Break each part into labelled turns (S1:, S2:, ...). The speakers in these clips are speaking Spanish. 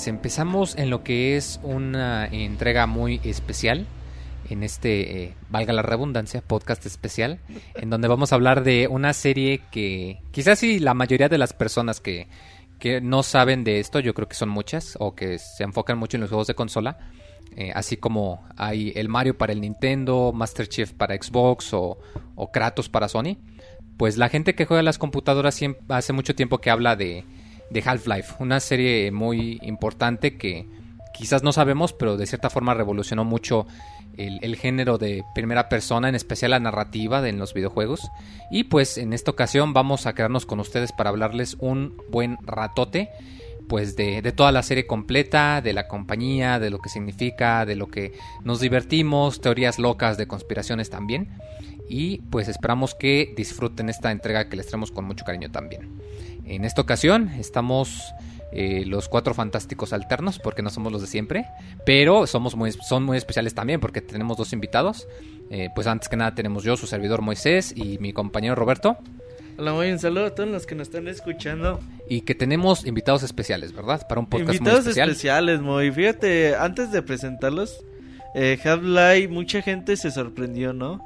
S1: pues empezamos en lo que es una entrega muy especial en este, eh, valga la redundancia, podcast especial, en donde vamos a hablar de una serie que quizás si la mayoría de las personas que, que no saben de esto, yo creo que son muchas, o que se enfocan mucho en los juegos de consola, eh, así como hay el Mario para el Nintendo, Master Chief para Xbox o, o Kratos para Sony, pues la gente que juega las computadoras hace mucho tiempo que habla de, de Half-Life, una serie muy importante que quizás no sabemos, pero de cierta forma revolucionó mucho el, género de primera persona, en especial la narrativa de, en los videojuegos. Y pues en esta ocasión vamos a quedarnos con ustedes para hablarles un buen ratote, pues de, de toda la serie completa, de la compañía, de lo que significa, de lo que nos divertimos, teorías locas de conspiraciones también. Y pues esperamos que disfruten esta entrega que les traemos con mucho cariño también. En esta ocasión estamos eh, los cuatro fantásticos alternos, porque no somos los de siempre, pero somos muy, son muy especiales también porque tenemos dos invitados. Eh, pues antes que nada tenemos yo, su servidor Moisés y mi compañero Roberto.
S2: Hola, muy un saludo a todos los que nos están escuchando.
S1: Y que tenemos invitados especiales, ¿verdad? Para un podcast
S2: invitados
S1: muy especial.
S2: especiales, muy. Fíjate, antes de presentarlos, eh, Half-Life, mucha gente se sorprendió, ¿no?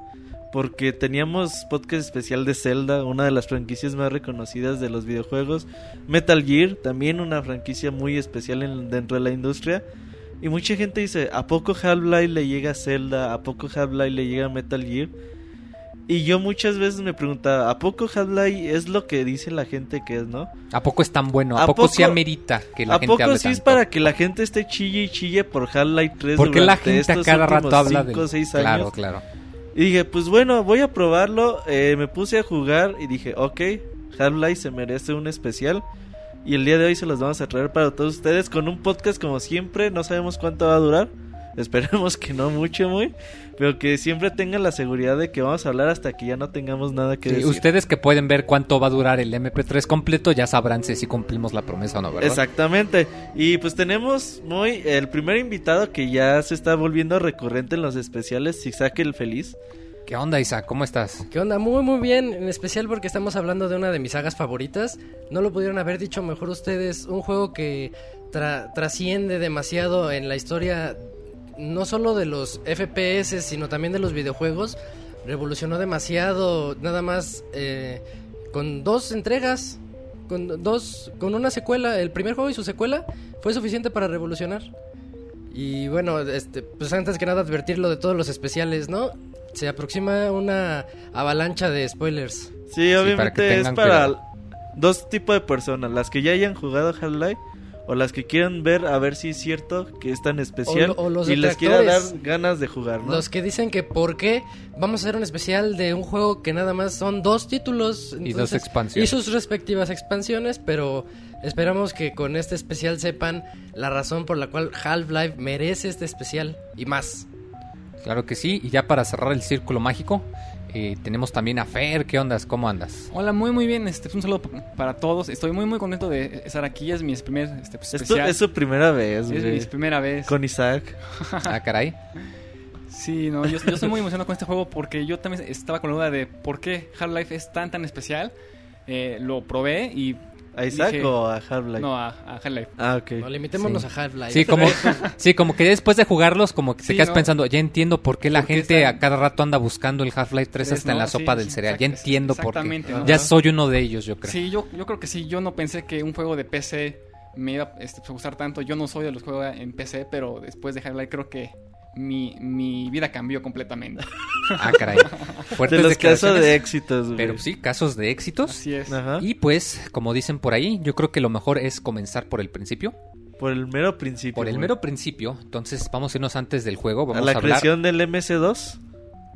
S2: Porque teníamos podcast especial de Zelda, una de las franquicias más reconocidas de los videojuegos, Metal Gear, también una franquicia muy especial dentro de la industria. Y mucha gente dice, ¿a poco Half-Life le llega a Zelda? ¿A poco Half-Life le llega a Metal Gear? Y yo muchas veces me preguntaba, ¿a poco Half-Life es lo que dice la gente que es, no?
S1: ¿A poco es tan bueno? ¿A, poco, sí amerita que la
S2: ¿a
S1: gente
S2: poco
S1: hable
S2: sí es para que la gente esté chille y chille por Half-Life 3
S1: Porque la gente a cada rato habla
S2: cinco
S1: de...
S2: seis
S1: Claro, claro.
S2: Y dije, pues bueno, voy a probarlo. Eh, me puse a jugar y dije, ok, Half-Life se merece un especial. Y el día de hoy se los vamos a traer para todos ustedes con un podcast como siempre. No sabemos cuánto va a durar. Esperemos que no mucho, muy. Pero que siempre tengan la seguridad de que vamos a hablar hasta que ya no tengamos nada que
S1: Sí,
S2: decir.
S1: ustedes que pueden ver cuánto va a durar el MP3 completo ya sabrán si sí cumplimos la promesa o no, ¿verdad?
S2: Exactamente. Y pues tenemos muy el primer invitado que ya se está volviendo recurrente en los especiales, Zigzag el Feliz.
S1: ¿Qué onda, Isa? ¿Cómo estás?
S3: ¿Qué onda? Muy, muy bien. En especial porque estamos hablando de una de mis sagas favoritas. No lo pudieron haber dicho mejor ustedes. Un juego que tra- trasciende demasiado en la historia, no solo de los FPS, sino también de los videojuegos. Revolucionó demasiado, nada más eh, con dos entregas, con dos, con una secuela. El primer juego y su secuela fue suficiente para revolucionar. Y bueno, este, pues antes que nada advertirlo de todos los especiales, ¿no? Se aproxima una avalancha de spoilers.
S2: Sí, obviamente es para
S1: cuidado.
S2: dos tipos de personas, las que ya hayan jugado Half-Life o las que quieran ver a ver si es cierto que es tan especial
S3: O lo- o los
S2: y les quiera dar ganas de jugar, ¿no?
S3: Los que dicen que por qué vamos a hacer un especial de un juego que nada más son dos títulos.
S1: Y dos expansiones.
S3: Y sus respectivas expansiones, pero esperamos que con este especial sepan la razón por la cual Half-Life merece este especial y más.
S1: Claro que sí. Y ya para cerrar el círculo mágico, eh, tenemos también a Fer. ¿Qué ondas? ¿Cómo andas?
S4: Hola, muy muy bien, este, un saludo para todos. Estoy muy muy contento de estar aquí, es mi primer este, pues,
S2: Esto
S4: especial.
S2: es su primera vez,
S4: es
S2: güey,
S4: mi primera vez.
S2: con Isaac.
S1: Ah, caray.
S4: Sí, no, yo, yo estoy muy emocionado con este juego porque yo también estaba con la duda de por qué Half-Life es tan tan especial. Eh, lo probé y...
S2: ¿A Isaac
S4: Dije-
S2: o a Half-Life?
S4: No, a, a Half-Life.
S2: Ah, ok.
S3: No, limitémonos
S1: Sí.
S3: a Half-Life.
S1: Sí, como, sí, como que después de jugarlos, como que te
S4: Sí,
S1: quedas
S4: ¿no?
S1: pensando, ya entiendo por qué la
S4: ¿Por qué
S1: gente
S4: están-
S1: a cada rato anda buscando el Half-Life 3 hasta en
S4: ¿no?
S1: la sopa
S4: Sí,
S1: del
S4: sí,
S1: cereal. Ya entiendo por qué.
S4: exactamente, ¿no?
S1: Ya soy uno de ellos, yo creo.
S4: Sí, yo, yo creo que sí. Yo no pensé que un juego de PC me iba este, a gustar tanto. Yo no soy de los juegos en PC, pero después de Half-Life creo que mi, mi vida cambió completamente.
S1: Ah, caray.
S2: De
S1: Fuertes
S2: los casos de éxitos, güey.
S1: Pero sí, casos de éxitos.
S4: Así es.
S2: Ajá.
S1: Y pues, como dicen por ahí, yo creo que lo mejor es comenzar por el principio.
S2: Por el mero principio.
S1: Por el
S2: güey.
S1: mero principio. Entonces, vamos a irnos antes del juego. Vamos
S2: ¿A la
S1: a hablar.
S2: creación del MC2?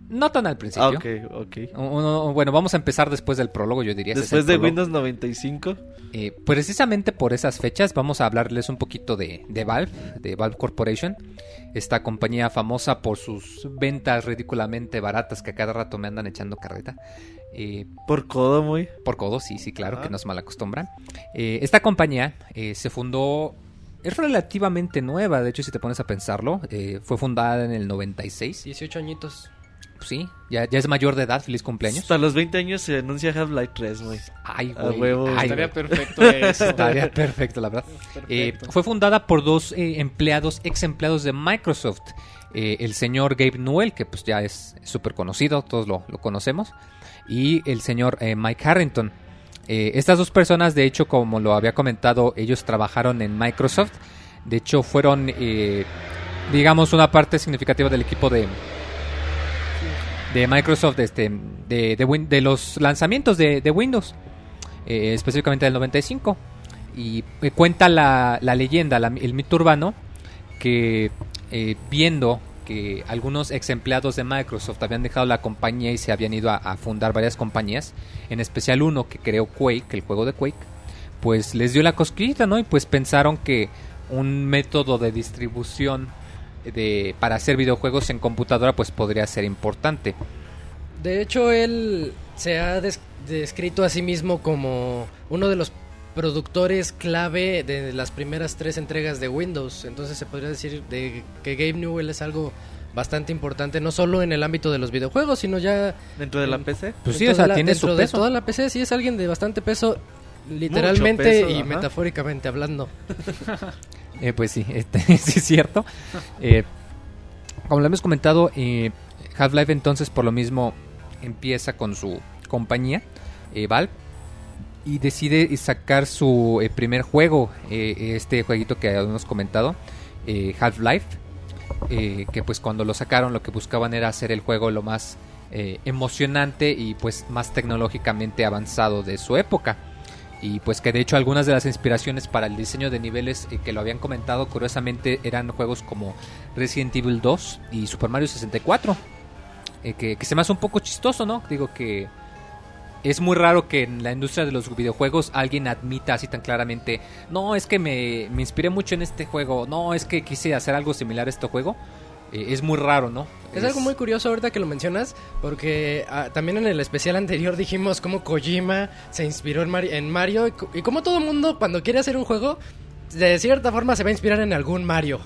S1: No tan al principio.
S2: Ah, ok, ok.
S1: Uno- bueno, vamos a empezar después del prólogo, yo diría.
S2: Después de
S1: prólogo.
S2: Windows 95.
S1: Eh, precisamente por esas fechas vamos a hablarles un poquito de, de Valve, de Valve Corporation, esta compañía famosa por sus ventas ridículamente baratas que a cada rato me andan echando carreta. Eh,
S2: Por codo, muy.
S1: por codo, sí, sí, claro,
S2: Ajá.
S1: que nos malacostumbran. Eh, esta compañía eh, se fundó, es relativamente nueva, de hecho si te pones a pensarlo, eh, fue fundada en el 96.
S3: 18 añitos.
S1: Pues sí, ya, ya es mayor de edad, feliz cumpleaños.
S2: Hasta los 20 años se anuncia Half-Life 3, güey.
S1: Ay,
S2: A
S1: güey.
S4: Estaría perfecto eso.
S1: Estaría perfecto, la verdad. Eh, fue fundada por dos eh, empleados, ex empleados de Microsoft. Eh, el señor Gabe Newell, que pues ya es súper conocido, todos lo, lo conocemos. Y el señor eh, Mike Harrington. Eh, estas dos personas, de hecho, como lo había comentado, ellos trabajaron en Microsoft. De hecho, fueron, eh, digamos, una parte significativa del equipo de, de Microsoft, este, de, de, de los lanzamientos de, de Windows, eh, específicamente del 95. Y eh, cuenta la, la leyenda, la- el mito urbano, que eh, viendo que algunos ex empleados de Microsoft habían dejado la compañía y se habían ido a, a fundar varias compañías, en especial uno que creó Quake, el juego de Quake, pues les dio la cosquillita, ¿no? Y pues pensaron que un método de distribución de, para hacer videojuegos en computadora pues podría ser importante.
S3: De hecho, él se ha des- descrito a sí mismo como uno de los productores clave de las primeras tres entregas de Windows. Entonces se podría decir de que Gabe Newell es algo bastante importante, no solo en el ámbito de los videojuegos, sino ya
S2: Dentro de la PC.
S1: Pues sí, o sea,
S3: la-
S1: tiene su
S3: dentro de
S1: peso.
S3: toda la PC, sí es alguien de bastante peso, literalmente
S2: peso,
S3: y
S2: ajá.
S3: metafóricamente hablando.
S1: Eh, pues sí, este, sí es cierto. Eh, como lo hemos comentado, eh, Half-Life entonces por lo mismo empieza con su compañía, eh, Valve, y decide sacar su eh, primer juego, eh, este jueguito que habíamos comentado, Half-Life, que pues cuando lo sacaron lo que buscaban era hacer el juego lo más emocionante y pues más tecnológicamente avanzado de su época. Y pues que de hecho algunas de las inspiraciones para el diseño de niveles eh, que lo habían comentado curiosamente eran juegos como Resident Evil 2 y Super Mario 64. eh, que, que se me hace un poco chistoso, ¿no? Digo que es muy raro que en la industria de los videojuegos alguien admita así tan claramente, no, es que me, me inspiré mucho en este juego, no, es que quise hacer algo similar a este juego. Eh, es muy raro, ¿no?
S3: Es algo muy curioso ahorita que lo mencionas, porque ah, también en el especial anterior dijimos cómo Kojima se inspiró en Mario, en Mario y, y cómo todo mundo cuando quiere hacer un juego, de cierta forma se va a inspirar en algún Mario.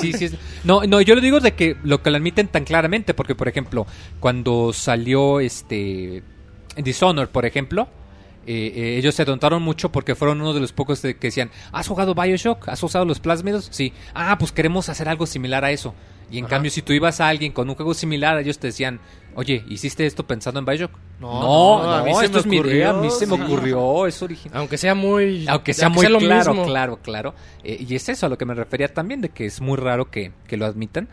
S1: Sí, sí. No, no, yo lo digo de que lo que lo admiten tan claramente, porque por ejemplo, cuando salió este Dishonored, por ejemplo, eh, eh, ellos se tontaron mucho porque fueron uno de los pocos que decían, ¿has jugado Bioshock? ¿Has usado los plásmidos? Sí. Ah, pues queremos hacer algo similar a eso. Y en
S3: Ajá.
S1: cambio, si tú ibas a alguien con un juego similar, ellos te decían, oye, ¿hiciste esto pensando en Bioshock?
S2: No,
S1: no,
S2: no, a mí
S1: no,
S2: se
S1: esto
S2: me
S1: es mi idea, a mí se me ocurrió, es original.
S3: Aunque sea muy...
S1: Aunque sea muy
S3: lo
S1: claro,
S3: mismo.
S1: claro, claro. Eh, y es eso a lo que me refería también, de que es muy raro que, que lo admitan.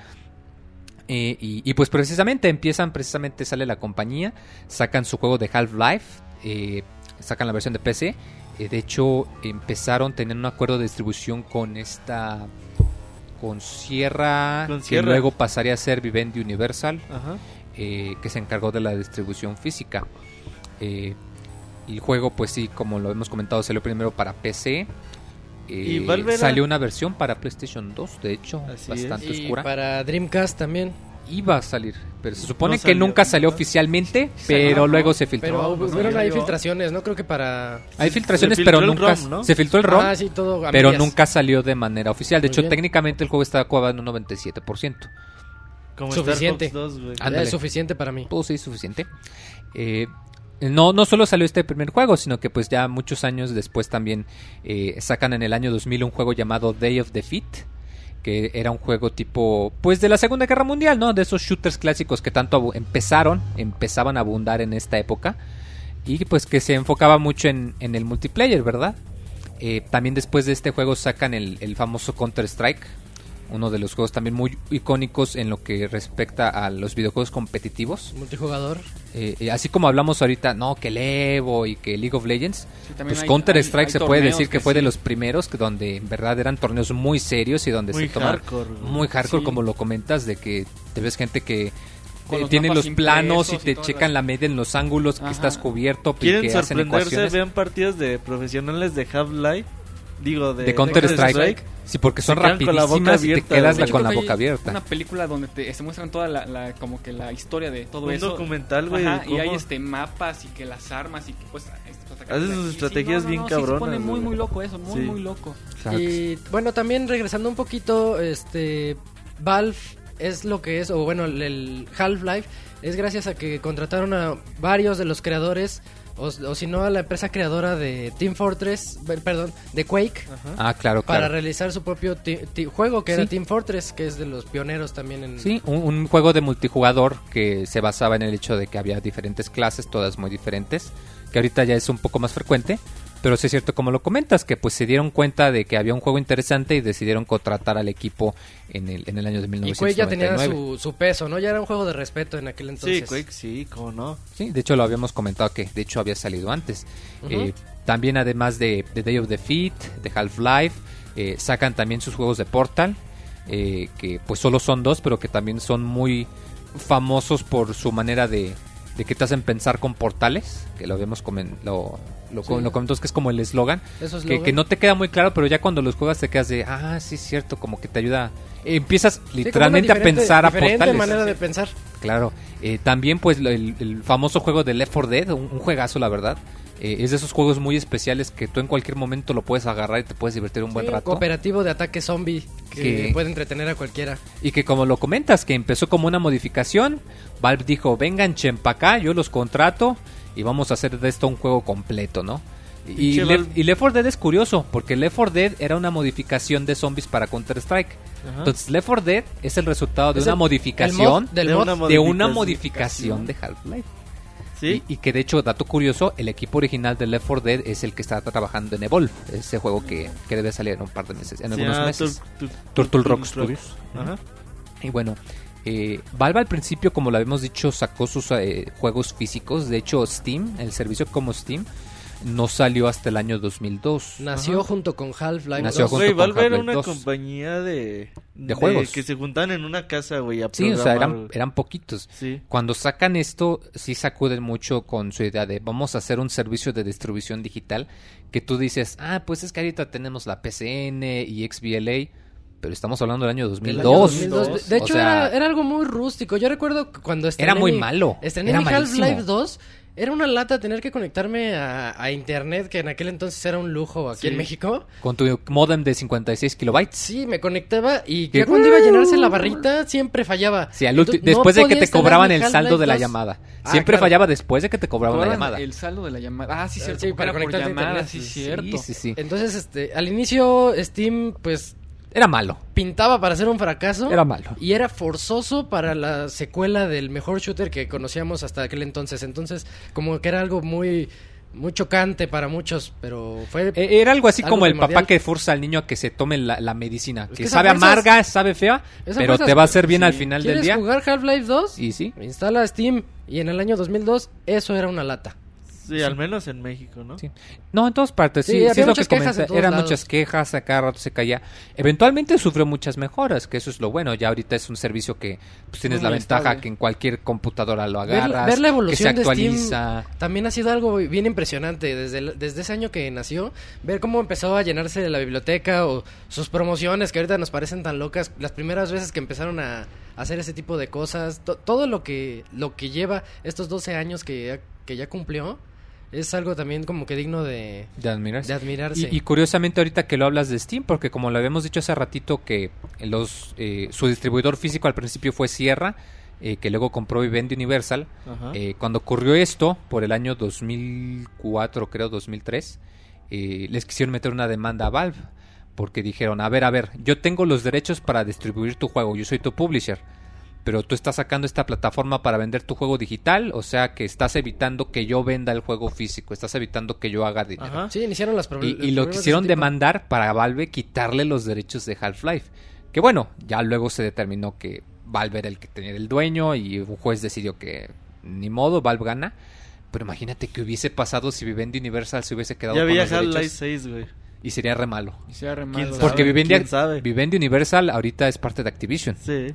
S1: Eh, y, y pues precisamente empiezan, precisamente sale la compañía, sacan su juego de Half-Life, eh, sacan la versión de PC. eh, de hecho, empezaron teniendo un acuerdo de distribución con esta... Con Sierra,
S2: Con
S1: que luego pasaría a ser Vivendi Universal
S2: Ajá.
S1: eh, que se encargó de la distribución física. Eh, el juego, pues sí, como lo hemos comentado, salió primero para PC. Eh,
S2: Y era-
S1: salió una versión para PlayStation 2, de hecho,
S2: Así
S1: bastante oscura.
S3: para Dreamcast también.
S1: Iba a salir, pero se supone
S2: No
S1: que
S2: salió,
S1: nunca salió
S2: ¿no?
S1: oficialmente, pero
S4: no.
S1: luego se filtró.
S3: Pero hubieron
S4: no,
S3: ahí filtraciones, ¿no? Creo que para...
S1: Hay filtraciones, pero nunca
S2: ROM, ¿no?
S1: se filtró el ROM,
S3: Ah, sí, todo
S1: pero
S3: medias.
S1: nunca salió de manera oficial. De
S3: Muy
S1: hecho,
S3: bien.
S1: técnicamente el juego está acabado en un 97%.
S2: Como
S3: Suficiente.
S2: Star Fox 2, güey.
S1: Ah, Ándale.
S3: Es suficiente para mí.
S1: Pues sí, suficiente. Eh, no, no solo salió este primer juego, sino que pues ya muchos años después también eh, sacan en el año 2000 un juego llamado Day of Defeat, que era un juego tipo, pues de la Segunda Guerra Mundial, ¿no? De esos shooters clásicos que tanto empezaron, empezaban a abundar en esta época, y pues que se enfocaba mucho en, en el multiplayer, ¿verdad? Eh, también después de este juego sacan el, el famoso Counter-Strike, uno de los juegos también muy icónicos en lo que respecta a los videojuegos competitivos.
S3: Multijugador.
S1: Eh, eh, así como hablamos ahorita, no, que el Evo y que League of Legends,
S4: Sí,
S1: pues
S4: hay-
S1: Counter
S4: hay-
S1: Strike
S4: hay
S1: se puede decir que, fue de
S4: sí.
S1: los primeros que donde en verdad eran torneos muy serios y donde
S2: Muy
S1: se toman
S2: hardcore, güey.
S1: muy hardcore
S4: Sí.
S1: como lo comentas de que te ves gente que eh,
S4: los
S1: tienen los planos y
S4: y
S1: te
S4: todas
S1: checan
S4: las-
S1: la media en los ángulos que
S4: Ajá.
S1: estás cubierto y
S2: ¿Quieren
S1: que hacen
S2: sorprenderse?
S1: ecuaciones
S2: Vean partidas de profesionales de Half-Life. Digo, de,
S1: de Counter Strike.
S2: Counter-Strike.
S1: Sí, porque son
S2: con la boca
S1: rapidísimas y te
S2: abierta,
S1: quedas la- con la
S4: Creo que
S1: boca
S4: hay
S1: abierta.
S4: Una película donde te, se muestran toda la, la- como que la historia de todo
S2: Un
S4: eso.
S2: documental, güey.
S4: Y hay este mapas y que las armas y que pues pues, atacar
S2: Hacen
S4: de
S2: sus
S4: aquí.
S2: estrategias bien
S4: sí, Se
S2: cabronas,
S4: pone muy muy loco eso, muy
S2: Sí.
S4: muy loco.
S1: Sí.
S3: Y bueno, también regresando un poquito, este Valve es lo que es, o bueno, el- el Half-Life es gracias a que contrataron a varios de los creadores, o, o si no a la empresa creadora de Team Fortress, per- perdón, de Quake,
S1: Ah, claro,
S3: para
S1: claro.
S3: realizar su propio ti- ti- juego que era. Team Fortress, que es de los pioneros también en...
S1: Sí, un, un juego de multijugador que se basaba en el hecho de que había diferentes clases, todas muy diferentes, que ahorita ya es un poco más frecuente, pero sí es cierto como lo comentas, que pues se dieron cuenta de que había un juego interesante y decidieron contratar al equipo en el, en el año de
S3: Y
S1: 1999.
S3: Quake ya tenía su, su peso, ¿no? Ya era un juego de respeto en aquel entonces.
S2: Sí, Quake, sí, cómo no.
S1: Sí, de hecho lo habíamos comentado que de hecho había salido antes. Eh, también además de, de Day of Defeat, de Half-Life, eh, sacan también sus juegos de Portal, eh, que pues solo son dos, pero que también son muy famosos por su manera de, de que te hacen pensar con portales, que lo habíamos comen- lo, lo,
S3: Sí.
S1: lo comentamos que es como el eslogan,
S3: Eso es
S1: que, que no te queda muy claro, pero ya cuando los juegas te quedas de, ah, sí es cierto, como que te ayuda, empiezas literalmente a pensar a
S3: diferente
S1: portales.
S3: manera de pensar.
S1: Claro, eh, también pues lo- el, el famoso juego de Left 4 Dead, un, un juegazo la verdad. Eh, es de esos juegos muy especiales que tú en cualquier momento lo puedes agarrar y te puedes divertir un buen
S3: Sí,
S1: rato.
S3: cooperativo de ataque zombie que
S1: Que-
S3: puede entretener a cualquiera.
S1: Y que como lo comentas, que empezó como una modificación, Valve dijo, vengan pa' acá, yo los contrato y vamos a hacer de esto un juego completo, ¿no? Y, Left,
S2: Valve.
S1: y Left 4 Dead es curioso, porque Left 4 Dead era una modificación de zombies para Counter-Strike. Entonces Left 4 Dead es el resultado de una
S3: el-
S1: modificación
S3: el mod del
S2: de
S3: mod.
S2: una
S1: de una
S2: modificación.
S1: de Half-Life.
S2: Sí,
S1: Y, y que de hecho, dato curioso, el equipo original de Left 4 Dead es el que está trabajando en Evolve, ese juego que, que debe salir en un par de meses, en algunos
S2: llama
S1: meses.
S2: Tur- Tur-
S1: Turtle Rock
S2: Rock.
S1: Studios.
S2: Ajá.
S1: Y bueno, eh, Valve al principio, como lo habíamos dicho, sacó sus eh, juegos físicos. De hecho, Steam, el servicio como Steam, no salió hasta el año 2002.
S3: Nació
S2: Ajá.
S3: junto con Half-Life
S1: Nació
S3: 2.
S1: junto
S2: Güey,
S1: con
S2: Valve era una
S1: 2.
S2: compañía de,
S1: De juegos.
S2: Que se juntaban en una casa, güey, a
S1: Sí, o sea, eran, eran poquitos.
S2: Sí.
S1: Cuando sacan esto, sí sacuden mucho con su idea de vamos a hacer un servicio de distribución digital que tú dices, ah, pues es que ahorita tenemos la PCN y XBLA, pero estamos hablando del año
S3: Del
S1: 2002.
S3: año 2002. De
S1: O
S3: hecho,
S1: sea,
S3: era, era algo muy rústico. Yo recuerdo cuando estrené
S1: Era muy
S3: mi-
S1: malo,
S3: Estrené. Half-Life 2. Era una lata tener que conectarme a, a internet, que en aquel entonces era un lujo aquí
S2: Sí.
S3: en México.
S1: Con tu modem de 56 kilobytes.
S3: Sí, me conectaba y
S1: Que-
S3: ya cuando iba a llenarse la barrita siempre fallaba.
S1: Sí, al
S3: Entonces, no
S1: después de que te cobraban el saldo de la
S3: 2.
S1: llamada.
S3: Ah,
S1: Siempre
S3: claro.
S1: fallaba después de que te cobraban la llamada.
S4: El saldo de la llamada. Ah, sí,
S3: Ah,
S4: cierto.
S3: sí, para a
S4: llamada,
S3: internet,
S4: sí,
S3: sí,
S4: cierto.
S1: Sí, sí, sí.
S3: Entonces, este, al inicio Steam, pues,
S1: Era malo.
S3: pintaba para ser un fracaso.
S1: Era malo.
S3: Y era forzoso para la secuela del mejor shooter que conocíamos hasta aquel entonces. Entonces, como que era algo muy, muy chocante para muchos, pero fue...
S1: Eh, Era algo así
S3: Algo
S1: como el
S3: primordial.
S1: papá que forza al niño a que se tome la, la medicina.
S3: Es
S1: que
S3: que
S1: sabe amarga, sabe fea, pero te va a hacer bien
S4: sí.
S1: al final del
S3: ¿Quieres
S1: día.
S3: jugar Half-Life 2?
S1: Y sí.
S3: Instala Steam. Y en el año 2002, eso era una lata.
S2: Sí, al menos en México, ¿no?
S1: Sí. No, en todas partes, sí,
S3: Sí,
S1: sí,
S3: había
S1: es lo que
S3: todos
S1: Eran
S3: lados.
S1: muchas quejas, a cada rato se caía. Eventualmente sufrió muchas mejoras, que eso es lo bueno. Ya ahorita es un servicio que pues, tienes
S3: Muy
S1: la ventaja
S3: estable.
S1: que en cualquier computadora lo agarras,
S3: ver la
S1: que se
S3: evolución de
S1: actualiza.
S3: Steam también ha sido algo bien impresionante. Desde, el- desde ese año que nació, ver cómo empezó a llenarse la biblioteca o sus promociones que ahorita nos parecen tan locas. Las primeras veces que empezaron a hacer ese tipo de cosas, to- todo lo que, lo que lleva estos 12 años que ya, que ya cumplió, es algo también como que digno de,
S1: De admirarse.
S3: de admirarse.
S1: Y, y curiosamente ahorita que lo hablas de Steam, porque como lo habíamos dicho hace ratito que los eh, su distribuidor físico al principio fue Sierra, eh, que luego compró Vivendi Universal.
S2: Ajá.
S1: Eh, cuando ocurrió esto, por el año 2004, creo 2003, eh, les quisieron meter una demanda a Valve. Porque dijeron, a ver, a ver, yo tengo los derechos para distribuir tu juego, yo soy tu publisher. Pero tú estás sacando esta plataforma para vender tu juego digital, o sea que estás evitando que yo venda el juego físico, estás evitando que yo haga dinero.
S2: Ajá.
S3: Sí, iniciaron las
S1: Y, y lo
S3: de
S1: quisieron
S3: tipo.
S1: demandar para Valve quitarle los derechos de Half-Life. Que bueno, ya luego se determinó que Valve era el que tenía el dueño y un juez decidió que ni modo, Valve gana. Pero imagínate que hubiese pasado si Vivendi Universal se hubiese quedado
S2: Ya
S1: con
S2: había
S1: los
S2: Half-Life
S1: derechos
S2: 6, güey.
S1: y sería re malo.
S4: Y se ha re
S2: ¿Quién
S4: malo.
S2: sabe?
S1: Porque Vivendi,
S2: ¿Quién sabe?
S1: Vivendi Universal ahorita es parte de Activision.
S2: Sí.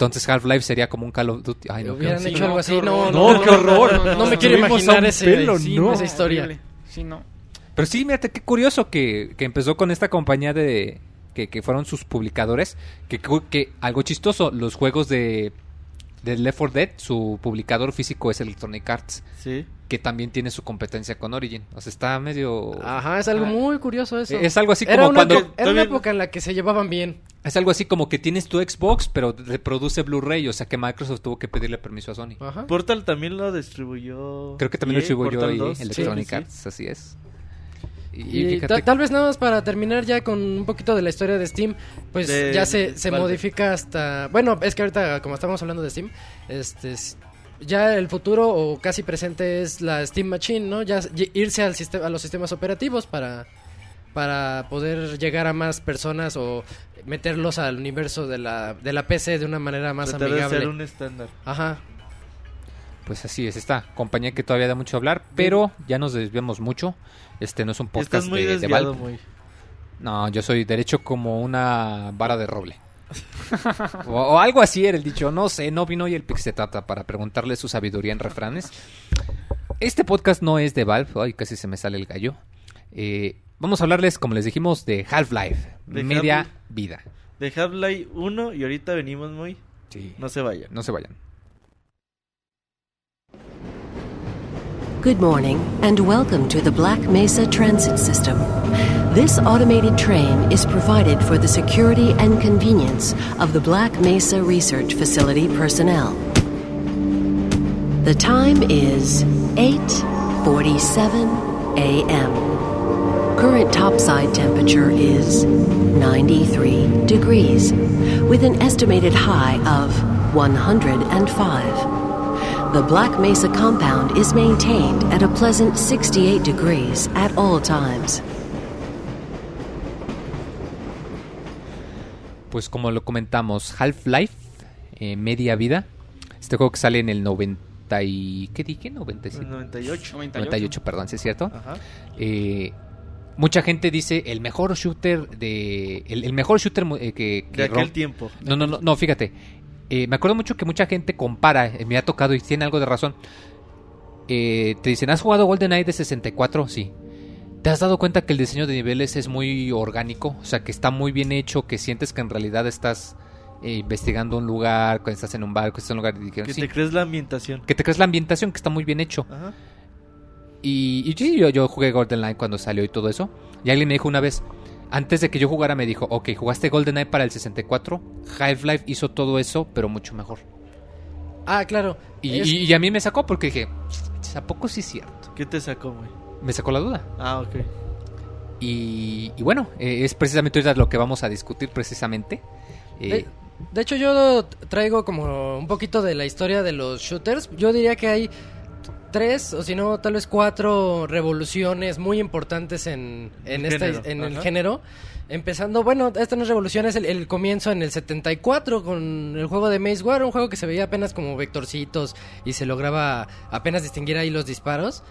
S1: Entonces Half-Life sería como un Call of Duty. Ay, no, qué
S3: Hubieran
S1: horror.
S3: hecho algo
S4: no,
S3: así,
S4: qué
S3: no,
S4: horror.
S3: no,
S1: No, qué horror.
S3: No, no me quiero imaginar ese,
S1: pelo,
S3: sí,
S1: no.
S3: esa historia.
S4: Sí, no.
S1: Pero sí, mírate, qué curioso que, que empezó con esta compañía de... Que, que fueron sus publicadores. Que, que, algo chistoso, los juegos de, de Left 4 Dead, su publicador físico es Electronic Arts.
S2: Sí.
S1: Que también tiene su competencia con Origin. O sea, está medio...
S3: Ajá, es algo
S1: Ah.
S3: muy curioso eso.
S1: Es algo así
S3: era
S1: como
S3: una,
S1: cuando...
S3: era una época en la que se llevaban bien.
S1: Es algo así como que tienes tu Xbox, pero reproduce Blu-ray, o sea que Microsoft tuvo que pedirle permiso a Sony.
S3: Ajá.
S2: Portal también lo distribuyó.
S1: Creo que también lo distribuyó
S2: 2.
S1: Electronic
S2: Sí, sí.
S1: Arts, así es. Y,
S3: Y ta- tal vez nada más para terminar ya con un poquito de la historia de Steam, pues
S2: De-
S3: ya se, se modifica hasta... Bueno, es que ahorita como estamos hablando de Steam, este, ya el futuro o casi presente es la Steam Machine, ¿no? Ya y- irse al sistema, a los sistemas operativos para, para poder llegar a más personas o meterlos al universo de la, de la PC de una manera más
S2: Tratar de
S3: amigable.
S2: hacer un estándar.
S3: Ajá.
S1: Pues así es, esta compañía que todavía da mucho a hablar, pero ya nos desviamos mucho. Este no es un podcast
S2: Estás muy
S1: de, de
S2: desviado,
S1: Valve.
S2: muy.
S1: No, yo soy derecho como una vara de roble. o, o algo así era el dicho, no sé, no vino hoy el Pixetata para preguntarle su sabiduría en refranes. Este podcast no es de Valve, ay, casi se me sale el gallo. Eh, vamos a hablarles, como les dijimos, de Half-Life,
S2: De
S1: media
S2: Half-
S1: vida.
S2: De Half-Life 1 y ahorita venimos muy.
S1: Sí.
S2: No se vayan.
S1: No se vayan.
S5: Good morning, and welcome to the Black Mesa Transit System. This automated train is provided for the security and convenience of the Black Mesa Research Facility personnel. The time is 8:47 a.m. Current topside temperature is 93 degrees, with an estimated high of 105. The Black Mesa compound is maintained at a pleasant 68 degrees at all times.
S1: Pues como lo comentamos, Half-Life, eh, media vida. Este juego que sale en el 90 y... ¿Qué dije? 97.
S2: 98.
S1: 98, perdón, ¿sí es cierto?
S2: Ajá.
S1: Eh, mucha gente dice el mejor shooter de... El, el mejor shooter eh, que... que
S2: De aquel tiempo.
S1: No, no, no, no, fíjate. Eh, me acuerdo mucho que mucha gente compara, eh, me ha tocado y tiene algo de razón. Eh, te dicen, ¿has jugado GoldenEye de 64? Sí. ¿Te has dado cuenta que el diseño de niveles es muy orgánico? O sea, que está muy bien hecho, que sientes que en realidad estás eh, investigando un lugar, que estás en un barco, estás en un lugar... y dijeron,
S2: Que
S1: "Sí".
S2: te crees la ambientación.
S1: que te crees la ambientación, que está muy bien hecho.
S2: Ajá.
S1: Y, y sí, yo, yo jugué GoldenEye cuando salió y todo eso. Y alguien me dijo una vez, antes de que yo jugara, me dijo, ok, jugaste GoldenEye para el 64. Half-Life hizo todo eso, pero mucho mejor.
S3: Ah, claro.
S1: Y,
S3: Es-
S1: y- y a mí me sacó porque dije, ¿a poco sí es cierto?
S2: ¿Qué te sacó, güey?
S1: Me sacó la duda.
S2: Ah, ok.
S1: Y, y bueno, eh, es precisamente ahorita lo que vamos a discutir precisamente. Eh,
S3: de hecho, yo traigo como un poquito de la historia de los shooters. Yo diría que hay tres, o si no, tal vez cuatro revoluciones muy importantes en, en,
S2: El
S3: esta-
S2: género,
S3: en el género. Empezando, bueno, esta no es revolución, es el, el comienzo en el 74 con el juego de Maze War, un juego que se veía apenas como vectorcitos y se lograba apenas distinguir ahí los disparos.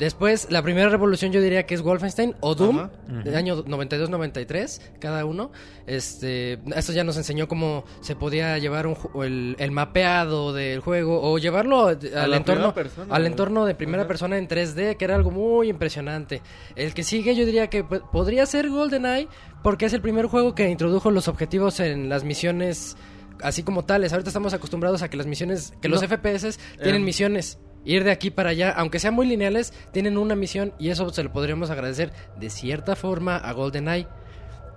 S3: Después, la primera revolución yo diría que es Wolfenstein o Doom,
S2: Ajá.
S3: del año 92-93, cada uno. Este, esto ya nos enseñó cómo se podía llevar un, el, el mapeado del juego o llevarlo al entorno,
S2: persona,
S3: al entorno de primera
S2: Ajá.
S3: persona en 3D, que era algo muy impresionante. El que sigue yo diría que po- podría ser GoldenEye, porque es el primer juego que introdujo los objetivos en las misiones así como tales. Ahorita estamos acostumbrados a que las misiones, que los. FPS tienen
S2: Em.
S3: misiones. Ir de aquí para allá, aunque sean muy lineales, tienen una misión y eso se lo podríamos agradecer de cierta forma a GoldenEye.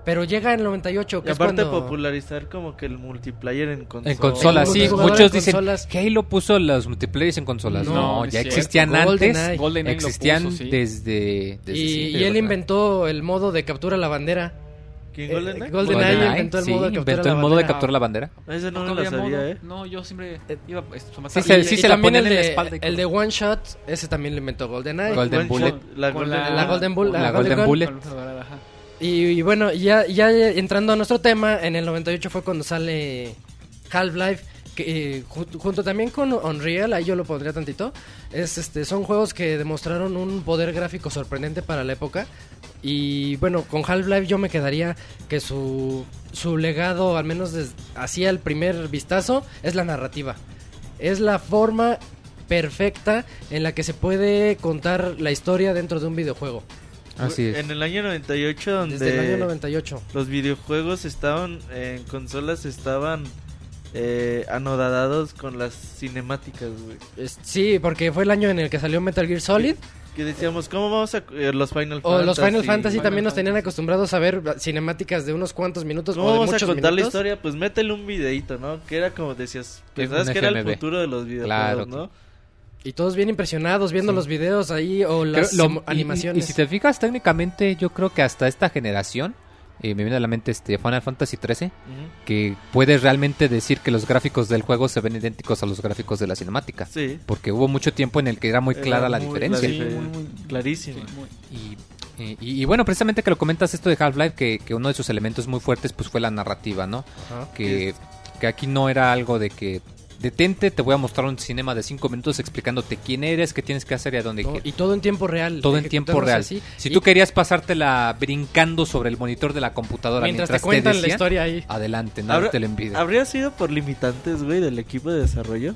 S3: Pero llega en el 98, que
S2: Y
S3: es
S2: aparte
S3: cuando...
S2: popularizar como que el multiplayer en consola.
S1: en consolas, sí. Muchos
S3: en
S1: dicen
S3: consolas.
S1: Halo puso los multiplayers en consolas.
S3: No,
S4: es
S1: ya
S4: cierto.
S1: existían antes.
S3: GoldenEye.
S4: GoldenEye lo
S1: existían
S4: puso, sí.
S1: desde, desde
S3: Y,
S1: siempre,
S3: y él
S1: ¿verdad?
S3: inventó el modo de captura la bandera.
S2: ¿Quién
S3: Eh,
S2: GoldenEye?
S3: GoldenEye
S1: GoldenEye,
S3: inventó el
S1: sí,
S3: modo de captura
S1: inventó
S3: la
S1: el modo de
S3: bandera.
S1: capturar la bandera.
S2: Ese no,
S4: ¿No
S2: me lo sabía,
S4: modo?
S2: ¿eh?
S4: No, yo siempre iba pues, a
S1: Sí, se-
S4: y-
S1: sí
S4: y
S1: se la
S3: el
S1: en la
S4: espalda
S3: el de. One Shot, ese también lo inventó GoldenEye.
S1: Golden
S2: One
S1: Bullet.
S2: Shot, la Golden,
S4: la-
S3: La Golden Bull-
S1: La
S3: la
S1: Golden
S3: Golden
S1: Bullet.
S3: Y, y bueno, ya, ya entrando a nuestro tema, en el 98 fue cuando sale Half-Life, que eh, ju- junto también con Unreal, ahí yo lo pondría tantito, es, este, son juegos que demostraron un poder gráfico sorprendente para la época. Y bueno, con Half-Life yo me quedaría que su, su legado, al menos así al primer vistazo, es la narrativa. Es la forma perfecta en la que se puede contar la historia dentro de un videojuego.
S1: Así es.
S2: En el año 98 donde
S3: Desde el año 98.
S2: los videojuegos estaban en consolas estaban eh, anodadados con las cinemáticas, güey.
S3: Sí, porque fue el año en el que salió Metal Gear Solid
S2: Que decíamos, ¿cómo vamos a eh, los Final
S3: O
S2: Fantasy?
S3: los Final Fantasy
S4: Final
S3: también nos tenían
S4: Fantasy.
S3: acostumbrados a ver cinemáticas de unos cuantos minutos
S2: ¿Cómo
S3: o de
S2: vamos a
S3: muchos
S2: contar la
S3: minutos.
S2: historia? Pues métele un videito, ¿no? Que era como decías, pensabas que era el futuro de los videojuegos,
S1: Claro,
S2: ¿no?
S3: Y todos bien impresionados viendo
S1: Sí.
S3: los videos ahí o las
S1: Creo- lo-
S3: emo-
S1: y-
S3: animaciones.
S1: Y, si te fijas técnicamente, yo creo que hasta esta generación, eh, me viene a la mente este Final Fantasy 13,
S2: Ujú.
S1: que puedes realmente decir que los gráficos del juego se ven idénticos a los gráficos de la cinemática.
S2: Sí.
S1: Porque hubo mucho tiempo en el que era muy
S2: Era
S1: clara la
S2: muy
S1: diferencia.
S4: Sí, muy, muy-
S2: Clarísimo.
S4: Sí, muy-
S1: Y, y- y bueno, precisamente que lo comentas esto de Half-Life, que, que uno de sus elementos muy fuertes pues fue la narrativa, ¿no?
S3: Ajá.
S1: Que, que aquí no era algo de que detente, te voy a mostrar un cinema de cinco minutos explicándote quién eres, qué tienes que hacer y a dónde
S3: ¿no?
S1: quieres.
S3: Y todo en tiempo real.
S1: Todo en tiempo real.
S3: así.
S1: Si
S3: Y
S1: tú querías pasártela brincando sobre el monitor de la computadora
S3: mientras,
S1: mientras,
S3: te cuentan la
S1: decían,
S3: historia ahí.
S1: adelante,
S2: ¿Habrá-
S1: te lo impide.
S2: ¿Habría sido por limitantes, güey, del equipo de desarrollo?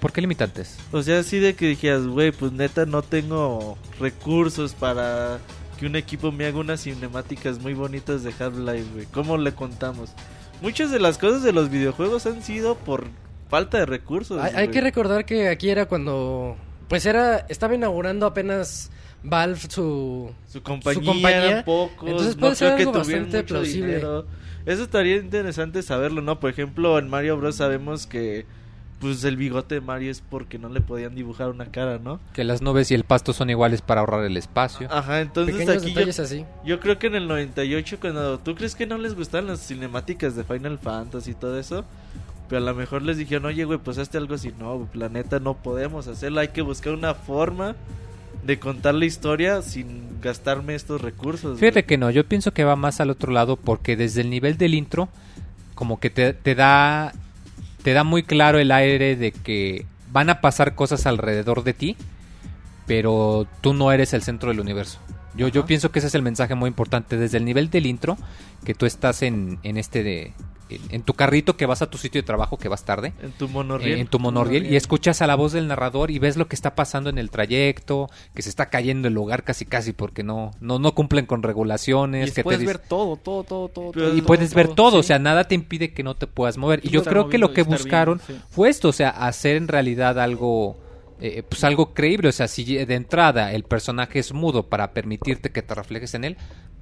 S1: ¿Por qué limitantes?
S2: O sea, así de que dijeras, güey, pues neta no tengo recursos para que un equipo me haga unas cinemáticas muy bonitas de Half-Life, güey. ¿Cómo le contamos? Muchas de las cosas de los videojuegos han sido por falta de recursos.
S3: Hay, que recordar que aquí era cuando. Pues era. Estaba inaugurando apenas Valve su.
S2: Su compañía,
S3: compañía.
S2: eran pocos,
S3: Entonces
S2: no
S3: puede ser
S2: creo que
S3: algo
S2: tuvieran
S3: bastante plausible.
S2: dinero. Eso estaría interesante saberlo, ¿no? Por ejemplo, en Mario Bros. sabemos que pues el bigote de Mario es porque no le podían dibujar una cara, ¿no?
S1: Que las nubes y el pasto son iguales para ahorrar el espacio.
S2: Ajá, entonces
S3: Pequeños
S2: aquí yo,
S3: detalles así.
S2: yo creo que en el 98 cuando tú crees que no les gustaban las cinemáticas de Final Fantasy y todo eso, pero a lo mejor les dijeron, "Oye, güey, pues hazte algo así." No, planeta no podemos hacerlo, hay que buscar una forma de contar la historia sin gastarme estos recursos.
S1: Fíjate
S2: güey".
S1: que no, yo pienso que va más al otro lado porque desde el nivel del intro, como que te, te da te da muy claro el aire de que van a pasar cosas alrededor de ti, pero tú no eres el centro del universo. Yo, yo pienso que ese es el mensaje muy importante desde el nivel del intro, que tú estás en, en este de en, tu carrito que vas a tu sitio de trabajo que vas tarde.
S2: en tu monorriel.
S1: En, en tu monorriel y escuchas a la voz del narrador y ves lo que está pasando en el trayecto, que se está cayendo el lugar casi casi porque no no, no cumplen con
S4: Y
S1: regulaciones, que te
S4: puedes
S1: dic-
S4: ver todo, todo, todo, todo.
S1: Y puedes ver todo, o
S4: sí.
S1: sea, nada te impide que no te puedas mover. Y
S4: Y
S1: yo creo que lo
S4: y
S1: que buscaron
S4: sí.
S1: fue esto, o sea, hacer en realidad algo eh, pues algo creíble, o sea, si de entrada el personaje es mudo para permitirte que te reflejes en él,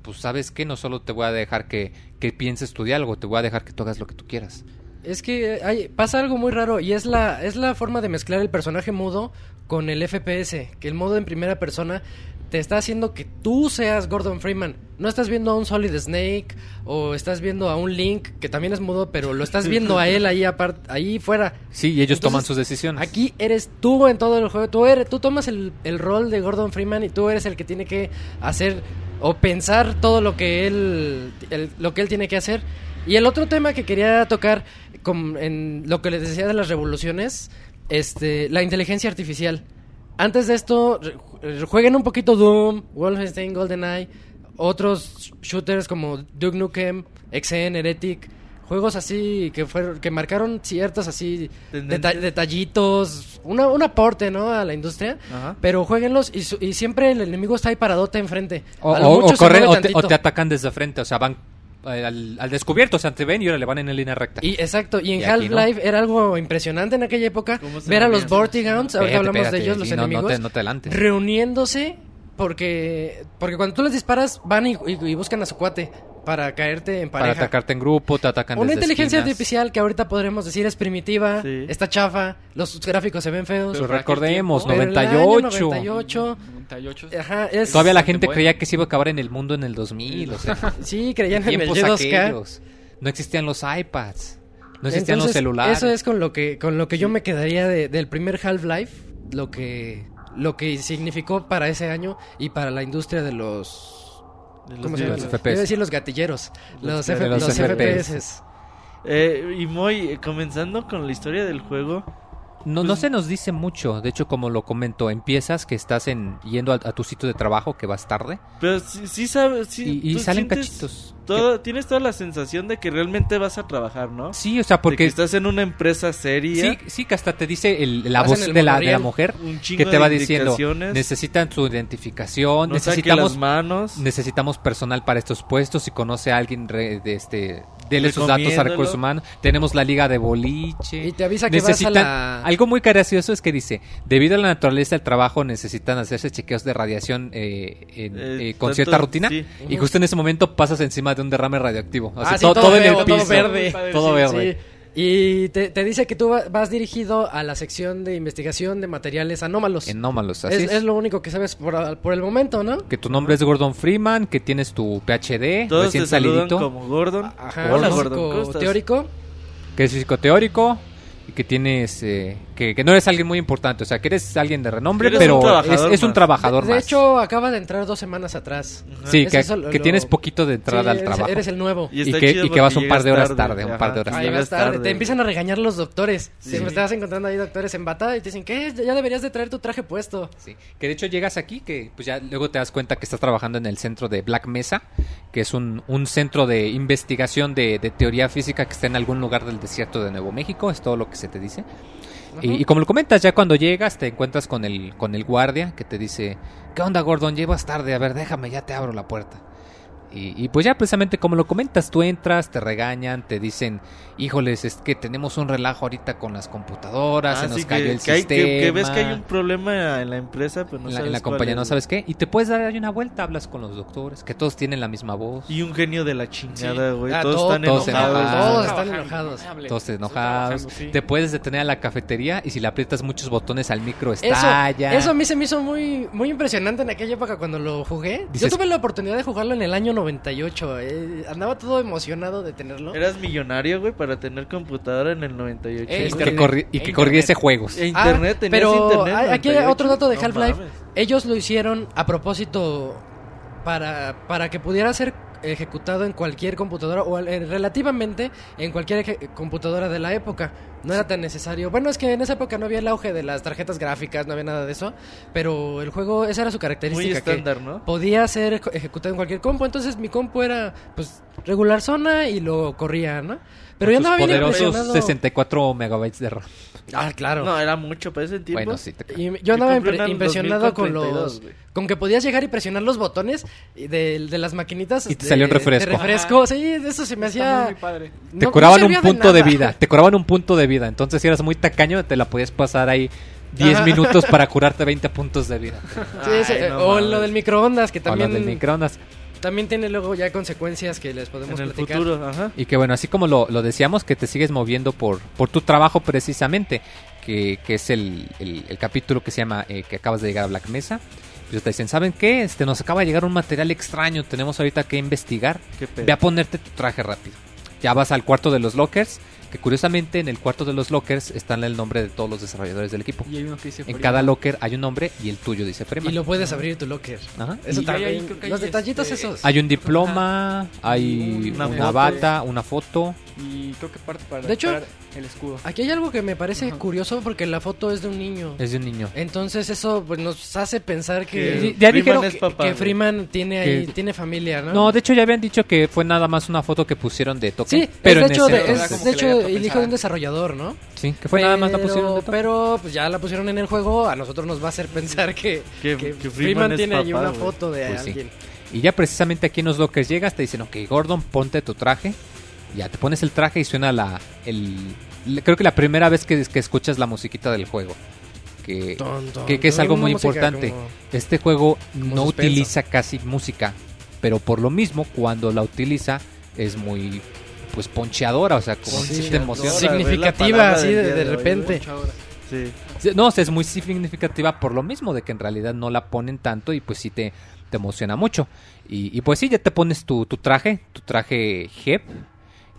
S1: pues sabes que no solo te voy a dejar que, que pienses tu diálogo, te voy a dejar que tú hagas lo que tú quieras.
S3: Es que hay, pasa algo muy raro y es la, es la forma de mezclar el personaje mudo con el FPS, que el modo en primera persona te está haciendo que tú seas Gordon Freeman. No estás viendo a un Solid Snake o estás viendo a un Link que también es mudo, pero lo estás viendo a él ahí aparte, ahí fuera.
S1: Sí, y ellos
S3: Entonces,
S1: toman sus decisiones.
S3: Aquí eres tú en todo el juego. Tú, eres, tú tomas el, el rol de Gordon Freeman y tú eres el que tiene que hacer o pensar todo lo que él, lo que él tiene que hacer. Y el otro tema que quería tocar con- en lo que les decía de las revoluciones, este, la inteligencia artificial. Antes de esto, jueguen un poquito Doom, Wolfenstein, GoldenEye, otros shooters como Duke Nukem, XN, Heretic, juegos así que fueron que marcaron ciertos así deta- detallitos, una, un aporte, ¿no? a la industria.
S2: Ajá.
S3: Pero jueguenlos y, su- y siempre el enemigo está ahí paradote enfrente.
S1: O, o- o corren te, o te atacan desde frente, o sea, van eh, al, al descubierto, o sea, te ven y ahora le van en línea recta.
S3: Y exacto, y en
S1: no.
S3: Half-Life era algo impresionante en aquella época
S2: ¿Cómo se
S3: ver a los Vortigaunts, ahorita
S1: Espérate,
S3: hablamos de ellos, los
S1: no
S3: enemigos,
S1: te- no te adelantes.
S3: reuniéndose porque porque cuando tú les disparas van y, y- y buscan a su cuate para caerte en
S1: para
S3: pareja.
S1: atacarte en grupo, te atacan
S3: Una
S1: desde
S3: inteligencia
S1: esquinas.
S3: artificial que ahorita podremos decir es primitiva,
S2: Sí.
S3: está chafa, los gráficos se ven feos.
S4: Pero para
S1: recordemos,
S4: tiempo-
S3: Pero el año
S1: 98.
S3: 98.
S4: 98.
S3: Ajá, es,
S1: Todavía la gente creía que se iba a acabar en el mundo en el 2000, o sea,
S3: Sí, creían en el
S1: tiempos
S3: Y2K.
S1: aquellos. No existían los iPads, no existían los celulares.
S3: Eso es con lo que con lo que yo me quedaría de- del primer Half-Life, lo que lo que significó para ese año y para la industria De los ¿cómo se llama?
S2: videos.
S1: Los FPS.
S3: A decir los gatilleros, los, F-
S1: los
S3: los
S1: FPS.
S3: FPS.
S2: Eh, y muy eh, comenzando con la historia del juego.
S1: No, no
S2: Pues-
S1: se nos dice mucho. De hecho, como lo comento, empiezas que estás en yendo a, a tu sitio de trabajo, que vas tarde,
S2: Pero sí, sí sabes. Sí,
S1: y, salen
S2: sientes-
S1: cachitos.
S2: Todo, tienes toda la sensación de que realmente vas a trabajar, ¿no?
S1: Sí, o sea,
S2: De que
S1: porque
S2: estás en una empresa seria.
S1: sí, sí que hasta te dice el- la voz
S3: el
S1: de la, de mujer
S2: Un chingo
S1: que te
S2: de
S1: va diciendo necesitan su identificación,
S2: no
S1: necesitamos
S2: las manos.
S1: necesitamos personal para estos puestos si conoce a alguien re- de este dele sus datos a recursos humanos. Tenemos la liga de boliche.
S3: Y te avisa que vas a
S1: necesitan
S3: la-
S1: algo muy gracioso es que dice debido a la naturaleza del trabajo necesitan hacerse chequeos de radiación eh, en-
S2: Eh,
S1: eh, con
S2: tanto-
S1: cierta rutina.
S2: sí.
S1: y justo en ese momento pasas encima de un derrame radioactivo. O sea,
S3: Ah, sí,
S1: todo,
S3: todo
S1: todo en el
S3: todo
S1: piso.
S3: verde.
S1: todo
S3: Sí,
S1: verde.
S3: sí. Y te, te dice que tú va- vas dirigido a la sección de investigación de materiales anómalos.
S1: Anómalos, así
S3: es,
S1: es.
S3: es lo único que sabes por, por el momento, ¿no?
S1: que tu nombre es Gordon Freeman que tienes tu PhD
S2: Todos
S1: recién
S2: te
S1: salidito
S2: como Gordon.
S3: Ajá,
S2: Hola,
S3: físico
S2: Gordon. ¿cómo estás?
S3: teórico.
S1: que es físico teórico y que tienes eh, que, que no eres alguien muy importante, o sea, que eres alguien de renombre, pero
S2: un
S1: es, un trabajador
S3: de
S1: más.
S3: hecho, acaba de entrar dos semanas atrás.
S1: sí,
S3: Es
S1: que,
S3: eso lo-
S1: que
S3: lo-
S1: tienes poquito de entrada
S3: Sí,
S1: al
S3: eres-
S1: trabajo.
S3: Eres el nuevo.
S1: Y
S2: está
S1: que- y que vas un par de horas tarde, un par de horas
S3: tarde.
S2: tarde.
S3: Te empiezan a regañar los doctores.
S2: Sí.
S3: Siempre te vas encontrando ahí doctores en bata y te dicen, ¿qué? Ya deberías de traer tu traje puesto.
S1: Sí, que de hecho llegas aquí, que pues ya luego te das cuenta que estás trabajando en el centro de Black Mesa, que es un, un centro de investigación de, de teoría física que está en algún lugar del desierto de Nuevo México, es todo lo que se te dice. Y, como lo comentas, ya cuando llegas te encuentras con el, con el guardia que te dice, ¿qué onda Gordon? Llevas tarde, a ver, déjame, ya te abro la puerta. Y, y pues ya precisamente como lo comentas, tú entras, te regañan, te dicen, híjoles, es que tenemos un relajo ahorita con las computadoras,
S2: Ah,
S1: se nos
S2: sí,
S1: cayó
S2: que,
S1: el
S2: que hay-
S1: sistema.
S2: que- que ves que hay un problema en la empresa, pero no
S1: en la, en compañía no sabes qué y te puedes dar ahí una vuelta hablas con los doctores que todos tienen la misma voz
S2: Y un genio de la chingada, güey.
S3: Ah,
S2: todos
S3: todo-
S2: están
S1: todos
S2: enojados.
S1: enojados.
S3: Todos están enojados.
S1: todos enojados
S4: sí.
S1: te puedes detener a la cafetería y si le aprietas muchos botones al micro
S3: Eso,
S1: estalla
S3: eso a mí se me hizo muy, muy impresionante en aquella época cuando lo jugué.
S1: Dices-
S3: Yo tuve la oportunidad de jugarlo en el año 98. eh, andaba todo emocionado de tenerlo.
S2: Eras millonario, güey, para tener computadora en el 98.
S4: Eh,
S1: y que, corri- y que corriese juegos
S2: E
S3: Ah,
S2: internet, tenías
S3: pero
S2: internet.
S3: aquí hay
S2: 98.
S3: otro dato de Half-Life. Ellos lo hicieron a propósito para, para que pudiera ser ejecutado en cualquier computadora o eh, relativamente en cualquier computadora de la época. No era tan necesario. Bueno, es que en esa época no había el auge de las tarjetas gráficas, no había nada de eso. Pero el juego, esa era su
S2: Muy
S3: característica. que
S2: estándar, ¿no?
S3: Podía ser eje- ejecutado en cualquier compu. Entonces mi compu era pues regular zona y lo corría, ¿no? Pero yo andaba bien
S1: poderosos
S3: impresionado.
S1: 64 megabytes de RAM
S3: Ah, claro.
S2: No, era mucho para ese tiempo.
S1: bueno sí te creo.
S3: Y yo andaba impre- impresionado con
S2: 2032,
S3: los con que podías llegar y presionar los botones de, de las maquinitas
S1: Y te
S3: de-
S1: salió un refresco.
S3: de refresco. Sí, eso se me hacía
S4: muy, padre.
S1: te
S3: no
S1: curaban un punto de, vida te curaban un punto de vida entonces si eras muy tacaño te la podías pasar ahí 10
S3: Ajá.
S1: minutos para curarte 20 puntos de vida
S3: Sí,
S2: Ay, no
S3: o
S2: mames.
S3: lo del microondas que
S1: o lo
S3: también
S1: del microondas
S3: también tiene luego ya consecuencias que les podemos
S2: En el
S3: platicar.
S2: futuro, ajá.
S1: Y que bueno, así como lo, lo decíamos, que te sigues moviendo por, por tu trabajo precisamente, que, que es el, el- el capítulo que se llama eh, que acabas de llegar a Black Mesa. Pues te dicen, ¿saben qué? Este, nos acaba de llegar un material extraño, tenemos ahorita que investigar.
S2: Qué pedo.
S1: Ve a ponerte tu traje rápido. Ya vas al cuarto de los lockers, que curiosamente en el cuarto de los lockers están el nombre de todos los desarrolladores del equipo.
S4: Y hay uno que dice
S1: En
S4: Freeman.
S1: cada locker hay un nombre y el tuyo dice Freeman.
S3: Y lo puedes abrir tu locker.
S1: Ajá.
S3: Eso
S4: Y
S3: también.
S4: ahí creo que hay,
S3: los detallitos
S4: este,
S3: esos.
S1: Hay un diploma, hay
S2: Una
S1: bata, una foto.
S4: Y creo que parte para
S3: De hecho-
S4: el escudo.
S3: Aquí hay algo que me parece
S4: Ajá.
S3: curioso porque la foto es de un niño.
S1: Es de un niño.
S3: Entonces eso pues, nos hace pensar
S2: Que
S3: que,
S1: Sí, ya
S2: Freeman
S1: dijeron
S2: es
S1: que-
S2: papá,
S3: que. Freeman tiene ahí,
S1: Que-
S3: tiene familia, ¿no?
S1: No, de hecho ya habían dicho que fue nada más una foto que pusieron de toque.
S3: Sí,
S1: pero
S3: es de
S1: en
S3: hecho,
S1: ese
S3: de, es de hecho el hijo de un desarrollador, ¿no?
S1: Sí, que fue nada más la
S3: Pero-
S1: pusieron de toque.
S3: Pero pues ya la pusieron en el juego, a nosotros nos va a hacer pensar que,
S2: Que-
S3: que
S2: Freeman
S3: Freeman tiene ahí
S2: papá,
S3: una
S2: güey.
S3: foto de
S1: Pues sí.
S3: alguien.
S1: Y ya precisamente aquí en los lockers llegas, te dicen, ok, Gordon, ponte tu traje. Ya te pones el traje y suena la... El, creo que la primera vez que, que escuchas la musiquita del juego. Que, que, que es algo muy importante.
S3: como-
S1: Este juego no
S3: suspenso.
S1: utiliza casi música. Pero por lo mismo, cuando la utiliza, es muy... Pues poncheadora, o sea, como
S3: Sí,
S1: si te
S2: Poncheadora.
S1: emociona.
S2: Sí.
S3: Significativa, así de, de repente.
S2: Sí.
S1: No, o sea, es muy significativa por lo mismo de que en realidad no la ponen tanto y pues sí te, te emociona mucho. Y, y, pues sí, ya te pones tu, tu traje, tu traje HEP,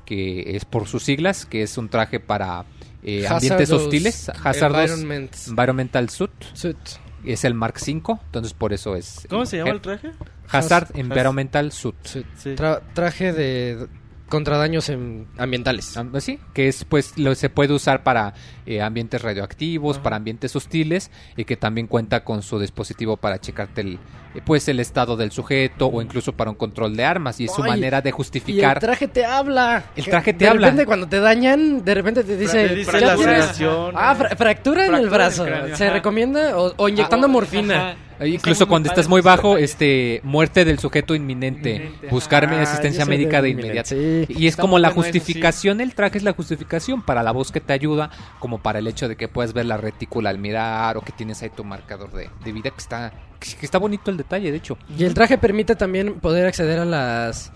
S1: que es por sus siglas, que es un traje para eh, ambientes hostiles, Hazardous
S3: Environments
S1: Environmental Suit,
S3: Suit.
S1: es el Mark 5, entonces por eso es...
S2: ¿Cómo se llama el traje?
S1: Hazard
S3: Haz-
S1: Environmental Suit.
S3: Suit.
S2: Sí.
S3: Tra- traje de contra daños en- ambientales.
S1: Ah, Sí, que es pues lo se puede usar para eh, ambientes radioactivos, para ambientes hostiles y que también cuenta con su dispositivo para checarte el eh, pues el estado del sujeto o incluso para un control de armas y es su
S3: Ay,
S1: manera de
S3: Y el
S1: justificar.
S3: traje te habla.
S1: El traje te
S3: de
S1: habla.
S3: repente cuando te dañan, de repente te dice...
S2: Te dice
S3: "Ya
S2: la
S3: tienes-. Ah, fra- fractura en el
S4: Fractura en el
S3: brazo.
S4: cráneo,
S3: Se
S4: ajá.
S3: recomienda o, o inyectando
S4: Ah,
S3: morfina.
S4: ajá.
S1: Incluso cuando
S4: padre
S1: estás muy bajo, este muerte del sujeto inminente,
S4: Inminente, ajá.
S1: buscar
S3: Ah,
S1: asistencia médica de inmediato.
S3: sí.
S1: Y es
S4: Está
S1: como la justificación, el traje es la justificación para la voz que te ayuda, como para el hecho de que puedes ver la retícula al mirar o que tienes ahí tu marcador de, de vida, que está, que está bonito el detalle, de hecho.
S3: Y el traje permite también poder acceder a las...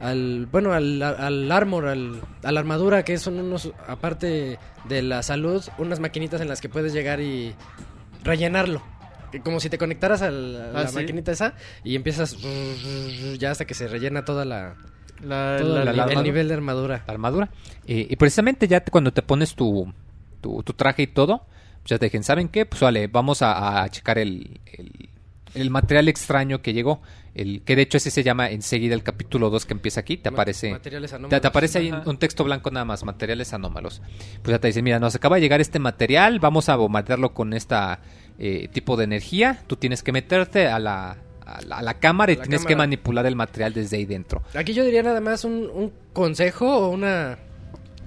S3: Al, bueno, al, al armor, al, a la armadura, que son unos, aparte de la salud, unas maquinitas en las que puedes llegar y rellenarlo. Como si te conectaras a la
S2: Ah, ¿sí?
S3: maquinita esa y empiezas ya hasta que se rellena toda la,
S2: La, la-
S3: el,
S1: la
S3: nivel de armadura.
S1: la armadura. Eh, y precisamente ya te- cuando te pones tu, tu, tu traje y todo, pues ya te dicen, ¿saben qué? Pues vale, vamos a, a checar el, el, el material extraño que llegó. El, que de hecho ese se llama enseguida el capítulo 2 que empieza aquí, te
S3: Ma-
S1: aparece...
S3: materiales
S1: Te,
S3: anómalos.
S1: te aparece ahí un texto blanco nada más, materiales anómalos. Pues ya te dicen, mira, nos acaba de llegar este material, vamos a bombardearlo con esta eh, tipo de energía. Tú tienes que meterte a la, a la, a la cámara y
S3: la
S1: tienes que manipular el material desde ahí dentro.
S3: Aquí yo diría nada más un, un consejo o una...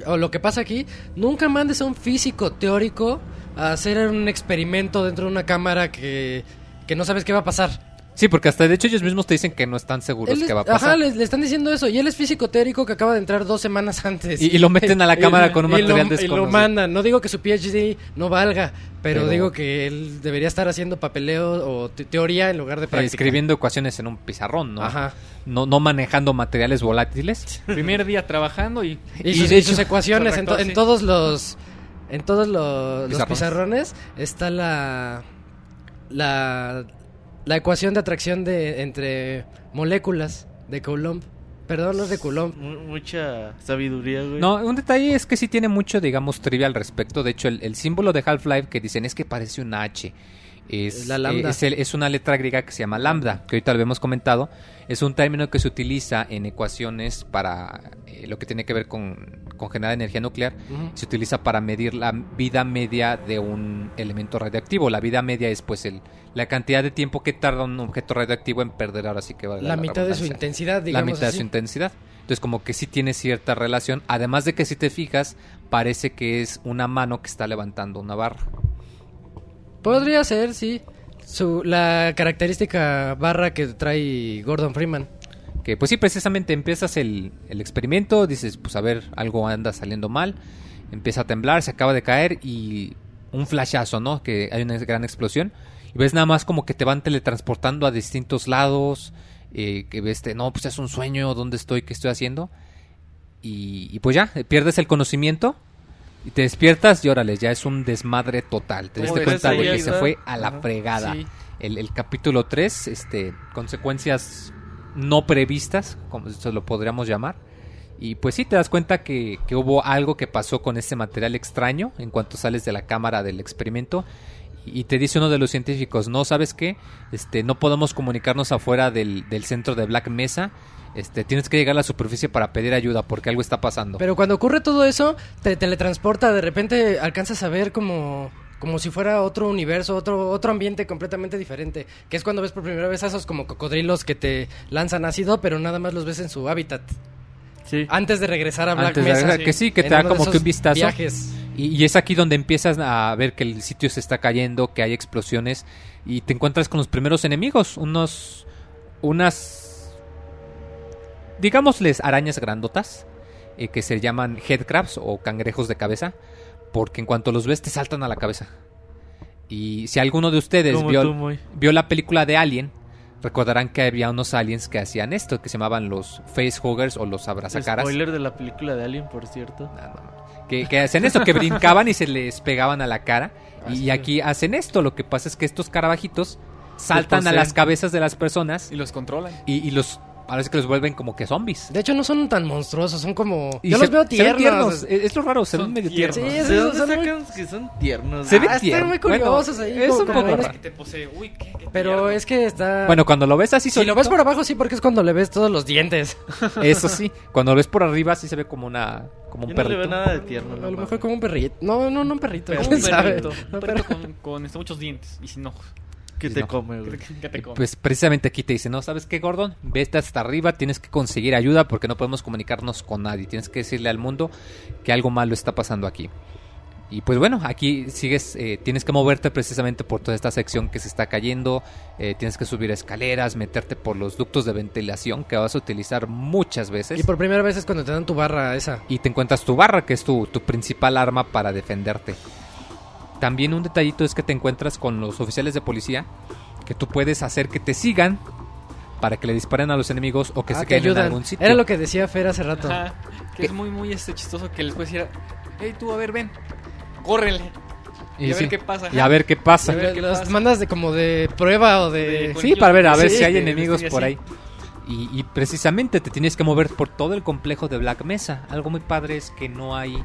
S3: O lo que pasa aquí, nunca mandes a un físico teórico a hacer un experimento dentro de una cámara que, que no sabes qué va a pasar.
S1: Sí, porque hasta de hecho ellos mismos te dicen que no están seguros
S3: es-
S1: que va a pasar.
S3: Ajá, le, le están diciendo eso. Y él es físico teórico que acaba de entrar dos semanas antes.
S1: Y- y lo meten a la cámara con un material
S3: Y lo
S1: desconocido.
S3: mandan. No digo que su PhD no valga, pero,
S1: Pero-
S3: digo que él debería estar haciendo papeleo o te- teoría en lugar de práctica.
S1: escribiendo ecuaciones en un pizarrón, ¿no?
S3: Ajá.
S1: No, no manejando materiales volátiles.
S4: Primer día trabajando y...
S3: Y,
S1: Y
S3: sus,
S1: de
S3: y sus ecuaciones en, to- todos los en todos los los
S1: Pizarrones.
S3: pizarrones está la la la ecuación de atracción de entre moléculas de Coulomb. Perdón, no es de Coulomb.
S2: Mu- mucha sabiduría, güey.
S1: No, un detalle es que sí tiene mucho, digamos, trivia al respecto. De hecho, el, el símbolo de Half-Life que dicen es que parece un H. Es,
S3: La lambda.
S1: Es, el- es una letra griega que se llama lambda, que ahorita lo hemos comentado. Es un término que se utiliza en ecuaciones para eh, lo que tiene que ver con, con generar energía nuclear. Se utiliza para medir la vida media de un elemento radioactivo. La vida media es pues el, la cantidad de tiempo que tarda un objeto radioactivo en perder ahora sí que valga
S3: La mitad de su intensidad,
S1: la
S3: digamos
S1: mitad de su intensidad. Entonces como que sí tiene cierta relación, además de que si te fijas, parece que es una mano que está levantando una barra.
S3: Podría ser, sí. Su, la característica barra que trae Gordon Freeman.
S1: Que pues sí, precisamente empiezas el, el experimento, dices, pues a ver, algo anda saliendo mal, empieza a temblar, se acaba de caer y un flashazo, ¿no? Que hay una gran explosión y ves nada más como que te van teletransportando a distintos lados, eh, que ves, te- no, pues es un sueño, ¿dónde estoy? ¿Qué estoy haciendo? Y, y pues ya, eh, pierdes el conocimiento y te despiertas y órale, ya es un desmadre total. Te diste cuenta de que se fue a la fregada.
S4: Sí.
S1: El, el capítulo 3, este, consecuencias no previstas, como se lo podríamos llamar. Y pues sí, te das cuenta que, que hubo algo que pasó con ese material extraño en cuanto sales de la cámara del experimento. Y te dice uno de los científicos, no, ¿sabes qué? Este, no podemos comunicarnos afuera del, del centro de Black Mesa. Este, tienes que llegar a la superficie para pedir ayuda porque algo está pasando.
S3: Pero cuando ocurre todo eso, te teletransporta, de repente alcanzas a ver como, como si fuera otro universo, otro, otro ambiente completamente diferente. Que es cuando ves por primera vez a esos como cocodrilos que te lanzan ácido, pero nada más los ves en su hábitat.
S2: Sí.
S3: Antes de regresar a Black
S1: Antes de
S3: Mesa.
S1: regresar, que sí, que
S3: En
S1: te da como que un vistazo.
S3: Viajes.
S1: Y, y es aquí donde empiezas a ver que el sitio se está cayendo, que hay explosiones y te encuentras con los primeros enemigos, unos unas digámosles arañas grandotas eh, que se llaman headcrabs o cangrejos de cabeza, porque en cuanto los ves te saltan a la cabeza. Y si alguno de ustedes vio,
S2: tú, muy.
S1: vio la película de Alien, recordarán que había unos aliens que hacían esto, que se llamaban los facehuggers o los abrazacaras.
S2: Spoiler de la película de Alien, por cierto.
S1: No, no, no. Que, que hacen esto, que brincaban y se les pegaban a la cara.
S3: Ah,
S1: y
S3: sí.
S1: aquí hacen esto. Lo que pasa es que estos carabajitos saltan a las cabezas de las personas
S4: Y los controlan.
S1: y, y los parece que los vuelven como que zombies.
S3: De hecho, no son tan monstruosos, son como.
S1: Y
S3: Yo
S1: se-
S3: los veo
S1: ven
S3: tiernos.
S1: Es, es lo raro, se ven
S4: Son
S1: medio
S4: tiernos.
S1: tiernos.
S3: Sí, es-
S2: ¿De dónde
S3: son muy-
S2: sacan que son tiernos?
S1: Se ve
S3: Ah, están muy
S1: Bueno,
S3: curiosos ahí,
S1: es un poco
S3: ven-
S1: raro.
S4: Que te posee. Uy, qué, qué
S3: Pero
S4: tierno.
S3: es que está.
S1: Bueno, cuando lo ves así
S3: si lo ves por abajo, sí, porque es cuando le ves todos los dientes.
S1: Eso sí, cuando lo ves por arriba sí se ve como una como un
S2: Yo no le
S1: perrito.
S2: veo nada de tierno.
S3: A
S2: no
S3: lo mejor como un perrito. No, no, no un perrito.
S4: Como
S3: ¿quién
S4: un perrito.
S3: No,
S4: Un perrito con, con este, muchos dientes y sin ojos.
S2: Te
S1: no.
S2: come, güey.
S4: que te come.
S1: Pues precisamente aquí te dice, no, ¿sabes qué, Gordon? Vete hasta arriba, tienes que conseguir ayuda porque no podemos comunicarnos con nadie. Tienes que decirle al mundo que algo malo está pasando aquí. Y pues bueno, aquí sigues, eh, tienes que moverte precisamente por toda esta sección que se está cayendo. eh, tienes que subir escaleras, meterte por los ductos de ventilación que vas a utilizar muchas veces.
S3: Y por primera vez es cuando te dan tu barra esa.
S1: y te encuentras tu barra, que es tu, tu principal arma para defenderte. También un detallito es que te encuentras con los oficiales de policía, que tú puedes hacer que te sigan para que le disparen a los enemigos o que
S3: Ah,
S1: se queden en algún sitio.
S3: Era lo que decía Fer hace rato.
S4: Ajá, que es muy, muy este, chistoso que les puedes decir, hey, tú, a ver, ven, córrele. Y, a
S1: sí.
S4: ver qué pasa.
S1: Y a ver qué pasa.
S4: A ver qué
S3: Los
S4: pasa.
S3: mandas de como de prueba o
S4: De-
S3: de...
S1: Sí, para ver, a ver
S3: Sí,
S1: si hay
S4: que
S1: enemigos por
S4: así.
S1: ahí. Y, y precisamente te tienes que mover por todo el complejo de Black Mesa. Algo muy padre es que no hay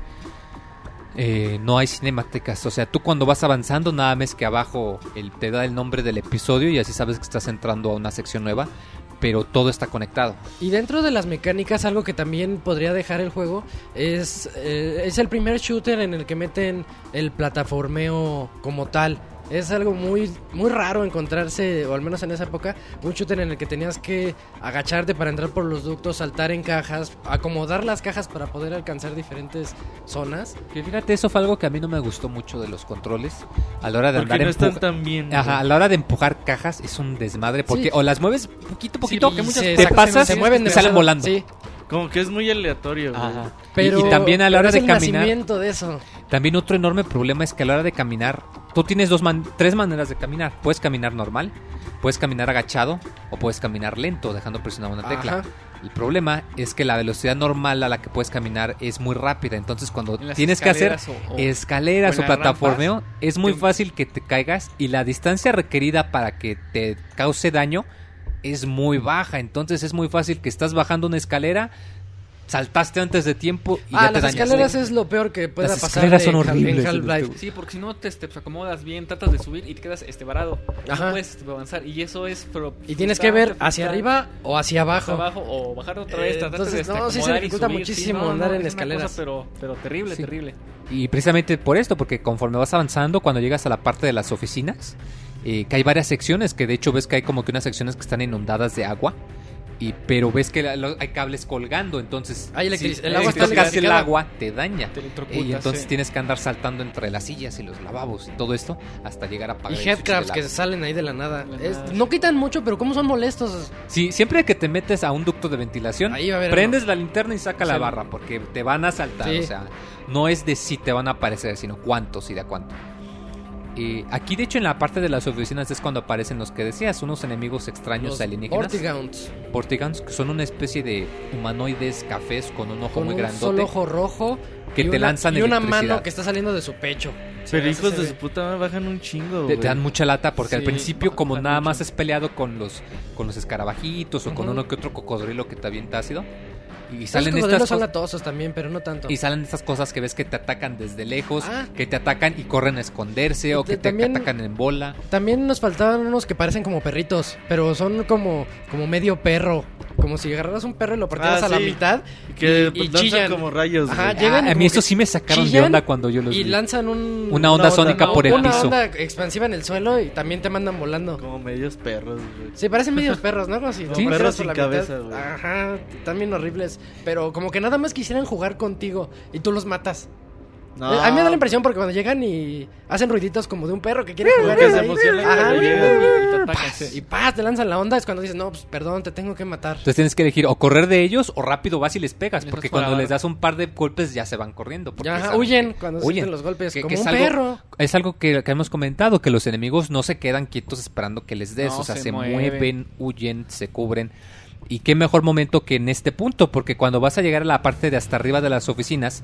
S1: eh, no hay cinemáticas. O sea, tú cuando vas avanzando, nada más que abajo te da el nombre del episodio y así sabes que estás entrando a una sección nueva. Pero todo está conectado.
S3: Y dentro de las mecánicas, algo que también podría dejar el juego es, eh, es el primer shooter en el que meten el plataformeo como tal. Es algo muy, muy raro encontrarse, o al menos en esa época, un shooter en el que tenías que agacharte para entrar por los ductos, saltar en cajas, acomodar las cajas para poder alcanzar diferentes zonas.
S1: Que fíjate, eso fue algo que a mí no me gustó mucho de los controles. A la hora de
S2: Porque
S1: andar
S2: no están
S1: empuja-
S2: tan bien.
S1: Ajá, a la hora de empujar cajas es un desmadre porque
S3: Sí.
S1: o las mueves poquito poquito
S3: Y
S1: que muchas
S3: se-
S1: te pasas
S3: se mueven
S1: y salen volando.
S3: Sí,
S2: Como que es muy aleatorio, güey.
S1: Ajá.
S3: pero,
S1: y, y también a la hora de
S3: el
S1: caminar,
S3: de eso.
S1: también otro enorme problema es que a la hora de caminar, tú tienes dos man- tres maneras de caminar. Puedes caminar normal, puedes caminar agachado o puedes caminar lento dejando presionada una tecla.
S3: Ajá.
S1: El problema es que la velocidad normal a la que puedes caminar es muy rápida, entonces cuando
S4: En
S1: tienes que hacer
S4: escaleras o-
S1: escaleras plataformeo, es muy
S4: te-
S1: fácil que te caigas y la distancia requerida para que te cause daño es muy baja, entonces es muy fácil que estás bajando una escalera, saltaste antes de tiempo y
S3: Ah,
S1: ya te
S3: las
S1: dañas.
S3: escaleras es lo peor que pueda
S1: Las
S3: pasar
S1: escaleras
S3: de
S1: son horribles
S3: en
S4: Sí, porque si no te, te acomodas bien, tratas de subir y te quedas este varado.
S3: Ajá.
S4: No puedes este, avanzar. Y eso es. Pero,
S3: Y tienes que ver hacia arriba o hacia
S4: hacia
S3: abajo.
S4: abajo o bajar otra vez.
S3: Eh, entonces,
S4: de este,
S3: no, sí se dificulta muchísimo
S4: no,
S3: andar en
S4: es una
S3: escaleras.
S4: cosa, pero, pero terrible,
S1: Sí.
S4: terrible.
S1: Y precisamente por esto, porque conforme vas avanzando, cuando llegas a la parte de las oficinas, eh, que hay varias secciones, que de hecho ves que hay como que unas secciones que están inundadas de agua, y pero ves que la- lo- hay cables colgando, entonces
S3: Hay electric-
S1: si
S3: el agua está
S1: tocas el agua te daña.
S4: Te
S1: Y entonces
S4: sí.
S1: tienes que andar saltando entre las sillas y los lavabos y todo esto hasta llegar a
S3: Y
S1: apagar el switch
S3: headcrabs que salen ahí de la nada.
S4: De la
S3: Es-
S4: nada.
S3: no quitan mucho, pero cómo son molestos.
S1: Sí, siempre que te metes a un ducto de ventilación,
S3: Ahí va a haber
S1: prendes la linterna y saca la barra, porque te van a saltar.
S3: Sí.
S1: O sea, no es de si te van a aparecer, sino cuántos y de a cuánto. Eh, aquí, de hecho, en la parte de las oficinas es cuando aparecen los que decías, unos enemigos extraños
S3: Los
S1: alienígenas.
S3: Vortigaunts.
S1: Vortigans, que son una especie de humanoides cafés con un ojo
S3: Con
S1: muy
S3: un
S1: grandote.
S3: solo ojo rojo.
S1: Que
S3: y
S1: te
S3: una-
S1: lanzan
S3: Y una mano que está saliendo de su pecho.
S2: Pero
S3: Sí,
S2: hijos
S3: se
S2: de
S3: ve.
S2: su puta madre bajan un chingo,
S1: Te, dan mucha lata porque al principio, como nada
S4: mucho.
S1: más has peleado con los, con los escarabajitos o con uno que otro cocodrilo que te avienta ácido. Y
S3: Los
S1: salen
S3: cocodrilos
S1: estas
S3: son
S1: cosas.
S3: latosos también, pero no tanto.
S1: Y salen estas cosas que ves que te atacan desde lejos,
S3: Ah.
S1: que te atacan y corren a esconderse, o que te
S3: también-
S1: atacan en bola.
S3: También nos faltaban unos que parecen como perritos, pero son como, como medio perro. Como si agarraras un perro y lo partieras
S2: Ah,
S3: a la mitad.
S2: Que
S3: y, y chillan.
S2: como rayos,
S3: Ajá, llegan
S1: Ah, a mí eso sí me sacaron de onda cuando yo los
S3: Y
S1: vi.
S3: lanzan un,
S1: Una onda sónica
S3: una
S1: por el
S3: una
S1: piso.
S3: onda expansiva en el suelo y también te mandan volando.
S2: Como medios perros, güey.
S3: Sí, parecen medios perros, ¿no? Como si
S2: Sí, perros sin cabeza, güey.
S3: Ajá, también horribles. Pero como que nada más quisieran jugar contigo y tú los matas.
S2: No.
S3: A mí me da la impresión porque cuando llegan y hacen ruiditos como de un perro que quiere jugar
S2: Que se
S3: Ajá, güey,
S4: Y te atacan,
S3: paz,
S4: sí.
S3: Y paz, te lanzan la onda. Es cuando dices, no, pues perdón, te tengo que matar.
S1: Entonces tienes que elegir o correr de ellos o rápido vas y les pegas, porque cuando les das un par de golpes ya se van corriendo. porque
S3: Ya, ajá,
S1: saben
S3: huyen cuando
S1: huyen.
S3: sienten los golpes,
S1: Que-
S3: como
S1: que es
S3: un
S1: algo-
S3: perro.
S1: Es algo que, que hemos comentado, que los enemigos no se quedan quietos esperando que les des,
S4: No,
S1: o sea, se,
S4: se
S1: mueven.
S4: mueven.
S1: huyen, se cubren. Y qué mejor momento que en este punto, porque cuando vas a llegar a la parte de hasta arriba de las oficinas,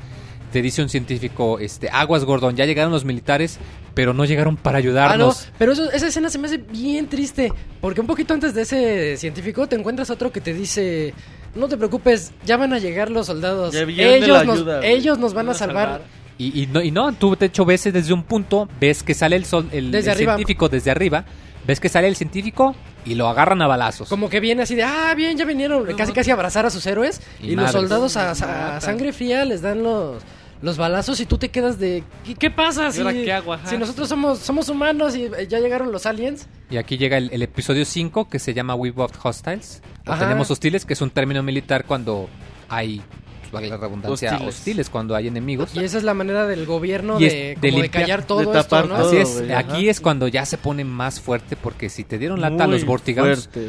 S1: te dice un científico, este, aguas Gordon, ya llegaron los militares, pero no llegaron para
S3: Ah, no,
S1: ayudarnos.
S3: pero eso- esa escena se me hace bien triste. Porque un poquito antes de ese científico te encuentras otro que te dice: No te preocupes, ya van a llegar los soldados. Ellos,
S2: la
S3: nos,
S2: ayuda,
S3: ellos nos van a salvar.
S1: Y, y no, y no, tú de hecho ves desde un punto, ves que sale el, sol, el,
S3: Desde
S1: el científico desde arriba, ves que sale el científico y lo agarran a balazos.
S3: Como que viene así de, ah, bien, ya vinieron, casi casi a abrazar a sus héroes.
S1: Y
S3: Y, los soldados a, sangre fría les dan los, los balazos y tú te quedas de, ¿qué, qué pasa?
S4: ¿Y
S3: Si,
S4: qué hago?
S3: Si nosotros somos, somos humanos y eh, ya llegaron los aliens.
S1: Y aquí llega el, el episodio 5 que se llama We Both Hostiles. O tenemos hostiles, que es un término militar cuando hay, valga la redundancia, hostiles.
S2: Hostiles.
S1: cuando hay enemigos.
S3: Y esa es la manera del gobierno
S1: es
S3: de, como de
S1: limpiar-
S3: callar todo
S2: de tapar
S3: esto, ¿no?
S1: Así es, aquí
S2: ajá.
S1: es cuando ya se pone más fuerte porque si te dieron lata
S2: Muy
S1: los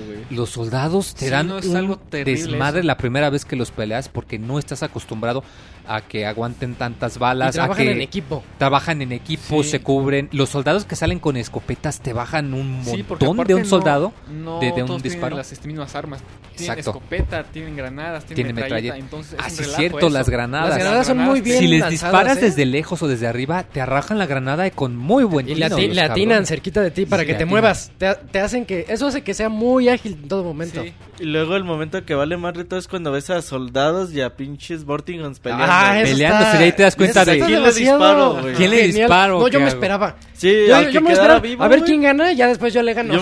S2: güey.
S1: los soldados te
S4: Sí,
S1: dan
S4: no, es
S1: un
S4: algo terrible
S1: desmadre
S4: eso.
S1: la primera vez que los peleas porque no estás acostumbrado a que aguanten tantas balas,
S3: Y
S1: a
S3: trabajan
S1: que
S3: en equipo.
S1: trabajan en equipo,
S4: Sí.
S1: se cubren. Los soldados que salen con escopetas te bajan un montón de un
S4: no-
S1: soldado
S4: no
S1: de, de un
S4: todos tienen
S1: disparo.
S4: las este, mismas armas. Tienen
S1: Exacto.
S4: escopeta, tienen granadas, tienen,
S1: Tienen
S4: metralleta,
S1: metralleta.
S4: entonces es
S1: Ah,
S4: un
S1: sí, es
S4: relajo
S1: cierto,
S4: eso.
S1: las granadas.
S3: Las granadas son muy bien
S1: si les disparas
S3: ¿eh?
S1: desde lejos o desde arriba, te arrajan la granada y con muy buen
S3: Y
S1: tino, los
S3: le atinan
S1: cabrones.
S3: cerquita de ti para
S1: Sí,
S3: que te
S1: atinan.
S3: muevas. Te, te hacen que... Eso hace que sea muy ágil en todo momento.
S4: Sí.
S2: Y luego el momento que vale más reto es cuando ves a soldados y a pinches Vortigons peleando.
S3: Ah, eso
S1: Peleándose,
S3: está-
S1: y ahí te das cuenta de-
S2: ¿Quién le disparo, güey?
S1: ¿Quién le disparo?
S3: No,
S1: ¿Qué
S3: yo me esperaba.
S2: Sí,
S3: Yo,
S2: al
S3: yo
S2: que
S3: me
S2: quedara
S3: esperaba.
S2: vivo,
S3: a ver quién gana, ya después yo le gano.
S2: Yo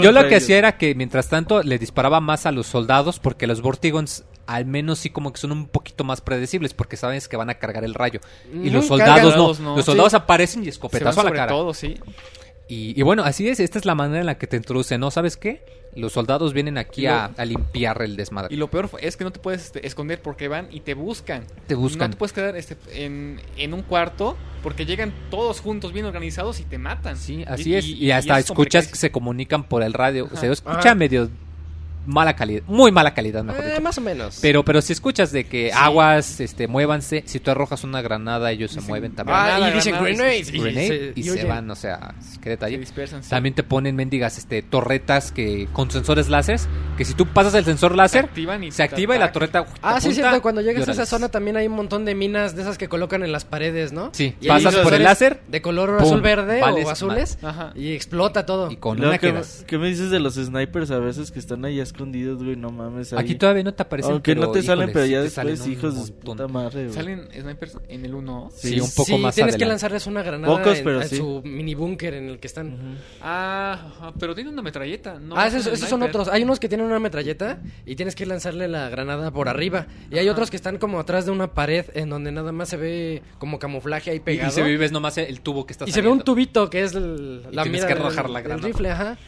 S1: Yo, lo que
S2: ellos.
S1: hacía era que mientras tanto le disparaba más a los soldados porque los Vortigons al menos sí como que son un poquito más predecibles porque sabes que van a cargar el rayo. Y los soldados no. Los soldados
S3: Sí.
S1: aparecen y escopetazo a la cara.
S4: todo, sí.
S1: Y, y bueno, así es. Esta es la manera en la que te introducen. ¿No sabes qué? Los soldados vienen aquí a, a limpiar el desmadre.
S4: Y lo peor es que no te puedes este, esconder porque van y te buscan.
S1: Te buscan.
S4: No te puedes quedar este, en, en un cuarto porque llegan todos juntos, bien organizados y te matan.
S1: Sí, así es. Y,
S4: y
S1: hasta
S4: es
S1: escuchas que se comunican por el radio.
S4: Ajá.
S1: Se escucha
S3: Ah.
S1: medio mala calidad. Muy mala calidad, mejor
S3: Eh,
S1: dicho.
S3: más o menos.
S1: Pero, pero si escuchas de que
S4: Sí.
S1: aguas, este, muévanse, si tú arrojas una granada, ellos se mueven también.
S3: ah,
S4: Granada,
S3: y dicen
S4: y-
S1: Grenade,
S3: se-
S1: y,
S3: y
S1: se van, o sea, qué
S4: Se
S1: detalle.
S4: dispersan. sí.
S1: También te ponen mendigas, este, torretas que con sensores láser, que si tú pasas el sensor
S4: se
S1: láser,
S4: activan y
S1: se activa y la torreta te
S3: Ah, sí,
S1: apunta
S3: cierto. Cuando llegas a esa zona también hay un montón de minas de esas que colocan en las paredes, ¿no?
S1: Sí, pasas por el láser,
S3: De color
S1: pum,
S3: azul verde
S1: vales
S3: o azules.
S4: Ajá.
S3: Y explota todo.
S1: y con una
S2: ¿qué,
S1: quedas.
S2: ¿Qué me dices de los snipers a veces que están ahí escondidos, güey? No mames. ahí.
S1: Aquí todavía no te aparecen,
S2: Aunque no
S1: pero,
S2: te salen,
S1: híjoles,
S2: pero ya
S1: sí
S2: después, hijos de puta madre, güey.
S4: Salen snipers en el 1.
S1: Sí, un poco
S3: sí,
S1: más
S3: tienes que
S1: adelante.
S3: lanzarles una granada
S2: Pocos,
S3: en,
S2: pero
S3: en
S2: sí.
S3: su mini búnker en el que están.
S2: Ujú.
S4: Ah, ajá, pero tiene una metralleta. No
S3: ah,
S4: es
S3: esos, esos son otros. Hay unos que tienen una metralleta y tienes que lanzarle la granada por arriba. Y hay
S4: Ajá.
S3: otros que están como atrás de una pared en donde nada más se ve como camuflaje ahí
S1: Y,
S3: pegado.
S1: y se vives nomás el tubo que está
S3: Y se ve un tubito que es el-
S1: Y
S3: la
S1: tienes
S3: mira
S1: que
S3: del-
S1: arrojar la granada.
S3: rifle, ajá.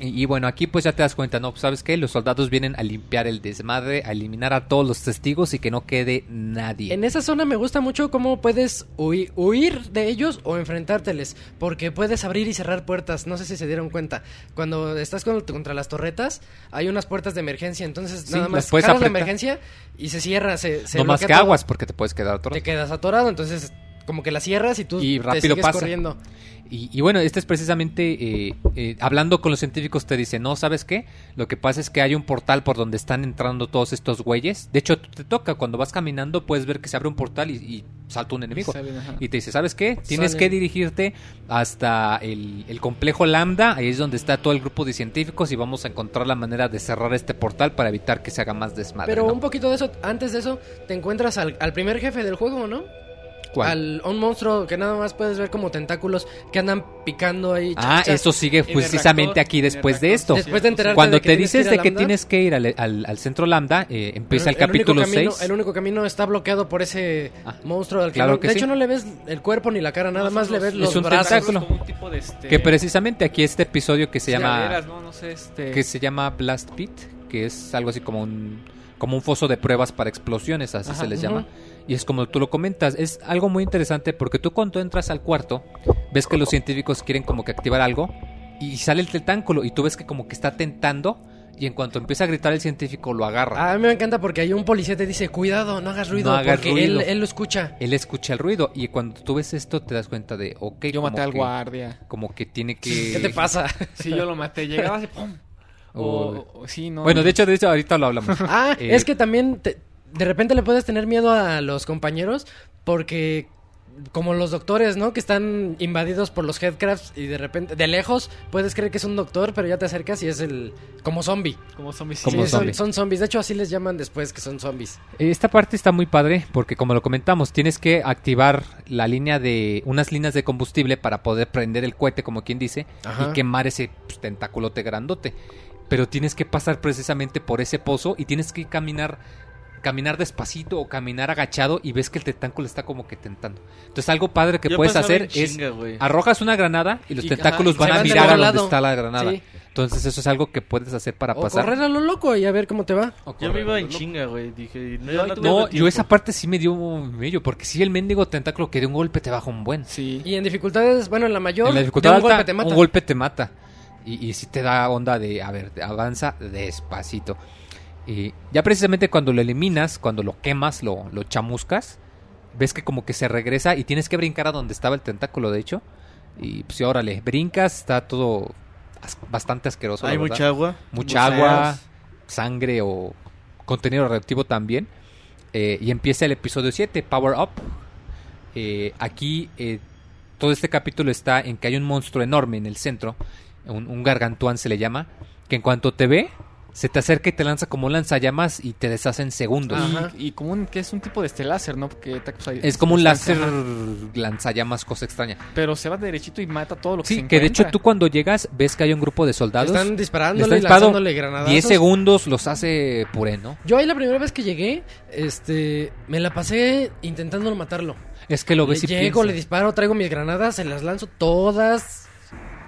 S1: Y, y bueno, aquí pues ya te das cuenta, ¿no? ¿Sabes qué? Los soldados vienen a limpiar el desmadre, a eliminar a todos los testigos y que no quede nadie.
S3: En esa zona me gusta mucho cómo puedes huir, huir de ellos o enfrentárteles, porque puedes abrir y cerrar puertas, no sé si se dieron cuenta. Cuando estás con- contra las torretas, hay unas puertas de emergencia, entonces
S1: Sí,
S3: nada más jalas la emergencia y se cierra, se, se
S1: no más que
S3: todo.
S1: aguas porque te puedes quedar atorado.
S3: Te quedas atorado, entonces como que la cierras y tú
S1: Y
S3: te sigues
S1: pasa.
S3: corriendo.
S1: Y, y bueno, este es precisamente, eh, eh, hablando con los científicos te dice, no, ¿sabes qué? Lo que pasa es que hay un portal por donde están entrando todos estos güeyes. De hecho, te toca, cuando vas caminando puedes ver que se abre un portal y, y salta un enemigo.
S4: Salen.
S1: Y te dice, ¿sabes qué? Tienes
S3: Salen.
S1: que dirigirte hasta el, el complejo Lambda, ahí es donde está todo el grupo de científicos y vamos a encontrar la manera de cerrar este portal para evitar que se haga más desmadre.
S3: Pero
S1: ¿no?
S3: un poquito de eso, antes de eso, te encuentras al, al primer jefe del juego, ¿no?
S1: ¿Cuál?
S3: Al, a un monstruo que nada más puedes ver como tentáculos que andan picando ahí.
S1: Ah, eso sigue
S4: En el
S1: precisamente
S4: reactor,
S1: aquí
S4: el
S1: después de esto.
S3: Después de enterarte
S1: Cuando
S3: de que
S1: te dices de que tienes que ir al, al- al centro Lambda, eh, empieza el, capítulo
S3: único camino,
S1: 6.
S3: El único camino está bloqueado por ese
S1: Ah,
S3: monstruo al que,
S1: claro
S3: no-
S1: que
S3: de
S1: sí.
S3: hecho no le ves el cuerpo ni la cara, nada
S4: No,
S3: más
S4: son
S3: le ves
S4: los-
S3: los
S1: Es un
S3: brazos.
S1: tentáculo.
S4: Como un tipo de este...
S1: Que precisamente aquí este episodio que se
S3: Sí,
S1: llama
S4: no, no sé, este...
S1: que se llama Blast Pit, que es algo así como un como un foso de pruebas para explosiones, así
S3: Ajá,
S1: se les
S3: ujú.
S1: llama. Y es como tú lo comentas, es algo muy interesante porque tú cuando entras al cuarto, ves que los científicos quieren como que activar algo y sale el tentáculo y tú ves que como que está tentando y en cuanto empieza a gritar el científico lo agarra.
S3: A mí me encanta porque hay un policía te dice, cuidado, no hagas ruido,
S1: No hagas
S3: porque
S1: ruido.
S3: Él, él lo escucha.
S1: Él escucha el ruido y cuando tú ves esto te das cuenta de, ok,
S4: Yo maté al
S1: que-
S4: guardia.
S1: Como que tiene que...
S3: ¿Qué te pasa?
S4: Sí, yo lo maté. Llegaba así, ¡pum! O, o- sí, no.
S1: Bueno, de hecho, de hecho, ahorita lo hablamos.
S3: Ah,
S1: Eh,
S3: es que también te- de repente le puedes tener miedo a los compañeros porque como los doctores, ¿no? Que están invadidos por los headcrafts y de repente, de lejos, puedes creer que es un doctor, pero ya te acercas y es el... como zombie.
S4: Como zombies.
S1: Como
S3: Sí, son,
S1: zombie.
S3: son zombies. De hecho, así les llaman después que son zombies.
S1: Esta parte está muy padre porque como lo comentamos, tienes que activar la línea de unas líneas de combustible para poder prender el cohete, como quien dice,
S3: Ajá.
S1: y quemar ese pues, tentáculote grandote. Pero tienes que pasar precisamente por ese pozo y tienes que caminar caminar despacito o caminar agachado y ves que el tentáculo está como que tentando. Entonces algo padre que
S2: Yo
S1: puedes hacer
S2: en
S1: es
S2: chinga, güey.
S1: arrojas una granada y los
S4: Y,
S1: tentáculos
S4: ajá,
S1: van a mirar a donde está la granada.
S3: Sí.
S1: Entonces eso es algo que puedes hacer para
S3: O
S1: pasar.
S3: correr a lo loco y a ver cómo te va.
S2: Yo me iba en chinga, güey. Dije, no,
S4: Yo
S2: no
S1: No, yo esa parte sí me dio medio, porque si el mendigo tentáculo que de un golpe te baja un buen.
S4: Sí.
S3: Y en dificultades, bueno, en la mayor,
S1: En la
S3: de
S1: dificultad
S3: un
S1: alta,
S3: golpe te mata.
S1: un golpe te mata. Y, y sí te da onda de, a ver, avanza despacito. Y ya precisamente cuando lo eliminas, cuando lo quemas, lo, lo chamuscas, ves que como que se regresa y tienes que brincar a donde estaba el tentáculo, de hecho. Y pues sí, órale, brincas, está todo as- bastante asqueroso.
S2: Hay mucha agua.
S1: mucha agua, sangre o contenido radioactivo también. Eh, y empieza el episodio 7, Power Up. Eh, aquí eh, todo este capítulo está en que hay un monstruo enorme en el centro, un, un gargantuán se le llama, que en cuanto te ve, se te acerca y te lanza como un lanzallamas y te deshace en segundos.
S3: Ajá.
S4: Y, y como un, que es un tipo de este láser, ¿no? Porque te acusa-
S1: Es como un láser
S4: Ajá.
S1: lanzallamas, cosa extraña.
S4: Pero se va derechito y mata todo lo que
S1: Sí,
S4: se
S1: que de hecho tú cuando llegas ves que hay un grupo de soldados.
S3: Están
S1: le
S3: disparándole
S1: están
S3: y lanzándole granadazos.
S1: 10 segundos los hace puré, ¿no?
S3: Yo ahí la primera vez que llegué, este, me la pasé intentando matarlo.
S1: Es que lo
S3: Le
S1: ves y
S3: llego, le disparo, traigo mis granadas, se las lanzo todas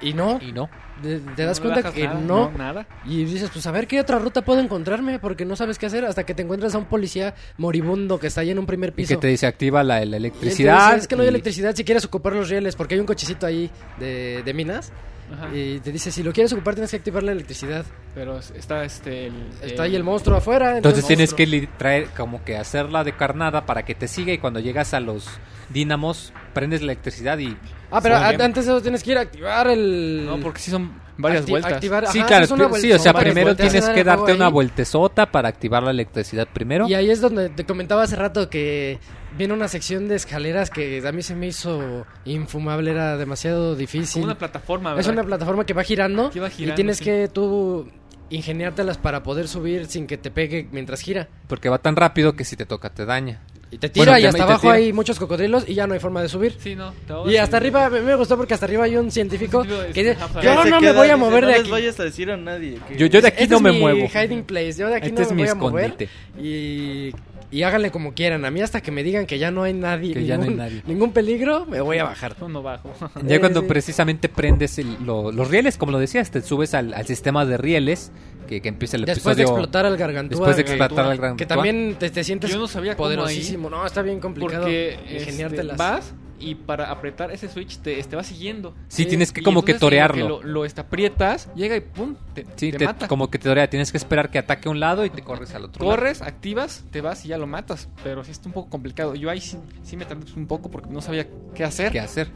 S3: y no.
S1: Y no.
S3: Te, te das
S4: No
S3: cuenta que
S4: nada,
S3: no.
S4: nada.
S3: Y dices, pues a ver qué otra ruta puedo encontrarme, porque no sabes qué hacer hasta que te encuentras a un policía moribundo que está ahí en un primer
S1: Y
S3: piso.
S1: que te dice activa la,
S3: Y
S1: electricidad.
S3: dice, es que no hay
S1: y-
S3: electricidad si quieres ocupar los rieles, porque hay un cochecito ahí de, de minas.
S4: Ajá.
S3: Y te dice, si lo quieres ocupar tienes que activar la electricidad.
S4: Pero está este... El,
S3: Está ahí el monstruo afuera.
S1: Entonces tienes que traer como que hacerla de carnada para que te siga y cuando llegas a los dínamos prendes la electricidad y
S3: Ah, pero a- antes de eso tienes que ir a activar el...
S4: No, porque sí son varias
S3: Acti-
S4: vueltas.
S3: activar-
S1: sí
S3: ajá,
S1: claro
S3: es una vuelta-
S1: sí o
S3: son
S1: sea
S3: varias
S1: primero
S3: vueltas,
S1: tienes que darte una vueltezota para activar la electricidad primero
S3: Y ahí es donde te comentaba hace rato que viene una sección de escaleras que a mí se me hizo infumable, era demasiado difícil.
S4: Como una plataforma,
S3: es
S4: ¿verdad?
S3: una plataforma que va girando,
S4: Que va girando,
S3: y tienes
S4: sí.
S3: que tú ingeniártelas para poder subir sin que te pegue mientras gira.
S1: porque va tan rápido que si te toca te daña
S3: Y te tira
S1: Bueno,
S3: y hasta abajo
S1: tira.
S3: hay muchos cocodrilos y ya no hay forma de subir.
S4: Sí, no.
S3: Y hasta arriba me, me gustó porque hasta arriba hay un científico que dice, yo no me voy a
S2: dice,
S3: mover
S2: no
S3: de
S2: les
S3: aquí.
S2: vayas a decir a nadie. que-
S1: Yo- yo de aquí
S3: Este
S1: no
S3: es
S1: me
S3: mi
S1: muevo.
S3: hiding place, yo de aquí
S1: Este
S3: no
S1: es
S3: me
S1: mi
S3: voy a mover.
S1: escondite.
S3: Y, y háganle como quieran. A mí hasta que me digan que ya no hay nadie,
S1: Que ya no hay
S3: ningún,
S1: nadie.
S3: ningún peligro, me voy a bajar.
S4: Yo no bajo.
S1: ya cuando precisamente prendes el- lo- los rieles como lo decías te subes al, al sistema de rieles que, que empieza el
S3: Después de
S1: episodio
S3: explotar al gargantúa.
S1: después de
S3: que-
S1: explotar al
S3: Que
S1: gargantúa.
S3: también te, te sientes
S4: Yo no sabía cómo
S3: poderosísimo. No, está bien complicado
S4: Porque este, vas y para apretar ese switch te, te va siguiendo.
S1: sí
S3: Sí,
S1: tienes que como que torearlo
S4: Lo, lo este, aprietas, llega y pum, te,
S1: Sí,
S4: te
S1: te-
S4: mata.
S1: como que te dorea, tienes que esperar que ataque a un lado y te corres al otro lado.
S4: Corres, activas, te vas y ya lo matas. Pero sí está un poco complicado. Yo ahí sí, sí me tardé un poco porque no sabía qué hacer.
S1: qué hacer.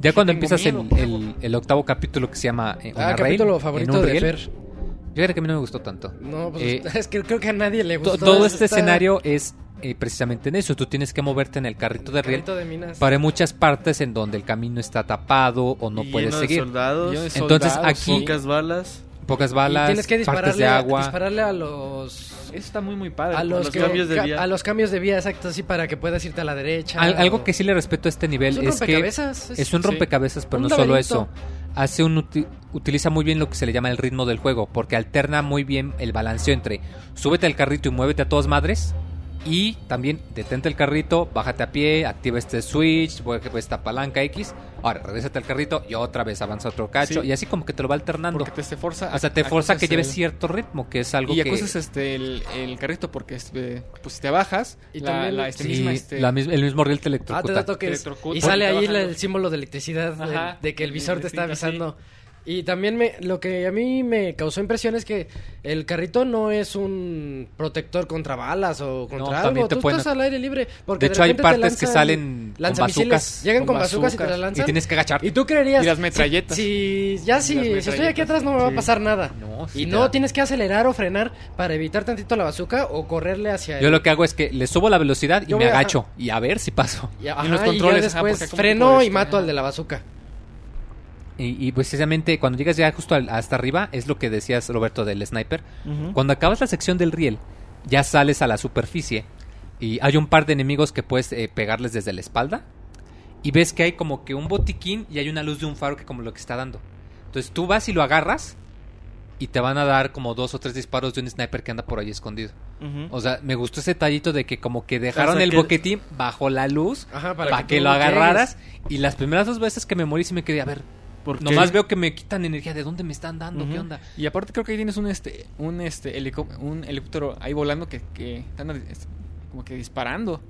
S1: Ya cuando empiezas el,
S4: miedo,
S1: el- el octavo capítulo que se llama eh,
S3: Ah,
S1: rail,
S3: capítulo
S1: en
S3: favorito
S1: un
S3: de Fer.
S1: Fíjate que a mí no me gustó tanto.
S3: No, pues
S1: Eh,
S3: es que creo que a nadie le gustó.
S1: todo este
S3: Está-
S1: escenario es eh, precisamente en eso. Tú tienes que moverte en el carrito de riel
S3: Carrito de minas.
S1: para muchas partes en donde el camino está tapado o no
S2: y
S1: puedes
S2: lleno de
S1: seguir.
S2: soldados,
S4: Yo de
S1: Entonces,
S4: soldado,
S1: aquí-
S2: pocas balas.
S1: Pocas
S3: Y
S1: balas,
S3: tienes que
S1: partes
S3: dispararle,
S1: de agua.
S3: dispararle a los
S4: Eso está muy, muy padre.
S3: a los,
S2: los
S3: que-
S2: cambios de vía.
S3: a los cambios de vía, exacto, así para que puedas irte a la derecha.
S1: Al- algo que sí le respeto a este nivel
S3: es un
S1: es que
S3: rompecabezas.
S1: es un
S4: sí.
S1: rompecabezas, pero
S3: Un
S1: no solo eso. Hace un uti- utiliza muy bien lo que se le llama el ritmo del juego, porque alterna muy bien el balanceo entre súbete al carrito y muévete a todas madres y también detente el carrito, bájate a pie, activa este switch, esta palanca X, ahora regrésate al carrito y otra vez avanza otro cacho
S4: Sí.
S1: y así como que te lo va alternando.
S4: Porque te, forza.
S1: o sea, te
S4: a-
S1: forza
S4: a
S1: que lleves
S4: el-
S1: cierto ritmo, que es algo
S4: Y
S1: que
S4: acuses este, el, el carrito porque este, pues si te bajas,
S3: Y
S4: la,
S3: también-
S4: la este,
S1: Sí,
S4: misma, este,
S1: la mis- el mismo riel te
S3: Ah, te
S1: electrocuta.
S3: da toques.
S4: Electrocuta.
S3: Y sale ahí el símbolo de electricidad, de-
S4: Ajá.
S3: de, que el visor te está
S4: sí.
S3: Y también me, lo que a mí me causó impresión es que el carrito no es un protector contra balas o contra
S1: también
S3: algo.
S1: te
S3: Tú
S1: pueden-
S3: estás al aire libre. Porque
S1: De hecho, hay partes que
S3: lanzan
S1: salen con bazucas.
S3: Llegan
S4: Con
S3: con bazucas y te las lanzan.
S1: Y tienes que agacharte.
S3: Y tú creerías.
S4: Y las
S3: si-
S4: metralletas.
S3: Si, ya si,
S4: las
S3: si estoy aquí atrás no me va a
S2: Sí.
S3: pasar nada.
S1: No, sí
S3: y no
S1: da.
S3: tienes que acelerar o frenar para evitar tantito la bazuca o correrle hacia
S1: Yo
S3: el-
S1: lo que hago es que le subo la velocidad y
S3: Yo
S1: me
S3: voy a-
S1: agacho. Y a ver si paso.
S3: Y, ajá,
S4: los
S3: y
S4: controles,
S3: ya
S4: ajá,
S3: después
S4: como
S3: freno
S4: de
S3: y mato
S4: ajá.
S3: al de la bazuca.
S1: Y, y precisamente cuando llegas ya justo al- hasta arriba, es lo que decías, Roberto, del sniper. Cuando acabas la sección del riel, ya sales a la superficie y hay un par de enemigos que puedes eh, pegarles desde la espalda. Y ves que hay como que un botiquín y hay una luz de un faro que como lo que está dando. Entonces tú vas y lo agarras y te van a dar como dos o tres disparos de un sniper que anda por ahí escondido. O sea, me gustó ese tallito de que como que dejaron
S2: sea,
S1: el
S2: que-
S1: boquetín bajo la luz
S3: Ajá,
S1: para,
S3: para
S1: que, lo agarraras. Y las primeras dos veces que me morí sí me quedé a ver.
S2: ¿Por qué?
S1: Nomás veo que me quitan energía. ¿De dónde me están dando? ¿Qué onda?
S4: Y aparte creo que ahí tienes un este un este helicó- un helicóptero ahí volando que, que están este, como que disparando.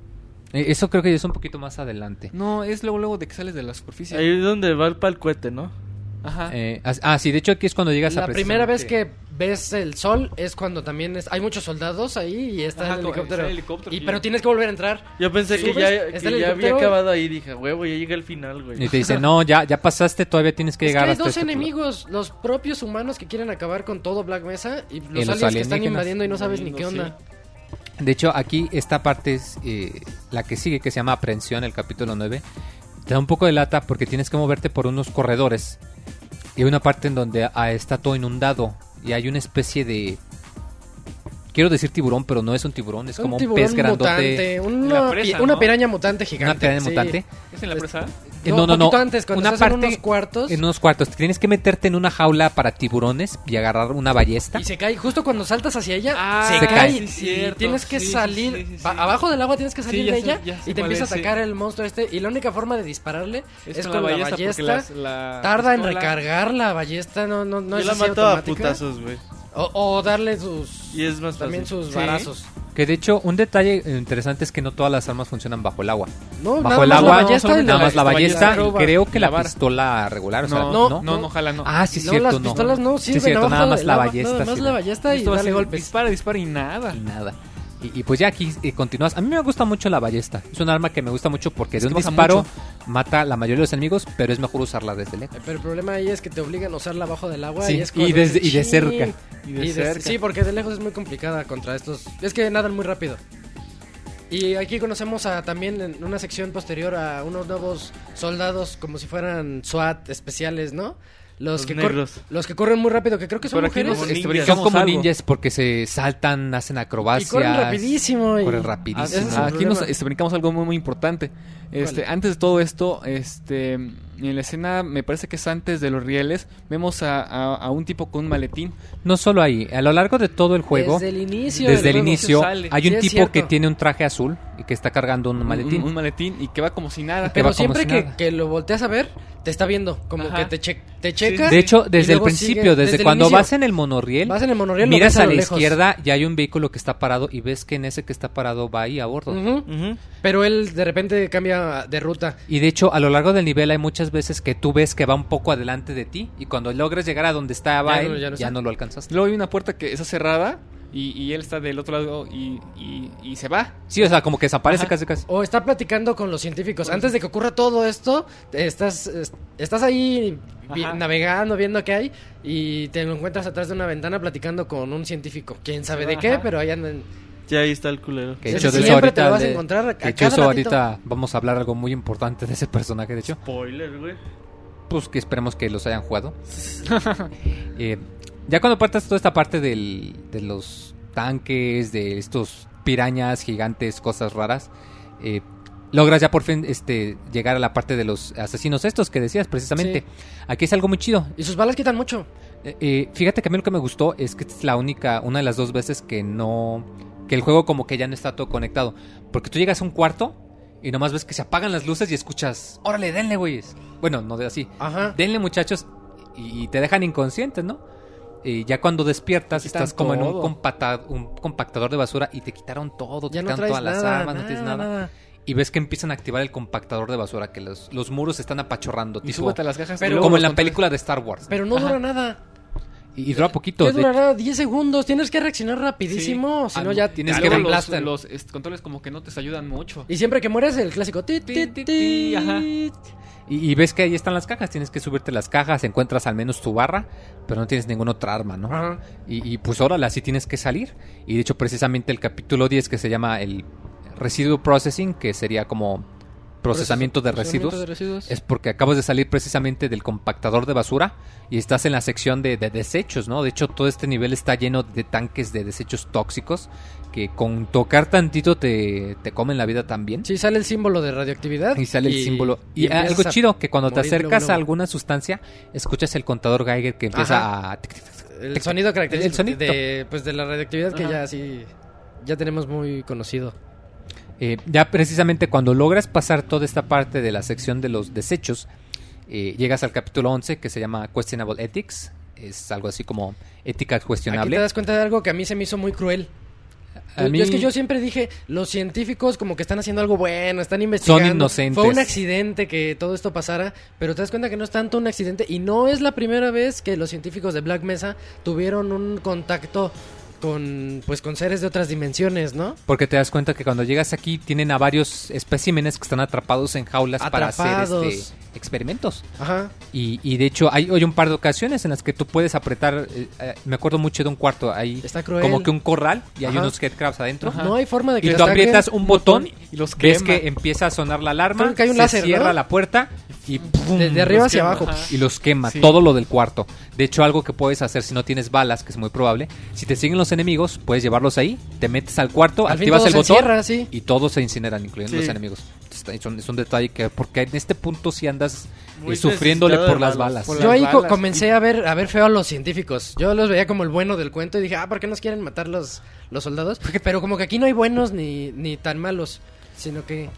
S1: Eh, Eso creo que es un poquito más adelante.
S4: No, es luego luego de que sales de la superficie.
S2: Ahí es donde va el pal cohete, ¿no?
S4: Ajá.
S1: Eh, ah, sí, de hecho aquí es cuando llegas a
S3: La primera vez que ves el sol es cuando también es- hay muchos soldados ahí y está
S4: Ajá,
S3: el helicóptero.
S4: está el helicóptero
S3: y,
S4: y-
S3: pero tienes que volver a entrar.
S2: Yo pensé que ya, que había acabado ahí. Dije, huevo, ya llega el final, güey.
S1: Y te dicen, no, ya, ya pasaste, todavía tienes que
S3: Es que
S1: llegar
S3: hay
S1: hasta
S3: dos
S1: este punto".
S3: enemigos, los propios humanos que quieren acabar con todo Black Mesa y los,
S1: los
S3: aliens que están invadiendo y no sabes ni qué onda.
S1: De hecho, aquí esta parte es eh, la que sigue, que se llama Aprehensión, el capítulo 9. Te da un poco de lata porque tienes que moverte por unos corredores. Y hay una parte en donde ah, está todo inundado. Y hay una especie de... Quiero decir tiburón, pero no es un tiburón, es como un, pez grandote.
S3: mutante, una,
S4: presa,
S3: pi- una
S4: ¿no?
S3: piraña mutante gigante.
S1: Una piraña
S3: sí.
S1: mutante.
S4: ¿Es en la presa?
S1: Eh,
S3: No,
S1: no, no,
S3: antes, cuando
S1: una
S3: estás en unos cuartos.
S1: En unos cuartos. Tienes que meterte en una jaula para tiburones y agarrar una ballesta.
S3: Y se cae, justo cuando saltas hacia ella,
S4: Ah,
S3: se,
S1: se
S3: cae. y tienes que
S4: Sí,
S3: salir.
S4: sí, sí, sí.
S3: ba- Abajo del agua tienes que salir de
S4: sé-
S3: ella y te empieza a
S4: es, sí.
S3: atacar el monstruo este. Y la única forma de dispararle es, con, la ballesta.
S4: las- la
S3: Tarda en recargar la ballesta, no, no, no
S2: Yo
S3: es
S2: la mato a putazos, güey.
S3: O, o darle sus.
S2: Y es más
S3: También
S2: fácil.
S3: sus
S4: Sí.
S3: varazos.
S1: Que de hecho, un detalle interesante es que no todas las armas funcionan bajo el agua.
S3: No,
S1: Bajo el
S3: más
S1: agua,
S3: la ballesta y
S1: nada más la
S4: la
S1: ballesta y creo que la,
S4: la vara.
S1: pistola regular, o sea,
S4: No,
S1: ¿no?
S4: no, no, ojalá no.
S1: Ah, sí,
S3: No,
S1: cierto,
S3: las
S1: no.
S3: pistolas no
S1: Sí,
S3: sirven.
S1: cierto, nada más
S3: del
S1: la
S3: agua,
S1: ballesta.
S3: Nada más la ballesta y
S4: Esto
S3: darle
S4: hace
S3: golpes.
S4: Dispara, dispara y nada.
S1: y nada. Y, y pues ya aquí eh, continúas. A mí me gusta mucho la ballesta. Es un arma que me gusta mucho porque
S4: Es
S1: de un disparo
S4: mucho.
S1: mata a la mayoría de los enemigos, pero es mejor usarla desde lejos.
S3: Pero el problema ahí es que te obligan a usarla abajo del agua
S1: Sí,
S3: y es
S1: y
S3: cuando
S1: desde-
S3: dices,
S1: y de
S3: "Chin".
S1: cerca.
S4: Y de
S3: Y de-
S4: cerca.
S3: Sí, porque de lejos es muy complicada contra estos. Es que nadan muy rápido. Y aquí conocemos a, también en una sección posterior a unos nuevos soldados como si fueran SWAT especiales, ¿no? Los,
S2: Los
S3: que cor-
S2: negros.
S3: los que corren muy rápido, que creo que son
S4: Pero
S3: mujeres.
S2: Como
S4: este,
S2: ninjas.
S1: Son como
S4: algo.
S1: ninjas porque se saltan, hacen
S3: Y
S1: acrobacias.
S3: corren rapidísimo. Y...
S1: corren
S4: Ah,
S1: rapidísimo.
S3: es el
S4: ah, aquí nos este, brincamos algo muy, muy importante. Este,
S3: ¿Cuál?
S4: antes de todo esto, este, en la escena, me parece que es antes de los rieles, vemos a, a- a un tipo con un maletín.
S1: No solo ahí, a lo largo de todo el juego,
S3: Desde el inicio.
S1: desde el inicio, hay un tipo
S3: cierto.
S1: que tiene un traje azul y que está cargando un maletín.
S4: Un, un maletín y que va como si nada.
S3: Pero siempre
S1: si
S3: que,
S1: nada.
S3: que lo volteas a ver, te está viendo. Como
S4: Ajá.
S3: que te, che- te checa.
S1: De hecho, desde el principio,
S3: sigue-
S1: desde, cuando vas en el monorriel,
S3: Vas en el monorriel, lo
S1: miras
S3: ves a
S1: a
S3: lo
S1: la
S3: lejos.
S1: izquierda y hay un vehículo que está parado y ves que en ese que está parado va ahí a bordo.
S3: Pero él de repente cambia de ruta.
S1: Y de hecho, a lo largo del nivel hay muchas veces que tú ves que va un poco adelante de ti y cuando logres llegar a donde estaba
S3: Ya
S1: él,
S3: no- ya no
S1: lo alcanzaste.
S4: Luego hay una puerta que está cerrada y, y él está del otro lado y, y- y se va.
S1: Sí, o sea, como que desaparece
S4: Ajá.
S1: casi casi.
S3: O está platicando con los científicos. Antes de que ocurra todo esto, estás, es- estás ahí vi- navegando, viendo qué hay, y te lo encuentras atrás de una ventana platicando con un científico. Quién sabe de
S4: Ajá.
S3: qué, pero ahí andan.
S2: Ya ahí está el culero.
S1: Que
S3: Sí,
S1: hecho, de eso
S3: siempre te
S1: ahorita,
S3: lo vas a
S1: de-
S3: encontrar a
S1: que hecho,
S3: cada
S1: eso
S3: ratito.
S1: ahorita vamos a hablar algo muy importante de ese personaje, de hecho.
S2: Spoiler, güey.
S1: Pues que esperemos que los hayan jugado. Eh, ya cuando partas toda esta parte del- de los tanques, de estos pirañas gigantes, cosas raras, eh, logras ya por fin este, llegar a la parte de los asesinos estos que decías precisamente.
S3: Sí.
S1: Aquí es algo muy chido.
S3: Y sus balas quitan mucho.
S1: Eh, eh, fíjate que a mí lo que me gustó es que esta es la única, una de las dos veces que no, que el juego como que ya no está todo conectado. Porque tú llegas a un cuarto y nomás ves que se apagan las luces y escuchas, órale, denle, güeyes. Bueno, no de así.
S3: Ajá.
S1: Denle, muchachos, y, y te dejan inconsciente, ¿no? Y ya cuando despiertas estás como en un, compactador de basura y te quitaron todo, te
S3: Ya no
S1: quitaron todas las
S3: nada,
S1: armas, no tienes nada. y ves que empiezan a activar el compactador de basura, que los, los muros están apachorrando.
S4: Y
S1: tipo-
S4: súbete a las cajas. y
S3: Pero-
S1: como en la película de Star Wars.
S3: Pero no
S1: Ajá.
S3: dura nada.
S1: Y, y dura poquito.
S3: ¿Qué
S1: de-
S3: durará? 10 segundos. Tienes que reaccionar rapidísimo. Si
S1: Ah,
S3: no, ya
S1: tienes que ver-
S4: los, los controles como que no te ayudan mucho.
S3: Y siempre que mueres, el clásico. ti, ti,
S4: Ti,
S3: ti,
S4: ti, ti, ajá.
S1: Y, y ves que ahí están las cajas, tienes que subirte las cajas, encuentras al menos tu barra, pero no tienes ninguna otra arma, ¿no?
S3: Ajá.
S1: Y, y pues órale, así tienes que salir. Y de hecho, precisamente el capítulo 10 que se llama el Residual Processing, que sería como procesamiento de residuos,
S3: Procesamiento de residuos.
S1: es porque acabas de salir precisamente del compactador de basura y estás en la sección de, de desechos, ¿no? De hecho, todo este nivel está lleno de tanques de desechos tóxicos que con tocar tantito te, te comen la vida también.
S3: Sí, sale el símbolo de radioactividad.
S1: Y sale el símbolo. Y,
S3: empiezas
S1: algo chido, que cuando te
S3: luego,
S1: acercas a alguna sustancia, escuchas el contador Geiger que empieza a... tic, tic, tic,
S3: El sonido
S1: tic.
S3: característico
S1: El
S3: de, pues, de la radioactividad que
S4: Ajá.
S3: ya sí ya tenemos muy conocido.
S1: Eh, ya precisamente cuando logras pasar toda esta parte de la sección de los desechos, eh, llegas al capítulo 11 que se llama Questionable Ethics. Es algo así como ética
S3: Aquí
S1: cuestionable.
S3: te das cuenta de algo que a mí se me hizo muy cruel.
S1: A mí-
S3: Es que yo siempre dije, los científicos como que están haciendo algo bueno, están investigando.
S1: inocentes.
S3: Fue un accidente que todo esto pasara, pero te das cuenta que no es tanto un accidente y no es la primera vez que los científicos de Black Mesa tuvieron un contacto con pues con seres de otras dimensiones, ¿no?
S1: Porque te das cuenta que cuando llegas aquí tienen a varios especímenes que están atrapados en jaulas para hacer este, experimentos.
S3: Ajá.
S1: Y, y de hecho hay, hay un par de ocasiones en las que tú puedes apretar, eh, eh, me acuerdo mucho de un cuarto, ahí
S3: Está cruel.
S1: como que un corral y hay unos headcrabs adentro.
S4: Ajá.
S3: No hay forma de que
S1: Y tú aprietas un botón
S4: y los
S1: ves
S4: quema.
S1: que empieza a sonar la alarma,
S3: Creo que hay un
S1: se
S3: láser, ¿no?
S1: cierra la puerta y ¡pum!
S3: de, de arriba hacia
S4: quema,
S3: abajo.
S4: ajá.
S1: y los quema,
S4: Sí.
S1: todo lo del cuarto. De hecho, algo que puedes hacer si no tienes balas, que es muy probable, si te siguen los enemigos, puedes llevarlos ahí, te metes al cuarto,
S3: Al
S1: activas el botón
S3: encierra, sí.
S1: y todos se incineran, incluyendo
S2: Sí.
S1: los enemigos. Es un, es un detalle que, porque en este punto sí andas eh, sufriéndole por las
S2: balas.
S3: Yo ahí
S4: balas.
S3: comencé a ver a ver feo a los científicos. Yo los veía como el bueno del cuento y dije, ah, ¿por qué nos quieren matar los, los soldados? Pero como que aquí no hay buenos ni, ni tan malos, sino que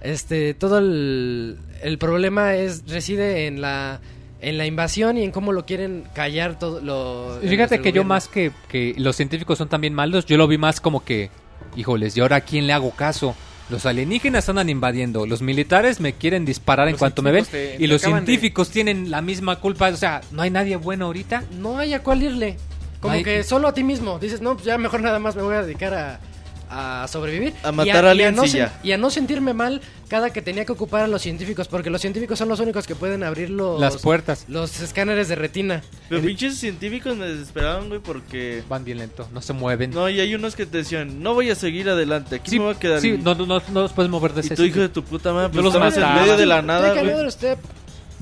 S3: este todo el, el problema es reside en la en la invasión y en cómo lo quieren callar todo lo.
S1: Fíjate que yo más que, que los científicos son también malos, yo lo vi más como que, híjoles, ¿y ahora a quién le hago caso? Los alienígenas andan invadiendo, los militares me quieren disparar en cuanto me ven
S4: te-
S1: y
S4: te
S1: los
S4: de-
S1: científicos tienen la misma culpa, o sea, no hay nadie bueno ahorita.
S3: no hay a cuál irle. Como
S1: Hay-
S3: que solo a ti mismo. Dices, no, pues ya mejor nada más me voy a dedicar a, a sobrevivir.
S2: A
S3: Y
S2: matar
S3: y no
S2: y ya.
S3: y a no sentirme mal cada que tenía que ocupar a los científicos. Porque los científicos son los únicos que pueden abrir los,
S1: Las puertas
S3: los escáneres de retina.
S2: Pero pinches científicos me desesperaban, güey, porque...
S1: van bien lento, no se mueven.
S2: No, y hay unos que te decían, no voy a seguir adelante, aquí
S1: sí,
S2: me voy a quedar.
S1: sí,
S2: Y-
S1: no, no, no, no los puedes mover de
S2: y
S1: ese
S2: tu hijo de tu puta madre, pues
S4: los
S2: en medio de la nada, güey.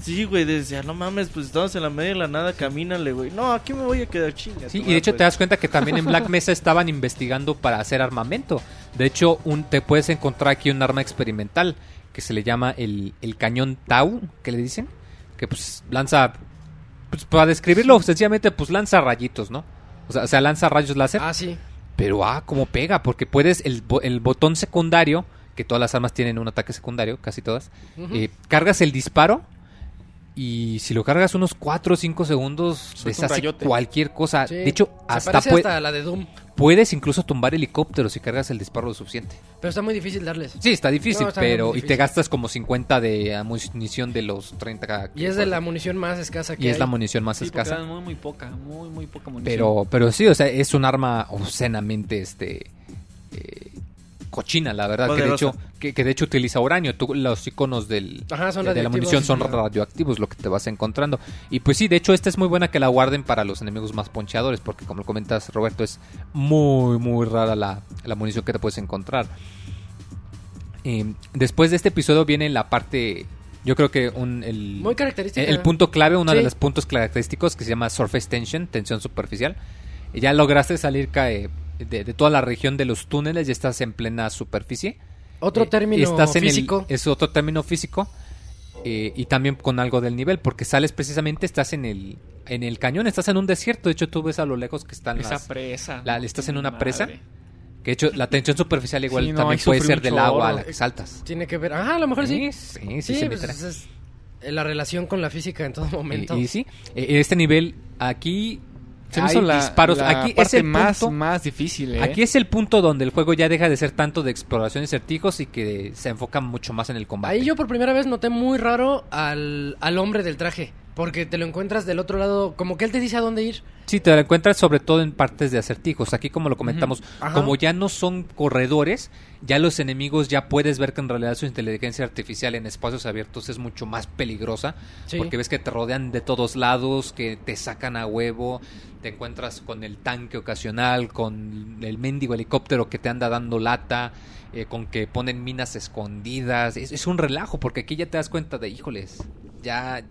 S2: Sí, güey, decía, no mames, pues estamos en la medio de la nada, camínale, güey. No, aquí me voy a quedar chinga.
S1: Sí, y de hecho
S2: madre,
S1: te das cuenta que también en Black Mesa estaban investigando para hacer armamento. De hecho, un, te puedes encontrar aquí un arma experimental que se le llama el, el cañón Tau, que le dicen, que pues lanza, pues para describirlo sencillamente, pues lanza rayitos, ¿no? O sea, o sea, lanza rayos láser,
S3: Ah, sí.
S1: pero ah, como pega, porque puedes, el, bo- el botón secundario, que todas las armas tienen un ataque secundario, casi todas, eh, cargas el disparo y si lo cargas unos 4 o 5 segundos,
S4: Suelta
S1: deshace cualquier cosa.
S3: Sí.
S1: De hecho, hasta,
S3: la de Doom.
S1: puedes incluso tumbar helicópteros si cargas el disparo lo suficiente.
S3: Pero está muy difícil darles.
S1: Sí, está difícil,
S3: No, está muy
S1: pero y te gastas como 50 de munición de los 30 que
S3: Y es de la munición más escasa que
S1: y es la munición más
S4: Sí,
S1: escasa.
S4: muy, muy poca, muy, muy poca munición.
S1: Pero, pero sí, o sea, es un arma obscenamente este eh, cochina, la verdad. Que de, hecho, que, que de hecho utiliza uranio. Tú, los iconos del,
S3: Ajá,
S1: de, de la munición son radioactivos, lo que te vas encontrando. Y pues sí, de hecho, esta es muy buena que la guarden para los enemigos más poncheadores, porque como comentas, Roberto, es muy, muy rara la, la munición que te puedes encontrar. Eh, después de este episodio viene la parte. Yo creo que un, el,
S3: Muy característica.
S1: el punto clave, uno de los puntos característicos que se llama surface tension, tensión superficial. Ya lograste salir cae, de, de toda la región de los túneles, ya estás en plena superficie.
S3: Otro
S1: Eh,
S3: término
S1: estás en el-
S3: físico.
S1: es otro término físico. eh, y también con algo del nivel, porque sales precisamente, estás en el, en el cañón, estás en un desierto. De hecho, tú ves a lo lejos que están
S4: Esa
S1: las.
S4: presa.
S1: la- estás en una
S4: Madre.
S1: presa. Que de hecho, la tensión superficial igual
S4: Sí, no,
S1: también puede ser del agua a
S4: oro.
S1: la que saltas.
S3: Tiene que ver. Ajá, a lo mejor sí.
S1: Sí, sí, sí,
S3: Sí,
S1: se
S3: pues, es, la relación con la física en todo momento.
S1: Y, y sí, en este nivel, aquí
S4: Se me
S1: hay
S4: hizo la,
S1: disparos.
S4: la
S1: Aquí es el
S4: más,
S1: punto-
S4: más difícil, ¿eh?
S1: Aquí es el punto donde el juego ya deja de ser tanto de exploración y certijos y que se enfoca mucho más en el combate.
S3: Ahí yo por primera vez noté muy raro al, al hombre del traje. Porque te lo encuentras del otro lado, como que él te dice a dónde ir.
S1: Sí, te lo encuentras sobre todo en partes de acertijos. Aquí, como lo comentamos,
S3: Ajá.
S1: como ya no son corredores, ya los enemigos ya puedes ver que en realidad su inteligencia artificial en espacios abiertos es mucho más peligrosa.
S3: Sí.
S1: Porque ves que te rodean de todos lados, que te sacan a huevo, te encuentras con el tanque ocasional, con el mendigo helicóptero que te anda dando lata, eh, con que ponen minas escondidas. Es, es un relajo, porque aquí ya te das cuenta de, híjoles, ya,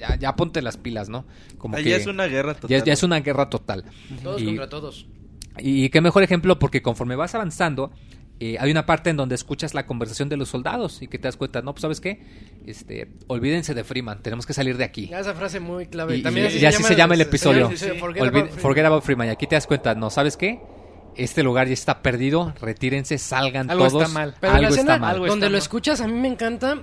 S1: ya, ya ponte las pilas, ¿no? Como
S2: Allá
S1: que
S2: es una guerra total.
S1: ya, ya es una guerra total.
S3: Todos
S1: Y-
S3: contra todos.
S1: Y qué mejor ejemplo porque conforme vas avanzando, eh, hay una parte en donde escuchas la conversación de los soldados y que te das cuenta, no, pues sabes qué, este, olvídense de Freeman, tenemos que salir de aquí.
S3: Esa frase muy clave.
S1: Y,
S3: También
S1: y- y así se llama el episodio.
S3: sí, sí, forget, about Freeman.
S1: forget about Freeman. Y aquí te das cuenta, no, ¿sabes qué? Este lugar ya está perdido, retírense, salgan
S4: Algo
S1: todos.
S4: está mal.
S3: Pero la
S1: algo
S3: escena
S1: está mal.
S4: algo
S3: donde
S4: está
S3: lo
S4: mal.
S3: escuchas a mí me encanta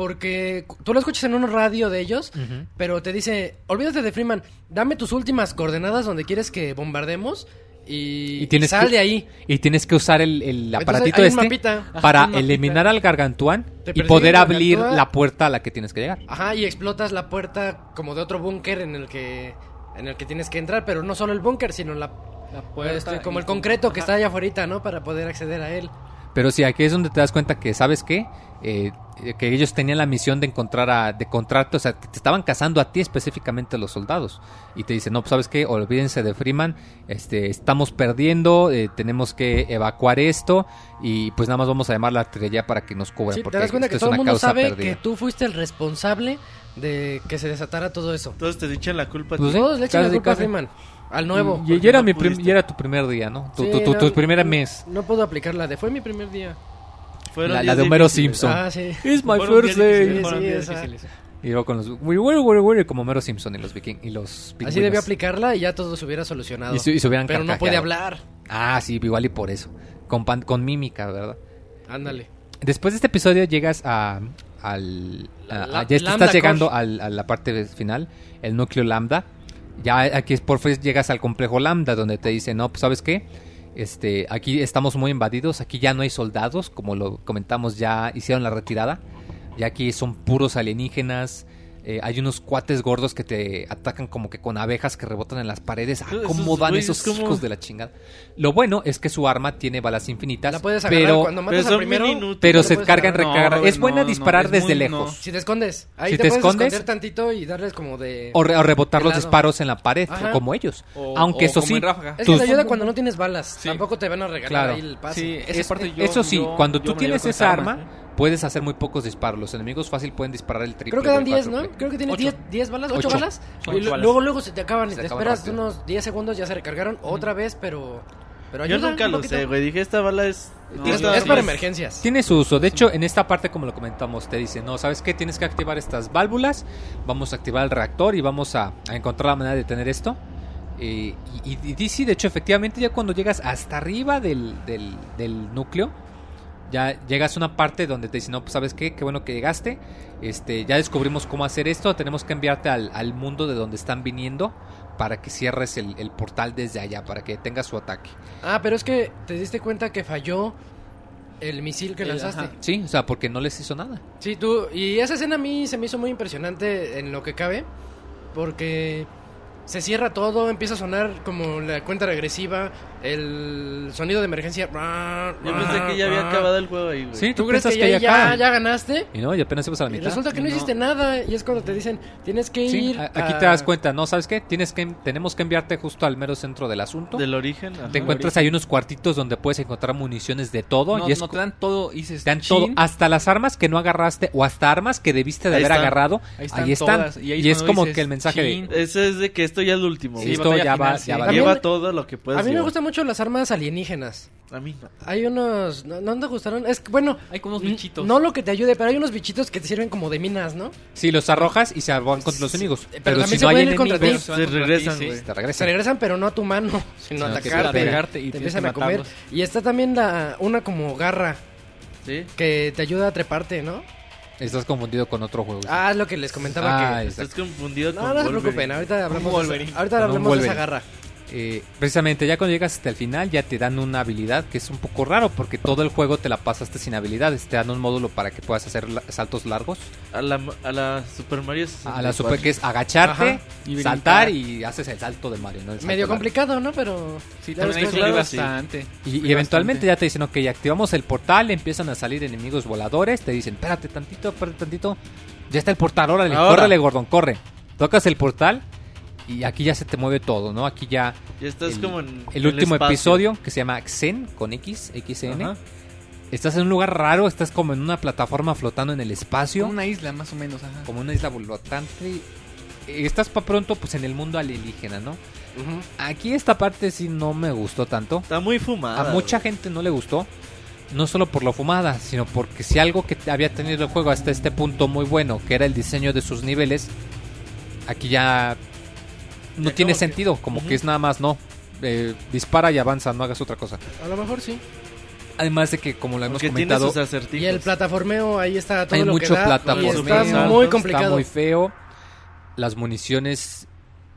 S3: porque tú lo escuchas en un radio de ellos, pero te dice, olvídate de Freeman, dame tus últimas coordenadas donde quieres que bombardemos y,
S1: Y tienes
S3: sal
S1: que-
S3: de ahí.
S1: Y tienes que usar el, el
S3: Entonces,
S1: aparatito
S3: un
S1: este
S3: mapita.
S1: para eliminar al gargantuán
S3: Te
S1: y poder abrir la puerta a la que tienes que llegar.
S3: Ajá, y explotas la puerta como de otro búnker en el que en el que tienes que entrar, pero no solo el búnker, sino la
S4: La puerta
S3: este, como el concreto que
S4: Ajá.
S3: está allá afuera, ¿no? Para poder acceder a él.
S1: Pero sí, aquí es donde te das cuenta que, ¿sabes qué? Eh, eh, que ellos tenían la misión de encontrar a, de encontrarte, o sea, que te estaban cazando a ti específicamente los soldados. Y te dicen, no, pues, ¿sabes qué? Olvídense de Freeman, este, estamos perdiendo, eh, tenemos que evacuar esto y pues nada más vamos a llamar a la artillería para que nos cubra.
S3: Sí,
S1: porque
S3: te das cuenta
S1: esto
S3: que
S1: es
S3: todo el
S1: una
S3: mundo
S1: causa
S3: sabe
S1: perdida.
S3: que tú fuiste el responsable de que se desatara todo eso.
S2: Todos te echan la culpa. a
S1: Pues
S3: Todos le echan la culpa a. Freeman, al nuevo.
S1: Y, era,
S2: no
S1: mi y era tu primer día, ¿no? Tu,
S3: Sí,
S1: tu, tu- tu
S3: no,
S1: primer
S3: no,
S1: mes.
S3: No puedo aplicarla de fue mi primer día.
S2: Fueron
S1: La, de Homero
S2: difíciles.
S1: Simpson.
S3: Ah, sí.
S1: It's my
S2: Fueron
S1: first day.
S3: Sí.
S1: Y luego con los... "We were, we were", como Homero Simpson y los viking y los
S3: Así debió aplicarla y ya todo se hubiera solucionado.
S1: Y se- y se hubieran
S3: Pero no puede hablar.
S1: Ah, sí, igual y por eso. Con, pan- con mímica, ¿verdad?
S3: Ándale.
S1: Después de este episodio llegas a... Al, a-
S3: La-
S1: a-
S3: la-
S1: ya
S3: Lambda
S1: estás llegando al- a la parte final, el núcleo lambda. Ya aquí es por fin llegas al complejo lambda donde te dicen, no, pues sabes qué, este, aquí estamos muy invadidos, aquí ya no hay soldados, como lo comentamos, ya hicieron la retirada. Ya aquí son puros alienígenas. Eh, hay unos cuates gordos que te atacan como que con abejas que rebotan en las paredes. Ah,
S2: Esos
S1: ¿Cómo dan
S2: güeyes,
S1: esos
S2: ¿cómo?
S1: hijos de la chingada? Lo bueno es que su arma tiene balas infinitas.
S3: La puedes agarrar
S1: pero,
S3: cuando matas
S2: pero
S3: al primero.
S1: pero se cargan,
S3: agarrar.
S4: No,
S1: recargan.
S4: Robert,
S1: es buena
S4: no,
S1: disparar
S4: no, es
S1: desde
S4: muy-
S1: lejos.
S4: no.
S3: Si te escondes, ahí
S1: Si
S3: te,
S1: te escondes-
S3: esconder tantito y darles como de...
S1: O, re- o rebotar
S3: de
S1: los disparos en la pared,
S3: Ajá.
S1: como ellos.
S4: O-
S1: Aunque
S4: o
S1: eso sí,
S4: en.
S3: Es que te ayuda cuando no tienes balas.
S4: Sí.
S3: Tampoco te van a regalar
S1: Claro.
S3: ahí el pase.
S4: Sí, esa
S1: Es-
S4: parte yo-
S1: eso sí,
S4: yo-
S1: cuando tú tienes esa arma,
S4: arma.
S1: puedes hacer muy pocos disparos. Los enemigos fácil pueden disparar el triple.
S3: Creo que dan
S1: el
S3: 10, ¿no? Creo que tiene
S4: Ocho.
S3: 10, 10 balas, 8
S1: Ocho.
S3: balas.
S4: Balas.
S3: luego, luego se te acaban y
S1: Se
S3: te esperas
S1: rápido.
S3: unos 10 segundos, ya se recargaron otra vez, pero... Pero
S2: Yo
S3: ayuda
S2: nunca
S3: un
S2: lo sé, güey. Dije, esta bala es...
S4: No,
S3: Es, para emergencias.
S1: Tiene su uso. De hecho, en esta parte, como lo comentamos, te dice, no, ¿sabes qué? Tienes que activar estas válvulas, vamos a activar el reactor y vamos a, a encontrar la manera de detener esto. Eh, y, y, y sí, de hecho, efectivamente, ya cuando llegas hasta arriba del, del, del núcleo, ya llegas a una parte donde te dicen, no, pues sabes qué, qué bueno que llegaste, este, ya descubrimos cómo hacer esto, tenemos que enviarte al, al mundo de donde están viniendo para que cierres el, el portal desde allá, para que tengas su ataque.
S3: Ah, pero es que te diste cuenta que falló el misil que
S4: El-
S3: lanzaste.
S4: ajá.
S1: Sí, o sea, porque no les hizo nada.
S3: Sí, tú. Y esa escena a mí se me hizo muy impresionante en lo que cabe. Porque se cierra todo, empieza a sonar como la cuenta regresiva, el sonido de emergencia.
S2: Yo pensé que ya había acabado el juego ahí, güey.
S1: Sí,
S3: ¿Tú crees que, ya,
S1: ya
S3: ya,
S1: acaba?
S3: ya ganaste?
S1: Y no, y apenas ibas a la
S3: Y
S1: mitad.
S3: resulta que no,
S4: No.
S3: hiciste nada. Y es cuando te dicen, tienes que
S1: Sí,
S3: ir.
S1: aquí
S3: a-
S1: te das cuenta, ¿no? ¿Sabes qué? Tienes que, tenemos que enviarte justo al mero centro del asunto.
S2: Del origen. ajá.
S1: te encuentras ahí unos cuartitos donde puedes encontrar municiones de todo.
S4: No,
S1: y es
S4: no te dan todo y dices,
S1: te dan todo, hasta las armas que no agarraste o hasta armas que debiste de
S2: Ahí
S1: haber
S2: están.
S1: agarrado.
S4: Ahí
S1: Ahí
S4: están todas, y ahí
S1: Y,
S4: es
S1: como
S4: dices,
S1: que el mensaje de
S2: Eso es de que esto ya es lo último.
S1: Sí,
S2: güey.
S1: esto ya
S4: final,
S1: va,
S2: Lleva todo lo que puedes
S3: A mí me
S2: llevar.
S3: gustan mucho las armas alienígenas.
S2: A mí no.
S3: Hay unos. ¿No, no te gustaron? Es que, bueno.
S4: Hay como unos bichitos.
S3: No lo que te ayude, pero hay unos bichitos que te sirven como de minas, ¿no?
S1: Sí, los arrojas y se van contra los enemigos.
S3: pero
S1: Pero,
S3: también
S1: si
S3: se
S1: no hay
S3: pueden ir contra
S1: enemigos,
S3: ti.
S4: van
S2: Se
S4: contra
S2: regresan,
S4: ti, sí.
S1: te
S3: Se
S1: regresan.
S3: regresan, pero no a tu mano, sino a
S1: Sino que
S3: atacarte.
S1: te
S4: pegarte y
S3: te empiezan a comer.
S4: matarlos.
S3: Y está también la una como garra
S2: ¿Sí?
S3: que te ayuda a treparte, ¿no?
S1: Estás confundido con otro juego.
S3: Ah, es lo que les comentaba
S1: Ah,
S3: que...
S2: Estás confundido
S3: No,
S2: con
S3: no se
S2: Wolverine.
S3: preocupen, ahorita hablamos, de, ahorita hablamos de esa garra.
S1: Eh, precisamente ya cuando llegas hasta el final ya te dan una habilidad que es un poco raro porque todo el juego te la pasaste sin habilidades. Te dan un módulo para que puedas hacer la- saltos largos.
S2: A la, a la Super Mario
S1: A la
S2: 64.
S1: super que es agacharte,
S3: Ajá.
S4: Y
S1: saltar y haces el salto de Mario. ¿no? El salto
S3: Medio
S1: largo.
S3: complicado, ¿no? Pero...
S4: Sí, también
S2: claro,
S4: bastante.
S1: Y, eventualmente
S4: bastante.
S1: ya te dicen, ok, activamos el portal, empiezan a salir enemigos voladores, te dicen, espérate tantito, espérate tantito, ya está el portal, órale,
S2: Ahora.
S1: córrele, Gordon, corre. Tocas el portal y aquí ya se te mueve todo, ¿no? Aquí ya
S2: Ya estás
S1: el,
S2: como en
S1: el último episodio que se llama Xen, con X, XN.
S2: Ajá.
S1: Estás en un lugar raro, estás como en una plataforma flotando en el espacio,
S4: Como una isla, más o menos. Ajá.
S1: como una isla flotante. Estás para pronto pues en el mundo alienígena, ¿no? Aquí esta parte sí no me gustó tanto.
S2: Está muy fumada.
S1: A mucha gente no le gustó. No solo por lo fumada, sino porque si algo que había tenido el juego hasta este punto muy bueno, que era el diseño de sus niveles, aquí ya no tiene sentido, como que es nada más, no. eh, dispara y avanza, no hagas otra cosa.
S3: A lo mejor sí.
S1: Además de que, como lo hemos
S2: Porque
S1: comentado.
S3: Y el plataformeo, ahí está todo
S1: hay
S3: lo
S1: mucho
S3: que da.
S1: plataformeo,
S3: está muy
S1: está
S3: complicado.
S1: muy feo. Las municiones,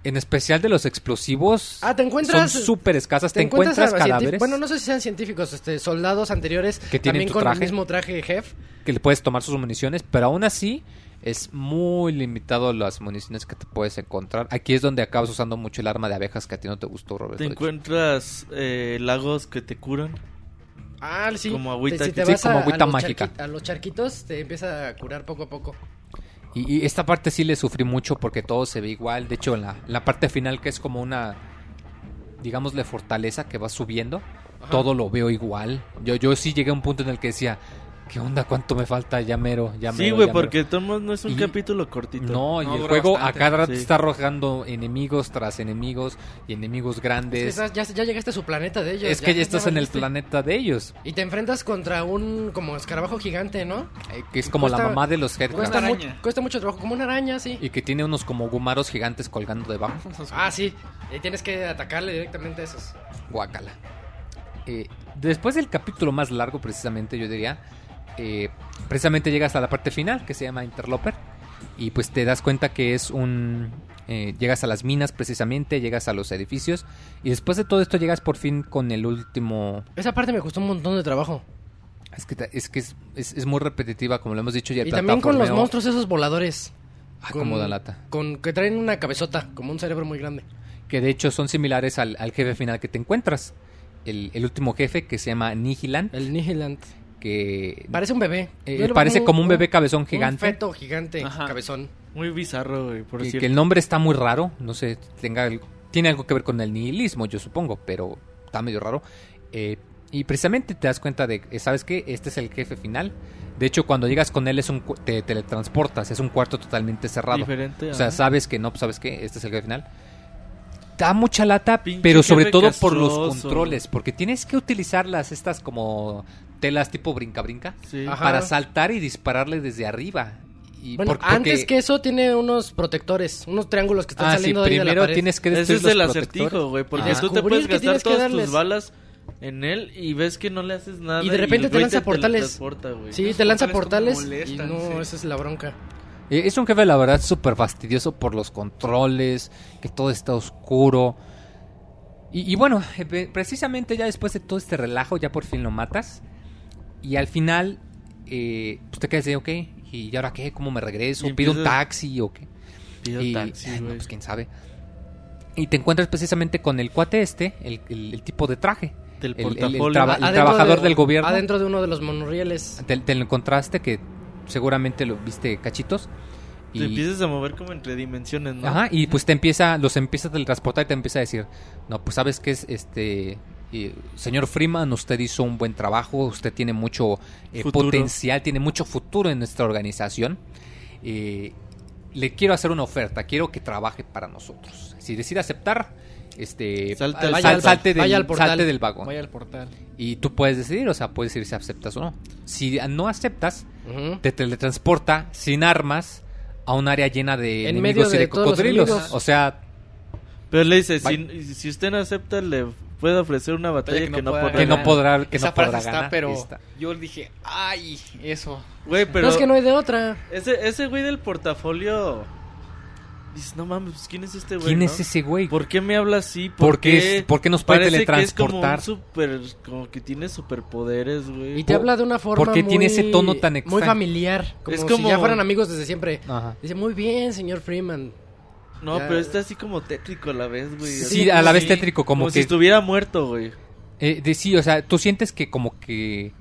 S1: en especial de los explosivos,
S3: Ah, te encuentras...
S1: son súper escasas. Te, encuentras, cadáveres
S3: Bueno, no sé si sean científicos, este, soldados anteriores
S1: Que tienen
S3: también
S1: tu
S3: con
S1: traje.
S3: el mismo traje Jef.
S1: que le puedes tomar sus municiones, pero aún así es muy limitado las municiones que te puedes encontrar. Aquí es donde acabas usando mucho el arma de abejas que a ti no te gustó, Roberto.
S2: Te encuentras eh, lagos que te curan.
S3: Ah, sí.
S2: Como agüita
S3: Te- si
S2: que-
S3: te
S1: sí, como agüita
S3: a
S1: mágica.
S3: a los charquitos te empieza a curar poco a poco.
S1: Y, y esta parte sí le sufrí mucho porque todo se ve igual. De hecho, en la, la parte final que es como una, digámosle, fortaleza que va subiendo, todo lo veo igual. Yo, yo sí llegué a un punto en el que decía, ¿qué onda? ¿Cuánto me falta? Ya mero, ya
S2: sí, güey,
S1: ya mero".
S2: porque Tomos no es un
S1: Y-
S2: capítulo cortito.
S1: No, y
S4: No,
S1: el juego
S4: bastante,
S1: a cada rato
S2: sí.
S1: está arrojando enemigos tras enemigos y enemigos
S3: Es que
S1: grandes.
S3: estás- ya, ya llegaste a su planeta de ellos.
S1: Es que ya estás en el planeta de ellos,
S3: Y te enfrentas contra un como escarabajo gigante, ¿no?
S1: eh, que es como la mamá de los Headcrabs.
S3: Cuesta, mu- cuesta mucho trabajo, como una araña, sí.
S1: Y que tiene unos como gumaros gigantes colgando debajo.
S3: Ah, sí. Y tienes que atacarle directamente a esos.
S1: Guácala. Eh, después del capítulo más largo, precisamente, yo diría, eh, precisamente llegas a la parte final que se llama Interloper. Y pues te das cuenta que es un. eh, llegas a las minas, precisamente, llegas a los edificios. Y después de todo esto, llegas por fin con el último.
S3: Esa parte me costó un montón de trabajo.
S1: Es que, es, que es, es- es muy repetitiva, como lo hemos dicho. Y, el
S3: Y también con los monstruos esos voladores.
S1: Ah,
S3: con-
S1: como da lata.
S3: Con que traen una cabezota, como un cerebro muy grande.
S1: Que de hecho son similares al, al jefe final que te encuentras. El, el último jefe que se llama Nihilant.
S3: El Nihilant.
S1: Que
S3: Parece un bebé.
S1: Eh, parece como un bebé cabezón
S3: Un
S1: gigante.
S3: feto gigante,
S4: Ajá.
S3: cabezón.
S2: Muy bizarro, güey, por
S1: que,
S2: cierto.
S1: que el nombre está muy raro, no sé, tenga el- tiene algo que ver con el nihilismo, yo supongo, pero está medio raro. Eh, y precisamente te das cuenta de, eh, ¿sabes qué? Este es el jefe final. De hecho, cuando llegas con él es un, te teletransportas, es un cuarto totalmente cerrado.
S2: Diferente.
S1: O sea,
S2: ajá.
S1: sabes que no, pues, ¿sabes qué? Este es el jefe final. Da mucha lata,
S2: Pinche
S1: pero sobre todo por los controles, porque tienes que utilizar las estas como telas tipo brinca-brinca
S2: Sí.
S3: Ajá.
S1: para saltar y dispararle desde arriba. Y
S3: Bueno,
S1: por- porque-
S3: antes que eso tiene unos protectores, unos triángulos que están
S1: Ah, sí,
S3: saliendo de ahí de la
S1: primero
S3: pared.
S1: tienes que
S2: Ese
S1: destruir
S2: es
S1: los
S2: el
S1: protectores.
S2: acertijo, güey, porque
S1: Ah.
S2: tú te puedes gastar todas
S3: darles.
S2: tus balas en él y ves que no le haces nada
S3: Y de repente te lanza portales.
S2: güey.
S3: Sí, te lanza
S4: portales
S3: y no,
S4: sí.
S3: esa es la bronca.
S1: Eh, Es un jefe, la verdad, súper fastidioso por los controles, que todo está oscuro. Y, y bueno, eh, precisamente ya después de todo este relajo, ya por fin lo matas. Y al final, eh, pues te quedas de, ok, ¿y ahora qué? ¿Cómo me regreso? ¿Pido un taxi o qué?
S2: Pido
S1: Y-
S2: taxi,
S1: ay, no,
S2: güey.
S1: pues quién sabe. Y te encuentras precisamente con el cuate este, el, el- el tipo de traje.
S2: Del
S1: el- el- traba- trabajador
S3: de-
S1: del gobierno.
S3: Adentro de uno de los monorrieles.
S1: Te, te lo encontraste que seguramente lo viste cachitos.
S2: Te empiezas a mover como entre dimensiones, ¿no?
S1: Ajá, y pues te empieza, los empieza a teletransportar y te empieza a decir, no, pues sabes que es este, eh, señor Freeman, usted hizo un buen trabajo, usted tiene mucho eh, potencial, tiene mucho futuro en nuestra organización. Eh, le quiero hacer una oferta, quiero que trabaje para nosotros. Si decide aceptar, este,
S2: Salte
S1: sal-
S2: al-
S1: sal-
S3: vaya al-
S1: salte, del,
S3: vaya al portal.
S1: salte del vagón.
S4: Vaya al portal.
S1: Y tú puedes decidir, o sea, puedes decir si aceptas o no. Si no aceptas,
S3: Ujú.
S1: te teletransporta sin armas a un área llena de
S3: En
S1: enemigos
S3: medio
S1: y de cocodrilos. O sea,
S2: Pero le dice, si, si usted no acepta, le puede ofrecer una batalla
S4: que
S2: que,
S4: no
S2: podrá
S1: que no
S2: ganar.
S1: podrá, que
S4: Esa
S1: no podrá
S4: frase está,
S1: ganar.
S4: pero
S1: Está.
S4: yo dije, ay, eso.
S2: Güey, pero
S3: No es que no hay de otra.
S2: ese, ese güey del portafolio... Dices, no mames, pues, ¿quién es este güey?
S1: ¿Quién
S2: no?
S1: es ese güey?
S2: ¿Por qué me habla así?
S1: ¿Por qué es- por qué nos puede
S2: Parece que es como un
S1: teletransportar?
S2: super, como que tiene superpoderes, güey.
S3: Y te
S1: Por-
S3: habla de una forma
S1: porque
S3: muy,
S1: tiene ese tono tan
S3: muy
S1: extraño.
S3: familiar, como,
S2: Es
S3: si
S2: como-
S3: ya fueran amigos desde siempre.
S1: Ajá.
S3: Dice, muy bien, señor Freeman.
S2: No,
S3: Ya.
S2: pero está así como tétrico a la vez, güey.
S1: Sí,
S2: Así
S1: a la vez
S2: sí,
S1: tétrico, como
S2: si
S1: que-
S2: estuviera muerto, güey.
S1: Eh, de, sí, o sea, tú sientes que como que...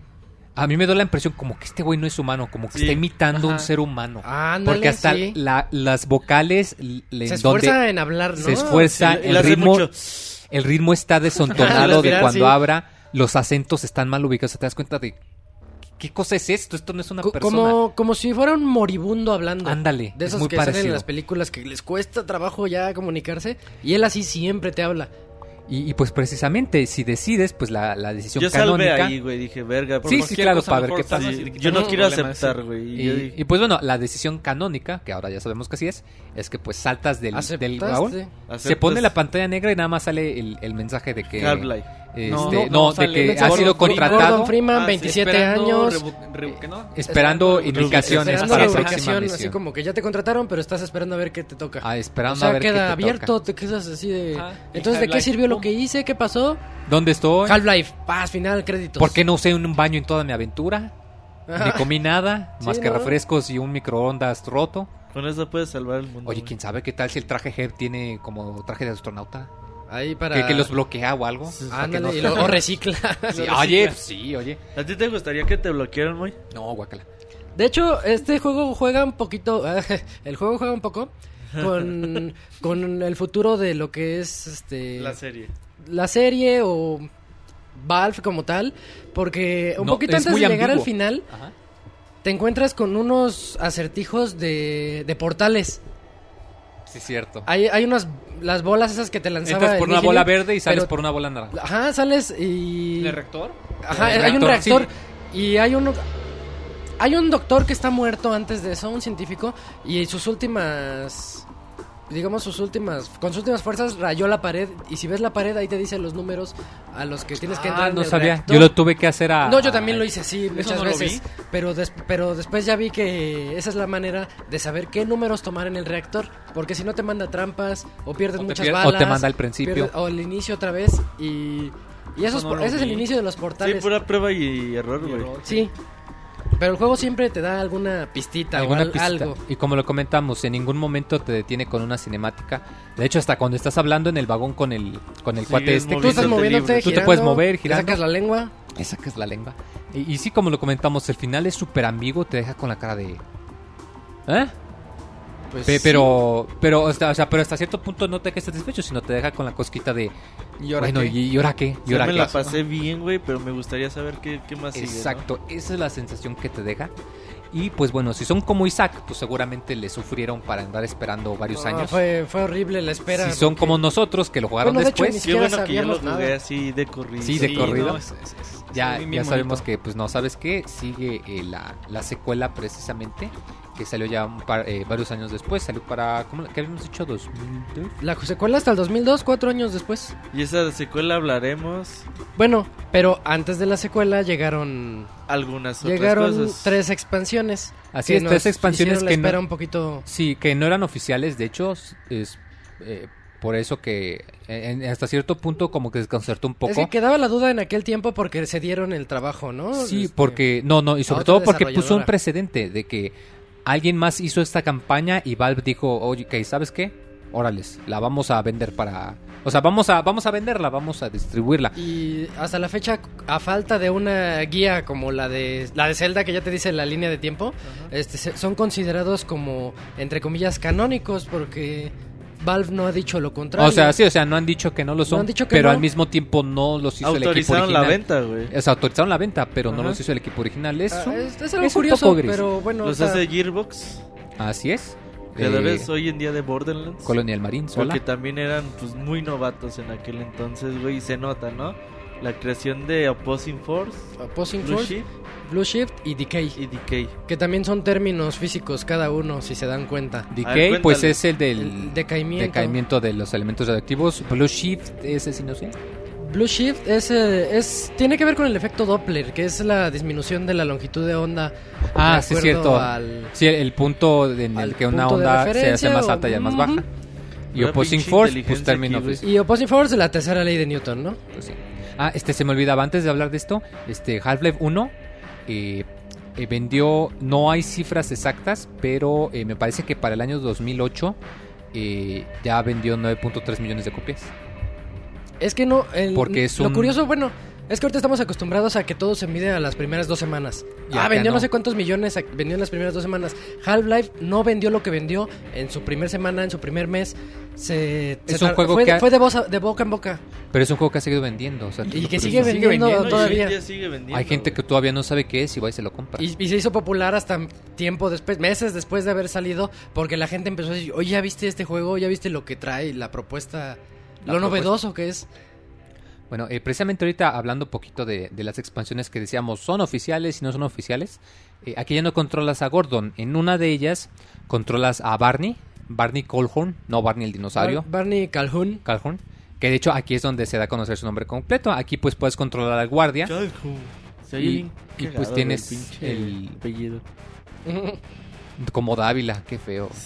S1: A mí me da la impresión como que este güey no es humano, como que
S2: Sí.
S1: está imitando a un
S4: Ajá.
S1: ser humano.
S3: Ándale,
S1: Porque hasta
S3: sí.
S1: la- las vocales... le-
S3: Se esfuerza en hablar, ¿no?
S1: se esfuerza,
S2: Sí,
S1: el ritmo, el ritmo está desontonado de cuando abra, los acentos están mal ubicados, te das cuenta de ¿qué cosa es esto? Esto no es una persona.
S3: Como, como si fuera un moribundo hablando.
S1: Ándale,
S3: De
S1: es
S3: esos
S1: muy
S3: que salen en
S1: parecido.
S3: las películas que les cuesta trabajo ya comunicarse. Y él así siempre te habla.
S1: Y, y pues precisamente, si decides, pues la, la decisión
S2: Yo salvé
S1: canónica...
S2: ahí, güey. Dije, verga.
S1: Sí,
S2: por-
S1: sí,
S4: cualquier
S1: claro, para ver qué pasa.
S2: sí, yo no quiero aceptar,
S4: sí.
S2: güey.
S1: Y,
S2: Y yo dije,
S1: y, pues bueno, la decisión canónica, que ahora ya sabemos que así es, es que pues saltas del, del
S3: ¿Aceptaste?
S1: baúl, se
S2: ¿aceptas
S1: pone la pantalla negra y nada más sale el, el mensaje de que...
S2: Half-Life.
S1: Este,
S4: No,
S1: no,
S4: no, no,
S1: de que ha sido contratado
S3: Gordon Freeman,
S2: Ah, sí,
S3: 27
S4: Esperando
S3: años.
S4: ¿qué no?
S1: esperando indicaciones
S3: Esperando
S1: para
S3: la
S1: próxima misión.
S3: así como que ya te contrataron, pero estás esperando a ver qué te toca.
S1: Ah,
S3: o
S1: esperando
S3: sea,
S1: a ver qué
S3: queda
S1: te
S3: abierto,
S1: toca.
S3: te quedas así de...
S4: Ajá.
S3: Entonces, ¿de qué sirvió lo que hice? ¿Qué pasó?
S1: ¿Dónde estoy?
S3: Half-Life, paz, final, créditos.
S1: ¿Por qué no usé un baño en toda mi aventura? Ni comí nada,
S3: Sí,
S1: más que
S3: ¿no?
S1: refrescos y un microondas roto.
S2: Con eso puedes salvar el mundo.
S1: Oye, quién sabe qué tal si el traje Heb tiene como traje de astronauta.
S3: Ahí para...
S1: Que, que los bloquea o algo. que
S3: Ándale,
S1: no-
S3: y lo- o recicla.
S1: Sí,
S3: Lo
S1: oye,
S3: recicla.
S1: sí, oye.
S2: ¿A ti te gustaría que te bloquearan, güey?
S1: No, guacala.
S3: De hecho, este juego juega un poquito. el juego juega un poco con, con el futuro de lo que es este
S2: La serie.
S3: la serie o Valve como tal. Porque un
S1: No,
S3: poquito
S1: es
S3: antes de
S1: muy
S3: llegar al final,
S1: Ajá.
S3: te encuentras con unos acertijos de, de portales.
S1: Sí, cierto.
S3: Hay, hay unas. Las bolas esas que te lanzaba.
S1: Entras por una bola verde y sales
S3: pero-
S1: por una bola naranja.
S3: Ajá, sales y.
S4: ¿El rector?
S3: Ajá,
S1: El
S3: hay un
S1: reactor,
S3: reactor y hay un hay un doctor que está muerto antes de eso, un científico y sus últimas digamos sus últimas con sus últimas fuerzas rayó la pared y si ves la pared ahí te dice los números a los que tienes que entrar
S1: Ah,
S3: en
S1: no
S3: el
S1: sabía.
S3: reactor.
S1: Yo lo tuve que hacer a...
S3: No, yo también lo hice así muchas
S4: no
S3: veces,
S4: vi.
S3: pero des- pero después ya vi que esa es la manera de saber qué números tomar en el reactor, porque si no te manda trampas o pierdes
S1: O
S3: muchas
S1: pier- o
S3: balas
S1: te manda al principio.
S3: pierdes- o el inicio otra vez y y
S4: Eso no lo
S3: ese es el
S4: vi.
S3: inicio de los
S2: Sí,
S3: portales.
S2: pura prueba y error, güey.
S3: Sí. Pero el juego siempre te da alguna pistita
S1: alguna
S3: o al-
S1: pista.
S3: algo.
S1: Y como lo comentamos, en ningún momento te detiene con una cinemática. De hecho, hasta cuando estás hablando en el vagón con el, con el cuate este,
S3: Tú estás
S2: Moviéndote libre.
S1: Tú te
S3: girando,
S1: puedes mover, girando.
S3: sacas la lengua.
S1: le sacas la lengua. Y, y sí, como lo comentamos, el final es súper ambiguo, te deja con la cara de... ¿Eh?
S3: Pues
S1: Pe-
S3: sí.
S1: pero, pero, hasta, o sea, pero hasta cierto punto no te deja satisfecho, sino te deja con la cosquita de...
S4: ¿Y ahora
S1: bueno,
S4: qué?
S1: ¿y, ahora qué? ¿Y
S2: Yo
S1: ahora
S2: me
S1: qué?
S2: la pasé bien, güey, pero me gustaría saber qué, qué más sigue, ¿no?
S1: Exacto, esa es la sensación que te deja. Y pues bueno, si son como Isaac, pues seguramente le sufrieron para andar esperando varios
S3: No,
S1: años.
S3: fue, fue horrible la espera.
S1: si son
S3: porque-
S1: como nosotros, que lo jugaron
S3: Bueno, de hecho,
S1: después,
S3: ni
S2: Qué bueno que yo lo jugué así de corrido.
S1: Sí, de corrido.
S4: no, es- es- es-
S1: ya,
S4: sí,
S1: ya
S4: bonito.
S1: sabemos que, pues no, ¿sabes qué? Sigue eh, la, la secuela precisamente, que salió ya un par- eh, varios años después, salió para, ¿cómo, ¿qué habíamos dicho? ¿2002?
S3: La secuela hasta el 2002, cuatro años después.
S2: Y esa secuela hablaremos
S3: Bueno, pero antes de la secuela llegaron
S2: algunas otras
S3: llegaron
S2: cosas.
S3: tres expansiones.
S1: Así
S3: que
S1: es, tres expansiones que no-
S3: espera un poquito.
S1: Sí, que no eran oficiales, de hecho, es eh, por eso que en- hasta cierto punto como que desconcertó un poco.
S3: Es que quedaba la duda en aquel tiempo porque se dieron el trabajo, ¿no?
S1: Sí,
S3: Este,
S1: porque no, no, y sobre todo porque puso un precedente de que alguien más hizo esta campaña y Valve dijo, oye, ¿sabes qué? Órales, la vamos a vender para, o sea, vamos a, vamos a venderla, vamos a distribuirla.
S3: Y hasta la fecha, a falta de una guía como la de la de Zelda que ya te dice la línea de tiempo, este, son considerados como entre comillas canónicos porque Valve no ha dicho lo contrario.
S1: O sea, sí, o sea, no han dicho que no lo son,
S3: han dicho que
S1: pero
S3: no.
S1: al mismo tiempo no los hizo el equipo
S2: Autorizaron
S1: original.
S2: la venta, güey.
S1: O sea, autorizaron la venta, pero no
S2: Ajá.
S1: los hizo el equipo original. Es,
S3: Ah,
S1: un-
S3: es, es algo
S1: es un
S3: curioso,
S1: poco gris.
S3: pero bueno,
S2: Los
S3: o sea,
S2: hace Gearbox,
S1: Así es.
S2: creadores
S1: Eh,
S2: hoy en día de Borderlands.
S1: Colonial Marine, sola.
S2: Porque también eran pues muy novatos en aquel entonces, güey, y se nota, ¿no? La creación de Opposing Force,
S3: Opposing
S2: Blue
S3: Force,
S2: Shift
S3: Blue Shift y Decay,
S2: y Decay.
S3: que también son términos físicos cada uno, si se dan cuenta.
S1: Decay,
S2: cuéntale.
S1: pues es el del
S3: El decaimiento.
S1: decaimiento de los elementos radioactivos. Blue Shift, ese sí no sé.
S3: Blue Shift es, eh, es tiene que ver con el efecto Doppler, que es la disminución de la longitud de onda.
S1: Ah,
S3: de
S1: sí, es
S3: acuerdo
S1: cierto.
S3: al-
S1: Sí, el, el punto en el
S3: al
S1: que una
S3: punto de
S1: onda se hace
S3: referencia
S1: más
S3: o-
S1: alta y más baja. Y
S2: Una
S1: opposing
S2: pinche
S1: force, pues
S2: inteligencia
S1: término
S2: güey.
S1: físico.
S3: Y Opposing Force, la tercera ley de Newton, ¿no?
S1: Pues sí. Ah, este se me olvidaba antes de hablar de esto. Este Half-Life 1 eh, eh, vendió, no hay cifras exactas, pero eh, me parece que para el año 2008 eh, ya vendió 9.3 millones de copias.
S3: Es que no. el-
S1: Porque es
S3: Lo
S1: un-
S3: curioso, bueno, es que ahorita estamos acostumbrados a que todo se mide a las primeras dos semanas.
S1: Y
S3: ah, vendió no.
S1: no.
S3: sé cuántos millones, vendió en las primeras dos semanas. Half-Life no vendió lo que vendió en su primer semana, en su primer mes. Se,
S1: Es
S3: se
S1: un juego
S3: fue,
S1: que ha-
S3: fue de, voz a- de boca en boca.
S1: Pero es un juego que ha seguido vendiendo. o sea,
S3: Y que sigue vendiendo,
S4: vendiendo,
S2: No, y
S3: todavía.
S2: sigue vendiendo,
S1: Hay gente que todavía no sabe qué es y va y se lo compra.
S3: Y, y se hizo popular hasta tiempo después, meses después de haber salido, porque la gente empezó a decir, oye, ¿ya viste este juego? ¿Ya viste lo que trae? La propuesta,
S1: La
S3: lo
S1: propuesta.
S3: novedoso que es.
S1: Bueno, eh, precisamente ahorita hablando un poquito de, de las expansiones que decíamos son oficiales y no son oficiales, eh, aquí ya no controlas a Gordon. En una de ellas controlas a Barney, Barney Colhorn, no Barney el dinosaurio,
S3: Bar- Barney Calhoun.
S1: Calhoun, que de hecho aquí es donde se da a conocer su nombre completo. Aquí pues puedes controlar al guardia.
S2: Calhoun.
S1: Y- pues, tienes el-
S2: apellido.
S1: Como Dávila, qué feo.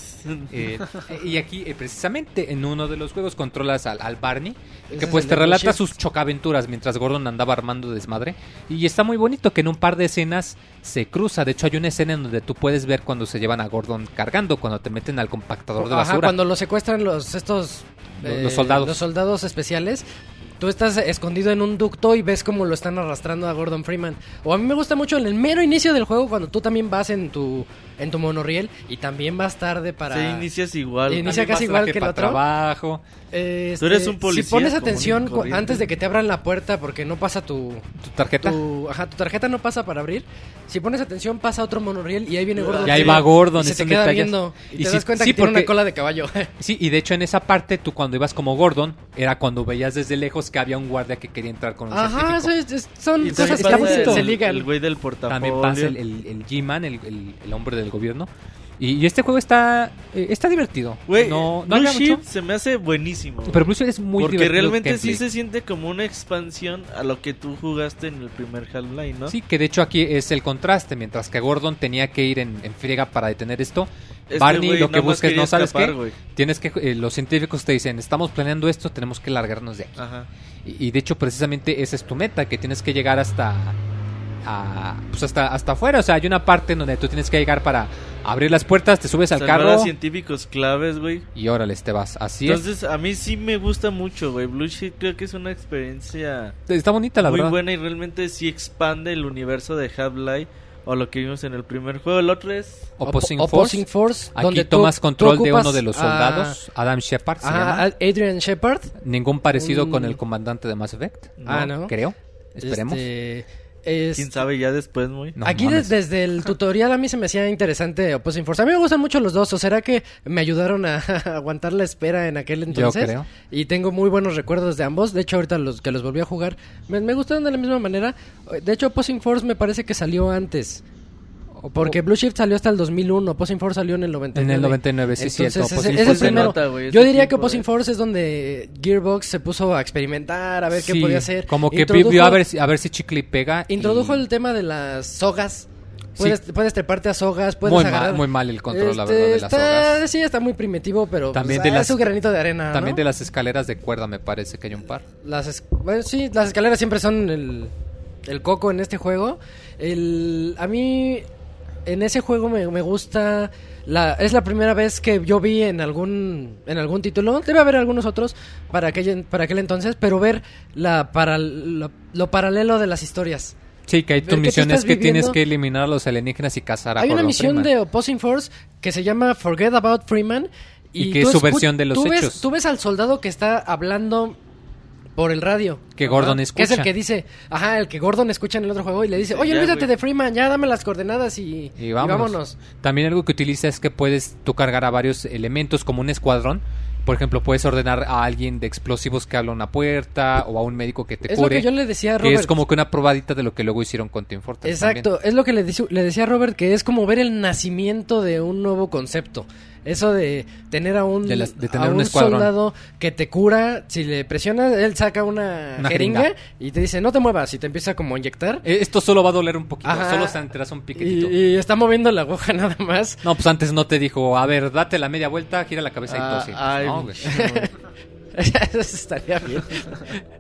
S1: Eh, y aquí, eh, precisamente en uno de los juegos, controlas al, al Barney, que
S3: es
S1: pues te relata sus chocaventuras mientras Gordon andaba armando desmadre. Y está muy bonito que en un par de escenas se cruza. De hecho, hay una escena en donde tú puedes ver cuando se llevan a Gordon cargando, cuando te meten al compactador de
S3: Ajá,
S1: basura.
S3: cuando lo secuestran los estos eh,
S1: los soldados.
S3: los soldados especiales. Tú estás escondido en un ducto y ves cómo lo están arrastrando a Gordon Freeman. O a mí me gusta mucho en el mero inicio del juego cuando tú también vas en tu en tu monorriel y también vas tarde para
S2: Se inicias igual.
S3: Sí, inicia casi
S1: vas
S3: igual que el otro.
S1: trabajo,
S3: Este,
S2: Tú eres un policía
S3: Si pones atención antes de que te abran la puerta porque no pasa tu
S1: tu tarjeta.
S3: tu, ajá, tu tarjeta no pasa para abrir. Si pones atención pasa otro monorriel y ahí viene Gordon.
S1: Y ahí
S3: Sí.
S1: va Gordon,
S3: Y se
S1: es
S3: te
S1: un
S3: queda
S1: detalle.
S3: viendo y,
S1: Y
S3: te
S1: sí-
S3: das cuenta
S1: sí,
S3: que tiene una
S1: porque-
S3: cola de caballo.
S1: Sí, y de hecho en esa parte tú cuando ibas como Gordon era cuando veías desde lejos que había un guardia que quería entrar con un
S3: Ajá, es- es- son cosas que se, ligan.
S2: El güey del portafolio.
S1: También pasa el, el, el G-Man, el, el- el hombre del gobierno. Y, y este juego está eh, está divertido.
S2: Güey,
S1: no, no
S2: Blue Shift
S1: mucho,
S2: se me hace buenísimo.
S1: pero Blue Shift es muy
S2: Porque
S1: divertido.
S2: realmente
S1: gameplay.
S2: sí se siente como una expansión a lo que tú jugaste en el primer Half-Life, ¿no?
S1: Sí, que de hecho aquí es el contraste. Mientras que Gordon tenía que ir en, en friega para detener esto,
S2: Este
S1: Barney
S2: güey
S1: lo que
S2: nada más
S1: busca es,
S2: quería
S1: ¿no sabes
S2: escapar,
S1: qué?
S2: güey.
S1: Tienes que... eh, los científicos te dicen, estamos planeando esto, tenemos que largarnos de aquí.
S2: Ajá.
S1: Y, y de hecho precisamente esa es tu meta, que tienes que llegar hasta... a- pues hasta, hasta afuera, o sea, hay una parte en donde tú tienes que llegar para abrir las puertas, te subes al
S2: Salvar
S1: carro
S2: a científicos claves, güey.
S1: y órale, te vas. Así es.
S2: Entonces, a mí sí me gusta mucho, güey. Blue Shift creo que es una experiencia
S1: Está bonita la
S2: muy
S1: verdad.
S2: buena y realmente sí expande el universo de Half-Life o lo que vimos en el primer juego. El otro es...
S1: Opposing,
S3: Op-
S1: Force. Aquí
S3: donde
S1: tomas
S3: tú
S1: control de uno de los
S3: a-
S1: soldados, Adam Shepard se
S3: ajá,
S1: llama.
S3: a Adrian Shepard.
S1: Ningún parecido
S3: un-
S1: con el comandante de Mass Effect.
S3: Ah, ¿no?
S1: Creo. Esperemos.
S3: Este, es-
S2: ¿Quién sabe ya después, muy?
S1: No
S3: Aquí de- desde el tutorial a mí se me hacía interesante Opposing Force. A mí me gustan mucho los dos. ¿O será que me ayudaron a aguantar la espera en aquel entonces?
S1: creo.
S3: Y tengo muy buenos recuerdos de ambos. De hecho, ahorita los que los volví a jugar me, me gustaron de la misma manera. De hecho, Opposing Force me parece que salió antes. Porque Blue Shift salió hasta el 2001, Opposing Force salió en el 99.
S1: En el 99, sí, cierto,
S3: Entonces,
S1: Opposing
S3: ese, ese es el primero.
S2: nota, güey,
S3: Yo diría que Opposing
S2: eh.
S3: Force es donde Gearbox se puso a experimentar, a ver qué podía hacer.
S1: Como que
S3: Introdujo-
S1: vio a ver, si- a ver si chicle y pega. y-
S3: Introdujo el tema de las sogas.
S1: Sí.
S3: Puedes, puedes treparte a sogas, puedes
S1: Muy mal- muy mal el control, la
S3: Este,
S1: verdad, de las
S3: está-
S1: sogas.
S3: Sí, está muy primitivo, pero
S1: También
S3: pues,
S1: de
S3: ah,
S1: las-
S3: es su granito de arena.
S1: También
S3: ¿no?
S1: de las escaleras de cuerda me parece que hay un par.
S3: Las es- bueno, sí, las escaleras siempre son el, el coco en este juego. El, a mí, en ese juego me, me gusta. La, es la primera vez que yo vi en algún en algún título. Debe haber algunos otros para aquel, para aquel entonces, pero ver la para, lo, lo paralelo de las historias.
S1: Sí, que hay tu
S3: que
S1: misión es que tienes que eliminar a los alienígenas y cazar a
S3: Hay una misión
S1: Freeman.
S3: de Opposing Force que se llama Forget About Freeman.
S1: Y que
S3: tú
S1: es su versión de los
S3: tú ves-
S1: hechos.
S3: tú ves al soldado que está hablando por el radio.
S1: Que Gordon
S3: Que es el
S1: escucha.
S3: que dice, ajá, el que Gordon escucha en el otro juego y le dice, oye,
S2: Ya,
S3: olvídate
S2: güey.
S3: de Freeman, ya dame las coordenadas y,
S1: Y
S3: y
S1: vámonos. También algo que utiliza es que puedes tú cargar a varios elementos como un escuadrón. Por ejemplo, puedes ordenar a alguien de explosivos que abra una puerta o a un médico que te
S3: Es lo
S1: cure.
S3: que yo le decía a
S1: que
S3: Robert.
S1: es como que una probadita de lo que luego hicieron con Team Fortress.
S3: Exacto, es lo que le, le decía a Robert, que es como ver el nacimiento de un nuevo concepto. Eso de tener a un,
S1: De las- de tener
S3: a
S1: un
S3: un
S1: escuadrón.
S3: soldado que te cura, si le presionas, él saca una,
S1: Una
S3: jeringa,
S1: jeringa.
S3: y te dice, no te muevas, y te empieza como a inyectar.
S1: Eh, Esto solo va a doler un poquito,
S3: Ajá.
S1: solo sentirás un piquetito.
S3: Y, y está moviendo la aguja nada más.
S1: No, pues antes no te dijo, a ver, date la media vuelta, gira la cabeza y
S2: Ah,
S1: tose.
S2: ay,
S1: No.
S3: Eso estaría bien.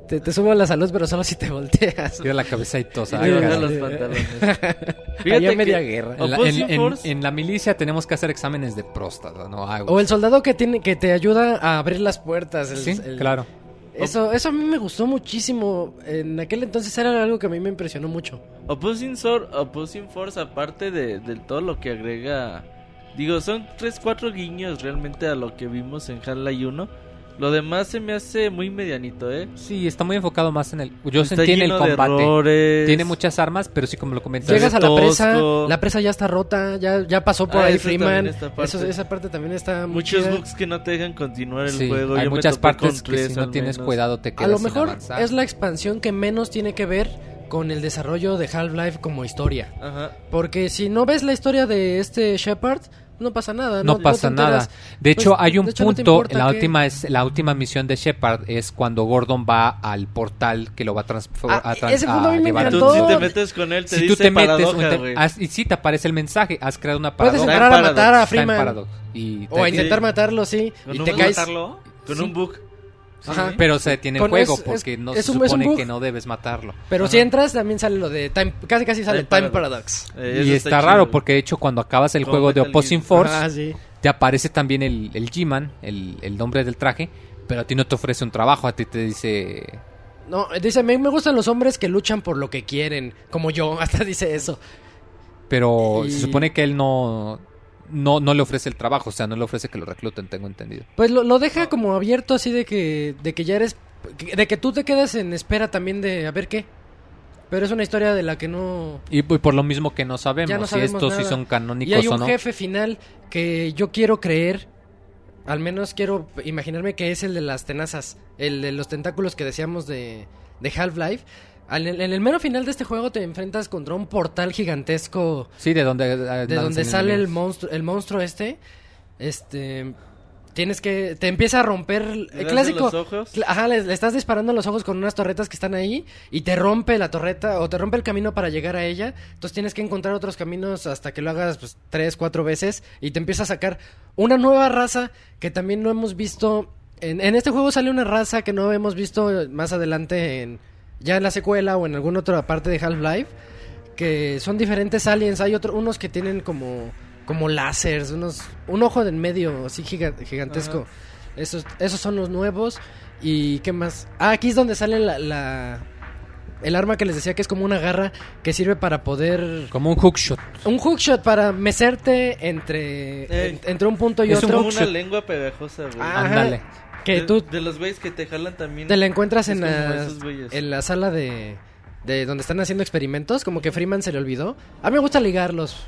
S3: te, te subo la salud, pero solo si te volteas.
S1: Gira la cabeza y tosa. Caray.
S2: los pantalones. Que
S3: media guerra.
S1: En la, en- en- en la milicia tenemos que hacer exámenes de próstata, ¿no?
S3: O el soldado que tiene que te ayuda a abrir las puertas. el-
S1: Sí,
S3: el-
S1: claro.
S3: Eso, eso a mí me gustó muchísimo. En aquel entonces era algo que a mí me impresionó mucho.
S2: Opposing, Sor- Opposing Force, aparte de, de todo lo que agrega, digo, son 3, 4 guiños realmente a lo que vimos en Half-Life 1. Lo demás se me hace muy medianito, ¿eh?
S1: Sí, está muy enfocado más en el... Yo
S2: Está
S1: sentí en el combate.
S2: errores.
S1: Tiene muchas armas, pero sí como lo comentas.
S3: Llegas a la
S2: tosco.
S3: presa, la presa ya está rota, ya, ya pasó por
S2: Ah,
S3: ahí Freeman.
S2: parte.
S3: Eso- esa parte también está muy
S2: Muchos
S3: chida.
S2: bugs que no te dejan continuar el
S1: Sí,
S2: juego.
S1: hay
S2: Yo
S1: muchas partes que si no tienes
S2: menos.
S1: cuidado te quedas
S3: A lo mejor
S1: avanzar.
S3: es la expansión que menos tiene que ver con el desarrollo de Half-Life como historia.
S2: Ajá.
S3: Porque si no ves la historia de este Shepard, no pasa nada.
S1: No,
S3: te
S1: pasa nada. De hecho,
S3: Pues,
S1: hay un
S3: hecho, no
S1: punto,
S3: importa
S1: la
S3: que-
S1: última es la última misión de Shepard es cuando Gordon va al portal que lo va a, trans-
S3: Ah,
S1: a trans-
S3: ese punto a mí me
S1: llevar.
S2: Tú,
S3: encantó.
S2: si te metes con él, te
S1: si
S2: dice
S1: tú te metes
S2: paradoja,
S1: un te-
S2: güey.
S1: has- y sí te aparece el mensaje, has creado una
S3: Puedes entrar a matar a Freeman. O a
S1: te-
S3: intentar
S2: Sí.
S3: matarlo, sí. Y te caes.
S4: matarlo?
S2: Con
S1: Sí.
S2: un bug.
S3: Ajá.
S1: Pero se detiene el
S3: Con-
S1: juego
S3: es-
S1: porque
S3: es-
S1: no
S3: es
S1: se
S3: un- es un
S1: supone
S3: bug.
S1: que no debes matarlo.
S3: Pero si entras, también sale lo de Time. Casi casi sale
S2: Time
S3: Time
S2: Paradox.
S3: Paradox.
S2: Eh,
S1: y está,
S2: chido,
S1: raro porque de hecho cuando acabas el
S2: Como
S1: juego de
S2: Metal
S1: Opposing
S2: Gear.
S1: Force
S3: Ah, sí.
S1: te aparece también el, el G-Man, el, el nombre del traje, pero a ti no te ofrece un trabajo, a ti te dice...
S3: No, dice, me, me gustan los hombres que luchan por lo que quieren, como yo, hasta dice eso.
S1: Pero
S3: Y-
S1: se supone que él no, no, no le ofrece el trabajo, o sea, no le ofrece que lo recluten, tengo entendido.
S3: Pues lo, lo deja como abierto así de que, de que ya eres, de que tú te quedas en espera también de a ver qué. Pero es una historia de la que no...
S1: Y, y por lo mismo que no sabemos,
S3: Ya no
S1: si estos sí
S3: nada.
S1: son
S3: Y
S1: canónicos
S3: hay
S1: o
S3: un
S1: no.
S3: jefe final que yo quiero creer, al menos quiero imaginarme que es el de las tenazas, el de los tentáculos que decíamos de, de Half-Life. En el mero final de este juego te enfrentas contra un portal gigantesco
S1: Sí, de donde, eh,
S3: de donde sale el monstruo, el monstruo este. Este tienes que te empieza a romper
S2: ¿Le
S3: el clásico.
S2: los ojos?
S3: Ajá, le, le estás disparando en los ojos con unas torretas que están ahí y te rompe la torreta o te rompe el camino para llegar a ella. Entonces tienes que encontrar otros caminos hasta que lo hagas pues, tres, cuatro veces y te empieza a sacar una nueva raza que también no hemos visto. En, en este juego sale una raza que no hemos visto más adelante en ya en la secuela o en alguna otra parte de Half-Life que son diferentes aliens. Hay otros unos que tienen como como láseres, unos un ojo en medio así giga- gigantesco. Esos esos son los nuevos y qué más. Ah, aquí es donde sale la, la- el arma que les decía que es como una garra que sirve para poder
S1: Como un hookshot.
S3: un hookshot para mecerte entre en- entre un punto y
S1: Es
S3: otro.
S2: como una lengua pegajosa, güey.
S3: Ajá. Que
S2: de,
S3: tú
S2: de los güeyes que te jalan también.
S3: te la encuentras en la, en sala de, de donde están haciendo experimentos, como que Freeman se le olvidó. A mí me gusta ligarlos.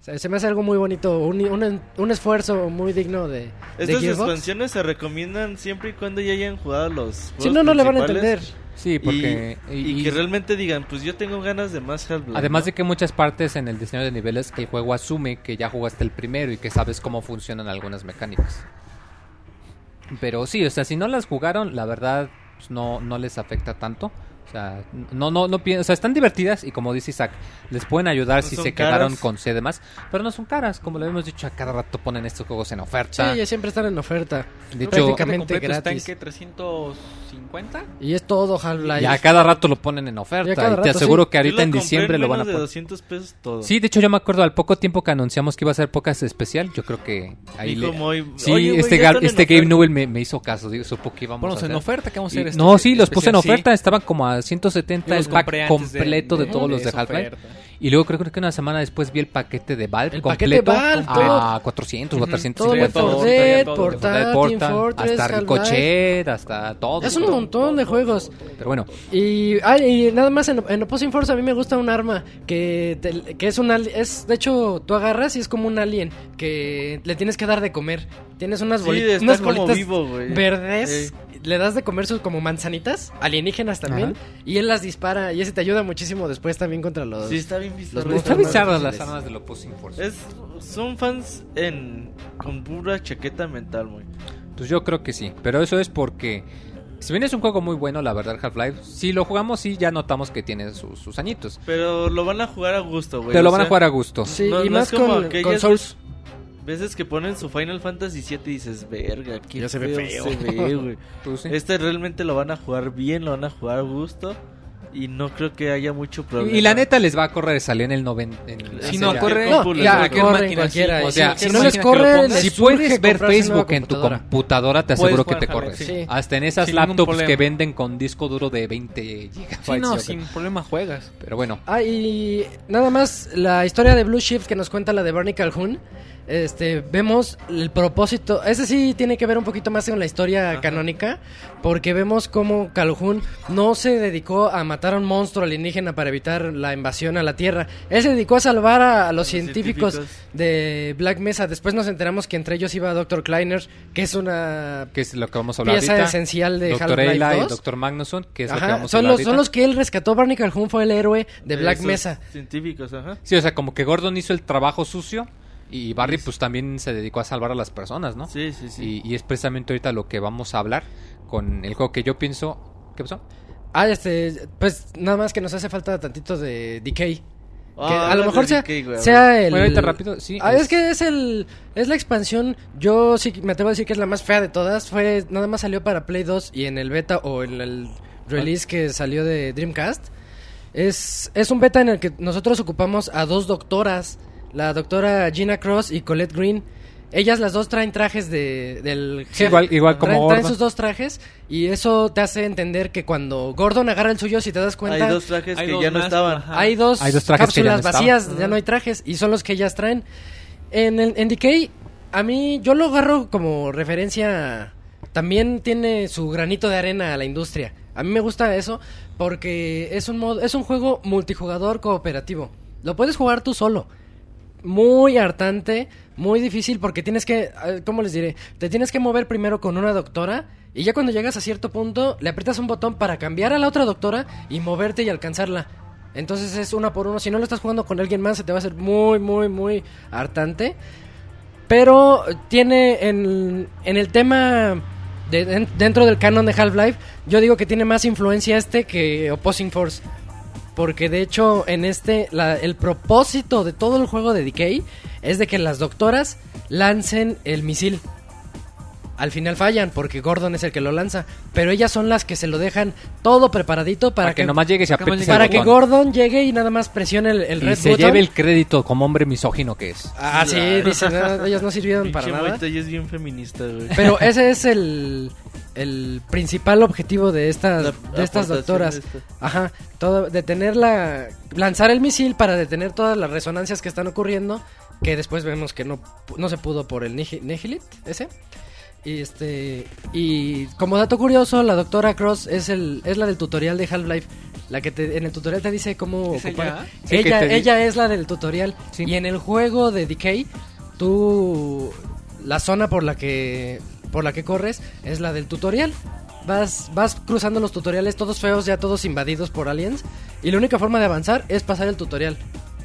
S3: Se, me hace algo muy bonito, un, un- un esfuerzo muy digno de,
S2: Estas expansiones se recomiendan siempre y cuando ya hayan jugado los
S3: Si no, no le van a entender.
S1: Sí,
S2: Y-
S1: porque...
S2: Y,
S1: y-
S2: que realmente digan, pues yo tengo ganas de más Half-Life.
S1: Además
S2: ¿no?
S1: de que muchas partes en el diseño de niveles el juego asume que ya jugaste el primero y que sabes cómo funcionan algunas mecánicas. Pero sí, o sea, si no las jugaron, la verdad pues no, no les afecta tanto. O sea, no, no, no o están divertidas y como dice Isaac, les pueden ayudar si se quedaron con C demás, pero no son caras, como le hemos dicho, a cada rato ponen estos juegos en oferta.
S3: Sí, ya siempre están en oferta.
S1: De hecho,
S3: prácticamente gratis.
S4: Que 300 50.
S3: Y es todo Half-Life.
S1: Y a cada rato lo ponen en oferta. Y, te aseguro que ahorita en diciembre lo van a
S2: poner. de 200 pesos todo.
S1: Sí, de hecho yo me acuerdo al poco tiempo que anunciamos que iba a ser pocas especial, yo creo que ahí le... Sí, este, este
S2: Game
S1: Newell me, hizo caso, digo, supo que íbamos a
S4: en oferta, vamos a hacer
S1: No, sí, los puse en oferta, estaban como a 170 el pack completo de, todos los de Half-Life. Y luego creo, que una semana después vi el paquete de Valve completo a 400,
S4: uh
S3: -huh.
S1: Hasta todo
S3: montón de juegos.
S1: Pero bueno,
S3: Y, ah, y nada más en, en Opposing Force a mí me gusta un arma que, te- que es un ali- es de hecho tú agarras y es como un alien que le tienes que dar de comer. Tienes unas,
S2: Sí,
S3: boli-
S2: está
S3: unas
S2: como
S3: bolitas
S2: vivo, güey.
S3: verdes,
S2: Sí.
S3: le das de comer sus como manzanitas alienígenas también
S1: Ajá.
S3: y él las dispara y ese te ayuda muchísimo después también contra los...
S2: Sí, está bien bizarro.
S3: Los
S1: Está
S3: más
S1: las armas del Opposing Force.
S2: Es, son fans en con pura chaqueta mental, muy.
S1: Pues yo creo que sí, pero eso es porque si bien es un juego muy bueno, la verdad, Half-Life, si lo jugamos sí ya notamos que tiene sus, sus añitos.
S2: Pero lo van a jugar a gusto, güey.
S1: Pero lo
S2: o
S1: van a jugar a gusto.
S3: Sí,
S2: No-
S3: y
S2: no
S3: más
S2: es como
S3: con, con Souls.
S2: Veces que ponen su Final Fantasy 7 y dices, verga, qué
S3: Ya se ve feo".
S2: se ve, güey.
S1: Sí.
S2: Este realmente lo van a jugar bien, lo van a jugar a gusto. Y no creo que haya mucho problema.
S1: Y la neta les va a correr, salió en el 90. En
S2: Sí,
S1: si
S2: no, corre-.
S3: No, ya, corre cualquiera.
S1: O sea,
S3: si, no les
S1: máquina que lo
S3: corre,
S1: si puedes ver Facebook en tu
S3: computadora.
S1: te aseguro que te corre.
S3: sí.
S1: Hasta en esas laptops que venden con disco duro de 20 gigabytes.
S4: Sí, no, sin problema juegas.
S1: Pero bueno,
S3: Ah, y nada más la historia de Blue Shift que nos cuenta la de Barney Calhoun. Este, vemos el propósito. Ese sí tiene que ver un poquito más con la historia canónica. Porque vemos cómo Calhoun no se dedicó a matar a un monstruo alienígena para evitar la invasión a la Tierra. Él se dedicó a salvar a, a los científicos,
S2: científicos.
S3: de Black Mesa. Después nos enteramos que entre ellos iba Dr. Kleiner, que es una
S1: que es lo que vamos a hablar
S3: pieza
S1: ahorita.
S3: esencial de
S1: Doctor
S3: Half-Life
S1: Ayla y
S3: 2.
S1: Doctor Magnusson, que es lo que vamos a
S3: son
S1: hablar
S3: los, son los que él rescató. Barney Calhoun fue el héroe de Black
S2: Esos
S3: Mesa.
S2: Científicos, ajá.
S1: Sí, o sea, como que Gordon hizo el trabajo sucio y Barry pues también se dedicó a salvar a las personas, ¿no?
S2: Sí, sí, sí.
S1: Y, y es precisamente ahorita lo que vamos a hablar con el juego que yo pienso... ¿Qué pasó?
S3: Ah, este, pues nada más que nos hace falta tantito de Decay.
S2: Ah,
S3: que a
S2: hablas
S3: lo mejor sea,
S2: güey, a
S3: sea el...
S1: Bueno, ahorita rápido, sí,
S3: Ah,
S1: es-
S3: es... que es el... Es la expansión, yo sí me atrevo a decir que es la más fea de todas. Fue, nada más salió para Play 2 y en el beta o en el release que salió de Dreamcast. Es, es un beta en el que nosotros ocupamos a dos doctoras, la doctora Gina Cross y Colette Green. Ellas las dos traen trajes de, del
S1: Sí, igual- igual como
S3: traen, traen
S1: Gordon.
S3: sus dos trajes y eso te hace entender que cuando Gordon agarra el suyo, si te das cuenta,
S2: Hay dos trajes
S4: Hay
S2: que
S4: dos
S2: ya no estaban.
S3: hay dos,
S1: Hay dos trajes que ya
S3: cápsulas
S1: no
S3: vacías,
S2: estaban.
S3: ya no hay trajes y son los que ellas traen. En, el, en Decay, a mí yo lo agarro como referencia. También tiene su granito de arena a la industria. A mí me gusta eso porque es un modo, es un juego multijugador cooperativo. Lo puedes jugar tú solo. Muy hartante, muy difícil porque tienes que, eh, ¿cómo les diré? Te tienes que mover primero con una doctora y ya cuando llegas a cierto punto le aprietas un botón para cambiar a la otra doctora y moverte y alcanzarla. Entonces es una por uno. Si no lo estás jugando con alguien más se te va a hacer muy, muy, muy hartante. Pero tiene en, en el tema de- den- dentro del canon de Half-Life, yo digo que tiene más influencia este que Opposing Force. Porque de hecho en este, la- el propósito de todo el juego de Decay es de que las doctoras lancen el misil. Al final fallan porque Gordon es el que lo lanza. Pero ellas son las que se lo dejan todo preparadito para,
S1: Para que nomás llegues y
S4: para que
S3: para que. Gordon llegue y nada más presione el, el
S1: y
S3: red
S1: se
S3: button.
S1: lleve el crédito como hombre misógino que es.
S3: Ah, sí, dicen, "Ah, ellas no sirvieron para nada.
S2: Es bien feminista, güey.
S3: Pero ese es el, el principal objetivo de estas,
S2: La
S3: de estas doctoras.
S2: de esta.
S3: Ajá, todo, detener la, lanzar el misil para detener todas las resonancias que están ocurriendo, que después vemos que no, pu- no se pudo por el Nihil- Nihilit, ese. Y este y como dato curioso, la doctora Cross es el es la del tutorial de Half-Life, la que te, en el tutorial te dice cómo
S4: ¿Es
S3: ocupar.
S4: ella?
S1: Sí,
S3: ella
S1: te di-
S3: ella es la del tutorial
S1: Sí.
S3: y en el juego de Decay tú la zona por la que por la que corres es la del tutorial. Vas vas cruzando los tutoriales todos feos, ya todos invadidos por aliens y la única forma de avanzar es pasar el tutorial.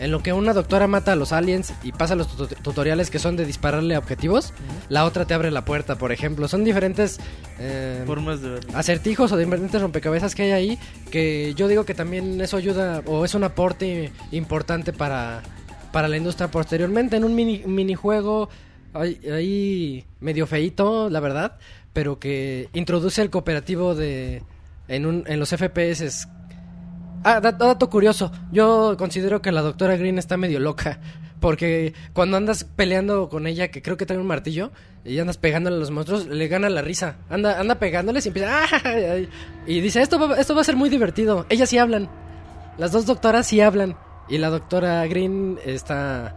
S3: En lo que una doctora mata a los aliens y pasa los tuto- tutoriales que son de dispararle a objetivos, la otra te abre la puerta, por ejemplo. Son diferentes eh,
S2: Formas de verlo.
S3: acertijos o de diferentes rompecabezas que hay ahí que yo digo que también eso ayuda o es un aporte importante para, para la industria posteriormente en un mini, minijuego ahí, ahí medio feito la verdad pero que introduce el cooperativo de en, un, en los FPS Ah, dat- dato curioso. Yo considero que la doctora Green está medio loca. Porque cuando andas peleando con ella, que creo que trae un martillo, y andas pegándole a los monstruos, le gana la risa. Anda, anda pegándoles y empieza. "Ah", Y dice: esto va, esto va a ser muy divertido. Ellas sí hablan. Las dos doctoras sí hablan. Y la doctora Green está.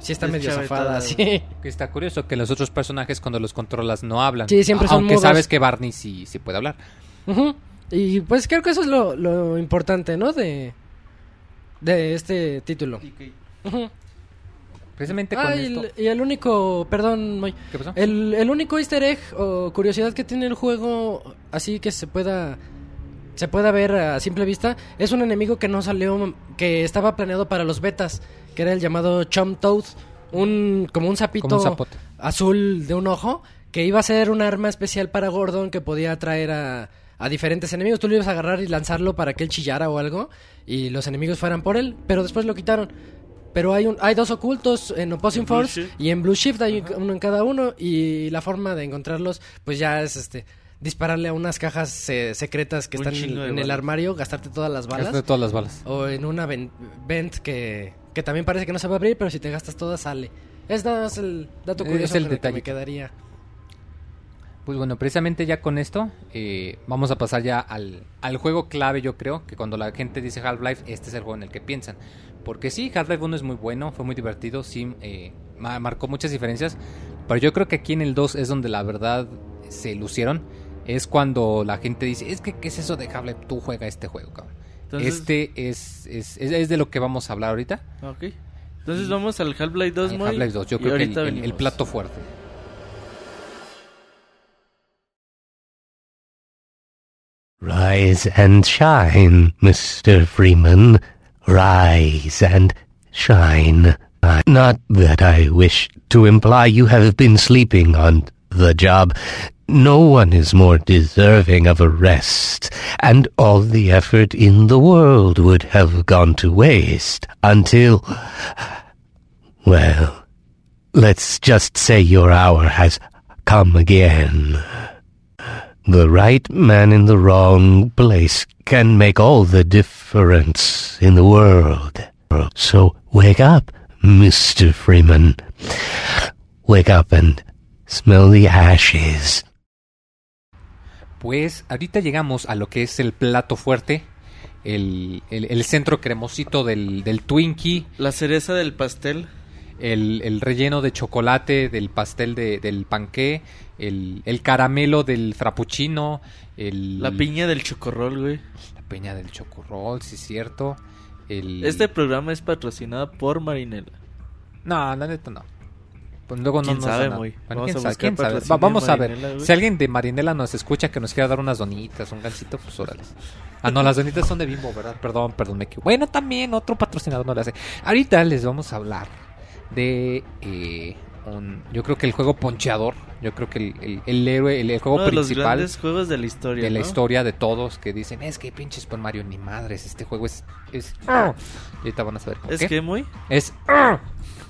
S3: Sí está
S2: Es
S3: medio zafada, sí.
S1: Que está curioso que los otros personajes cuando los controlas no hablan.
S3: Sí, siempre son
S1: Aunque sabes que Barney sí, sí puede hablar.
S3: Y pues creo que eso es lo, lo importante, ¿no? De, de este título.
S1: Precisamente con
S3: Ah, y
S1: esto.
S3: el, y el único, perdón, Moy,
S1: ¿Qué pasó?
S3: el, el único easter egg o curiosidad que tiene el juego, así que se pueda se pueda ver a simple vista, es un enemigo que no salió, que estaba planeado para los betas, que era el llamado Chum Toad, un, como un sapito
S1: Como un zapote.
S3: azul de un ojo, que iba a ser un arma especial para Gordon que podía atraer a, a diferentes enemigos. Tú lo ibas a agarrar y lanzarlo para que él chillara o algo, y los enemigos fueran por él, pero después lo quitaron. Pero hay, un, hay dos ocultos en Opposing Force
S2: Shift.
S3: y en Blue Shift hay uno en cada uno y la forma de encontrarlos pues ya es este dispararle a unas cajas eh, secretas que
S2: Un
S3: están en el armario, gastarte todas las balas
S1: de todas las balas.
S3: o en una ven- vent que, que también parece que no se va a abrir, pero si te gastas todas sale. Es nada más el dato
S1: Es
S3: curioso
S1: el
S3: con el que
S1: detalle.
S3: me quedaría.
S1: Pues bueno, precisamente ya con esto eh, vamos a pasar ya al, al juego clave, yo creo, que cuando la gente dice Half-Life, este es el juego en el que piensan. Porque sí, Half-Life 1 es muy bueno, fue muy divertido, sí, eh, ma- marcó muchas diferencias, pero yo creo que aquí en el 2 es donde la verdad se lucieron. Es cuando la gente dice, es que, ¿qué es eso de Half-Life? Tú juega este juego, cabrón.
S2: Entonces-
S1: este es, es, es, es de lo que vamos a hablar ahorita.
S2: Ok. Entonces vamos al Half-Life 2,
S1: Al
S2: Moy,
S1: Half-Life 2, yo
S2: y
S1: creo que el, el- el plato fuerte.
S6: Rise and shine, Mr. Freeman. Rise and shine. Not that I wish to imply you have been sleeping on the job. No one is more deserving of a rest, and all the effort in the world would have gone to waste until. Well, let's just say your hour has come again. The right man in the wrong place can make all the difference in the world. So wake up, Mr. Freeman. Wake up and smell the ashes.
S1: Pues ahorita llegamos a lo que es el plato fuerte, el, el- el centro cremosito del, del Twinkie,
S2: La cereza del pastel.
S1: el, el relleno de chocolate del pastel de- del panqué, el, el caramelo del frappuccino, el,
S2: La piña del chocorrol, güey.
S1: la piña del chocorrol, sí es cierto. El...
S2: Este programa es patrocinado por Marinela.
S1: No, la neta no. Pues luego no
S2: ¿Quién
S1: nos
S2: sabe, muy?
S1: Bueno,
S2: Vamos
S1: ¿quién
S2: a
S1: sabe? Va- vamos a ver.
S2: Güey.
S1: Si alguien de Marinela nos escucha que nos quiera dar unas donitas, un gancito, pues órale. Ah, no, las donitas son de Bimbo, ¿verdad? Perdón, perdón, me equivoqué. Bueno, también otro patrocinador no le hace. Ahorita les vamos a hablar de eh, un- yo creo que el juego poncheador, yo creo que el, el- el héroe, el, el juego
S2: Uno de los
S1: principal
S2: grandes juegos de la historia.
S1: de la historia de todos que dicen, es que pinches Super Mario ni madres, este juego es... es... Y ahorita van a saber por
S2: ¿Es
S1: qué.
S2: que muy?
S1: Es...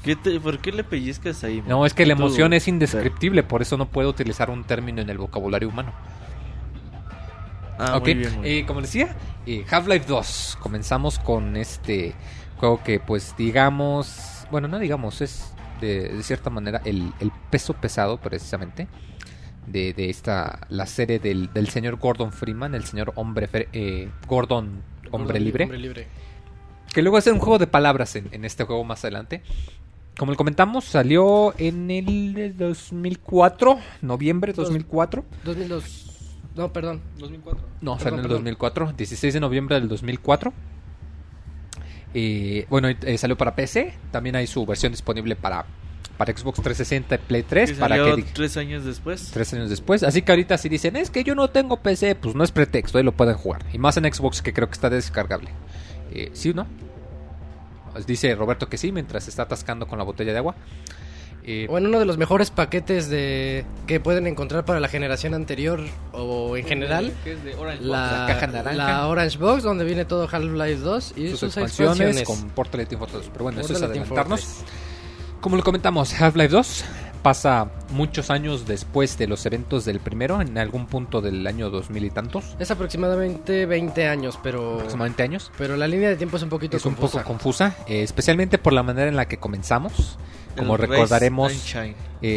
S2: ¿Qué te- ¿Por qué le pellizcas ahí?
S1: No, es que la
S2: Tú-
S1: emoción es indescriptible, por eso no puedo utilizar un término en el vocabulario humano.
S2: Ah,
S1: ok,
S2: muy bien, muy bien.
S1: eh, como decía, eh, Half-Life 2. Comenzamos con este juego que, pues, digamos, bueno, no digamos, es de, de cierta manera el, el peso pesado, precisamente, de, de esta, la serie del, del señor Gordon Freeman, el señor hombre, eh, Gordon, hombre libre.
S3: Hombre libre.
S1: Que luego hace un juego de palabras en, en este juego más adelante. Como le comentamos, salió en el 2004, noviembre 2004.
S3: 2002. No, perdón.
S4: 2004.
S1: No,
S3: Perdón,
S1: salió en el
S3: perdón.
S1: 2004, 16 de noviembre del 2004. Eh, bueno, eh, salió para PC. También hay su versión disponible para, para Xbox 360 y Play 3.
S2: Que
S1: Para
S2: salió
S1: que di-
S2: tres años después.
S1: tres años después. Así que ahorita si dicen, es que yo no tengo PC, pues no es pretexto, ahí lo pueden jugar. Y más en Xbox que creo que está descargable. Eh, ¿Sí o no? Dice Roberto que sí, mientras está atascando con la botella de agua.
S3: O en uno de los mejores paquetes de que pueden encontrar para la generación anterior o en general.
S4: Que es de Orange
S3: La,
S1: La caja naranja.
S3: la Orange Box, donde viene todo Half-Life 2 y
S1: sus
S3: sus,
S1: expansiones,
S3: expansiones.
S1: con Portal Team Fortress. Pero bueno, eso es
S3: Portal
S1: adelantarnos. Como lo comentamos, Half-Life 2 pasa muchos años después de los eventos del primero, en algún punto del año 2000 y tantos,
S3: Es aproximadamente 20 años, pero
S1: aproximadamente años.
S3: pero la línea de tiempo es un poquito
S1: Es un
S3: confusa.
S1: poco confusa, eh, especialmente por la manera en la que comenzamos. Como
S2: El
S1: recordaremos, eh,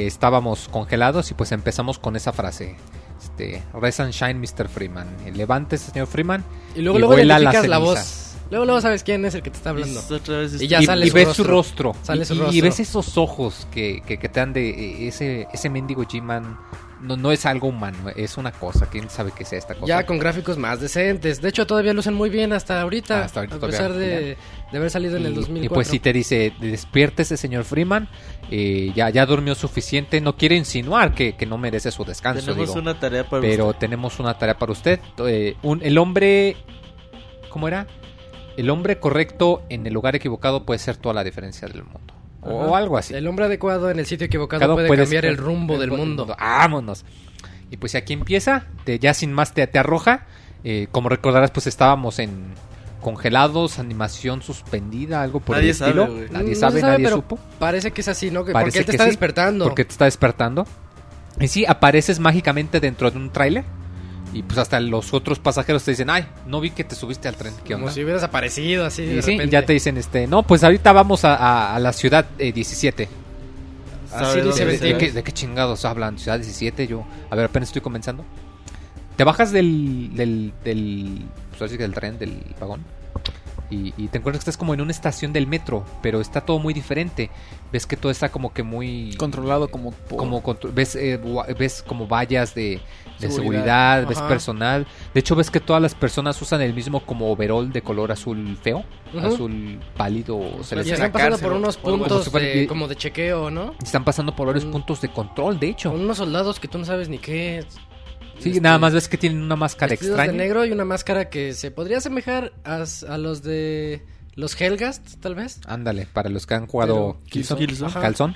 S1: estábamos congelados y pues empezamos con esa frase. Este, Rise and Shine, Mr. Freeman. Levántese, señor Freeman.
S3: y luego
S1: y
S3: luego identificas la voz. Luego luego sabes quién es el que te está hablando.
S2: Es otra vez
S3: Y
S2: este-
S3: ya
S1: y,
S3: sale
S1: y
S3: su
S1: ves
S3: rostro.
S1: su rostro.
S3: Sale
S1: y,
S3: su
S1: y- y
S3: rostro.
S1: ves esos ojos que, que, que te dan de eh, ese, ese mendigo G-Man no, no es algo humano, es una cosa. ¿Quién sabe qué sea esta cosa?
S3: Ya con gráficos más decentes. De hecho, todavía lucen muy bien hasta ahorita.
S1: Hasta ahorita
S3: a pesar
S1: todavía,
S3: de, de haber salido en el
S1: Y-
S3: 2004.
S1: Y pues si te dice, despiértese señor Freeman, eh, ya, ya durmió suficiente, no quiere insinuar que, que no merece su descanso.
S2: Tenemos
S1: digo.
S2: una tarea para
S1: pero
S2: usted.
S1: tenemos una tarea para usted. Eh, un- el hombre, ¿cómo era? El hombre correcto en el lugar equivocado puede ser toda la diferencia del mundo. O
S3: Ajá.
S1: algo así.
S3: El hombre adecuado en el sitio equivocado
S1: Cada
S3: puede, cambiar el rumbo del mundo.
S1: Vámonos. Y pues aquí empieza, te- ya sin más te, te arroja. Eh, como recordarás, pues estábamos en congelados, animación suspendida, algo por
S2: Nadie
S1: el estilo.
S2: sabe,
S1: nadie
S3: No
S1: sabe, nadie
S3: pero
S1: supo.
S3: Parece que es así, ¿no? Que
S1: Parece
S3: porque él te
S1: que
S3: está
S1: sí,
S3: despertando.
S1: Porque te está despertando. Y sí, apareces mágicamente dentro de un tráiler. Y pues hasta los otros pasajeros te dicen, ay, no vi que te subiste al tren. ¿Qué
S3: Como
S1: onda?
S3: si hubieras aparecido así.
S1: Y
S3: de
S1: sí, y
S3: repente.
S1: ya te dicen, este, no, pues ahorita vamos a, a- a la ciudad eh, 17.
S2: ¿Sabe
S3: así dice
S1: ¿De, qué, de qué chingados hablan? Ciudad 17, yo... A ver, apenas estoy comenzando. Te bajas del... del... del... pues del tren, del vagón. Y, y te encuentras que estás como en una estación del metro, pero está todo muy diferente. Ves que todo está como que muy...
S4: Controlado como por-
S1: como contro- ves eh, ves como vallas de, de seguridad,
S4: Seguridad.
S1: ves personal de hecho ves que todas las personas usan el mismo como overall de color azul feo azul pálido
S3: Y
S1: celeste
S3: están pasando por
S4: o-
S3: unos
S4: o
S3: puntos
S1: como
S3: de, como de chequeo, ¿no?
S1: están pasando por varios
S3: Mm.
S1: puntos de control de hecho
S3: Con unos soldados que tú no sabes ni qué.
S1: sí
S3: este,
S1: nada más ves que tienen una máscara extraña
S3: de negro y una máscara que se podría asemejar a, a los de los Helgast, tal vez.
S1: ándale para los que han jugado
S3: Pero-
S1: ajá, Calzón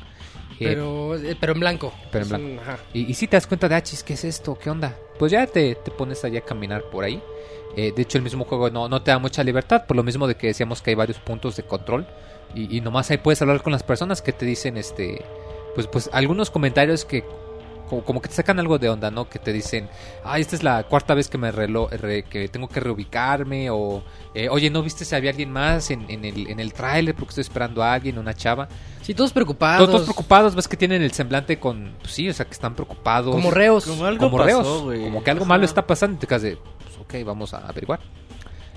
S3: Pero, eh, pero en blanco.
S1: pero en
S3: Es un- ajá.
S1: Y, y si te das cuenta de, ah, chis, ¿qué es esto? ¿Qué onda? Pues ya te, te pones allá a caminar por ahí. Eh, de hecho, el mismo juego no, no te da mucha libertad, por lo mismo de que decíamos que hay varios puntos de control. Y, y nomás ahí puedes hablar con las personas que te dicen, este, pues, pues algunos comentarios que como, como que te sacan algo de onda, ¿no? Que te dicen, ah, esta es la cuarta vez que me relo re- que tengo que reubicarme, o, eh, oye, ¿no viste si había alguien más en, en el, en el tráiler porque estoy esperando a alguien, una chava?
S3: Sí, todos preocupados.
S1: Todos, todos preocupados, ves que tienen el semblante con, pues sí, o sea, que están preocupados
S3: Como reos.
S2: Como algo
S1: como
S2: pasó,
S1: reos, como que algo
S2: Ajá.
S1: malo está pasando y te quedas de, pues, ok, vamos a averiguar.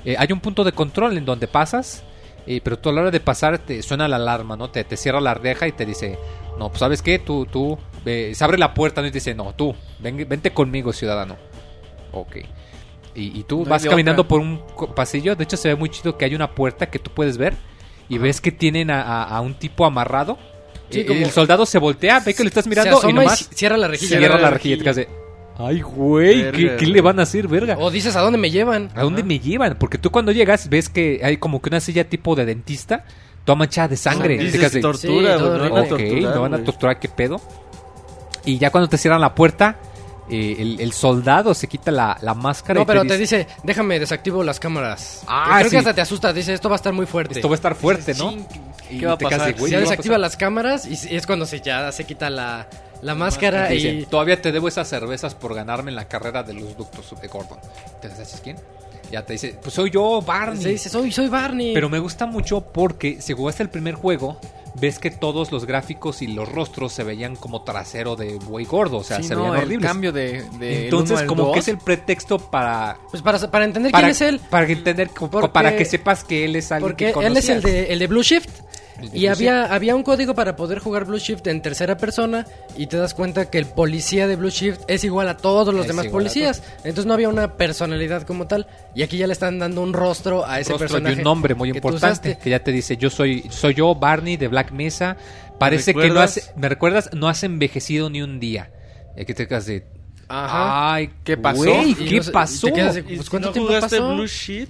S1: Eh, hay un punto de control en donde pasas, eh, pero tú a la hora de pasar te suena la alarma, ¿no? Te, te cierra la reja y te dice, no, pues sabes qué, tú, tú, eh, se abre la puerta ¿no? y te dice, no, tú, ven- vente conmigo, ciudadano. Ok. Y, y tú
S4: No
S1: vas caminando
S4: otra.
S1: por un pasillo, de hecho se ve muy chido que hay una puerta que tú puedes ver y ves que tienen a, a- a un tipo amarrado.
S3: Sí,
S1: Eh, el soldado se voltea, ve que lo estás mirando y
S3: y,
S1: nomás
S3: ci- cierra la rejilla.
S1: cierra la
S4: la
S1: rejilla Ay, güey, ¿qué, le van a hacer, verga?
S3: O dices, ¿a dónde me llevan?
S1: ¿A dónde me llevan? Porque tú cuando llegas ves que hay como que una silla tipo de dentista, toda manchada de sangre.
S2: Dices tortura,
S3: Sí,
S2: me van a
S3: horrible.
S1: ok,
S2: torturar,
S1: me van a torturar, ¿qué pedo? Y ya cuando te cierran la puerta, eh, el, el soldado se quita la, la máscara
S3: No,
S1: y
S3: pero
S1: te
S3: te
S1: dice,
S3: dice, déjame desactivo las cámaras.
S1: Ah,
S3: Creo
S1: sí.
S3: que hasta te asusta, dice, esto va a estar muy fuerte.
S1: esto va a estar fuerte, ¿no?
S4: Ching,
S1: Y
S4: ¿Qué va a pasar?
S1: güey,
S3: ya
S1: ¿qué va a
S3: desactiva
S1: pasar?
S3: las cámaras y, y es cuando se ya se quita la, la máscara
S1: Te
S3: y...
S1: dice, todavía te debo esas cervezas por ganarme en la carrera de los ductos de Gordon. ¿Te dices quién? Ya te dice, pues soy yo, Barney.
S3: Se dice, soy, soy Barney.
S1: Pero me gusta mucho porque si jugaste el primer juego, ves que todos los gráficos y los rostros se veían como trasero de buey gordo, o sea,
S4: Sí,
S1: se
S4: no,
S1: veían
S4: el
S1: horribles.
S4: cambio de, de
S1: Entonces, como
S4: dos,
S1: que es el pretexto para
S3: Pues para, para entender
S1: para,
S3: quién es él.
S1: para entender
S3: Porque-
S1: para que sepas que él es alguien
S3: Porque
S1: que
S3: él es el de, el de Blue Shift. Y había, había un código para poder jugar Blue Shift en tercera persona y te das cuenta que el policía de Blue Shift es igual a todos los
S1: Es
S3: demás
S1: igual a
S3: policías. Entonces no había una personalidad como tal. Y aquí ya le están dando un rostro a ese
S1: rostro
S3: personaje.
S1: y un nombre muy
S3: que tú
S1: importante
S3: usaste.
S1: que ya te dice yo soy soy yo Barney de Black Mesa parece que no has me recuerdas no has envejecido ni un día y aquí te quedas de
S3: Ajá.
S1: ay
S4: ¿Qué pasó?
S1: güey, qué
S3: no
S1: pasó
S3: te quedas de-
S2: ¿Y
S3: Pues,
S2: si
S3: ¿cuánto
S2: no
S3: tiempo
S2: jugaste
S3: pasó?
S2: Blue Sheet?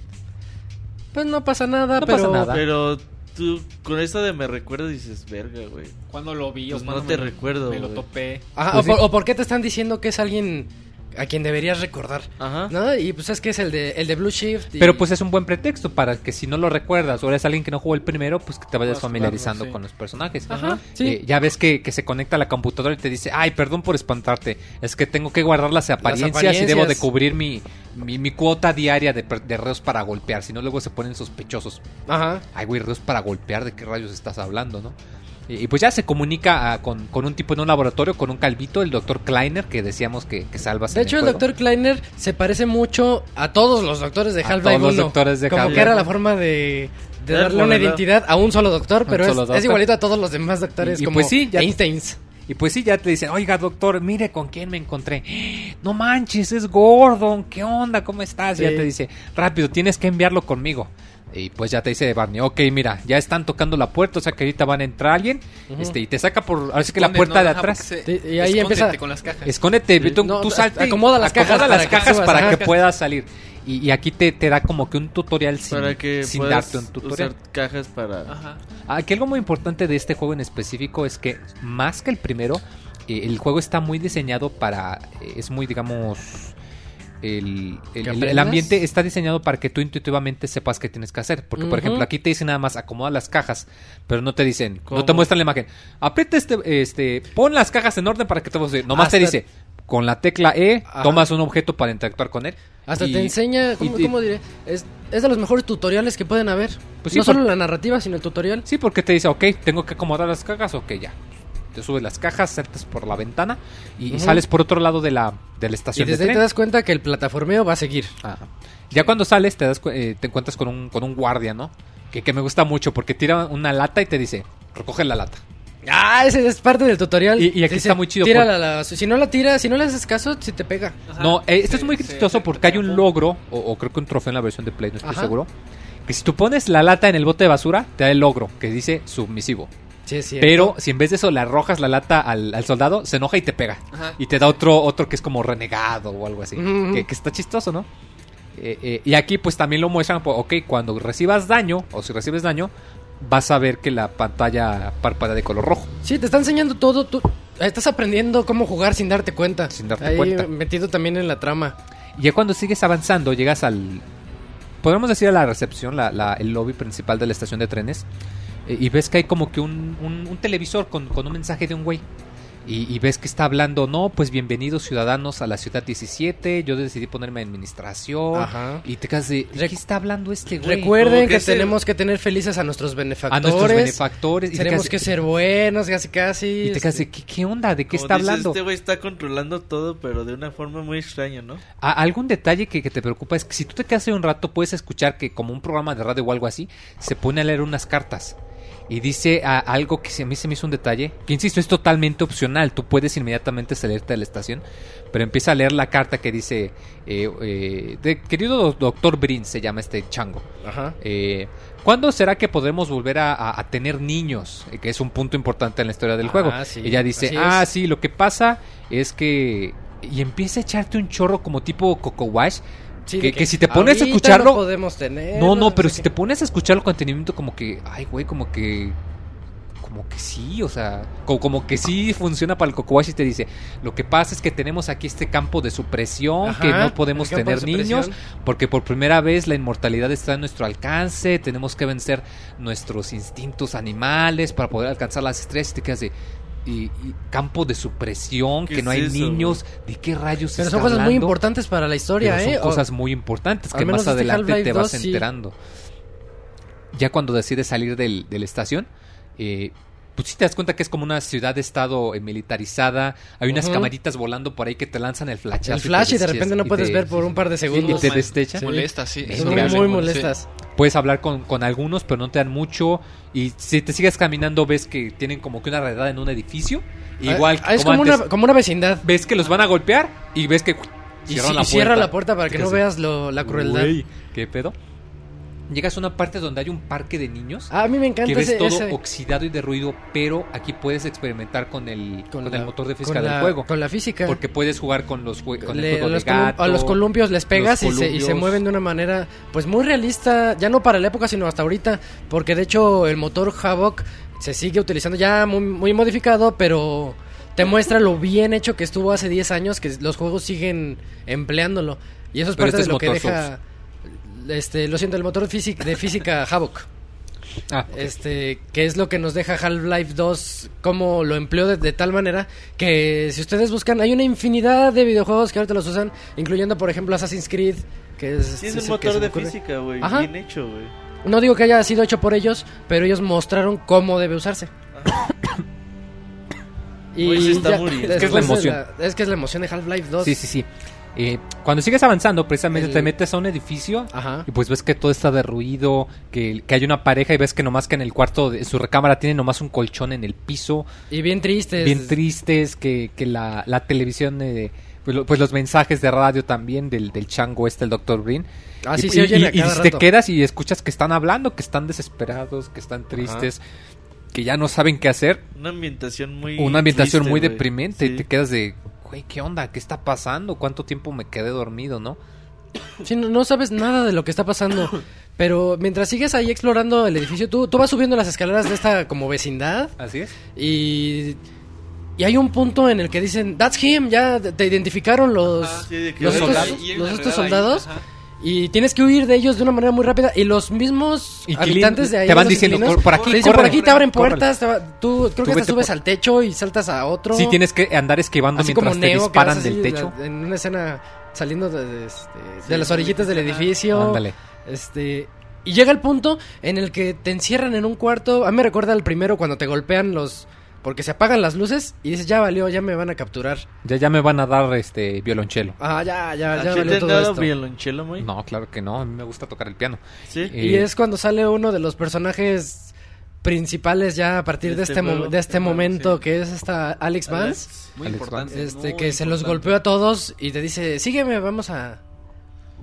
S3: Pues no pasa nada,
S1: No
S3: pero...
S1: pasa nada.
S2: Pero tú con esta de me recuerdas dices, verga, güey.
S4: Cuando lo vi,
S2: Pues
S4: o
S2: no te
S4: me-
S2: recuerdo,
S4: Me lo
S2: güey.
S4: topé.
S3: Ajá,
S1: Pues
S3: o, por, o por qué te están diciendo que es alguien a quien deberías recordar.
S2: Ajá.
S3: ¿No? Y pues es que es el de, el de Blue Shift. y-
S1: Pero pues es un buen pretexto para que si no lo recuerdas o eres alguien que no jugó el primero, pues que te vayas
S4: Vas
S1: familiarizando
S4: sí.
S1: con los personajes.
S3: Ajá, sí.
S1: Eh, ya ves que, que se conecta a la computadora y te dice, ay, perdón por espantarte, es que tengo que guardar las apariencias, y debo de cubrir mi, mi, mi cuota diaria de, per- de reos para golpear, si no luego se ponen sospechosos.
S3: Ajá.
S1: Ay, güey, reos para golpear, ¿de qué rayos estás hablando, no? Y, pues ya se comunica ah, con, con un tipo en un laboratorio, con un calvito, el doctor Kleiner, que decíamos que, que salvas
S3: De hecho, el doctor Kleiner se parece mucho a todos los doctores de Half-Life
S1: todos los
S3: 1.
S1: doctores de
S3: Como que era la forma de, darle una identidad a un solo doctor, pero es, igualito a todos los demás doctores
S1: Y- y
S3: como
S1: pues sí, ya-
S3: Einsteins.
S1: Y pues sí, ya te dicen, oiga doctor, mire con quién me encontré. No manches, es Gordon, ¿qué onda? ¿Cómo estás? Y ya te dice, rápido, tienes que enviarlo conmigo. Y pues ya te dice Barney, ok, mira, ya están tocando la puerta, o sea que ahorita van a entrar alguien, este, y te saca por, ahora sí que la puerta
S4: ¿no?
S1: de atrás.
S4: se-
S3: y ahí
S4: escóndete
S3: empieza-
S4: con las cajas.
S1: Escóndete,
S3: Sí.
S1: tú,
S3: No,
S1: tú salte,
S3: acomoda las cajas
S1: acomoda
S3: para
S1: las cajas para que puedas salir. Y, y aquí te, te da como que un tutorial sin,
S2: para que
S1: sin darte un tutorial.
S2: usar cajas para...
S4: Ajá.
S1: Aquí algo muy importante de este juego en específico es que más que el primero, eh, el juego está muy diseñado para, eh, es muy digamos, el, el- ambiente está diseñado para que tú intuitivamente sepas qué tienes que hacer. Porque, por ejemplo, aquí te dicen nada más acomoda las cajas, pero no te dicen, no te muestran la imagen. Aprieta este, este, pon las cajas en orden para que te ir. Nomás te dice, con la tecla E,
S3: Ajá.
S1: tomas un objeto para interactuar con él.
S3: Hasta
S1: y-
S3: te enseña, ¿cómo,
S1: y-
S3: cómo diré? Es, es de los mejores tutoriales que pueden haber.
S1: Pues sí,
S3: no
S1: por-
S3: solo la narrativa, sino el tutorial.
S1: Sí, porque te dice, ok, tengo que acomodar las cajas, ok, ya. Te subes las cajas, saltas por la ventana y, y sales por otro lado de la, de la
S3: Y
S1: estación de
S3: desde ahí te das cuenta que el plataformeo va a seguir.
S1: Ajá. Ya cuando sales te, das, eh, te encuentras con un, con un guardia, ¿no? Que, que me gusta mucho porque tira una lata y te dice, recoge la lata.
S3: Ah, ese es parte del tutorial.
S1: Y- y aquí
S3: Dice,
S1: está muy chido
S3: tírala la- si no la tiras, si no le haces caso, si te pega.
S4: Ajá.
S1: No, eh, esto
S4: Sí,
S1: es muy chistoso
S4: sí,
S1: porque hay un logro, o, o creo que un trofeo en la versión de Play, no estoy
S3: Ajá.
S1: seguro. Que si tú pones la lata en el bote de basura, te da el logro que dice submisivo.
S3: Sí, es cierto.
S1: Pero si en vez de eso le arrojas la lata al, al soldado, se enoja y te pega.
S4: Ajá.
S1: Y te da otro, otro que es como renegado o algo así. Que, que está chistoso, ¿no? Eh, eh, y aquí pues también lo muestran, pues, ok, cuando recibas daño, o si recibes daño, vas a ver que la pantalla parpadea de color rojo.
S3: Sí, te está enseñando todo. Tú estás aprendiendo cómo jugar sin darte cuenta.
S1: Sin darte
S3: Ahí
S1: cuenta.
S3: metido también en la trama.
S1: Y ya cuando sigues avanzando, llegas al... Podríamos decir a la recepción, la, la- el lobby principal de la estación de trenes. Eh, y ves que hay como que un, un- un televisor con, con un mensaje de un güey. Y, y ves que está hablando, no, pues bienvenidos ciudadanos a la ciudad 17. Yo decidí ponerme en administración.
S3: Ajá.
S1: Y te quedas de, ¿de qué está hablando este güey?
S3: Recuerden
S2: que
S3: tenemos que tener felices a nuestros
S1: a
S3: benefactores.
S1: nuestros benefactores. Y te
S3: Tenemos
S1: quedas
S3: que
S1: de-
S3: ser buenos, casi casi.
S1: Y te quedas de, ¿qué, qué onda? ¿De qué
S2: Como
S1: está
S2: dices,
S1: hablando?
S2: Este güey está controlando todo, pero de una forma muy extraña, ¿no?
S1: A- algún detalle que, que te preocupa es que si tú te quedas ahí un rato puedes escuchar que como un programa de radio o algo así se pone a leer unas cartas y dice a- algo que se- a mí se me hizo un detalle que insisto es totalmente opcional tú puedes inmediatamente salirte de la estación pero empieza a leer la carta que dice eh, eh, de querido do- doctor Brin se llama este chango
S3: Ajá.
S1: eh, ¿Cuándo será que podremos volver a, a- a tener niños? Eh, Que es un punto importante en la historia del
S3: Ah,
S1: juego.
S3: sí,
S1: Ella dice, ah,
S3: es.
S1: sí, lo que pasa es que... Y empieza a echarte un chorro como tipo Coco Wash.
S3: Sí,
S1: que, si te pones a escucharlo...
S3: No podemos tener.
S1: No, no, pero si te pones a escuchar el contenimiento como que, ay, güey, como que, como que sí, o sea, como, como que sí funciona para el Cocowashi y te dice, lo que pasa es que tenemos aquí este campo de supresión,
S3: Ajá,
S1: que no podemos tener niños, porque por primera vez la inmortalidad está a nuestro alcance, tenemos que vencer nuestros instintos animales para poder alcanzar las estrellas y te quedas de... Y, y campo de supresión,
S2: ¿Qué
S1: que no
S2: es
S1: hay
S2: eso,
S1: niños, ¿de qué rayos
S3: Pero
S1: está
S3: son cosas muy importantes para la historia,
S1: Pero
S3: ¿eh?
S1: son
S3: O-
S1: cosas muy importantes que más
S3: este
S1: adelante te vas
S3: 2 sí.
S1: enterando. Ya cuando decides salir del- de la estación, eh, pues sí te das cuenta que es como una ciudad-estado eh, militarizada. Hay unas
S3: Ujú.
S1: camaritas volando por ahí que te lanzan el flash.
S3: el flash y de repente no puedes ver por un par de
S1: Y
S3: segundos.
S1: te destecha.
S3: Sí.
S4: Molesta, sí.
S1: Es horrible.
S3: muy
S4: Sí.
S3: molestas.
S1: Puedes hablar con, con algunos, pero no te dan mucho. Y si te sigues caminando, ves que tienen como que una redada en un edificio. Igual
S3: Ah, es
S1: como
S3: como,
S1: antes.
S3: una, como una vecindad.
S1: Ves que los van a golpear y ves que
S3: Y,
S1: cierran
S3: ci-
S1: la
S3: y cierra la puerta para que no
S1: de,
S3: veas lo- la crueldad.
S1: Güey, ¿Qué pedo? Llegas a una parte donde hay un parque de niños.
S3: Ah, a mí me encanta
S1: que ves
S3: ese,
S1: todo
S3: ese-
S1: oxidado y derruido, pero aquí puedes experimentar con el, con
S3: la-
S1: el motor de física del
S3: la-
S1: juego.
S3: Con la física.
S1: Porque puedes jugar con los con el juego de
S3: los
S1: gato.
S3: a los columpios les pegas y se, y se mueven de una manera pues muy realista, ya no para la época sino hasta ahorita, porque de hecho el motor Havoc se sigue utilizando ya muy, muy modificado, pero te muestra lo bien hecho que estuvo hace 10 años, que los juegos siguen empleándolo. Y eso es
S1: Pero
S3: parte
S1: este
S3: de lo que deja... Este, lo siento, el motor de física Havoc.
S1: Ah,
S3: Este, que es lo que nos deja Half-Life 2, cómo lo empleó de, de tal manera que si ustedes buscan, hay una infinidad de videojuegos que ahorita los usan, incluyendo por ejemplo Assassin's Creed, que es,
S2: Sí, es
S3: que
S2: un motor de
S3: ocurre.
S2: física, güey.
S3: Ajá.
S2: Bien hecho, güey.
S3: No digo que haya sido hecho por ellos, pero ellos mostraron cómo debe usarse.
S2: Güey, se está muriendo.
S1: Es que es la emoción.
S3: la- es que es la emoción de Half-Life 2.
S1: sí, sí, sí. Eh, cuando sigues avanzando, precisamente
S3: El-
S1: te metes a un edificio
S3: Ajá.
S1: y pues ves que todo está derruido, que, que hay una pareja y ves que nomás que en el cuarto, de su recámara tiene nomás un colchón en el piso,
S3: Y bien tristes.
S1: bien tristes, que, que la, la televisión, eh, pues, lo- pues los mensajes de radio también del, del chango este, el Dr. Green.
S3: Ah,
S1: y,
S3: sí,
S1: y-
S3: oyen
S1: y- y
S3: cada
S1: te quedas y escuchas que están hablando, que están desesperados, que están tristes, que ya no saben qué hacer.
S2: Una ambientación muy.
S1: Una ambientación
S2: triste,
S1: muy deprimente.
S2: Sí.
S1: Y te quedas de, güey, ¿qué onda? ¿Qué está pasando? ¿Cuánto tiempo me quedé dormido, no?
S3: Sí, no, no sabes nada de lo que está pasando. Pero mientras sigues ahí explorando el edificio, tú, tú vas subiendo las escaleras de esta como vecindad
S1: Así es.
S3: y... Y hay un punto en el que dicen, that's him, ya te identificaron los,
S2: Ah, sí, de que
S3: los,
S2: hay
S3: estos, los estos
S4: ahí,
S3: soldados. Y tienes que huir de ellos de una manera muy rápida. Y los mismos
S1: Y
S3: habitantes de ahí.
S1: te van diciendo, "Por- por aquí,
S3: dicen, por
S1: córrele,
S3: aquí te abren
S1: córrele".
S3: puertas. te va- tú creo
S1: Tú
S3: que te
S1: vete
S3: subes
S1: por-
S3: al techo y saltas a otro.
S1: Sí, tienes que andar esquivando
S3: Así
S1: mientras
S3: como
S1: te
S3: Neo,
S1: disparan del techo.
S3: la- en una escena saliendo de, de, este,
S2: Sí,
S3: de las orillitas del edificio.
S1: Ándale.
S3: Este. Y llega el punto en el que te encierran en un cuarto. A mí me recuerda al primero cuando te golpean los. Porque se apagan las luces y dices, ya valió, ya me van a capturar.
S1: Ya, ya me van a dar este violonchelo.
S3: Ah, ya, ya,
S2: ¿A
S3: ya valió todo
S2: dado
S3: esto.
S2: violonchelo, muy?
S1: No, claro que no. A mí me gusta tocar el piano.
S2: Sí.
S1: Eh,
S3: Y es cuando sale uno de los personajes principales ya a partir
S2: De
S3: de
S2: este
S3: este,
S2: juego.
S3: de este momento,
S2: sí.
S3: que es esta Alex Vance.
S2: Alex.
S4: Muy
S1: Alex
S4: importante.
S3: Este,
S4: muy
S3: que se los golpeó a todos y te dice, sígueme, vamos a...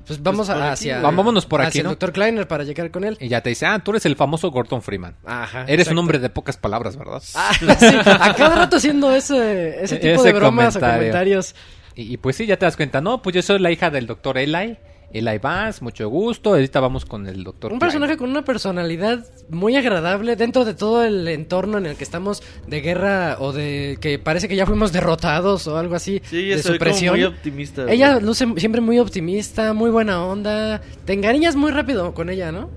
S3: Pues vamos
S2: por
S3: a,
S2: aquí,
S3: hacia...
S1: Vámonos por aquí, ¿no?
S3: el Dr. Kleiner para llegar con él.
S1: Y ya te dice, ah, tú eres el famoso Gordon Freeman.
S3: Ajá.
S1: Eres
S3: exacto.
S1: un hombre de pocas palabras, ¿verdad?
S3: Ah, sí, a cada rato haciendo ese, ese tipo
S1: Ese
S3: de bromas o comentarios.
S1: Y, y pues sí, ya te das cuenta, no, pues yo soy la hija del doctor Eli. Eli Vance, mucho gusto. Ahorita vamos con el doctor.
S3: Un personaje con una personalidad muy agradable dentro de todo el entorno en el que estamos de guerra o de que parece que ya fuimos derrotados o algo así
S2: Sí, ella
S3: de supresión.
S2: muy optimista.
S3: Ella luce siempre muy optimista, muy buena onda. Te encariñas muy rápido con ella, ¿no?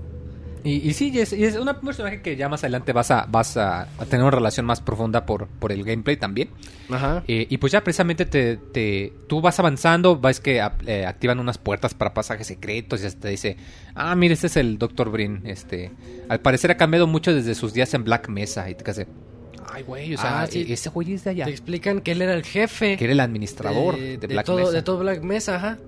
S1: Y, y sí, y es, y es un personaje que ya más adelante vas a, vas a, a tener una relación más profunda por, por el gameplay también.
S3: Ajá.
S1: Eh, y pues ya precisamente te, te- tú vas avanzando, ves que ap- eh, activan unas puertas para pasajes secretos y hasta te dice, ah, mira, este es el Dr. Brin. Este, al parecer ha cambiado mucho desde sus días en Black Mesa. Y te de, ay, güey, o sea,
S3: Ah, sí.
S1: ese güey es de allá.
S3: Te explican que él era el jefe
S1: Que era el administrador de,
S3: de,
S1: Black
S3: todo,
S1: Mesa.
S3: de todo Black Mesa, ajá.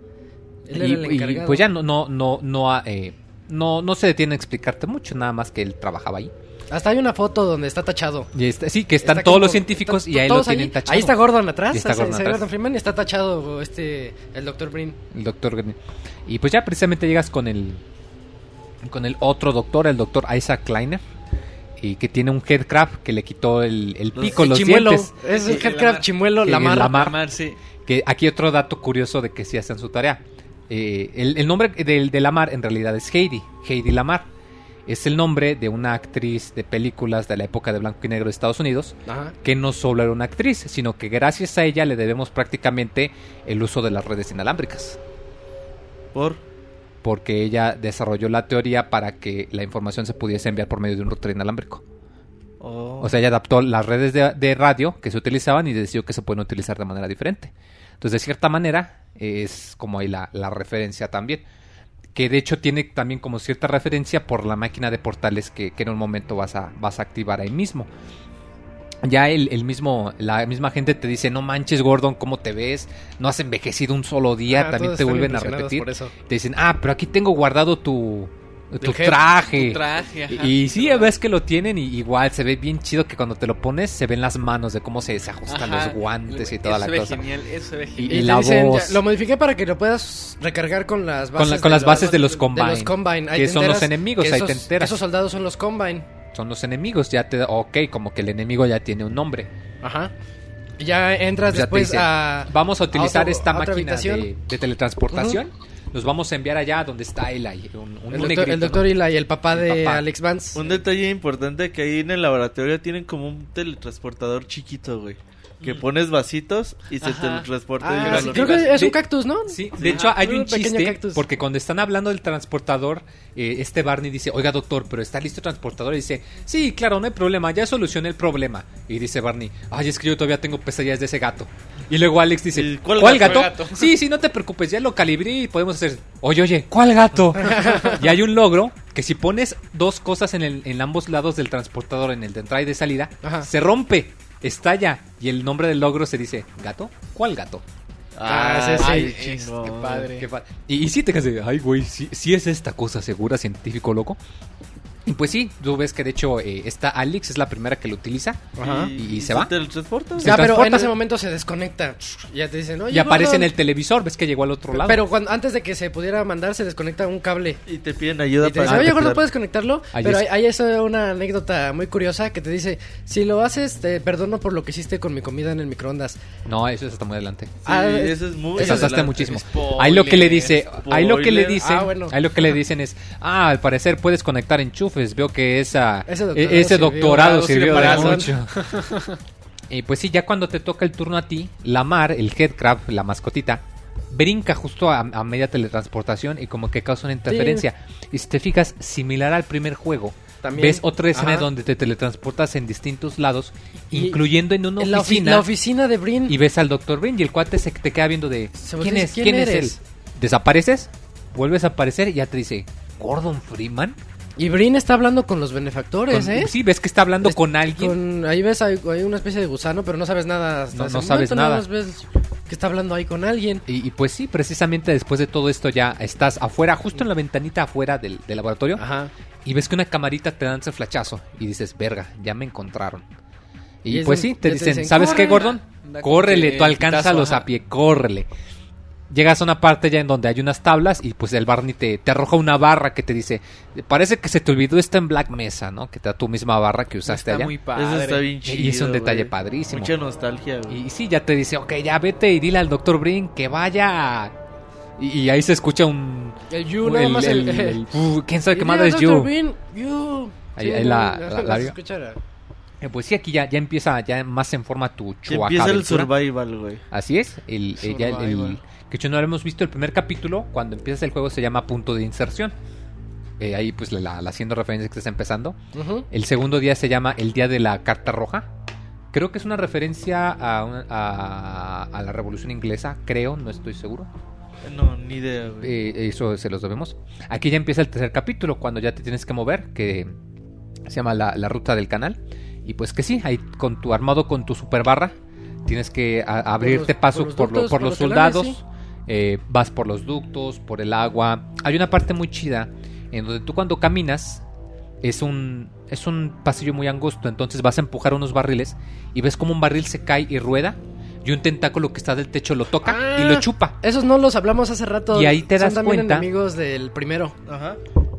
S3: Él
S1: y,
S3: era el
S1: y,
S3: encargado.
S1: pues ya no, no, no, eh, no, no se detiene a explicarte mucho, nada más que él trabajaba ahí.
S3: Hasta hay una foto donde está tachado.
S1: Y está- sí, que están
S3: Está
S1: todos
S3: como-
S1: los científicos
S3: está-
S1: y ahí lo tienen
S3: ahí.
S1: tachado.
S3: Ahí está Gordon atrás,
S1: Y está Gordon
S3: ese
S1: atrás.
S3: Gordon Freeman y está tachado este el Dr. Brin.
S1: El doctor Green. Y pues ya precisamente llegas con el con el otro doctor, el doctor Isaac Kleiner, y que tiene un headcrab que le quitó el, el pico,
S3: El
S1: los
S3: chimuelo,
S1: dientes.
S3: es headcrab
S4: Lamar.
S3: chimuelo,
S1: Que
S3: Lamar.
S1: Lamar.
S4: Lamar, sí.
S1: Que aquí otro dato curioso de que sí hacen su tarea. Eh, el, el nombre del de Lamar en realidad es Heidi, Heidi Lamar. Es el nombre de una actriz de películas de la época de blanco y negro de Estados Unidos,
S3: Ajá.
S1: que no solo era una actriz, sino que gracias a ella le debemos prácticamente el uso de las redes inalámbricas.
S2: Por.
S1: porque ella desarrolló la teoría para que la información se pudiese enviar por medio de un router inalámbrico.
S2: Oh.
S1: O sea, ella adaptó las redes de, de radio que se utilizaban y decidió que se pueden utilizar de manera diferente. Entonces, de cierta manera, es como ahí la, la referencia también. Que de hecho tiene también como cierta referencia por la máquina de portales que, que en un momento vas a, vas a activar ahí mismo. Ya el, el mismo, la misma gente te dice, no manches Gordon, ¿cómo te ves? No has envejecido un solo día,
S3: Ah,
S1: también te vuelven a repetir. Te dicen, ah, pero aquí tengo guardado tu, tu
S3: jefe,
S1: traje.
S4: Tu traje, ajá.
S1: Y, y sí, ves que lo tienen y igual se ve bien chido que cuando te lo pones se ven las manos de cómo se, se ajustan
S4: Ajá.
S1: los guantes y
S4: Eso
S1: toda la
S4: se ve
S1: cosa.
S4: genial, eso se ve
S1: Y-
S4: genial.
S3: Y,
S1: y
S3: te
S1: la
S3: dicen,
S1: voz.
S3: ya, lo modifiqué para que lo puedas recargar con las
S1: Con,
S3: bases,
S1: la- con
S3: de
S1: las bases de los
S3: de
S1: Combine.
S3: los Combine. Ahí
S1: que son los enemigos,
S3: que
S1: ahí
S3: esos,
S1: te enteras.
S3: Esos soldados son los Combine.
S1: Son los enemigos, ya te da, ok, como que el enemigo ya tiene un nombre.
S3: Ajá. Ya entras
S1: O sea, te
S3: después a...
S1: Vamos a utilizar
S3: otro-
S1: esta
S3: a
S1: máquina de, de teletransportación. Los vamos a enviar allá donde está Eli, un, un
S3: El
S1: negrito,
S3: doctor, el
S1: ¿no?
S3: doctor Eli, el papá
S1: El
S3: de
S1: papá.
S3: Alex Vance.
S2: Un detalle importante que ahí en el laboratorio tienen como un teletransportador chiquito, güey. Que pones vasitos y se
S4: Ajá.
S2: teletransporta.
S3: Ah,
S2: y
S3: sí,
S2: ya lo
S3: creo que es un cactus, ¿no?
S1: Sí, de
S3: Ajá,
S1: hecho hay
S3: un
S1: chiste
S3: cactus.
S1: porque cuando están hablando del transportador, eh, este Barney dice, oiga doctor, pero está listo el transportador y dice, sí, claro, no hay problema, ya solucioné el problema. Y dice Barney, ay, es que yo todavía tengo pesadillas de ese gato. Y luego Alex dice,
S2: ¿Y
S1: ¿cuál,
S2: cuál
S1: gato?
S4: gato?
S1: Sí, sí, no te preocupes, ya lo calibré y podemos hacer, oye, oye, ¿cuál gato? y hay un logro que si pones dos cosas en, el, en ambos lados del transportador, en el de entrada y de salida,
S3: Ajá.
S1: se rompe, estalla y el nombre del logro se dice, ¿gato? ¿Cuál gato?
S3: Ah, sí, sí.
S2: ay,
S4: es- qué padre.
S1: Qué y, y sí te quedas ay, güey, sí, sí es esta cosa segura, científico loco. Y pues sí, tú ves que de hecho eh, esta Alex es la primera que lo utiliza.
S2: Ajá.
S1: ¿Y se va?
S2: teletransporta?
S1: Se
S3: Ya, pero en
S1: transporta.
S3: ese momento se desconecta. Ya te dicen, oye,
S1: y aparece en el televisor, ves que llegó al otro lado.
S3: Pero cuando, antes de que se pudiera mandar, se desconecta un cable.
S2: Y te piden ayuda
S3: Y te
S2: para
S3: dice, oye. Gordo, ¿puedes conectarlo?
S1: Ahí
S3: Pero
S1: es.
S3: hay, hay eso, una anécdota muy curiosa que te dice, si lo haces, te perdono por lo que hiciste con mi comida en el microondas.
S1: No, eso es hasta muy adelante.
S2: Sí,
S3: Ah,
S2: eso es muy
S1: Te
S2: adelante.
S1: muchísimo.
S4: Spoiler,
S1: Ahí lo que le dice, ahí lo que le dicen,
S3: Ah, bueno.
S1: ahí lo que le dicen es, ah, al parecer puedes conectar enchufes. Veo que esa,
S3: Ese
S1: e- ese
S3: doctorado
S1: doctorado,
S3: sirvió
S1: de mucho. y pues sí, ya cuando te toca el turno a ti, la Mar, el headcrab, la mascotita, brinca justo a, a media teletransportación y como que causa una interferencia. Y si te fijas, similar al primer juego.
S3: También.
S1: Ves otra escena
S3: Ajá.
S1: donde te teletransportas en distintos lados,
S3: Y-
S1: incluyendo en una
S3: En
S1: oficina.
S3: la oficina de Brin.
S1: Y ves al Dr. Brin y el cuate se te queda viendo de ¿Quién es? ¿Quién,
S3: "¿Quién
S1: es él?
S3: eres?"
S1: Desapareces, vuelves a aparecer y ya te dice Gordon Freeman.
S3: Y Brin está hablando con los benefactores,
S1: Con-
S3: ¿eh?
S1: Sí, ves que está hablando
S3: Es-
S1: con alguien.
S3: Con- ahí ves, hay, hay una especie de gusano, pero no sabes nada. Hasta
S1: No- no sabes
S3: momento,
S1: nada.
S3: más ves que está hablando ahí con alguien.
S1: Y, y pues sí, precisamente después de todo esto ya estás afuera, justo en la ventanita afuera del, del laboratorio.
S3: Ajá.
S1: Y ves que una camarita te lanza el flachazo. Y dices, verga, ya me encontraron. Y,
S3: Y es
S1: pues
S3: un-
S1: sí, te dicen, ¿sabes qué. Gordon? Córrele, tú
S4: el
S1: alcánzalos
S4: pitazo,
S1: a pie, córrele. Llegas a una parte ya en donde hay unas tablas y pues el Barney te, te arroja una barra que te dice, parece que se te olvidó esta en Black Mesa, ¿no? Que te da tu misma barra que usaste
S4: Está
S1: allá.
S4: muy padre.
S2: Eso está bien
S1: Y
S2: chido.
S1: es un detalle
S2: güey.
S1: padrísimo.
S2: Mucha nostalgia, güey.
S1: Y sí, ya te dice, ok, ya vete y dile al Dr. Brin que vaya. Y, y ahí se escucha un...
S3: El You, nada más el...
S1: el- el- uh, ¿Quién sabe qué
S3: Y
S1: madre es
S3: Dr.
S1: You?
S3: Brin, you.
S1: Ahí- ahí la- la- la
S3: escuchará.
S1: Eh, Pues sí, aquí ya, ya empieza ya más en forma tu
S2: Que
S1: chuaca
S2: empieza el survival, güey.
S1: Así es, el, el- ya el-. Que hecho no lo hemos visto el primer capítulo, cuando empiezas el juego se llama punto de inserción. Eh, ahí pues la, la haciendo referencia que está empezando. El segundo día se llama el día de la carta roja. Creo que es una referencia a, una- a, a la revolución inglesa, creo, no estoy seguro.
S2: No, ni idea, güey.
S1: Eh, eso se los debemos. Aquí ya empieza el tercer capítulo, cuando ya te tienes que mover, que se llama la, la ruta del canal. Y pues que sí, ahí con tu armado con tu super barra, tienes que a- abrirte
S3: los-
S1: paso
S3: por los
S1: por, los soldados. Eh, vas por los ductos, por el agua. Hay una parte muy chida en donde tú cuando caminas es un es un pasillo muy angosto, entonces vas a empujar unos barriles y ves como un barril se cae y rueda y un tentáculo que está del techo lo toca y
S3: Ah.
S1: lo chupa.
S3: Esos no los hablamos hace rato.
S1: Y ahí te
S3: Son
S1: das
S3: también
S1: cuenta-
S3: enemigos del primero.
S2: Ajá.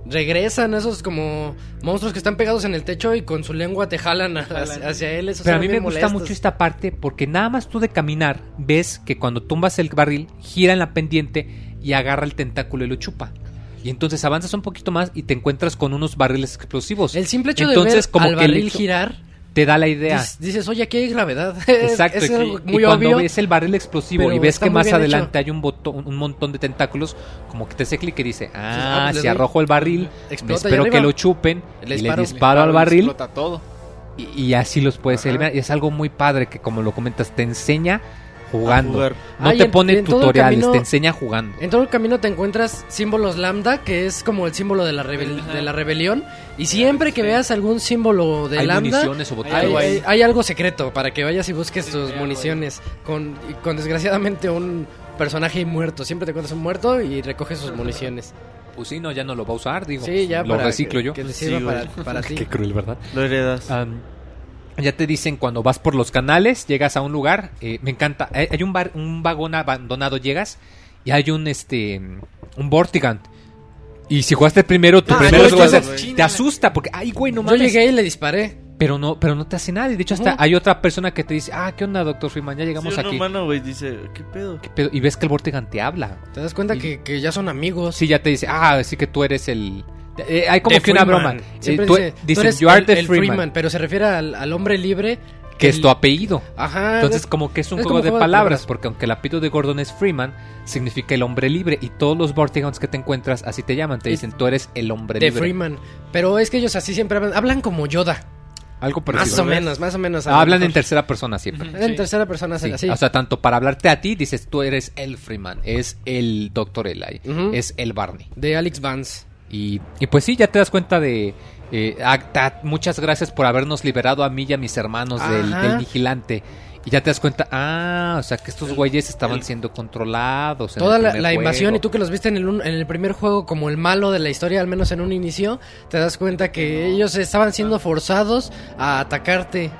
S3: Regresan esos como monstruos que están pegados en el techo y con su lengua te jalan, a- hacia, hacia él. Esos
S1: Pero a mí me gusta mucho esta parte porque nada más tú de caminar ves que cuando tumbas el barril gira en la pendiente y agarra el tentáculo y lo chupa. Y entonces avanzas un poquito más y te encuentras con unos barriles explosivos.
S3: El simple hecho
S1: entonces,
S3: de ver
S1: como
S3: al
S1: que el
S3: barril
S1: hecho
S3: girar,
S1: te da la idea.
S3: dices, dices, oye, aquí hay gravedad.
S1: Exacto,
S3: es
S1: y-
S3: muy
S1: cuando
S3: obvio.
S1: ves el barril explosivo y ves que más adelante
S3: hecho.
S1: hay un botón, un montón de tentáculos, como que te hace clic y dice, ah,
S3: ah, pues
S1: si arrojo el barril, me espero que lo chupen,
S3: Le
S1: y le
S3: disparo.
S1: disparo al barril
S4: Explota todo.
S1: y, y así los puedes
S3: Ajá.
S1: eliminar. Y es algo muy padre que, como lo comentas, te enseña jugando. No
S3: Ah,
S1: te
S3: en-
S1: pone
S3: en
S1: tutoriales,
S3: camino-
S1: te enseña jugando.
S3: En todo el camino te encuentras símbolos lambda, que es como el símbolo de la, rebel- de la rebelión. Y siempre que veas algún símbolo de
S1: Hay
S3: lambda,
S1: municiones o
S3: hay,
S4: algo ahí.
S3: hay- hay algo secreto para que vayas y busques tus municiones. Con, con desgraciadamente un personaje muerto. Siempre te encuentras un muerto y recoges sus municiones.
S1: Pues sí, no, ya no lo va a usar, digo.
S3: Sí, ya
S1: lo
S3: para
S1: reciclo
S3: que,
S1: yo.
S3: que
S2: Sí,
S3: sirva para, para ti.
S1: Qué cruel, ¿verdad?
S2: Lo heredas.
S1: Ya te dicen cuando vas por los canales, llegas a un lugar, eh, me encanta, hay, hay un, bar- un vagón abandonado, llegas y hay un este un Vortigant. Y si jugaste primero, tu
S3: Ah, yo- yo-
S1: hacer- te asusta porque ay güey, no
S3: Yo
S1: mames.
S3: llegué y le disparé.
S1: Pero no, pero no te hace nada. Y de hecho hasta hay otra persona que te dice, "Ah, ¿qué onda, Doctor Freeman? Ya llegamos
S2: Sí, un
S1: aquí."
S2: humano, güey, dice, ¿qué pedo?
S1: ¿Qué pedo? Y ves que el Vortigant te habla.
S3: Te das cuenta
S1: Y-
S3: que, que ya son amigos.
S1: Sí, ya te dice, "Ah, sí que tú eres el Eh, hay como
S3: The
S1: que una broma.
S3: Siempre
S1: Eh, tú-
S3: dice, tú eres
S1: "You are
S3: el,
S1: the
S3: el
S1: Freeman",
S3: pero se refiere al, al hombre libre.
S1: que es tu apellido.
S3: Ajá.
S1: Entonces,
S3: es-
S1: como que es un
S3: es
S1: juego de
S3: juego de
S1: palabras, porque aunque el apellido de Gordon es Freeman, significa el hombre libre. Y todos los Vortigons que te encuentras así te llaman. Te
S3: Es
S1: dicen, tú eres el hombre
S3: de
S1: libre.
S3: Freeman. Pero es que ellos así siempre hablan, hablan como Yoda.
S1: Algo
S3: Más
S1: parecido.
S3: o menos, más o menos.
S1: Ah, Hablan en tercera persona siempre.
S3: En
S4: Sí.
S3: tercera persona,
S1: Sí,
S3: así.
S1: O sea, tanto para hablarte a ti, dices tú eres el Freeman, es el Dr. Eli, es el Barney.
S3: de Alex Vance.
S1: Y, y pues sí, ya te das cuenta de... eh, ah, muchas gracias por habernos liberado a mí y a mis hermanos del, vigilante. Y ya te das cuenta, ah, o sea que estos güeyes estaban siendo controlados. en
S3: Toda
S1: el
S3: la, invasión
S1: juego.
S3: y tú que los viste en el, un- en el primer juego como el malo de la historia, al menos en un inicio, te das cuenta que ellos estaban siendo forzados a atacarte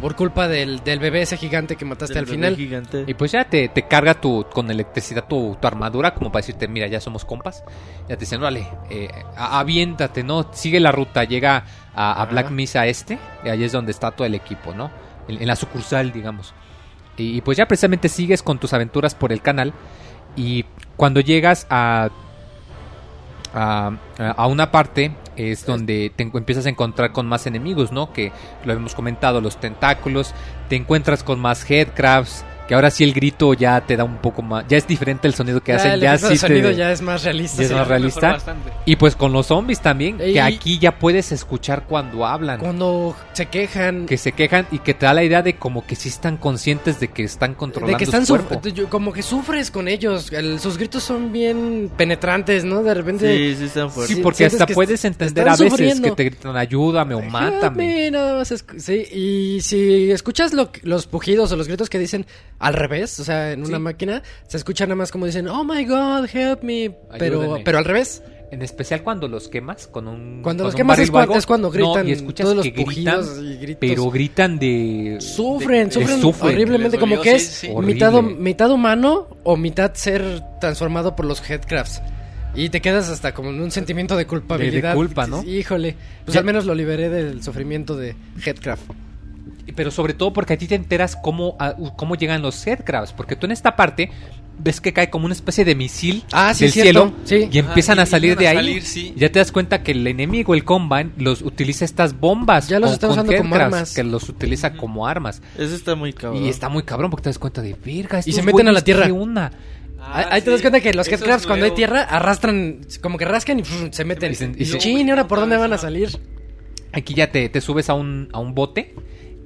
S3: por culpa del, del bebé ese gigante que mataste
S2: Del
S3: al
S2: bebé
S3: final.
S2: gigante.
S1: Y pues ya te, te carga tu, con electricidad tu, tu armadura como para decirte, mira, ya somos compas. Ya te dicen, vale, eh, aviéntate, ¿no? Sigue la ruta, llega a, a. Black Mesa Este, y ahí es donde está todo el equipo, ¿no? En, en la sucursal, digamos. Y, y pues ya precisamente sigues con tus aventuras por el canal. Y cuando llegas a, a, a una parte es donde te empiezas a encontrar con más enemigos, ¿no? Que lo hemos comentado, los tentáculos, te encuentras con más headcrabs, que ahora sí el grito ya te da un poco más, ya es diferente el sonido que
S3: Ya,
S1: hacen,
S3: el
S1: ya sí te-
S3: sonido ya es más realista.
S1: ya es más realista. Y pues con los zombies también,
S3: Y-
S1: que aquí ya puedes escuchar cuando hablan.
S3: Cuando se quejan
S1: Que se quejan y que te da la idea de como que sí están conscientes de que están controlando
S3: de que están
S1: su cuerpo.
S3: yo- como que sufres con ellos. El- sus gritos son bien penetrantes, ¿no? De repente
S2: Sí, sí están fuertes.
S1: Sí, porque hasta puedes entender a veces
S3: sufriendo.
S1: que te gritan ayúdame o mátame.
S3: Sí, y si escuchas lo los pujidos o los gritos que dicen al revés, o sea, en una
S1: Sí.
S3: máquina, se escucha nada más como dicen, oh my god, help me, pero,
S1: Ayúdenme.
S3: pero al revés.
S1: En especial cuando los quemas con un
S3: Cuando
S1: con
S3: los
S1: un
S3: quemas es cuando
S1: No,
S3: gritan
S1: y escuchas
S3: todos los
S1: que gritan,
S3: y gritos.
S1: pero gritan de
S3: Sufren,
S1: de-
S3: sufren,
S1: sufren.
S3: horriblemente, como que
S7: sí,
S3: es
S7: sí.
S3: mitad, humano o mitad ser transformado por los headcrafts. Y te quedas hasta como en un sentimiento de culpabilidad.
S1: culpa, ¿no?
S3: Híjole, pues
S1: Ya-
S3: al menos lo liberé del sufrimiento de headcraft.
S1: Pero sobre todo porque a ti te enteras cómo, a- cómo llegan los headcrabs. Porque tú en esta parte ves que cae como una especie de misil
S3: Ah, sí,
S1: del
S3: cierto,
S1: cielo
S3: sí.
S1: y empiezan
S7: Ah,
S1: a
S7: y
S1: salir de ahí.
S7: a salir, sí.
S1: Y ya te das cuenta que el enemigo, el Combine, los utiliza estas bombas.
S3: Ya los está usando como armas.
S1: Que los utiliza como armas.
S2: Eso está muy cabrón.
S1: Y está muy cabrón porque te das cuenta de verga.
S3: Y se meten a la tierra.
S1: ¿qué onda?
S7: Ah,
S3: ahí te das cuenta que los headcrabs cuando hay tierra arrastran, como que rascan y se meten.
S1: Y se- y
S3: Y
S1: se-
S3: chin, ¿y ahora por dónde van a salir?
S1: Aquí ya te, te subes a un, a un bote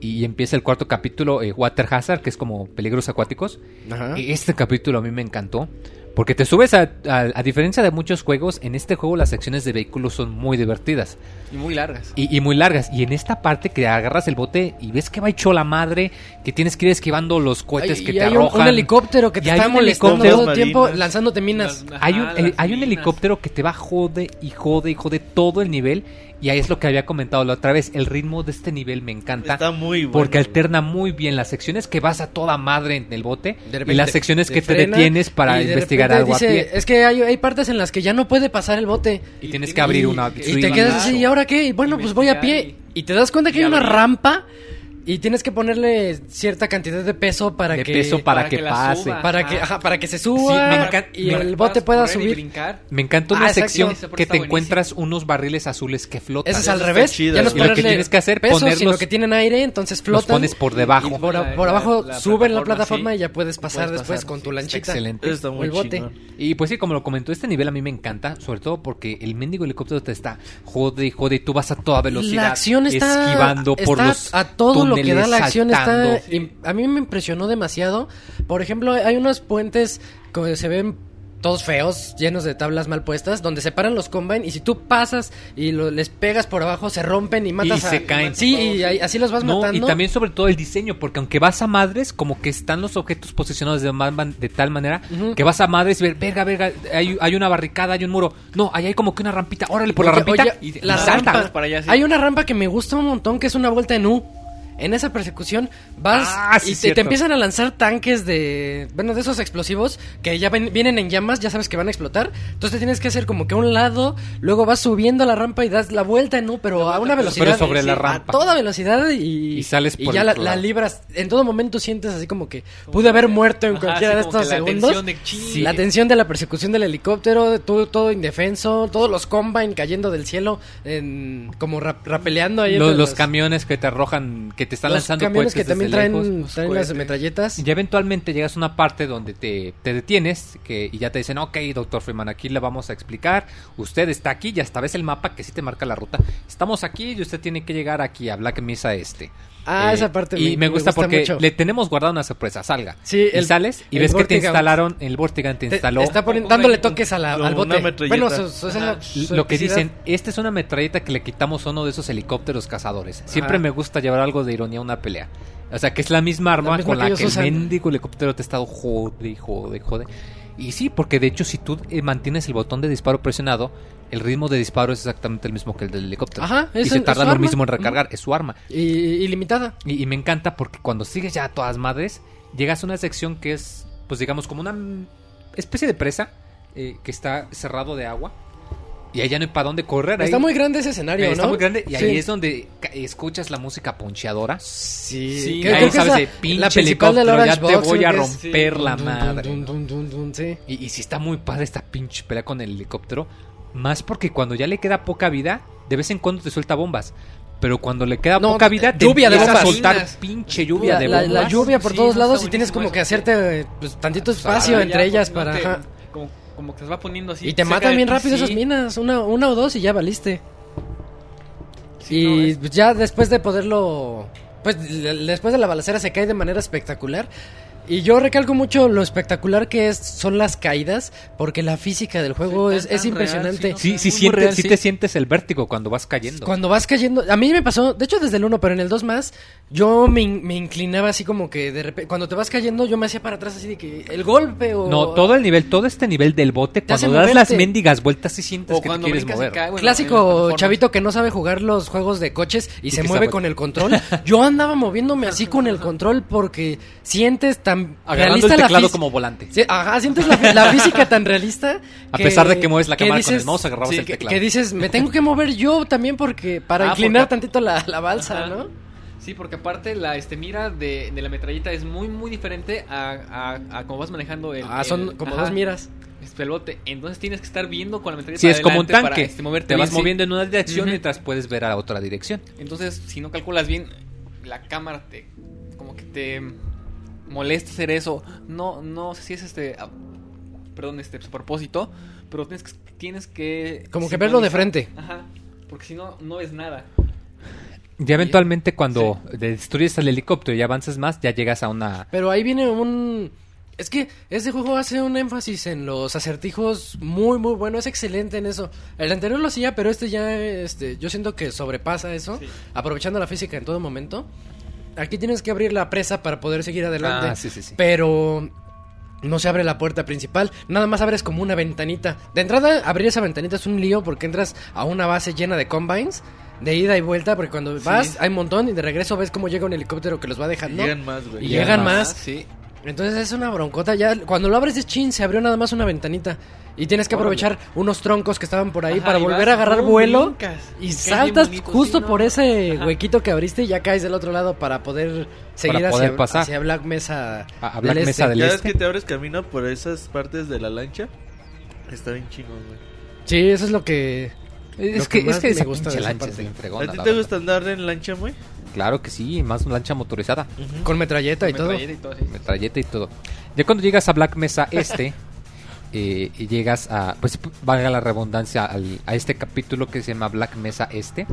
S1: y empieza el cuarto capítulo, eh, Water Hazard, que es como peligros acuáticos.
S3: Ajá.
S1: Este capítulo a mí me encantó. Porque te subes a, a, a diferencia de muchos juegos, en este juego las secciones de vehículos son muy divertidas
S7: Y muy largas.
S1: y, y muy largas. Y en esta parte que agarras el bote y ves que va hecho la madre, que tienes que ir esquivando los cohetes
S3: Ay,
S1: que
S3: y
S1: te
S3: hay un,
S1: arrojan.
S3: un helicóptero que te está
S1: un
S3: molestando
S2: helicóptero.
S3: todo el tiempo lanzándote minas.
S7: Las-
S1: Hay un, hay un helicóptero que te va jode y jode y jode todo el nivel. Y ahí es lo que había comentado la otra vez. El ritmo de este nivel me encanta.
S2: Está muy bueno.
S1: porque alterna muy bien las secciones que vas a toda madre en el bote
S3: De
S1: y
S3: repente
S1: las secciones que te detienes para investigar
S3: repente
S1: algo
S3: dice,
S1: a pie.
S3: Es que hay, hay partes en las que ya no puede pasar el bote.
S1: Y tienes que abrir
S3: y,
S1: una
S3: y te quedas así, ¿y ahora qué? Y bueno, pues voy a pie. Y te das cuenta que hay una rampa y tienes que ponerle cierta cantidad de peso para
S1: de
S3: que...
S1: peso para,
S7: para
S1: que, pase.
S7: suba.
S3: para que,
S7: Ajá.
S3: para que se suba
S1: Sí, me encan-
S3: y
S1: me-
S3: el bote pueda
S7: y
S3: subir.
S7: brincar.
S1: Me encantó una
S3: Ah,
S1: sección que te encuentras unos barriles azules que flotan.
S3: Ese es
S2: Eso
S3: al revés.
S2: chido,
S3: ya no es
S2: güey.
S1: Y lo que tienes que hacer,
S3: peso,
S1: ponerlos-
S3: sino que tienen aire, entonces
S1: Los
S3: flotan.
S1: pones por debajo.
S3: Y por,
S7: La-
S3: por
S7: la-
S3: abajo
S7: la
S3: suben la
S7: plataforma, sí.
S3: y ya puedes pasar
S7: Puedes
S3: después
S7: pasar,
S3: con tu lanchita.
S1: Excelente.
S2: Eso está
S3: O
S2: muy
S3: el bote.
S1: Y pues sí, como lo comentó, este nivel a mí me encanta, sobre todo porque el mendigo helicóptero te está jode y jode y tú vas a toda velocidad.
S3: La acción está
S1: esquivando por los
S3: a todo lo que da la acción está a mí me impresionó demasiado. Por ejemplo, hay unos puentes que se ven todos feos, llenos de tablas mal puestas, donde se paran los combine y si tú pasas y lo- les pegas por abajo se rompen y matas
S1: Y
S3: a-
S1: se caen.
S3: Sí, y ahí- así los vas
S1: No,
S3: matando.
S1: y también sobre todo el diseño, porque aunque vas a madres, como que están los objetos posicionados de, ma- man- de tal manera que vas a madres y ver, verga, verga, hay, hay una barricada, hay un muro. No, ahí hay como que una rampita, órale por la rampita
S3: oye,
S1: y, y
S3: la
S1: salta.
S3: rampa,
S7: para allá, sí.
S3: Hay una rampa que me gusta un montón que es una vuelta en U. En esa persecución vas
S1: Ah, sí,
S3: y te, empiezan a lanzar tanques de, bueno, de esos explosivos que ya ven- vienen en llamas, ya sabes que van a explotar. Entonces te tienes que hacer como que a un lado, luego vas subiendo la rampa y das la vuelta U, pero a una velocidad.
S1: Pero sobre la
S3: a
S1: rampa.
S3: toda velocidad y,
S1: Y sales por
S3: ya
S1: el
S3: la, libras. En todo momento sientes así como que pude haber muerto en cualquiera de estos
S7: la
S3: segundos.
S7: tensión de.
S3: Sí. La tensión de la persecución del helicóptero, todo, todo indefenso, todos los combine cayendo del cielo, en, como rap- rapeleando ahí.
S1: Los, los
S3: las-
S1: camiones que te arrojan, que te están
S3: los
S1: lanzando
S3: camiones que también
S1: desde
S3: traen,
S1: lejos.
S3: traen las
S7: cohetes.
S3: metralletas.
S1: Ya eventualmente llegas a una parte donde te, te detienes que, y ya te dicen, ok, doctor Freeman, aquí le vamos a explicar. Usted está aquí, ya hasta ves el mapa que sí te marca la ruta. Estamos aquí y usted tiene que llegar aquí a Black Mesa Este.
S3: Ah,
S1: Eh,
S3: esa parte
S1: Y me, gusta, porque
S3: mucho.
S1: le tenemos guardada una sorpresa. Salga.
S3: Sí,
S1: y
S3: el-
S1: sales y
S3: el
S1: ves que te instalaron, el Vortigaunt te
S3: Te-
S1: instaló.
S3: está poniendo- dándole toques a la- al bote. Bueno, su- su-
S1: Lo que dicen, esta es una metralleta que le quitamos a uno de esos helicópteros cazadores. Siempre
S3: Ajá.
S1: me gusta llevar algo de ironía una pelea. O sea, que es la misma arma
S3: La misma
S1: con
S3: que
S1: la
S3: ellos
S1: que el mendigo helicóptero te ha estado jode, jode, jode. Y sí, porque de hecho si tú eh, mantienes el botón de disparo presionado, el ritmo de disparo es exactamente el mismo que el del helicóptero.
S3: Ajá,
S1: y
S3: es
S1: se
S3: en-
S1: tarda lo
S3: arma.
S1: mismo en recargar, es su arma.
S3: Y, ilimitada.
S1: Y, y me encanta porque cuando sigues ya a todas madres, llegas a una sección que es, pues digamos, como una especie de presa eh, que está cerrado de agua. Y ahí ya no hay para dónde correr.
S3: Está
S1: ahí-
S3: muy grande ese escenario, ¿no?
S1: Está muy grande y
S3: Sí.
S1: ahí es donde escuchas la música poncheadora.
S3: Sí,
S4: Sí,
S3: creo-
S1: ahí
S3: creo
S1: sabes
S3: es
S1: de
S3: la-
S1: pinche
S3: la principal del
S1: helicóptero, ya te voy a romper la madre.
S3: dun, dun, dun, dun, sí.
S1: Y, y sí está muy padre esta pinche pelea con el helicóptero. Más porque cuando ya le queda poca vida, de vez en cuando te suelta bombas. Pero cuando le queda
S3: No,
S1: poca vida, te
S3: lluvia de
S1: empieza a
S3: bombas.
S1: soltar pinche lluvia
S3: la,
S1: de
S3: la-
S1: bombas.
S3: la lluvia por
S4: Sí,
S3: todos lados y tienes como que hacerte pues, tantito espacio
S4: Ah,
S3: entre
S4: ya,
S3: ellas para... ajá.
S4: como, como que se va poniendo así.
S3: Y te matan bien rápido
S4: sí.
S3: esas minas, una, una o dos y ya valiste.
S4: Sí, no,
S3: y
S4: es-
S3: ya después de poderlo... Pues después de la balacera se cae de manera espectacular. Y yo recalco mucho lo espectacular que es, son las caídas, porque la física del juego
S4: Sí,
S3: es,
S4: tan real,
S3: impresionante.
S4: sí,
S1: Sí, sí, sientes,
S4: real,
S1: sí
S4: sí.
S1: te sientes el vértigo cuando vas cayendo.
S3: Cuando vas cayendo, a mí me pasó, de hecho desde el 1, pero en el 2 más, yo me, in- me inclinaba así como que de repente, cuando te vas cayendo, yo me hacía para atrás así de que el golpe o...
S1: No, todo el nivel, todo este nivel del bote, cuando das las mendigas vueltas, sí sientes
S4: O
S1: que te quieres mover.
S4: cae, bueno,
S3: Clásico chavito que no sabe jugar los juegos de coches y,
S1: Y
S3: se mueve
S1: sabe-
S3: con el control. Yo andaba moviéndome así con el control porque sientes tan
S1: Agarrando
S3: realista
S1: el
S3: la
S1: teclado como volante.
S3: Sí, ajá, sientes la, física tan realista.
S1: A pesar de que mueves la cámara con el mouse, agarrabas el
S3: que,
S1: teclado.
S3: que dices, me tengo que mover yo también porque para
S4: Ah,
S3: inclinar
S4: porque-
S3: tantito la, la balsa,
S4: Ajá.
S3: ¿no?
S4: Sí, porque aparte la este mira de, de la metralleta es muy muy diferente a, a, a cómo vas manejando el
S3: Ah, son
S4: el-
S3: como
S4: ajá,
S3: dos miras.
S4: el bote. Entonces tienes que estar viendo con la metralleta
S1: Sí, es como un
S4: para,
S1: tanque.
S4: este, moverte
S1: te vas
S4: sí.
S1: moviendo en una dirección
S4: Ujú.
S1: mientras puedes ver a otra dirección.
S4: Entonces, si no calculas bien, la cámara te como que te molesta hacer eso. No no sé si es este a- perdón, este su propósito, pero tienes que tienes que
S3: Como que verlo de frente.
S4: Ajá. Porque si no no ves nada.
S1: Ya eventualmente cuando destruyes el helicóptero y avances más, ya llegas a una...
S3: Pero ahí viene un... Es que este juego hace un énfasis en los acertijos muy, muy bueno. Es excelente en eso. El anterior lo hacía, pero este ya, este, yo siento que sobrepasa eso.
S4: Sí.
S3: Aprovechando la física en todo momento. Aquí tienes que abrir la presa para poder seguir adelante.
S1: Ah, sí, sí, sí.
S3: Pero no se abre la puerta principal. Nada más abres como una ventanita. De entrada, abrir esa ventanita es un lío porque entras a una base llena de combines. De ida y vuelta, porque cuando vas hay un montón y de regreso ves cómo llega un helicóptero que los va dejando.
S2: Llegan más, güey.
S3: Y llegan más.
S4: Sí.
S3: Entonces es una broncota. Ya cuando lo abres de chin, se abrió nada más una ventanita. Y tienes que aprovechar unos troncos que estaban por ahí
S4: Ajá,
S3: para volver
S4: vas,
S3: a agarrar vuelo.
S4: brincas.
S3: Y saltas
S4: bonito,
S3: justo
S4: sí, ¿no?
S3: por ese
S4: Ajá.
S3: huequito que abriste y ya caes del otro lado para poder seguir
S1: poder
S3: hacia,
S1: pasar.
S3: hacia Black Mesa.
S1: A- a Black
S3: del
S1: Mesa
S3: Este.
S1: del
S2: Cada
S1: este.
S2: que te abres camino por esas partes de la lancha, está bien chingón, güey.
S3: Sí, eso es lo que.
S1: Es
S3: Lo
S1: que,
S3: que
S1: es que
S3: me
S1: esa
S3: gusta de esa
S1: lancha es
S2: ¿A ti te gusta andar en lancha, güey?
S1: Claro que sí, más lancha motorizada.
S3: Con metralleta y todo.
S4: Metralleta y todo, sí.
S1: metralleta y todo. Ya cuando llegas a Black Mesa Este, eh, y llegas a, pues valga la redundancia, al- a este capítulo que se llama Black Mesa Este,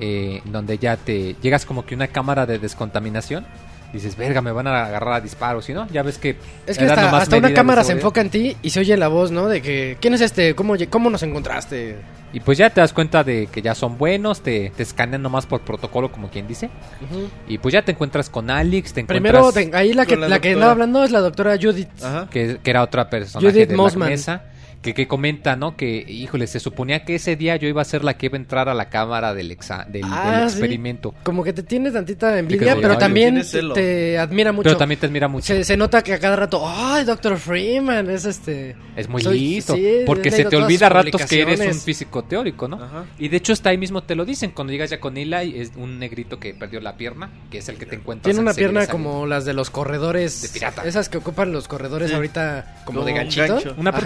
S1: eh, donde ya te llegas como que una cámara de descontaminación. Dices, verga, me van a agarrar a disparos, ¿y no? Ya ves que...
S3: Es que
S1: era
S3: hasta, una cámara se enfoca en ti y se oye la voz, ¿no? De que, ¿quién es este? ¿Cómo, cómo nos encontraste?
S1: Y pues ya te das cuenta de que ya son buenos, te, te escanean nomás por protocolo, como quien dice. Y pues ya te encuentras con Alex, te encuentras...
S3: Primero, ahí la que,
S2: la
S3: la que andaba hablando es la doctora Judith.
S2: Ajá.
S1: que, que era otra persona
S3: Judith
S1: de la mesa que, que comenta, ¿no? Que, híjole, se suponía que ese día yo iba a ser la que iba a entrar a la cámara del, exa del,
S3: Ah,
S1: del
S3: sí.
S1: experimento.
S3: Como que te tiene tantita envidia,
S1: Sí,
S3: pero también te, admira mucho.
S1: Pero también te admira mucho.
S3: se, se nota que a cada rato, ¡ay, Dr. Freeman! Es este.
S1: Es muy
S3: Soy-
S1: listo.
S3: sí,
S1: porque se te olvida a ratos que eres un físico teórico, ¿no?
S2: Ajá.
S1: Y de hecho está ahí mismo te lo dicen. Cuando llegas ya con Eli, es un negrito que perdió la pierna, que es el que te encuentras.
S3: Tiene una pierna como las de los corredores.
S1: De pirata.
S3: Esas que ocupan los corredores
S2: Sí.
S3: ahorita como,
S2: Como
S3: de
S2: un
S3: ganchito.
S2: gancho.
S1: Una
S3: Ajá.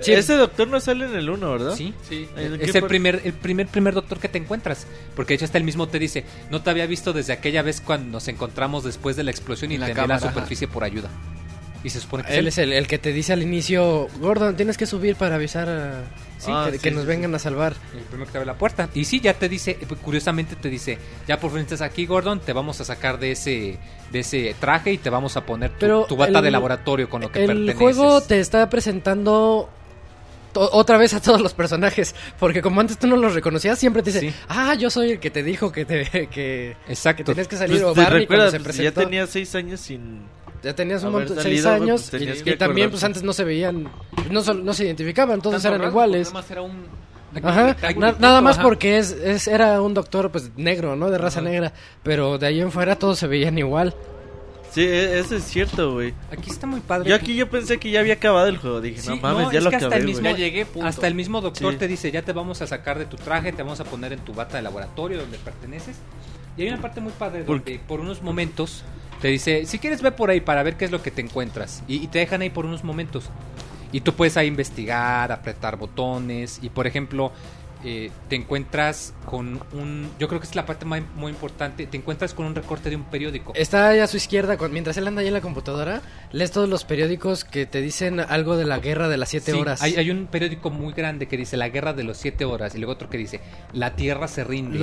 S3: Sí.
S2: Ese doctor no sale en el 1, ¿verdad?
S1: Sí.
S4: Sí.
S2: ¿En
S1: Es el primer, el primer, primer doctor que te encuentras. Porque de hecho hasta el mismo te dice, no te había visto desde aquella vez cuando nos encontramos después de la explosión y
S4: En la
S1: te envié a
S4: cámara,
S1: la
S4: ajá.
S1: superficie por ayuda. Y se supone que
S3: Él es el, el que te dice al inicio, Gordon, tienes que subir para avisar a...
S2: Sí,
S3: que,
S2: sí,
S3: que
S2: sí,
S3: nos
S2: sí.
S3: vengan a salvar.
S1: El primero que te abre la puerta. Y sí, ya te dice, eh, curiosamente te dice, ya por fin estás aquí, Gordon, te vamos a sacar de ese, de ese traje y te vamos a poner tu,
S3: Pero
S1: tu bata
S3: el-
S1: de laboratorio con lo que
S3: El
S1: perteneces.
S3: juego te está presentando otra vez a todos los personajes. Porque como antes tú no los reconocías, siempre te dice,
S1: Sí.
S3: ah, yo soy el que te dijo que te que, que
S1: Exacto.
S3: tenías que salir.
S2: Pues,
S3: o Barney
S2: recuerdas,
S3: cuando se
S2: pues, ya tenía seis años sin...
S3: Ya tenías un montón, seis
S2: salido,
S3: años
S2: pues,
S3: y,
S2: que
S3: también pues antes no se veían, no, no se identificaban, todos eran
S4: rasgo,
S3: iguales.
S4: Nada más era un...
S3: Ajá,
S4: rectángulo
S3: na-
S4: y
S3: nada
S4: punto,
S3: más
S4: ajá.
S3: porque es, es- era un doctor pues negro, ¿no? De raza negra, pero de ahí en fuera todos se veían igual.
S2: Sí, e- eso es cierto, güey.
S1: Aquí está muy padre.
S2: Yo aquí yo pensé que ya había acabado el juego. Dije,
S1: Sí,
S2: no mames,
S1: no,
S2: ya
S1: es
S2: lo
S1: que hasta
S2: acabé,
S1: el mismo-
S4: Ya llegué, punto.
S1: Hasta el mismo doctor
S2: Sí.
S1: te dice, ya te vamos a sacar de tu traje, te vamos a poner en tu bata de laboratorio donde perteneces. Y hay una parte muy padre
S2: ¿Por
S1: donde por unos momentos te dice, si quieres ve por ahí para ver qué es lo que te encuentras. Y, y te dejan ahí por unos momentos. Y tú puedes ahí investigar, apretar botones. Y por ejemplo, eh, te encuentras con un... Yo creo que es la parte más, muy importante. Te encuentras con un recorte de un periódico.
S3: Está ahí a su izquierda, mientras él anda ahí en la computadora, lees todos los periódicos que te dicen algo de la guerra de las siete
S1: Sí,
S3: horas.
S1: Hay, hay un periódico muy grande que dice La guerra de los siete horas. Y luego otro que dice La tierra se rinde.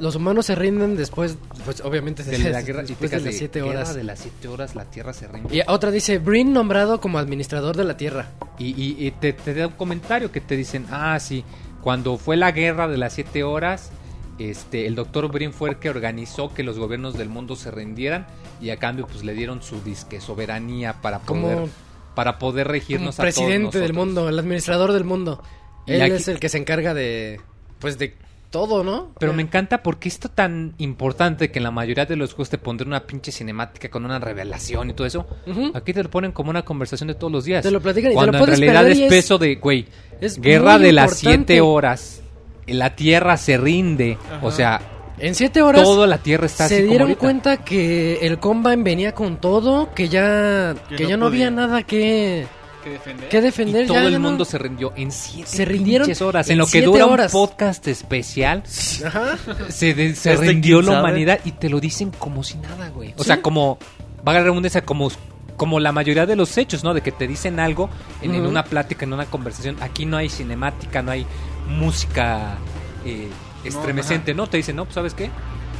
S3: Los, humanos se rinden después, pues obviamente
S1: de la guerra,
S3: después de las siete
S1: "Guerra
S3: horas.
S1: de las siete horas la tierra se rinde.
S3: Y otra dice, Brin nombrado como administrador de la Tierra.
S1: Y, y- y te, te da un comentario que te dicen, ah, sí, cuando fue la guerra de las siete horas, este, el doctor Brin fue el que organizó que los gobiernos del mundo se rindieran y a cambio pues le dieron su disque soberanía para
S3: Como-
S1: poder, para poder
S3: Como
S1: regirnos a todos
S3: presidente del
S1: nosotros".
S3: mundo, el administrador del mundo.
S1: Y
S3: Él
S1: aquí-
S3: es el que se encarga de, pues de todo, ¿no?
S1: Pero me encanta porque esto tan importante que en la mayoría de los juegos te pondrán una pinche cinemática con una revelación y todo eso. Aquí te lo ponen como una conversación de todos los días.
S3: Te lo platican y te
S1: Cuando
S3: lo
S1: en
S3: puedes
S1: realidad es peso de, güey,
S3: es
S1: guerra de las siete horas. La tierra se rinde. O sea,
S3: En siete horas
S1: toda la tierra está
S3: se
S1: así
S3: dieron cuenta que el Combine venía con todo, que ya,
S2: Que
S3: que
S2: no
S3: ya no había nada que,
S4: Que defender.
S3: que defender.
S1: Y todo
S3: ya,
S1: el
S3: ya no-
S1: mundo se rindió en siete
S3: Se rindieron
S1: horas. En,
S3: en
S1: lo que dura
S3: horas.
S1: un podcast especial,
S3: Ajá.
S1: se, de- se
S2: Hasta
S1: rindió la
S2: sabe.
S1: humanidad y te lo dicen como si nada, güey. O
S3: Sí.
S1: sea, como, va a la redundancia, como, como la mayoría de los hechos, ¿no? De que te dicen algo en, una plática, en una conversación. Aquí no hay cinemática, no hay música eh, estremecente, ¿no? Te dicen, no, pues ¿sabes qué?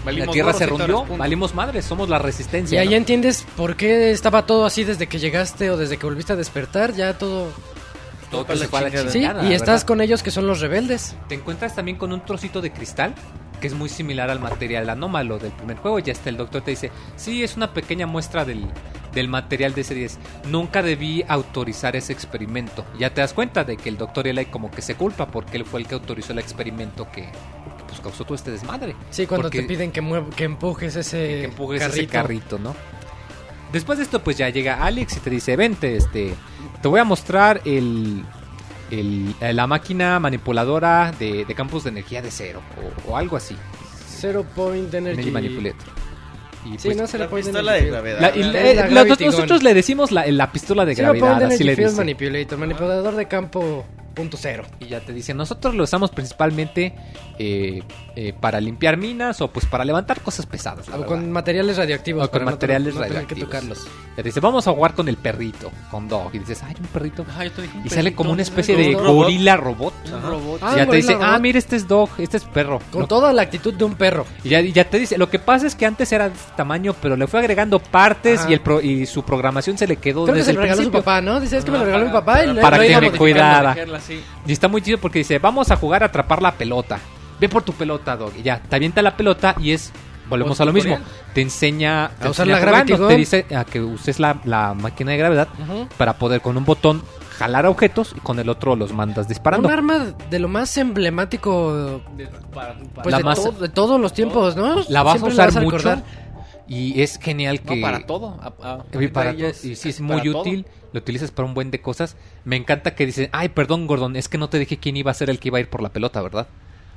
S4: Valimos
S1: la tierra se
S4: punto.
S1: valimos madres, somos la
S3: Y
S1: resistencia.
S3: ahí
S1: ¿no?
S3: entiendes por qué estaba todo así desde que llegaste o desde que volviste a despertar, ya todo...
S1: Todo
S2: para
S1: se fue a la
S2: chingada.
S3: Sí, y estás
S1: ¿verdad?
S3: con ellos que son los rebeldes.
S1: Te encuentras también con un trocito de cristal que es muy similar al material anómalo del primer juego. Y hasta el doctor te dice, sí, es una pequeña muestra del, del material de ese 10. Nunca debí autorizar ese experimento. Ya te das cuenta de que el doctor Eli como que se culpa porque él fue el que autorizó el experimento que, pues causó todo este desmadre.
S3: Sí, cuando
S1: Porque-
S3: te piden que, que empujes ese
S1: que empujes
S3: carrito.
S1: ese carrito, ¿no? Después de esto, pues ya llega Alex y te dice, vente, este, te voy a mostrar el, el- la máquina manipuladora de, de campos de energía de cero, o, o algo así,
S3: Zero Point Energy.
S1: Energy Manipulator. Y
S3: Sí,
S1: pues,
S3: no Zero
S2: La
S3: Point
S2: pistola de gravedad.
S1: la- y la-
S3: la
S1: eh, nosotros
S3: Gun.
S1: le decimos la, la pistola de
S3: Zero Point
S1: gravedad,
S3: Energy
S1: así le
S3: Field
S1: dicen.
S3: Manipulator, manipulador de campo punto cero.
S1: Y ya te dicen, nosotros lo usamos principalmente eh, eh, para limpiar minas o pues para levantar cosas pesadas, la
S3: O
S1: verdad.
S3: con materiales radioactivos.
S1: O con
S3: no
S1: materiales
S3: no que
S1: radioactivos.
S3: tocarlos.
S1: Ya te dice, vamos a jugar con el perrito, con Dog. Y dices, ay, un perrito.
S4: Ajá, yo te dije un
S1: Y sale como una
S4: un
S1: especie de
S2: robot.
S1: gorila robot.
S4: Un robot.
S3: Ah,
S1: ya
S3: un
S1: te dice, ah, mira, este es dog, este es perro.
S3: Con toda la actitud de un perro.
S1: Y ya, y ya te dice, lo que pasa es que antes era de este tamaño, pero le fue agregando partes
S3: Ajá.
S1: y el pro- y su programación se le quedó
S3: Creo que
S1: desde
S3: se
S1: el
S3: regaló su
S1: principio.
S3: papá, ¿no? Dice, es que me lo
S4: Ah,
S3: regaló mi
S4: para-
S3: papá y
S4: para-
S1: para que me cuidara.
S4: Sí.
S1: Y está muy chido porque dice, vamos a jugar a atrapar la pelota. Ve por tu pelota, dog. Y ya, te avienta la pelota y es... Volvemos
S4: Pues,
S1: a lo mismo. Te enseña, te
S3: A usar
S1: enseña
S3: la
S1: jugando, te dice a que uses la, la máquina de gravedad para poder con un botón jalar objetos y con el otro los mandas disparando.
S3: Un arma de lo más emblemático
S4: De- para- para-
S3: pues, de,
S1: más-
S3: to- de todos los tiempos, ¿no?
S1: La vas
S3: Siempre
S1: a usar
S3: vas
S1: mucho y es genial que...
S4: No, para todo. A- a-
S1: Y para
S4: ahorita ya
S1: todo, y sí, es muy
S4: todo.
S1: Lo utilizas para un buen de cosas. Me encanta que dice, ay, perdón, Gordon, es que no te dije quién iba a ser el que iba a ir por la pelota, ¿verdad?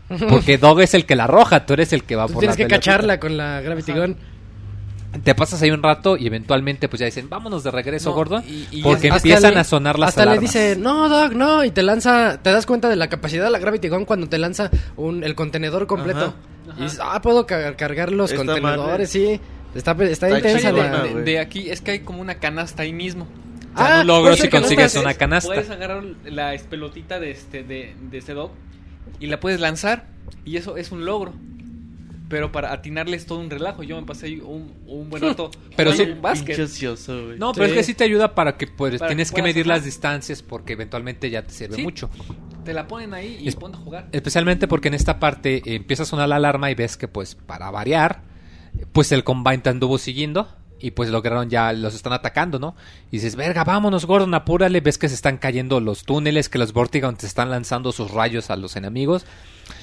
S1: Porque Dog es el que la arroja, tú eres el que va
S3: Tú
S1: por
S3: tienes
S1: la
S3: que
S1: pelotita.
S3: cacharla con la Gravity Gun.
S1: Te pasas ahí un rato y eventualmente pues ya dicen, vámonos de regreso,
S4: No,
S1: Gordon.
S4: y- y
S1: porque
S3: Hasta
S1: empiezan
S3: le-
S1: a sonar las
S3: Hasta
S1: alarmas.
S3: le dice, no, Doc, no, y te lanza, te das cuenta de la capacidad de la Gravity Gun cuando te lanza un, el contenedor completo.
S4: Ajá.
S3: Y dices, ah, puedo ca- cargar los
S2: Esta
S3: contenedores, sí. Está, está,
S2: Está
S3: intensa
S4: de, de aquí es que hay como una canasta ahí mismo.
S3: Ah,
S1: un logro si consigues una canasta.
S4: Puedes agarrar la pelotita de este de, de este dog y la puedes lanzar y eso es un logro. Pero para atinarle es todo un relajo. Yo me pasé ahí un, un buen rato.
S1: Pero sí-
S4: un básquet.
S2: Ocioso.
S1: No, pero es que sí te ayuda para que pues,
S4: Para
S1: tienes que medir las distancias porque eventualmente ya te sirve
S4: Sí.
S1: mucho.
S4: Te la ponen ahí y
S1: Es-
S4: ponte a jugar.
S1: Especialmente porque en esta parte eh, empieza a sonar la alarma y ves que pues para variar, pues el Combine te anduvo siguiendo y pues lograron ya, los están atacando, ¿no? Y dices, verga, vámonos Gordon, apúrale, ves que se están cayendo los túneles, que los Vortigons te están lanzando sus rayos a los enemigos.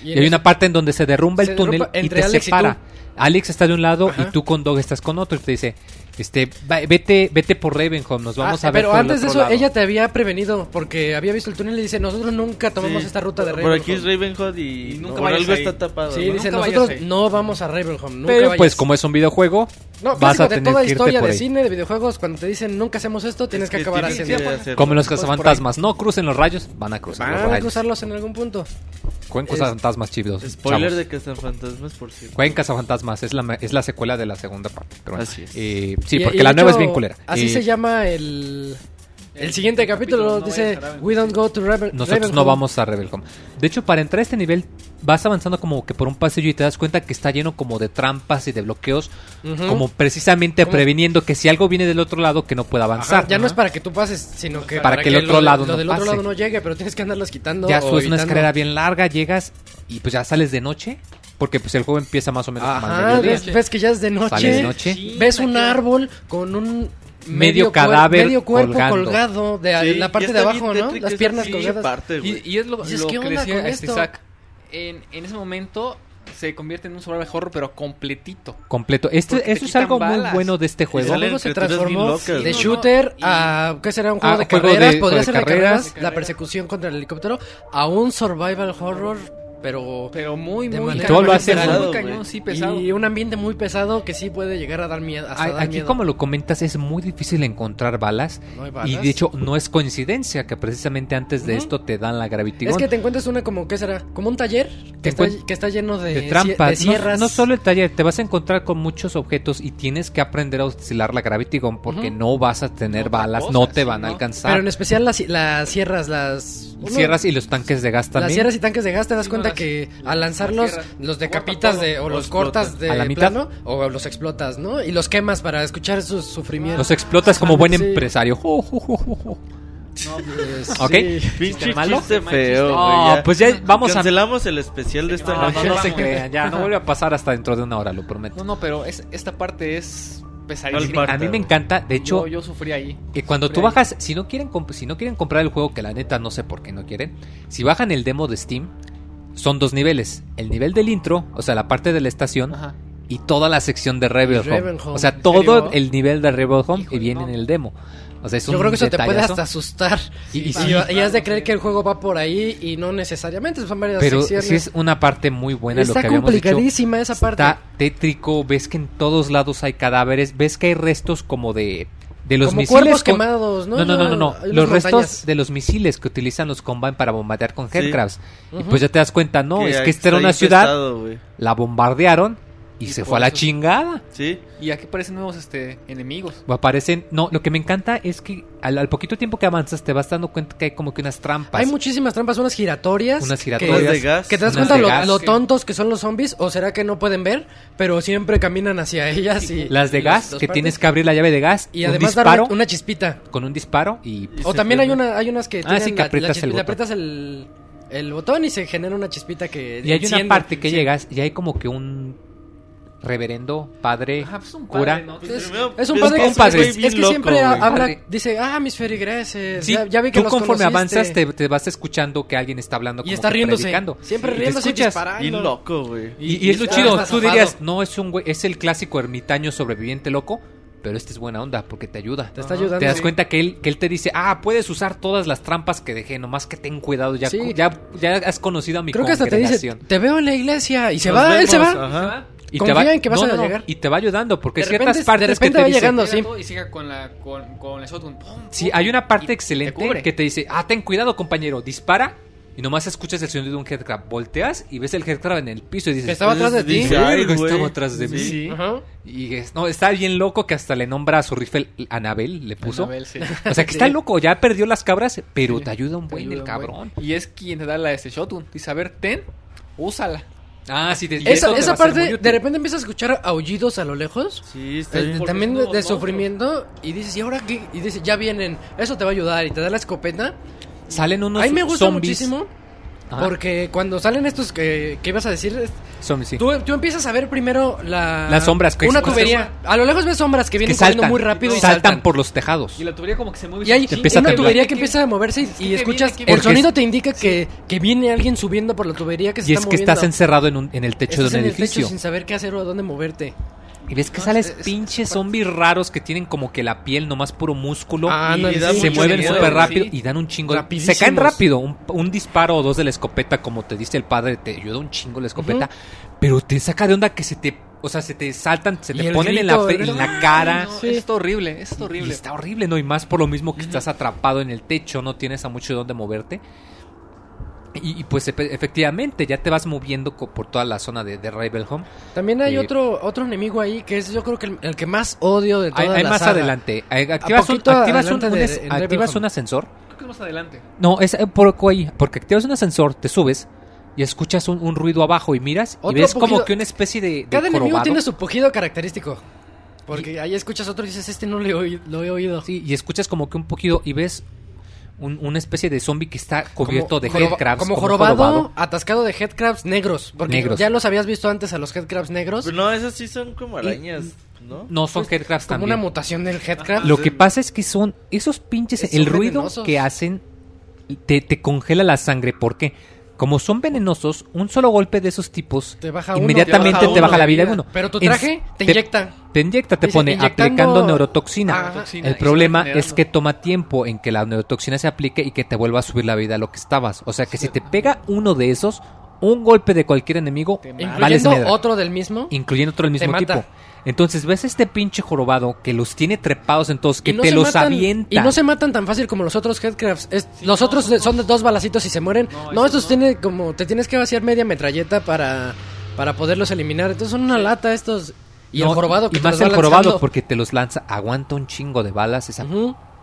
S1: Y,
S3: en
S1: hay una parte en donde se derrumba
S3: Se
S1: el túnel
S3: derrumba
S1: y
S3: entre
S1: te
S3: Alex
S1: separa. Alex está de un lado
S3: Ajá.
S1: y tú con Dog estás con otro y te dice, este, va- vete, vete por Ravenholm, nos vamos
S3: Ah,
S1: a ver
S3: pero
S1: por el
S3: antes de eso,
S1: lado".
S3: ella te había prevenido porque había visto el túnel y dice, nosotros nunca tomamos
S2: Sí.
S3: esta ruta de
S2: Por
S3: Ravenholm.
S2: aquí es Ravenhood y,
S4: Y nunca
S2: por
S4: vayas
S2: algo
S4: ahí.
S2: está tapado.
S3: Sí,
S2: ¿no?
S3: dice,
S4: Nunca
S3: nosotros no vamos a Ravenholm, nunca
S1: Pero
S3: vayas.
S1: pues como es un videojuego,
S3: No,
S1: vas
S3: clásico
S1: a
S3: de
S1: tener
S3: toda
S1: que
S3: historia
S1: por
S3: de
S1: ahí.
S3: cine, de videojuegos, cuando te dicen nunca hacemos esto, tienes
S2: Es
S3: que, acabar haciendo.
S1: Como en los cazafantasmas, no crucen los rayos, van a cruzar los
S3: Van a
S1: rayos.
S3: cruzarlos en algún punto.
S1: Jueguen cazafantasmas chidos.
S2: Spoiler
S1: chavos.
S2: de Cazafantasmas, por cierto.
S1: Jueguen cazafantasmas, es la, es la secuela de la segunda parte. pero bueno.
S2: Así es.
S1: Eh, sí,
S3: Y-
S1: porque
S3: y
S1: la nueva es bien culera.
S3: Así
S1: Eh,
S3: se llama el... El
S4: El
S3: siguiente
S4: capítulo,
S3: capítulo
S4: no
S3: dice, we don't go to Raven
S1: Nosotros
S3: Ravenholm".
S1: no vamos a Rebelcom. De hecho, para entrar a este nivel vas avanzando como que por un pasillo y te das cuenta que está lleno como de trampas y de bloqueos, como precisamente previniendo que si algo viene del otro lado que no pueda
S3: Ajá,
S1: avanzar.
S3: ya no es para que tú pases, sino que
S1: Para que el otro
S3: lo,
S1: lado
S3: lo
S1: no
S3: del otro
S1: pase.
S3: lado no llegue, pero tienes que andarlos quitando.
S1: Ya subes una escalera bien larga, llegas y pues ya sales de noche, porque pues el juego empieza más o menos
S3: Ajá, ves, ves que ya es de noche.
S1: Sale de noche.
S4: Sí,
S3: Ves un árbol con un
S1: Medio cadáver
S3: medio cuerpo
S1: colgando.
S3: colgado de
S2: Sí,
S3: la parte de abajo, ¿no? Las piernas
S2: pinche
S3: colgadas.
S2: parte.
S4: Y, y es lo,
S3: Dices,
S4: lo
S3: ¿qué
S4: que decía
S3: con
S4: este
S3: esto?
S4: Isaac. En, en ese momento se convierte en un survival horror, pero completito.
S1: Completo. Este, eso es
S4: quitan
S1: algo muy
S4: balas.
S1: bueno de este
S2: Y
S1: juego.
S2: salen
S3: Luego se transformó
S2: locas,
S3: de
S2: ¿no?
S3: shooter
S4: y-
S3: a ¿qué será? Un juego
S1: Ah,
S3: de
S1: juego
S3: carreras,
S1: de-
S3: podría ser de
S1: carreras.
S3: carreras, la persecución contra el helicóptero a un survival horror, pero
S4: Pero muy,
S3: De
S4: muy
S1: todo lo hace
S3: pesado,
S4: muy cañón, sí, pesado.
S3: y un ambiente muy pesado que sí puede llegar a dar miedo, hasta
S1: A-
S3: dar
S1: Aquí,
S3: miedo.
S1: como lo comentas, es muy difícil encontrar balas.
S3: No hay
S1: Y
S3: balas.
S1: de hecho, no es coincidencia que precisamente antes de esto te dan la gravitigón.
S3: es que te encuentras una como ¿qué será? Como un taller que está,
S1: encuent-
S3: que está lleno de,
S1: trampas.
S3: de sierras.
S1: No, solo el taller, te vas a encontrar con muchos objetos y tienes que aprender a oscilar la gravitigón porque no vas a tener balas, no te van a alcanzar.
S3: Pero en especial las, las sierras, las
S1: Sierras y los tanques de gas
S3: Las
S1: también.
S3: sierras y tanques de gas te das cuenta
S4: las-
S3: que al lanzarlos los decapitas de, o
S2: o
S3: los cortas de
S1: A la mitad.
S3: plano o los explotas, ¿no? Y los quemas para escuchar sus sufrimientos.
S1: Los explotas como buen
S3: Sí.
S1: empresario. Jo, jo, jo, jo, jo. ¿Ok?
S3: Sí.
S2: Pinche
S1: malo?
S2: chiste feo,
S1: No,
S2: ya.
S1: pues ya vamos a...
S2: Cancelamos el especial de esta
S1: No,
S2: noche.
S1: no, no se crean, ya, no vuelve a pasar hasta dentro de una hora, lo prometo.
S4: No, no, pero es, esta parte es pesadísima.
S1: A mí me encanta, de hecho,
S4: yo, yo sufrí ahí.
S1: que cuando tú
S4: Sufrí ahí.
S1: bajas, si no quieren si no quieren comprar el juego, que la neta no sé por qué no quieren, si bajan el demo de Steam, son dos niveles. El nivel del intro, o sea, la parte de la estación,
S4: Ajá.
S1: y toda la sección de Rebel Home.
S3: Ravenholm,
S1: O sea,
S3: ¿en
S1: todo
S3: serio?
S1: el nivel de Rebel Home
S4: Híjole,
S1: y viene
S4: no.
S1: en el demo. O sea, es
S3: Yo
S1: un
S3: creo que eso te puede
S1: detallazo.
S3: hasta asustar.
S1: Y- y
S3: Y,
S1: sí,
S3: y has de creer que el juego va por ahí y no necesariamente, son varias
S1: Pero
S3: secciones.
S1: sí es una parte muy buena lo
S3: Está
S1: que habíamos dicho.
S3: complicadísima esa parte.
S1: Está tétrico, ves que en todos lados hay cadáveres, ves que hay restos como de de los
S3: Como
S1: misiles
S3: cuerpos
S1: con-
S3: quemados, ¿no?
S1: No, no, no, Los restos de los misiles que utilizan los Combine para bombardear con
S2: Sí.
S1: Headcrabs. Y pues ya te das cuenta, no, es que esta era una ciudad, la bombardearon y,
S4: Y
S1: se fue a la
S4: eso-
S1: chingada.
S2: Sí.
S4: Y aquí aparecen nuevos este, enemigos.
S1: O aparecen, no, lo que me encanta es que al, al poquito tiempo que avanzas te vas dando cuenta que hay como que unas trampas.
S3: Hay muchísimas trampas, unas giratorias.
S1: Unas
S3: que-
S1: giratorias.
S2: Unas de gas.
S3: Que te das cuenta
S1: de
S3: lo,
S1: gas.
S3: lo
S4: Que-
S3: tontos que son los zombies, o será que no pueden ver, pero siempre caminan hacia ellas y...
S1: Las de
S3: y
S1: gas,
S3: los
S1: que
S3: partes.
S1: tienes que abrir la llave de gas
S3: Y
S1: un
S3: además dar
S1: disparo
S3: una, una chispita.
S1: con un disparo y
S2: Y
S3: O también hay, una, hay unas que
S1: Ah,
S3: tienen
S1: sí, que
S3: la- la
S1: aprietas
S3: chispi-
S1: el
S3: le
S1: botón.
S3: aprietas el, el botón y se genera una chispita que
S1: Y hay una parte que
S3: Sí.
S1: llegas y hay como que un reverendo, padre,
S4: Ajá, pues un
S1: cura.
S2: Pues
S3: Es,
S2: primero-
S3: es un
S2: es
S3: padre
S2: es padre
S3: es, que
S2: loco,
S3: siempre
S2: güey.
S3: habla, dice, ah, mis feligreses,
S1: Sí,
S3: ya, ya vi que
S1: tú
S3: los
S1: conforme
S3: conociste".
S1: avanzas te, te vas escuchando que alguien está hablando
S3: y está
S1: que
S3: riéndose,
S1: predicando.
S3: siempre
S1: Y te
S3: riéndose y
S1: escuchas.
S2: Bien loco, güey.
S1: Y, y es lo chido, tú
S3: zafado.
S1: dirías, no es un güey, es el clásico ermitaño sobreviviente loco, pero este es buena onda porque te ayuda.
S3: Te está ayudando.
S1: Te das
S3: sí.
S1: cuenta que él, que él te dice, ah, puedes usar todas las trampas que dejé, nomás que ten cuidado, ya,
S3: Sí.
S1: ya, ya has conocido a mi
S3: Creo que hasta te dice, te veo en la iglesia y se
S2: Nos
S3: va, él se va.
S2: Ajá.
S1: Y
S3: Confía en que vas a llegar.
S1: Y te va ayudando, porque
S3: De
S1: ciertas
S3: repente- de
S1: partes
S3: repente
S1: que te
S3: va
S1: dice,
S3: llegando. Sí.
S4: Y siga con la, con, con la shotgun. ¡pum!
S1: Sí, hay una parte
S4: te
S1: excelente que te dice, ah, ten cuidado compañero, dispara. Y nomás escuchas el sonido de un headcrab. Volteas y ves el headcrab en el piso y dices,
S3: estaba atrás de ti.
S2: Dice,
S1: "Verga,
S2: "Ay, güey".
S1: estaba atrás de mí.
S2: Sí.
S3: Ajá.
S1: Y es- no, está bien loco que hasta le nombra a su rifle Anabel, le puso.
S4: Anabel, sí.
S1: O sea que está loco, ya perdió las cabras, pero
S4: Sí.
S1: te ayuda un buen
S4: ayuda
S1: el
S4: un
S1: cabrón.
S4: buen. Y es quien te da la este shotgun. Dice, a ver, ten, úsala.
S1: Ah, sí,
S3: Esa,
S1: te
S3: esa
S1: a ser muy
S3: parte, de repente empiezas a escuchar aullidos a lo lejos.
S2: Sí, está
S3: eh,
S2: bien.
S3: también de,
S4: no,
S3: de
S4: no,
S3: sufrimiento. Y dices, ¿y ahora qué? Y dices, ya vienen. Eso te va a ayudar. Y te da la escopeta.
S1: Salen unos
S3: A mí me gusta
S1: zombies.
S3: muchísimo.
S1: Ajá.
S3: Porque cuando salen estos que, que ibas a decir,
S1: Zombies, sí.
S3: tú, tú empiezas a ver primero la...
S1: Las sombras que
S3: Una tubería. A lo lejos ves sombras que
S1: que
S3: vienen corriendo muy rápido y
S1: saltan,
S3: saltan.
S1: por los tejados.
S4: Y la tubería como que se mueve.
S3: Y hay una
S1: temblar.
S3: tubería que empieza a moverse y, y escuchas...
S4: viene, que
S3: el sonido te indica que, que viene alguien subiendo por la tubería que se
S1: Y
S3: está
S1: es que
S3: moviendo.
S1: estás encerrado en, un- en el techo
S3: Estás
S1: de un
S3: en el techo
S1: edificio.
S3: sin saber qué hacer o a dónde moverte.
S1: Y ves que
S4: No,
S1: sales
S4: es- es-
S1: pinches zombies raros que tienen como que la piel nomás puro músculo.
S3: Ah,
S2: y
S3: no,
S2: da
S3: sí.
S1: se mueven súper
S4: sí.
S1: rápido y dan un chingo. Se caen rápido. Un, un disparo o dos de la escopeta, como te dice el padre, te ayuda un chingo la escopeta. Pero te saca de onda que se te. O sea, se te saltan, se
S3: Y
S1: te ponen en, la, en la cara.
S4: No,
S3: Sí.
S4: Está horrible,
S1: Y
S4: horrible.
S1: está horrible, ¿no? Y más por lo mismo que estás atrapado en el techo, no tienes a mucho de dónde moverte. Y, y pues efe- efectivamente ya te vas moviendo por toda la zona de, de Ravenholm.
S3: También hay
S1: Eh,
S3: otro otro enemigo ahí que es yo creo que el, el que más odio de
S1: Hay,
S3: toda
S1: hay
S3: la
S1: más
S3: saga.
S1: adelante. Eh, Activas, un,
S3: poquito
S1: activas, un,
S3: adelante
S1: un
S3: de-
S1: es-
S3: en
S1: activas un ascensor.
S4: Creo que es más adelante.
S1: No, es eh, por ahí, porque activas un ascensor, te subes y escuchas un, un ruido abajo y miras y ves como que una especie de, de
S3: Cada enemigo tiene su pujido característico. Porque ahí escuchas otro y dices, este no le he oído, lo he oído.
S1: Sí, y escuchas como que un poquito y ves un- una especie de zombie que está cubierto de
S3: joroba-
S1: headcrabs.
S3: Como
S1: un
S3: jorobado,
S1: jorobado.
S3: atascado de headcrabs negros. Porque
S1: Negros.
S3: ya los habías visto antes a los headcrabs negros.
S2: Pero no, esas sí son como arañas, ¿no?
S1: No, son headcrabs
S3: como
S1: también.
S3: una mutación del headcrab.
S1: Lo que pasa es que son esos pinches, el ruido
S3: venenosos.
S1: que hacen te, te congela la sangre porque como son venenosos, un solo golpe de esos tipos
S3: Te baja uno,
S1: inmediatamente
S3: te baja
S1: te baja
S3: uno
S1: la vida de uno.
S3: Pero tu traje te inyecta.
S1: Te inyecta, te
S3: Dice,
S1: pone
S3: inyectando-
S1: aplicando neurotoxina.
S3: Ajá.
S1: El problema es que toma tiempo en que la neurotoxina se aplique y que te vuelva a subir la vida a lo que estabas. O sea que si te pega uno de esos, un golpe de cualquier enemigo, vales
S3: Incluyendo
S1: medra.
S3: otro del mismo.
S1: incluyendo otro del
S3: te
S1: mismo
S3: mata.
S1: tipo. Entonces ves este pinche jorobado que los tiene trepados en todos, que
S3: no
S1: te los
S3: matan-
S1: avienta.
S3: Y no se matan tan fácil como los otros headcrabs. Es- los otros son de dos balacitos y se mueren.
S4: No,
S3: No,
S4: estos
S3: tiene como. Te tienes que vaciar media metralleta para, para poderlos eliminar. Entonces son una lata estos. Y
S1: No,
S3: el jorobado que
S1: y
S3: te
S1: más
S3: los va
S1: el jorobado
S3: lanzando.
S1: porque te los lanza, aguanta un chingo de balas esa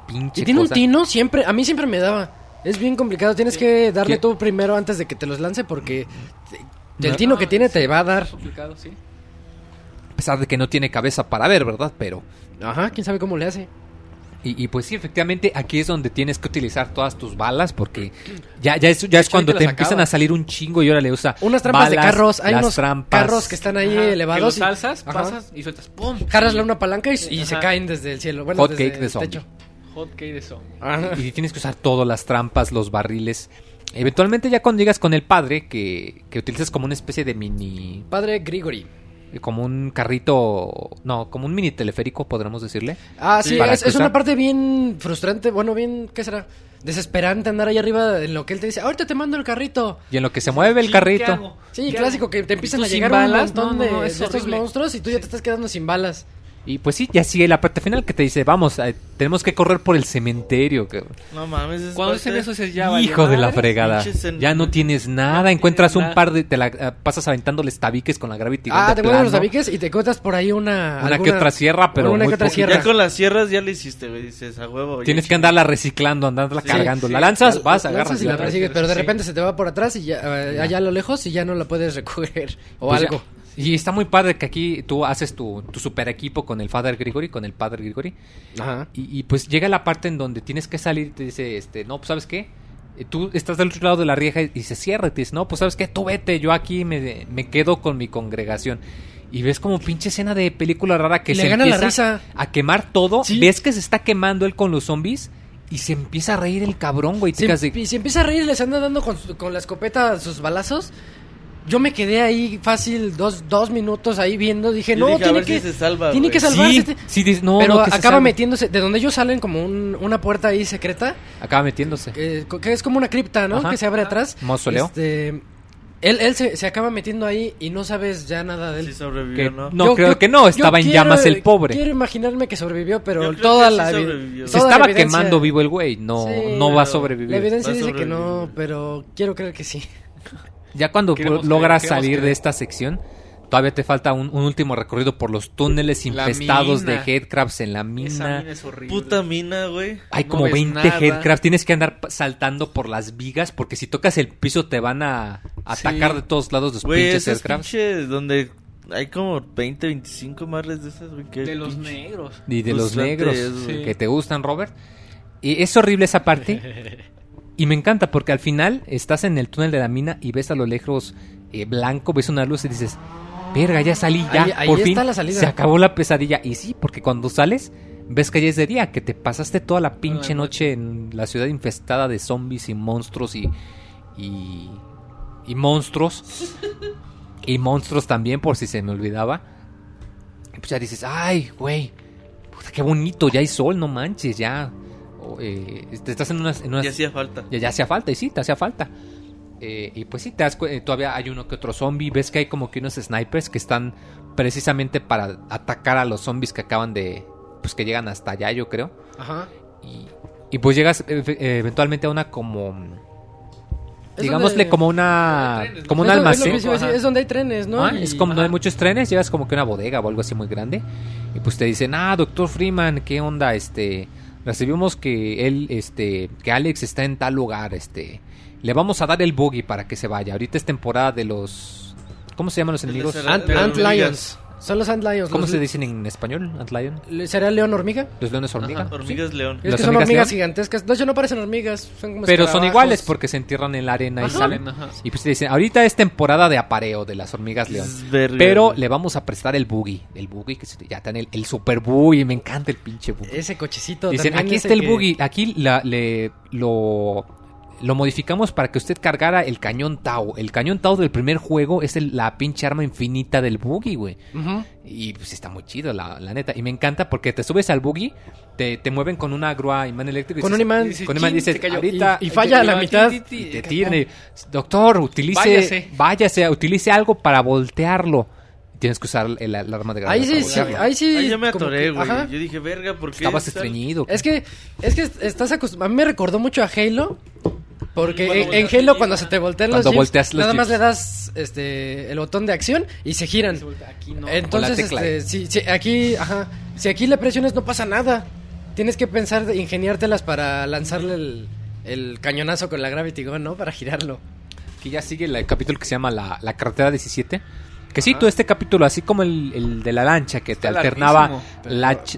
S1: pinche
S3: Y tiene un tino siempre. A mí siempre me daba. Es bien complicado. Tienes que darle
S1: ¿Qué?
S3: tú primero antes de que te los lance porque. te- El
S1: No.
S3: tino que tiene te va a dar.
S4: complicado, sí.
S1: A pesar de que no tiene cabeza para ver, ¿verdad? Pero
S3: Ajá, quién sabe cómo le hace.
S1: Y, y pues sí, efectivamente, aquí es donde tienes que utilizar todas tus balas porque ya, ya es, ya es
S4: hecho,
S1: cuando
S4: te
S1: empiezan
S4: acaba.
S1: a salir un chingo y ahora le usa
S3: Unas trampas de carros. Hay unos
S1: trampas.
S3: carros que están ahí
S4: Ajá,
S3: elevados.
S4: Que
S3: y-
S4: los alzas,
S3: Ajá.
S4: pasas y sueltas. ¡Pum!
S3: Jarasle una palanca y, y se caen desde el cielo. Bueno,
S1: Hot
S3: desde
S1: cake de zombie.
S3: techo.
S4: Hot cake de zombie.
S3: Ajá.
S1: Y tienes que usar todas las trampas, los barriles. Eventualmente ya cuando llegas con el padre, que, que utilizas como una especie de mini...
S3: Padre Grigori.
S1: Como un carrito... No, como un mini teleférico, podríamos decirle.
S3: Ah, sí, es, una parte bien frustrante. Bueno, bien, ¿qué será? Desesperante andar ahí arriba en lo que él te dice. Ahorita te mando el carrito.
S1: Y en lo que se mueve el
S4: ¿Qué
S1: carrito...
S3: Sí,
S4: ¿Qué
S3: clásico, que te
S4: ¿Y
S3: empiezan a llegar
S4: balas?
S3: un montón
S4: No, no, no,
S3: de,
S4: es
S3: de estos monstruos y tú ya te estás quedando sin balas.
S1: Y pues sí, ya sigue la parte final que te dice, vamos, eh, tenemos que correr por el cementerio. que-
S2: No mames, es
S4: Cuando dicen eso dices ya
S1: Hijo de la fregada.
S2: en-
S1: Ya no tienes nada.
S4: No
S1: Encuentras
S4: tienes
S1: un
S4: nada.
S1: par de. Te la eh, pasas aventándoles tabiques con la Gravity
S3: Ah, te encuentras los tabiques y te encuentras por ahí una...
S1: Una que
S3: alguna-
S1: otra sierra, pero
S3: Una
S1: muy
S3: que otra sierra.
S2: Ya con las sierras ya lo hiciste, güey. Dices, a huevo. ya
S1: Tienes que andarla reciclando, andarla
S2: Sí,
S1: cargando.
S4: sí.
S1: La lanzas,
S3: La-
S1: vas,
S3: la
S1: agarras.
S3: lanzas y la persigues, pero de
S4: sí.
S3: repente se te va por atrás y ya, eh, allá a lo lejos y ya no la puedes recoger. O
S1: Pues ya.
S3: algo.
S1: Y está muy padre que aquí tú haces tu, tu super equipo con el Father Grigori, con el Padre Grigori.
S3: Ajá.
S1: Y, y, pues llega la parte en donde tienes que salir y te dice, este, no, pues sabes qué, Eh, tú estás del otro lado de la rieja y se cierra y te dice, no, pues sabes qué, tú vete, yo aquí me, me quedo con mi congregación. Y ves como pinche escena de película rara que
S3: le
S1: se
S3: gana la
S1: empieza
S3: risa.
S1: a quemar todo.
S3: Sí.
S1: Ves que se está quemando él con los zombies y se empieza a reír el cabrón, güey. Quedas de-
S3: y si empieza a reír y les anda dando con, con la escopeta sus balazos. Yo me quedé ahí fácil dos, dos minutos ahí viendo. Dije,
S2: Yo
S3: no,
S2: dije,
S3: tiene que,
S2: si se salva,
S3: tiene que salvarse.
S1: Sí,
S3: este-
S1: sí, no,
S3: pero
S1: no, que se
S3: acaba metiéndose. De donde ellos salen como un- una puerta ahí secreta.
S1: Acaba metiéndose.
S3: Que, que es como una cripta, ¿no?
S1: Ajá.
S3: Que se abre atrás.
S1: Mausoleo.
S3: Este, él él se, se acaba metiendo ahí y no sabes ya nada de él.
S2: Sí sobrevivió,
S1: Que
S2: ¿no?
S1: no,
S3: Yo-
S1: creo
S3: yo-
S1: que no, estaba en
S3: quiero-
S1: llamas el pobre.
S3: Quiero imaginarme que sobrevivió, pero toda
S2: sí
S3: la.
S1: Se
S3: toda la
S1: estaba quemando vivo el güey, no,
S3: Sí,
S1: no va a sobrevivir.
S3: La evidencia dice que no, pero quiero creer que sí.
S1: Ya cuando logras
S4: queremos
S1: salir de esta sección, todavía te falta un, un último recorrido por los túneles infestados
S4: mina.
S1: de headcrabs en la
S4: Esa
S1: mina.
S4: mina es horrible.
S2: Puta mina, güey.
S1: Hay
S4: no
S1: como
S4: ves
S1: 20
S4: nada.
S1: headcrabs. Tienes que andar saltando por las vigas porque si tocas el piso te van a atacar
S4: Sí.
S1: de todos lados los pinches headcrabs.
S2: pinches donde hay como 20, 25 madres de esas, güey.
S4: De los
S2: pinche-
S4: negros.
S1: Y de los negros que te gustan, Robert. Y es horrible esa parte. y me encanta porque al final estás en el túnel de la mina y ves a lo lejos eh, blanco, ves una luz y dices, verga, ya salí, ya,
S3: Ahí- ahí
S1: por fin
S3: la salida".
S1: se acabó la pesadilla. Y sí, porque cuando sales, ves que ya es de día, que te pasaste toda la pinche noche en la ciudad infestada de zombies y monstruos y... y, y monstruos. y monstruos también, por si se me olvidaba. Y pues ya dices, ay, güey, puta, qué bonito, ya hay sol, no manches, ya. Eh, te estás en unas... En unas
S2: Ya hacía falta.
S1: ya, ya hacía falta, y sí, te hacía falta. Eh, y pues sí, te das eh, todavía hay uno que otro zombie. Ves que hay como que unos snipers que están precisamente para atacar a los zombies que acaban de. Pues que llegan hasta allá, yo creo.
S3: Ajá.
S1: Y, y pues llegas eh, eh, eventualmente a una como.
S3: Es
S1: Digámosle
S3: donde-
S1: como una.
S4: Trenes, ¿no?
S1: Como un
S3: es
S1: almacén.
S3: decir, es donde hay trenes, ¿no?
S1: Ah, es como no hay muchos trenes, llegas como que a una bodega o algo así muy grande. Y pues te dicen, ah, doctor Freeman, ¿qué onda? Este, recibimos que él, este, que Alex está en tal lugar, este, le vamos a dar el buggy para que se vaya. Ahorita es temporada de los, ¿cómo se llaman los enemigos?
S3: Ant, Ant Lions. Son los Ant Lions.
S1: ¿Cómo
S3: los-
S1: se dicen en español? Antlion.
S3: ¿Será león hormiga?
S1: Los leones hormiga.
S4: Ajá,
S2: Hormigas león.
S3: Es
S1: ¿Las
S3: que son
S1: hormigas
S3: gigantescas. De hecho, no parecen hormigas. Son como
S1: Pero son iguales porque se entierran en la arena y salen.
S4: Ajá.
S1: Y pues te dicen, ahorita es temporada de apareo de las hormigas león. Pero le vamos a prestar el buggy. El buggy que se- ya está en el, el super buggy. Me encanta el pinche buggy.
S3: Ese cochecito.
S1: Dicen, aquí está el
S3: que-
S1: buggy. Aquí la- le, lo, lo modificamos para que usted cargara el cañón Tau. El cañón Tau del primer juego es el- la pinche arma infinita del buggy, güey. Y pues está muy chido, la, la neta. Y me encanta porque te subes al buggy, te, te mueven con una grúa imán eléctrico. y
S3: Con un
S1: dices-
S3: imán.
S1: Con un imán
S4: "Chin,
S1: dices,
S4: se cayó".
S1: ahorita...
S3: Y- y falla a la
S1: y-
S3: mitad.
S1: y te tiene. Doctor, utilice...
S4: Váyase.
S1: Váyase, utilice algo para voltearlo. Tienes que usar el, el arma de
S3: Ahí
S1: gravedad
S3: sí,
S1: para
S3: sí,
S1: voltearlo.
S3: ahí sí.
S2: Ahí ya me atoré, güey. Yo dije, verga, ¿por qué?
S1: Estabas estreñido.
S3: Es que, es que estás acostumbrado. A mí me recordó mucho a Halo. Porque en, Halo, cuando se te voltean los
S1: Cuando
S3: jeeps,
S1: volteas los
S3: nada más le das este el botón de acción y se giran.
S4: Aquí no.
S3: Entonces, este, si, si aquí, ajá, si aquí le presiones no pasa nada. Tienes que pensar, de ingeniártelas para lanzarle el, el cañonazo con la Gravity Gun, ¿no? Para girarlo.
S1: Aquí ya sigue el capítulo que se llama La, la carretera 17. Que sí, todo este capítulo, así como el, el de la lancha, que te alternaba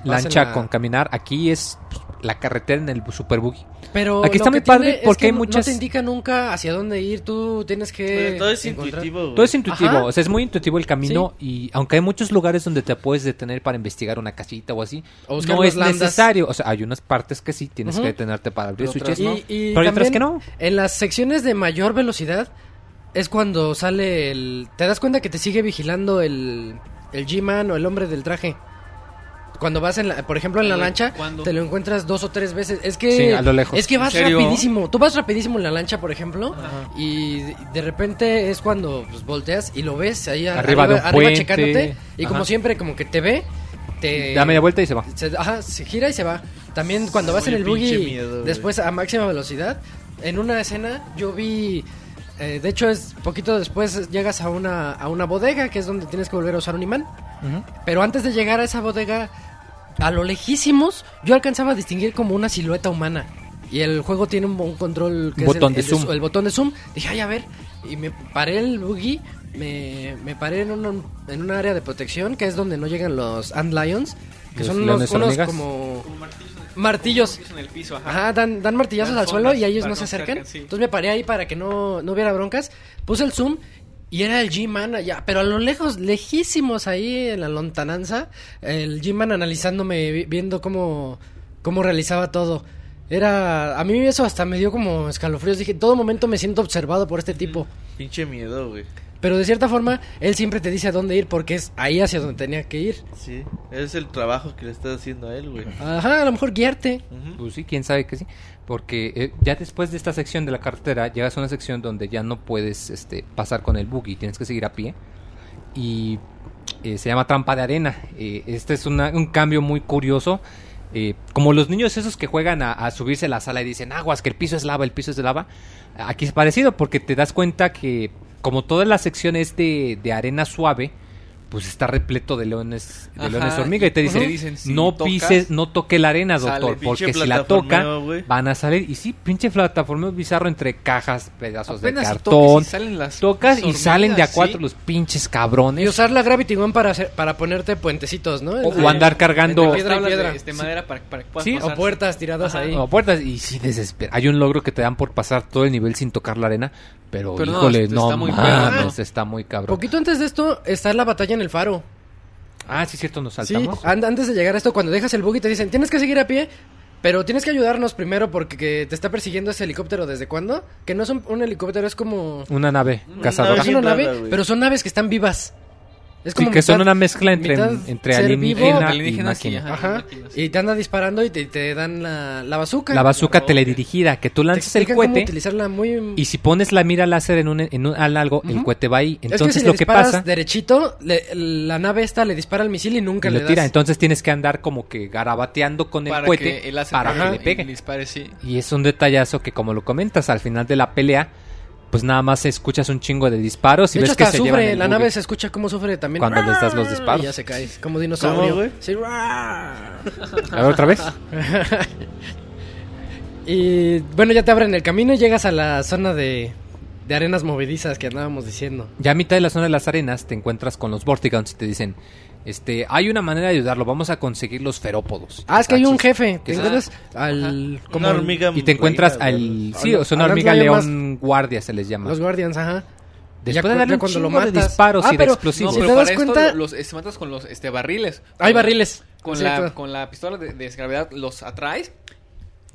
S1: lancha
S3: la-
S1: con caminar, aquí es pues, la carretera en el super buggy.
S3: Pero
S1: Aquí
S3: lo
S1: está muy
S3: que tiene
S1: padre
S3: es
S1: porque
S3: que
S1: hay muchas-
S3: No te indica nunca hacia dónde ir, tú tienes que...
S2: Pero todo es
S3: encontrar-
S2: intuitivo, güey.
S1: Todo es intuitivo,
S3: Ajá.
S1: o sea, es muy intuitivo el camino y aunque hay muchos lugares donde te puedes detener para investigar una casita o así,
S3: O
S1: no es
S3: landas.
S1: necesario. O sea, hay unas partes que sí tienes que detenerte para abrir switches, ¿no?
S3: Y, y
S1: pero hay otras que no.
S3: En las secciones de mayor velocidad es cuando sale el... Te das cuenta que te sigue vigilando el, el G-Man o el hombre del traje. Cuando vas en la, por ejemplo, en la lancha,
S4: ¿cuándo?
S3: te lo encuentras dos o tres veces. Es que
S1: Sí, a lo lejos.
S3: es que vas rapidísimo. Tú vas rapidísimo en la lancha, por ejemplo, y de- repente es cuando pues, volteas y lo ves ahí
S1: Arriba de un
S3: arriba
S1: puente.
S3: checándote y como siempre como que te ve, te
S1: Da media vuelta y se va.
S3: se, ajá, se gira y se va. También cuando vas
S2: Oye,
S3: en el buggy
S2: miedo,
S3: después a máxima velocidad, en una escena yo vi eh, de hecho es poquito después llegas a una a una bodega que es donde tienes que volver a usar un imán, pero antes de llegar a esa bodega a lo lejísimos yo alcanzaba a distinguir como una silueta humana. Y el juego tiene un, un control que es
S1: botón
S3: el,
S1: de
S3: el
S1: zoom.
S3: el botón de zoom. Dije, ay, a ver. Y me paré el buggy, me, me paré en un, en un área de protección que es donde no llegan los Ant Lions. Que
S1: Los
S3: son unos, como
S4: Como martillos en el-
S3: martillos.
S4: martillos en el piso, ajá.
S3: Ajá, dan, dan martillazos
S4: Dan
S3: al suelo y a ellos no se acercan.
S4: sí.
S3: Entonces me paré ahí para que no, no hubiera broncas. Puse el zoom y era el G-Man allá, pero a lo lejos, lejísimos ahí en la lontananza, el G-Man analizándome, vi- viendo cómo, cómo realizaba todo. Era, a mí eso hasta me dio como escalofríos. Dije, todo momento me siento observado por este tipo.
S2: Pinche miedo, güey.
S3: Pero de cierta forma, él siempre te dice a dónde ir porque es ahí hacia donde tenía que ir.
S2: Sí, es el trabajo que le estás haciendo a él, güey.
S3: Ajá, a lo mejor guiarte.
S2: Ujú.
S1: Pues sí, quién sabe que sí. Porque eh, ya después de esta sección de la carretera, llegas a una sección donde ya no puedes este, pasar con el buggy, tienes que seguir a pie. Y eh, se llama Trampa de Arena. Eh, este es un cambio muy curioso. Como los niños esos que juegan a, subirse a la sala y dicen, aguas, que el piso es lava, el piso es de lava. Aquí es parecido porque te das cuenta que como toda la sección es de arena suave, pues está repleto de leones, de
S4: Ajá,
S1: leones hormiga y te
S4: y
S1: dicen,
S4: te dicen, si
S1: no
S4: tocas,
S1: pises, no toque la arena, doctor, porque si la toca van a salir y sí, pinche plataformeo bizarro entre cajas, pedazos
S4: Apenas
S1: de cartón.
S4: toques y salen las
S1: Tocas y salen de a cuatro
S4: sí.
S1: los pinches cabrones.
S3: Y usar la Gravity Gun para, hacer, para ponerte puentecitos, ¿no?
S1: O, andar cargando
S3: piedra y
S4: Tablas de,
S3: piedra.
S4: este, madera para, para que puedas
S1: Sí, o
S4: pasar.
S3: O puertas tiradas
S4: Ajá.
S3: ahí.
S1: o puertas y sí desespera. Hay un logro que te dan por pasar todo el nivel sin tocar la arena, pero,
S4: Pero no,
S1: híjole,
S4: está
S1: no,
S4: muy
S1: mames,
S3: perro.
S1: está muy cabrón.
S3: Poquito antes de esto está la batalla en el faro.
S1: Ah, sí, cierto, nos
S3: Sí,
S1: saltamos.
S3: an- antes de llegar a esto, cuando dejas el buggy te dicen, tienes que seguir a pie, pero tienes que ayudarnos primero porque que te está persiguiendo ese helicóptero. ¿Desde cuándo? Que no es un, un helicóptero, es como...
S1: Una nave
S2: Una
S1: cazadora.
S3: Es una nave, pero son naves que están vivas. Es
S1: Sí, que son una mezcla entre, entre alienígena, y
S4: sí,
S1: máquina.
S4: ajá.
S3: Ajá.
S4: máquinas.
S3: Y te anda disparando y te, te dan la, la bazooka.
S1: La bazooka
S4: La
S1: teledirigida, que tú
S3: Te
S1: lanzas el cohete
S3: utilizarla muy...
S1: y si pones la mira láser en un, en un al algo, el cohete va ahí.
S3: es
S1: Entonces
S3: que si
S1: lo
S3: le
S1: que pasa,
S3: derechito, le- la nave esta le dispara el misil y nunca
S1: y
S3: le
S1: lo
S3: das.
S1: tira. Entonces tienes que andar como que garabateando con el
S4: para
S1: cohete
S4: que el láser
S1: para que
S4: pegue
S1: le
S4: y
S1: pegue.
S4: dispare, sí.
S1: Y es un detallazo que como lo comentas, al final de la pelea, pues nada más escuchas un chingo de disparos y
S3: de hecho,
S1: ves que se llevan
S3: sufre,
S1: el
S3: la nave se escucha cómo sufre también.
S1: Cuando les das los disparos.
S3: Y ya se cae, como dinosaurio.
S2: ¿Cómo, güey?
S3: Sí,
S1: A ver otra vez.
S3: Y bueno, ya te abren el camino y llegas a la zona de, de arenas movedizas que andábamos diciendo.
S1: Ya a mitad de la zona de las arenas te encuentras con los Vortigons y te dicen, este, hay una manera de ayudarlo, vamos a conseguir los ferópodos.
S3: Ah, es que hay un jefe.
S1: Que
S3: Te
S1: es-
S3: encuentras al. Como
S2: Una hormiga
S1: Y te encuentras
S2: reina,
S1: al... Sí, o sea, una hormiga león guardia se les llama.
S3: Los Guardians, ajá.
S1: Después
S3: Ya
S1: de darle
S3: cuando lo
S1: de
S3: matas.
S1: disparos
S3: Ah,
S1: y de explosivos.
S4: No,
S3: Si
S4: pero
S3: te das
S4: para
S3: cuenta-
S4: esto los este, matas con los este, barriles.
S3: Hay
S4: Con-
S3: barriles.
S4: Con la, con la pistola de, de desgravedad los atraes.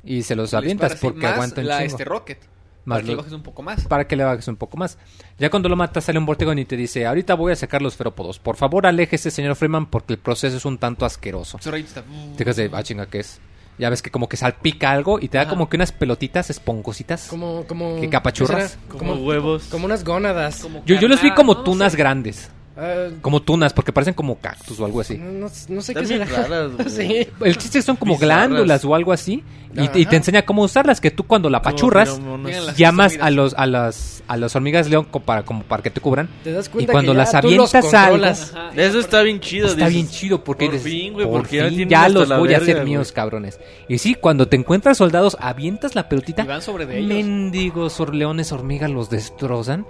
S1: Y se los avientas porque
S4: más
S1: aguanta un
S4: la este rocket.
S1: Más
S4: para que
S1: lo-
S4: le bajes un poco más.
S1: para que le bajes un poco más. Ya cuando lo matas sale un Vortigon y te dice, ahorita voy a sacar los ferópodos. Por favor, aléjese, señor Freeman, porque el proceso es un tanto asqueroso.
S4: Su rayito está-
S1: Te quedas de, ah, chinga, ¿qué es? Ya ves que como que salpica algo y te da
S4: Ajá.
S1: como que unas pelotitas esponjositas.
S3: Como, como.
S1: ¿Qué capachurras?
S2: Como huevos.
S3: Como unas gónadas.
S4: como
S1: Yo, yo los vi como
S4: no
S1: tunas
S4: sé.
S1: grandes.
S3: Ah,
S1: Como tunas, porque parecen como cactus o algo así.
S3: no, sé qué será.
S2: raras,
S3: sí.
S1: El chiste son como
S2: Bizarras.
S1: glándulas o algo así. Y, te enseña cómo usarlas, que tú cuando la
S2: Como
S4: las-
S1: llamas a los a las a las hormigas león co- para como para que te cubran.
S3: Te das
S1: Y cuando
S3: que
S1: las avientas algo.
S4: Ajá,
S2: Eso está bien chido.
S1: Está
S2: dices,
S1: bien chido porque
S2: por
S1: dices,
S2: fin, güey,
S1: por
S2: porque ya
S1: fin los voy a hacer
S2: güey.
S1: míos, cabrones. Y sí, cuando te encuentras soldados, avientas la pelotita.
S4: Y van sobre de ellos.
S1: Mendigos orleones hormigas los destrozan.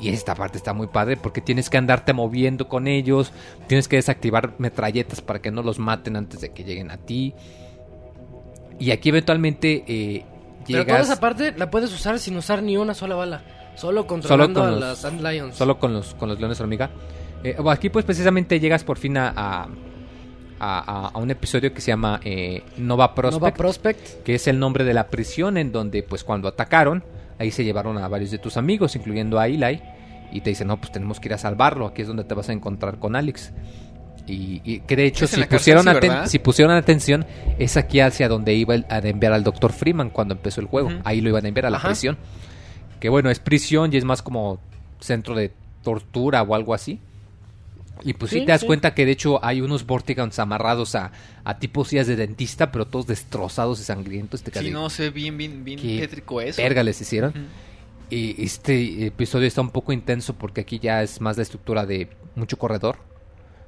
S1: Y esta parte está muy padre porque tienes que andarte moviendo con ellos. Tienes que desactivar metralletas para que no los maten antes de que lleguen a ti. Y aquí eventualmente eh,
S3: Pero toda
S1: llegas
S3: esa parte la puedes usar sin usar ni una sola bala. Solo controlando
S1: con
S3: a
S1: los-
S3: las Ant Lions.
S1: solo con los, con los leones hormiga. Eh, aquí pues precisamente llegas por fin a, a, a- a un episodio que se llama eh, Nova Prospect.
S3: Nova Prospect.
S1: que es el nombre de la prisión en donde pues cuando atacaron, ahí se llevaron a varios de tus amigos, incluyendo a Eli, y te dicen, no, pues tenemos que ir a salvarlo, aquí es donde te vas a encontrar con Alex. Y, y que de hecho, si
S4: cárcel,
S1: pusieron, si pusieron atención, es aquí hacia donde iba el- a enviar al Dr. Freeman cuando empezó el juego. Ahí lo iban a enviar a la
S3: Ajá.
S1: prisión. Que bueno, es prisión y es más como centro de tortura o algo así. Y pues sí,
S3: Sí,
S1: te das
S3: sí.
S1: cuenta que de hecho hay unos Vortigons amarrados a, a tipos sillas de dentista, pero todos destrozados y sangrientos. Te quedas
S4: Sí, no, ve bien, bien, bien
S1: Qué
S4: tétrico eso.
S1: verga les hicieron. Y este episodio está un poco intenso porque aquí ya es más la estructura de mucho corredor,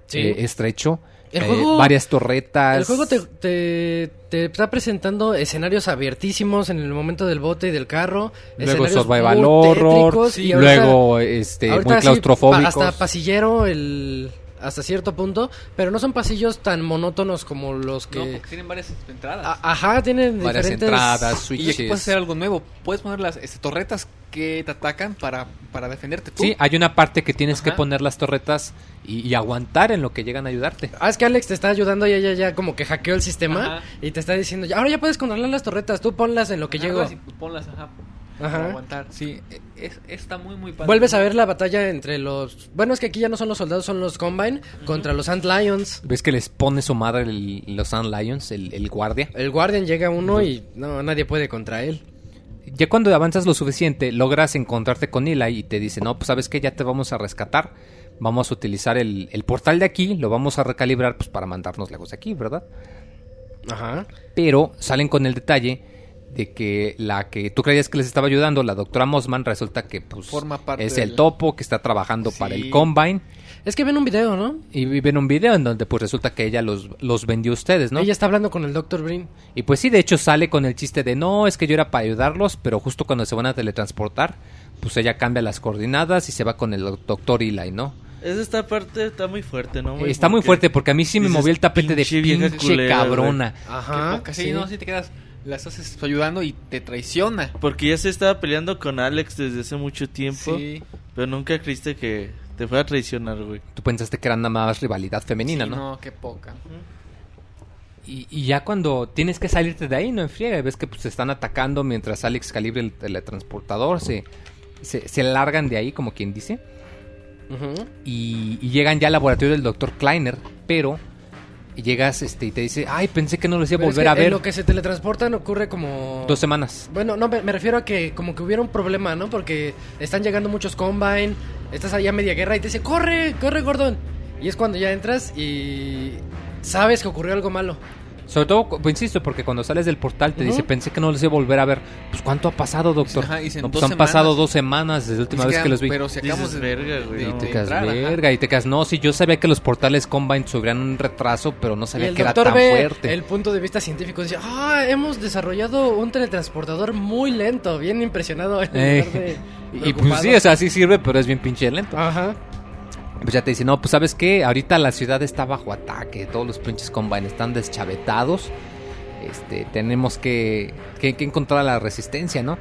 S3: Sí.
S1: eh, estrecho,
S3: El
S1: eh,
S3: juego-
S1: varias torretas.
S3: El juego te, te, te está presentando escenarios abiertísimos en el momento del bote y del carro.
S1: luego
S3: escenarios
S1: survival
S3: muy
S1: horror,
S3: tétricos, y ahorita-
S1: luego este muy
S3: sí,
S1: claustrofóbicos.
S3: pa- hasta pasillero el hasta cierto punto, pero no son pasillos tan monótonos como los que
S4: No, porque tienen varias entradas.
S3: A- Ajá, tienen
S1: varias
S3: diferentes
S1: entradas,
S4: y aquí
S1: switches.
S4: puedes hacer algo nuevo. Puedes poner las este, torretas que te atacan para, para defenderte tú.
S1: Sí, hay una parte que tienes que
S4: Ajá.
S1: poner las torretas y, y aguantar en lo que llegan a ayudarte.
S3: Ah, es que Alex te está ayudando y ella ya como que hackeó el sistema
S4: Ajá.
S3: y te está diciendo, "Ya, ahora ya puedes controlar las torretas, tú ponlas en lo que llego.
S4: Agarras y ponlas, ajá,
S3: Ajá.
S4: aguantar. Sí, es, está muy, muy padre.
S3: Vuelves a ver la batalla entre los... Bueno, es que aquí ya no son los soldados, son los Combine contra los Ant Lions.
S1: Ves que les pone su madre el- los Sand Lions, el, el guardia.
S3: El Guardian llega uno y no, nadie puede contra él.
S1: Ya cuando avanzas lo suficiente, logras encontrarte con Eli y te dice, no, pues sabes que ya te vamos a rescatar. Vamos a utilizar el, el portal de aquí, lo vamos a recalibrar pues para mandarnos lejos de aquí, ¿verdad?
S3: Ajá.
S1: Pero salen con el detalle de que la que tú creías que les estaba ayudando, la doctora Mossman, resulta que pues
S4: Forma parte
S1: es el
S4: del-
S1: topo que está trabajando para el Combine.
S3: Es que ven un video, ¿no?
S1: Y ven un video en donde pues resulta que ella los, los vendió a ustedes, ¿no?
S3: Ella está hablando con el Dr. Brin.
S1: Y pues sí, de hecho sale con el chiste de no, es que yo era para ayudarlos, pero justo cuando se van a teletransportar, pues ella cambia las coordenadas y se va con el doctor Eli, ¿no?
S2: Esa esta parte está muy fuerte, ¿no? güey?
S1: Está muy
S2: Porque
S1: fuerte porque a mí sí me movió el tapete de
S2: "Pinche vieja
S1: pinche
S2: culera,
S1: cabrona.
S3: Ajá.
S4: Casi no, si te quedas, la estás este, ayudando y te traiciona.
S2: Porque ya se estaba peleando con Alex desde hace mucho tiempo.
S4: Sí,
S2: Pero nunca creíste que te fuera a traicionar, güey.
S1: Tú pensaste que era nada más rivalidad femenina,
S4: sí,
S1: ¿no?
S4: no, qué poca.
S1: Y, y ya cuando tienes que salirte de ahí, no enfriega, ves que pues, se están atacando mientras Alex calibre el teletransportador, se, se, se largan de ahí, como quien dice,
S3: Ujú.
S1: y, y llegan ya al laboratorio del doctor Kleiner, pero llegas este, y te dice, ay, pensé que no los iba a
S3: es
S1: volver
S3: que
S1: a
S3: en
S1: ver
S3: lo que se teletransportan ocurre como...
S1: dos semanas.
S3: Bueno, no, me, me refiero a que como que hubiera un problema, ¿no? Porque están llegando muchos Combine, estás allá a media guerra y te dice, corre, corre, Gordon. Y es cuando ya entras y sabes que ocurrió algo malo.
S1: Sobre todo, pues, insisto, porque cuando sales del portal te dice, pensé que no los iba a volver a ver. Pues, ¿cuánto ha pasado, doctor?
S4: Ajá, dicen,
S1: no, pues
S4: dos
S1: han pasado
S4: semanas.
S1: dos semanas desde la última vez que los vi.
S4: Pero si acabamos
S2: Dices,
S4: de,
S2: "Verga, güey,
S4: de-
S2: no".
S1: Y te quedas verga, y te quedas, no, sí, yo sabía que los portales Combine sufrían un retraso, pero no
S3: Y
S1: sabía que era tan
S3: ve
S1: fuerte.
S3: el punto de vista científico y dice, ah, hemos desarrollado un teletransportador muy lento, bien impresionado. en
S1: Eh,
S3: de
S1: y pues sí, o sea, sí sirve, pero es bien pinche lento.
S3: Ajá.
S1: Pues ya te dice, no, pues sabes qué, ahorita la ciudad está bajo ataque, todos los pinches Combine están deschavetados. Este, tenemos que, que, que encontrar la resistencia, ¿no?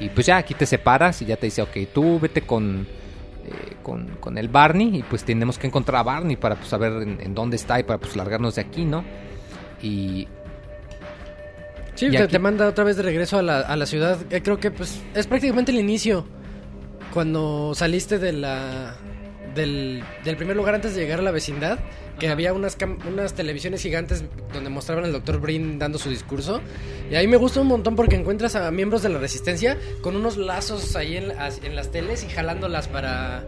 S1: Y pues ya aquí te separas y ya te dice, ok, tú vete con, eh, con, con el Barney y pues tenemos que encontrar a Barney para pues saber en, en dónde está y para pues largarnos de aquí, ¿no? Y
S3: Sí,
S1: Y
S3: te,
S1: aquí-
S3: te manda otra vez de regreso a la, a la ciudad. Eh, Creo que pues es prácticamente el inicio. Cuando saliste de la del, del primer lugar antes de llegar a la vecindad, que había unas, cam- unas televisiones gigantes donde mostraban al doctor Brin dando su discurso. Y ahí me gusta un montón porque encuentras a miembros de la resistencia con unos lazos ahí en, las- en las teles y jalándolas para...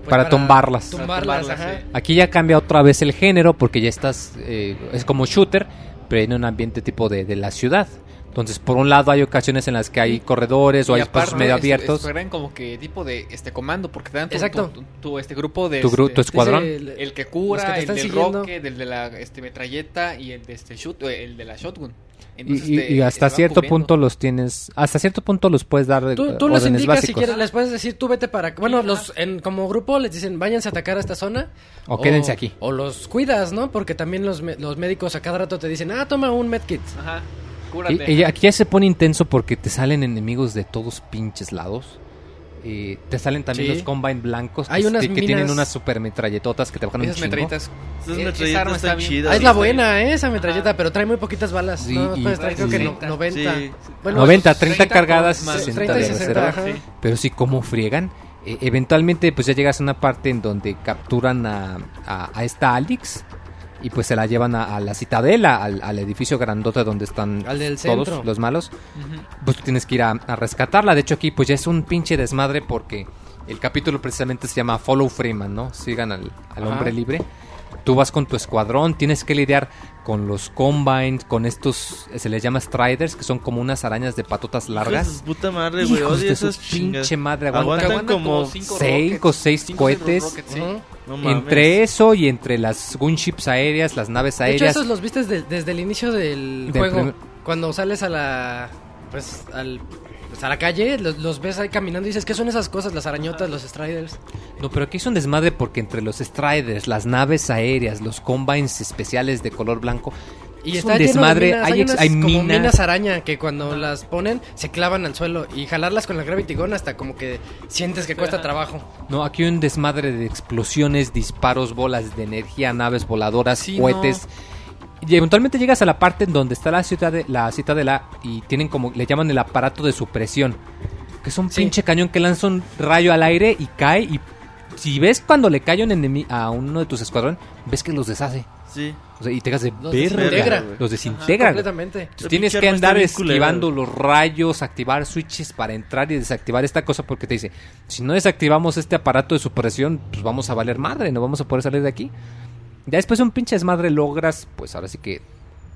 S3: pues,
S1: Para tumbarlas.
S3: Tumbarlas,
S4: Para tumbarlas,
S3: ajá.
S4: sí.
S1: aquí ya cambia otra vez el género porque ya estás, eh, es como shooter, pero en un ambiente tipo de, de la ciudad. Entonces, por un lado hay ocasiones en las que hay corredores o
S4: Y
S1: hay espacios medio abiertos.
S4: es- eran como que tipo de este comando, porque te dan tu,
S3: Exacto.
S4: tu, tu- tu, este grupo de...
S1: Tu gru-
S4: este,
S1: tu escuadrón.
S3: El-
S4: El que
S3: Los
S4: cura,
S3: que
S4: el del
S3: siguiendo.
S4: rocket, el de la este, metralleta y el de este shoot, eh, el de la shotgun.
S1: Y,
S4: Entonces,
S1: y-
S4: te-
S1: y hasta cierto
S4: cubriendo.
S1: punto los tienes, hasta cierto punto los puedes dar
S3: Tú, tú les
S1: órdenes
S3: indicas si quieres, les puedes decir, tú vete para... Bueno, los en, como grupo les dicen, váyanse a atacar a esta zona.
S1: O quédense aquí.
S3: O los cuidas, ¿no? Porque también los, los médicos a cada rato te dicen, ah, toma un medkit.
S4: Ajá, cúrate.
S1: y aquí ya se pone intenso porque te salen enemigos de todos pinches lados. Eh, te salen también
S3: Sí.
S1: los Combine blancos que,
S3: Hay unas
S1: que tienen unas super metralletotas que te bajan un chingo.
S4: metralletas.
S2: Esas
S4: eh,
S2: metralletas están chidas.
S3: Ah, es la buena, ¿eh? Esa metralleta,
S4: Ajá.
S3: pero trae muy poquitas balas.
S1: Sí,
S3: no,
S1: y-
S3: puedes traer creo que no-
S4: 60.
S3: 90.
S2: Sí.
S3: Bueno,
S1: 90, 30
S4: 30
S1: cargadas y
S4: más
S1: 60
S3: 30 y
S1: de
S3: 60,
S1: reserva.
S3: ajá.
S4: Sí.
S1: Pero sí, como friegan. Eh, eventualmente, pues ya llegas a una parte en donde capturan a, a, a esta Alex y pues se la llevan a, a la citadela, al, al edificio grandote donde están todos
S3: centro.
S1: los malos. Pues tú tienes que ir a, a rescatarla. De hecho, aquí pues ya es un pinche desmadre porque el capítulo precisamente se llama Follow Freeman, ¿no? Sigan al, al hombre libre. Tú vas con tu escuadrón, tienes que lidiar con los Combines, con estos, se les llama Striders, que son como unas arañas de patotas
S2: Hijos de
S1: largas.
S2: su puta madre, güey.
S1: Hijos de
S2: esas chingas.
S1: pinche madre,
S4: Que
S1: aguantan
S2: como
S4: cinco
S1: cinco
S4: rockets,
S1: o seis
S4: cinco o seis
S1: cohetes.
S4: rockets, sí.
S2: No mames.
S1: Entre eso y entre las gunships aéreas, las naves
S3: De hecho,
S1: aéreas.
S3: esos los viste de- desde el inicio del,
S1: Del
S3: juego.
S1: primer-
S3: Cuando sales a la. Pues al. Pues, a la calle, los, los ves ahí caminando y dices, ¿qué son esas cosas? Las arañotas, los striders.
S1: No, pero aquí es un desmadre porque entre los Striders, las naves aéreas, los Combines especiales de color blanco.
S3: Y
S1: es
S3: está
S1: un desmadre.
S3: de minas,
S1: hay,
S3: hay, unas
S1: hay
S3: como
S1: minas.
S3: minas araña que cuando las ponen se clavan al suelo y jalarlas con la Gravity Gun hasta como que sientes que cuesta trabajo.
S1: No, aquí hay un desmadre de explosiones, disparos, bolas de energía, naves voladoras,
S4: Sí,
S1: cohetes. Y eventualmente llegas a la parte en donde está la ciudad de la citadela y tienen como le llaman el aparato de supresión, que es un
S3: Sí.
S1: pinche cañón que lanza un rayo al aire y cae y si ves cuando le cae un a uno de tus escuadrón, ves que los deshace.
S2: Sí.
S1: O sea, y te hagas de
S3: Los
S1: verga.
S3: desintegra.
S1: Los desintegra.
S3: Completamente.
S1: Entonces tienes que andar esquivando los rayos, activar switches para entrar y desactivar esta cosa porque te dice, si no desactivamos este aparato de supresión, pues vamos a valer madre, no vamos a poder salir de aquí. Ya después de un pinche desmadre logras, pues ahora sí que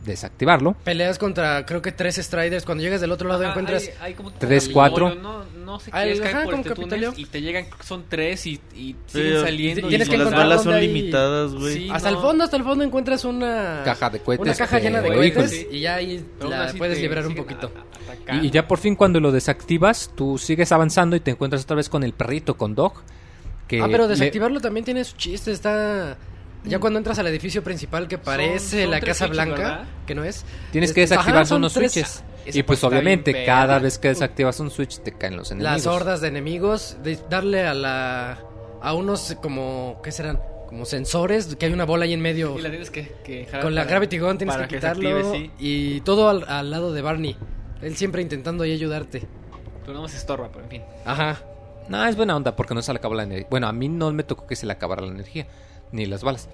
S1: desactivarlo.
S3: Peleas contra, creo que tres Striders. Cuando llegas del otro lado
S4: Ajá,
S3: encuentras...
S4: hay- hay como
S1: Tres, cuatro.
S4: No, no sé
S3: Ah,
S4: qué es que por este túnel y te llegan, son tres y, y
S2: Sí,
S4: siguen saliendo.
S3: y tienes
S4: y
S3: que
S2: las balas son
S3: hay-
S2: limitadas, güey.
S4: Sí.
S3: hasta
S4: no.
S3: el fondo, hasta el fondo encuentras una...
S1: Caja de cohetes,
S3: Una caja llena de cohetes y ya ahí la puedes liberar un poquito.
S1: Y, y ya por fin cuando lo desactivas, tú sigues avanzando y te encuentras otra vez con el perrito, con Dog. Que
S3: Ah, pero
S1: le-
S3: desactivarlo también tiene su chiste, está... Ya cuando entras al edificio principal que parece
S4: son
S3: la Casa
S4: switches,
S3: Blanca,
S4: ¿verdad?
S3: que no es...
S1: Tienes que desactivar
S3: ajá, son
S1: unos
S3: tres-
S1: switches.
S4: Esa
S1: Y pues obviamente cada vez que desactivas un switch te caen los enemigos.
S3: Las hordas de enemigos, de darle a la... A unos como... ¿Qué serán? Como sensores, que hay una bola ahí en medio.
S4: Y la tienes que, que jalar
S3: Con la
S4: para-
S3: Gravity Gun tienes que
S4: se
S3: quitarlo.
S4: active, sí.
S3: Y todo al, al lado de Barney. Él siempre intentando ahí ayudarte.
S4: Pero no más estorba, pero en fin.
S3: Ajá.
S1: No, es buena onda porque no se le acaba la energía. Bueno, a mí no me tocó que se le acabara la energía, ni las balas.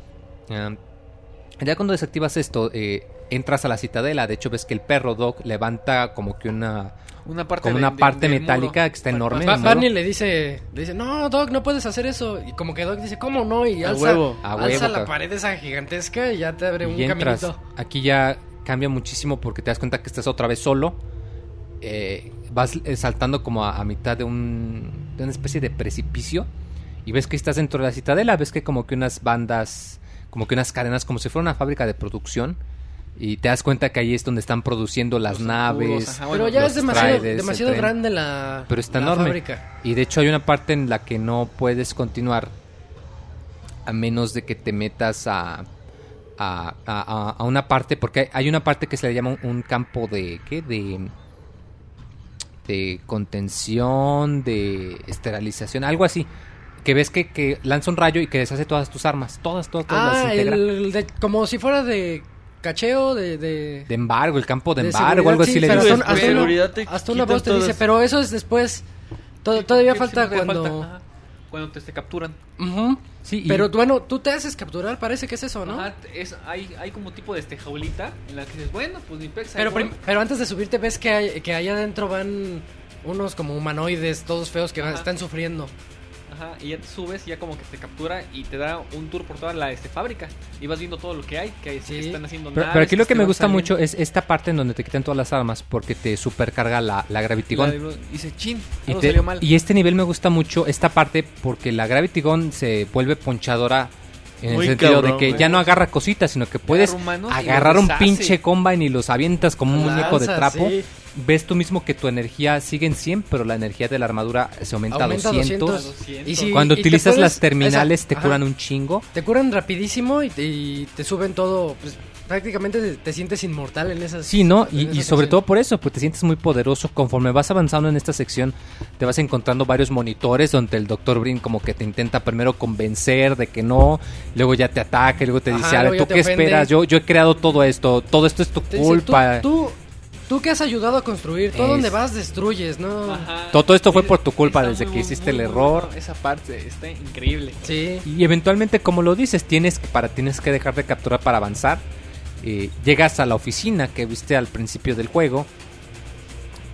S1: Ya cuando desactivas esto, eh, entras a la citadela. De hecho, ves que el perro Dog levanta como que una...
S4: Una parte
S1: Como
S4: de-
S1: una
S4: de-
S1: parte metálica
S4: muro.
S1: que está enorme.
S3: Ba-
S1: ¿no?
S3: Barney le dice, le dice, no, Doc, no puedes hacer eso. Y como que Doc dice, ¿cómo no? Y
S2: A
S3: alza,
S2: huevo.
S1: A
S3: alza
S1: huevo,
S3: la
S1: cabrón.
S3: pared esa gigantesca y ya te abre un
S1: y entras.
S3: caminito.
S1: Aquí ya cambia muchísimo porque te das cuenta que estás otra vez solo. Eh, vas eh, saltando como a, a mitad de, un, de una especie de precipicio. Y ves que estás dentro de la citadela. Ves que como que unas bandas, como que unas cadenas, como si fuera una fábrica de producción. Y te das cuenta que ahí es donde están produciendo las
S4: Los
S1: naves.
S4: ajá,
S3: Pero
S4: bueno,
S3: ya
S1: los
S3: es demasiado, grande la,
S1: Pero está
S3: la
S1: enorme.
S3: fábrica.
S1: Y de hecho hay una parte en la que no puedes continuar a menos de que te metas a, a, a- a- a una parte, porque hay- hay una parte que se le llama un, un campo de, ¿qué? De, de contención, de esterilización, algo así. Que ves que, que lanza un rayo y que deshace todas tus armas, todas, todas, todas las
S3: Ah,
S1: integra.
S3: el, de- como si fuera de cacheo, de... de...
S1: De embargo, el campo de,
S3: de
S1: embargo, algo
S3: sí,
S1: así le
S3: pero hasta, hasta una,
S2: Seguridad te
S3: hasta una voz te dice, pero eso es después. To- todavía falta cuando...
S4: falta, cuando te, te capturan.
S1: Sí, y-
S3: Pero bueno, tú te haces capturar, parece que es eso, ¿no?
S4: Ajá, es, hay, hay como tipo de este jaulita en la que dices, bueno, pues mi pex. ahí
S3: Pero, pero antes de subirte ves que, hay, que ahí adentro van unos como humanoides, todos feos que van-
S4: Ajá.
S3: están sufriendo.
S4: Ajá, y ya te subes, ya como que te captura y te da un tour por toda la este, fábrica. Y vas viendo todo lo que hay, que,
S3: Sí.
S4: que están haciendo
S1: Pero,
S4: naves,
S1: pero aquí lo que me gusta
S4: saliendo.
S1: mucho es esta parte en donde te quitan todas las armas porque te supercarga la, la Gravity
S4: La
S1: Gun.
S4: de- Dice, chin,
S1: Y, te-
S4: salió mal.
S1: y este nivel me gusta mucho esta parte porque la Gravity Gun se vuelve ponchadora en
S2: Muy
S1: el sentido
S2: cabrón,
S1: de que
S2: güey.
S1: ya no agarra cositas, sino que puedes
S4: y
S1: agarrar un pinche combine y los avientas como un muñeco de trapo.
S3: sí.
S1: Ves tú mismo que tu energía sigue en 100, pero la energía de la armadura se aumenta,
S3: Aumenta
S1: a 200.
S3: 200.
S4: 200.
S3: Y si-
S1: Cuando
S3: y
S1: utilizas las terminales
S3: esa-
S1: te
S3: ajá.
S1: curan un chingo.
S3: Te curan rapidísimo y te, y te suben todo. Pues, prácticamente te, te sientes inmortal en esas.
S1: Sí, ¿no? Y, sobre todo por eso, pues te sientes muy poderoso. Conforme vas avanzando en esta sección, te vas encontrando varios monitores donde el Dr. Brin como que te intenta primero convencer de que no, luego ya te ataca, y luego te
S3: Ajá,
S1: dice, a ver, ¿tú qué
S3: ofende.
S1: esperas? Yo, yo he creado todo esto, todo esto es tu
S3: Te dice,
S1: culpa.
S3: Tú, tú, tú que has ayudado a construir, todo
S1: Es-
S3: donde vas destruyes, ¿no?
S4: Ajá.
S1: Todo esto fue por tu culpa
S4: Está
S1: desde
S4: muy,
S1: que hiciste
S4: muy,
S1: el error.
S4: bueno. Esa parte está increíble.
S3: Sí.
S1: Y eventualmente, como lo dices, tienes que, para, tienes que dejar de capturar para avanzar. Eh, llegas a la oficina que viste al principio del juego.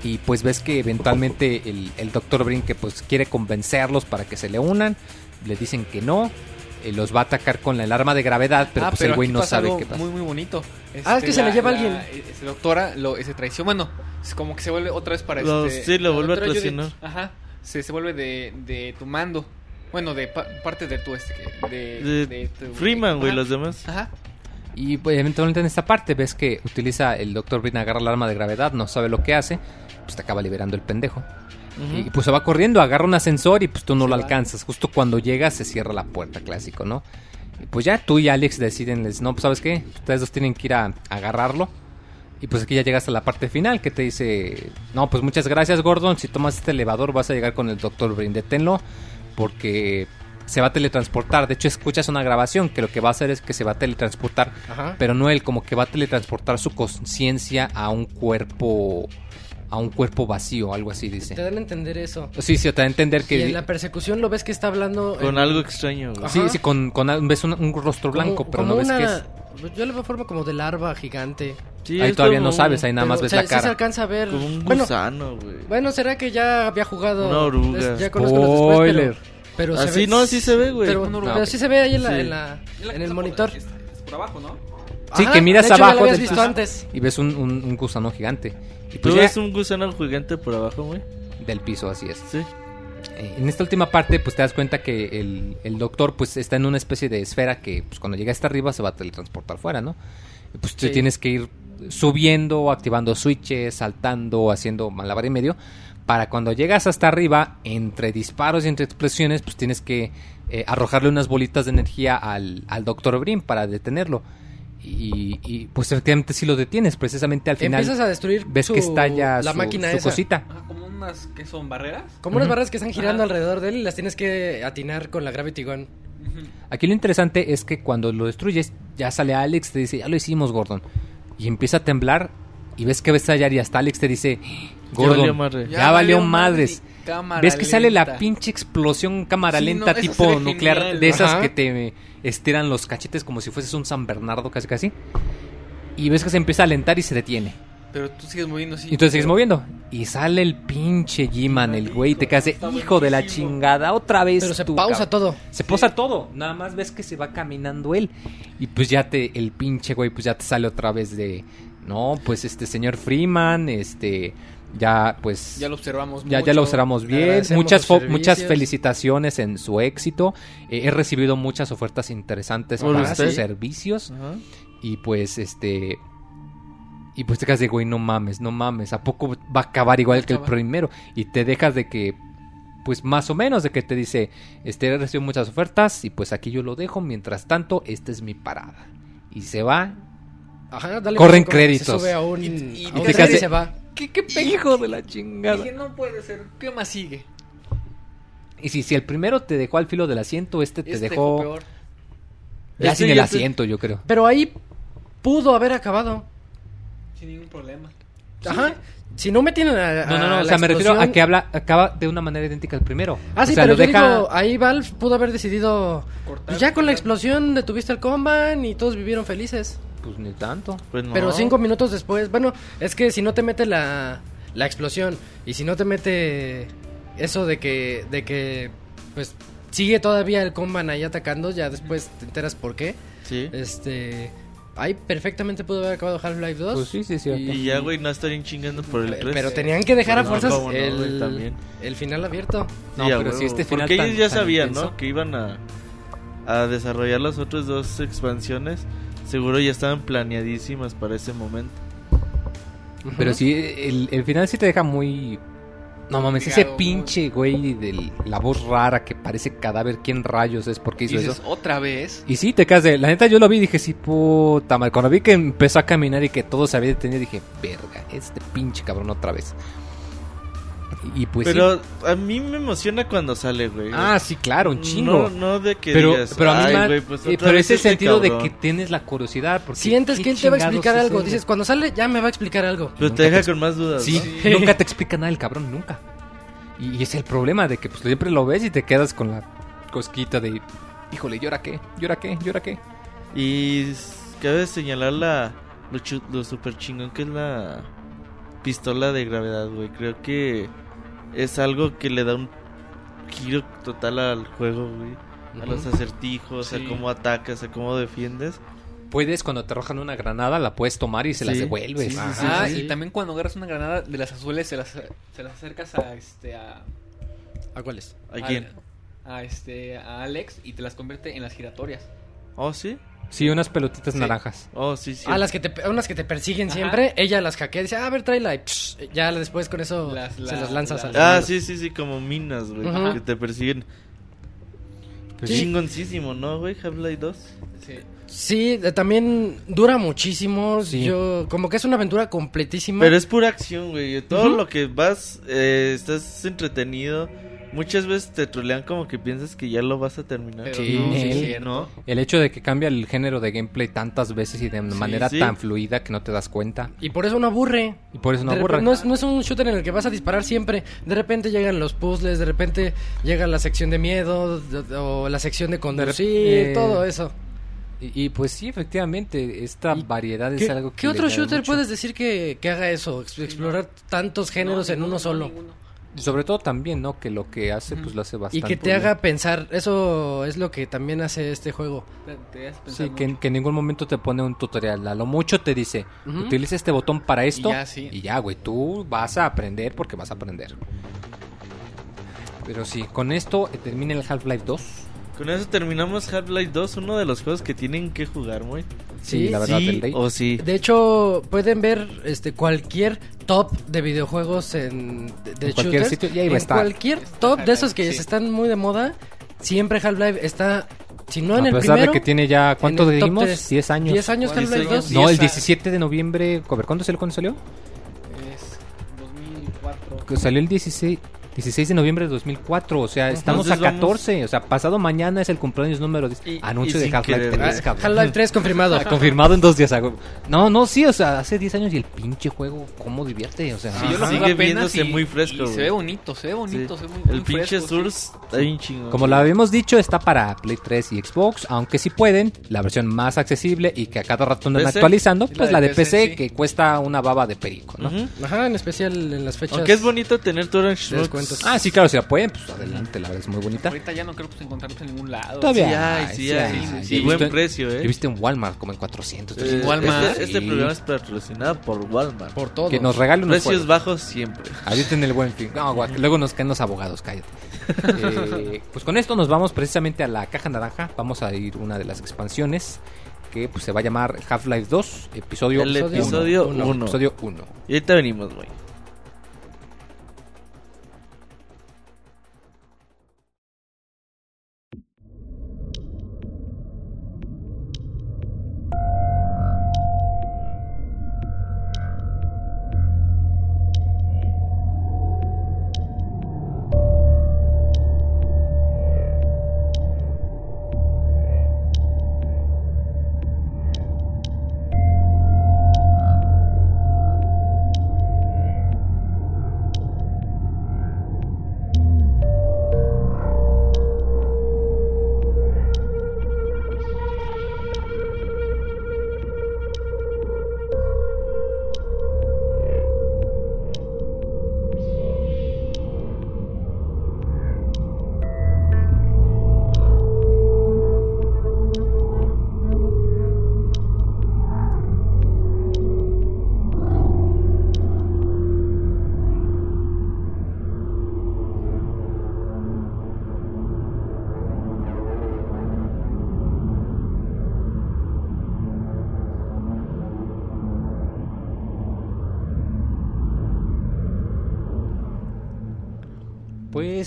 S1: Y pues ves que eventualmente el, el Dr. Brin que pues quiere convencerlos para que se le unan. Le dicen que no. Eh, los va a atacar con el arma de gravedad, pero
S4: Ah,
S1: pues el güey no
S4: pasa
S1: sabe
S4: algo
S1: qué pasa.
S4: Muy, muy bonito.
S3: Ah, es que se le lleva alguien.
S4: Ese doctora lo, ese traición. Bueno, es como que se vuelve otra vez para este.
S2: sí, lo
S3: la
S2: vuelve a
S3: Judith.
S2: traicionar.
S4: Ajá. Se, se vuelve de, de tu mando. Bueno, de pa- parte de tu este. De,
S2: De
S4: tu-
S2: Freeman, güey, los demás.
S4: Ajá.
S1: Y pues, eventualmente en esta parte ves que utiliza el Dr. Brin, agarra el arma de gravedad, no sabe lo que hace. Pues te acaba liberando el pendejo. Y pues se va corriendo, agarra un ascensor y pues tú no
S3: Se
S1: lo
S3: va.
S1: alcanzas. Justo cuando llegas se cierra la puerta, clásico, ¿no? Y pues ya tú y Alex deciden, les, no, pues sabes qué, ustedes dos tienen que ir a, a agarrarlo. Y pues aquí ya llegas a la parte final que te dice, no, pues muchas gracias Gordon, si tomas este elevador vas a llegar con el Dr. Brin, deténlo porque se va a teletransportar. De hecho escuchas una grabación que lo que va a hacer es que se va a teletransportar
S3: Ajá.
S1: pero no él, como que va a teletransportar su conciencia a un cuerpo a un cuerpo vacío, algo así dice.
S3: Te dan a entender eso.
S1: Sí, sí, te da a entender
S3: Y
S1: que
S3: en la persecución lo ves que está hablando.
S2: Con
S3: en-
S2: algo extraño, güey.
S1: sí, sí, con, con ves un, un rostro
S3: como-
S1: blanco, pero
S3: como
S1: no ves
S3: una-
S1: qué es.
S3: Yo le veo forma como de larva gigante.
S2: Sí,
S1: Ahí todavía
S2: como
S1: no sabes, ahí nada más
S3: Pero,
S1: ves
S3: o sea,
S1: la
S3: sí se
S1: cara.
S3: alcanza a ver.
S2: Como un
S3: bueno,
S2: gusano, güey.
S3: bueno, será que ya había jugado.
S2: Una oruga.
S3: Es- Ya conozco los después,
S1: Spoiler.
S3: pero, pero
S2: Así
S3: ve-
S2: no, así se ve, güey.
S3: Pero,
S4: oruga.
S3: pero sí se ve ahí en, la,
S2: Sí.
S3: en, la- en el
S4: por-
S3: monitor.
S4: es- es por abajo, ¿no?
S1: Sí,
S3: Ajá,
S1: que miras
S3: de hecho, ya lo
S1: abajo
S3: visto antes.
S1: y ves un, un- un gusano gigante. Y
S2: ¿Tú
S1: pues ya
S2: ves un gusano gigante por abajo, güey?
S1: del piso, así es.
S2: Sí.
S1: Eh, En esta última parte, pues te das cuenta que el, el doctor pues está en una especie de esfera que pues cuando llega hasta arriba se va a teletransportar fuera, ¿no? Y, pues te
S3: Sí.
S1: tienes que ir subiendo, activando switches, saltando, haciendo malabar y medio. Para cuando llegas hasta arriba, entre disparos y entre explosiones, pues tienes que eh, arrojarle unas bolitas de energía al, al doctor Brim para detenerlo. Y, y, pues efectivamente sí lo detienes, precisamente al final
S3: Empiezas a destruir
S1: ves
S3: su-
S1: que estalla
S3: la
S1: su,
S3: máquina
S1: su
S3: esa.
S1: cosita.
S4: Ajá, como unas que son barreras.
S3: Como unas barras que están girando alrededor de él y las tienes que atinar con la Gravity Gun.
S1: Aquí lo interesante es que cuando lo destruyes, ya sale Alex, te dice, ya lo hicimos, Gordon. Y empieza a temblar y ves que va a estallar y hasta Alex te dice, Gordon,
S2: valió madre.
S1: ya, valió madres.
S4: cámara
S1: Ves que sale la pinche explosión cámara
S4: Sí,
S1: lenta
S4: no,
S1: tipo nuclear,
S4: genial.
S1: de esas
S3: Ajá.
S1: que te estiran los cachetes como si fueses un San Bernardo casi casi. Y ves que se empieza a alentar y se detiene.
S4: Pero tú sigues moviendo así.
S1: Y entonces sigues moviendo. Y sale el pinche G-Man, el güey, y te quedas de hijo de la chingada, otra vez.
S3: Pero se
S1: tú,
S3: pausa
S1: cabrón".
S3: todo.
S1: Se pausa todo, nada más ves que se va caminando él. Y pues ya te, el pinche güey, pues ya te sale otra vez de, no, pues este señor Freeman, este, ya pues...
S4: Ya lo observamos
S1: ya, ya lo observamos bien. Muchas, muchas felicitaciones en su éxito. Eh, he recibido muchas ofertas interesantes
S2: ¿Por
S1: para
S2: usted?
S1: sus servicios.
S2: Ajá.
S1: Y pues este. Y pues te quedas de, güey, no mames, no mames. ¿A poco va a acabar igual que el primero? Y te dejas de que. Pues más o menos de que te dice, este, he recibido muchas ofertas y pues aquí yo lo dejo. Mientras tanto, esta es mi parada. Y se va.
S3: Ajá, dale
S1: Corren créditos.
S3: Se sube a un,
S4: Y- y
S3: a un y
S1: de-
S3: se va.
S1: ¿Qué, qué hijo de la chingada?
S4: Dije, no puede ser. ¿Qué más sigue?
S1: Y si, si el primero te dejó al filo del asiento, este te
S4: Este
S1: dejó
S4: peor.
S1: ya
S2: Este
S1: sin el
S2: te-
S1: asiento, yo creo.
S3: Pero ahí pudo haber acabado.
S4: Sin ningún problema.
S3: Ajá. Si no me tienen a,
S1: No, no, no,
S3: a
S1: o
S3: la
S1: sea, me refiero a que habla, acaba de una manera idéntica al primero.
S3: Ah, sí,
S1: o sea,
S3: pero
S1: lo
S3: yo
S1: deja...
S3: digo, ahí Valve pudo haber decidido...
S4: Cortar,
S3: pues ya con la explosión detuviste el Comban y todos vivieron felices.
S1: Pues ni tanto.
S2: Pues no.
S3: Pero cinco minutos después, bueno, es que si no te mete la, la explosión y si no te mete eso de que, de que, pues sigue todavía el Comban ahí atacando, ya después te enteras por qué.
S2: Sí.
S3: Este, ahí perfectamente pudo haber acabado Half-Life 2.
S1: Pues sí, sí, cierto.
S2: Y ya, güey, no estarían chingando por el 3.
S3: Pero tenían que dejar a
S2: No,
S3: fuerzas
S2: no,
S3: el,
S2: güey, también.
S3: el final abierto.
S1: No,
S2: Sí,
S1: pero
S2: huevo.
S1: si este final
S2: Porque
S1: tan-
S2: ellos ya sabían,
S1: intenso.
S2: ¿no? Que iban a, a desarrollar las otras dos expansiones. Seguro ya estaban planeadísimas para ese momento.
S1: Pero sí, el, el final sí te deja muy... No mames, ese pinche güey de la voz rara que parece cadáver, ¿quién rayos es? ¿Por qué hizo
S4: dices,
S1: eso?
S4: otra vez.
S1: Y sí, te quedas de... La neta yo lo vi y dije, sí, puta madre. Cuando vi que empezó a caminar y que todo se había detenido, dije, verga, este pinche cabrón otra vez. Y pues
S2: Pero
S1: sí.
S2: a mí me emociona cuando sale, güey.
S1: Ah, sí, claro, un chingo.
S2: No, no de que
S1: pero,
S2: digas,
S1: pero a mí
S2: "Ay,
S1: más-
S2: güey, pues
S1: eh,
S2: otra
S1: pero
S2: vez
S1: ese
S2: este
S1: sentido de
S2: cabrón".
S1: que tienes la curiosidad. Porque
S3: Sientes
S1: ¿qué
S3: que él te va a explicar
S1: es
S3: algo. Dices, cuando sale ya me va a explicar algo.
S2: Pero te deja
S1: te-
S2: con más dudas,
S1: Sí,
S2: ¿no?
S1: nunca te explica nada el cabrón, nunca. Y, y es el problema de que pues siempre lo ves y te quedas con la cosquita de, híjole, ¿llora qué? ¿Llora qué? ¿Llora qué?
S2: Y cabe señalar la lo, lo super chingón que es la pistola de gravedad, güey. Creo que es algo que le da un giro total al juego, güey. A los acertijos,
S4: Sí.
S2: a cómo atacas, a cómo defiendes.
S1: Puedes, cuando te arrojan una granada, la puedes tomar y se las devuelves.
S2: sí,
S4: ah,
S2: sí,
S4: y también cuando agarras una granada de las azules, se las, se las acercas a este a,
S3: ¿A cuáles?
S2: ¿A quién?
S4: a este a Alex y te las convierte en las giratorias.
S2: Oh, sí.
S1: Sí, unas pelotitas
S4: Sí.
S1: naranjas.
S2: Oh, sí, sí.
S3: Ah, las que te, unas que te persiguen
S4: Ajá.
S3: siempre, ella las hackea y dice, ah, a ver, tráela y psh, ya después con eso
S4: Las-
S3: se
S4: la-
S3: las lanzas
S4: la-
S3: al
S2: Ah, sí, sí, sí, como minas, güey. Que te persiguen.
S1: Pues
S3: Sí.
S2: Chingoncísimo, ¿no, güey? Half-Life 2.
S4: Sí.
S3: Sí, también dura muchísimo.
S1: Sí.
S3: Yo, como que es una aventura completísima.
S2: Pero es pura acción, güey. Todo lo que vas, eh, estás entretenido. Muchas veces te trolean como que piensas que ya lo vas a terminar.
S1: Sí,
S4: no, sí.
S2: ¿no?
S1: El hecho de que cambia el género de gameplay tantas veces y de manera
S2: sí.
S1: tan fluida que no te das cuenta.
S3: Y por eso no aburre.
S1: Y por eso no
S3: De
S1: aburre.
S3: no, es, no es un shooter en el que vas a disparar siempre. De repente llegan los puzzles, de repente llega la sección de miedo de- o la sección de conducir,
S1: eh,
S3: todo eso.
S1: Y, y, pues sí, efectivamente, esta
S3: ¿Y
S1: variedad es
S3: ¿Qué,
S1: algo que...
S3: qué otro shooter
S1: mucho.
S3: puedes decir que, que haga eso? Ex- Explorar tantos géneros
S4: No,
S3: en uno solo.
S4: ninguno.
S1: Y sobre todo también, ¿no? Que lo que hace, pues lo hace
S3: Y
S1: bastante
S3: que te
S1: bien.
S3: haga pensar, eso es lo que también hace este juego.
S4: Te- te hace pensar
S1: Sí, que, en ningún momento te pone un tutorial. A lo mucho te dice, utiliza este botón para esto.
S4: Y ya, sí.
S1: Y ya, güey, tú vas a aprender porque vas a aprender. Pero sí, con esto termina el Half-Life 2.
S2: Con eso terminamos Half-Life 2, uno de los juegos que tienen que jugar, muy.
S1: Sí, la verdad,
S2: sí
S1: el
S2: o sí.
S3: De hecho, pueden ver este cualquier top de videojuegos en, de, de
S1: En cualquier
S3: shooters.
S1: sitio, y ahí va a
S3: en
S1: estar.
S3: cualquier top de esos que
S4: Sí.
S3: están muy de moda, siempre Half-Life está, si no en
S1: a
S3: el
S1: pesar
S3: primero,
S1: de que tiene ya, ¿cuánto
S3: en
S1: dijimos?
S3: tres.
S1: 10 años.
S3: 10 años Half-Life
S2: años.
S3: 2.
S1: No, el
S4: Diez a-
S1: 17 de noviembre. ¿Cuándo salió? ¿Cuándo salió?
S4: Es 2004.
S1: Que Salió el 16, 16 de noviembre de 2004. O sea, estamos
S2: Entonces
S1: a
S2: vamos-
S1: 14. O sea, pasado mañana es el cumpleaños número 10.
S2: Y-
S1: Anuncio
S2: y
S1: de Half-Life
S2: querer.
S1: 3,
S3: Ah,
S1: cabrón.
S3: Half-Life 3 confirmado.
S1: Ah, Confirmado en dos días. No, no, sí, o sea, hace 10 años y el pinche juego, ¿cómo divierte? O sea,
S4: Sí, yo lo
S2: Sigue viéndose
S4: y-
S2: muy fresco,
S4: se ve bonito, se ve bonito,
S2: Sí.
S4: se ve muy,
S2: El
S4: muy
S2: pinche
S4: fresco, sí.
S2: Source está bien chingón.
S1: Como lo habíamos dicho, está para Play 3 y Xbox, aunque si pueden, la versión más accesible y que a cada rato andan
S2: PC.
S1: actualizando,
S4: la
S1: pues
S4: de
S1: la de
S4: PC,
S1: PC,
S4: sí.
S1: que cuesta una baba de perico, ¿no?
S3: Ajá, en especial en las fechas.
S2: Aunque es bonito tener tu Orange
S1: Ah, sí, claro, si la pueden, pues adelante, la verdad es muy bonita.
S4: Ahorita ya no creo que encontrarnos en ningún lado.
S1: Todavía
S2: Sí
S1: hay,
S2: sí
S1: sí
S2: hay.
S1: hay,
S2: sí,
S1: sí.
S2: Y
S1: He
S2: buen precio, eh.
S1: visto en Walmart como en 400.
S2: Eh,
S1: 300.
S4: Walmart.
S2: Este, este
S1: Sí.
S2: programa es patrocinado por Walmart.
S3: por todo.
S1: Que nos regalen unos
S2: Precios bajos siempre.
S1: Ahorita en el buen fin. No, guau, luego nos caen los abogados, cállate. Eh, pues con esto nos vamos precisamente a la caja naranja. Vamos a ir una de las expansiones que pues, se va a llamar Half-Life 2, episodio
S2: El
S1: uno.
S2: episodio
S3: uno.
S2: 1.
S1: Episodio 1.
S2: Y ahorita venimos, güey.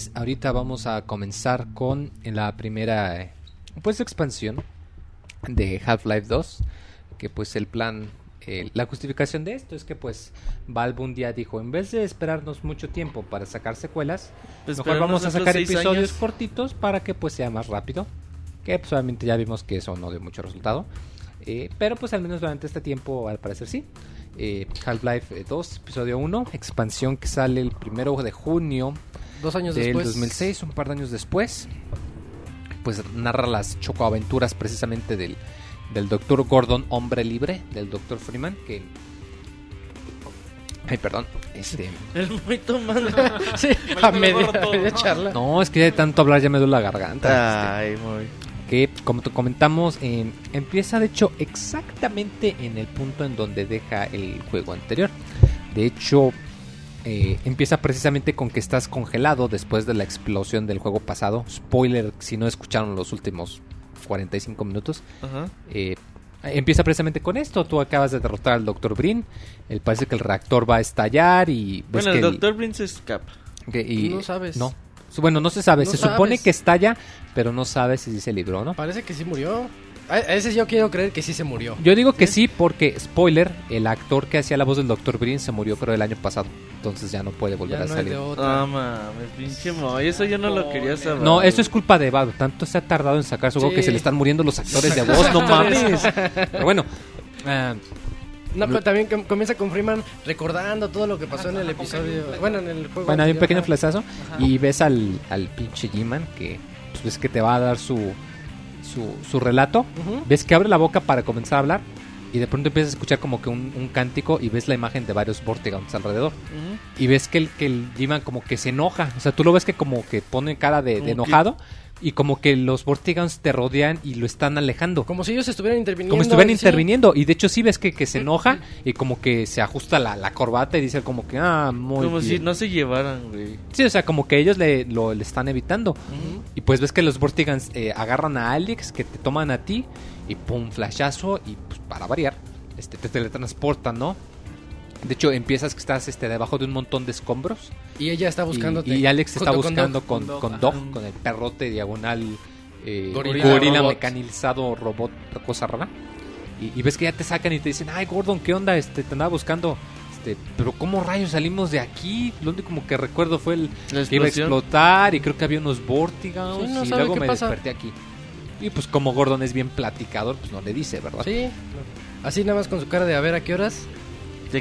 S1: Pues ahorita vamos a comenzar con la primera eh, pues expansión de Half-Life 2, que pues el plan eh, la justificación de esto es que pues Valve un día dijo, en vez de esperarnos mucho tiempo para sacar secuelas,
S2: Pues
S1: mejor vamos a sacar episodios
S2: años.
S1: cortitos para que pues sea más rápido. Que pues obviamente ya vimos que eso no dio mucho resultado. Eh, pero pues al menos durante este tiempo al parecer sí. Eh, Half-Life eh, 2, episodio 1, expansión que sale el primero de junio
S3: Dos años
S1: del
S3: después.
S1: 2006, un par de años después. Pues narra las chocoaventuras precisamente del, del doctor Gordon, hombre libre, del doctor Freeman, que... Ay, perdón. Este...
S2: El muy tomado.
S3: sí,
S4: Me
S3: a media, media charla.
S1: No, es que ya de tanto hablar ya me duele la garganta.
S2: Ay, muy.
S1: Que, como te comentamos, eh, empieza de hecho exactamente en el punto en donde deja el juego anterior. De hecho, eh, empieza precisamente con que estás congelado después de la explosión del juego pasado. Spoiler, si no escucharon los últimos 45 minutos.
S2: Ajá.
S1: Eh, empieza precisamente con esto. Tú acabas de derrotar al Dr. Brin. Él parece que el reactor va a estallar y ves
S2: Bueno,
S1: que
S2: el doctor Brin se escapa.
S1: que- y-
S3: No sabes.
S1: No. Bueno, no se sabe.
S3: No
S1: se supone que estalla, pero no sabe si sí se libró, ¿no?
S3: Parece que sí murió. A, ese yo quiero creer que sí se murió.
S1: Yo digo que sí porque, spoiler, el actor que hacía la voz del Dr. Brin se murió creo el año pasado. Entonces ya no puede volver
S3: Ya
S1: a
S3: no
S1: salir.
S3: de otra.
S2: Ah, mames, pinche Moy. Eso yo no lo quería saber.
S1: No, eso es culpa de Valve. Tanto se ha tardado en sacar su juego
S3: Sí.
S1: que se le están muriendo los actores de voz, no mames. Pero bueno, ah,
S3: No, pero también com- comienza con Freeman recordando todo lo que pasó en el episodio. Bueno, en el juego.
S1: bueno, hay un pequeño
S3: ajá.
S1: flechazo y ves al, al pinche G-Man que pues, ves que te va a dar su, su, su relato. Ves que abre la boca para comenzar a hablar y de pronto empiezas a escuchar como que un, un cántico y ves la imagen de varios Vortigons alrededor. Y ves que el, que el G-Man como que se enoja. O sea, tú lo ves que como que pone cara de, de
S2: Como que-
S1: enojado y como que los Vortigons te rodean y lo están alejando.
S3: Como si ellos estuvieran interviniendo.
S1: Como si estuvieran
S3: sí.
S1: interviniendo. Y de hecho sí ves que, que se enoja y como que se ajusta la, la corbata y dice como que, ah, muy
S2: Como si no se llevaran, güey.
S1: Sí, o sea, como que ellos le, lo, le están evitando. Y pues ves que los Vortigans eh, agarran a Alex, que te toman a ti, y pum, flashazo, y pues para variar, este, te teletransportan, ¿no? De hecho, empiezas que estás este, debajo de un montón de escombros.
S3: Y ella está buscándote.
S1: Y, y Alex está
S3: con
S1: buscando con,
S4: Con
S1: con
S4: Doc,
S1: Doc, con el perrote diagonal eh,
S3: Gorila
S1: gorila,
S3: robot.
S1: mecanizado robot, cosa rara. Y, y ves que ya te sacan y te dicen, ay Gordon, ¿qué onda? Este, te andaba buscando. Este, pero ¿cómo rayos salimos de aquí? Lo único como que recuerdo fue el que iba a explotar y creo que había unos Vortigons
S3: Sí, no
S1: y luego me
S3: pasa.
S1: desperté aquí. Y pues como Gordon es bien platicador, pues no le dice, ¿verdad?
S3: Sí. Así nada más con su cara de a ver a qué horas.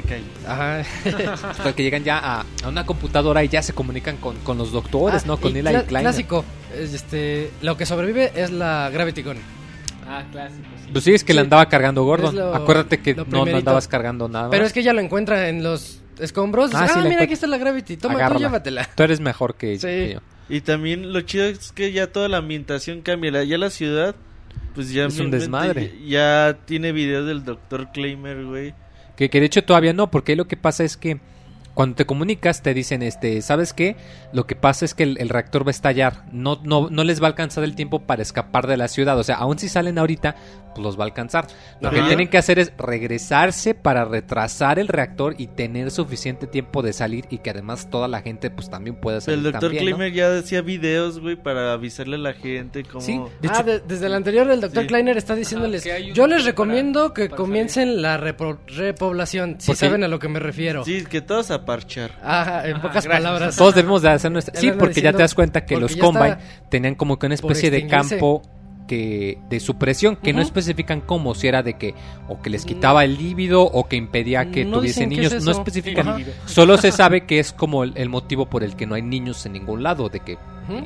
S2: Cae.
S3: Ajá.
S1: Hasta que llegan ya a, a una computadora y ya se comunican con, con los doctores,
S3: Ah,
S1: ¿no? Con
S3: y
S1: Eli Klein.
S3: Clásico. Este, lo que sobrevive es la Gravity Gun.
S4: Ah, clásico, sí.
S1: Pues sí, es que
S3: Sí.
S1: le andaba cargando Gordon.
S3: Lo-
S1: Acuérdate que no, no andabas cargando nada.
S3: Pero es que ella lo encuentra en los escombros.
S1: Ah,
S3: Ah,
S1: sí, la
S3: mira,
S1: encuentra.
S3: aquí está la Gravity. Toma,
S1: Agárrala.
S3: tú llévatela.
S1: Tú eres mejor que,
S3: Sí.
S1: que yo.
S2: Y también lo chido es que ya toda la ambientación cambia. Ya la ciudad, pues ya...
S1: Es un desmadre.
S2: Ya, ya tiene videos del Dr. Claimer, güey.
S1: Que, que de hecho todavía no, porque lo que pasa es que cuando te comunicas te dicen, este, ¿sabes qué? Lo que pasa es que el, el reactor va a estallar. No, no, no les va a alcanzar el tiempo para escapar de la ciudad. O sea, aún si salen ahorita, pues los va a alcanzar. Lo que
S2: Ajá.
S1: tienen que hacer es regresarse para retrasar el reactor y tener suficiente tiempo de salir y que además toda la gente pues también pueda
S2: El
S1: salir también, ¿no?
S2: Claimer ya hacía videos, güey, para avisarle a la gente cómo...
S1: Sí, de
S3: ah, de- desde el anterior el doctor
S2: Sí.
S3: Kleiner está diciéndoles, yo les recomiendo
S4: para-
S3: que
S4: para
S3: comiencen la repoblación, si saben a lo que me refiero.
S2: Sí, que todos a parchar.
S3: Ah, en
S4: Ajá,
S3: pocas
S4: gracias.
S3: palabras.
S1: Todos debemos de hacer nuestra... Sí, porque ya te das cuenta que los Combine tenían como que una especie de campo que de supresión, que no especifican cómo, si era de que o que les quitaba el líbido o que impedía que
S3: No
S1: tuviesen niños,
S3: es
S1: no especifican.
S3: Ajá.
S1: Solo se sabe que es como el, el motivo por el que no hay niños en ningún lado, de que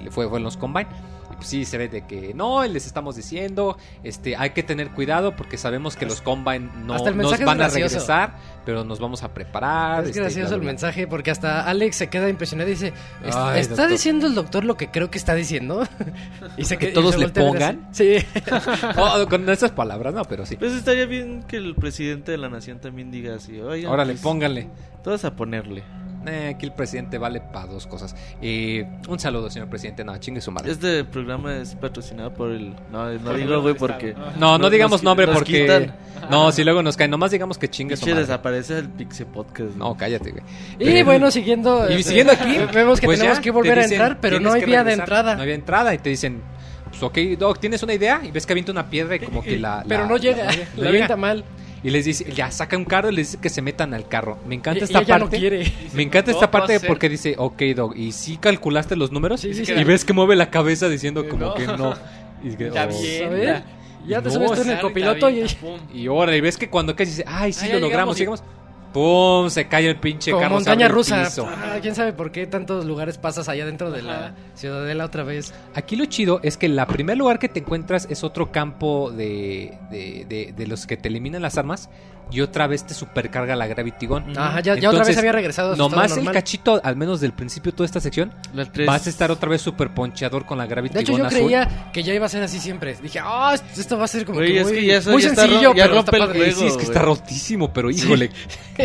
S1: fue, fue en los Combine. Y pues sí, se ve de que no, les estamos diciendo, este, hay que tener cuidado porque sabemos que los Combine no nos van a regresar, pero nos vamos a preparar.
S3: Es
S1: este,
S3: gracioso
S1: bla,
S3: el
S1: bla,
S3: mensaje porque hasta Alex se queda impresionado y dice, "¿Est-
S1: Ay,
S3: ¿está diciendo el doctor lo que creo que está diciendo? y se
S1: ¿Que
S3: y
S1: todos
S3: se
S1: le pongan?
S3: Sí.
S1: Oh, con esas palabras, no, pero sí.
S2: Pues estaría bien que el presidente de la nación también diga así. Oigan,
S1: Órale,
S2: pues,
S1: póngale.
S2: Todos a ponerle.
S1: Eh, aquí el presidente vale para dos cosas. Eh, un saludo, señor presidente. No, chingue su madre.
S2: Este programa es patrocinado por el... No, no digo, güey, porque...
S1: No, no digamos nombre porque.
S2: quitan.
S1: No, si luego nos cae. Nomás digamos que chingue su madre.
S2: desaparece el Pixie Podcast.
S1: No, cállate, güey.
S3: Y
S1: Pero-
S3: bueno, siguiendo...
S1: Y
S3: este,
S1: siguiendo aquí,
S3: Vemos que
S1: pues
S3: tenemos
S1: ya,
S3: que
S1: te
S3: volver a
S1: dicen,
S3: entrar, pero no hay vía de entrada.
S1: No había entrada y te dicen, pues ok, Doc, ¿tienes una idea? Y ves que avienta una piedra y como que la...
S3: pero
S1: la-
S3: no llega,
S1: la-
S3: la,
S1: llega.
S3: avienta mal.
S1: Y les dice, ya saca un carro y les dice que se metan al carro. Me encanta
S3: Y-
S1: esta
S3: y ella no
S1: parte.
S3: quiere.
S1: Me encanta esta
S4: ¿puedo
S1: parte porque dice, ok, Doc, ¿y si calculaste los números?
S3: Sí, sí, sí.
S1: Y ves que mueve la cabeza diciendo
S4: Que
S1: como
S4: no.
S1: que no. Y, que,
S4: Está
S1: oh.
S4: bien.
S3: Ya te
S1: No,
S3: subes tú en el copiloto y...
S4: pum.
S1: Y ahora, y ves que cuando casi dice, ay, sí
S4: Ah,
S1: lo logramos,
S4: llegamos
S1: sigamos. ¡Pum! Se cae el pinche
S3: Como
S1: carro.
S3: montaña rusa. Ah, ¿Quién sabe por qué tantos lugares pasas allá dentro de la ciudadela otra vez?
S1: Aquí lo chido es que el primer lugar que te encuentras es otro campo de, de, de- de los que te eliminan las armas y otra vez te supercarga la Gravity Gun.
S3: Ajá, ya, ya otra vez
S1: Entonces,
S3: había regresado a su
S1: Nomás el cachito, al menos del principio de toda esta sección,
S2: Las tres...
S1: vas a estar otra vez super poncheador con la Gravity
S3: De hecho,
S1: Gun
S3: yo
S1: azul.
S3: creía que ya iba a ser así siempre. Dije, ah, esto- esto va a ser como
S2: Güey,
S3: que
S2: es
S3: muy,
S2: que ya eso
S3: muy
S2: ya
S3: sencillo,
S2: ya
S3: pero
S2: rompe
S3: está
S2: el
S3: padre.
S2: juego.
S1: Sí, es que está rotísimo, pero híjole,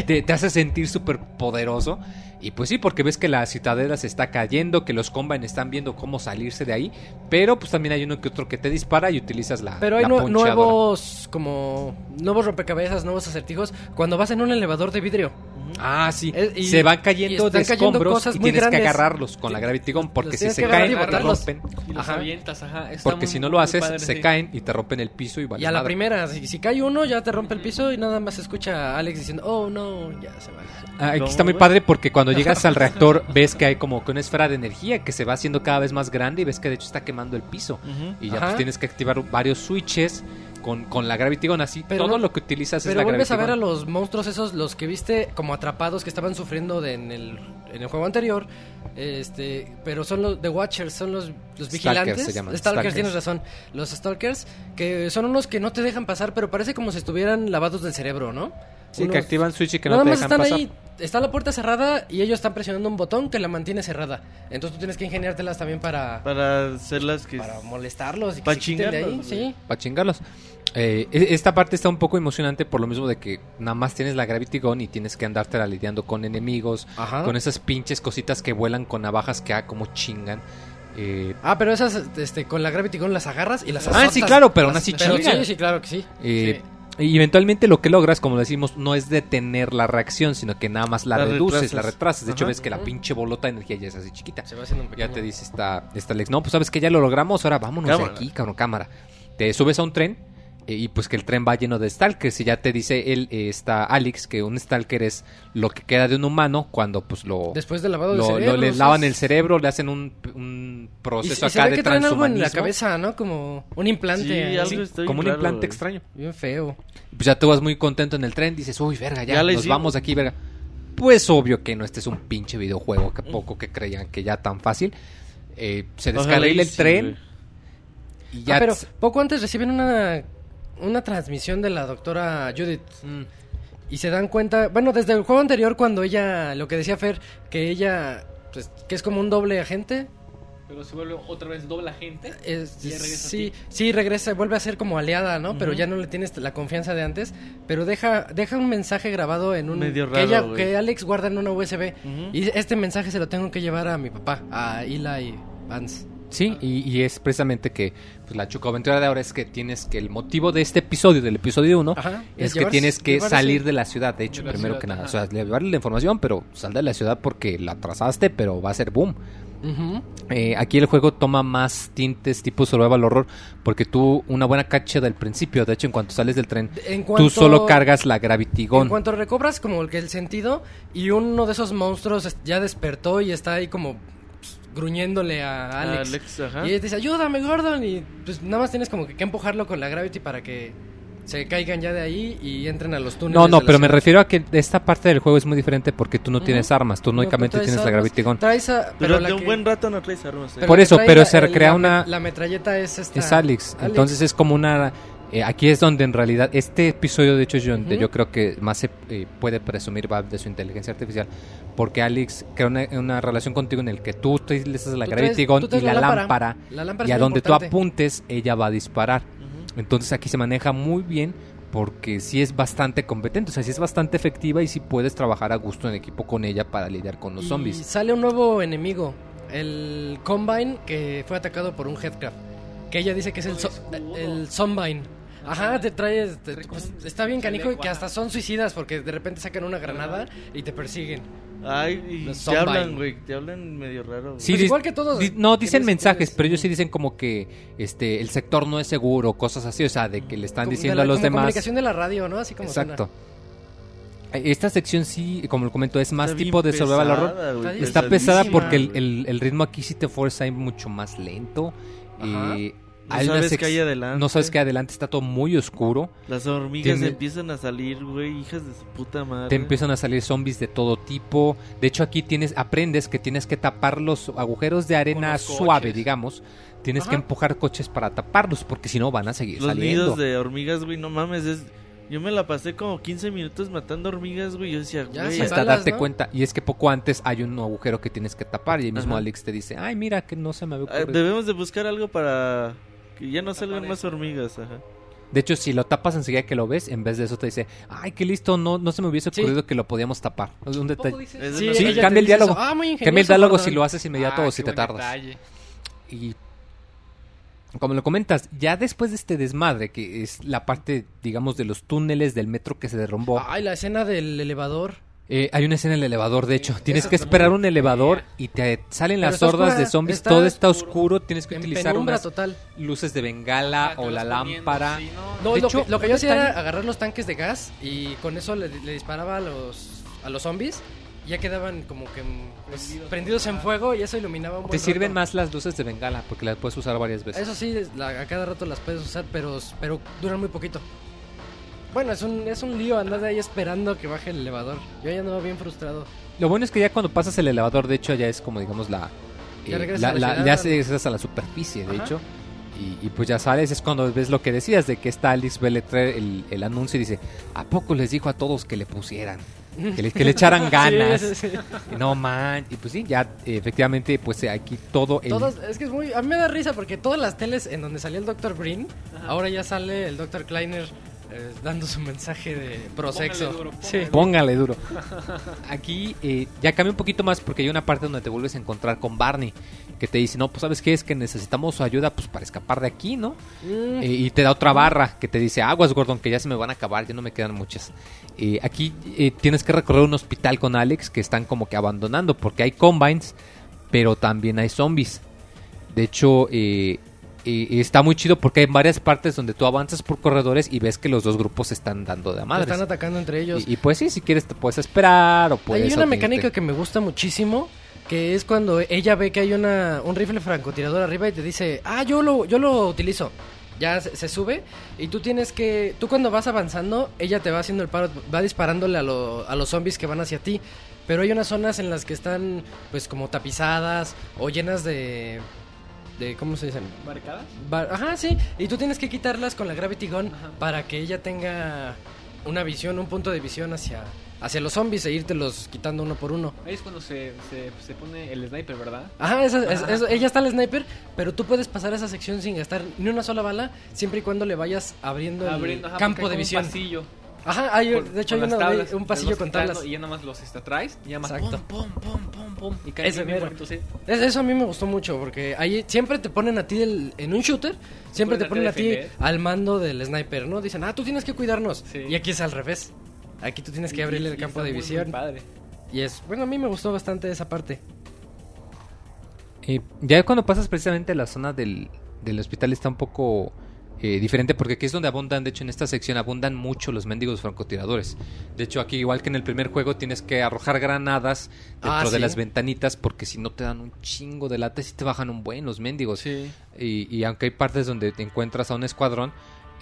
S1: te, te hace sentir súper poderoso. Y pues sí, porque ves que la citadela se está cayendo, que los Combine están viendo cómo salirse de ahí. Pero pues también hay uno que otro que te dispara y utilizas la.
S3: Pero hay
S1: la
S3: nuevos, como, nuevos rompecabezas, nuevos acertijos, cuando vas en un elevador de vidrio.
S1: Ah, sí.
S3: Es- y-
S1: se van cayendo de
S3: cayendo
S1: escombros
S3: cosas
S1: y tienes que agarrarlos con la Gravity Gun porque si se caen
S3: y
S1: te rompen.
S4: Y los
S3: Ajá.
S4: avientas, ajá. Está
S1: Porque
S4: muy-
S1: si no lo haces,
S4: padre,
S1: se
S4: sí.
S1: caen y te rompen el piso y vale
S3: y a la
S1: madre.
S3: primera, si, si cae uno, ya te rompe el piso y nada más se escucha a Alex diciendo, oh no, ya se va.
S1: Ah, aquí
S2: ¿Cómo,
S1: está muy padre porque cuando llegas al reactor ves que hay como que una esfera de energía que se va haciendo cada vez más grande y ves que de hecho está quemando el piso. Y ya pues tienes que activar varios switches con, con la Gravity Gun así.
S3: Pero
S1: todo lo que utilizas es
S3: Pero
S1: la
S3: vuelves a ver a los monstruos esos, los que viste como atrapados que estaban sufriendo de- en, el, en el juego anterior. Este, pero son los The Watchers, son los, los
S1: Stalkers
S3: vigilantes.
S1: se llaman,
S3: Stalkers,
S1: stalkers.
S3: tienes razón. Los Stalkers, que son unos que no te dejan pasar, pero parece como si estuvieran lavados del cerebro, ¿no?
S1: Sí,
S3: Unos-
S1: que activan switch y que
S3: Nada
S1: no te
S3: más
S1: dejan
S3: están
S1: pasar.
S3: ahí, está la puerta cerrada y ellos están presionando un botón que la mantiene cerrada. Entonces tú tienes que ingeniártelas también para,
S2: Para hacer las que...
S3: para molestarlos y que
S2: Pa'
S3: se quiten de ahí.
S2: chingarlos.
S3: Sí.
S1: para chingarlos. Eh, e- esta parte está un poco emocionante por lo mismo de que nada más tienes la Gravity Gun y tienes que andarte lidiando con enemigos,
S3: Ajá.
S1: con esas pinches cositas que vuelan con navajas que ah, como chingan. Eh,
S3: Ah, pero esas este, con la Gravity Gun las agarras y las
S1: Ah,
S3: azotas.
S1: sí, claro, pero aún así chingan.
S3: Sí, sí, claro que sí.
S1: eh, Y eventualmente lo que logras, como decimos, no es detener la reacción, sino que nada más la,
S2: La
S1: reduces,
S2: retrasas.
S1: la retrasas. De hecho, ves que la pinche bolota de energía ya es así chiquita.
S3: Se va haciendo un
S1: Ya te dice esta, esta Alex, no, pues sabes que ya lo logramos, ahora vámonos
S2: Cámara.
S1: de aquí, cabrón, cámara. Te subes a un tren y pues que el tren va lleno de stalkers y ya te dice él, eh, está Alex, que un stalker es lo que queda de un humano cuando pues lo...
S3: Después del lavado de
S1: lo,
S3: cerebro.
S1: lo- le
S3: o sea,
S1: lavan el cerebro, le hacen un, un
S3: Y,
S1: proceso
S3: y se
S1: acá
S3: ve
S1: de
S3: que traen algo en la cabeza, ¿no? Como un implante.
S2: Sí, algo bien
S1: como un implante extraño.
S3: Bien feo.
S1: Pues ya tú vas muy contento en el tren, dices, uy, verga, ya,
S2: Ya
S1: nos
S2: hicimos.
S1: vamos de aquí, verga. Pues obvio que no, este es un pinche videojuego, que poco que creían que ya tan fácil. Eh, se descarrila el
S2: sí,
S1: tren y ya...
S3: ah, pero
S1: t-
S3: poco antes reciben una, una transmisión de la doctora Judith.
S1: Mm.
S3: Y se dan cuenta, bueno, desde el juego anterior cuando ella, lo que decía Fer, que ella, pues, que es como un doble agente.
S4: Pero se vuelve otra vez doble agente.
S3: Es,
S4: Y ya regresa a
S3: sí, sí, regresa, vuelve a ser como aliada, ¿no? Pero ya no le tienes la confianza de antes. Pero deja, deja un mensaje grabado en un...
S2: Medio
S3: que,
S2: raro,
S3: ella,
S2: güey.
S3: que Alex guarda en una USB. Y este mensaje se lo tengo que llevar a mi papá, a Eli Vance.
S1: Sí, y, y es precisamente que pues, la chocoaventura de ahora es que tienes que el motivo de este episodio, del episodio 1,
S3: Ajá,
S1: es
S3: es
S1: que tienes que salir de la ciudad. De hecho,
S4: De
S1: primero
S4: ciudad,
S1: que nada,
S4: ajá.
S1: o sea, llevarle la información, pero sal de la ciudad porque la atrasaste, pero va a ser boom. Eh, aquí el juego toma más tintes tipo survival horror porque tú una buena cacha del principio, de hecho en cuanto sales del tren,
S3: En
S1: tú
S3: cuanto-
S1: solo cargas la Gravity Gun.
S3: En cuanto recobras como el, que el sentido y uno de esos monstruos ya despertó y está ahí como gruñéndole a Alex.
S2: Alex, ajá.
S3: Y él dice, ayúdame Gordon y pues nada más tienes como que, que empujarlo con la Gravity para que se caigan ya de ahí y entren a los túneles.
S1: No, no,
S3: de
S1: pero me refiero a que esta parte del juego es muy diferente porque tú no tienes armas, tú
S3: No,
S1: únicamente tienes la Gravity Gun.
S3: traes a- pero
S2: Durante
S3: la
S2: un
S3: que-
S2: buen rato no traes armas. eh.
S1: Por eso, pero se recrea una-
S3: La metralleta es esta...
S1: Es Alex. Entonces es como una... eh, aquí es donde en realidad este episodio de hecho es donde
S3: Ujú.
S1: yo creo que más se eh, puede presumir Valve de su inteligencia artificial porque Alex crea una, una relación contigo en el que tú utilizas la
S3: Tú
S1: Gravity
S3: traes-
S1: Gun y la,
S3: la lámpara.
S1: lámpara,
S3: La lámpara
S1: y a donde tú apuntes ella va a disparar. Entonces aquí se maneja muy bien porque sí es bastante competente, o sea, sí es bastante efectiva y sí puedes trabajar a gusto en equipo con ella para lidiar con los
S3: Y
S1: zombies.
S3: sale un nuevo enemigo, el Combine, que fue atacado por un Headcraft. Que ella dice que es el Zombine. Ajá, te trae. te-
S4: Trae
S3: pues,
S4: un
S3: está bien canijo y que
S4: chaleco,
S3: hasta son suicidas porque de repente sacan una granada y te persiguen.
S2: Ay, y
S3: Los
S2: te hablan, güey. Te hablan medio raro. güey.
S1: Sí,
S3: Pues
S1: dis-
S3: igual que todos,
S1: di- no, dicen mensajes, pero ellos sí dicen como que este el sector no es seguro, cosas así, o sea, de que le están
S3: Como de
S1: diciendo
S3: la-
S1: a los
S3: como
S1: demás.
S3: comunicación de la radio, ¿no? Así como
S1: Exacto. Eh, Esta sección sí, como lo comento, es más
S2: Está bien
S1: tipo de survival
S2: pesada,
S1: horror.
S2: güey,
S1: Está pesada
S2: pesadísima,
S1: porque el, el- el ritmo aquí sí te fuerza ir mucho más lento.
S3: Ajá.
S1: Eh,
S2: No
S1: hay
S2: sabes qué hay adelante.
S1: No sabes que adelante está todo muy oscuro.
S2: Las hormigas
S1: Tiene-
S2: empiezan a salir, güey, hijas de su puta madre.
S1: Te empiezan a salir zombies de todo tipo. De hecho, aquí tienes, aprendes que tienes que tapar los agujeros de arena
S4: los coches.
S1: suave, digamos. Tienes que empujar coches para taparlos, porque si no van a seguir
S2: Los
S1: saliendo.
S2: nidos de hormigas, güey, no mames, es... Yo me la pasé como 15 minutos matando hormigas, güey. Yo decía,
S3: Ya,
S2: güey,
S1: hasta
S3: balas,
S1: darte
S3: ¿no?
S1: cuenta. Y es que poco antes hay un agujero que tienes que tapar y el mismo
S2: Ajá.
S1: Alex te dice, ay, mira que no se me había
S2: ah,
S1: ocurrido.
S2: debemos de buscar algo para que ya no salgan más hormigas, ajá.
S1: De hecho, si lo tapas enseguida que lo ves, en vez de eso te dice, ay, qué listo, no, no se me hubiese
S3: Sí.
S1: ocurrido que lo podíamos tapar. Es un
S4: ¿Poco
S1: detalle.
S4: dices?
S3: Sí,
S1: cambia el diálogo.
S3: Ah, muy
S1: Cambia el diálogo si lo haces inmediato
S4: Ah,
S1: o si te tardas.
S4: detalle.
S1: Y como lo comentas, ya después de este desmadre, que es la parte, digamos, de los túneles del metro que se derrumbó,
S3: Ay, la escena del elevador.
S1: Eh, hay una escena en el elevador, de hecho. Tienes
S3: Eso
S1: que esperar un elevador y te salen las hordas de zombies,
S3: está
S1: todo está
S3: oscuro.
S1: oscuro, tienes que
S3: En
S1: utilizar unas
S3: total.
S1: luces de bengala
S4: Ah,
S1: o la lámpara.
S4: sí, ¿no?
S3: No,
S1: De
S3: lo,
S1: hecho,
S3: que, lo que yo hacía era agarrar los tanques de gas y con eso le, le disparaba a los, a los zombies ya quedaban como que mm, pues, prendidos en fuego y eso iluminaba un buen
S1: Te sirven
S3: rato.
S1: más las luces de bengala porque las puedes usar varias veces.
S3: Eso sí, la- a cada rato las puedes usar, pero, pero duran muy poquito. Bueno, es un, es un lío andar ahí esperando que baje el elevador. Yo ya andaba bien frustrado.
S1: Lo bueno es que ya cuando pasas el elevador, de hecho, ya es como, digamos, la...
S3: Ya
S1: eh,
S3: regresas
S1: la-
S3: a la ciudad.
S1: ya regresas a la superficie, de
S3: Ajá.
S1: hecho. Y, y pues ya sales, es cuando ves lo que decías, de que está Alice Belletre el, el anuncio y dice, ¿a poco les dijo a todos que le pusieran? Que le, que le echaran ganas.
S3: Sí, sí, sí.
S1: Y No man, y pues sí, ya eh, efectivamente, pues eh, aquí todo el...
S3: Todos, es que es muy. A mí me da risa porque todas las teles en donde salía el Dr. Green, ahora ya sale el Dr. Kleiner eh, dando su mensaje de prosexo.
S4: Póngale duro,
S3: Sí.
S1: Póngale duro. Aquí eh, ya cambia un poquito más porque hay una parte donde te vuelves a encontrar con Barney. Que te dice, no, pues sabes qué es que necesitamos su ayuda pues para escapar de aquí, ¿no?
S3: Mm,
S1: Eh, y te da otra barra que te dice, aguas Gordon, que ya se me van a acabar, ya no me quedan muchas. Eh, aquí eh, tienes que recorrer un hospital con Alex que están como que abandonando porque hay combines, pero también hay zombies. De hecho, eh, eh, está muy chido porque hay varias partes donde tú avanzas por corredores y ves que los dos grupos se están dando de
S3: se
S1: madres.
S3: están atacando entre ellos.
S1: Y, y pues sí, si quieres te puedes esperar o puedes...
S3: hay una mecánica que me gusta muchísimo. Que es cuando ella ve que hay una, un rifle francotirador arriba y te dice, ah, yo lo, yo lo utilizo. Ya se, se sube y tú tienes que... Tú cuando vas avanzando, ella te va haciendo el paro, va disparándole a, lo- a los zombies que van hacia ti. Pero hay unas zonas en las que están pues como tapizadas o llenas de... de ¿Cómo se dicen?
S4: ¿Barricadas?
S3: Ba- Ajá, sí. Y tú tienes que quitarlas con la Gravity Gun para que ella tenga una visión, un punto de visión hacia, hacia los zombies e irtelos quitando uno por uno.
S4: Ahí es cuando se, se, se pone el sniper, ¿verdad?
S3: Ajá, esa- es- es- ella está el sniper, pero tú puedes pasar esa sección sin gastar ni una sola bala, siempre y cuando le vayas abriendo, el
S4: ajá,
S3: campo de visión.
S4: Un pasillo.
S3: Ajá, hay-
S4: Con-
S3: de hecho hay una-
S4: tablas,
S3: un pasillo con tablas.
S4: Y ya nada más los está atrás y ya más pum, pum, pum, pum, pum. Y cae
S3: Ese
S4: bien
S3: mero.
S4: bonito, sí.
S3: Es- Eso a mí me gustó mucho porque ahí siempre te ponen a ti el- en un shooter, siempre te
S4: ponen a ti
S3: al mando del sniper, ¿no? Dicen, ah, tú tienes que cuidarnos.
S4: Sí.
S3: Y aquí es al revés. Aquí tú tienes que abrirle
S4: Y-
S3: el
S4: y
S3: campo de
S4: muy
S3: visión.
S4: padre.
S3: Y es, bueno, a mí me gustó bastante esa parte.
S1: Eh, ya cuando pasas precisamente la zona del, del hospital está un poco eh, diferente porque aquí es donde abundan, de hecho en esta sección abundan mucho los mendigos francotiradores. De hecho aquí igual que en el primer juego tienes que arrojar granadas dentro
S3: Ah,
S1: de las ventanitas porque si no te dan un chingo de lata y te bajan un buen los mendigos.
S4: Sí.
S1: Y, y aunque hay partes donde te encuentras a un escuadrón,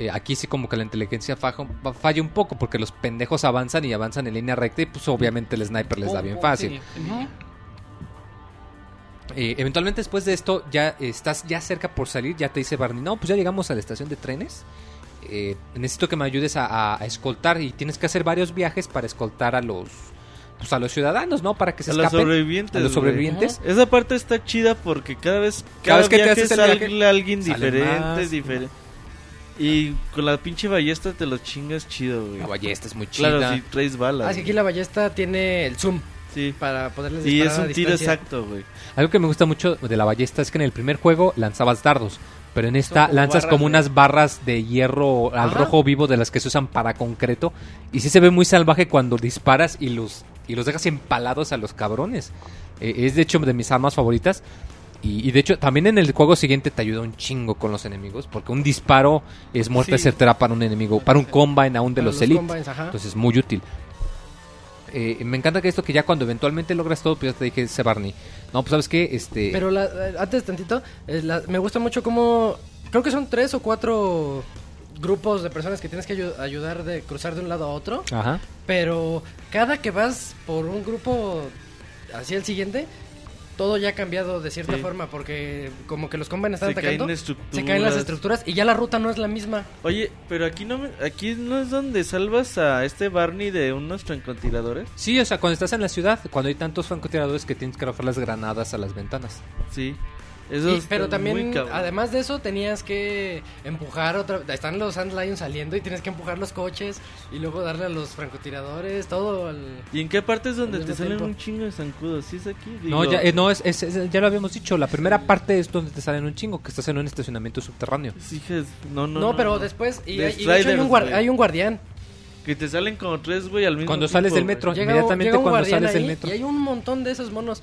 S1: eh, aquí sí como que la inteligencia faja- falla un poco porque los pendejos avanzan y avanzan en línea recta y pues obviamente el sniper les da bien fácil.
S4: sí.
S1: Eh, eventualmente después de esto ya estás ya cerca por salir, ya te dice Barney, no, pues ya llegamos a la estación de trenes. Eh, necesito que me ayudes a, a- a escoltar y tienes que hacer varios viajes para escoltar a los pues a los ciudadanos, ¿no? Para que se
S2: A los
S1: escapen.
S2: sobrevivientes.
S1: a los sobrevivientes.
S2: Esa parte está chida porque cada vez,
S1: Cada
S2: cada,
S1: vez que te haces
S2: sale
S1: viaje,
S2: alguien diferente,
S1: más.
S2: diferente. Y con la pinche ballesta te los chingas chido, güey.
S1: La ballesta es muy chida.
S2: Claro, si traes balas.
S3: Ah, aquí la ballesta tiene el zoom
S2: Sí.
S3: para poderles
S2: Y
S3: disparar
S2: es
S3: a
S2: un tiro
S3: distancia.
S2: exacto, güey.
S1: Algo que me gusta mucho de la ballesta es que en el primer juego lanzabas dardos, pero en esta
S4: como
S1: lanzas
S4: barras
S1: como
S4: de-
S1: unas barras de hierro al
S3: Ajá.
S1: rojo vivo de las que se usan para concreto y sí se ve muy salvaje cuando disparas y los y los dejas empalados a los cabrones. Eh, es de hecho de mis armas favoritas. Y, y de hecho, también en el juego siguiente te ayuda un chingo con los enemigos. Porque un disparo es muerte
S4: Sí.
S1: certera para un enemigo. Para un combine aún de
S3: Para
S1: los, elites.
S3: combines, ajá.
S1: Entonces, muy útil. Eh, me encanta que esto que ya cuando eventualmente logras todo, pues ya te dije, ese Barney. No, pues sabes qué, este...
S3: Pero la- eh, antes tantito, eh, la- me gusta mucho cómo... Creo que son tres o cuatro grupos de personas que tienes que ayu- ayudar de cruzar de un lado a otro.
S1: Ajá.
S3: Pero cada que vas por un grupo hacia el siguiente, todo ya ha cambiado de cierta
S2: Sí.
S3: forma. Porque como que los combines están
S2: Se
S3: atacando,
S2: caen
S3: se caen las estructuras y ya la ruta no es la misma.
S2: Oye, pero aquí no me- aquí no es donde salvas a este Barney de unos francotiradores.
S1: Sí, o sea, cuando estás en la ciudad, cuando hay tantos francotiradores que tienes que arrojar las granadas a las ventanas.
S2: Sí. Eso
S3: Y- pero también, además de eso, tenías que empujar otra Están los Lions saliendo y tienes que empujar los coches y luego darle a los francotiradores, todo. al-
S2: ¿Y en qué parte es donde te salen
S3: tiempo.
S2: un chingo de zancudos? ¿Sí es aquí?
S1: no,
S2: Digo,
S1: ya, eh, no es, es- es- ya lo habíamos dicho. La primera parte es donde te salen un chingo, que estás en un estacionamiento subterráneo.
S2: sí, no, no,
S3: No,
S2: no,
S3: pero
S2: no.
S3: después. Y,
S2: De
S3: y de hecho hay un, hay un guardián.
S2: Que te salen como tres, güey, al mismo
S1: Cuando
S2: tiempo,
S1: sales del metro.
S3: Llega,
S1: Inmediatamente
S3: llega un
S1: cuando sales del metro.
S3: Y hay un montón de esos monos.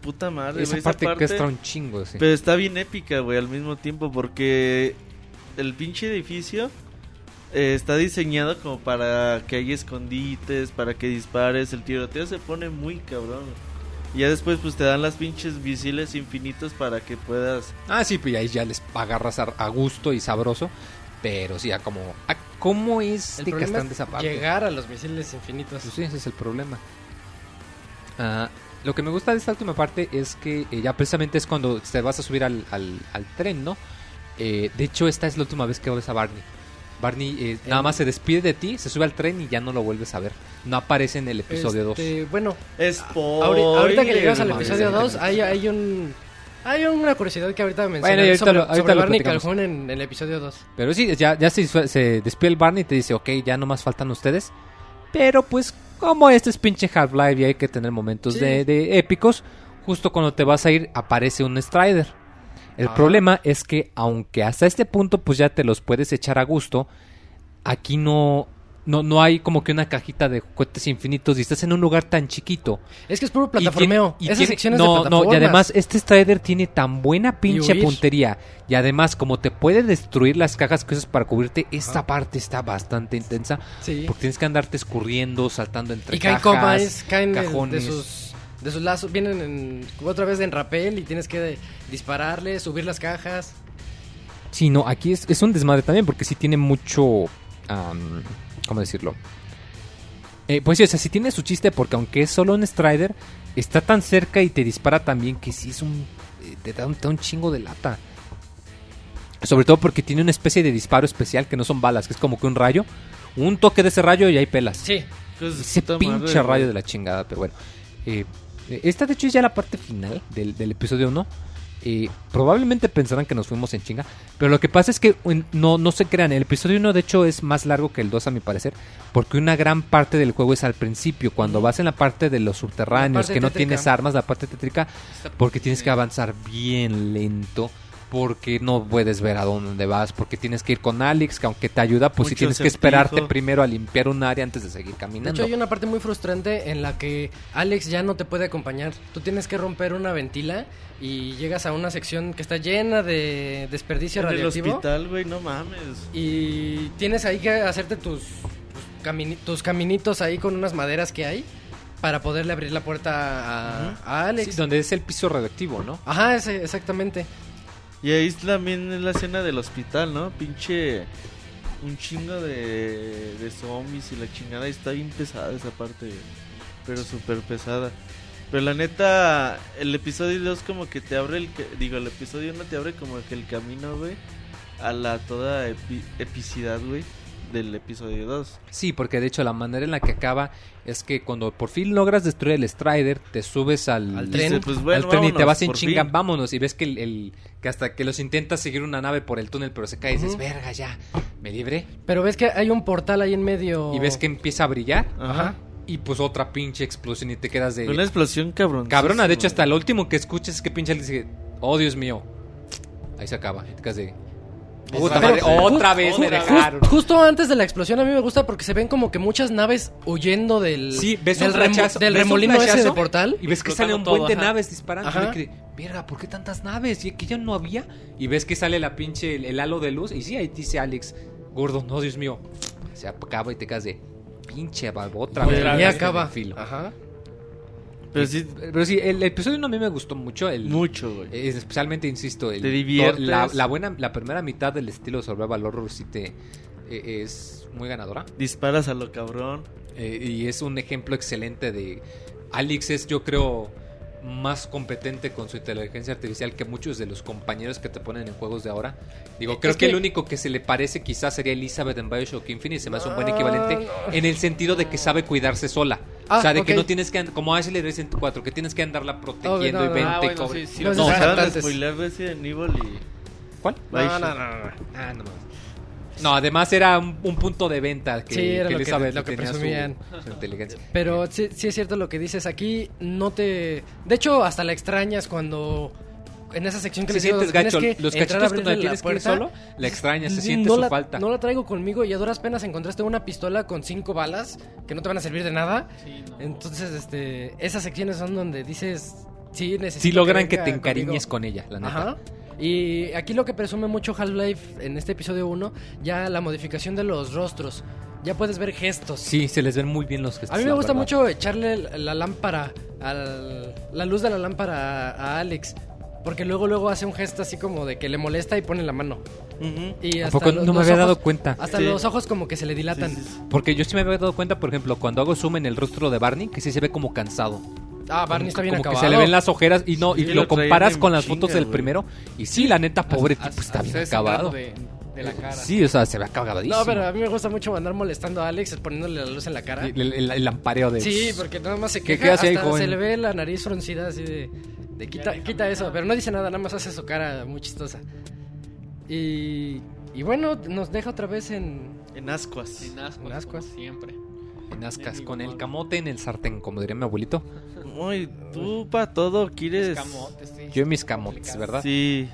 S2: Puta madre,
S1: Esa
S2: güey,
S1: parte, que está un chingo, sí.
S2: Pero está bien épica, güey, al mismo tiempo, porque el pinche edificio eh, está diseñado como para que haya escondites, para que dispares. El tiroteo se pone muy cabrón. Y ya después pues te dan las pinches visiles infinitos para que puedas...
S1: Ah, sí, pues ahí ya les agarras a, a gusto y sabroso. Pero sí, ya como... ah, ¿Cómo es
S3: El
S1: de
S3: es llegar a los misiles infinitos.
S1: Pues sí, ese es el problema. Ah, lo que me gusta de esta última parte es que eh, ya precisamente es cuando te vas a subir al, al- al tren, ¿no? Eh, de hecho, esta es la última vez que ves a Barney. Barney eh, nada más se despide de ti, se sube al tren y ya no lo vuelves a ver. No aparece en el episodio 2.
S3: Este, Bueno,
S2: Spoiler,
S3: ahori- ahorita que llegamos al episodio 2, hay, hay un... Hay una curiosidad que ahorita mencioné
S1: Bueno,
S3: sobre,
S1: lo- ahorita
S3: sobre Barney. Calhoun en, en el episodio 2.
S1: Pero sí, ya, ya se, se despide el Barney y te dice, ok, ya nomás faltan ustedes. Pero pues, como este es pinche Half-Life y hay que tener momentos
S3: Sí.
S1: de, de épicos, justo cuando te vas a ir aparece un Strider. El
S3: Ah.
S1: problema es que, aunque hasta este punto pues ya te los puedes echar a gusto, aquí no, no, no hay como que una cajita de cohetes infinitos y estás en un lugar tan chiquito.
S3: Es que es puro
S1: Y
S3: plataformeo.
S1: y
S3: Esas
S1: tiene-
S3: secciones
S1: no,
S3: de
S1: no, y además este Strider tiene tan buena pinche puntería. Y además, como te puede destruir las cajas que usas para cubrirte, esta parte está bastante intensa.
S3: Sí.
S1: Porque tienes que andarte escurriendo, saltando entre
S3: Y caen
S1: cajas,
S3: caen de- de,
S1: cajones.
S3: sus, de sus lazos, vienen en, otra vez en rapel y tienes que dispararle, subir las cajas.
S1: Sí, no, aquí es, es un desmadre también porque sí tiene mucho... am, ¿Cómo decirlo? Eh, pues sí, o sea, sí tiene su chiste porque aunque es solo un Strider, está tan cerca y te dispara también que sí es un... eh, te, da un, te da un chingo de lata. Sobre todo porque tiene una especie de disparo especial que no son balas, que es como que un rayo. Un toque de ese rayo y hay pelas.
S3: Sí.
S2: De
S1: Ese pinche
S2: madre,
S1: rayo de la chingada, pero bueno. Eh, esta de hecho es ya la parte final del, del episodio 1. Eh, probablemente pensarán que nos fuimos en chinga. Pero lo que pasa es que no, no se crean. El episodio 1 de hecho es más largo que el 2 a mi parecer. Porque una gran parte del juego es al principio. Cuando vas en la parte de los subterráneos. Que no
S3: tétrica.
S1: tienes armas. La parte tétrica. Porque tienes que avanzar bien lento. Porque no puedes ver a dónde vas. Porque tienes que ir con Alex. Que aunque te ayuda, pues sí
S2: Mucho
S1: tienes que esperarte primero a limpiar un área antes de seguir
S3: De
S1: caminando.
S3: hecho, hay una parte muy frustrante en la que Alex ya no te puede acompañar. Tú tienes que romper una ventila y llegas a una sección que está llena de desperdicio
S2: En el hospital, güey, no mames.
S3: Y tienes ahí que hacerte tus, tus, camini- tus caminitos ahí con unas maderas que hay para poderle abrir la puerta a, a Alex.
S1: Sí, donde es el piso radioactivo, ¿no?
S3: Ajá, ese- exactamente.
S2: Y ahí también es la escena del hospital, ¿no? Pinche. Un chingo de, de zombies y la chingada. y Está bien pesada esa parte. Pero súper pesada. Pero la neta, el episodio 2 como que te abre el... Digo, el episodio 1 te abre como que el camino, güey. A la toda epi- epicidad, güey. Del episodio 2.
S1: Sí, porque de hecho la manera en la que acaba es que cuando por fin logras destruir el Strider, te subes al,
S3: Al tren.
S2: Dice, pues bueno,
S1: al tren y te vas en chinga,
S2: fin.
S1: vámonos. Y ves que el, el- que hasta que los intentas seguir una nave por el túnel, pero se cae y dices, verga, ya, me libré.
S3: Pero ves que hay un portal ahí en medio.
S1: Y ves que empieza a brillar
S2: Ajá.
S1: y pues otra pinche explosión y te quedas de...
S2: Una explosión cabrón.
S1: Cabrona, de hecho hasta lo último que escuchas es que pinche alguien dice, oh Dios mío. Ahí se acaba. Y te quedas de... Puta madre, otra
S3: ju-
S1: vez me
S3: ju-
S1: dejaron.
S3: Justo antes de la explosión a mí me gusta porque se ven como que muchas naves huyendo del,
S1: Sí, ves
S3: del,
S1: un
S3: remo-
S1: flashazo,
S3: del
S1: ves un
S3: remolino ese de portal.
S1: Y ves que sale un buen de naves disparando.
S3: Ajá.
S1: Y me quedé, verga, ¿por qué tantas naves? Y que ya no había. Y ves que sale la pinche, el, el halo de luz. Y sí, ahí dice Alex, gordo, no, Dios mío. Se acaba y te quedas de pinche balbo, otra
S3: Y
S1: vez.
S3: ahí acaba.
S1: filo.
S3: Ajá.
S2: Pero sí,
S1: Pero sí, el episodio no a mí me gustó mucho. El,
S2: mucho, güey.
S1: especialmente, insisto, el,
S2: Te diviertes.
S1: La, la buena, la primera mitad del estilo Survival Horror sí te, eh, es muy ganadora.
S2: Disparas a lo cabrón.
S1: Eh, y es un ejemplo excelente de Alex es yo creo más competente con su inteligencia artificial que muchos de los compañeros que te ponen en juegos de ahora. Digo, creo
S3: Es
S1: que,
S3: que-
S1: el único que se le parece quizás sería Elizabeth en Bioshock Infinite, se me hace un buen equivalente en el sentido de que sabe cuidarse sola.
S3: Ah,
S1: o sea, de que no tienes que, como Ashley de Resident 4, que tienes que andarla protegiendo
S3: no,
S1: y
S3: no.
S1: vente
S4: Ah,
S1: y
S4: bueno,
S1: cobre.
S4: sí, sí,
S3: No, no,
S2: No,
S3: no. No, no, no, no.
S1: Ah, no mames. No, además era un, un punto de venta que,
S3: Sí, era
S1: que
S3: lo que-
S1: Elizabeth
S3: lo que
S1: tenía su-
S3: presumían.
S1: su inteligencia.
S3: Pero sí, sí es cierto lo que dices. Aquí no te. De hecho, hasta la extrañas cuando. En esa sección que
S1: Se sientes gacho.
S3: que
S1: Los cachitos cuando
S3: la
S1: tienes que ir solo, la extrañas, se siente
S3: no
S1: su
S3: la,
S1: falta.
S3: No la traigo conmigo y a duras penas encontraste una pistola con cinco balas que no te van a servir de nada.
S4: Sí, no.
S3: Entonces, este, esas secciones son donde dices, sí, necesito.
S1: Sí logran que
S3: venga
S1: te encariñes
S3: conmigo.
S1: con ella, la neta.
S3: Ajá. Y aquí lo que presume mucho Half-Life en este episodio 1, ya la modificación de los rostros. Ya puedes ver gestos.
S1: Sí, se les ven muy bien los gestos.
S3: A mí me gusta
S1: verdad.
S3: mucho echarle la lámpara, al, la luz de la lámpara a, a Alex. Porque luego luego hace un gesto así como de que le molesta y pone la mano.
S2: Ujú.
S3: Y
S1: ¿A
S3: hasta
S1: poco
S3: los-
S1: no me había
S3: ojos-
S1: dado cuenta?
S3: Hasta
S2: Sí.
S3: los ojos como que se le dilatan.
S2: Sí, sí, sí.
S1: Porque yo sí me había dado cuenta, por ejemplo, cuando hago zoom en el rostro de Barney, que sí se ve como cansado.
S3: Ah, Barney está bien
S1: como
S3: acabado.
S1: que se le ven las ojeras y no y
S2: Sí,
S1: lo comparas con las
S2: chinga,
S1: fotos del primero y sí, la neta pobre tipo
S4: Hasta-
S1: está bien
S4: hasta
S1: acabado.
S4: De, de la cara.
S1: Sí, o sea, se ve acabadísimo.
S3: No, pero a mí me gusta mucho andar molestando a Alex poniéndole la luz en la cara.
S1: el, el- el lampareo de
S3: Sí, porque nada más se
S1: ¿Qué-
S3: queja,
S1: qué hace ahí,
S3: hasta
S1: joven?
S3: se le ve la nariz fruncida así de, de quita, quita eso, pero no dice nada, nada más hace su cara muy chistosa. Y, y bueno, nos deja otra vez en...
S2: En ascuas.
S4: En ascuas,
S3: En ascuas.
S4: siempre.
S1: en ascas con el camote en el sartén, como diría mi abuelito.
S2: Uy, tú para todo quieres.
S4: Camotes, sí.
S1: Yo y mis camotes, ¿verdad?
S2: Sí.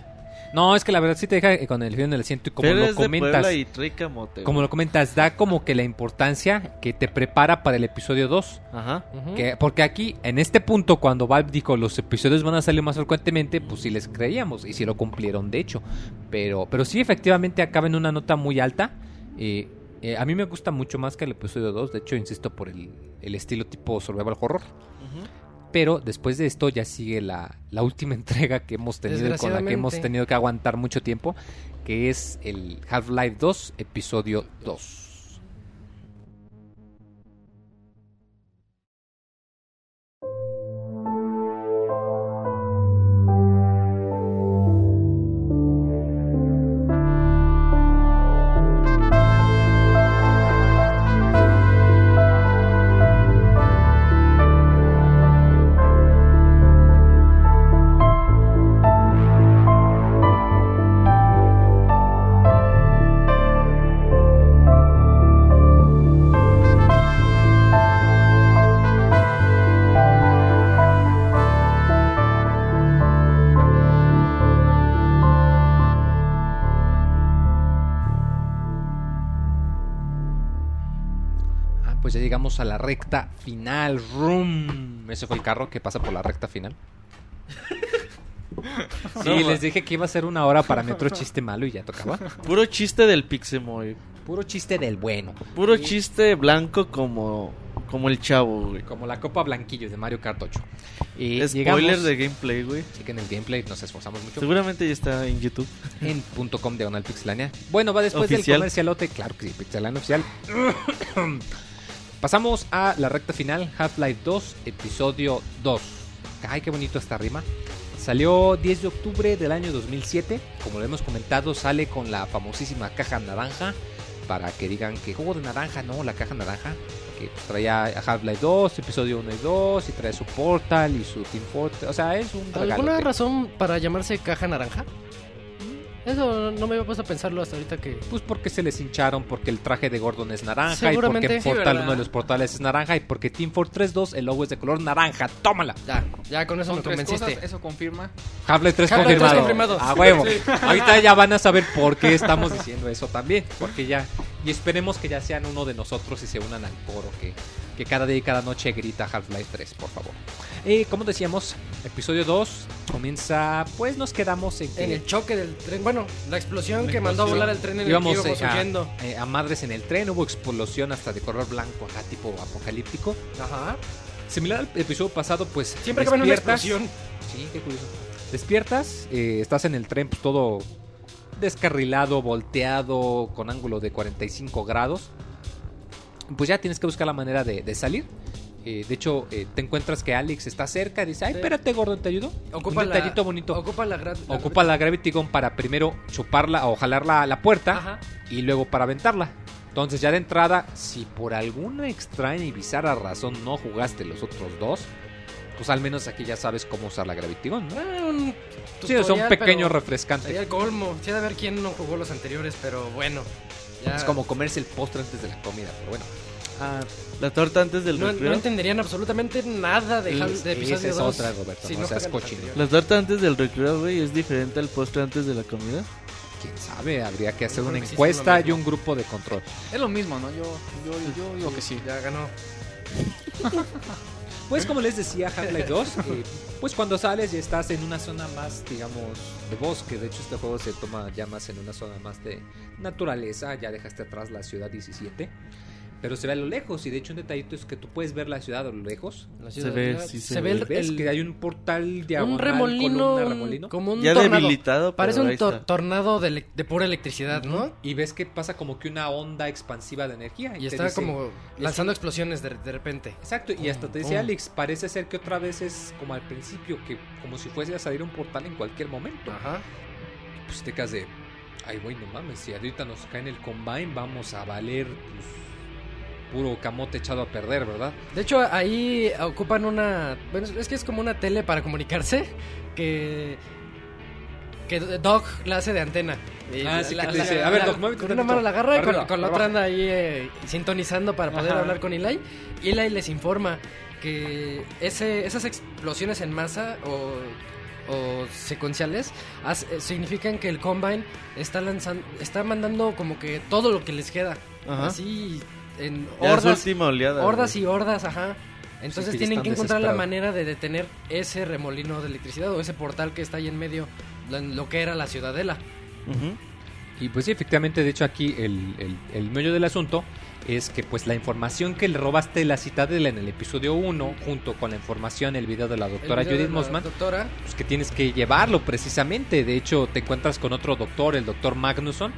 S1: No, es que la verdad sí te deja con el frío en el asiento y como
S2: Pero
S1: lo comentas.
S2: Y trae camote.
S1: Como lo comentas, da como que la importancia que te prepara para el episodio 2.
S2: Ajá.
S1: Que, porque aquí, en este punto, cuando Valve dijo los episodios van a salir más frecuentemente, pues sí les creíamos y sí lo cumplieron, de hecho. Pero, pero sí, efectivamente, acaba en una nota muy alta. Eh, eh, a mí me gusta mucho más que el episodio 2, de hecho, insisto, por el, el estilo tipo survival horror.
S2: Ujú.
S1: Pero después de esto ya sigue la, la última entrega que hemos tenido y con la que hemos tenido que aguantar mucho tiempo, que es el Half-Life 2, episodio 2. Recta final. Room. Ese fue el carro que pasa por la recta final. Sí, les dije que iba a ser una hora para mi otro chiste malo y ya tocaba.
S2: Puro chiste del Pixemoy.
S1: Puro chiste del bueno.
S2: Puro chiste blanco como, como el chavo, güey.
S1: Como la copa blanquillo de Mario Kart 8. Y
S2: Spoiler
S1: llegamos-
S2: de gameplay, güey.
S1: Chequen el gameplay, nos esforzamos mucho.
S2: Seguramente ya está en YouTube.
S1: En punto .com diagonal pixelania. Bueno, va después
S2: Oficial.
S1: del comercialote. Claro que sí, pixelania oficial. Pasamos a la recta final, Half-Life 2, episodio 2. Ay, qué bonito esta rima. Salió 10 de octubre del año 2007. Como lo hemos comentado, sale con la famosísima caja naranja. Para que digan que juego de naranja, no, la caja naranja. Que pues, traía Half-Life 2, episodio 1 y 2. Y trae su Portal y su Team Fortress. O sea, es un
S3: ¿Alguna razón para llamarse caja naranja? Eso no me había puesto a pensarlo hasta ahorita que...
S1: Pues porque se les hincharon, porque el traje de Gordon es naranja, y porque
S3: Sí,
S1: Portal,
S4: ¿verdad?
S1: uno de los portales es naranja, y porque Team Fortress 2 el logo es de color naranja. ¡Tómala!
S3: Ya, ya con eso
S4: Son
S3: me convenciste.
S4: cosas, eso confirma.
S1: Half-Life 3
S3: Half-Life 3
S1: confirmado.
S3: confirmado.
S1: A huevo. Ahorita ya van a saber por qué estamos diciendo eso también. Porque ya. Y esperemos que ya sean uno de nosotros y se unan al coro que, que cada día y cada noche grita Half-Life 3, por favor. Eh, como decíamos, episodio 2 comienza. Pues nos quedamos en que.
S3: En el choque del tren, bueno, la explosión que mandó a volar el tren en
S1: íbamos,
S3: el que íbamos
S1: eh, a-
S3: huyendo.
S1: eh, a, madres en el tren, hubo explosión hasta de color blanco, acá tipo apocalíptico.
S3: Ajá.
S1: Similar al episodio pasado, pues
S3: Siempre en una explosión.
S1: Sí, qué curioso. Despiertas, eh, estás en el tren pues, todo descarrilado, volteado, con ángulo de 45 grados. Pues ya tienes que buscar la manera de, de salir. Eh, de hecho, eh, te encuentras que Alex está cerca. Dice, ay,
S3: Sí.
S1: espérate, gordo, ¿te ayudo?
S3: Ocupa
S1: Un
S3: la,
S1: detallito bonito.
S3: Ocupa la, gra- la-
S1: Ocupa la Gravity Gun para primero chuparla o jalar la, la puerta
S3: Ajá.
S1: y luego para aventarla. Entonces ya de entrada, si por alguna extraña y bizarra razón no jugaste los otros dos, pues al menos aquí ya sabes cómo usar la Gravity Gun, ¿no?
S3: Ah, un
S1: Sí, es un
S3: tutorial,
S1: pequeño refrescante.
S3: Sería el colmo. Sí, de ver quién no jugó los anteriores, pero bueno. Ya.
S1: Es como comerse el postre antes de la comida, pero bueno. Ah,
S2: La torta antes del
S3: No,
S2: recreo.
S3: no entenderían absolutamente nada de, Hal-
S1: es-
S3: de episodio
S1: esa es
S3: 2.
S1: otra, Roberto,
S3: si
S1: no
S3: no
S1: seas cochino.
S2: La torta antes del recreo, güey, es diferente al postre antes de la comida.
S1: quién sabe, habría que hacer una encuesta y un grupo de control.
S4: Es lo mismo, ¿no? Yo, yo, yo digo que sí.
S3: Ya ganó.
S1: pues como les decía, Half-Life 2, eh, pues cuando sales ya estás en una zona más, digamos, de bosque. De hecho, este juego se toma ya más en una zona más de naturaleza. Ya dejaste atrás la ciudad 17. Pero se ve a lo lejos, y de hecho un detallito es que tú puedes ver la ciudad a lo lejos.
S3: La
S2: Se
S3: ciudad-
S2: ve,
S3: la-
S2: sí se
S3: se
S2: ve.
S3: ve el,
S1: ¿Ves?
S3: el-
S1: que hay un portal diagonal,
S3: un remolino,
S1: columna,
S3: un-
S1: remolino.
S3: como un
S2: Ya
S3: tornado.
S2: debilitado,
S3: Parece un tor- tornado de, de pura electricidad, ¿no?
S1: Y ves que pasa como que una onda expansiva de energía.
S3: Y está
S1: dice-
S3: como lanzando explosiones de, de repente.
S1: Exacto, y hasta te dice
S3: pum.
S1: Alex, parece ser que otra vez es como al principio, que como si fuese a salir un portal en cualquier momento.
S3: Ajá.
S1: Pues te quedas de, ay güey, no mames, si ahorita nos cae en el combine, vamos a valer pues, puro camote echado a perder, ¿verdad?
S3: De hecho, ahí ocupan una. Bueno, es que es como una tele para comunicarse. Que. Que Doc la hace de antena. Y
S1: Ah,
S3: la-
S1: sí,
S3: la-
S1: que te
S3: la-
S1: "A ver, Doc,
S3: Con una mano la agarra y con, la otra
S1: abajo".
S3: anda ahí eh, sintonizando para poder
S1: Ajá.
S3: hablar con Eli. Y Eli les informa que ese, esas explosiones en masa o, o secuenciales eh, significan que el Combine está lanzando, está mandando como que todo lo que les queda.
S2: Ajá.
S3: Así en
S2: Ya es su
S3: hordas,
S2: última oleada.
S3: hordas
S2: güey.
S3: y hordas, ajá. Entonces
S1: que
S3: tienen que encontrar la manera de detener ese remolino de electricidad o ese portal que está ahí en medio, lo- en lo que era la ciudadela.
S2: Ujú.
S1: Y pues sí, efectivamente, de hecho aquí el, el, el meollo del asunto es que pues la información que le robaste de la Citadela en el episodio 1, junto con la información, el video de la doctora Judith Mossman,
S3: Doctora,
S1: pues que tienes que llevarlo precisamente. De hecho, te encuentras con otro doctor, el doctor Magnusson,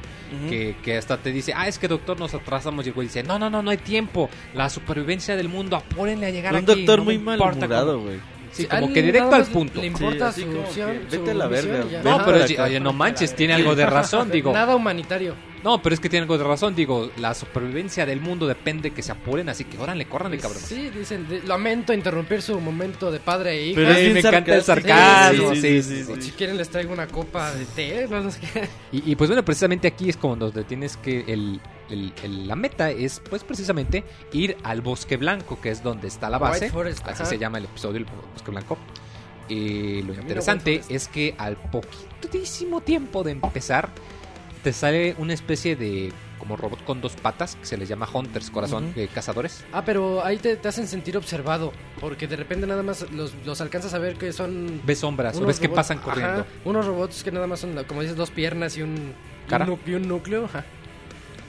S1: que, que hasta te dice, ah, es que doctor, nos atrasamos. Y el güey dice, no, no, no, no hay tiempo. La supervivencia del mundo, apúrenle a llegar
S2: Un
S1: aquí.
S2: doctor
S1: no me
S2: muy
S1: cómo".
S2: güey.
S1: Sí,
S3: Sí,
S1: como que directo al punto.
S3: Le importa su
S2: que,
S3: opción,
S2: vete a la verga,
S1: No, pero oye, no manches, tiene algo de razón, digo.
S3: Nada humanitario.
S1: No, pero es que tiene algo de razón, digo, la supervivencia del mundo depende que se apuren, así que órale, córranle, cabrón.
S3: Sí, dicen, de- lamento interrumpir su momento de padre e hija.
S2: Pero es
S1: Ay,
S2: bien
S1: me encanta el sarcasmo,
S2: Sí,
S1: sí,
S2: sí,
S1: sí,
S2: sí,
S3: Si
S2: sí.
S3: quieren les traigo una copa de té, no sé qué.
S1: Y, y, pues bueno, precisamente aquí es como donde tienes que el, el- el- la meta es pues precisamente ir al Bosque Blanco, que es donde está la base.
S3: White Forest,
S1: así
S3: ajá.
S1: se llama el episodio, el Bosque Blanco. Y lo
S3: Camino
S1: interesante
S3: Forest.
S1: es que al poquitísimo tiempo de empezar, te sale una especie de como robot con dos patas, que se les llama Hunters, corazón, de cazadores.
S3: Ah, pero ahí te, te hacen sentir observado, porque de repente nada más los, los alcanzas a ver que son...
S1: Ves sombras, o ves que
S3: robots-
S1: pasan
S3: ajá,
S1: corriendo.
S3: unos robots que nada más son, como dices, dos piernas y un, y
S1: Cara.
S3: un, nu- y un núcleo. ajá.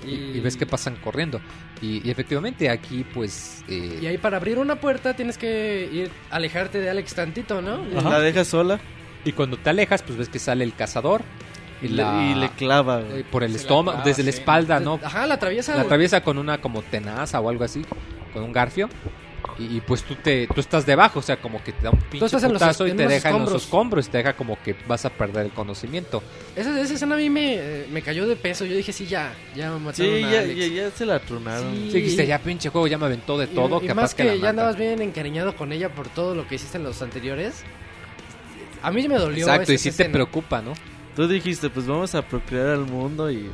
S1: Y, y ves que pasan corriendo. Y, y efectivamente aquí pues... eh,
S3: Y ahí para abrir una puerta tienes que ir alejarte de Alex tantito, ¿no?
S1: Ajá.
S2: La deja sola
S1: y cuando te alejas pues ves que sale el cazador.
S2: Y,
S1: la-
S2: le, y le clava,
S1: eh,
S2: güey.
S1: por el
S4: la
S1: estómago,
S4: clava,
S1: desde la
S4: sí.
S1: espalda, ¿no?
S3: Ajá, la atraviesa.
S1: La atraviesa con una como tenaza o algo así, con un garfio. Y, y, pues tú te tú estás debajo, o sea, como que te da un pinche
S3: los
S1: putazo
S3: es-
S1: y te
S3: los
S1: deja en los
S3: escombros.
S1: escombros y te deja como que vas a perder el conocimiento.
S3: Esa, esa escena a mí me, eh, me cayó de peso. Yo dije, sí, ya, ya mataron
S2: Sí,
S3: a
S2: ya,
S3: Alex.
S2: ya, ya se la tronaron.
S3: Sí.
S1: Sí, dijiste, ya pinche juego, ya me aventó de
S3: Y-
S1: todo,
S3: y,
S1: capaz
S3: más
S1: que,
S3: que,
S1: la
S3: ya andabas bien encariñado con ella por todo lo que hiciste en los anteriores. A mí me dolió.
S1: Exacto, y
S3: esa
S1: sí te
S3: escena.
S1: preocupa, ¿no?
S2: Tú dijiste, pues vamos a procrear al mundo y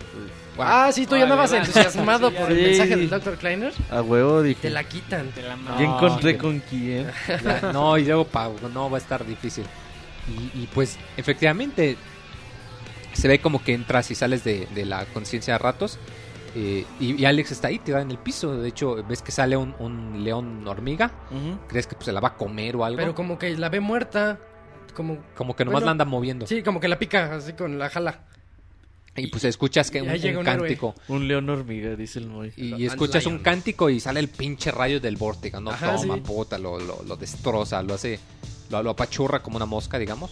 S2: pues,
S3: Ah, sí, tú ya andabas entusiasmado por el mensaje del Dr. Kleiner.
S2: a huevo dije.
S3: Te la quitan.
S4: Te la
S1: No,
S2: Ya encontré
S1: sí.
S2: con quién.
S1: Ya, no, y luego pa- no va a estar difícil. Y, y, pues efectivamente se ve como que entras y sales de, de la conciencia a ratos. eh, y, y Alex está ahí, tirada en el piso. De hecho, ves que sale un, un león hormiga.
S2: Ujú.
S1: ¿Crees que pues, se la va a comer o algo?
S3: Pero como que la ve muerta. Como.
S1: como que nomás
S3: bueno,
S1: la anda moviendo.
S3: Sí, como que la pica, así con la jala.
S1: Y pues escuchas que un, un
S3: héroe.
S1: cántico.
S2: Un león hormiga, dice el Moy.
S1: Y, escuchas un cántico y sale el pinche rayo del vórtigo, ¿no?
S3: Ajá,
S1: Toma,
S3: sí.
S1: puta, lo, lo, lo destroza, lo hace, lo, lo apachurra como una mosca, digamos.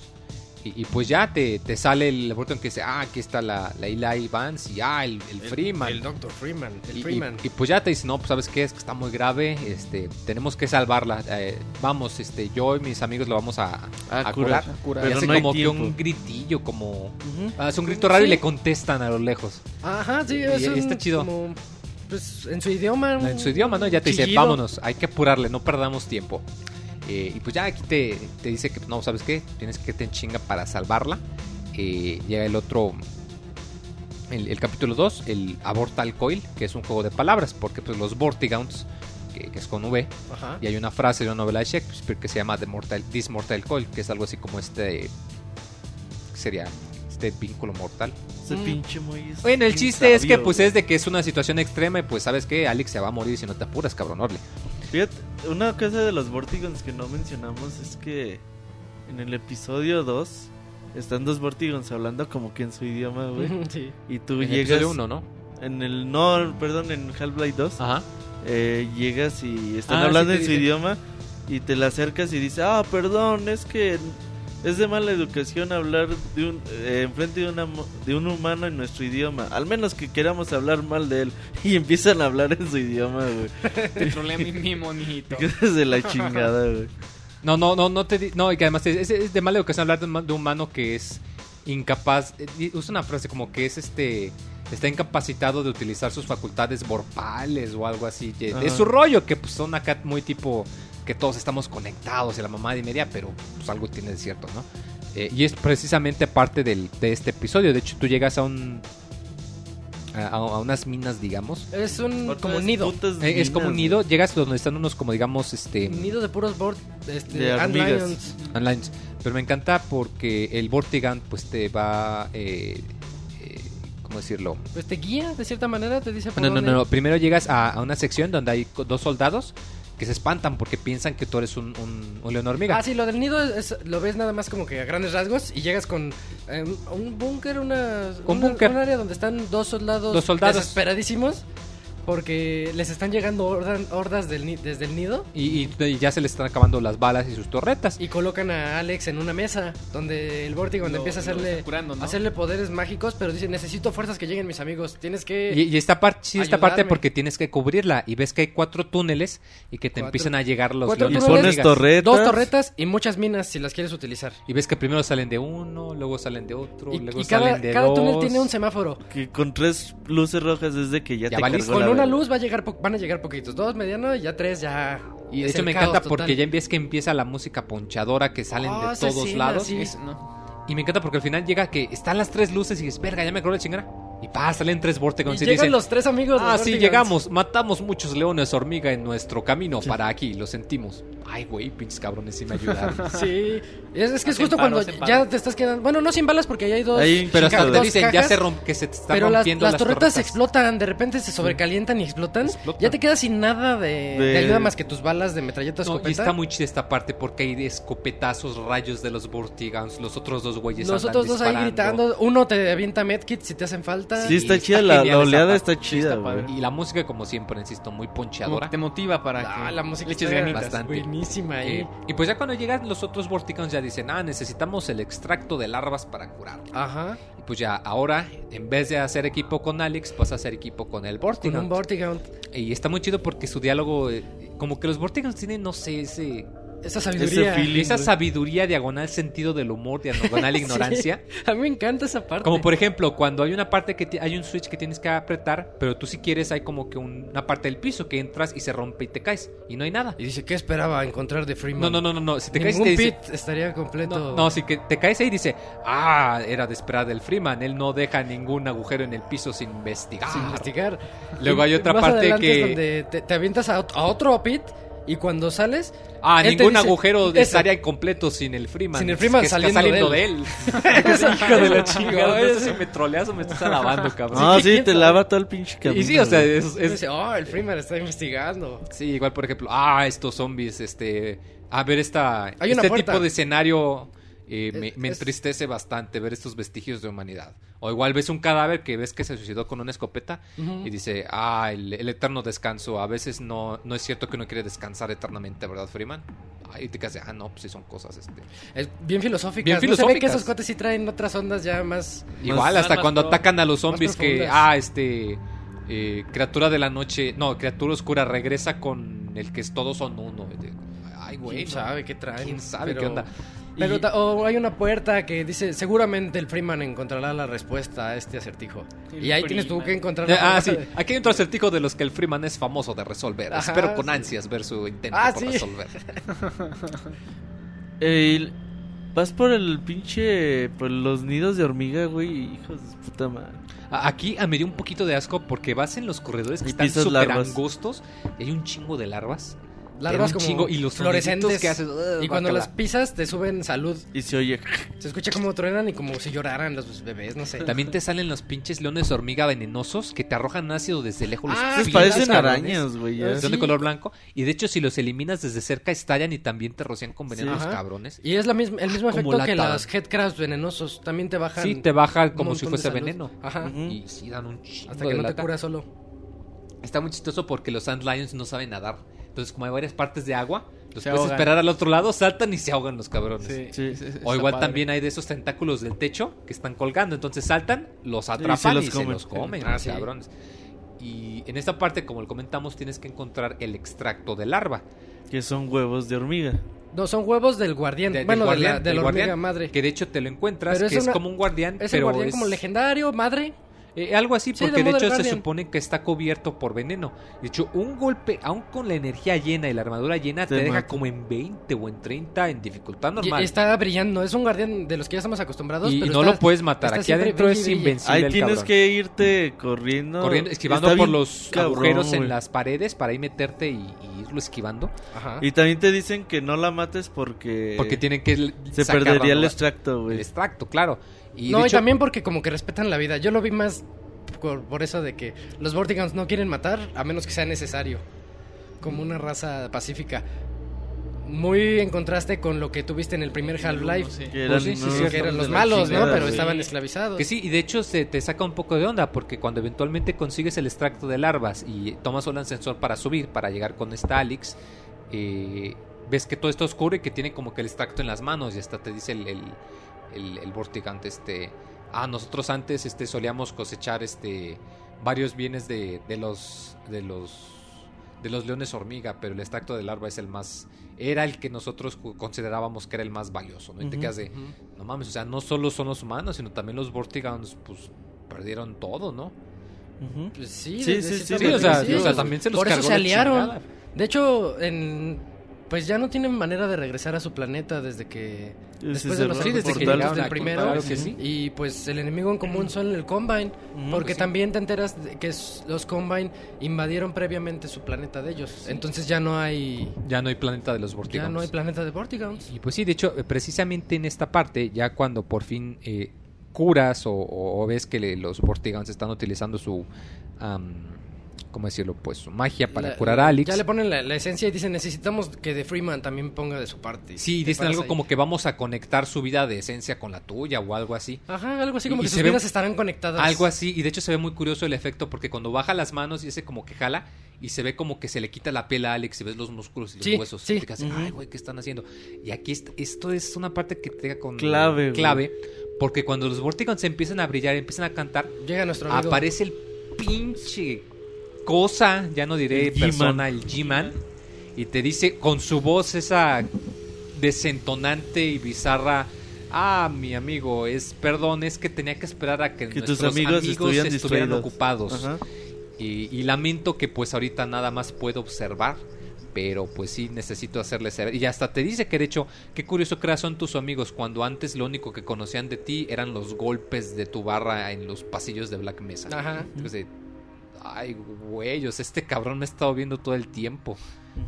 S1: Y, y pues ya te, te sale el vórtigo que dice, ah, aquí está la, la Eli Vance y ah, el, el Freeman.
S3: El Dr. Freeman. El
S1: Y-
S3: Freeman.
S1: y pues ya te dice, no, pues sabes qué, es que está muy grave, este, tenemos que salvarla. eh, vamos, este, yo y mis amigos lo vamos a,
S2: A
S1: a
S2: curar.
S1: curar.
S2: Pero
S1: y hace
S2: no
S1: como que un gritillo, como... Hace un grito raro y le contestan a lo lejos.
S3: Ajá, sí,
S1: Y-
S3: es
S1: y
S3: un,
S1: está chido.
S3: como, pues en su idioma.
S1: En su idioma, ¿no? Ya te dice, vámonos, hay que apurarle, no perdamos tiempo. Eh, y pues ya aquí te, te dice que, no, ¿sabes qué? Tienes que te en chinga para salvarla. Eh, llega el otro, el, el capítulo 2, el Abortal Coil, que es un juego de palabras, porque pues los Vortigauns, que, que es con V,
S3: Ajá.
S1: y hay una frase de una novela de Shakespeare que se llama The Mortal, This Mortal Coil, que es algo así como este, ¿qué sería? Este vínculo mortal.
S2: Ese
S3: Mm.
S2: pinche
S1: Bueno, el chiste es que pues
S2: güey.
S1: es de que es una situación extrema y pues sabes que Alex se va a morir si no te apuras, cabrón, orle.
S2: Fíjate, una cosa de los Vortigons que no mencionamos es que en el episodio 2 están dos Vortigons hablando como que en su idioma, güey.
S3: Sí.
S2: Y tú
S1: En el
S2: llegas
S1: episodio uno, ¿no?
S2: en el no, perdón, en Half-Life 2
S1: Ajá.
S2: eh, llegas y están
S1: Ah,
S2: hablando
S1: sí
S2: en su
S1: dicen.
S2: idioma y te le acercas y dices, ah, perdón, es que es de mala educación hablar de un, eh, enfrente de, una, de un humano en nuestro idioma, al menos que queramos hablar mal de él y empiezan a hablar en su idioma, güey.
S4: Te trolea mi, mi monito.
S2: Quedas de la chingada, güey.
S1: No, no, no, no te di- no, y que además es, es de mala educación hablar de un, ma- de un humano que es incapaz, eh, usa una frase como que es este está incapacitado de utilizar sus facultades vorpales o algo así. Es su rollo que pues son acá muy tipo que todos estamos conectados y la mamá de media, pero pues algo tiene de cierto, ¿no? Eh, y es precisamente parte del, de este episodio. De hecho, tú llegas a un a, a unas minas, digamos.
S3: Es un como un nido.
S1: Eh, es como un nido, llegas donde están unos como digamos este
S3: Un nido de puros board, este,
S2: De
S3: lions.
S1: Pero me encanta porque el Vortigant pues te va eh, eh, ¿cómo decirlo?
S3: Pues te guía de cierta manera, te dice por
S1: No, no,
S3: dónde
S1: no, no. Primero llegas a, a una sección donde hay dos soldados que se espantan porque piensan que tú eres un, un, un león hormiga.
S3: Ah, sí, lo del nido es- lo ves nada más como que a grandes rasgos y llegas con eh, un búnker, una,
S1: Un
S3: una-
S1: búnker.
S3: un área donde están dos soldados,
S1: Dos soldados.
S3: desesperadísimos porque les están llegando horda- hordas del desde el nido
S1: Y, y- y ya se les están acabando las balas y sus torretas.
S3: y colocan a Alex en una mesa donde el Vortigon
S4: Lo-
S3: empieza a hacerle
S4: curando, ¿no?
S3: hacerle poderes mágicos, pero dice, "Necesito fuerzas que lleguen mis amigos, tienes que
S1: Y, y esta parte, sí, esta parte porque tienes que cubrirla y ves que hay cuatro túneles y que te
S3: Cuatro-
S1: empiezan a llegar los
S3: cuatro
S2: Y pones torretas.
S3: dos torretas y muchas minas si las quieres utilizar."
S1: Y ves que primero salen de uno, luego salen de otro,
S3: Y,
S1: luego
S3: y cada,
S1: salen de
S3: cada
S1: dos.
S3: túnel tiene un semáforo.
S2: Que con tres luces rojas desde que ya,
S1: Ya
S2: te
S1: valiste.
S2: cargó
S3: Con una luz va a llegar van a llegar poquitos. Dos medianos y ya tres ya.
S1: Y de hecho me encanta
S3: total.
S1: porque ya ves que empieza la música ponchadora que salen
S3: Ah,
S1: de todos lados.
S3: sí.
S4: Es- no.
S1: Y me encanta porque al final llega que están las tres luces y dices, verga, ya me acuerdo de chingada. Y pa, salen tres
S3: Y
S1: Vortigons y,
S3: llegan
S1: dicen,
S3: los tres amigos.
S1: ah, sí, llegamos, matamos muchos leones hormiga en nuestro camino para aquí, lo sentimos. Ay, güey, pinches cabrones, sí me ayudaron.
S3: Sí. Es, es que es justo
S4: paro,
S3: cuando ya te estás quedando. Bueno, no sin balas porque ahí hay dos.
S2: Ahí-
S1: Pero hasta te
S3: dos
S1: dicen, ya
S3: cajas,
S1: se romp que se te están
S3: Pero las,
S1: rompiendo
S3: las
S1: las,
S3: torretas
S1: torretas.
S3: explotan, de repente se sobrecalientan y explotan.
S1: Explotan.
S3: Ya te quedas sin nada de, de
S2: De-
S3: ayuda más que tus balas de metralleta
S1: No, y está muy chida esta parte porque hay escopetazos, rayos de los Vortigans, los otros dos güeyes
S3: Los
S1: andan
S3: otros dos ahí
S1: disparando.
S3: gritando. Uno te avienta medkits si te hacen falta.
S2: Sí, está
S1: Y
S2: chida,
S1: está
S2: la, la oleada está chida,
S4: está.
S1: Y la música, como siempre, insisto, muy ponchadora.
S4: te motiva para
S3: Ah,
S4: que
S3: la música
S4: le eches
S3: está
S4: ganitas.
S1: bastante.
S3: Buenísima ahí.
S1: Eh, y pues ya cuando llegan los otros Vortigans ya dicen, ah, necesitamos el extracto de larvas para curar.
S3: Ajá.
S1: Y pues ya, ahora, en vez de hacer equipo con Alex, vas a hacer equipo con el
S3: Con
S1: Vortigant.
S3: un Vortigaunt.
S1: y está muy chido porque su diálogo, eh, como que los Vortigans tienen, no sé, ese,
S3: Esa sabiduría.
S2: Feeling.
S1: esa sabiduría diagonal sentido del humor, diagonal
S3: Sí.
S1: ignorancia.
S3: A mí me encanta esa parte.
S1: Como por ejemplo, cuando hay una parte que hay un switch que tienes que apretar, pero tú si quieres hay como que un- una parte del piso que entras y se rompe y te caes y no hay nada.
S3: Y dice, ¿qué esperaba encontrar de Freeman?
S1: No, no, no, no, no, si te caes
S3: Ningún
S1: te dice,
S3: pit estaría completo.
S1: no, no, si que te caes ahí y dice, ah, era de esperar del Freeman, él no deja ningún agujero en el piso sin investigar.
S3: sin investigar.
S1: Luego hay otra
S3: más
S1: parte que-
S3: es donde te, te avientas a otro pit y cuando sales...
S1: Ah,
S3: él
S1: ningún
S3: dice-
S1: agujero estaría incompleto sin el Freeman.
S3: Sin el
S1: Es
S3: Freeman
S1: que está
S3: saliendo de
S1: de él. Hijo de la chingada. No sé si me troleas o me estás alabando, cabrón.
S2: No,
S3: Sí,
S2: sí,
S3: ¿quién
S2: te lava todo el pinche camino.
S1: y sí, o sea, es, es-
S3: dice, oh, el Freeman está investigando.
S1: Sí, igual por ejemplo, ah, estos zombies, este, a ver esta,
S3: Hay
S1: este tipo de escenario eh, me,
S3: es-
S1: entristece bastante ver estos vestigios de humanidad. O igual ves un cadáver que ves que se suicidó con una escopeta y dice, ah, el, el eterno descanso. A veces no, no es cierto que uno quiere descansar eternamente, ¿verdad, Freeman? Ah, y te quedas de, ah, no, pues sí son cosas, este.
S3: Es bien filosóficas.
S1: Bien
S3: ¿No se ve que esos cotes sí traen otras ondas ya más...
S1: Igual,
S4: más-
S1: hasta
S4: más
S1: cuando
S4: pro-
S1: atacan a los zombies que, ah, este, eh, criatura de la noche, no, criatura oscura regresa con el que es todos son uno. Ay, güey.
S3: ¿Quién
S1: no.
S3: sabe qué traen?
S1: ¿Quién sabe
S3: Pero-
S1: qué onda?
S3: Pero
S1: Y-
S3: o hay una puerta que dice, seguramente el Freeman encontrará la respuesta a este acertijo.
S4: El
S3: y ahí tienes tú que encontrar la
S1: Ah, sí. Aquí hay otro acertijo de los que el Freeman es famoso de resolver.
S3: Ajá,
S1: Espero con
S3: sí.
S1: ansias ver su intento
S3: Ah,
S1: por
S3: sí.
S1: resolver.
S2: Vas por el pinche. Por los nidos de hormiga, güey. Hijos de puta madre.
S1: A- Aquí ah, me dio un poquito de asco porque vas en los corredores que
S2: Y
S1: están súper angostos y hay un chingo de larvas.
S3: Larvas
S1: un
S3: como
S1: chingo, y los
S3: fluorescentes.
S1: que haces,
S3: y cuando las pisas te suben salud.
S2: Y se oye.
S3: Se escucha como truenan y como si lloraran los bebés, no sé.
S1: También te salen los pinches leones hormiga venenosos que te arrojan ácido desde lejos. Los
S3: Ah,
S2: Pues
S1: pinches
S2: parecen
S1: cabrones.
S2: arañas, güey.
S3: Ah,
S1: Son de color blanco. Y de hecho, si los eliminas desde cerca, estallan y también te rocian con veneno los cabrones.
S3: Y es la misma, el mismo
S1: Como
S3: efecto que los headcrabs venenosos. También te bajan.
S1: Sí, te baja como si fuese veneno.
S3: Ajá.
S1: Y sí, dan un chingo
S3: Hasta
S1: de
S3: que no te cura solo.
S1: Está muy chistoso porque los Sand Lions no saben nadar. Entonces, como hay varias partes de agua, los
S4: Se
S1: puedes
S4: ahogan.
S1: esperar al otro lado, saltan y se ahogan los cabrones.
S2: Sí.
S4: es- es-
S1: O igual
S4: padre.
S1: también hay de esos tentáculos del techo que están colgando. Entonces saltan, los atrapan
S2: los
S1: y se los comen,
S3: Ah,
S1: los
S3: sí.
S1: cabrones. Y en esta parte, como lo comentamos, tienes que encontrar el extracto de larva.
S2: Que son huevos de hormiga.
S3: No, son huevos del guardián.
S1: De- del
S3: bueno, de
S1: guardián,
S3: la, de
S1: del
S3: la hormiga
S1: guardián,
S3: madre.
S1: Que de hecho te lo encuentras,
S3: Pero
S1: que
S3: es
S1: como un guardián,
S3: Es el
S1: pero
S3: guardián
S1: es...
S3: como legendario, madre.
S1: Eh, algo así,
S3: Sí,
S1: porque
S3: de
S1: hecho se supone que está cubierto por veneno. De hecho, un golpe, aún con la energía llena y la armadura llena, te,
S2: Te
S1: deja como en 20 o en 30 en dificultad
S3: Y
S1: normal.
S3: está brillando. Es un guardián de los que ya estamos acostumbrados.
S1: Y,
S3: pero
S1: no
S3: está-
S1: lo puedes matar. Aquí adentro
S3: brille,
S1: es invencible.
S2: Ahí
S1: el
S2: tienes
S1: cabrón.
S2: que irte corriendo.
S1: Corriendo, esquivando por
S2: bien
S1: los
S2: cabrón,
S1: agujeros en las paredes para ahí meterte y, y irlo esquivando.
S3: Ajá.
S2: Y también te dicen que no la mates porque.
S1: Porque tienen que
S2: Se perdería el extracto,
S1: el
S2: güey.
S1: extracto, claro. Y
S3: no, y también porque como que respetan la vida. Yo lo vi más por, por eso de que los Vortigons no quieren matar a menos que sea necesario. Como una raza pacífica. Muy en contraste con lo que tuviste en el primer Half-Life.
S4: Sí.
S2: Que eran,
S1: sí, sí,
S2: unos
S1: sí,
S3: Que eran
S2: hijos
S3: los malos, ¿no? Pero estaban esclavizados.
S1: Que sí, y de hecho se te saca un poco de onda porque cuando eventualmente consigues el extracto de larvas y tomas un ascensor para subir, para llegar con esta Alex, eh, ves que todo está oscuro y que tiene como que el extracto en las manos y hasta te dice el, el, el, el Vortigant, este, ah, nosotros antes este, solíamos cosechar este varios bienes de, de los de los de los leones hormiga, pero el extracto de larva es el más era el que nosotros considerábamos que era el más valioso, ¿no? Y te
S2: Ujú.
S1: quedas de, no mames, o sea, no solo son los humanos, sino también los Vortigans, pues, perdieron todo, ¿no?
S3: Pues sí,
S2: Sí, sí, sí,
S1: Sí, o sea,
S3: manera,
S1: o sea, también se los
S3: Por eso
S1: cargó
S3: se
S1: la
S3: aliaron. De hecho, en pues ya no tienen manera de regresar a su planeta desde que
S2: Ese
S3: después
S2: es
S3: de los
S1: Sí, desde que llegaron
S3: primero
S1: claro que sí.
S3: y pues el enemigo en común son el Combine, porque
S1: pues sí.
S3: también te enteras de que los Combine invadieron previamente su planeta de ellos. Entonces ya no hay
S1: Ya no hay planeta de los
S3: ya
S1: Vortigans.
S3: no hay planeta de Vortigons.
S1: Y pues sí, de hecho, eh, precisamente en esta parte, ya cuando por fin eh, curas o, o- o ves que le- los Vortigans están utilizando su, ¿cómo decirlo? Pues su magia para
S3: La-
S1: curar a Alex.
S3: Ya le ponen la, la esencia y dicen, "Necesitamos que The Freeman también ponga de su parte."
S1: Sí, dicen algo
S3: ahí.
S1: como que vamos a conectar su vida de esencia con la tuya o algo así.
S3: Ajá, algo así como
S1: Y-
S3: que
S1: se
S3: sus
S1: ve-
S3: vidas estarán conectadas.
S1: Algo así, y de hecho se ve muy curioso el efecto porque cuando baja las manos y ese como que jala y se ve como que se le quita la piel a Alex y ves los músculos y los
S3: Sí,
S1: huesos.
S3: sí.
S1: Y te quedas, ay, güey, ¿qué están haciendo? Y aquí est- esto es una parte que te deja con
S2: Clave,
S1: clave porque cuando los Vortigons empiezan a brillar, empiezan a cantar,
S3: Llega nuestro amigo.
S1: aparece el pinche cosa, ya no diré
S2: El
S1: persona, el G-Man, y te dice con su voz esa desentonante y bizarra. Ah, mi amigo, es perdón, es que tenía que esperar a que,
S2: Que tus
S1: nuestros
S2: amigos
S1: amigos,
S2: estuvieran
S1: ocupados. Y, y lamento que pues ahorita nada más puedo observar. Pero pues sí necesito hacerles saber. Y hasta te dice que de hecho, qué curioso que ahora son tus amigos. Cuando antes lo único que conocían de ti eran los golpes de tu barra en los pasillos de Black Mesa.
S3: Ajá.
S1: Entonces, ay, güey, o sea, este cabrón me ha estado viendo todo el tiempo.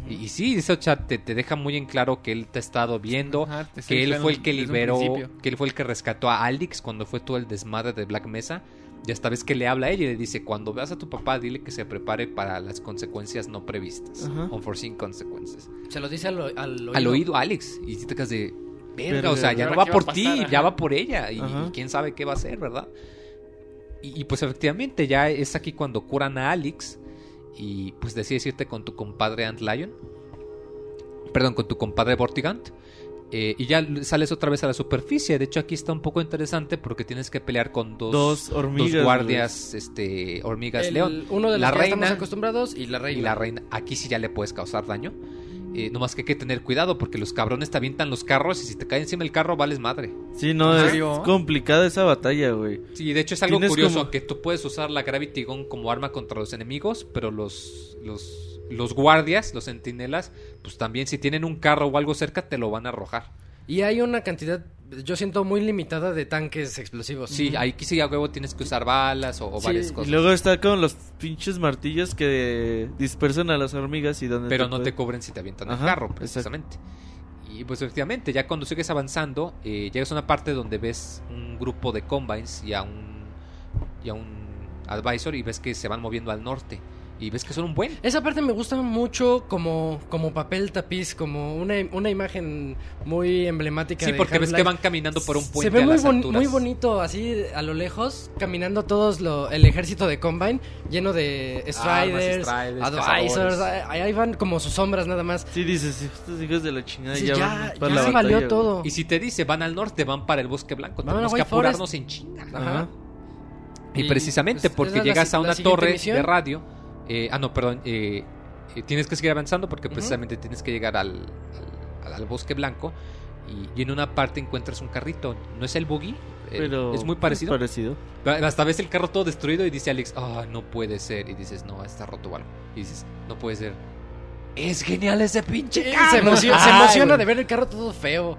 S1: Y, y sí, eso chat te, te deja muy en claro que él te ha estado viendo,
S4: Ajá,
S1: que él fue el que liberó, que él fue el que rescató a Alex cuando fue todo el desmadre de Black Mesa. Y esta vez que le habla a ella y le dice, cuando veas a tu papá, dile que se prepare para las consecuencias no previstas.
S2: Ajá.
S1: Unforeseen consequences.
S3: Se lo dice al, oído.
S1: Al oído, Alex. Y si te quedas de... Verga, o sea, ya no va
S4: ¿Qué va
S1: por ti, ya va por ella. Y, y quién sabe qué va a hacer, ¿verdad? Y, y, pues efectivamente ya es aquí cuando curan a Alex y pues decides irte con tu compadre Ant Lion. Perdón, con tu compadre Vortigant. eh, y ya sales otra vez a la superficie. De hecho, aquí está un poco interesante porque tienes que pelear con dos,
S2: Dos hormigas,
S1: dos guardias, este, hormigas
S3: El-
S1: león.
S3: Uno de los
S1: la
S3: que estamos acostumbrados y la reina.
S1: y la reina. Aquí sí ya le puedes causar daño. Eh, nomás que hay que tener cuidado porque los cabrones te avientan los carros y si te cae encima el carro vales madre.
S2: Sí, no,
S4: ¿En
S2: es complicada esa batalla, güey.
S1: Sí, de hecho es algo curioso
S2: como-
S1: que tú puedes usar la Gravity Gun como arma contra los enemigos, pero los, los, los guardias, los centinelas, pues también si tienen un carro o algo cerca te lo van a arrojar.
S3: Y hay una cantidad, yo siento, muy limitada de tanques explosivos.
S1: Sí, ahí sí a huevo tienes que usar balas o, o
S3: Sí,
S1: varias cosas.
S2: Y luego está con los pinches martillos que dispersan a las hormigas y donde
S1: pero no te cubren si te avientan el carro,
S2: exacto.
S1: precisamente. Y pues efectivamente, ya cuando sigues avanzando, eh, llegas a una parte donde ves un grupo de combines y a un, y a un advisor y ves que se van moviendo al norte. Y ves que son un buen.
S3: Esa parte me gusta mucho como, como papel tapiz, como una, una imagen muy emblemática.
S1: Sí,
S3: de
S1: porque ves que van caminando por un
S3: Se
S1: puente
S3: ve
S1: a
S3: muy,
S1: las
S3: muy bonito, así a lo lejos, caminando todos lo, el ejército de Combine, lleno de Striders,
S1: Striders,
S3: Advisors, ahí, ahí van como sus sombras nada más.
S2: Sí, dices, estos hijos de la chingada
S3: Sí,
S2: ya,
S3: ya,
S2: van
S3: ya
S2: para la
S3: se
S2: batalla,
S3: valió
S2: güey.
S3: todo.
S1: Y si te dice, van al norte, van para el bosque blanco.
S3: Van a
S1: Tenemos que
S3: White Forest.
S1: apurarnos en chinga.
S2: Ajá.
S1: Y,
S3: Y,
S1: precisamente
S3: pues,
S1: porque
S3: la
S1: llegas a una torre
S3: misión.
S1: de radio. Eh, ah, no, perdón. eh, eh, tienes que seguir avanzando porque precisamente tienes que llegar al, al, al bosque blanco. Y, y en una parte encuentras un carrito. ¿No es el buggy?
S2: Pero
S1: es muy parecido.
S2: parecido.
S1: Hasta ves el carro todo destruido y dice Alex, ah, no puede ser. Y dices, no, está roto o algo. Y dices, no puede ser. Es genial ese pinche carro.
S3: se, emociona, se de ver el carro todo feo.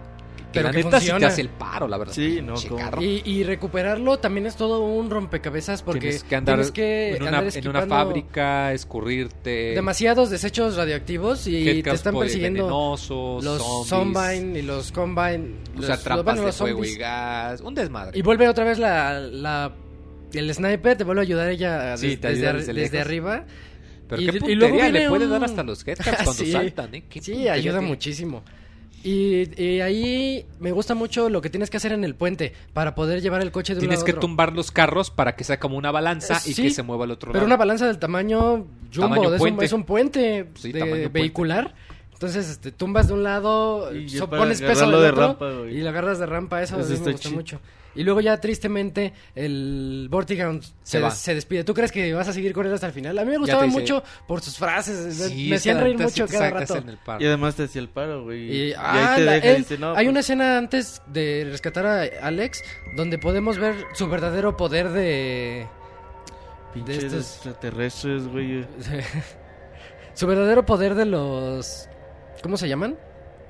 S1: Que
S3: Pero
S1: la
S3: que
S1: neta sí te
S3: funciona.
S1: hace el paro, la verdad.
S2: Sí, no.
S3: Y, y recuperarlo también es todo un rompecabezas porque
S1: tienes que andar,
S3: tienes que
S1: en, una,
S3: andar
S1: en una fábrica, escurrirte.
S3: demasiados desechos radioactivos y te están persiguiendo
S1: venenosos,
S3: los
S1: zombies,
S3: Zombine y los Combine.
S1: usar
S3: los-
S1: trampas
S3: bueno,
S1: de
S3: los
S1: fuego y
S3: zombies.
S1: gas. Un desmadre.
S3: Y vuelve otra vez la, la el sniper, te vuelve a ayudar ella
S1: Sí,
S3: des-
S1: te
S3: desde,
S1: ayuda desde
S3: desde arriba.
S1: Pero
S3: y-
S1: qué
S3: y
S1: puntería,
S3: luego
S1: le puede
S3: un-
S1: dar hasta los headcaps cuando
S3: Sí.
S1: saltan, ¿eh? Qué
S3: Sí, ayuda
S1: tiene.
S3: muchísimo. Y, y ahí me gusta mucho lo que tienes que hacer en el puente para poder llevar el coche de un
S1: Tienes
S3: lado a
S1: que
S3: otro.
S1: tumbar los carros para que sea como una balanza
S3: Eh,
S1: y
S3: sí,
S1: que se mueva al otro
S3: Pero
S1: lado.
S3: una balanza del tamaño jumbo,
S1: Tamaño
S3: de- es, un,
S1: puente.
S3: es un puente
S1: Sí,
S3: de-
S1: tamaño puente.
S3: vehicular. Entonces, este, tumbas de un lado,
S2: Y
S3: so- pones peso del
S2: de
S3: otro
S2: rampa,
S3: y lo agarras de rampa. Eso,
S2: Eso
S3: a mí
S2: está
S3: me gusta
S2: chido.
S3: mucho. Y luego ya tristemente el Vortigaunt se, despide. ¿Tú crees que vas a seguir con él hasta el final? A mí me gustaba mucho por sus frases.
S1: Sí,
S3: me hacían reír mucho cada rato.
S1: en el paro.
S2: Y además te hacía el paro, güey.
S3: Y,
S2: Y,
S3: ah,
S2: ahí te
S3: la-
S2: deja
S3: él-
S2: dice, no,
S3: hay
S2: pues,
S3: una escena antes de rescatar a Alex donde podemos ver su verdadero poder de...
S2: pinches
S3: estos-
S2: extraterrestres, güey.
S3: su verdadero poder de los... ¿Cómo se llaman?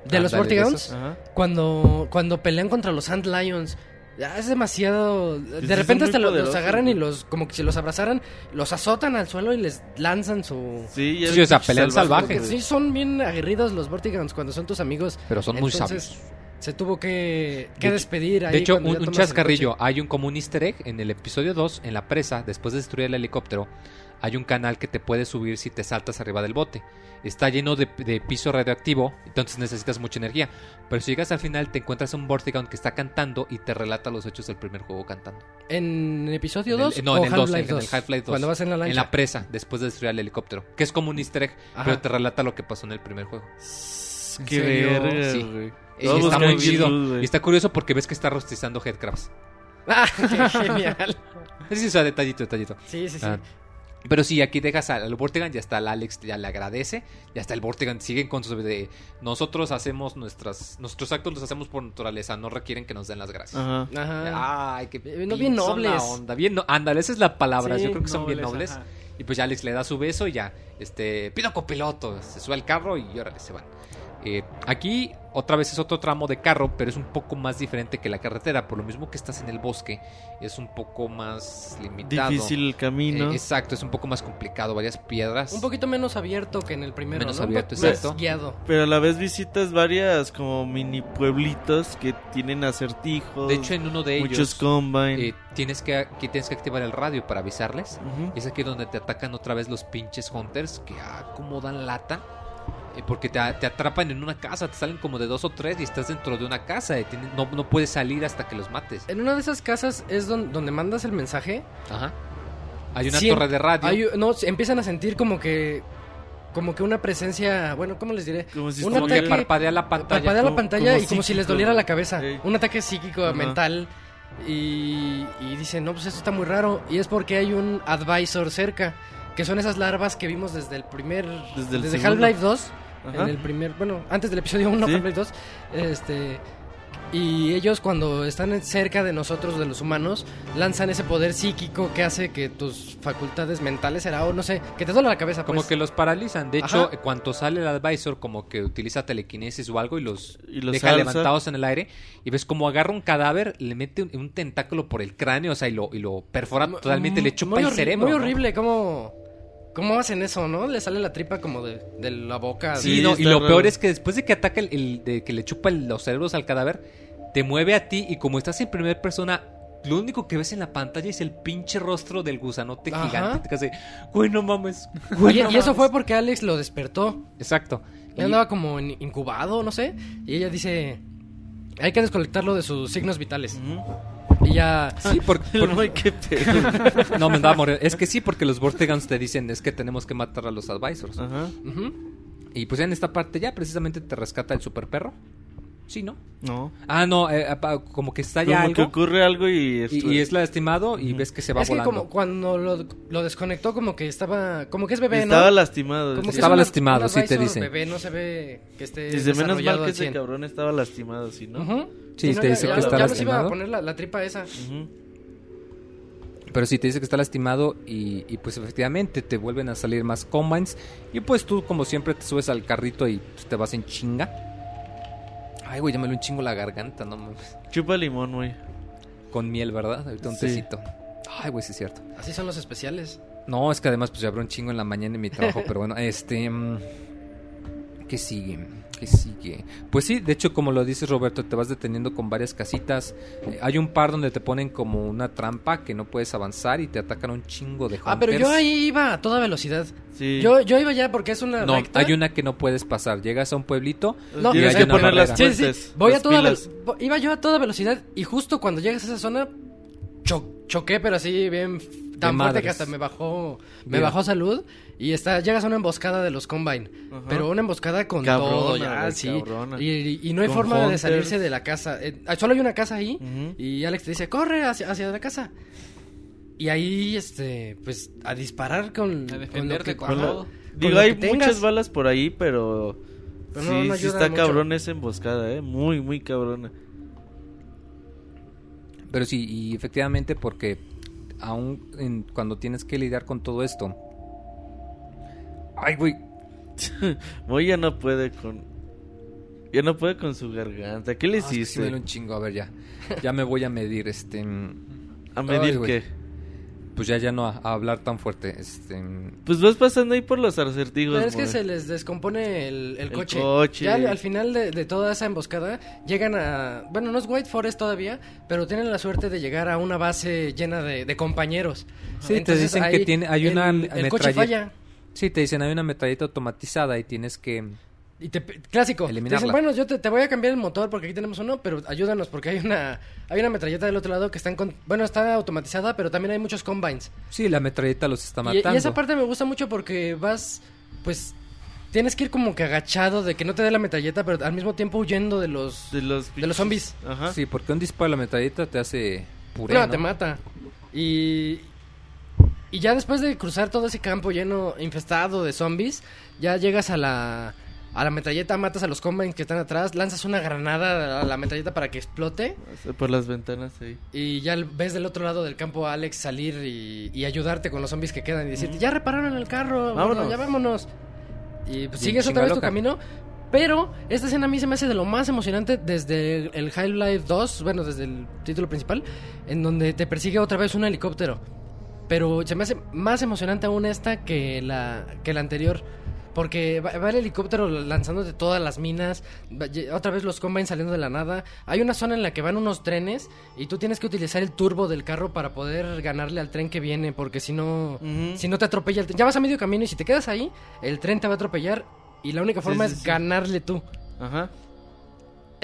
S3: De los Vortigaunts.
S1: esos.
S2: Ajá.
S3: Cuando, cuando pelean contra los Ant Lions. Ya es demasiado.
S2: sí
S3: De repente
S2: muy
S3: hasta los, agarran y los. Como que si los abrazaran, los azotan al suelo y les lanzan su.
S2: Sí,
S1: Sí, o sea, pelean salvajes.
S3: Sí, son bien aguerridos los Vortigauns cuando son tus amigos.
S1: Pero son muy
S3: Entonces,
S1: sabios.
S3: Se tuvo que, que
S1: De hecho-
S3: despedir ahí.
S1: De hecho, un, chascarrillo. Hay un como un easter egg en el episodio 2, en la presa, después de destruir el helicóptero. Hay un canal que te puede subir si te saltas arriba del bote. Está lleno de, de piso radioactivo, entonces necesitas mucha energía. Pero si llegas al final, te encuentras un Vortigaunt que está cantando y te relata los hechos del primer juego cantando.
S3: ¿En episodio
S1: En el-
S3: 2?
S1: no,
S3: o
S1: en el 2,
S3: Half-Life
S1: en el Half-Life 2.
S3: Cuando vas en la lancha.
S1: En la presa, después de destruir el helicóptero. Que es como un easter egg,
S3: Ajá.
S1: pero te relata lo que pasó en el primer juego.
S2: Qué
S3: serio?
S2: verga,
S1: Sí.
S2: güey.
S1: Y está muy chido. Y está curioso porque ves que está rostizando headcrabs.
S3: Ah, qué genial.
S1: Sí, o sea, detallito, detallito.
S3: Sí, sí, sí.
S1: Ah, pero sí, aquí dejas al Vortigaunt, ya está el Alex, ya le agradece, ya está el Vortigaunt, siguen con su de nosotros hacemos nuestras, nuestros actos los hacemos por naturaleza, no requieren que nos den las gracias.
S2: Ajá.
S3: Ajá.
S1: Ay, qué
S3: Eh, no, bien nobles.
S1: onda, bien no- ándale, esa es la palabra,
S3: Sí,
S1: yo creo que son bien
S4: nobles,
S1: nobles.
S4: ajá.
S1: Y pues ya Alex le da su beso y ya, este, pido copiloto, se sube al carro y órale, se van. Eh, aquí otra vez es otro tramo de carro, pero es un poco más diferente que la carretera, por lo mismo que estás en el bosque, es un poco más limitado.
S2: Difícil el camino.
S1: Eh, exacto, es un poco más complicado, varias piedras.
S3: Un poquito menos abierto que en el primero,
S1: Menos
S3: ¿no? Un
S1: abierto,
S3: poco más
S1: exacto.
S3: guiado.
S2: Pero a la vez visitas varias como mini pueblitos que tienen acertijos.
S1: De hecho, en uno de ellos
S2: muchos combine.
S1: eh, tienes, que, que tienes que activar el radio para avisarles. Y es aquí donde te atacan otra vez los pinches hunters que ah, como dan lata. Eh, porque te, te atrapan en una casa, te salen como de dos o tres y estás dentro de una casa. y tienes- no, no puedes salir hasta que los mates.
S3: En una de esas casas es don- donde mandas el mensaje.
S1: Ajá. Hay una
S3: Sí,
S1: torre de radio.
S3: Hay- no, empiezan a sentir como que como que una presencia, bueno, ¿cómo les diré?
S2: Como si
S3: un
S1: como que
S3: ataque-
S1: parpadea la pantalla.
S3: Parpadea la pantalla
S2: como
S3: y como si les doliera la cabeza. Un ataque psíquico, mental. Y, y dicen, no, pues esto está muy raro. Y es porque hay un advisor cerca. Que son esas larvas que vimos desde el primer...
S2: Desde
S3: Desde. Half-Life 2.
S2: Ajá.
S3: En el primer... Bueno, antes del episodio 1,
S2: Sí.
S3: Half-Life 2. Este... Y ellos cuando están cerca de nosotros, de los humanos, lanzan ese poder psíquico que hace que tus facultades mentales será, o no sé, que te duele la cabeza.
S1: Como
S3: pues.
S1: que los paralizan. De hecho,
S3: Ajá.
S1: cuando sale el advisor, como que utiliza telequinesis o algo y los,
S2: Y los
S1: deja
S2: alza.
S1: levantados en el aire. Y ves como agarra un cadáver, le mete un, un tentáculo por el cráneo, o sea, y lo, y lo perfora totalmente, le chupa
S3: Muy
S1: el cerebro.
S3: Muy
S1: ¿no?
S3: horrible, ¿cómo, ¿cómo hacen eso, no? Le sale la tripa como de, de la boca.
S1: Sí, no, y
S2: está
S1: lo
S2: raro.
S1: peor es que después de que ataca el, el- de que le chupa el- los cerebros al cadáver, te mueve a ti y como estás en primera persona, lo único que ves en la pantalla es el pinche rostro del gusanote
S3: Ajá.
S1: gigante. Te hace, güey, no mames.
S3: Y,
S1: no
S3: y eso
S1: mames".
S3: fue porque Alex lo despertó.
S1: Exacto. Y-
S3: andaba como incubado, no sé. Y ella dice, hay que desconectarlo de sus signos vitales. Ya...
S1: Sí, porque,
S2: qué pedo.
S1: No, me andaba a morir. Es que sí, porque los Vortegans te dicen es que tenemos que matar a los advisors.
S2: Ajá.
S3: Ujú.
S1: Y pues en esta parte ya precisamente te rescata el super perro. Sí, ¿no?
S2: No.
S1: Ah, no, eh, como que está ya
S2: Como
S1: algo.
S2: que ocurre algo y...
S1: y,
S2: esto-
S1: y es lastimado y ves que se va
S3: Es que
S1: volando.
S3: como cuando lo, lo desconectó como que estaba... Como que es bebé,
S2: Estaba
S3: ¿no?
S2: lastimado.
S3: Como que.
S1: Estaba
S3: es una-
S1: lastimado,
S3: un
S1: sí te
S3: advisor
S1: dice.
S3: bebé no se ve que esté
S2: Dice, menos mal que ese
S3: 100.
S2: cabrón estaba lastimado, ¿sí, no?
S3: Ujú.
S1: Sí,
S3: no,
S1: te
S3: ya-
S1: dice
S3: ya-
S1: que está
S3: ya nos iba
S1: lastimado.
S3: a poner la, la tripa esa.
S1: Pero sí te dice que está lastimado y, y, pues efectivamente te vuelven a salir más combines. Y pues tú como siempre te subes al carrito y pues, te vas en chinga. Ay, güey, ya me lo un chingo la garganta, no mames.
S2: Chupa limón, güey.
S1: Con miel, ¿verdad? Ahorita un
S2: Sí.
S1: tecito. Ay, güey, sí es cierto.
S3: Así son los especiales.
S1: No, es que además pues ya habrá un chingo en la mañana en mi trabajo, pero bueno, este... mm, ¿Qué sigue? ¿Qué sigue? Pues sí, de hecho como lo dices Roberto, te vas deteniendo con varias casitas. Eh, hay un par donde te ponen como una trampa que no puedes avanzar y te atacan un chingo de
S3: Ah, pero yo
S1: hunters.
S3: ahí iba a toda velocidad.
S2: Sí.
S3: Yo, yo iba ya porque es una
S1: No,
S3: recta.
S1: hay una que no puedes pasar. Llegas a un pueblito
S3: No,
S2: Tienes
S1: y
S2: que
S1: una
S2: poner las
S1: barrera.
S3: Sí, sí,
S2: puentes.
S3: sí. Voy a toda
S2: pilas.
S3: iba yo a toda velocidad y justo cuando llegas a esa zona cho- choqué, pero así bien tan fuerte
S1: madres.
S3: que hasta me bajó me
S1: Mira.
S3: bajó salud y está llegas a una emboscada de los Combine,
S2: Ajá.
S3: pero una emboscada con
S2: Cabrona,
S3: todo ya,
S2: güey,
S3: sí.
S2: cabrona.
S3: Y, y no hay
S2: Con
S3: forma de salirse de la casa. Eh, solo hay una casa ahí y Alex te dice, "Corre hacia, hacia la casa." Y ahí este pues a disparar con
S4: A
S3: con
S4: defenderte
S3: lo que-
S4: con.
S3: Con
S2: Digo,
S3: lo
S2: hay muchas balas por ahí, pero...
S3: Pero
S2: sí,
S3: no- no
S2: sí está
S3: mucho.
S2: cabrón esa emboscada, ¿eh? Muy, muy cabrona.
S1: Pero sí, y efectivamente porque aún en- cuando tienes que lidiar con todo esto... Ay, güey.
S2: Moy ya no puede con... Ya no puede con su garganta. ¿Qué le
S1: Ah, es que sí
S2: hiciste?
S1: me duele un chingo. A ver, ya. Ya me voy a medir, este... mm,
S2: A medir
S1: Ay,
S2: qué.
S1: Pues ya, ya no a, a hablar tan fuerte. Este...
S2: Pues vas pasando ahí por los acertijos,
S3: Pero es que se les descompone el, el
S2: El
S3: coche.
S2: coche.
S3: Ya al, al final de, de toda esa emboscada llegan a... Bueno, no es White Forest todavía, pero tienen la suerte de llegar a una base llena de, de compañeros.
S1: Sí, te dicen que tiene- hay una
S3: el, el coche
S1: metralla-
S3: falla.
S1: Sí, te dicen, hay una metralleta automatizada y tienes que...
S3: Y te, clásico. Te
S1: Eliminarla.
S3: dicen, bueno, yo te, te voy a cambiar el motor porque aquí tenemos uno, pero ayúdanos porque hay una hay una metralleta del otro lado que está en con- bueno, está automatizada, pero también hay muchos combines.
S1: Sí, la metralleta los está
S3: Y,
S1: matando.
S3: y esa parte me gusta mucho porque vas, pues, tienes que ir como que agachado de que no te dé la metralleta, pero al mismo tiempo huyendo de los...
S2: De los,
S3: De los zombies.
S2: Ajá.
S1: Sí, porque un disparo a la metralleta te hace puré,
S3: no,
S1: ¿no?
S3: te mata. Y... Y ya después de cruzar todo ese campo lleno, infestado de zombies, ya llegas a la... A la metralleta, matas a los combines que están atrás, lanzas una granada a la metralleta para que explote
S2: Por las ventanas ahí.
S3: y ya ves del otro lado del campo a Alex salir y, y ayudarte con los zombies que quedan y decirte, ya repararon el carro,
S2: Vámonos.
S3: ya vámonos. Y pues sigues otra vez tu camino. Pero esta escena a mí se me hace de lo más emocionante desde el Half-Life 2, bueno, desde el título principal, en donde te persigue otra vez un helicóptero. Pero se me hace más emocionante aún esta que la, que la anterior. Porque va, va el helicóptero lanzándote todas las minas, va- otra vez los combines saliendo de la nada. Hay una zona en la que van unos trenes y tú tienes que utilizar el turbo del carro para poder ganarle al tren que viene, porque si no, si no te atropella el tren. Ya vas a medio camino y si te quedas ahí, el tren te va a atropellar y la única
S2: Sí,
S3: forma
S2: sí,
S3: es
S2: sí.
S3: ganarle tú.
S2: Ajá.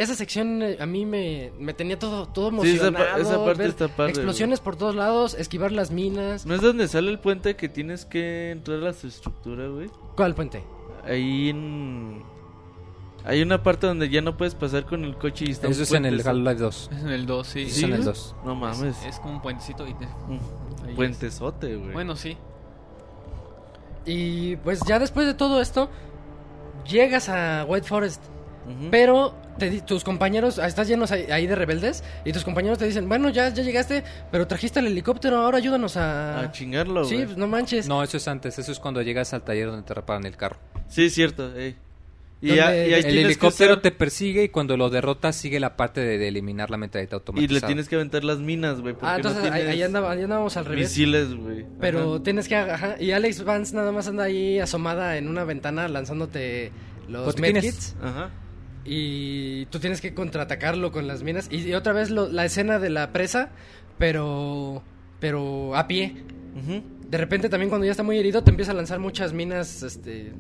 S3: Esa sección eh, a mí me, me tenía todo, todo
S2: Sí, esa
S3: emocionado.
S2: pa- esa parte está padre,
S3: Explosiones por todos lados, esquivar las minas.
S2: ¿No es donde sale el puente que tienes que entrar a su estructura, güey?
S3: ¿Cuál puente?
S2: Ahí en... Hay una parte donde ya no puedes pasar con el coche y está un
S1: Eso es en el Half-Life 2.
S4: Es en el 2, sí.
S2: Sí,
S1: es en el
S2: ¿no?
S1: 2.
S2: No mames.
S4: Es, es como un puentecito y te-
S2: Un puentezote, güey.
S4: Bueno, sí.
S3: Y pues ya después de todo esto, llegas a White Forest. Pero te di- tus compañeros, ah, estás llenos ahí, ahí de rebeldes, y tus compañeros te dicen, bueno, ya, ya llegaste, pero trajiste el helicóptero, ahora ayúdanos a...
S2: A chingarlo,
S3: sí, pues no manches.
S1: No, eso es antes. Eso es cuando llegas al taller donde te reparan el carro.
S2: Sí, es cierto, ey. Y, y ahí
S1: El helicóptero
S2: hacer-
S1: te persigue y cuando lo derrotas sigue la parte de, de eliminar la metralleta
S2: Y
S1: automatizada.
S2: le tienes que aventar las minas, güey.
S3: ah,
S2: porque
S3: entonces
S2: no
S3: ahí, ahí andaba- ahí andábamos al revés.
S2: Misiles, güey.
S3: Pero
S2: Ajá.
S3: tienes que... Ajá, y Alex Vance nada más anda ahí asomada en una ventana lanzándote los medkits.
S2: Ajá.
S3: Y tú tienes que contraatacarlo con las minas. Y, y otra vez lo- la escena de la presa, pero... Pero a pie. De repente también cuando ya está muy herido te empieza a lanzar muchas minas este,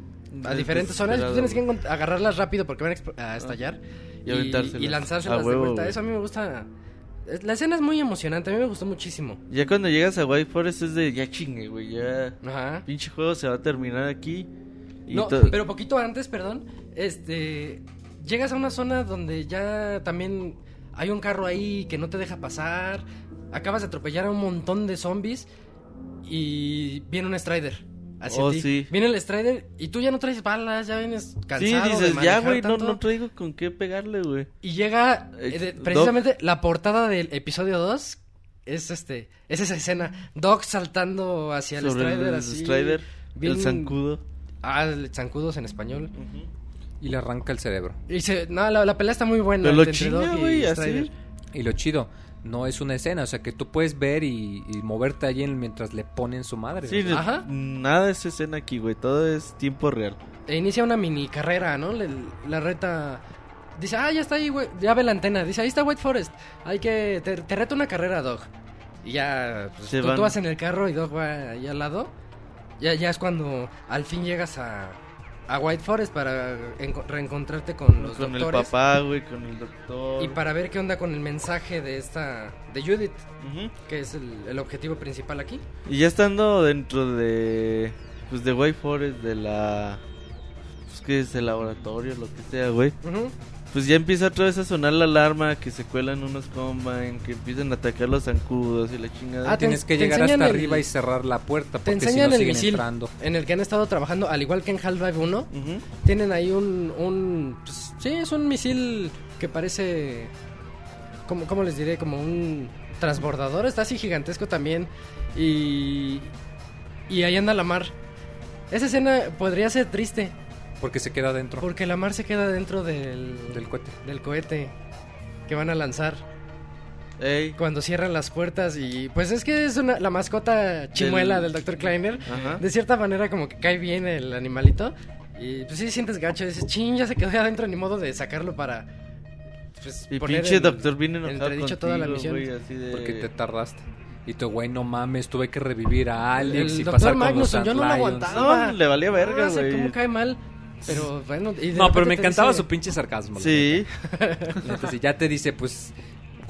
S3: a
S2: Es
S3: diferentes zonas. y Tú tienes que agarrarlas rápido porque van a, exp- a estallar.
S2: Y aventárselas.
S3: y lanzárselas
S2: A
S3: de vuelta. Eso a mí me gusta. La escena es muy emocionante, a mí me gustó muchísimo.
S2: Ya cuando llegas a White Forest es de ya chingue, güey. Ya.
S3: Ajá.
S2: Pinche juego se va a terminar aquí. Y
S3: No, pero poquito antes, perdón, este llegas a una zona donde ya también hay un carro ahí que no te deja pasar. Acabas de atropellar a un montón de zombies y viene un Strider. Hacia
S2: Oh,
S3: ti.
S2: sí.
S3: Viene el Strider y tú ya no traes balas, ya vienes
S2: Sí,
S3: cansado. de
S2: dices, ya, güey, no,
S3: tanto".
S2: no traigo con qué pegarle, güey.
S3: Y llega
S2: Eh,
S3: eh,
S2: Doc.
S3: precisamente la portada del episodio 2 es este es esa escena Doc saltando hacia el
S2: Sobre
S3: Strider
S2: el
S3: así.
S2: Strider,
S3: bien-
S2: el zancudo.
S3: Ah, el zancudos en español.
S1: Y le arranca el cerebro.
S3: Y se, no, la, la pelea está muy buena.
S2: Pero lo
S3: y
S2: güey, así.
S1: Y lo chido, no es una escena, o sea que tú puedes ver y, y moverte allí en- mientras le ponen su madre.
S2: Sí.
S3: Ajá.
S2: nada es escena aquí, güey. Todo es tiempo real.
S3: E inicia una mini carrera, ¿no? Le- la reta. Dice, ah, ya está ahí, güey. Ya ve la antena. Dice, ahí está White Forest. Hay que. Te, te reto una carrera, Dog. Y ya. Pues,
S2: Se
S3: tú,
S2: van.
S3: tú vas en el carro y Dog va ahí al lado. Ya, ya es cuando al fin llegas a. A White Forest para enco- reencontrarte con los
S2: con el
S3: doctores.
S2: papá, güey, con el doctor.
S3: Y para ver qué onda con el mensaje de esta. De Judith, que es el, el objetivo principal aquí.
S2: Y ya estando dentro de. Pues de White Forest, de la. Pues que es el laboratorio, lo que sea, güey.
S3: Ujú.
S2: Pues ya empieza otra vez a sonar la alarma, que se cuelan unos combine, que empiezan a atacar los zancudos y la chingada.
S3: Ah, te-
S1: Tienes que
S3: te
S1: llegar hasta
S3: el-
S1: arriba y cerrar la puerta
S3: Te
S1: porque si
S3: enseñan
S1: no
S3: el
S1: siguen
S3: misil
S1: entrando.
S3: en el que han estado trabajando, al igual que en Half-Life 1.
S2: Ujú.
S3: Tienen ahí un, un pues, sí, es un misil que parece, ¿cómo, cómo les diré? Como un transbordador, está así gigantesco también. Y, y ahí anda la mar. Esa escena podría ser triste,
S1: Porque se queda dentro
S3: porque la mar se queda dentro del,
S1: del cohete.
S3: del cohete que van a lanzar.
S2: Ey.
S3: Cuando cierran las puertas y pues es que es una, la mascota chimuela del, Dr. Kleiner.
S2: Ajá.
S3: De cierta manera como que cae bien el animalito. Y pues sí sientes gacho, dices, ching, ya se quedó adentro, ni modo de sacarlo para... Pues,
S2: Y
S3: poner
S2: pinche
S3: en-
S2: doctor viene
S3: en
S2: enojado contigo,
S3: toda la misión.
S2: güey, así de...
S1: Porque te tardaste. Y tu güey, no mames, tuve que revivir a Alex
S3: El
S1: y pasar con los
S3: Magnuson, yo no lo aguantaba.
S2: No, le valía verga,
S3: No sé
S2: güey.
S3: cómo cae mal, pero bueno... y de
S1: No, pero me encantaba
S3: dice-
S1: su pinche sarcasmo.
S2: Sí.
S1: Entonces ya te dice, pues,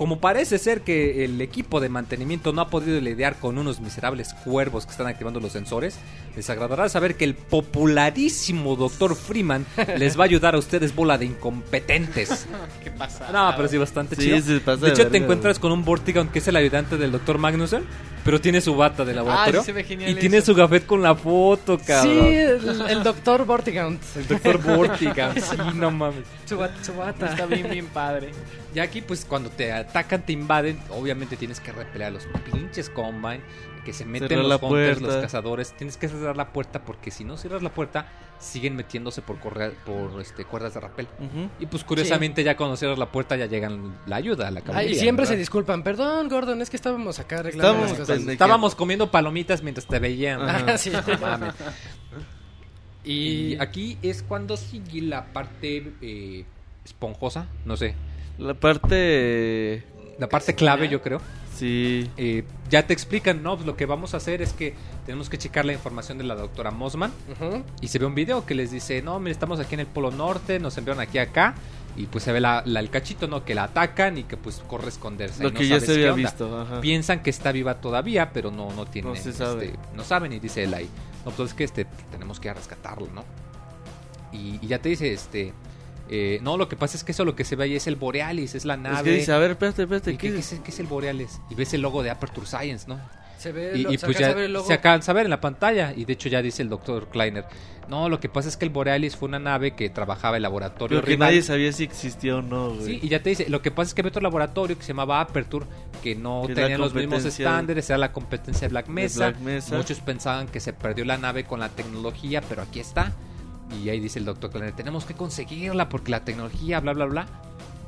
S1: como parece ser que el equipo de mantenimiento no ha podido lidiar con unos miserables cuervos que están activando los sensores, les agradará saber que el popularísimo Dr. Freeman les va a ayudar a ustedes, bola de incompetentes.
S4: ¿Qué pasa?
S1: No, pero sí, bastante
S2: Sí,
S1: chido.
S2: se pasa
S1: de
S2: de
S1: hecho, te encuentras con un Vortigon que es el ayudante del Dr. Magnussen, pero tiene su bata de laboratorio.
S4: Ah, sí se ve genial
S1: y tiene su gafet con la foto, cabrón.
S3: Sí, el, el doctor Vortigaunt.
S1: El Dr. Vortigon. sí, no mames.
S3: Su bata.
S4: Está bien, bien padre.
S1: Y aquí, pues, cuando te atacan, te invaden, obviamente tienes que repeler a los pinches Combine, que se meten
S2: Cerrar
S1: los
S2: la
S1: hunters,
S2: puerta.
S1: los cazadores. Tienes que cerrar la puerta porque si no cierras la puerta, siguen metiéndose por, correa- por este, cuerdas de rappel.
S2: Ujú.
S1: Y pues, curiosamente, ya cuando cierras la puerta, ya llegan la ayuda, la caballería.
S3: y siempre se disculpan. Perdón, Gordon, es que estábamos acá arreglando
S2: Estábamos
S3: las cosas.
S1: Estábamos comiendo palomitas mientras te veían.
S3: Ah, sí.
S1: Mames.
S3: Y
S1: aquí es cuando sigue la parte eh, esponjosa, no sé.
S2: La parte...
S1: La parte clave, yo creo.
S2: Sí.
S1: Eh, ya te explican, no, pues lo que vamos a hacer es que tenemos que checar la información de la doctora Mossman
S3: Ujú.
S1: y se ve un video que les dice, no, mira, estamos aquí en el Polo Norte, nos enviaron aquí acá y pues se ve la, la- el cachito, ¿no? Que la atacan y que pues corre a esconderse.
S2: Lo
S1: y no
S2: que ya se había visto. Ajá.
S1: Piensan que está viva todavía, pero no, no tienen,
S2: No se sabe.
S1: este, no saben y dice él ahí, no, pues es que este, tenemos que ir a rescatarlo, ¿no? Y, y ya te dice, este, eh, no, lo que pasa es que eso lo que se ve ahí es el Borealis, es la nave.
S2: Es que dice, a ver, espérate, espérate.
S1: ¿Y ¿Qué,
S2: ¿qué
S1: qué
S2: es?
S1: qué es el Borealis? Y ves el logo de Aperture Science, ¿no?
S3: Se ve,
S1: Y,
S3: lo-
S1: y
S3: se
S1: pues ya
S3: ver el logo.
S1: se alcanza a ver en la pantalla. Y de hecho ya dice el doctor Kleiner. No, lo que pasa es que el Borealis fue una nave que trabajaba en laboratorio
S2: Pero que
S1: rival.
S2: nadie sabía si existía o no, güey.
S1: Sí, y ya te dice, lo que pasa es que había otro laboratorio que se llamaba Aperture, que no
S2: Que es la
S1: tenía los mismos estándares, era la competencia de Black Mesa.
S2: Black Mesa.
S1: Muchos pensaban que se perdió la nave con la tecnología, pero aquí está. Y ahí dice el doctor Kleiner, tenemos que conseguirla porque la tecnología, bla, bla, bla.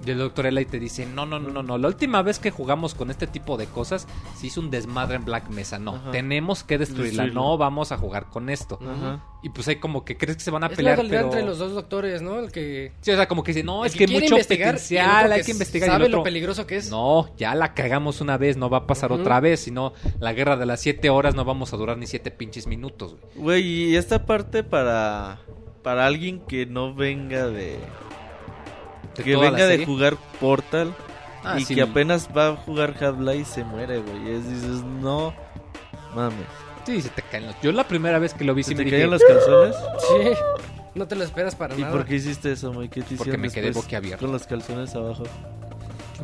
S1: Y el doctor Eli te dice, no, no, no, no, no. La última vez que jugamos con este tipo de cosas, se hizo un desmadre en Black Mesa. No,
S2: Ajá.
S1: tenemos que destruirla. No vamos a jugar con esto.
S2: Ajá.
S1: Y pues hay como que crees que se van a
S3: Es la
S1: pelear, pero...
S3: entre los dos doctores, ¿no? El que,
S1: Sí, o sea, como que dice, no,
S3: el
S1: es que,
S3: quiere
S1: mucho potencial,
S3: otro
S1: hay que investigar.
S3: Sabe
S1: otro,
S3: lo peligroso que es.
S1: no, ya la cagamos una vez, no va a pasar otra vez, sino la guerra de las siete horas no vamos a durar ni siete pinches minutos, güey.
S2: Güey, y esta parte para para alguien que no venga de
S1: De
S2: que venga de jugar Portal
S1: Ah,
S2: y
S1: sí.
S2: que apenas va a jugar Half-Life se muere, güey. Es dices, no mames.
S1: Sí, se te caen los... Yo la primera vez que lo vi
S2: ¿Se
S1: sí me
S2: te
S1: dije...
S2: caían los calzones?
S3: Sí. No te lo esperas para
S2: ¿Y
S3: nada.
S2: por qué hiciste eso, güey? ¿Qué te
S1: Porque
S2: hicieron
S1: me quedé boquiabierto.
S2: Con los calzones abajo.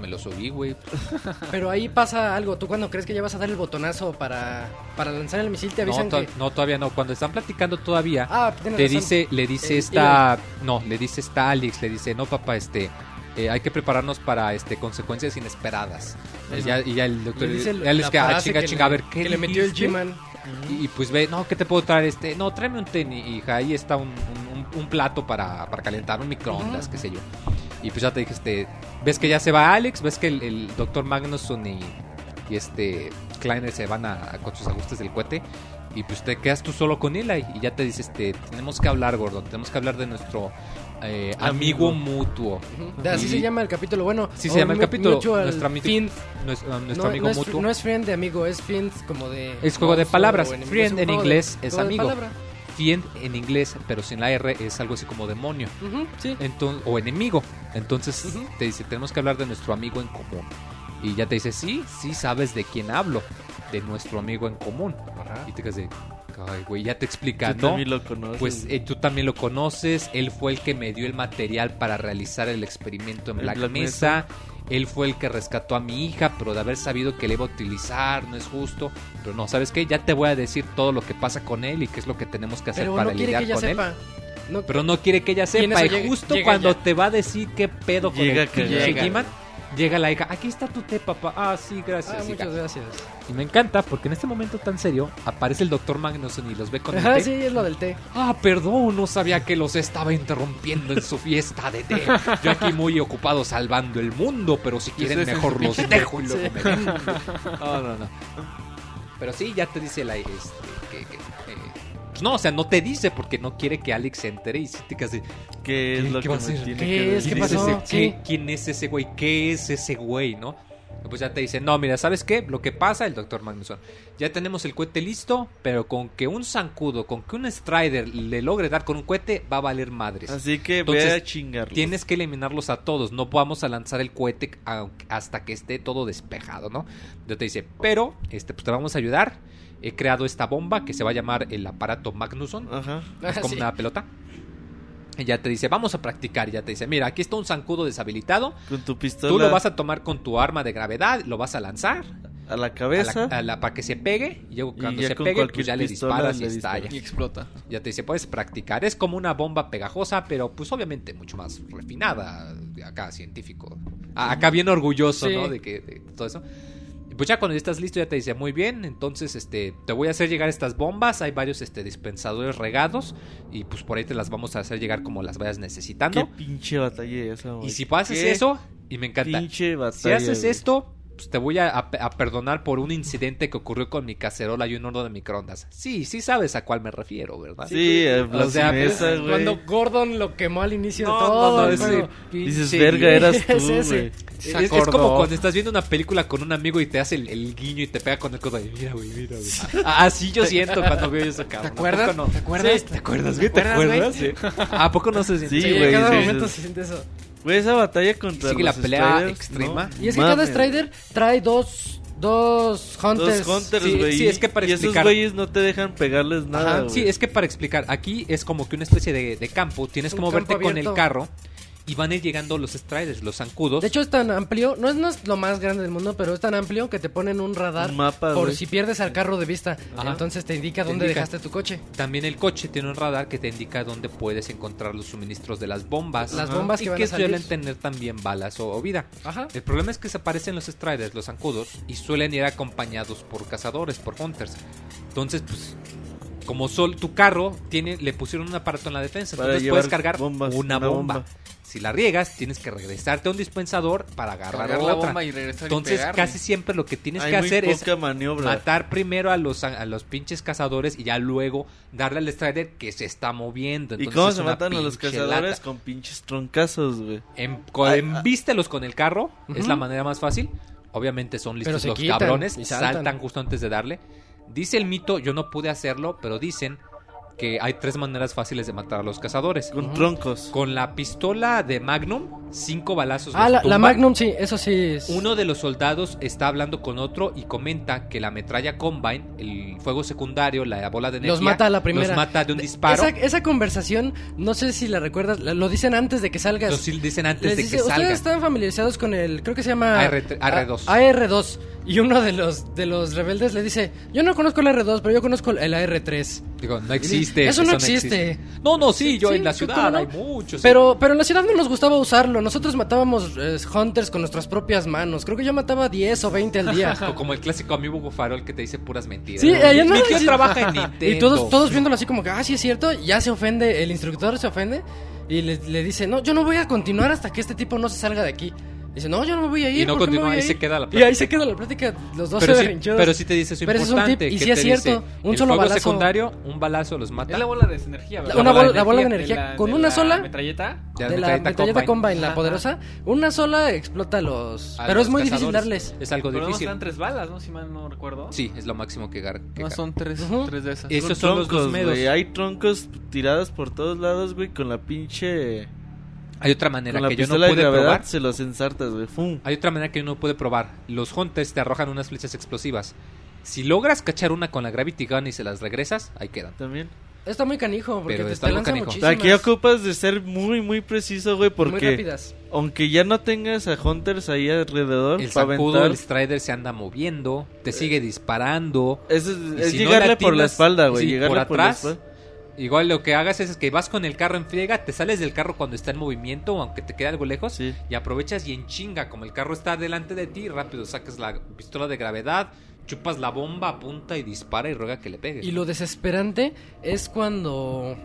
S1: Me lo subí, güey.
S3: Pero ahí pasa algo. Tú cuando crees que ya vas a dar el botonazo para, para lanzar el misil, te
S1: No,
S3: avisan
S1: to-
S3: que...
S1: no, todavía no. Cuando están platicando todavía,
S3: Ah,
S1: te
S3: razón.
S1: dice, le dice
S3: Eh,
S1: esta... No, le dice esta Alex, le dice, no, papá, este... eh, hay que prepararnos para este consecuencias inesperadas. Eh, ya- y ya el doctor...
S3: Le
S1: les
S3: la
S1: queda, "Ah, chinga,
S3: que
S1: chinga, a
S3: le-
S1: ver, ¿qué
S3: Que le metió el
S1: dijiste?".
S3: G-Man.
S1: Y, y, pues ve, no, ¿qué te puedo traer? Este, no, tráeme un tenis, hija. Ahí está un, un- un- plato para, para calentar, un microondas,
S3: Ujú.
S1: qué sé yo. Y pues ya te dije, este, ves que ya se va Alex, ves que el, el doctor Magnusson y, y este Kleiner se van a, a- con sus ajustes del cohete. Y pues te quedas tú solo con Eli. Y ya te dice, este, tenemos que hablar, gordo. Tenemos que hablar de nuestro eh, amigo,
S2: Amigo.
S1: mutuo.
S3: Así
S1: Y-
S3: se llama el capítulo. Bueno,
S1: Sí, se llama el capítulo. Nuestro amigo,
S3: fiend.
S1: nuestro, nuestro
S3: No-
S1: amigo
S3: no es,
S1: mutuo.
S3: No es friend de amigo, es fiend como de...
S1: Es juego de palabras. Friend en
S3: de-
S1: inglés es amigo. Fiend en inglés, pero sin la R es algo así como demonio.
S3: Ujú, sí.
S1: Enton- o enemigo. Entonces te dice, tenemos que hablar de nuestro amigo en común. Y ya te dice, sí, sí sabes de quién hablo. De nuestro amigo en común. Y te quedas de, ay, güey, ya te explica,
S2: Tú
S1: ¿no?
S2: también lo conoces.
S1: Pues eh, tú también lo conoces. Él fue el que me dio el material para realizar el experimento en Black,
S2: Black
S1: Mesa. Él fue el que rescató a mi hija, pero de haber sabido que le iba a utilizar, no es justo. Pero no, ¿sabes qué? Ya te voy a decir todo lo que pasa con él y qué es lo que tenemos que hacer
S3: Pero
S1: para
S3: no quiere
S1: lidiar
S3: que ella
S1: con él.
S3: sepa. No,
S1: Pero no quiere que ella sepa. Y,
S3: llega-
S1: justo
S3: llega
S1: cuando te va a decir qué pedo con
S2: Llega
S1: el
S2: que llega.
S1: Llega la hija. Aquí está tu té, papá. Ah, sí, gracias.
S3: Ah,
S1: hija".
S3: muchas gracias.
S1: Y me encanta porque en este momento tan serio aparece el doctor Magnusson y los ve con el
S3: Ajá,
S1: té.
S3: sí, es lo del té.
S1: Ah, perdón, no sabía que los estaba interrumpiendo en su fiesta de té. Yo aquí muy ocupado salvando el mundo, pero si quieren mejor los dejo y luego me vengo. No, no, no. Pero sí, ya te dice la este, que, que, eh, pues no, o sea, no te dice porque no quiere que Alex se entere y sí te quedas de,
S2: ¿Qué es
S1: ¿Qué-
S2: lo
S1: qué
S2: que me tiene
S3: ¿Qué
S2: que
S3: es?
S1: ¿quién es
S3: pasó?
S1: ese- qué-. ¿Quién es ese güey? ¿Qué es ese güey, no? Pues ya te dice, no, mira, ¿sabes qué? Lo que pasa, el doctor Magnusson, ya tenemos el cohete listo, pero con que un zancudo, con que un Strider le logre dar con un cohete, va a valer madres.
S2: Así que
S1: Entonces,
S2: ve a chingarlos.
S1: Tienes que eliminarlos a todos. No vamos a lanzar el cohete hasta que esté todo despejado, ¿no? Ya te dice, pero este, pues te vamos a ayudar. He creado esta bomba que se va a llamar el aparato Magnusson.
S2: Ajá.
S1: Es como
S3: sí.
S1: una pelota. Y ya te dice, vamos a practicar. Y ya te dice, mira, aquí está un zancudo deshabilitado.
S2: Con tu pistola
S1: Tú lo vas a tomar con tu arma de gravedad, lo vas a lanzar
S2: a la
S1: a
S2: cabeza.
S1: la- a la- para que se pegue. Y luego cuando se pegue, pues ya le disparas y
S2: le
S1: estalla.
S4: Y explota.
S1: Ya te dice, puedes practicar. Es como una bomba pegajosa, pero pues obviamente mucho más refinada. Acá, científico. Acá bien orgulloso,
S3: Sí.
S1: ¿no? De que de todo eso. Pues ya cuando estás listo, ya te dice, muy bien, entonces este te voy a hacer llegar estas bombas. Hay varios este dispensadores regados. Y pues por ahí te las vamos a hacer llegar como las vayas
S2: Qué
S1: necesitando.
S2: pinche batalla esa, güey.
S1: Y si haces
S2: Qué
S1: eso, y me encanta.
S2: Pinche
S1: Si
S2: batalla.
S1: haces
S2: güey.
S1: esto, pues te voy a, a- a perdonar por un incidente que ocurrió con mi cacerola y un horno de microondas. Sí, sí sabes a cuál me refiero, ¿verdad?
S2: Sí, eh,
S1: O sea, pues,
S2: güey.
S3: Cuando Gordon lo quemó al inicio
S1: No,
S3: de todo.
S1: no, no,
S3: juego.
S2: Dices, verga, eras tú,
S3: Es
S2: güey.
S1: Es, es como cuando estás viendo una película con un amigo y te hace el, el guiño y te pega con el codo. y Mira, güey, mira, güey. Así yo siento cuando veo eso, cabrón.
S3: ¿Te acuerdas? ¿Te acuerdas?
S1: Sí, ¿Te acuerdas, güey? ¿Te
S3: acuerdas, güey?
S1: acuerdas? Sí. ¿A poco no se siente?
S2: Sí,
S3: Sí,
S2: güey,
S3: en cada
S2: sí,
S3: momento
S2: sí.
S3: se siente eso.
S2: Güey, esa batalla contra
S1: Sigue
S2: los
S1: la pelea
S2: Striders,
S1: extrema.
S2: ¿no?
S3: Y es que cada
S2: Mames.
S3: Strider trae dos, dos Hunters.
S2: Dos Hunters,
S1: Sí,
S2: güey.
S1: sí, es que para
S2: y
S1: explicar-
S2: esos güeyes no te dejan pegarles nada,
S1: Ajá, sí, es que para explicar, aquí es como que una especie de, de campo, tienes
S3: Un
S1: que moverte con el carro y van a ir llegando los Striders, los zancudos.
S3: De hecho es tan amplio, no es, no es lo más grande del mundo, pero es tan amplio que te ponen un radar
S2: Un mapa,
S3: por
S2: güey.
S3: si pierdes al carro de vista.
S1: Ajá.
S3: Entonces te indica
S1: Te
S3: dónde
S1: indica.
S3: dejaste tu coche.
S1: También el coche tiene un radar que te indica dónde puedes encontrar los suministros de las bombas.
S3: Las
S2: Ajá.
S3: bombas
S1: y
S3: que van
S1: que
S3: a salir.
S1: suelen tener también balas o, o vida.
S3: Ajá.
S1: El problema es que se aparecen los Striders, los zancudos, y suelen ir acompañados por cazadores, por hunters. Entonces, pues, como sol, tu carro tiene, le pusieron un aparato en la defensa,
S2: Para
S1: entonces puedes cargar
S2: bombas,
S1: una,
S2: una
S1: bomba.
S2: bomba.
S1: Si la riegas, tienes que regresarte a un dispensador para agarrar
S4: Cargar la
S1: otra.
S4: bomba y regresar y
S1: Entonces, casi siempre lo que tienes
S2: Hay
S1: que hacer es
S2: maniobra.
S1: matar primero a los, a los pinches cazadores y ya luego darle al Strider que se está moviendo.
S2: ¿Y
S1: Entonces,
S2: cómo
S1: es
S2: se matan a los cazadores?
S1: lata.
S2: Con pinches troncazos, güey.
S1: En, co-
S2: Ay,
S1: en-
S2: ah.
S1: vístelos con el carro, es la manera más fácil. Obviamente son listos los
S3: quitan
S1: cabrones,
S3: y
S1: saltan.
S3: saltan.
S1: justo antes de darle. Dice el mito, yo no pude hacerlo, pero dicen que hay tres maneras fáciles de matar a los cazadores.
S2: Con troncos.
S1: Con la pistola de Magnum, cinco balazos.
S3: Ah, la, la. Magnum, sí, eso sí. es-
S1: Uno de los soldados está hablando con otro y comenta que la metralla Combine, el fuego secundario, la bola de energía,
S3: Los mata a la primera.
S1: Los mata de un disparo.
S3: Esa, esa conversación, no sé si la recuerdas, lo dicen antes de que salgas.
S1: Los dicen antes
S3: Les
S1: de
S3: dice,
S1: que
S3: ustedes
S1: salgan.
S3: están familiarizados con el, creo que se llama
S1: AR- AR2.
S3: A- AR2. Y uno de los de los rebeldes le dice, yo no conozco el AR2, pero yo conozco el AR3.
S1: Digo, no existe.
S3: Eso no existe.
S1: No, no, sí, yo
S3: Sí,
S1: en la
S3: ¿cómo
S1: ciudad
S3: no?
S1: hay muchos.
S3: Pero, pero en la ciudad no nos gustaba usarlo. Nosotros matábamos eh, hunters con nuestras propias manos. Creo que yo mataba 10 o 20 al día.
S1: O como el clásico amigo farol que te dice puras mentiras.
S3: Sí,
S1: ¿no? Mi
S3: no-
S1: tío trabaja en Nintendo.
S3: Y todos, todos viéndolo así como que, ah, sí es cierto, ya se ofende, el instructor se ofende y le, le dice, no, yo no voy a continuar hasta que este tipo no se salga de aquí. Dice, no, yo no me voy a ir.
S1: Y no
S3: ¿por qué me
S1: continúa, ahí se
S3: ir?"
S1: queda la
S3: Y
S1: plática.
S3: ahí se queda la plática, los dos
S1: pero,
S3: se
S1: sí, pero sí te dice eso
S3: Pero ese es un
S1: importante.
S3: tip, y sí es cierto,
S1: dice,
S3: un
S1: el
S3: solo
S1: fuego
S3: balazo.
S1: secundario, un balazo los mata.
S4: Es la bola de energía, ¿verdad?
S3: Una
S1: bola-
S3: la bola de energía
S4: la-
S3: con
S4: de
S3: una
S4: la
S3: sola-
S4: metralleta.
S3: De la
S1: metralleta
S3: metralleta
S1: Combine.
S3: Combine, la poderosa, una sola explota los...
S1: A
S3: Pero
S1: los
S3: es muy difícil
S1: cazadores.
S3: darles.
S1: Es algo
S4: Pero
S1: difícil.
S4: dan tres balas, ¿no? Si mal no recuerdo.
S1: Sí, es lo máximo que gar. que
S4: No,
S1: gar-
S4: son tres, de esas.
S1: Es- Esos son los dos
S2: troncos,
S1: medos.
S2: Hay troncos tirados por todos lados, güey, con la pinche...
S1: Hay otra manera
S2: Con
S1: que yo no pude
S2: gravedad
S1: probar.
S2: se los ensartas, güey. ¡Fum!
S1: Hay otra manera que uno puede probar. Los hunters te arrojan unas flechas explosivas. Si logras cachar una con la Gravity Gun y se las regresas, ahí quedan.
S2: También.
S3: Está muy canijo, porque
S1: Pero
S3: te,
S1: está
S3: te
S1: muy
S3: lanza
S1: canijo.
S3: muchísimas.
S2: Aquí ocupas de ser muy, muy preciso, güey,
S3: Muy
S2: porque...
S3: rápidas.
S2: Aunque ya no tengas a Hunters ahí alrededor
S1: El
S2: aventar...
S1: el Strider se anda moviendo, te sigue disparando.
S2: Es,
S1: Y
S2: es
S1: si no
S2: llegarle
S1: le
S2: por la espalda, güey.
S1: sí,
S2: llegarle
S1: por
S2: por, la
S1: atrás,
S2: espalda.
S1: Igual lo que hagas es que vas con el carro en friega, te sales del carro cuando está en movimiento, aunque te quede algo lejos,
S2: Sí.
S1: y aprovechas y en chinga, como el carro está delante de ti, rápido sacas la pistola de gravedad, chupas la bomba, apunta y dispara y ruega que le pegues.
S3: Y lo desesperante es cuando...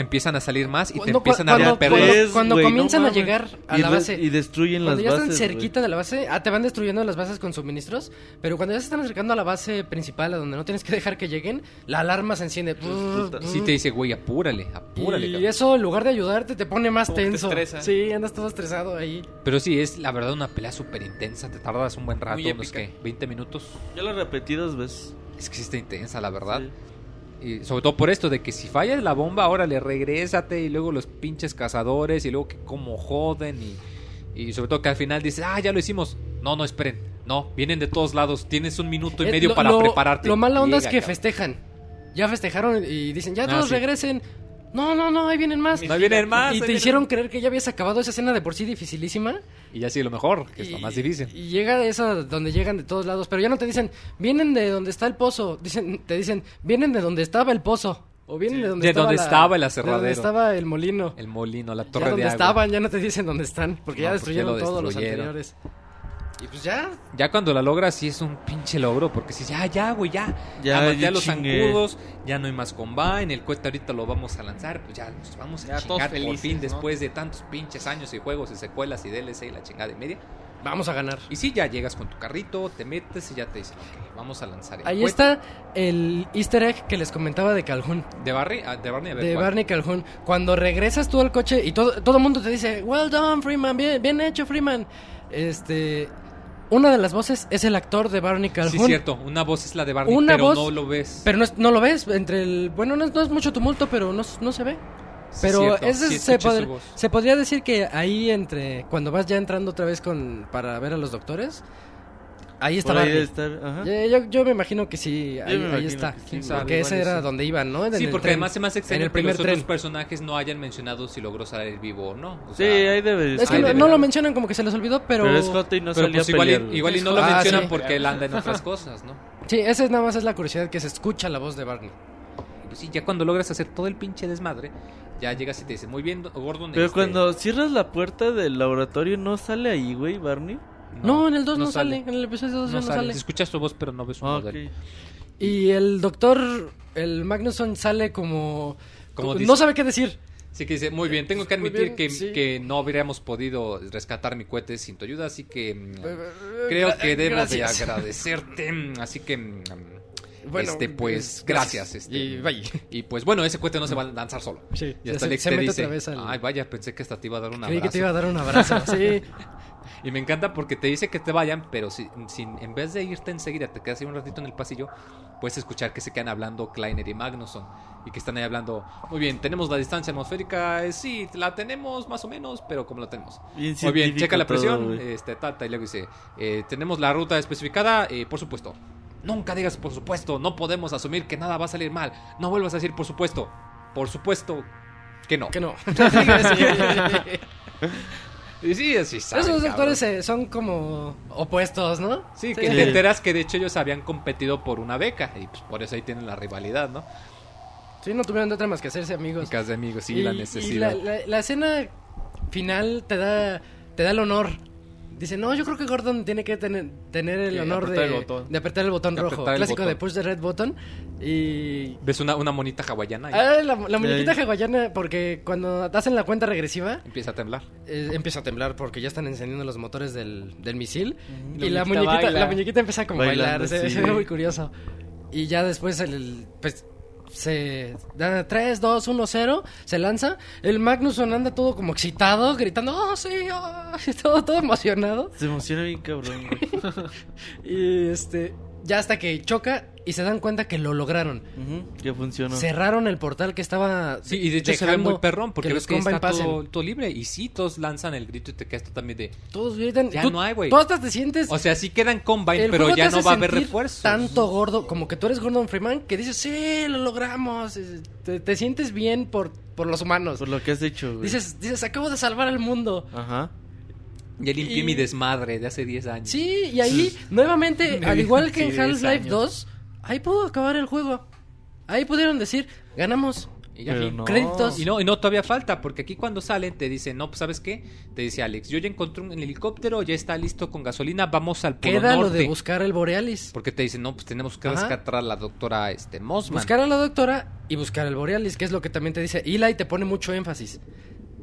S1: Empiezan a salir más y te
S3: Cuando-
S1: empiezan
S3: cuando-
S1: a romper.
S3: cuando-
S1: los-
S2: Tres,
S3: cuando
S2: no
S3: comienzan a llegar a
S2: y
S3: la base.
S2: Y destruyen
S3: Cuando
S2: las
S3: ya
S2: bases,
S3: están
S2: güey.
S3: cerquita de la base, ah, te van destruyendo las bases con suministros, pero cuando ya se están acercando a la base principal, a donde no tienes que dejar que lleguen, la alarma se enciende.
S2: puta.
S1: Sí te dice, güey, apúrale, apúrale.
S3: y
S1: cabrón.
S3: eso, en lugar de ayudarte, te pone más
S4: Como que te
S3: tenso. Sí, andas todo estresado ahí.
S1: Pero sí, es la verdad una pelea súper intensa, te tardas un buen rato, unos
S4: épica.
S1: que 20 minutos.
S2: Yo lo repetí dos veces.
S1: Es que sí está intensa, la verdad.
S2: Sí.
S1: Y sobre todo por esto de que si fallas la bomba, ahora le regrésate y luego los pinches cazadores y luego que como joden y, y sobre todo que al final dices, ah, ya lo hicimos. No, no, esperen. No, vienen de todos lados. Tienes un minuto y
S3: Eh,
S1: medio
S3: lo-
S1: para
S3: lo-
S1: prepararte.
S3: Lo mala onda es que
S1: cabrón.
S3: festejan. Ya festejaron y dicen, ya
S1: Ah,
S3: todos
S1: sí.
S3: regresen. No, no, no, ahí vienen más.
S1: No vienen más.
S3: y te
S1: vienen-
S3: hicieron creer que ya habías acabado esa escena de por sí dificilísima.
S1: Y ya sí, lo mejor, que es lo
S3: Y-
S1: más difícil.
S3: Y llega eso donde llegan de todos lados, pero ya no te dicen, vienen de donde está el pozo, dicen, te dicen, vienen de donde estaba el pozo, o vienen de donde
S1: De
S3: estaba
S1: donde
S3: la-
S1: estaba el
S3: de
S1: aserradero.
S3: donde estaba el molino.
S1: El molino, la
S3: ya
S1: torre de
S3: donde
S1: agua.
S3: estaban, ya no te dicen dónde están, porque
S1: No,
S3: ya
S1: porque
S3: destruyeron
S1: lo
S3: todos los anteriores. Y pues ya,
S1: Ya cuando la logras sí es un pinche logro, porque si ya, ya, güey, ya. Ya,
S2: Ya,
S1: maté
S2: ya
S1: a los
S2: chingué.
S1: zancudos, ya no hay más combine, el cohete ahorita lo vamos a lanzar, pues ya nos vamos a
S4: Ya todos
S1: chingar por fin
S4: ¿no?
S1: después de tantos pinches años y juegos y secuelas y DLC y la chingada y media.
S3: vamos a ganar.
S1: Y sí, ya llegas con tu carrito, te metes y ya te dicen, ok, vamos a lanzar el
S3: Ahí
S1: cohete.
S3: está el easter egg que les comentaba de Calhoun.
S1: De Barney, ah, de Barney, a ver
S3: De
S1: cuál.
S3: Barney Calhoun. Cuando regresas tú al coche y todo todo el mundo te dice, well done, Freeman, bien, bien hecho, Freeman. Este, una de las voces es el actor de Barney Calhoun.
S1: Sí, cierto, una voz es la de Barney,
S3: Una
S1: pero
S3: voz,
S1: no lo ves.
S3: Pero no, es- no lo ves entre el... Bueno, no es, no es mucho tumulto, pero no, no se ve.
S1: Sí,
S3: Pero
S1: cierto,
S3: ese
S1: sí
S3: se, pod-
S1: voz.
S3: se podría decir que ahí entre... Cuando vas ya entrando otra vez con para ver a los doctores... Ahí está
S2: debe estar, ajá.
S3: Yo, yo- yo me imagino que sí, ahí, ahí
S2: imagino
S3: está.
S2: que sí,
S3: porque ese era
S1: sí.
S3: donde iban, ¿no? En
S1: Sí,
S3: el
S1: porque
S3: tren.
S1: además se me hace
S3: En
S1: extraño
S3: el
S1: que
S3: primer
S1: los otros
S3: tren.
S1: personajes no hayan mencionado si logró salir vivo o no. O
S2: Sí,
S1: sea,
S2: ahí debe de
S3: Es que no, no lo mencionan como que se les olvidó, pero...
S2: Pero es Joto y no
S1: pero
S2: salía
S1: pues igual, y, igual y no lo
S3: Ah,
S1: mencionan
S3: sí.
S1: porque él anda en otras cosas, ¿no?
S3: Sí, esa es nada más es la curiosidad que se escucha la voz de Barney.
S1: Y pues sí, ya cuando logras hacer todo el pinche desmadre, ya llegas y te dicen, muy bien, Gordon.
S2: Pero
S1: este,
S2: cuando cierras la puerta del laboratorio, ¿no sale ahí, güey, Barney?
S3: No, en el 2 no, sale. En el episodio 2
S1: No
S3: no,
S1: sale.
S3: sale.
S1: Escuchas su voz, pero no ves su modelo.
S2: ok.
S3: Y el doctor, el Magnusson sale como...
S1: Como dice-
S3: no sabe qué decir.
S1: Sí que dice, muy bien, tengo que admitir
S3: bien,
S1: que,
S3: sí.
S1: que no habríamos podido rescatar mi cohete sin tu ayuda, así que mm,
S3: Creo
S1: creo que debo de
S3: Gracias.
S1: agradecerte, mm, así que mm,
S3: Bueno,
S1: este pues
S3: eh,
S1: gracias, este.
S3: Y vaya.
S1: Y pues bueno, ese cohete no se va a lanzar solo.
S3: Sí,
S1: Y
S3: ya
S1: hasta
S3: se-
S1: Alex
S3: se
S1: te dice,
S3: otra vez al-
S1: ay vaya, pensé que esta te iba a dar un
S3: Creí
S1: abrazo.
S3: que te iba a dar un abrazo. Sí.
S1: Y me encanta porque te dice que te vayan, pero si, si en vez de irte enseguida, te quedas ahí un ratito en el pasillo, puedes escuchar que se quedan hablando Kleiner y Magnusson. Y que están ahí hablando, muy bien, tenemos la distancia atmosférica, eh, sí, la tenemos más o menos, pero como la tenemos.
S2: Bien
S1: Muy bien, checa la
S2: todo,
S1: presión,
S2: güey.
S1: este, tata, y luego dice, eh, tenemos la ruta especificada, eh, por supuesto. Nunca digas por supuesto, no podemos asumir que nada va a salir mal. No vuelvas a decir por supuesto. Por supuesto que no.
S3: Que no.
S1: Y sí, así saben,
S3: Esos doctores eh, son como opuestos, ¿no?
S1: Sí, que
S2: Sí.
S1: te enteras que de hecho ellos habían competido por una beca y pues por eso ahí tienen la rivalidad, ¿no?
S3: Sí, no tuvieron de otra más que hacerse amigos.
S1: Becas de amigos, sí,
S3: y,
S1: la
S3: y
S1: necesidad.
S3: la, la- la escena final te da, te da el honor. Dice, no, yo creo que Gordon tiene que tener, tener el
S4: Que
S3: honor
S4: apretar
S3: de,
S4: el botón.
S3: de apretar el botón
S1: De
S3: rojo.
S1: el
S3: Clásico
S1: botón.
S3: de push the red button. Y...
S1: Ves una, una monita hawaiana
S3: Ah, la, la muñequita
S2: Sí.
S3: hawaiana, porque cuando hacen la cuenta regresiva,
S1: empieza a temblar.
S3: eh, empieza a temblar porque ya están encendiendo los motores del, del misil. Y la
S4: muñequita
S3: la muñequita empieza como a
S2: Bailando,
S3: bailar. Se,
S2: sí.
S3: se ve muy curioso. Y ya después el, el- pues se da 3, 2, 1, 0, se lanza. El Magnusson anda todo como excitado, gritando, oh sí, oh", todo, todo emocionado.
S2: Se emociona bien cabrón.
S3: Y este, ya hasta que choca y se dan cuenta que lo lograron.
S2: Ujú, que funcionó.
S3: Cerraron el portal que estaba.
S1: Sí, y de hecho se ve muy perrón porque
S3: que
S1: ves
S3: los
S1: que
S3: Combine
S1: está todo, todo libre y sí, todos lanzan el grito y te quedas tú también de...
S3: Todos gritan.
S1: Ya
S3: Tú-
S1: no hay, güey.
S3: Tú hasta te sientes.
S1: O sea, sí quedan Combine,
S3: el
S1: pero ya no va a haber refuerzos.
S3: Tanto gordo, como que tú eres Gordon Freeman, que dices, sí, lo logramos. Te, te sientes bien por, por los humanos.
S2: Por lo que has hecho, güey.
S3: Dices, dices, acabo de salvar al mundo.
S2: Ajá.
S1: Ya limpié
S3: Y-
S1: mi desmadre de hace 10 años.
S3: Sí, y ahí, nuevamente, al igual que
S4: Sí,
S3: en
S4: 10
S3: Half-Life
S4: años.
S3: 2, ahí pudo acabar el juego. Ahí pudieron decir, ganamos.
S1: Y ya
S2: no.
S3: Créditos.
S1: Y no, y no, todavía falta, porque aquí cuando salen te dicen, no, pues ¿sabes qué? Te dice Alex, yo ya encontré un helicóptero, ya está listo con gasolina, vamos al Polo
S3: Queda lo de buscar el Borealis.
S1: Porque te dicen, no, pues tenemos que
S3: Ajá.
S1: rescatar a la doctora este, Mossman.
S3: Buscar a la doctora y buscar el Borealis, que es lo que también te dice. Eli te pone mucho énfasis.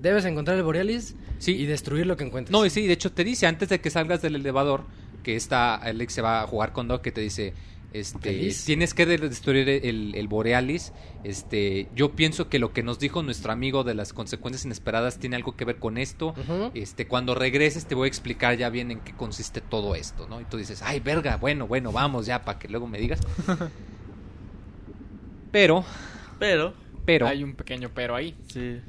S3: Debes encontrar el Borealis
S1: Sí.
S3: y destruir lo que encuentres.
S1: No, y sí, de hecho te dice, antes de que salgas del elevador, que está Alex se va a jugar con Doc, que te dice, este,
S3: Feliz.
S1: tienes que de- destruir el, el Borealis. Este, yo pienso que lo que nos dijo nuestro amigo de las consecuencias inesperadas tiene algo que ver con esto. Este, cuando regreses te voy a explicar ya bien en qué consiste todo esto, ¿no? Y tú dices, ay, verga, bueno, bueno, vamos ya, para que luego me digas. Pero,
S2: Pero,
S1: pero,
S4: Hay un pequeño pero ahí.
S2: sí.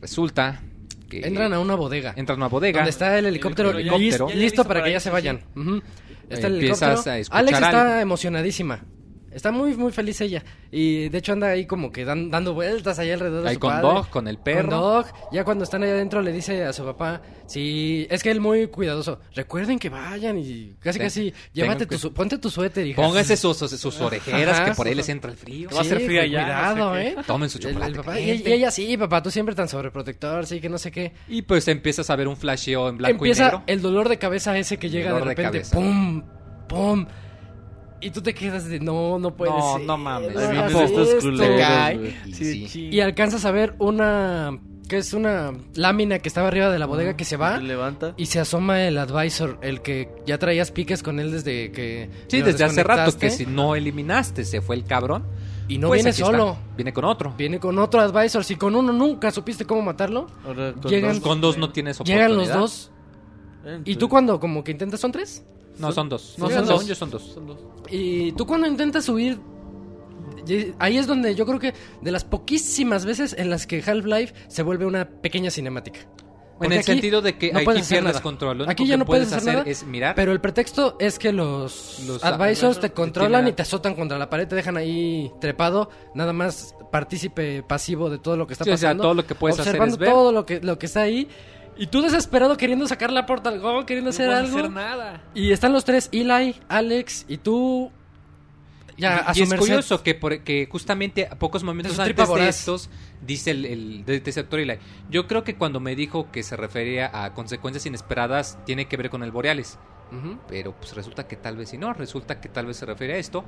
S1: Resulta que
S3: Entran a una bodega.
S1: entran a una bodega.
S3: Donde está el helicóptero,
S4: Helicóptero,
S3: lis-
S1: ya-
S3: listo,
S1: ya
S2: listo
S3: para
S2: para
S3: que ya se vayan. Ujú. Está el
S1: Empiezas
S3: helicóptero.
S1: a
S3: Alex está emocionadísima. Está muy, muy feliz ella. Y de hecho anda ahí como que dan- dando vueltas ahí alrededor de
S1: Ahí
S3: su
S1: con
S3: padre.
S1: Dog, con el perro.
S3: Con Dog. Ya cuando están ahí adentro le dice a su papá, sí, es que él muy cuidadoso. Recuerden que vayan y casi
S1: Ten-
S3: casi, llévate
S1: que-
S3: tu, su- ponte tu suéter, hija.
S1: Póngase sus, sus, sus orejeras,
S3: Ajá.
S1: que por ahí les entra el frío.
S4: Va a ser
S3: Sí,
S4: frío allá,
S3: Cuidado,
S4: no sé.
S3: ¿eh?
S1: Tomen su
S3: El- el
S1: chocolate
S3: papá- y, y ella sí, papá, tú siempre tan sobreprotector, sí, que no sé qué.
S1: Y pues empiezas a ver un flasheo en blanco y
S3: Empieza
S1: negro.
S3: el dolor de cabeza ese que llega de
S1: Dolor de
S3: repente,
S1: cabeza.
S3: pum, pum. Y tú te quedas de no, no puede
S1: No,
S3: ser.
S1: no mames.
S3: no
S2: estos
S3: esto".
S2: culeros,
S4: Sí,
S1: sí.
S3: Y alcanzas a ver una que es una lámina que estaba arriba de la bodega que se va
S2: Se levanta.
S3: y se asoma el advisor, el que ya traías piques con él desde que
S1: Sí, desde hace rato que si no eliminaste, se fue el cabrón.
S3: y no
S1: Pues
S3: viene solo.
S1: está. Viene con otro.
S3: Viene con otro advisor, si con uno nunca supiste cómo matarlo,
S2: Ahora con
S3: Llegan-
S2: dos.
S1: Con dos no tienes oportunidad.
S3: llegan los dos y tú cuando como que intentas son tres
S1: No, son dos.
S3: No, son
S1: son
S3: dos.
S1: Yo son dos.
S4: Son dos.
S3: Y tú cuando intentas huir, y- ahí es donde yo creo que de las poquísimas veces en las que Half-Life se vuelve una pequeña cinemática.
S1: En
S3: Porque
S1: el
S3: aquí
S1: sentido de que
S3: no
S1: aquí pierdes
S3: nada.
S1: control. Lo único
S3: Aquí ya
S1: que
S3: no puedes
S1: puedes
S3: hacer
S1: hacer
S3: nada,
S1: es mirar.
S3: Pero el pretexto es que los,
S1: Los
S3: advisors te controlan y te azotan contra la pared, te dejan ahí trepado, nada más partícipe pasivo de todo lo que está
S1: Sí, o sea,
S3: pasando.
S1: todo lo que puedes hacer
S3: observando
S1: es ver.
S3: todo lo que, lo que está ahí. Y tú desesperado queriendo sacar la Portal Go, queriendo
S4: No
S3: hacer
S4: puedes
S3: algo.
S4: hacer nada.
S3: Y están los tres, Eli, Alex y tú. Ya, a
S1: y
S3: su
S1: es
S3: merced.
S1: curioso que, por- que justamente a pocos momentos antes de estos dice el, el Eli. Yo creo que cuando me dijo que se refería a consecuencias inesperadas tiene que ver con el Borealis,
S3: Ujú.
S1: pero pues resulta que tal vez si no, resulta que tal vez se refiere a esto,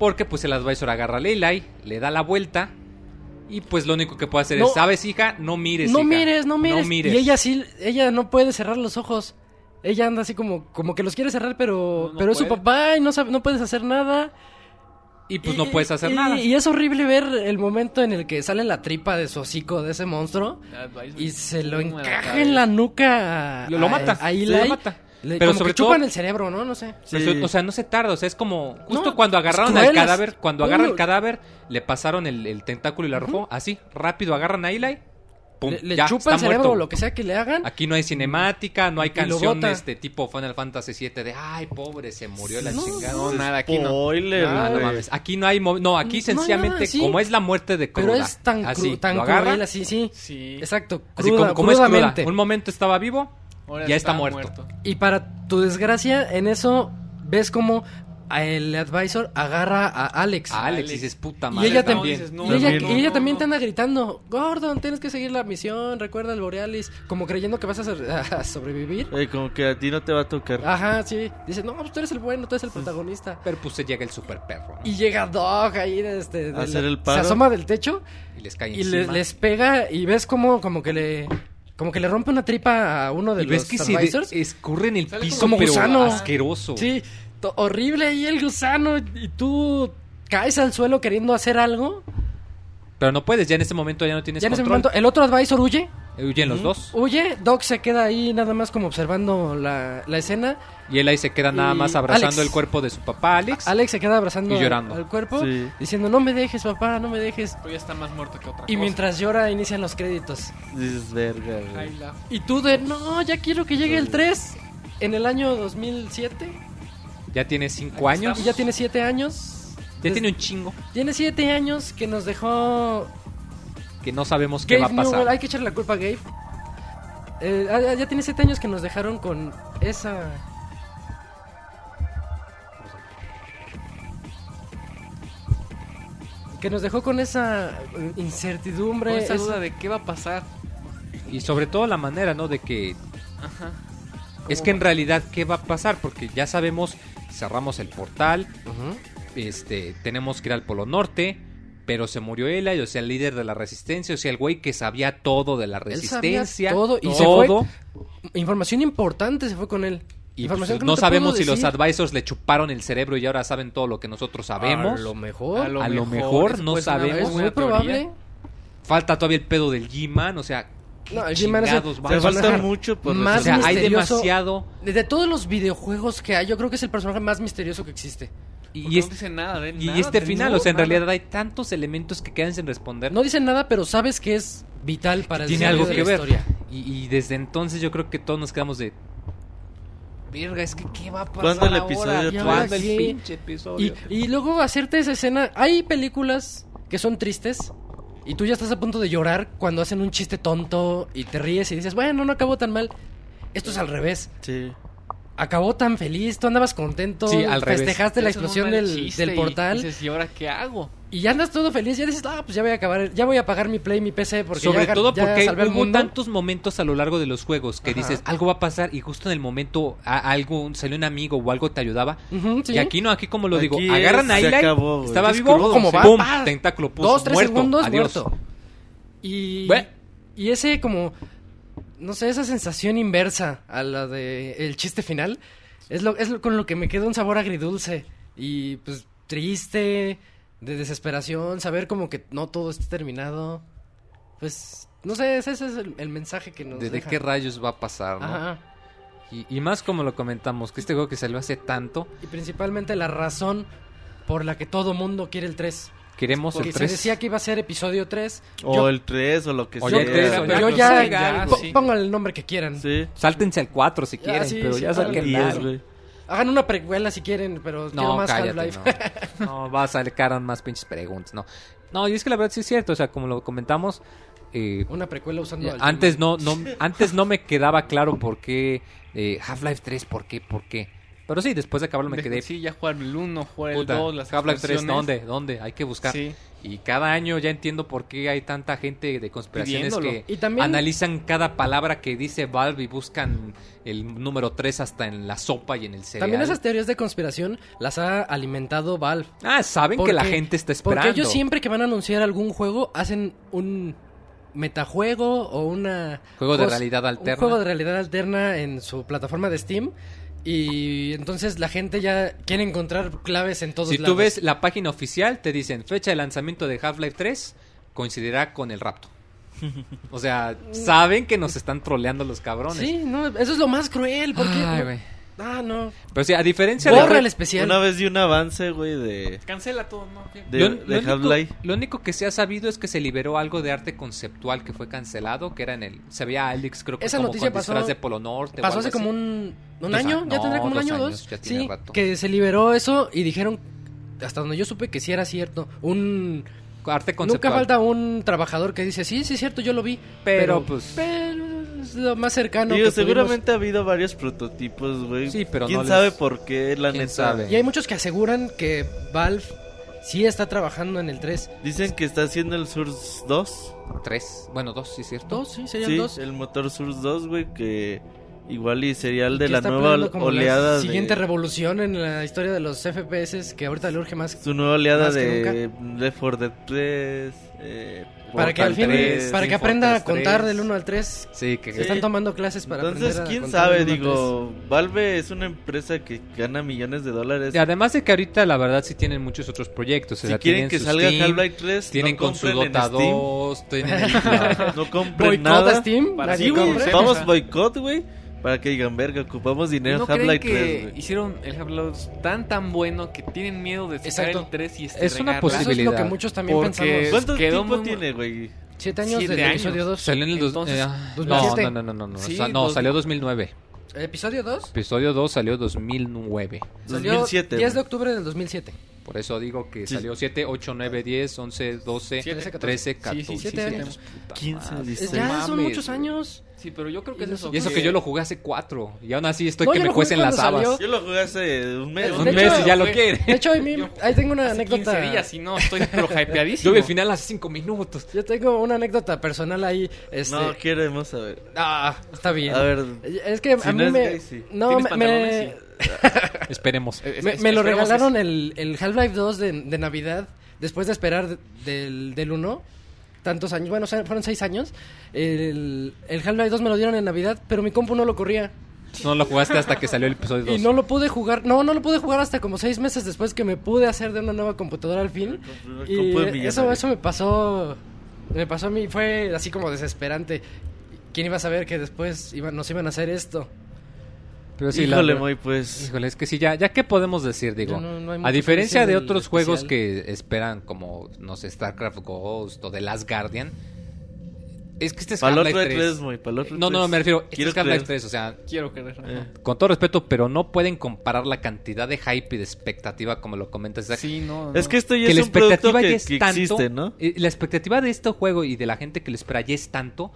S1: porque pues el advisor agarra a Eli, le da la vuelta y pues lo único que puede hacer
S3: No.
S1: es, sabes hija, no mires,
S3: No
S1: hija,
S3: mires, no mires.
S1: no mires.
S3: Y ella sí, ella no puede cerrar los ojos. Ella anda así como, como que los quiere cerrar, pero,
S4: No, no
S3: pero es su papá y no, sabe- no puedes hacer nada.
S1: y pues
S3: Y-
S1: no puedes hacer
S3: y-
S1: nada.
S3: Y es horrible ver el momento en el que sale la tripa de su hocico de ese monstruo y se lo
S4: la
S3: encaja en la nuca
S1: lo, lo mata,
S3: a
S1: sí,
S3: Eli.
S1: lo mata.
S3: Le-
S1: Pero
S3: como
S1: sobre
S3: que chupan
S1: todo-
S3: el cerebro, ¿no? No sé.
S2: Sí.
S1: O sea, no se tarda, o sea, es como justo
S3: No,
S1: cuando agarraron al cadáver, cuando agarran el cadáver, le pasaron el, el tentáculo y la arrojó, así, rápido agarran a Eli, pum,
S3: Le, le
S1: ya,
S3: chupa el cerebro
S1: muerto.
S3: o lo que sea que le hagan.
S1: Aquí no hay cinemática, no hay canciones de tipo Final Fantasy VII de, ay, pobre, se murió la
S3: No,
S1: chingada.
S4: No, nada, aquí no.
S2: Spoiler,
S1: Ah, no mames. Aquí no hay, no, aquí
S3: No,
S1: sencillamente,
S3: nada, sí.
S1: como es la muerte de
S3: pero
S1: cruda,
S3: es tan, cru-
S1: así,
S3: tan
S1: lo agarra,
S3: cruel, así, sí.
S4: Sí.
S3: Exacto,
S1: así como, como es cruda. Un momento estaba vivo,
S4: Ahora
S1: ya está
S4: está
S1: muerto.
S3: Y para tu desgracia, en eso ves como el advisor agarra a Alex.
S1: a Alex,
S4: Alex.
S1: dices, puta
S3: y
S1: madre,
S3: ella, tam-
S1: también.
S4: dices, no,
S3: y ella,
S2: también.
S3: y ella
S4: no,
S3: también
S4: no.
S3: te anda gritando, Gordon, tienes que seguir la misión, recuerda el Borealis, como creyendo que vas a, ser- a sobrevivir.
S2: Eh, como que a ti no te va a tocar.
S3: Ajá, sí. Dice, no, pues tú eres el bueno, tú eres el protagonista.
S1: Pero pues se llega el super perro, ¿no?
S3: Y llega Dog ahí, este, de
S2: Hacer el paro.
S3: se asoma del techo
S1: y les cae
S3: y
S1: encima.
S3: les pega y ves como, como que le... Como que le rompe una tripa a uno de
S1: y ves
S3: los
S1: que se escurre en el
S4: Sale
S1: piso,
S3: como
S1: pero
S3: gusano.
S1: asqueroso.
S3: Sí, horrible ahí el gusano y tú caes al suelo queriendo hacer algo.
S1: Pero no puedes, ya en ese momento ya no tienes
S3: ya en ese
S1: control.
S3: momento el otro advisor huye,
S1: Huyen los dos.
S3: huye, Doc se queda ahí nada más como observando la, la escena,
S1: Y él ahí se queda nada
S3: Y
S1: más abrazando
S3: Alex.
S1: el cuerpo de su papá, Alex.
S3: Alex se queda abrazando
S1: Y llorando.
S3: al cuerpo,
S2: Sí.
S3: diciendo no me dejes papá, no me dejes.
S4: Pero ya está más muerto que otra
S3: Y
S4: cosa.
S3: mientras llora inician los créditos.
S2: Dices, verga, güey.
S3: Y tú de, no, ya quiero que llegue el 3 en el año 2007.
S1: Ya tiene cinco
S4: Aquí
S1: años.
S3: Y ya tiene 7 años.
S1: Ya
S3: Des-
S1: tiene un chingo.
S3: Tiene 7 años que nos dejó
S1: Que no sabemos qué
S3: Gabe
S1: va a pasar.
S3: Newell, hay que echarle la culpa a Gabe. Eh, ah, ya tiene 7 años que nos dejaron con esa. Que nos dejó con esa incertidumbre.
S4: Con esa
S3: esa-
S4: duda de qué va a pasar.
S1: Y sobre todo la manera, ¿no? De que
S4: Ajá.
S1: es que en realidad qué va a pasar porque ya sabemos cerramos el portal, este tenemos que ir al Polo Norte, pero se murió Eli, o sea, el líder de la resistencia, o sea, el güey que sabía todo de la
S3: sabía
S1: resistencia,
S3: todo y se
S1: todo.
S3: Información importante se fue con él.
S1: Y pues, no sabemos si los advisors le chuparon el cerebro y ahora saben todo lo que nosotros sabemos.
S3: A lo mejor.
S1: A lo mejor, no sabemos.
S3: es muy probable.
S1: Falta todavía el pedo del G-Man, o sea, ¿qué
S3: No, el G-Man es el-
S2: falta mucho por
S3: más
S1: O sea, hay demasiado
S3: De, todos los videojuegos que hay, yo creo que es el personaje más misterioso que existe.
S1: y,
S4: no
S1: este,
S4: dice nada de
S1: y
S4: nada,
S1: este final, o sea, en
S4: nada.
S1: realidad hay tantos elementos que quedan sin responder.
S3: No dicen nada, pero sabes que es vital para el
S1: tiene algo
S3: de
S1: que
S3: la
S1: ver.
S3: historia.
S1: Y, y desde entonces yo creo que todos nos quedamos de verga, es que qué va a pasar
S2: ¿Cuándo el
S1: ahora?
S2: episodio
S3: tres?
S1: ¿Cuándo el
S3: Sí.
S1: pinche episodio?
S3: Y, y luego hacerte esa escena. Hay películas que son tristes. Y tú ya estás a punto de llorar cuando hacen un chiste tonto y te ríes y dices, bueno, no acabó tan mal. Esto es al revés.
S2: Sí.
S3: Acabó tan feliz, tú andabas contento,
S1: Sí, al revés.
S3: festejaste la explosión del, del
S4: y
S3: portal.
S4: dices, ¿y ahora qué hago?
S3: Y ya andas todo feliz, ya dices, ah, pues ya voy a acabar, ya voy a apagar mi Play, mi PC, porque
S1: Sobre
S3: ya,
S1: todo
S3: ya
S1: porque
S3: salvé
S1: hubo tantos momentos a lo largo de los juegos que
S3: Ajá.
S1: dices, algo va a pasar y justo en el momento a- algo salió un amigo o algo te ayudaba.
S3: Sí.
S1: Y aquí no, aquí como lo digo,
S2: Aquí
S1: agarran a Eli,
S2: acabó,
S1: estaba
S2: Es
S1: vivo,
S2: crudo,
S3: Como
S2: sí.
S3: va,
S1: pum,
S3: pa.
S1: tentáculo puso,
S3: Dos, tres
S1: muerto,
S3: segundos,
S1: adiós.
S3: muerto. Y, y ese como, no sé, esa sensación inversa a la de el chiste final, es lo, es lo- con lo que me queda un sabor agridulce. Y pues triste, de desesperación, saber como que no todo está terminado. Pues, no sé, ese, ese es el, el mensaje que nos
S1: ¿De, qué rayos va a pasar, no?
S3: Ajá.
S1: Y, y más como lo comentamos, que este juego que salió hace tanto,
S3: Y principalmente la razón por la que todo mundo quiere el 3.
S1: Queremos
S3: Porque
S1: el
S3: se
S1: 3.
S3: decía que iba a ser episodio 3.
S2: O
S3: yo,
S2: el 3 o lo que
S1: O
S2: sea.
S3: yo
S1: o ya-
S3: ya,
S4: sí, ya,
S3: po-
S4: sí.
S3: pongan el nombre que quieran.
S2: Sí.
S1: Sáltense al 4 si quieren,
S3: Ah, sí,
S1: pero
S3: sí,
S1: ya saquen
S2: El 10,
S1: algo.
S2: güey.
S3: Hagan una precuela si quieren, pero
S1: No,
S3: más
S1: cállate,
S3: Half-Life.
S1: no. No, va a sacar más pinches preguntas, no. No, y es que la verdad sí es cierto, o sea, como lo comentamos, eh,
S3: una precuela usando al
S1: antes no, no, antes no me quedaba claro por qué eh, Half-Life 3, por qué, por qué. Pero sí, después de acabarlo me quedé...
S4: Sí, ya jugar el 1, jugar el
S1: puta,
S4: 2, las
S1: Half-Life 3,
S4: expansiones.
S1: ¿dónde? ¿Dónde? Hay que buscar.
S4: Sí.
S1: Y cada año ya entiendo por qué hay tanta gente de conspiraciones
S4: Pidiéndolo.
S1: que
S3: Y también-
S1: analizan cada palabra que dice Valve y buscan el número 3 hasta en la sopa y en el cereal.
S3: También esas teorías de conspiración las ha alimentado Valve.
S1: Ah, saben que la gente está esperando.
S3: Porque ellos siempre que van a anunciar algún juego hacen un metajuego o una
S1: Juego de realidad alterna.
S3: Un juego de realidad alterna en su plataforma de Steam y entonces la gente ya quiere encontrar claves en todos
S1: Si
S3: lados.
S1: tú ves la página oficial, te dicen fecha de lanzamiento de Half-Life 3 coincidirá con el rapto. O sea, saben que nos están troleando los cabrones.
S3: Sí, no, eso es lo más cruel, porque
S1: Ay.
S3: Ah, no.
S1: Pero sí, a diferencia
S3: Borra
S1: de...
S3: el especial.
S2: Una vez di un avance, güey, de,
S4: Cancela todo, ¿no?
S2: de,
S1: Lo-
S2: de
S1: lo único-. Lo único que se ha sabido es que se liberó algo de arte conceptual que fue cancelado, que era en el... Se veía a Alex, creo que
S3: Esa
S1: como
S3: noticia
S1: con
S3: pasó-
S1: de Polo Norte o
S3: Pasó
S1: algo
S3: hace
S1: así.
S3: como un, un
S1: Dos
S3: año, ya tendrá
S1: No,
S3: como un año o dos.
S1: ya tiene
S3: sí,
S1: rato.
S3: que se liberó eso y dijeron, hasta donde yo supe que sí era cierto, un...
S1: Arte conceptual.
S3: Nunca falta un trabajador que dice, sí, sí es cierto, yo lo vi.
S1: Pero, pues-
S3: Pero es lo más cercano
S2: Digo,
S3: que pudimos-
S2: seguramente ha habido varios prototipos, güey.
S1: Sí, pero
S2: ¿Quién
S1: no
S2: sabe
S1: les-
S2: por qué, la
S1: ¿Quién
S2: neta?
S1: sabe?
S3: Y hay muchos que aseguran que Valve sí está trabajando en el 3.
S2: Dicen que está haciendo el Source 2.
S1: Tres. Bueno, dos, sí, cierto.
S3: Dos, sí, serían
S2: Sí,
S3: dos.
S2: el motor Source 2, güey, que igual y sería el de la nueva oleada
S3: la siguiente
S2: de...
S3: revolución en la historia de los FPS que ahorita le urge más.
S2: Su nueva oleada
S3: Más
S2: de Left 4 Dead 3. Eh,
S3: Para que al fin,
S2: 3,
S3: para que aprenda a contar
S2: 3.
S3: del 1 al 3.
S1: Sí, que...
S2: Sí.
S3: Están tomando clases para
S2: Entonces,
S3: aprender a
S2: quién
S3: contar
S2: sabe,
S3: del 1 al
S2: digo, Valve es una empresa que gana millones de dólares.
S1: Y además de que ahorita la verdad sí tienen muchos otros proyectos. o
S2: si
S1: sea,
S2: quieren
S1: tienen
S2: que salga Half-Life 3,
S1: Tienen
S2: no
S1: con su Dota
S2: Steam.
S1: 2, tienen
S2: No compren
S3: 3. Boicot
S2: nada.
S3: Steam.
S4: Para
S2: Sí, güey, vamos boicot, güey. Para que digan, verga, ocupamos dinero
S4: ¿No
S2: Half-Life
S4: que
S2: 3, güey.
S4: hicieron el Half-Life tan tan bueno que tienen miedo de sacar
S3: Exacto.
S4: el 3 y este
S1: Es una
S4: regarla?
S3: Eso es lo
S1: posibilidad.
S3: que muchos también
S4: Porque-
S3: pensamos.
S2: ¿Cuánto
S4: quedó
S2: tiempo
S4: muy-
S2: tiene, güey?
S3: Siete años
S4: Siete
S3: del
S4: años.
S3: episodio 2.
S1: Salió en el... dos-
S4: Entonces,
S1: eh, no,
S3: 2007.
S1: no, no, no, no, no.
S4: Sí,
S1: Sa- no,
S4: dos-
S1: salió 2009.
S3: ¿Episodio 2?
S1: Episodio 2 salió 2009.
S3: Salió
S2: 2007.
S3: 10 de octubre del 2007.
S1: Por eso digo que
S2: Sí.
S1: salió 7, 8, 9, 10, 11, 12,
S4: Siete,
S1: 13,
S4: Sí,
S1: 14.
S4: sí, sí,
S3: Siete
S4: sí,
S3: años.
S4: sí.
S2: 15,
S3: Es-
S2: 16.
S3: ya son muchos años.
S4: Sí, pero yo creo que
S3: Y
S4: es eso.
S1: Y eso que yo lo jugué hace 4. Y aún así estoy
S3: No,
S1: que me cuecen las habas.
S2: Yo lo jugué hace un mes.
S3: De
S1: Un
S3: hecho,
S1: mes y ya lo quiere.
S3: De hecho, ahí, mi-
S4: Yo-
S3: ahí tengo una
S4: Hace
S3: anécdota.
S4: 15 días y no, estoy pero hypeadísimo.
S1: Yo vi el final hace 5 minutos.
S3: Yo tengo una anécdota personal ahí. Este...
S2: No, queremos saber.
S3: Ah, está bien.
S2: A ver,
S3: Es que
S2: Si
S3: a mí me...
S2: gay.
S3: No,
S4: ¿Tienes
S3: me...
S1: Esperemos.
S4: Es-
S3: Me, lo regalaron
S4: eso.
S3: el, el Half-Life 2 de, de Navidad, después de esperar de- del, del 1, tantos años, bueno, fueron 6 años. El, el Half-Life 2 me lo dieron en Navidad, pero mi compu no lo corría.
S1: No lo jugaste hasta que salió el episodio 2.
S3: Y no lo pude jugar, no, no lo pude jugar hasta como 6 meses después que me pude hacer de una nueva computadora al fin.
S2: el
S3: Y eso, eso me pasó, me pasó a mí, fue así como desesperante. ¿Quién iba a saber que después iba- nos iban a hacer esto?
S1: Pero sí, la
S2: híjole,
S1: verdad-
S2: muy pues.
S1: Híjole, es que sí, ya, ya qué podemos decir, digo.
S3: No- no
S1: a
S3: que
S1: diferencia de otros juegos
S3: especial.
S1: que esperan, como, no sé, StarCraft Ghost o The Last Guardian, es que este es
S2: Para el
S1: Half-Life
S2: otro
S1: 3.
S2: 3, muy, para el otro
S1: no, no,
S2: 3.
S1: me refiero, este
S2: Quiero
S1: es Half-Life
S2: creer.
S1: 3, o sea,
S4: Quiero creer.
S2: Eh.
S1: con todo respeto, pero no pueden comparar la cantidad de hype y de expectativa como lo comentas.
S4: Sí, no, no.
S2: Es que esto ya
S1: que
S2: es
S1: la
S2: un producto
S1: expectativa
S2: que,
S1: ya es
S2: que
S1: tanto.
S2: existe, ¿no?
S1: eh, La expectativa de este juego y de la gente que lo espera ya es tanto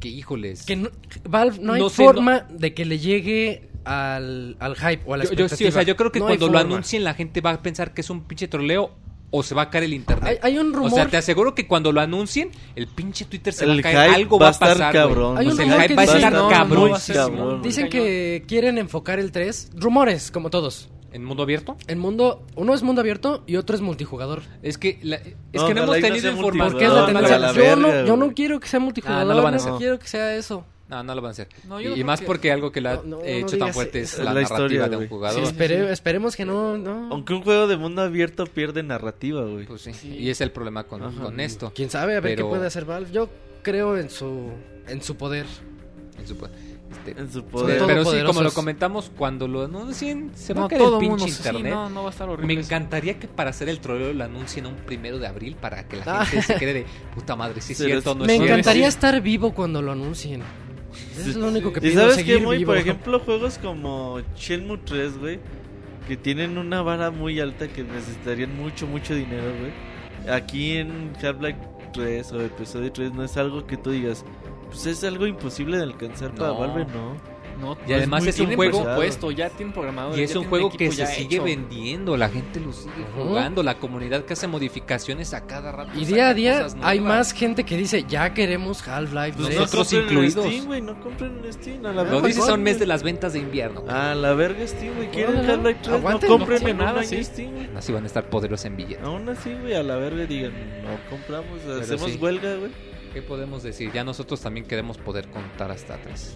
S1: que, híjoles.
S3: Que no- Valve no hay
S1: No sé,
S3: forma de que le llegue al, al hype o a la
S1: yo, yo
S3: expectativa.
S1: sí, o sea, yo creo que
S3: No hay
S1: cuando lo anuncien la gente va a pensar que es un pinche troleo o se va a caer el internet.
S3: Hay, hay un rumor.
S1: O sea, te aseguro que cuando lo anuncien, el pinche Twitter se va a caer.
S2: hype
S1: Algo
S2: va a estar
S1: pasar. güey.
S2: cabrón.
S3: Hay un
S1: sea, el
S3: rumor
S1: hype
S3: que
S1: va a estar cabrón.
S4: no va a ser
S2: cabrón.
S3: Dicen que quieren enfocar el 3. Rumores, como todos.
S1: ¿En mundo abierto?
S3: En mundo. Uno es mundo abierto y otro es multijugador.
S1: Es que, la- es
S2: No,
S1: que no hemos
S2: no
S1: tenido información.
S3: Porque es la tendencia.
S2: la
S3: yo, no, yo no quiero que sea multijugador.
S1: Ah, no lo van a
S3: no
S1: hacer.
S3: quiero que sea eso.
S1: No, no lo van a hacer. Y, más
S4: que-
S1: porque algo que le ha
S3: No, no, no
S1: hecho tan fuerte
S3: eso.
S1: es la,
S2: la
S1: narrativa
S2: historia,
S1: de un jugador.
S3: Sí, espere- esperemos que no. no.
S2: Aunque un juego de mundo abierto pierde narrativa, güey.
S1: Pues sí,
S4: Sí.
S1: Y es el problema con,
S2: Ajá.
S1: con esto.
S3: Quién sabe, a ver
S1: Pero-
S3: qué puede hacer Valve. Yo creo en su, en su poder.
S1: en su- Este,
S2: En su poder.
S1: pero sí, como lo comentamos, cuando lo anuncien, se va
S4: No,
S1: a caer
S4: todo
S1: el
S4: el mundo,
S1: pinche
S4: sí,
S1: internet.
S4: no, no va a estar
S1: Me
S4: horrible. eso.
S1: encantaría que para hacer el troleo lo anuncien un primero de abril para que la
S3: Ah.
S1: gente se quede de puta madre, si es
S2: Pero
S1: cierto,
S2: es-
S1: no es
S3: Me
S1: cierto".
S3: encantaría
S2: sí.
S3: estar vivo cuando lo anuncien. Es lo único que
S2: Y
S3: pido,
S2: sabes
S3: seguir
S2: que muy,
S3: vivo.
S2: por ejemplo, juegos como Shenmue 3, güey, que tienen una vara muy alta que necesitarían mucho, mucho dinero, güey. Aquí en Half-Life 3 o episodio 3 no es algo que tú digas, pues es algo imposible de alcanzar para
S1: No.
S2: Valve, no.
S4: No,
S1: Y además es un juego-
S4: presupuesto, ya tienen programadores.
S1: Y es un juego que se sigue
S4: hecho.
S1: vendiendo, la gente lo sigue jugando, la comunidad que hace modificaciones a cada rato.
S3: Y día a día hay más gente que dice, ya queremos Half-Life
S2: Pues
S3: 3.
S2: no
S1: Nosotros
S2: compren en
S1: incluidos.
S2: Steam, güey, no compren en Steam. A la
S1: Lo
S2: verga,
S1: dices a un mes de las ventas de invierno.
S2: Ah, la verga Steam, güey. ¿Quieren Half-Life 3?
S3: aguanten,
S2: no
S3: no
S2: compren
S4: pasa
S2: en
S4: nada, sí.
S2: Steam, güey.
S1: Así van a estar poderosos en billetes.
S2: Aún así, güey, a la verga digan, no compramos, hacemos
S1: sí.
S2: huelga, güey.
S1: ¿Qué podemos decir? Ya nosotros también queremos poder contar hasta tres.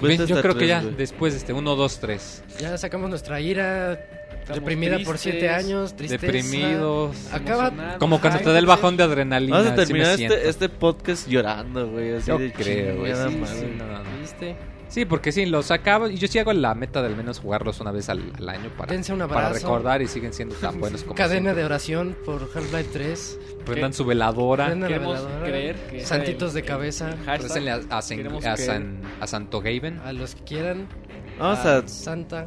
S1: Yo
S2: hasta
S1: creo que
S2: tres,
S1: ya
S2: güey.
S1: después, este, uno, dos, tres.
S3: Ya sacamos nuestra ira,
S4: Estamos
S3: reprimida por siete
S4: tristes,
S3: años, tristeza.
S1: Deprimidos.
S3: Acaba-.
S1: Como cuando te da el
S4: sí.
S1: bajón de adrenalina.
S2: Vamos a terminar
S1: siento.
S2: este, este podcast llorando, güey. Así
S1: Yo
S2: de
S1: creo, güey. Sí, sí, no, no, no.
S3: ¿Viste?
S1: Sí, porque sí, los acabo y yo sí hago la meta de al menos jugarlos una vez al, al año para,
S3: Dense un
S1: para recordar y siguen siendo tan buenos como
S3: Cadena
S1: siempre.
S3: de oración por Half-Life 3.
S1: Prendan
S4: ¿Qué?
S1: su veladora,
S3: Prendan
S4: Queremos
S3: veladora.
S4: creer que
S3: Santitos
S4: el-
S3: de cabeza.
S1: récenle a, a. San- a Santo Gaben.
S3: A los que quieran.
S2: Vamos a,
S3: Santa.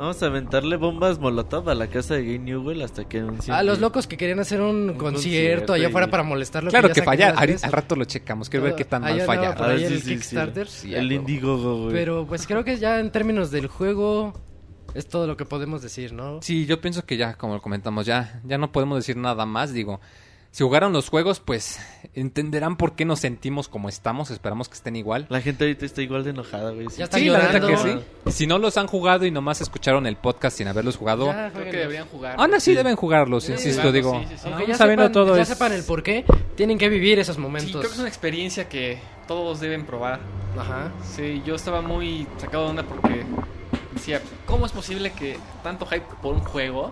S2: Vamos a aventarle bombas molotov a la casa de Gay Newell hasta que anuncien.
S3: A los
S2: que-
S3: locos que querían hacer un, concierto,
S2: concierto
S3: allá
S2: y-
S3: afuera para molestarlo.
S1: Claro que
S3: sacaron
S1: falla, al, al rato lo checamos, quiero ver qué tan mal
S3: Allá andaba
S1: falla.
S3: por
S2: A ver
S3: ahí
S2: si
S3: el
S2: sí, sí.
S3: Kickstarter.
S1: Sí,
S2: El. Indiegogo, güey.
S3: Pero pues creo que ya en términos del juego es todo lo que podemos decir, ¿no?
S1: Sí, yo pienso que ya, como lo comentamos, ya, ya no podemos decir nada más. Digo, si jugaron los juegos, pues entenderán por qué nos sentimos como estamos. Esperamos que estén igual.
S2: La gente ahorita está igual de enojada, güey.
S3: Ya está
S1: Sí, la neta
S3: llorando.
S1: que sí. Y si no los han jugado y nomás escucharon el podcast sin haberlos jugado,
S3: Ya,
S4: Creo que deberían jugar.
S1: aún así
S2: Sí.
S1: deben jugarlos, insisto. Digo,
S4: sí, sí, sí.
S3: Aunque
S1: aún
S3: ya
S1: sabiendo
S3: sepan,
S1: todo
S3: ya
S1: es-
S3: sepan el por qué, tienen que vivir esos
S4: Sí,
S3: momentos.
S4: creo que es una experiencia que todos deben probar.
S3: Ajá.
S4: Sí, yo estaba muy sacado de onda porque decía, ¿cómo es posible que tanto hype por un juego?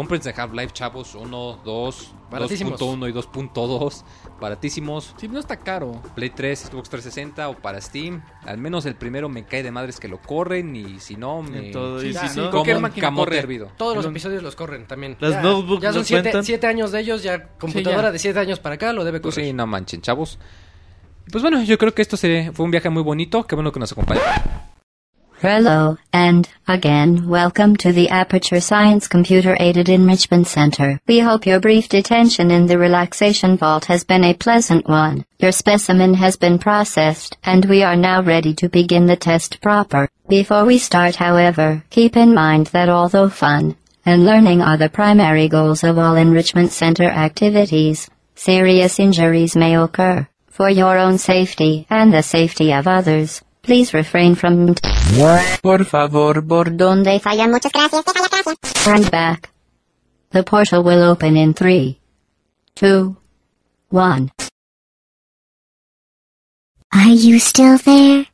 S1: Cómprense Half-Life, chavos, 1, 2,
S3: Baratísimos.
S1: 2.1 y 2.2. Baratísimos.
S4: Sí, no está caro.
S1: Play 3, Xbox 360 o para Steam. Al menos el primero me cae de madres que lo corren y si no me...
S2: Todo.
S3: Sí,
S2: si
S3: sí,
S2: no,
S1: como un camote hervido.
S3: Todos los episodios los corren también.
S2: Las
S3: ya,
S2: notebooks
S3: ya son
S2: no
S3: siete,
S2: cuentan.
S3: siete años de ellos, ya computadora
S4: ya.
S3: de siete años para acá lo debe
S1: Pues
S3: correr.
S1: sí, no manchen, chavos. Pues bueno, yo creo que esto se- fue un viaje muy bonito. Qué bueno que nos acompañó.
S7: Hello, and again, welcome to the Aperture Science Computer Aided Enrichment Center. We hope your brief detention in the relaxation vault has been a pleasant one. Your specimen has been processed, and we are now ready to begin the test proper. Before we start, however, keep in mind that although fun and learning are the primary goals of all enrichment center activities, serious injuries may occur. For your own safety and the safety of others, please refrain from
S8: Por favor, por
S7: donde fallan muchas gracias, deja la casa. Turn back. The portal will open in three, two, one.
S9: Are you still there?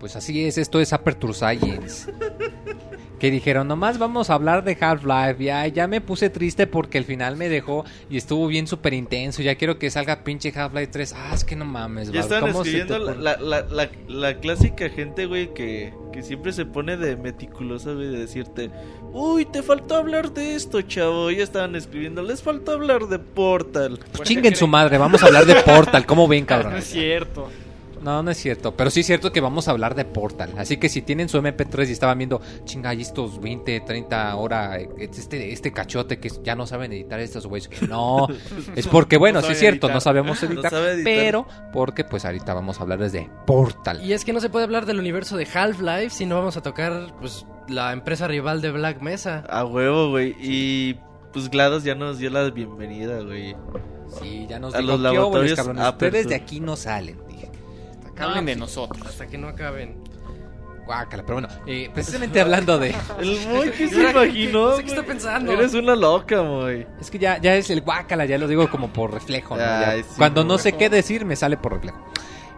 S1: Pues así es, esto es Aperture Science. Que dijeron, nomás vamos a hablar de Half-Life. Ya, ya me puse triste porque el final me dejó y estuvo bien súper intenso. Ya quiero que salga pinche Half-Life 3. Ah, es que no mames,
S2: Ya están
S1: ¿cómo se te
S2: escribiendo la, la, la, la clásica gente, güey, que, que siempre se pone de meticulosa, güey, de decirte, uy, te faltó hablar de esto, chavo. Ya estaban escribiendo, les faltó hablar de Portal.
S1: Chinguen su madre, vamos a hablar de Portal. ¿Cómo ven, cabrón?
S4: No es cierto.
S1: No, no es cierto. Pero sí es cierto que vamos a hablar de Portal. Así que si tienen su MP3 y estaban viendo, chinga, hay estos 20, 30 horas, este, este cachote que ya no saben editar estos güeyes. No, es porque, bueno,
S2: No
S1: sí es cierto,
S2: editar.
S1: no sabemos
S2: No
S1: editar,
S2: sabe editar.
S1: Pero, porque pues ahorita vamos a hablar desde Portal.
S3: Y es que no se puede hablar del universo de Half-Life si no vamos a tocar pues la empresa rival de Black Mesa.
S2: A huevo, güey. Y pues GLaDOS ya nos dio la bienvenida, güey.
S1: Sí, ya nos
S2: A
S1: dijo,
S2: los
S1: "¿Qué
S2: laboratorios
S1: cabrones?
S2: Aperture".
S1: Ustedes de aquí no salen.
S4: Que hablen de nosotros.
S3: Hasta que no acaben.
S1: guácala. Pero bueno, eh, precisamente hablando de...
S2: El Moy que se imaginó.
S3: No sé qué está pensando.
S2: Eres una loca, Moy.
S1: Es que ya, ya es el guácala, ya lo digo como por reflejo. ¿no? Ya,
S2: Ay, sí,
S1: cuando no sé qué decir, me sale por reflejo.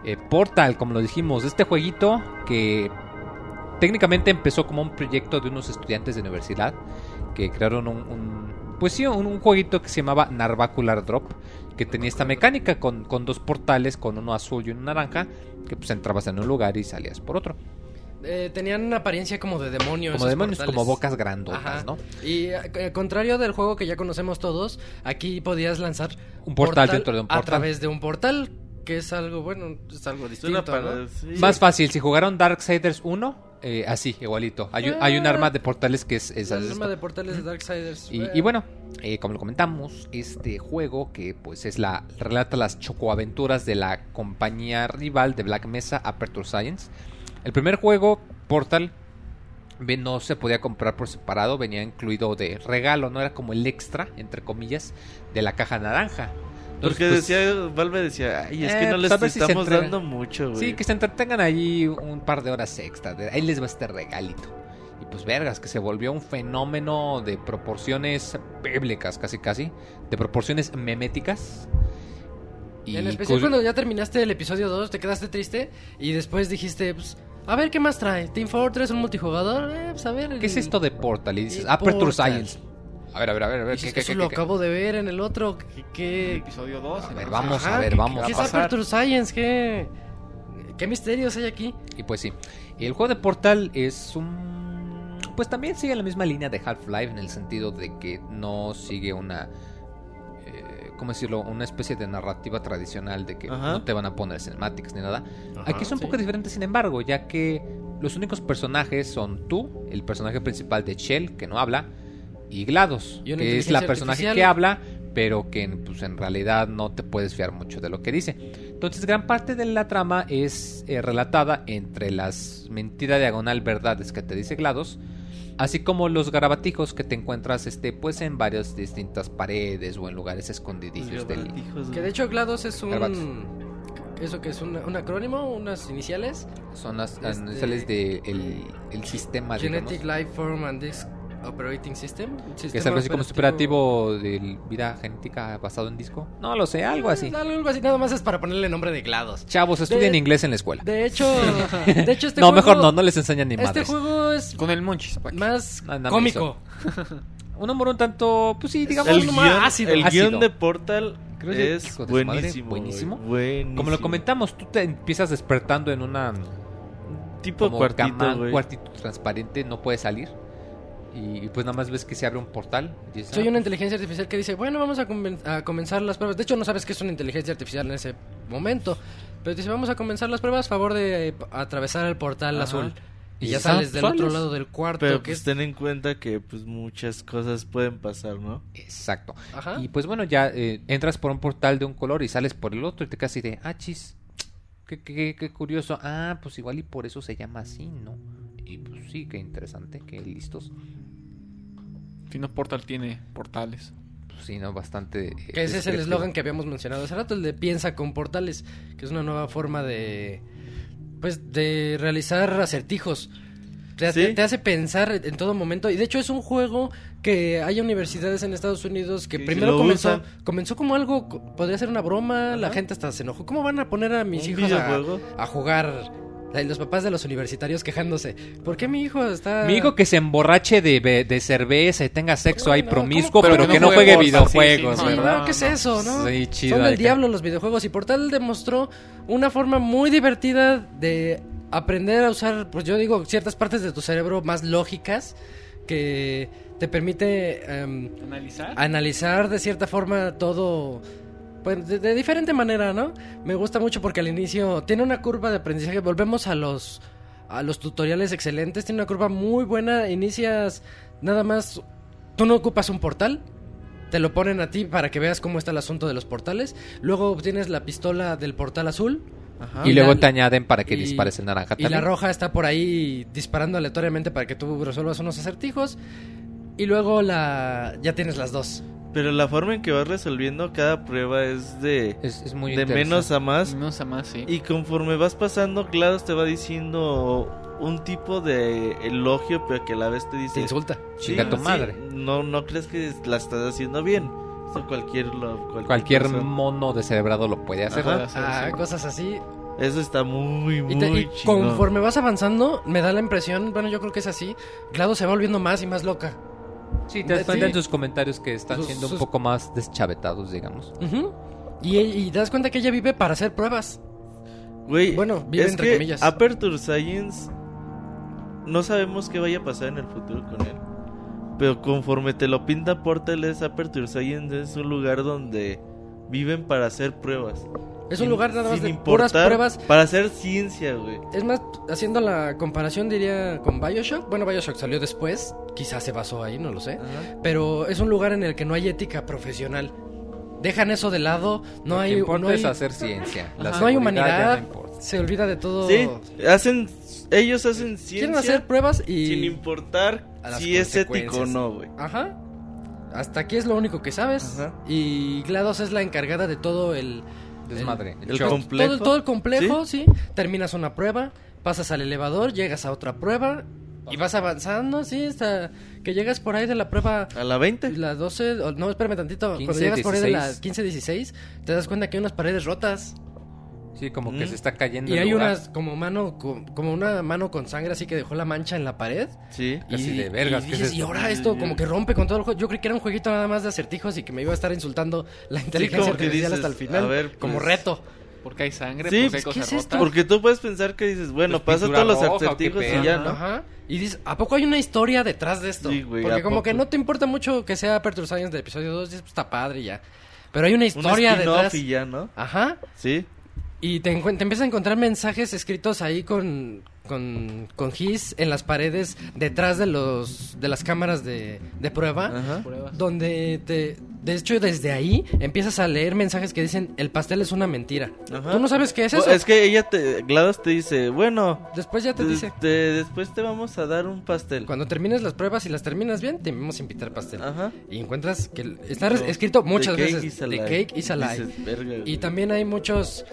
S1: Eh, Portal, como lo dijimos, este jueguito que técnicamente empezó como un proyecto de unos estudiantes de universidad que crearon un, un- pues sí, un, un jueguito que se llamaba Narvacular Drop, que tenía esta mecánica con, con dos portales, con uno azul y uno naranja, que pues entrabas en un lugar y salías por otro.
S3: Eh, tenían una apariencia como de demonio.
S1: Como demonios,
S3: portales.
S1: como bocas grandotas,
S3: Ajá.
S1: ¿no?
S3: Y eh, contrario del juego que ya conocemos todos, aquí podías lanzar
S1: Un portal dentro de un
S3: a
S1: portal.
S3: través de un portal, que es algo bueno, es algo distinto.
S2: para-
S3: ¿no?
S2: sí.
S1: Más fácil, si jugaron Darksiders 1, eh, así, igualito. Hay, un- hay un
S3: Ah.
S1: arma de portales que es... es-
S3: El arma de portales de Darksiders.
S1: Y,
S3: eh,
S1: y bueno, eh, como lo comentamos, este juego que pues es la relata las chocoaventuras de la compañía rival de Black Mesa, Aperture Science. El primer juego, Portal, no se podía comprar por separado, venía incluido de regalo, no era como el extra, entre comillas, de la caja naranja. Entonces,
S2: Porque
S1: pues,
S2: decía, Valve decía, ay, es
S1: Eh,
S2: que no
S1: pues,
S2: les
S1: si se
S2: estamos dando mucho, güey.
S1: Sí, que se entretengan ahí un par de horas extra. de- ahí les va este regalito. Y pues vergas, que se volvió un fenómeno de proporciones bíblicas, casi casi. De proporciones meméticas. Y
S3: en especial cuando ya terminaste el episodio 2, te quedaste triste y después dijiste, pues, a ver qué más trae. Team Fortress, un multijugador, eh, pues a ver.
S1: ¿Qué es esto de Portal? Y dices,
S3: y
S1: Aperture
S3: Portal.
S1: Science. A ver, a ver, a ver, a ver. ¿qué, qué,
S3: eso
S1: qué,
S3: lo
S1: qué?
S3: acabo de ver en el otro. ¿Qué, qué-
S4: Episodio 2.
S1: A ver, vamos a ver,
S3: ¿qué-
S1: vamos
S3: ¿Qué
S1: a
S3: es
S1: pasar.
S3: Aperture Science? ¿Qué, ¿Qué misterios hay aquí?
S1: Y pues sí. El juego de Portal es un. Pues también sigue la misma línea de Half-Life en el sentido de que no sigue una. eh, ¿Cómo decirlo? Una especie de narrativa tradicional de que
S2: Ajá.
S1: no te van a poner cinemáticas ni nada.
S3: Ajá,
S1: Aquí es un
S3: sí.
S1: poco diferente, sin embargo, ya que los únicos personajes son tú, el personaje principal de Shell, que no habla, y GLaDOS,
S3: Y
S1: que es la personaje
S3: artificial.
S1: que habla, pero que pues, en realidad no te puedes fiar mucho de lo que dice. Entonces, gran parte de la trama es eh, relatada entre las mentira diagonal verdades que te dice GLaDOS, así como los garabatijos que te encuentras este, pues, en varias distintas paredes o en lugares escondidillos del,
S3: Que de hecho GLaDOS es un...
S1: Garabatos.
S3: ¿Eso que es un, un acrónimo? ¿Unas iniciales?
S1: Son las
S3: Este-
S1: iniciales del el, el sistema,
S3: Genetic
S1: digamos,
S3: Lifeform and Disk Operating System.
S1: que es algo así como superativo de vida genética basado en disco. No lo sé, algo así.
S3: Eh, Algo así, nada más es para ponerle nombre de GLaDOS.
S1: Chavos, estudian
S3: De-
S1: inglés en la escuela.
S3: De hecho, de hecho este
S1: no,
S3: juego-
S1: mejor no, no les enseñan ni
S3: Este
S1: madres.
S3: juego es
S4: Con el que-
S3: más
S1: No,
S3: cómico.
S1: Un humor un tanto, pues sí, digamos,
S2: el
S3: un
S2: guion,
S3: humor ácido.
S2: el
S1: Ácido.
S2: guion de Portal
S1: Creo que,
S2: es
S1: madre,
S2: buenísimo,
S1: buenísimo. como lo comentamos, tú te empiezas despertando en una
S2: tipo
S1: como
S2: cuartito,
S1: cama,
S2: güey.
S1: un cuartito transparente, no puedes salir. Y pues nada más ves que se abre un portal. y dices,
S3: Soy
S1: ah,
S3: una inteligencia artificial que dice, bueno, vamos a, comenzar las pruebas. De hecho, no sabes que es una inteligencia artificial en ese momento. Pero dice, vamos a comenzar las pruebas a favor de eh, atravesar el portal
S2: Ajá.
S3: azul. Y
S1: Y
S3: ya sales del
S1: sales.
S3: otro lado del cuarto.
S2: Pero
S3: que
S2: pues
S3: es...
S2: ten en cuenta que pues muchas cosas pueden pasar, ¿no?
S1: Exacto.
S3: Ajá.
S1: Y pues bueno, ya eh, entras por un portal de un color y sales por el otro y te así de, ah, chis, qué, qué, qué- qué curioso. Ah, pues igual y por eso se llama así, ¿no? Y pues sí, qué interesante, qué listos.
S4: Fino Portal tiene portales.
S1: Pues sí, ¿no? Bastante... eh,
S3: Que ese es el eslogan que habíamos mencionado hace rato, el de piensa con portales, que es una nueva forma de pues de realizar acertijos. Te,
S2: Sí.
S3: te- te hace pensar en todo momento y de hecho es un juego que hay universidades en Estados Unidos que primero comenzó comenzó como algo podría ser una broma, la gente hasta se enojó. ¿Cómo van a poner a mis hijos a jugar? Los papás de los universitarios quejándose. ¿Por qué mi hijo está
S1: Mi hijo que se emborrache de, be- de cerveza y tenga sexo ahí
S3: No,
S1: promiscuo,
S3: ¿cómo?
S1: pero,
S3: Pero
S1: que no juegue videojuegos,
S3: Sí,
S1: ¿verdad?
S3: no, ¿qué es eso, no?
S1: Sí, chido.
S3: Son del
S1: acá.
S3: diablo los videojuegos y Portal demostró una forma muy divertida de aprender a usar, pues yo digo, ciertas partes de tu cerebro más lógicas que te permite em,
S4: ¿Analizar?
S3: analizar de cierta forma todo pues, de, de diferente manera, ¿no? Me gusta mucho porque al inicio tiene una curva de aprendizaje, volvemos a los a los tutoriales excelentes, tiene una curva muy buena, inicias nada más tú no ocupas un portal, te lo ponen a ti para que veas cómo está el asunto de los portales, luego obtienes la pistola del portal azul.
S2: Ajá.
S1: Y luego
S3: la-
S1: te añaden para que
S3: y-
S1: dispares el naranja
S3: y la roja está por ahí disparando aleatoriamente para que tú resuelvas unos acertijos. Y luego la ya tienes las dos.
S2: Pero la forma en que vas resolviendo cada prueba es de,
S1: Es, es muy
S2: de menos a más.
S4: No sé más, sí.
S2: Y conforme vas pasando, GLaDOS te va diciendo un tipo de elogio, pero que a la vez te dice...
S3: Te insulta.
S1: Chinga tu madre.
S2: no, no crees que la estás haciendo bien. Eso cualquier, lo- cualquier,
S1: Cualquier mono descerebrado lo puede hacer.
S2: Ajá.
S3: Ah,
S4: sí.
S3: cosas así.
S2: Eso está muy, muy
S3: Y, te- y conforme vas avanzando, me da la impresión, bueno, yo creo que es así, GLaDOS se va volviendo más y más loca.
S1: Sí, te das
S3: Sí.
S1: cuenta en sus comentarios que están
S3: Sus-
S1: siendo un
S3: sus-
S1: poco más deschavetados, digamos.
S3: Ujú. y, y te das cuenta que ella vive para hacer pruebas.
S2: Güey,
S3: Bueno, vive
S2: es
S3: entre
S2: que
S3: comillas.
S2: Aperture Science no sabemos qué vaya a pasar en el futuro con él. Pero conforme te lo pinta Portal es Aperture Science es un lugar donde viven para hacer pruebas.
S3: Es un
S2: Sin-
S3: lugar nada más de puras
S2: importar,
S3: pruebas.
S2: Para hacer ciencia, güey.
S3: Es más, haciendo la comparación diría con Bioshock. Bueno, Bioshock salió después, quizás se basó ahí, no lo sé.
S2: Ajá.
S3: Pero es un lugar en el que no hay ética profesional. Dejan eso de lado, no
S1: Lo que
S3: hay,
S1: importa
S3: no hay,
S1: es hacer ciencia. La
S3: no hay humanidad,
S1: no
S3: se olvida de todo.
S2: Sí, hacen ellos hacen ciencia
S3: Quieren hacer pruebas y...
S2: sin importar si es ético o no, güey.
S3: Ajá. Hasta aquí es lo único que sabes.
S2: Ajá.
S3: Y GLaDOS es la encargada de todo el...
S1: Desmadre.
S2: el
S1: show.
S2: com- complejo.
S3: Todo, todo el complejo, ¿Sí? Terminas una prueba, pasas al elevador, llegas a otra prueba y vas avanzando, sí, hasta que llegas por ahí de la prueba...
S2: A la 20.
S3: La 12, o- no, espérame tantito.
S1: 15,
S3: Cuando llegas por ahí de la
S1: 16.
S3: 15-16, te das cuenta que hay unas paredes rotas.
S1: Sí, como que se está cayendo
S3: Y
S1: el
S3: hay
S1: lugar.
S3: unas como mano, co- como una mano con sangre así que dejó la mancha en la pared.
S2: Sí.
S1: Casi
S3: y,
S1: de vergas,
S3: y
S1: ¿qué es
S3: dices, y ahora esto como que rompe con todo el juego. Yo creí que era un jueguito nada más de acertijos y que me iba a estar insultando la inteligencia artificial
S2: dices,
S3: hasta el final.
S2: a ver,
S3: como
S2: pues,
S3: reto.
S4: Porque hay sangre,
S2: Sí,
S4: porque hay
S2: pues,
S3: ¿qué
S4: cosas
S3: es esto?
S4: rotas.
S2: Porque tú puedes pensar que dices, bueno,
S1: Pues,
S2: pasa todos los
S1: roja, ¿o qué
S2: acertijos y ya, ¿no?
S3: Ajá. Y dices, ¿a poco hay una historia detrás de esto?
S2: Sí, güey,
S3: Porque
S2: ¿a
S3: como
S2: poco?
S3: que no te importa mucho que sea Aperture Science del episodio 2, dices, pues está padre y ya. Pero hay una
S2: Un
S3: historia
S2: spin-off
S3: detrás.
S2: y ya, ¿no?
S3: Ajá.
S2: Sí.
S3: Y te, te empiezas a encontrar mensajes escritos ahí con, con, con GIS en las paredes detrás de los de las cámaras de, de prueba.
S2: Ajá.
S3: Donde te... De hecho, desde ahí empiezas a leer mensajes que dicen, el pastel es una mentira.
S2: Ajá.
S3: Tú no sabes qué es eso.
S2: Es que ella te, GLaDOS te dice, bueno,
S3: Después ya te
S2: de-
S3: dice...
S2: te- después te vamos a dar un pastel.
S3: Cuando termines las pruebas y las terminas bien, te vamos a invitar pastel.
S2: Ajá.
S3: Y encuentras que está escrito muchas
S2: The
S3: veces
S2: lie.
S3: cake is a lie.
S2: Dices, "Verga,
S3: Y
S2: güey".
S3: también hay muchos...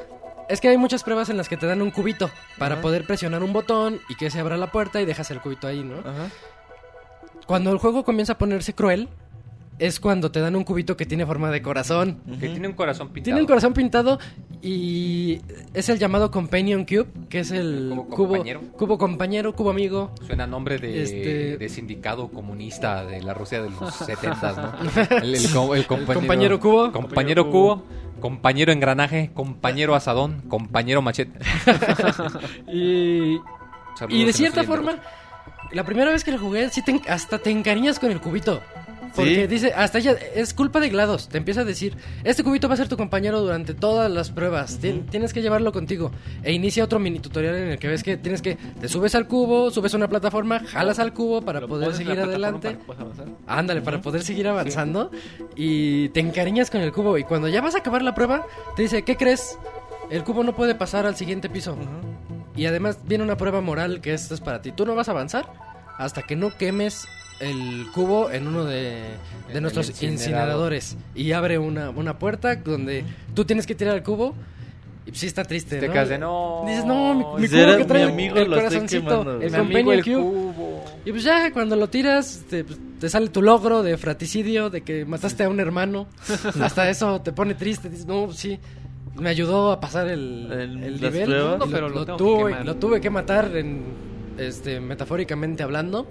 S3: Es que hay muchas pruebas en las que te dan un cubito para
S2: Ajá.
S3: poder presionar un botón y que se abra la puerta y dejas el cubito ahí, ¿no?
S2: Ajá.
S3: Cuando el juego comienza a ponerse cruel, es cuando te dan un cubito que tiene forma de corazón.
S1: Que tiene un corazón pintado.
S3: Tiene un corazón pintado y es el llamado Companion Cube, que es el
S1: Cubo
S3: cubo
S1: compañero.
S3: cubo compañero, cubo amigo.
S1: Suena a nombre de,
S3: Este-
S1: de sindicato comunista de la Rusia de los 70, ¿no? El, el el compañero,
S3: compañero cubo.
S1: Compañero cubo. Compañero engranaje. Compañero asadón. Compañero machete.
S3: Y
S1: Saludos
S3: Y de cierta forma, la primera vez que lo jugué, sí te hasta te encariñas con el cubito. Porque
S2: Sí.
S3: dice, hasta ella, es culpa de GLaDOS. Te empieza a decir, este cubito va a ser tu compañero durante todas las pruebas. Tien- tienes que llevarlo contigo. E inicia otro mini tutorial en el que ves que tienes que, te subes al cubo, subes a una plataforma, jalas al cubo para poder seguir adelante.
S4: para.
S3: Ándale, para poder seguir avanzando. Y te encariñas con el cubo. Y cuando ya vas a acabar la prueba, te dice, ¿qué crees? El cubo no puede pasar al siguiente piso. Y además viene una prueba moral que esto es para ti. Tú no vas a avanzar hasta que no quemes el cubo en uno de, de nuestros
S1: el incinerador.
S3: incineradores. Y abre una, una puerta donde tú tienes que tirar el cubo. Y sí está triste,
S1: Te
S3: ¿no?
S1: no.
S3: Dices, no, mi, cubo que trae
S2: mi amigo,
S3: el
S2: estoy
S3: corazoncito, el
S1: Mi amigo
S3: companion
S1: el
S3: cube.
S1: cubo.
S3: Y pues ya cuando lo tiras, te, pues, te sale tu logro de fraticidio, de que mataste a un hermano. Hasta eso te pone triste. Dices, no, sí, me ayudó a pasar el,
S2: El-
S3: el nivel.
S2: pruebas.
S3: Lo,
S4: Pero lo
S3: tuve, lo tuve que matar, en, este, metafóricamente hablando.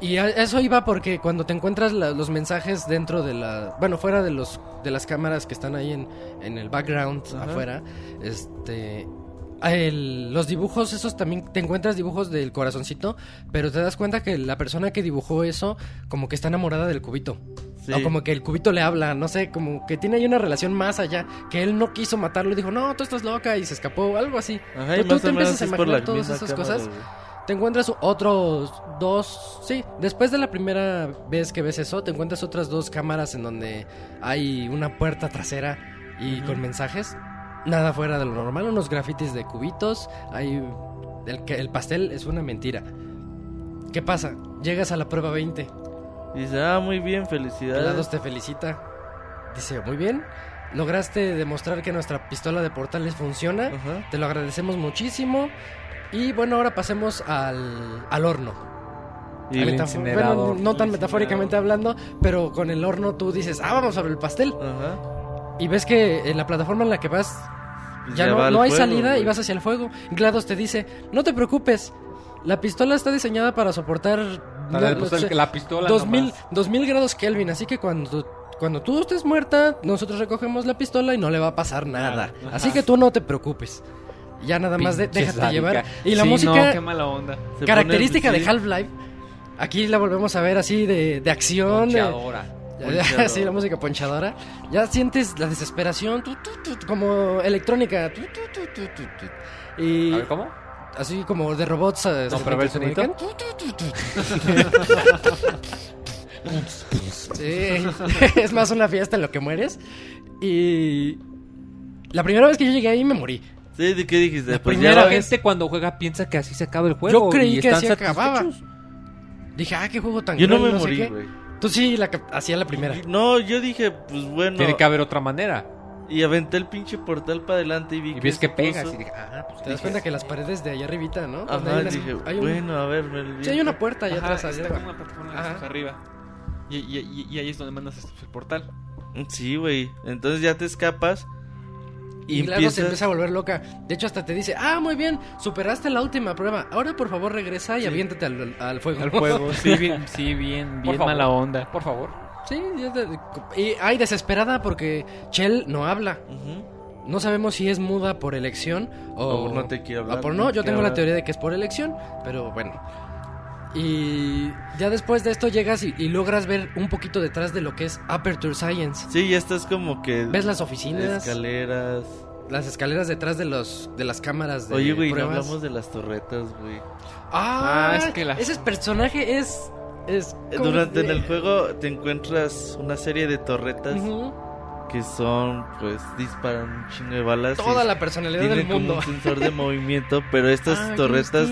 S3: Y a- eso iba porque cuando te encuentras la- los mensajes dentro de la... Bueno, fuera de los de las cámaras que están ahí en, en el background
S2: Ajá.
S3: afuera, este... el- los dibujos, esos también te encuentras dibujos del corazoncito, pero te das cuenta que la persona que dibujó eso como que está enamorada del cubito.
S2: Sí.
S3: O como que el cubito le habla, no sé, como que tiene ahí una relación más allá, que él no quiso matarlo y dijo, no, tú estás loca y se escapó, algo así.
S2: Ajá, y
S3: Tú- te empiezas a imaginar todas esas cosas. Te encuentras otros dos, sí, después de la primera vez que ves eso, te encuentras otras dos cámaras en donde hay una puerta trasera y con mensajes, nada fuera de lo normal, unos grafitis de cubitos, hay el el pastel es una mentira. ¿Qué pasa? Llegas a la prueba 20,
S2: Y dice, ah, muy bien, felicidades.
S3: Glados te felicita. Dice, "Muy bien, lograste demostrar que nuestra pistola de portales funciona."
S2: Ajá.
S3: Te lo agradecemos muchísimo. Y bueno, ahora pasemos al, al horno.
S2: Y
S3: bueno, no tan metafóricamente hablando, pero con el horno tú dices, ah, vamos a ver el pastel.
S2: Ajá.
S3: Y ves que en la plataforma en la que vas
S2: Pues
S3: ya no,
S2: va
S3: no hay
S2: fuego,
S3: salida y vas hacia el fuego. GLaDOS te dice, no te preocupes, la pistola está diseñada para soportar
S1: La,
S3: no,
S1: de- pues,
S3: no sé,
S1: el- la pistola
S3: 2000,
S1: nomás.
S3: 2000 grados Kelvin, así que cuando, cuando tú estés muerta, nosotros recogemos la pistola y no le va a pasar nada. Así que tú no te preocupes. Ya nada más de- déjate
S1: sádica.
S3: llevar. Y la
S4: Sí,
S3: música
S4: no, qué mala onda.
S2: Se
S3: característica
S2: pone-
S3: de. Half-Life, aquí la volvemos a ver así de, de acción. de-
S1: Ponchadora.
S2: Ponchador.
S3: sí, la música ponchadora. Ya sientes la desesperación, tu, tu, tu, como electrónica. Y
S1: A ver, ¿cómo?
S3: así como de robots. eh,
S1: No, pero el
S3: tu. Sí, es más una fiesta en lo que mueres. Y la primera vez que yo llegué ahí me morí.
S2: Sí, ¿de qué dijiste?
S3: La
S2: Pues
S3: primera
S1: gente cuando juega piensa que así se acaba el juego.
S3: Yo creí
S1: y
S3: que
S1: están
S3: así acababa.
S1: satisfechos.
S3: Dije, ah, qué juego tan
S2: Yo no
S3: cruel,
S2: me
S3: sé
S2: morí,
S3: qué.
S2: güey.
S3: Tú sí la cap- hacía la primera.
S2: No, yo dije, pues bueno.
S1: Tiene que haber otra manera.
S2: Y aventé el pinche portal para adelante y vi
S1: Y ves que pegas y dije, ah, pues
S3: Te das cuenta que las paredes de allá arribita, ¿no?
S2: Ajá,
S3: hay unas-
S2: dije,
S3: hay un-
S2: bueno, a ver, me
S3: Sí, hay una puerta allá
S4: Ajá,
S3: atrás.
S4: está
S3: allá
S4: como
S3: abajo.
S4: una plataforma
S3: Ajá.
S4: hacia arriba. Y, y, y- y ahí es donde mandas el portal.
S2: Sí, güey. Entonces ya te escapas.
S3: Y luego se empieza a volver loca. De hecho, hasta te dice, ah, muy bien, superaste la última prueba. Ahora, por favor, regresa y aviéntate al, al fuego.
S4: Al juego. Sí, bien, sí, bien, bien
S1: favor.
S4: mala onda.
S1: Por favor.
S3: sí, y ay, desesperada porque Chell no habla.
S2: Ujú.
S3: No sabemos si es muda por elección o,
S2: O no te quiere hablar,
S3: o por
S2: no
S3: no. Yo tengo la
S2: hablar.
S3: teoría de que es por elección, pero bueno. Y ya después de esto llegas y, y logras ver un poquito detrás de lo que es Aperture Science.
S2: Sí, ya estás como que.
S3: Ves las oficinas,
S2: Escaleras.
S3: las escaleras detrás de los de las cámaras de
S2: Oye, güey, no hablamos de las torretas, güey.
S3: Ah,
S4: Ah, es que la-
S3: ese personaje es es
S2: Durante en el juego te encuentras una serie de torretas
S3: Ujú.
S2: Que son, pues, disparan un chingo de balas.
S3: toda la personalidad
S2: tienen
S3: del
S2: como
S3: mundo.
S2: un sensor de movimiento, pero estas
S3: you
S2: torretas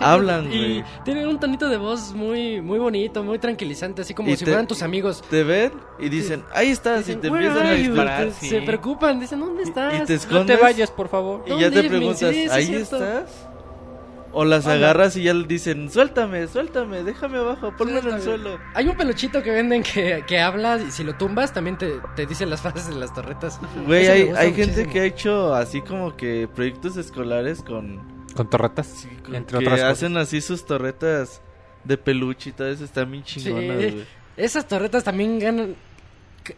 S2: hablan,
S3: y
S2: güey.
S3: tienen un tonito de voz muy muy bonito, muy tranquilizante, así como
S2: Y
S3: si
S2: te-
S3: fueran tus amigos.
S2: te ven y dicen, ahí estás,
S3: Dicen,
S2: y te
S3: "Where
S2: empiezan a
S3: are you?"
S2: disparar.
S3: Te-
S4: sí.
S3: Se preocupan, dicen, ¿dónde estás?
S2: Y te
S1: No te
S2: escondes.
S1: vayas, por favor.
S2: Y ya te preguntas, ¿ahí
S3: cierto.
S2: estás? O las agarras y ya le dicen, suéltame, suéltame, déjame abajo, ponme en el suelo.
S3: Hay un peluchito que venden que, que habla y si lo tumbas también te, te dice las frases de las torretas.
S2: Güey, hay, hay gente que ha hecho así como que proyectos escolares con...
S1: Con torretas, entre
S2: que
S1: otras cosas.
S2: hacen así sus torretas de peluche y todo eso, están bien chingonas,
S3: Sí.
S2: güey.
S3: Esas torretas también ganan.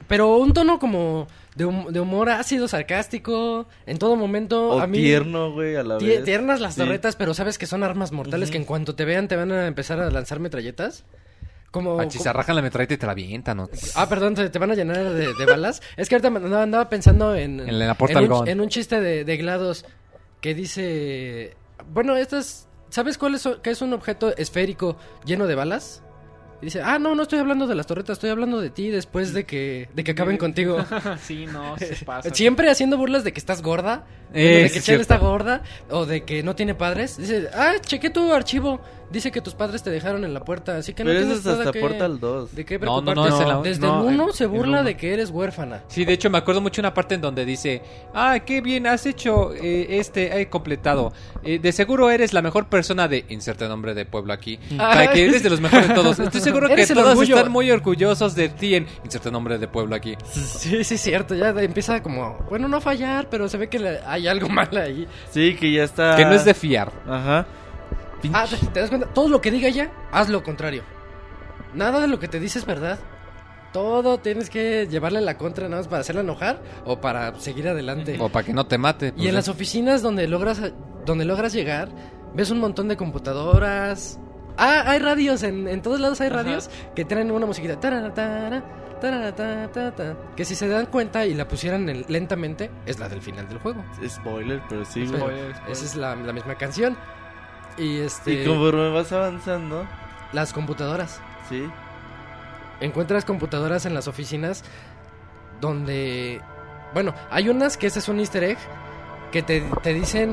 S3: Pero un tono como de, hum- de humor ácido, sarcástico, en todo momento.
S2: O
S3: a mí,
S2: tierno, güey, a la
S3: tie-
S2: vez.
S3: Tiernas las
S2: Sí.
S3: torretas, pero sabes que son armas mortales que en cuanto te vean te van a empezar a lanzar metralletas. Como.
S1: Ah, si se
S3: como-
S1: arrajan la metralleta y te la avientan, ¿no?
S3: Ah, perdón, te, te van a llenar de, de balas. Es que ahorita andaba, andaba pensando en,
S1: En la Portal
S3: en, un,
S1: Gun.
S3: en un chiste de, de GLaDOS que dice... Bueno, estas... ¿Sabes cuál es, qué es un objeto esférico lleno de balas? Y dice, ah, no, no estoy hablando de las torretas, estoy hablando de ti después de que, de que acaben contigo.
S4: sí, no, se pasa.
S3: Siempre haciendo burlas de que estás gorda,
S1: Eh,
S3: de que Chel está gorda, o de que no tiene padres. Dice, ah, chequé tu archivo. Dice que tus padres te dejaron en la puerta, así que no
S2: Pero eso
S3: tienes
S2: es
S3: nada
S2: hasta
S3: que...
S2: Portal 2.
S3: ¿De qué
S1: No, no, no, la-
S3: Desde
S4: no,
S3: el 1
S4: en-
S3: se burla
S4: uno.
S3: de que eres huérfana.
S1: Sí, de hecho me acuerdo mucho una parte en donde dice, ah, qué bien, has hecho eh, este, he completado. Eh, de seguro eres la mejor persona de, inserte nombre de pueblo aquí,
S3: Ah,
S1: para que eres de los mejores de todos. Estoy seguro que todos
S3: orgullo.
S1: están muy orgullosos de ti en, inserte nombre de pueblo aquí.
S3: Sí, sí, es cierto. Ya empieza como, bueno, no fallar, pero se ve que le- hay algo mal ahí.
S2: Sí, que ya está...
S1: Que no es de fiar.
S2: Ajá. Pinche-
S3: Ah, ¿te, te das cuenta? Todo lo que diga ella, haz lo contrario. Nada de lo que te dice es verdad. Todo tienes que llevarle la contra nada más para hacerla enojar o para seguir adelante.
S1: O para que no te mate. pues,
S3: Y en
S1: ya.
S3: las oficinas donde logras donde logras llegar, ves un montón de computadoras. Ah, hay radios, en, en todos lados hay radios que traen una musiquita. Que si se dan cuenta y la pusieran en- lentamente, es la del final del juego.
S2: Spoiler, pero sí.
S4: Spoiler, spoiler.
S3: Esa es la, la misma canción. Y este.
S2: Y conforme vas avanzando,
S3: Las computadoras.
S2: sí.
S3: Encuentras computadoras en las oficinas donde. Bueno, hay unas que ese es un easter egg que te, te dicen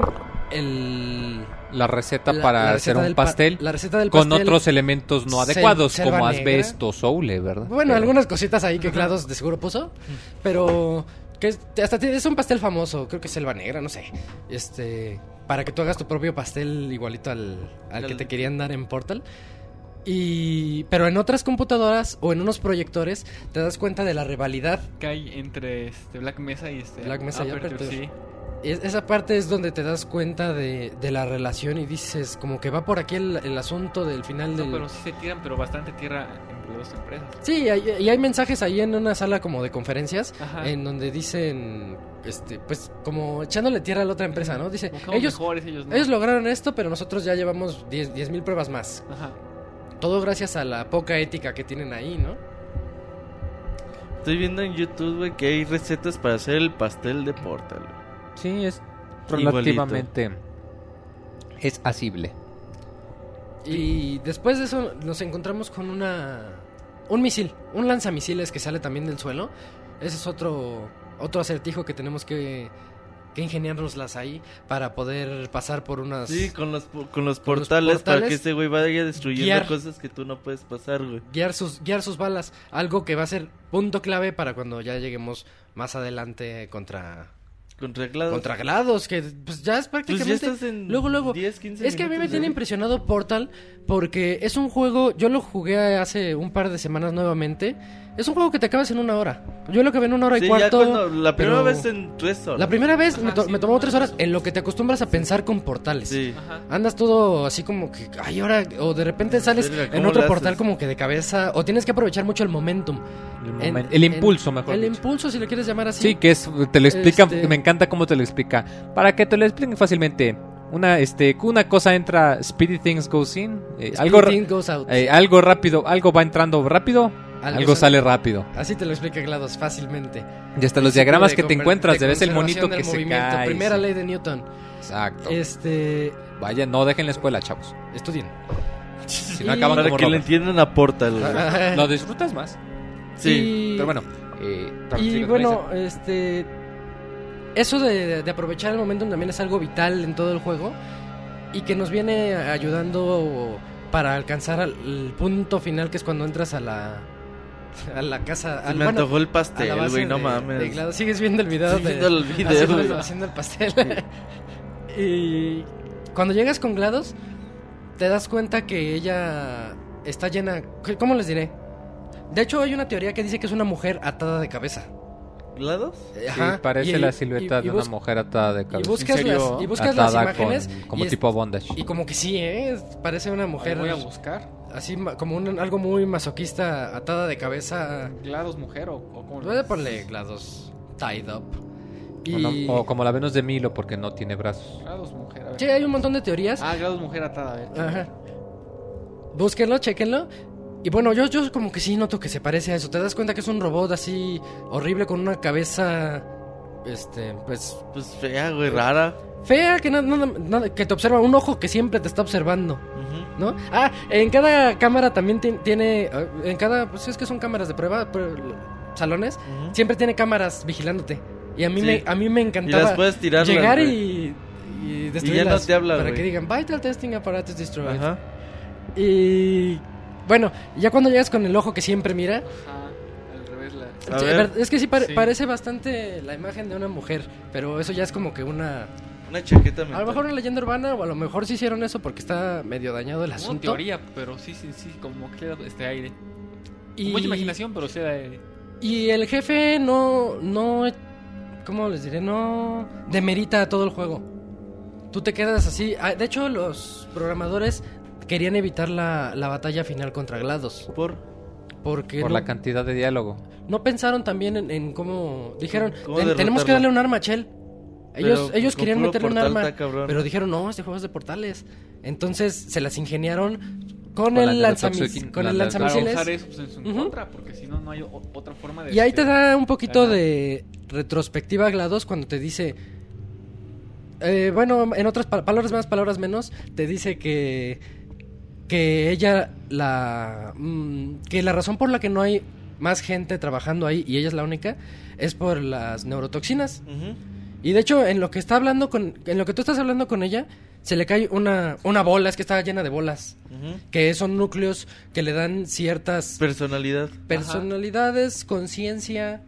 S3: el.
S1: La receta
S3: la-
S1: para
S3: la
S1: hacer un
S3: pa-
S1: pastel
S3: la receta del
S1: con
S3: pastel.
S1: otros elementos no adecuados, como
S3: negra.
S1: asbesto, soule, ¿verdad?
S3: Bueno,
S1: Pero-
S3: algunas cositas ahí que GLaDOS de seguro puso. Pero que es- hasta es un pastel famoso, creo que es selva negra, no sé. Este, para que tú hagas tu propio pastel igualito al, al que te querían dar en Portal. Y pero en otras computadoras o en unos proyectores te das cuenta de la rivalidad
S4: que hay entre este Black Mesa y este
S3: Black Mesa y
S4: Aperture. sí.
S3: Es- esa parte es donde te das cuenta de, de la relación y dices, como que va por aquí el, el asunto del final
S4: No,
S3: del...
S4: pero sí se tiran, pero bastante tierra entre dos empresas.
S3: Sí, hay- y hay mensajes ahí en una sala como de conferencias
S4: Ajá.
S3: en donde dicen, este, pues como echándole tierra a la otra empresa, ¿no? Dice, ellos,
S4: mejores, ellos no.
S3: ellos lograron esto, pero nosotros ya llevamos 10 mil pruebas más.
S4: Ajá.
S3: Todo gracias a la poca ética que tienen ahí, ¿no?
S2: Estoy viendo en YouTube, güey, que hay recetas para hacer el pastel de Portal.
S1: Sí, es
S2: Igualito.
S1: relativamente... Es asible.
S3: Y después de eso nos encontramos con una un misil, un lanzamisiles que sale también del suelo. Ese es otro otro acertijo que tenemos que que ingeniárnoslas ahí para poder pasar por unas
S2: Sí, con los, con los
S3: Con los
S2: portales, para que este güey vaya destruyendo
S3: guiar.
S2: cosas que tú no puedes pasar, güey.
S3: guiar sus guiar sus balas, algo que va a ser punto clave para cuando ya lleguemos más adelante contra
S2: Contra GLaDOS.
S3: contra GLaDOS, que pues ya es
S2: Pues
S3: prácticamente
S2: ya estás en
S3: luego luego
S2: 10, 15
S3: Es que a mí me tiene impresionado Portal porque es un juego, yo lo jugué hace un par de semanas nuevamente. Es un juego que te acabas en una hora. Yo lo acabé en una hora
S2: Sí,
S3: y
S2: ya
S3: cuarto.
S2: cuando- la primera
S3: pero-
S2: vez en tres horas.
S3: La primera vez me,
S4: Ajá,
S3: to-
S4: sí,
S3: me tomó tres horas en lo que te acostumbras a pensar con portales.
S2: Sí.
S4: Ajá.
S3: Andas todo así como que, ay, ahora, o de repente sales en
S2: ¿cómo
S3: otro portal como que de cabeza, o tienes que aprovechar mucho el momentum.
S1: El,
S3: En- en-
S1: impulso, mejor
S3: El
S1: dicho.
S3: impulso, si le quieres llamar así.
S1: Sí, que es, te lo explica,
S3: Este-
S1: me encanta cómo te lo explica. Para que te lo expliquen fácilmente, una, este, una cosa entra, Speedy Things goes in, eh,
S3: Speed
S1: algo,
S3: goes out.
S1: eh, algo rápido, algo va entrando rápido, algo, sale rápido.
S3: Así te lo explica GLaDOS fácilmente.
S1: Y hasta los diagramas que te encuentras,
S3: de
S1: ves el monito que se
S3: movimiento.
S1: cae.
S3: Primera
S1: sí.
S3: ley de Newton.
S1: Exacto.
S3: Este,
S1: Vaya, no dejen la escuela, chavos.
S3: estudien.
S1: Si no
S3: Y-
S1: acaban
S2: Para
S1: como
S2: que le entiendan a Portal, güey.
S1: Lo disfrutas más.
S2: Sí.
S3: Y-
S1: Pero bueno, eh,
S3: Y bueno, este. Eso de, de- de aprovechar el momento también es algo vital en todo el juego. Y que nos viene ayudando para alcanzar al- el punto final, que es cuando entras a la. A la casa.
S2: Se
S3: al-
S2: me
S3: bueno,
S2: antojó el pastel, güey, no
S3: de-
S2: mames.
S3: de. Sigues viendo el video. De-
S2: viendo el video,
S3: haciendo,
S2: güey.
S3: haciendo el pastel. y cuando llegas con GLaDOS, te das cuenta que ella está llena. ¿Cómo les diré? De hecho, hay una teoría que dice que es una mujer atada de cabeza.
S2: ¿GLaDOS?
S1: Sí,
S3: Ajá,
S1: parece
S3: y-
S1: la silueta
S3: y- y
S1: de una mujer atada de
S3: Y
S1: cabeza.
S3: buscas,
S4: ¿En serio?
S3: las, y buscas las imágenes.
S1: con- como
S3: y es-
S1: tipo bondage.
S3: Y como que sí, ¿eh? Parece una mujer.
S4: Mujer. Voy a buscar.
S3: Así ma- como un- algo muy masoquista, atada de cabeza.
S4: GLaDOS mujer o, o cómo
S3: Puede ponerle GLaDOS tied up.
S1: O,
S3: Y...
S1: no- o como la Venus de Milo porque no tiene brazos.
S4: GLaDOS mujer, a ver.
S3: Sí, hay un montón de teorías.
S4: Ah, GLaDOS mujer atada, a ver.
S3: Ajá. Búsquenlo, chequenlo. Y bueno, yo, yo como que sí noto que se parece a eso. Te das cuenta que es un robot así horrible con una cabeza. Este, pues.
S2: Pues fea, güey, rara.
S3: Fea, que, nada, nada- nada- que te observa. Un ojo que siempre te está observando. ¿No? Ah, en cada cámara también ti- tiene. eh, En cada. Pues es que son cámaras de prueba, pero- salones. Siempre tiene cámaras vigilándote. Y a mí,
S2: Sí.
S3: me, a mí me
S2: Y
S3: encantaba.
S2: las puedes
S3: llegar y. Y destruirlas.
S2: no te habla,
S3: Para que digan Vital Testing Apparatus Destroyed.
S2: Ajá.
S3: Y bueno, ya cuando llegas con el ojo que siempre mira,
S4: Ajá, al revés la...
S2: A ver.
S3: ver- es que sí, pare-
S4: Sí.
S3: parece bastante la imagen de una mujer, pero eso ya es como que una...
S2: Una chaqueta
S3: A lo mejor una leyenda urbana o a lo mejor sí hicieron eso porque está medio dañado el asunto.
S4: teoría, pero sí, sí, sí, como que le da este aire.
S3: Y,
S4: Mucha imaginación, pero sí da aire.
S3: y el jefe no, no, ¿cómo les diré? No demerita todo el juego. Tú te quedas así. Ah, De hecho, los programadores querían evitar la, la batalla final contra GLaDOS.
S2: Por.
S3: Porque
S1: Por
S3: no-
S1: la cantidad de diálogo.
S3: No pensaron también en, en cómo... Dijeron,
S2: ¿Cómo
S3: "Ten- tenemos que
S2: derrotarlo?"
S3: darle un arma a Chell. Ellos,
S2: Pero
S3: ellos querían meterle un arma,
S2: está
S3: pero dijeron, no, este juego es de portales. Entonces se las ingeniaron con,
S1: Con la
S3: el,
S1: de
S3: lanzamis-
S1: toxic-
S3: con
S1: la
S3: el lanzamisiles.
S4: usar eso pues, en su
S3: Ujú.
S4: contra, porque si no, no hay otra forma de...
S3: Y ahí te da un poquito de retrospectiva GLaDOS cuando te dice... eh, bueno, en otras pa- palabras más, palabras menos, te dice que... Que ella, la... mm, que la razón por la que no hay más gente trabajando ahí, y ella es la única, es por las neurotoxinas.
S2: Ujú.
S3: Y de hecho, en lo que está hablando con, en lo que tú estás hablando con ella, se le cae una, una bola, es que está llena de bolas, que son núcleos que le dan ciertas
S2: Personalidad.
S3: personalidades, conciencia,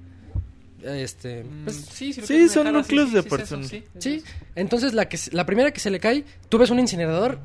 S3: este,
S4: Mm,
S3: pues,
S4: sí, si lo
S2: sí, son
S4: así,
S2: núcleos
S4: sí,
S2: de
S4: sí es eso,
S2: persona.
S4: sí,
S3: sí. Entonces la que se- la primera que se le cae, tú ves un incinerador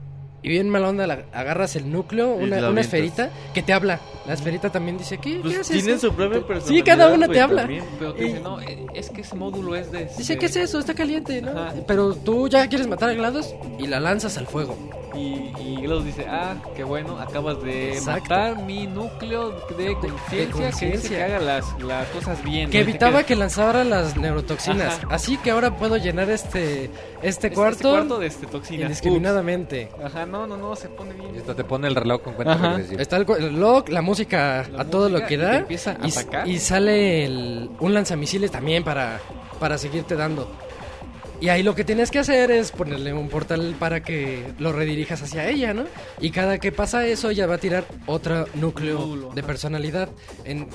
S3: Y bien mala onda, la- agarras el núcleo, una, esferita que te habla. La esferita también dice, ¿qué,
S2: Pues
S3: ¿qué haces?
S2: tienen su propia
S3: Sí,
S2: personalidad.
S3: cada una te habla.
S2: también.
S4: Pero te dice, no, eh, es que ese módulo es de...
S3: Dice, ¿qué es eso? Está caliente, ¿no?
S4: Ajá.
S3: Pero tú ya quieres matar a GLaDOS y la lanzas al fuego.
S4: Y, y GLaDOS dice, ah, qué bueno, acabas de
S3: Exacto.
S4: matar mi núcleo de conciencia que dice que haga las, las cosas bien.
S3: Que evitaba
S4: quedas-
S3: que lanzara las neurotoxinas.
S4: Ajá.
S3: Así que ahora puedo llenar este, este
S4: Este-
S3: cuarto,
S4: este cuarto de este toxina.
S3: indiscriminadamente.
S4: Ups. Ajá, no, no, no, se pone bien.
S1: Y hasta te pone el reloj con cuenta regresiva.
S3: Está el, el log, la música
S4: La
S3: a todo lo que
S4: y
S3: da.
S4: te empieza a
S3: y,
S4: atacar.
S3: y sale el- un lanzamisiles también para, para seguirte dando. Y ahí lo que tienes que hacer es ponerle un portal para que lo redirijas hacia ella, ¿no? Y cada que pasa eso, ella va a tirar otro núcleo
S4: Módulo,
S3: de personalidad en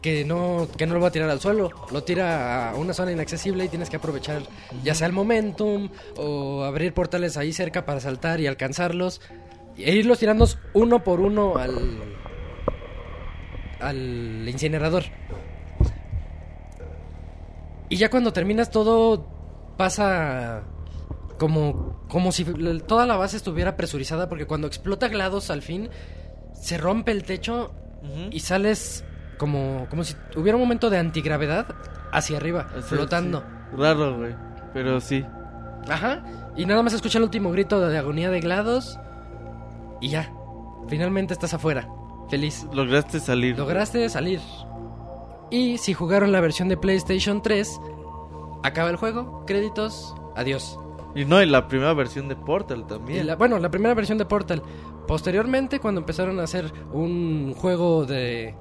S3: que no, que no lo va a tirar al suelo, lo tira a una zona inaccesible y tienes que aprovechar ya sea el momentum o abrir portales ahí cerca para saltar y alcanzarlos e irlos tirando uno por uno al al incinerador. Y ya cuando terminas todo pasa como como si toda la base estuviera presurizada porque cuando explota GLaDOS al fin se rompe el techo y sales como como si hubiera un momento de antigravedad hacia arriba, flotando.
S2: sí. Raro, güey. Pero sí.
S3: Ajá. Y nada más escucha el último grito de agonía de GLaDOS y ya. Finalmente estás afuera. Feliz.
S2: Lograste salir.
S3: Lograste salir. Y si jugaron la versión de PlayStation 3, acaba el juego, créditos, adiós.
S2: Y no, y la primera versión de Portal también.
S3: La- bueno, la primera versión de Portal. Posteriormente, cuando empezaron a hacer un juego de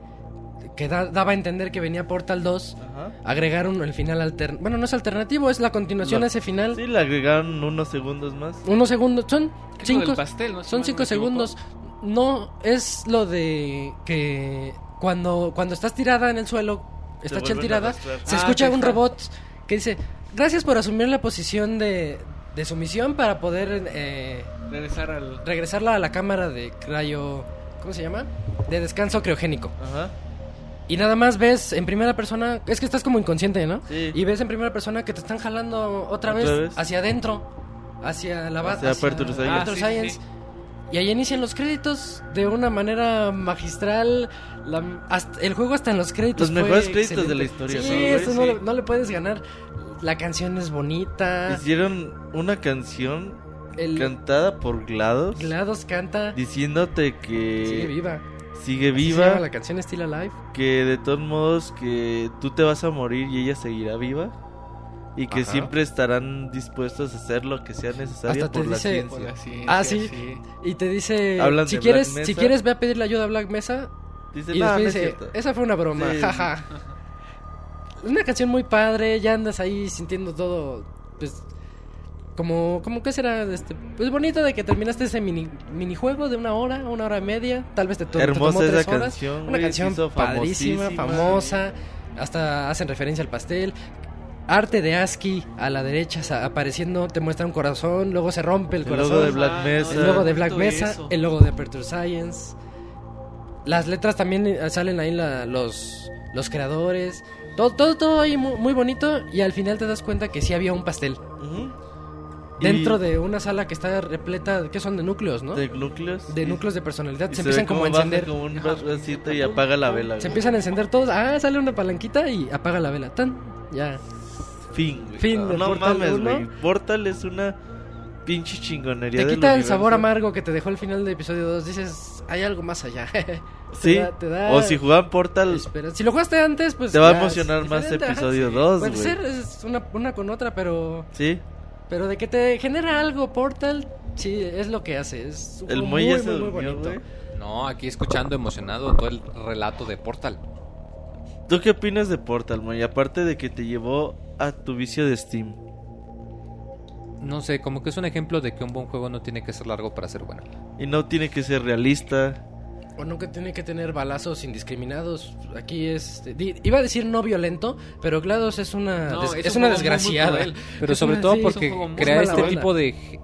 S3: que da- daba a entender que venía Portal 2,
S2: Ajá.
S3: agregaron el final alternativo. Bueno, no es alternativo, es la continuación a ese final.
S2: Sí, le agregaron unos segundos más.
S3: Unos segundos, son
S4: ¿Qué es lo
S3: cinco,
S4: del pastel, no? Si
S3: son cinco segundos. No, es lo de que cuando, cuando estás tirada en el suelo, está
S2: vuelven a
S3: tirada, se
S4: Ah,
S3: escucha
S4: aquí
S3: un
S4: está.
S3: robot que dice, gracias por asumir la posición de, de sumisión para poder eh,
S4: Regresar al...
S3: regresarla a la cámara de cryo... ¿Cómo se llama? De descanso criogénico.
S2: Ajá.
S3: Y nada más ves en primera persona, es que estás como inconsciente, ¿no?
S2: Sí.
S3: Y ves en primera persona que te están jalando otra,
S2: ¿Otra
S3: vez,
S2: vez?
S3: hacia adentro, hacia la base.
S2: Hacia Aperture Science.
S4: Ah, sí, sí,
S3: Science.
S4: sí.
S3: Y ahí inician los créditos de una manera magistral. La- hasta- el juego hasta en los créditos.
S2: Los mejores créditos de la historia,
S3: Sí,
S2: ¿no,
S3: eso no,
S2: Sí.
S3: le- no le puedes ganar. La canción es bonita.
S2: Hicieron una canción
S3: El
S2: cantada por GLaDOS
S3: GLaDOS canta.
S2: diciéndote que
S3: Sigue viva.
S2: sigue
S3: Así se
S2: viva,
S3: llama la canción Still Alive.
S2: que de todos modos que tú te vas a morir y ella seguirá viva y que
S3: Ajá.
S2: siempre estarán dispuestos a hacer lo que sea necesario
S3: Hasta te
S2: por la
S3: dice-
S2: ciencia.
S4: Por la ciencia,
S3: Ah, sí. Y te dice,
S2: Hablan
S3: si
S2: de
S3: quieres,
S2: Black
S3: si
S2: Mesa.
S3: quieres ve a pedirle ayuda a Black Mesa.
S2: Dice,
S3: y
S2: "No,
S3: después
S2: no es
S3: dice,
S2: cierto".
S3: esa fue una broma,
S2: Sí.
S3: jaja. Una canción muy padre, ya andas ahí sintiendo todo, pues, como, como que será, este, pues bonito de que terminaste ese mini, minijuego de una hora, una hora y media, tal vez te, to- te
S2: Hermosa
S3: tomó tres
S2: esa
S3: horas.
S2: canción,
S3: Una canción padrísima, famosa, hasta hacen referencia al pastel. Arte de ASCII a la derecha apareciendo, te muestra un corazón, luego se rompe el
S2: El
S3: corazón.
S2: logo de Black
S4: Ah,
S2: Mesa.
S3: El logo de Black Mesa,
S4: eso.
S3: el logo de Aperture Science. Las letras también eh, salen ahí la- los, los creadores. Todo, todo, todo ahí mu- muy, bonito. Y al final te das cuenta que sí había un pastel. Dentro de una sala que está repleta, que son de núcleos, ¿no?
S2: de
S3: De,
S2: núcleos.
S3: núcleos de personalidad.
S2: Y
S3: Se, empiezan como a encender.
S2: como un y apaga la vela.
S3: Se
S2: güey.
S3: empiezan a encender todos. Ah, sale una palanquita y apaga la vela. Tan, ya.
S2: Fin, güey.
S3: Fin
S2: no,
S3: de
S2: no
S3: Portal
S2: mames, güey. Portal es una pinche chingonería
S3: Te
S2: del
S3: quita el
S2: universo.
S3: sabor amargo que te dejó el final de episodio 2. Dices, hay algo más allá.
S2: Sí.
S3: Te da- te da-
S2: O si jugaban Portal,
S3: Espera, Si lo jugaste antes, pues.
S2: Te va a emocionar más episodio
S3: sí.
S2: dos,
S3: Puede
S2: güey.
S3: ser, es una, una con otra, pero.
S2: sí.
S3: Pero de que te genera algo Portal, sí, es lo que hace. Es un
S2: El
S3: muy, muy, muy
S2: durmió,
S3: bonito.
S2: güey.
S1: No, aquí escuchando emocionado todo el relato de Portal.
S2: ¿Tú qué opinas de Portal, Moy? Aparte de que te llevó a tu vicio de Steam.
S1: No sé, como que es un ejemplo de que un buen juego no tiene que ser largo para ser bueno.
S2: Y no tiene que ser realista.
S3: O nunca tiene que tener balazos indiscriminados. Aquí es. di- iba a decir no violento, pero GLaDOS es una,
S4: No,
S3: des-
S4: es
S3: es
S4: un
S3: una
S4: juego muy, muy
S3: desgraciada.
S1: Pero
S3: Es
S1: sobre
S3: una-
S1: todo
S3: sí,
S1: porque crea este
S3: onda.
S1: tipo de...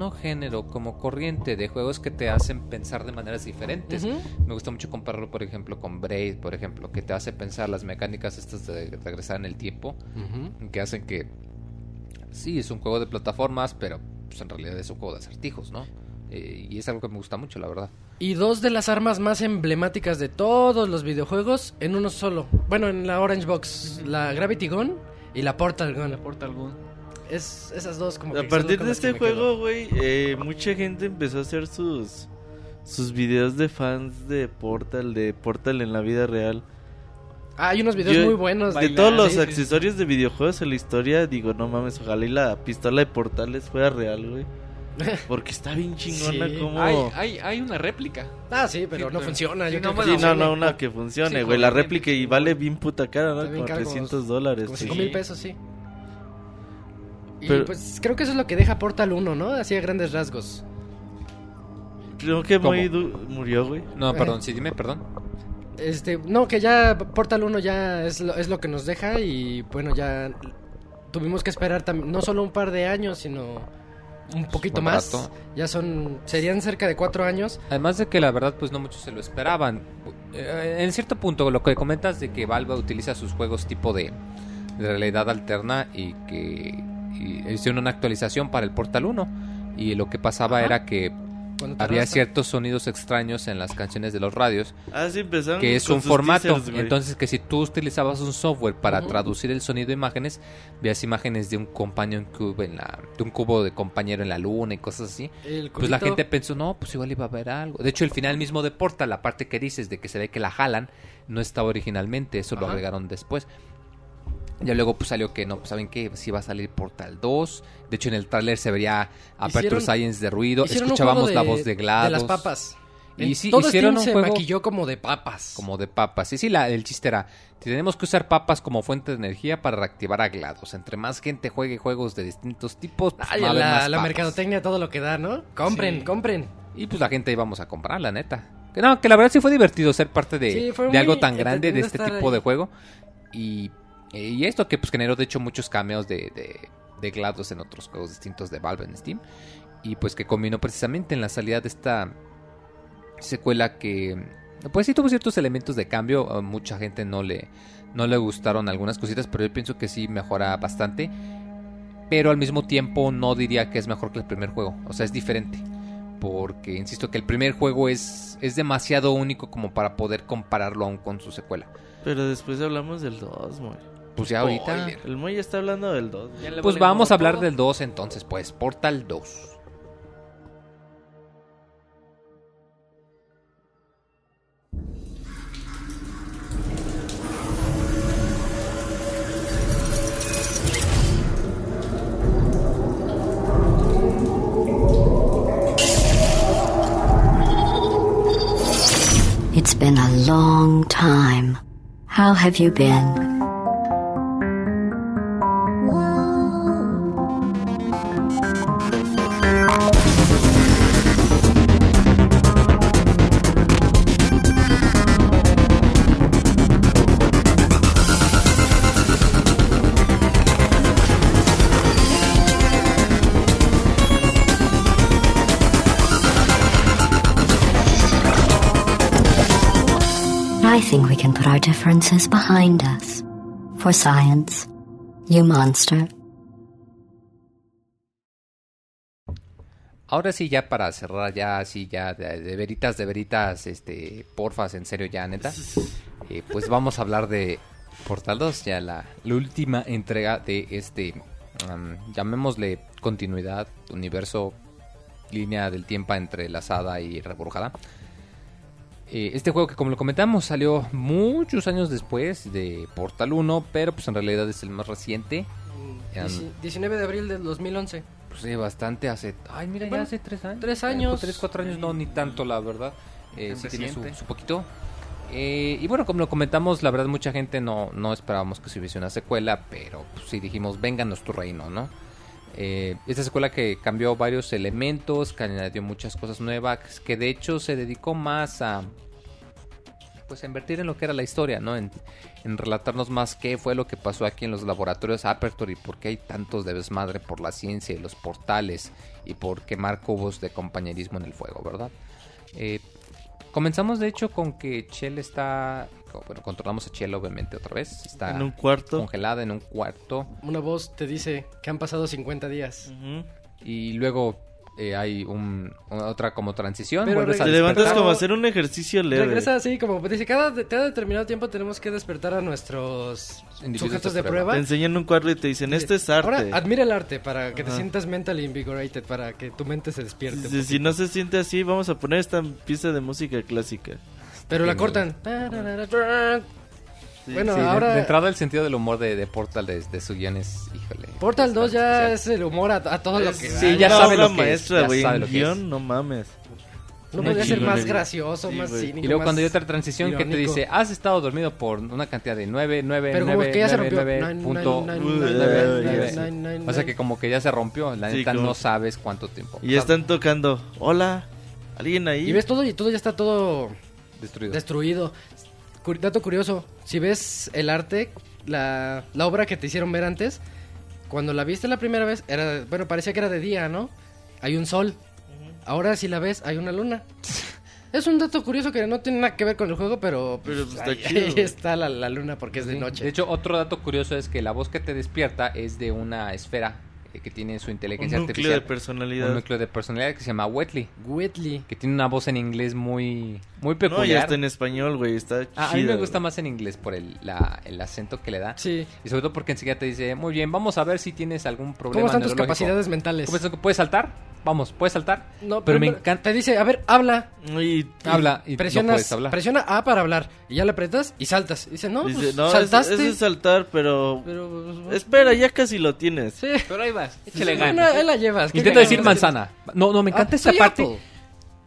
S1: No género, como corriente de juegos que te hacen pensar de maneras diferentes. Me gusta mucho compararlo, por ejemplo, con Braid, por ejemplo, que te hace pensar las mecánicas estas de regresar en el tiempo, que hacen que... Sí, es un juego de plataformas, pero pues, en realidad es un juego de acertijos, ¿no? Eh, y es algo que me gusta mucho, la verdad.
S3: Y dos de las armas más emblemáticas de todos los videojuegos en uno solo. Bueno, en la Orange Box, la Gravity Gun y la Portal Gun.
S4: La Portal Gun.
S3: Es esas dos como
S2: A
S3: que son
S2: partir de este juego, güey, eh, mucha gente empezó a hacer sus sus videos de fans de Portal, de Portal en la vida real.
S3: Ah, hay unos videos
S2: Yo-
S3: muy buenos.
S2: De
S4: Bailar,
S2: todos los
S3: sí,
S2: accesorios de videojuegos en la historia, digo, no mames, ojalá y la pistola de portales fuera real, güey. Porque está bien chingona
S3: Sí.
S2: como...
S4: Hay, hay, hay una réplica.
S3: Ah, sí, pero
S4: Sí,
S3: no
S4: pero-
S3: funciona.
S4: sí,
S3: Yo
S4: no,
S3: creo que
S2: Sí, no, no, una que funcione,
S4: Sí,
S2: güey. la réplica y vale bien puta cara, ¿no? Como
S3: caro, como-
S2: 300 dólares.
S3: Como
S2: sí.
S3: 5 mil pesos, sí. Y pues creo que eso es lo que deja Portal 1, ¿no? Así a grandes rasgos.
S2: Creo que du- murió, güey.
S1: No,
S3: Eh.
S1: perdón, sí, dime, perdón.
S3: Este, no, que ya Portal 1 ya es lo, es lo que nos deja y bueno, ya tuvimos que esperar no solo un par de años, sino un poquito
S1: buen
S3: más.
S1: rato.
S3: Ya son, serían cerca de cuatro años.
S1: Además de que la verdad pues no muchos se lo esperaban. Eh, En cierto punto lo que comentas de que Valve utiliza sus juegos tipo de, de realidad alterna y que hicieron una actualización para el Portal 1 y lo que pasaba
S3: Ajá.
S1: era que había ciertos sonidos extraños en las canciones de los radios
S2: Ah, sí, empezaron
S1: que es
S2: con
S1: un
S2: sus
S1: formato.
S2: teasers.
S1: Entonces que si tú utilizabas un software para traducir el sonido a imágenes, veías imágenes de un companion cube en la, de un cubo de compañero en la luna y cosas así. Pues la gente pensó, no, pues igual iba a haber algo. De hecho, el final mismo de Portal, la parte que dices de que se ve que la jalan, no estaba originalmente, eso lo agregaron después. Ya luego pues salió que no, pues saben que sí va a salir Portal 2. De hecho, en el tráiler se vería Aperture
S3: Hicieron-
S1: Science de ruido, escuchábamos la voz de GLaDOS.
S3: De las papas.
S1: Y sí,
S3: todo
S1: hicieron
S3: Steam
S1: un
S3: se
S1: juego
S3: maquilló como de papas.
S1: como de papas. Sí, sí, la, el chiste era, tenemos que usar papas como fuente de energía para reactivar a GLaDOS. Entre más gente juegue juegos de distintos tipos, pues,
S3: Ay, la,
S1: más
S3: la mercadotecnia todo lo que da, ¿no? Compren,
S4: Sí.
S3: compren.
S1: Y pues la gente íbamos a comprar, la neta. Que no, que la verdad sí fue divertido ser parte de,
S3: Sí,
S1: de algo tan grande, de este tipo
S3: ahí.
S1: de juego. Y, y esto que pues generó de hecho muchos cameos de, de, de GLaDOS en otros juegos distintos de Valve en Steam. Y pues que combinó precisamente en la salida de esta secuela que pues sí tuvo ciertos elementos de cambio. Mucha gente no le, no le gustaron algunas cositas, pero yo pienso que sí mejora bastante. Pero al mismo tiempo no diría que es mejor que el primer juego. O sea, es diferente. Porque insisto que el primer juego es, es demasiado único como para poder compararlo aún con su secuela.
S2: Pero después hablamos del 2, Moy.
S1: Pues ya ahorita.
S4: Spoiler.
S2: El Moy ya está hablando del 2.
S4: Ya le
S1: Pues
S4: vale
S1: vamos a hablar
S4: todo.
S1: del 2 entonces, pues. Portal 2.
S7: It's been a long time. How have you been? Our differences behind us. For science. You monster.
S1: Ahora sí, ya para cerrar, ya así, ya de, de veritas, de veritas, este, porfas, en serio, ya, neta. eh, pues vamos a hablar de Portal 2, ya la, última entrega de este, llamémosle continuidad, universo, línea del tiempo entrelazada y reburjada. Eh, este juego que como lo comentamos salió muchos años después de Portal 1, pero pues en realidad es el más reciente. Em,
S3: Dieci- 19 de abril del 2011.
S1: Pues sí, bastante hace... Ay, mira,
S3: Bueno,
S1: ya hace tres años.
S3: tres años.
S1: Tres, cuatro años, no, ni tanto, la verdad. Eh, sí tiene su poquito. Eh, y bueno, como lo comentamos, la verdad mucha gente no, no esperábamos que se hubiese una secuela, pero pues, sí dijimos, vénganos tu reino, ¿no? Eh, esta secuela que cambió varios elementos, que añadió muchas cosas nuevas, que de hecho se dedicó más a pues a invertir en lo que era la historia, ¿no? En, en relatarnos más qué fue lo que pasó aquí en los laboratorios Aperture y por qué hay tantos de desmadre por la ciencia y los portales y por quemar cubos de compañerismo en el fuego, ¿verdad? Eh, comenzamos de hecho con que Chell está, bueno, controlamos a Chell obviamente otra vez, está
S2: En un cuarto.
S1: congelada en un cuarto
S3: Una voz te dice que han pasado 50 días.
S1: Y luego eh, hay un, otra como transición.
S3: Pero
S1: vuelves a
S2: Te levantas como a hacer un ejercicio leve.
S3: Regresa así, como dice, cada, cada determinado tiempo tenemos que despertar a nuestros
S1: Individuos
S3: sujetos
S1: de prueba.
S3: prueba.
S2: Te enseñan un cuadro y te dicen, esto es arte.
S3: Ahora, admira el arte para que te
S2: Ajá.
S3: sientas mentally invigorated, para que tu mente se despierte.
S2: Si, si no se siente así, vamos a poner esta pieza de música clásica.
S3: Pero la
S1: Genial.
S3: Bueno,
S1: Sí,
S3: ahora...
S1: de, entrada el sentido del humor de, de Portal de, de su guion es, híjole.
S3: Portal 2 ya
S1: especial.
S3: es el humor a, a todo lo que
S1: Sí, ya sabe lo que es, ya sabe lo que
S2: guion,
S1: es.
S2: no mames.
S3: No podría ser más gracioso,
S2: Sí,
S3: más cínico,
S1: Y luego
S3: más
S1: cuando hay otra transición que te dice, has estado dormido por una cantidad de 9, 9,
S3: Pero
S1: 9,
S3: como que ya se rompió.
S1: 9,
S3: Nine,
S1: punto
S3: nine,
S2: Uy,
S3: nine,
S2: ay,
S3: nine,
S2: ay,
S3: nine,
S2: ay.
S3: nine, nine,
S1: O sea que como que ya se rompió, la
S2: Sí,
S1: neta
S2: como-
S1: no sabes cuánto tiempo.
S2: Y están tocando, hola, ¿alguien ahí?
S3: Y ves todo y todo ya está todo
S1: destruido.
S3: destruido. Dato curioso, si ves el arte, la, la obra que te hicieron ver antes, cuando la viste la primera vez, era bueno, parecía que era de día, ¿no? Hay un sol. Ahora si la ves, hay una luna. Es un dato curioso que no tiene nada que ver con el juego, pero,
S2: Pero, pues, está
S3: ahí,
S2: chido,
S3: ahí está la, la luna porque es de noche.
S1: De hecho, otro dato curioso es que la voz que te despierta es de una esfera que tiene su
S2: un
S1: inteligencia
S2: núcleo de
S1: artificial.
S2: personalidad.
S1: Un núcleo de personalidad que se llama Wetley,
S3: Whitley.
S1: que tiene una voz en inglés muy, muy
S2: No,
S1: peculiar.
S2: ya está en español, güey, está
S1: Ah, a mí me
S2: chida,
S1: gusta
S2: güey.
S1: más en inglés por el, la- el acento que le da.
S3: Sí.
S1: Y sobre todo porque enseguida te dice, muy bien, vamos a ver si tienes algún problema
S3: ¿Cómo están tus
S1: neurológico".
S3: capacidades mentales?
S1: ¿Cómo es- ¿Puedes saltar? Vamos, ¿puedes saltar?
S3: No,
S1: pero me encanta.
S3: Te dice, a ver, habla.
S2: Y-
S1: Habla y no
S3: presionas,
S1: puedes hablar.
S3: presiona A para hablar. Y ya le apretas y saltas. Dice, no,
S2: Dice,
S3: pues,
S2: no, es-
S3: saltaste.
S2: ese es saltar, pero...
S3: Pero, pues,
S2: Espera, ya casi lo tienes.
S3: Sí.
S4: Pero ahí vas, échale
S3: sí,
S4: ganas.
S3: no, ahí la llevas. ¿qué
S1: Intenta decir manzana. No, no, me encanta
S3: Ah,
S1: esa parte.
S3: Apple.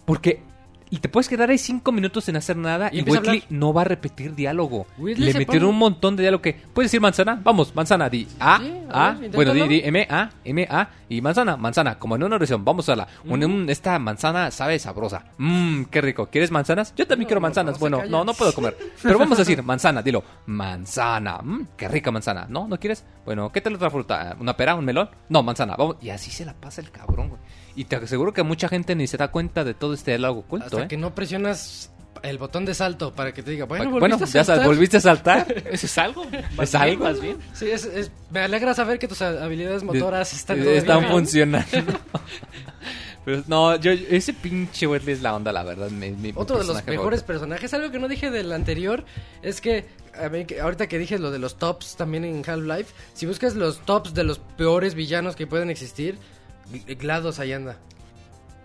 S1: Porque y te puedes quedar ahí cinco minutos sin hacer nada
S3: Y
S1: y, Whitley no va a repetir diálogo.
S3: Whitley
S1: Le metieron
S3: pone-
S1: un montón de diálogo que... ¿Puedes decir manzana? Vamos, manzana, di A,
S3: Sí, a
S1: A,
S3: ver,
S1: bueno, di, di M, A, M, A y manzana, manzana, como en una oración, vamos a la... un- esta manzana sabe sabrosa. Mmm, qué rico. ¿Quieres manzanas? Yo también
S3: No,
S1: quiero manzanas.
S3: no
S1: bueno, no, no puedo comer. Pero vamos a decir manzana, dilo. Manzana, mmm, qué rica manzana. ¿No? ¿No quieres? Bueno, ¿qué tal otra fruta? ¿Una pera? ¿Un melón? No, manzana, vamos. Y así se la pasa el cabrón, güey. Y te aseguro que mucha gente ni se da cuenta de todo este diálogo oculto,
S3: Hasta
S1: ¿eh?
S3: que no presionas el botón de salto para que te diga, bueno,
S1: Bueno,
S3: ¿volviste a
S1: ya volviste a saltar.
S4: ¿Eso es algo?
S1: ¿Es algo?
S4: Más bien.
S3: Sí, es, es- me alegra saber que tus habilidades motoras están,
S1: Eh, están funcionando. Pero no, yo, ese pinche Wetley es la onda, la verdad. mi- mi
S3: Otro de los mejores
S1: favorito.
S3: personajes, algo que no dije del anterior, es que, a mí, que- ahorita que dije lo de los tops también en Half-Life, si buscas los tops de los peores villanos que pueden existir, GLaDOS ahí anda.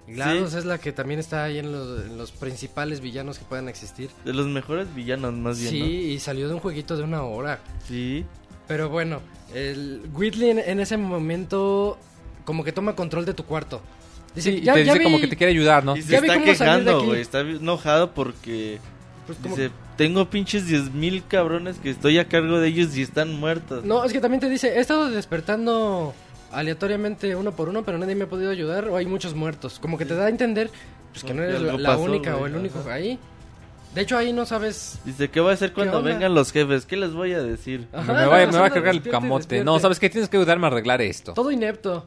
S3: GLaDOS es la que también está ahí en los, en los principales villanos que puedan existir.
S2: De los mejores villanos, más bien,
S3: Sí,
S2: ¿no?
S3: y salió de un jueguito de una hora.
S2: Sí.
S3: Pero bueno, el Whitley en, en ese momento como que toma control de tu cuarto. Dice,
S1: Sí, y
S3: "Ya-
S1: te
S3: ya
S1: dice como que te quiere ayudar, ¿no?
S2: Y se
S3: Ya
S2: está quejando, güey. Está enojado porque...
S3: pues,
S2: Dice, tengo pinches 10 mil cabrones que estoy a cargo de ellos y están muertos.
S3: No, es que también te dice, he estado despertando aleatoriamente uno por uno, pero nadie me ha podido ayudar o hay muchos muertos. Como que te da a entender pues, que no eres la, la
S2: pasó,
S3: única o el único
S2: ajá.
S3: ahí. De hecho, ahí no sabes...
S2: Dice, ¿qué va a hacer cuando
S3: onda?
S2: vengan los jefes? ¿Qué les voy a decir?
S3: Ajá,
S1: me, va,
S3: no,
S1: me va a
S3: no,
S1: cargar el camote.
S3: despierte.
S1: No, ¿sabes qué? Tienes que ayudarme a arreglar esto.
S3: Todo inepto.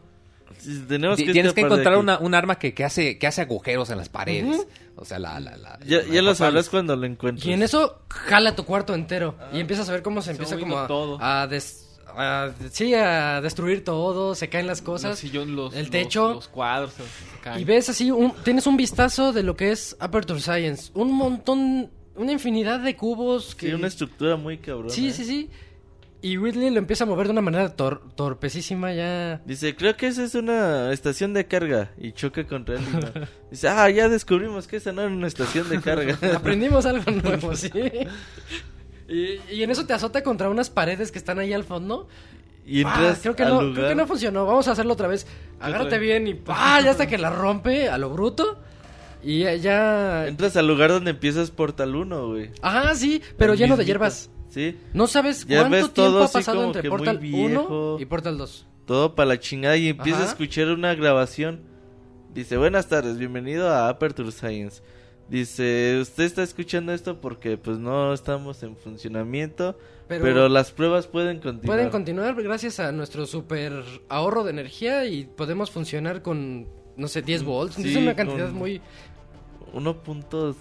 S2: Si tenemos que
S1: Tienes que encontrar una, un arma que, que hace, que hace agujeros en las paredes.
S3: Ujú.
S1: O sea, la... la, la
S2: Ya,
S1: la-
S2: ya lo sabrás cuando lo encuentres.
S3: Y en eso jala tu cuarto entero. Y empiezas a ver cómo se empieza
S4: moviendo
S3: como a,
S4: todo.
S3: a des- a- sí, a destruir todo, se caen las
S4: Los
S3: cosas.
S4: los,
S3: el techo.
S4: Los, cuadros se, se caen.
S3: Y ves así, un- tienes un vistazo de lo que es Aperture Science. Un montón, una infinidad de cubos que...
S2: Sí, una estructura muy cabrón.
S3: Sí, sí, sí. Y Ridley lo empieza a mover de una manera tor- torpecísima ya.
S2: Dice, creo que esa es una estación de carga. Y choca contra él. no. Dice, ah, ya descubrimos que esa no era una estación de carga.
S3: Aprendimos algo nuevo, sí. Y, y en eso te azota contra unas paredes que están ahí al fondo.
S2: y
S3: Ah,
S2: entras
S3: creo, que
S2: al
S3: no,
S2: lugar.
S3: creo que no funcionó. Vamos a hacerlo otra vez. Agárrate bien y ¡pah! ya hasta que la rompe a lo bruto. Y ya- ya...
S2: Entras al lugar donde empiezas Portal 1, güey.
S3: Ajá, sí, pero
S2: El
S3: lleno de hierbas.
S2: Sí.
S3: No sabes
S2: Ya
S3: cuánto
S2: ves todo
S3: tiempo ha pasado entre Portal
S2: viejo.
S3: 1 y Portal 2.
S2: Todo para la chingada y empiezas
S3: Ajá.
S2: a escuchar una grabación. Dice, buenas tardes, bienvenido a Aperture Science. Dice, usted está escuchando esto porque pues no estamos en funcionamiento,
S3: Pero,
S2: pero, las pruebas pueden continuar.
S3: pueden continuar gracias a nuestro super ahorro de energía y podemos funcionar con, no sé, 10 volts.
S2: Sí,
S3: es una cantidad
S2: con-
S3: muy...
S2: 1.2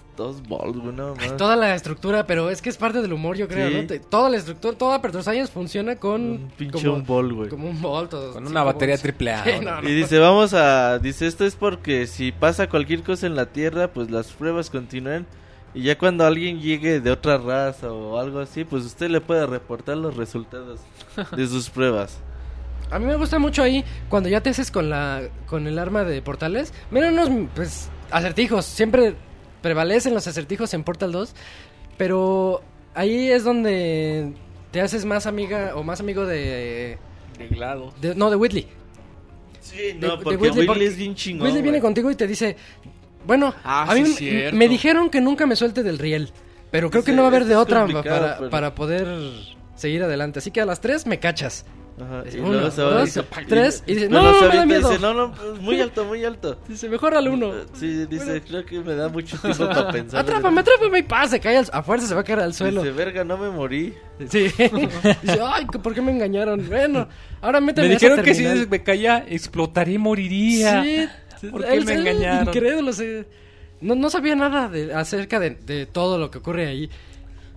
S2: volts, güey,
S3: Ay,
S2: más.
S3: toda la estructura, pero es que es parte del humor, yo creo,
S2: Sí.
S3: ¿no? Te- toda la estructura, toda Aperture Science funciona con...
S2: Un pinche
S3: como,
S2: un volt, güey.
S3: como un volt. o
S1: Con una batería
S3: volts.
S1: triple A.
S3: Sí,
S1: ¿no?
S3: no, no.
S2: Y dice, vamos a... Dice, esto es porque si pasa cualquier cosa en la Tierra, pues las pruebas continúan. Y ya cuando alguien llegue de otra raza o algo así, pues usted le puede reportar los resultados de sus pruebas.
S3: A mí me gusta mucho ahí cuando ya te haces con la con el arma de portales. Mira unos pues acertijos, siempre prevalecen los acertijos en Portal 2, pero ahí es donde te haces más amiga o más amigo de,
S4: De glado.
S3: de- no de Whitley.
S2: Sí, no,
S3: de
S2: porque
S3: Whitley,
S2: Whitley
S3: porque
S2: es bien chingón.
S3: Whitley viene contigo y te dice, bueno,
S4: Ah,
S3: a mí
S4: sí,
S3: m-
S4: cierto.
S3: me dijeron que nunca me suelte del riel, pero creo que no va a haber
S2: "Esto
S3: de otra para,
S2: pero-"
S3: para poder seguir adelante. Así que a las 3 me cachas.
S2: Ajá, y
S3: Uno,
S2: luego se va
S3: dos,
S2: dice,
S3: tres, y dice,
S2: no,
S3: "No, me da miedo".
S2: dice, no, no, pues, muy alto, muy alto.
S3: Dice, mejor al uno.
S2: Sí, dice,
S3: Bueno.
S2: creo que me da mucho tiempo para pensar.
S3: Atrápame, atrápame y pasa, cae al- a fuerza se va a caer al suelo.
S2: Dice, verga, no me morí.
S3: Sí. Dice, ay, ¿por qué me engañaron? Bueno, ahora méteme
S1: Me dijeron que si me caía, explotaría y moriría.
S3: Sí,
S1: ¿Por qué
S3: él-
S1: me
S3: él
S1: engañaron?
S3: Incrédulo. No, no sabía nada de, acerca de, de todo lo que ocurre ahí.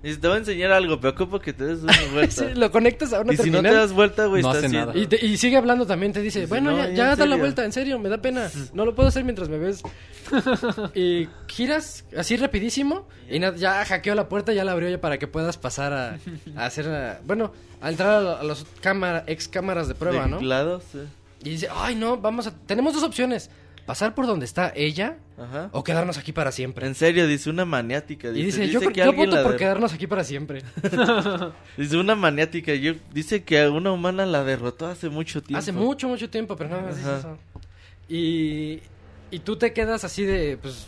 S2: Dice, te voy a enseñar algo, pero ocupo que te des una vuelta.
S3: Sí, lo conectas a una
S2: y si no te das vuelta, güey,
S1: No
S2: está
S1: hace
S2: haciendo-
S1: nada.
S3: y, te- y sigue hablando también, te dice,
S2: Dice,
S3: bueno,
S2: "No,
S3: ya, ya da la
S2: serio".
S3: vuelta, en serio, me da pena. No lo puedo hacer mientras me ves. y giras así rapidísimo y ya hackeó la puerta, ya la abrió ya para que puedas pasar a, a hacer, a- bueno, a entrar a, los cámara, ex cámaras de prueba,
S2: de
S3: ¿no?
S2: lado, sí.
S3: Y dice, ay, no, vamos a, tenemos dos opciones, pasar por donde está ella
S2: Ajá.
S3: o quedarnos aquí para siempre.
S2: En serio, dice una maniática.
S3: Y
S2: Dice,
S3: dice, yo, creo- yo
S2: alguien
S3: voto
S2: la
S3: por quedarnos aquí para siempre.
S2: Dice una maniática. Yo... Dice que a una humana la derrotó hace mucho tiempo.
S3: Hace mucho, mucho tiempo, pero nada más dice eso. Y, y tú te quedas así de, pues,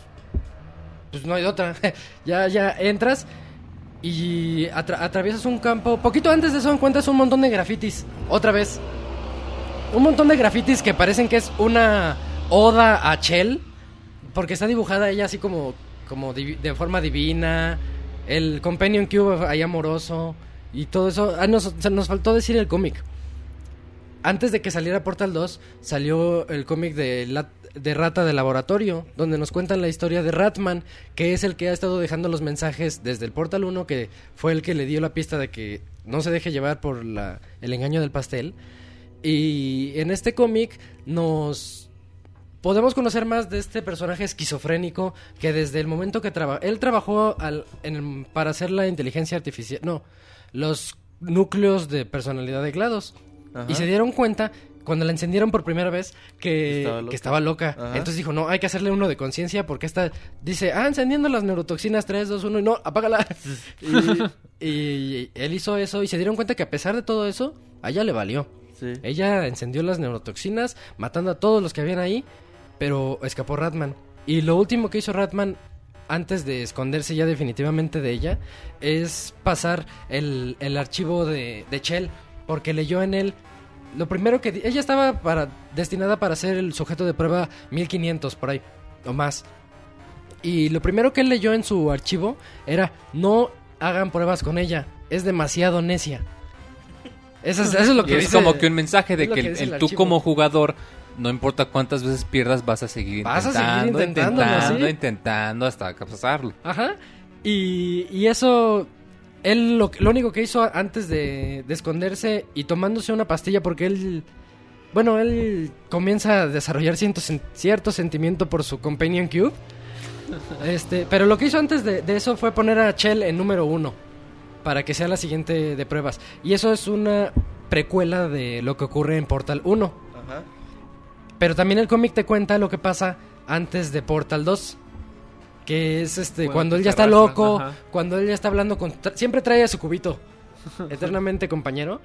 S3: pues no hay otra. ya, ya entras y atra- atraviesas un campo. Poquito antes de eso encuentras un montón de grafitis. Otra vez. Un montón de grafitis que parecen que es una oda a Chell. Porque está dibujada ella así como, como de forma divina. El Companion Cube ahí amoroso. Y todo eso. Ah, nos, nos faltó decir el cómic. Antes de que saliera Portal 2, salió el cómic de, de Rata de Laboratorio, donde nos cuentan la historia de Ratman, que es el que ha estado dejando los mensajes desde el Portal 1, que fue el que le dio la pista de que no se deje llevar por la, el engaño del pastel. Y en este cómic nos podemos conocer más de este personaje esquizofrénico que desde el momento que trabajó, él trabajó al- en el- para hacer la inteligencia artificial, no, los núcleos de personalidad de GLaDOS.
S2: Ajá.
S3: Y se dieron cuenta cuando la encendieron por primera vez que,
S2: Estaba loca.
S3: que estaba loca.
S2: Ajá.
S3: Entonces dijo, no, hay que hacerle uno de conciencia porque esta dice, ah, encendiendo las neurotoxinas 3, 2, 1 y no, apágala. y, y él hizo eso y se dieron cuenta que a pesar de todo eso, a ella le valió.
S2: Sí.
S3: Ella encendió las neurotoxinas, matando a todos los que habían ahí, pero escapó Ratman. Y lo último que hizo Ratman antes de esconderse ya definitivamente de ella es pasar el, el archivo de, de Chell, porque leyó en él lo primero que... Ella estaba para, destinada para ser el sujeto de prueba 1500 por ahí, o más. Y lo primero que él leyó en su archivo era, no hagan pruebas con ella, es demasiado necia. Eso es, eso es lo
S1: Y
S3: que
S1: es
S3: dice-
S1: como que un mensaje de
S3: es
S1: que,
S3: que
S1: el-
S3: dice el
S1: el tú como jugador, no importa cuántas veces pierdas, vas a seguir
S3: Vas a seguir
S1: intentando, intentando,
S3: ¿sí?
S1: intentando hasta pasarlo.
S3: Ajá. Y, y eso, él lo, lo único que hizo antes de, de esconderse y tomándose una pastilla porque él, bueno, él comienza a desarrollar cierto, cierto sentimiento por su Companion Cube. Este, pero lo que hizo antes de, de eso fue poner a Chell en número uno para que sea la siguiente de pruebas. Y eso es una precuela de lo que ocurre en Portal 1.
S2: Ajá.
S3: Pero también el cómic te cuenta lo que pasa antes de Portal 2. Que es este,
S4: Bueno,
S3: cuando él ya está loco,
S4: ajá.
S3: cuando él ya está hablando con... Siempre trae a su cubito, eternamente compañero,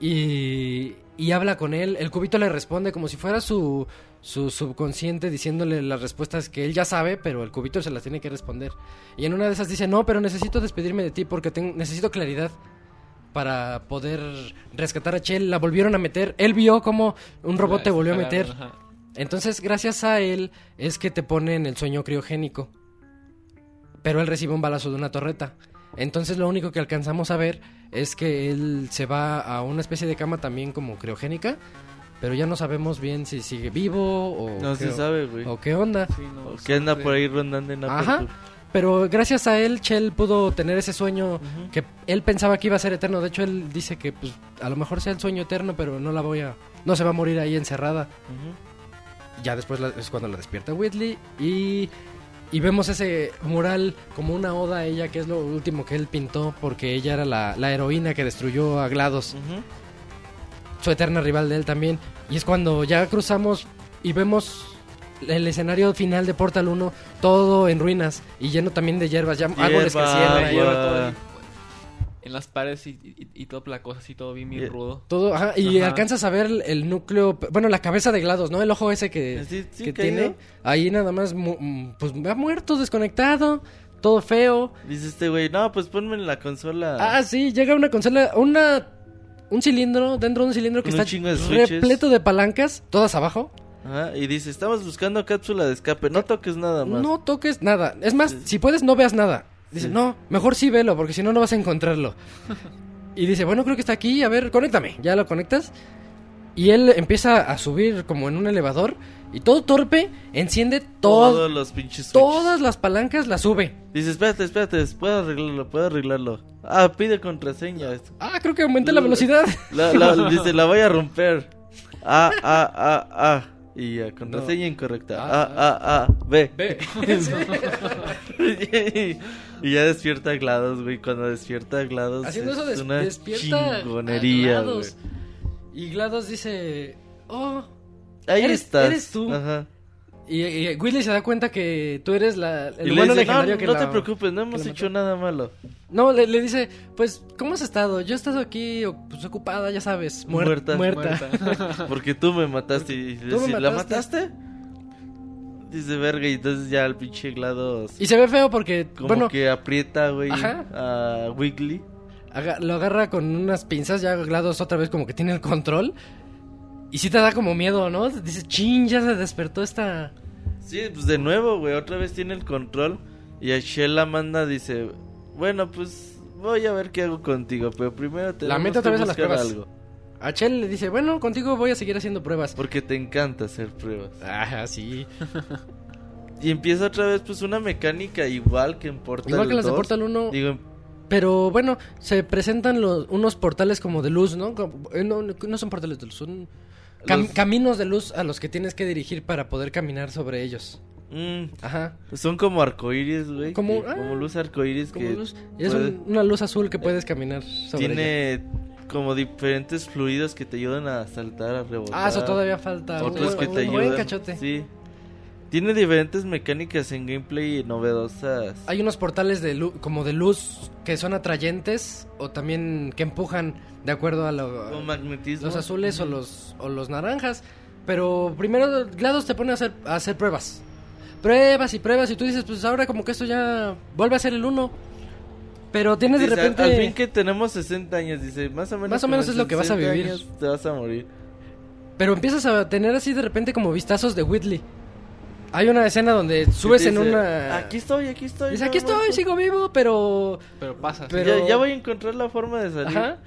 S3: y, y habla con él. El cubito le responde como si fuera su, su subconsciente diciéndole las respuestas que él ya sabe, pero el cubito se las tiene que responder. Y en una de esas dice, no, pero necesito despedirme de ti porque ten- necesito claridad para poder rescatar a Chell. La volvieron a meter. Él vio como un robot te volvió a meter.
S4: Ajá.
S3: Entonces, gracias a él es que te ponen el sueño criogénico. Pero él recibe un balazo de una torreta. Entonces, lo único que alcanzamos a ver es que él se va a una especie de cama también como criogénica. pero ya no sabemos bien si sigue vivo o
S2: No
S3: qué,
S2: se sabe, güey.
S3: o qué onda.
S4: Sí, no,
S2: O que anda por ahí rondando en
S3: Ajá.
S2: Aperture.
S3: Pero gracias a él, Chell pudo tener ese sueño que él pensaba que iba a ser eterno. De hecho, él dice que pues, a lo mejor sea el sueño eterno, pero no la voy a... No se va a morir ahí encerrada. Ya después la- es cuando la despierta Whitley y, y vemos ese mural como una oda a ella, que es lo último que él pintó, porque ella era la, la heroína que destruyó a GLaDOS, su eterna rival de él también. Y es cuando ya cruzamos y vemos el escenario final de Portal 1, todo en ruinas y lleno también de hierbas, ya árboles
S2: Hierba,
S4: ahí.
S2: agua.
S4: lleva todo ahí, en las paredes y, y, y toda la cosa así, todo bien, bien rudo.
S3: Todo, ajá, y
S4: Ajá.
S3: alcanzas a ver el, el núcleo, bueno, la cabeza de GLaDOS, ¿no? El ojo ese que,
S2: Sí, sí,
S3: que tiene. Ahí nada más, mu- mm, pues ha muerto, desconectado, todo feo.
S2: Dice este güey, no, pues ponme en la consola.
S3: Ah, sí, llega una consola, una un cilindro, dentro de un cilindro que
S2: un
S3: está repleto de palancas, todas abajo.
S2: Ajá, y dice, estamos buscando cápsula de escape, no toques nada más.
S3: No toques nada. Es más, si puedes, no veas nada. Dice,
S2: Sí.
S3: no, mejor sí velo, porque si no, no vas a encontrarlo. y dice, bueno, creo que está aquí, a ver, conéctame. Ya lo conectas. Y él empieza a subir como en un elevador. Y todo torpe, enciende todo,
S2: Todos los pinches switches.
S3: todas las palancas, las sube.
S2: Dice, espérate, espérate, puedo arreglarlo, puedo arreglarlo. Ah, pide contraseña.
S3: Ah, creo que aumenté la velocidad.
S2: La, la- dice, la voy a romper. Ah, ah, ah, ah. Y ya, contraseña incorrecta.
S3: Ah,
S2: Ah, ah, ah, B.
S3: Ve.
S2: y ya despierta a GLaDOS, güey. Cuando despierta a GLaDOS
S3: Haciendo
S2: es
S3: eso des-
S2: una
S3: despierta
S2: chingonería,
S3: a
S2: güey.
S3: Y GLaDOS dice, oh,
S2: Ahí
S3: Eres-
S2: estás.
S3: eres tú.
S2: Ajá.
S3: Y, y Willy se da cuenta que tú eres la, el
S2: Y le
S3: humano
S2: dice,
S3: legendario
S2: no,
S3: que
S2: no
S3: la-
S2: te preocupes, no hemos hecho nada malo.
S3: No, le, le dice, pues, ¿cómo has estado? Yo he estado aquí, pues, ocupada, ya sabes, muer-
S2: Muerta.
S3: muerta.
S2: Porque tú me mataste. Y le
S3: Tú me
S2: dice, ¿la
S3: mataste.
S2: Dice, verga, y entonces ya el pinche GLaDOS...
S3: Y se ve feo porque,
S2: Como
S3: bueno,
S2: que aprieta, güey, a Wiggly.
S3: aga- lo agarra con unas pinzas, ya GLaDOS otra vez como que tiene el control. Y sí te da como miedo, ¿no? Dice, chin, ya se despertó esta...
S2: Sí, pues de nuevo, güey, otra vez tiene el control. Y a Shell la manda, dice, bueno, pues voy a ver qué hago contigo, pero primero te
S3: La mete otra vez a las pruebas.
S2: algo.
S3: A Chell le dice, bueno, contigo voy a seguir haciendo pruebas.
S2: Porque te encanta hacer pruebas.
S3: Ah, sí.
S2: Y empieza otra vez, pues, una mecánica igual que en Portal
S3: Igual que las de
S2: 2.
S3: Portal 1.
S2: Digo,
S3: Pero bueno, se presentan los, unos portales como de luz, ¿no? Como- eh, no, no son portales de luz, son cam-
S2: Los-
S3: caminos de luz a los que tienes que dirigir para poder caminar sobre ellos.
S2: mm,
S3: Ajá.
S2: son como arcoíris, güey.
S3: Como-
S2: que-
S3: ah,
S2: como luz arcoíris
S3: Como
S2: que
S3: luz. Y es
S2: puede-
S3: un- una luz azul que puedes caminar sobre ella.
S2: tiene como diferentes fluidos que te ayudan a saltar, a rebotar.
S3: Ah, eso todavía falta. Un,
S2: Otros que
S3: buen-
S2: te
S3: un buen
S2: ayudan.
S3: cachote.
S2: Sí. Tiene diferentes mecánicas en gameplay novedosas.
S3: Hay unos portales de luz, como de luz que son atrayentes o también que empujan de acuerdo a lo,
S2: magnetismo.
S3: los azules o los, o los naranjas. Pero primero GLaDOS te pone a hacer, a hacer pruebas. Pruebas y pruebas y tú dices, pues ahora como que esto ya vuelve a ser el uno. Pero tienes de repente...
S2: Al fin que tenemos 60 años, dice, más o menos.
S3: Más o menos
S2: en
S3: es lo que vas a
S2: 60
S3: vivir.
S2: años te vas a morir.
S3: Pero empiezas a tener así de repente como vistazos de Whitley. Hay una escena donde subes en
S2: dice,
S3: una...
S2: Aquí estoy, aquí estoy.
S3: Dices,
S2: no
S3: aquí estoy,
S2: muerto".
S3: sigo vivo, pero...
S4: Pero pasa.
S3: Pero-
S2: Ya, ya voy a encontrar la forma de salir.
S3: Ajá.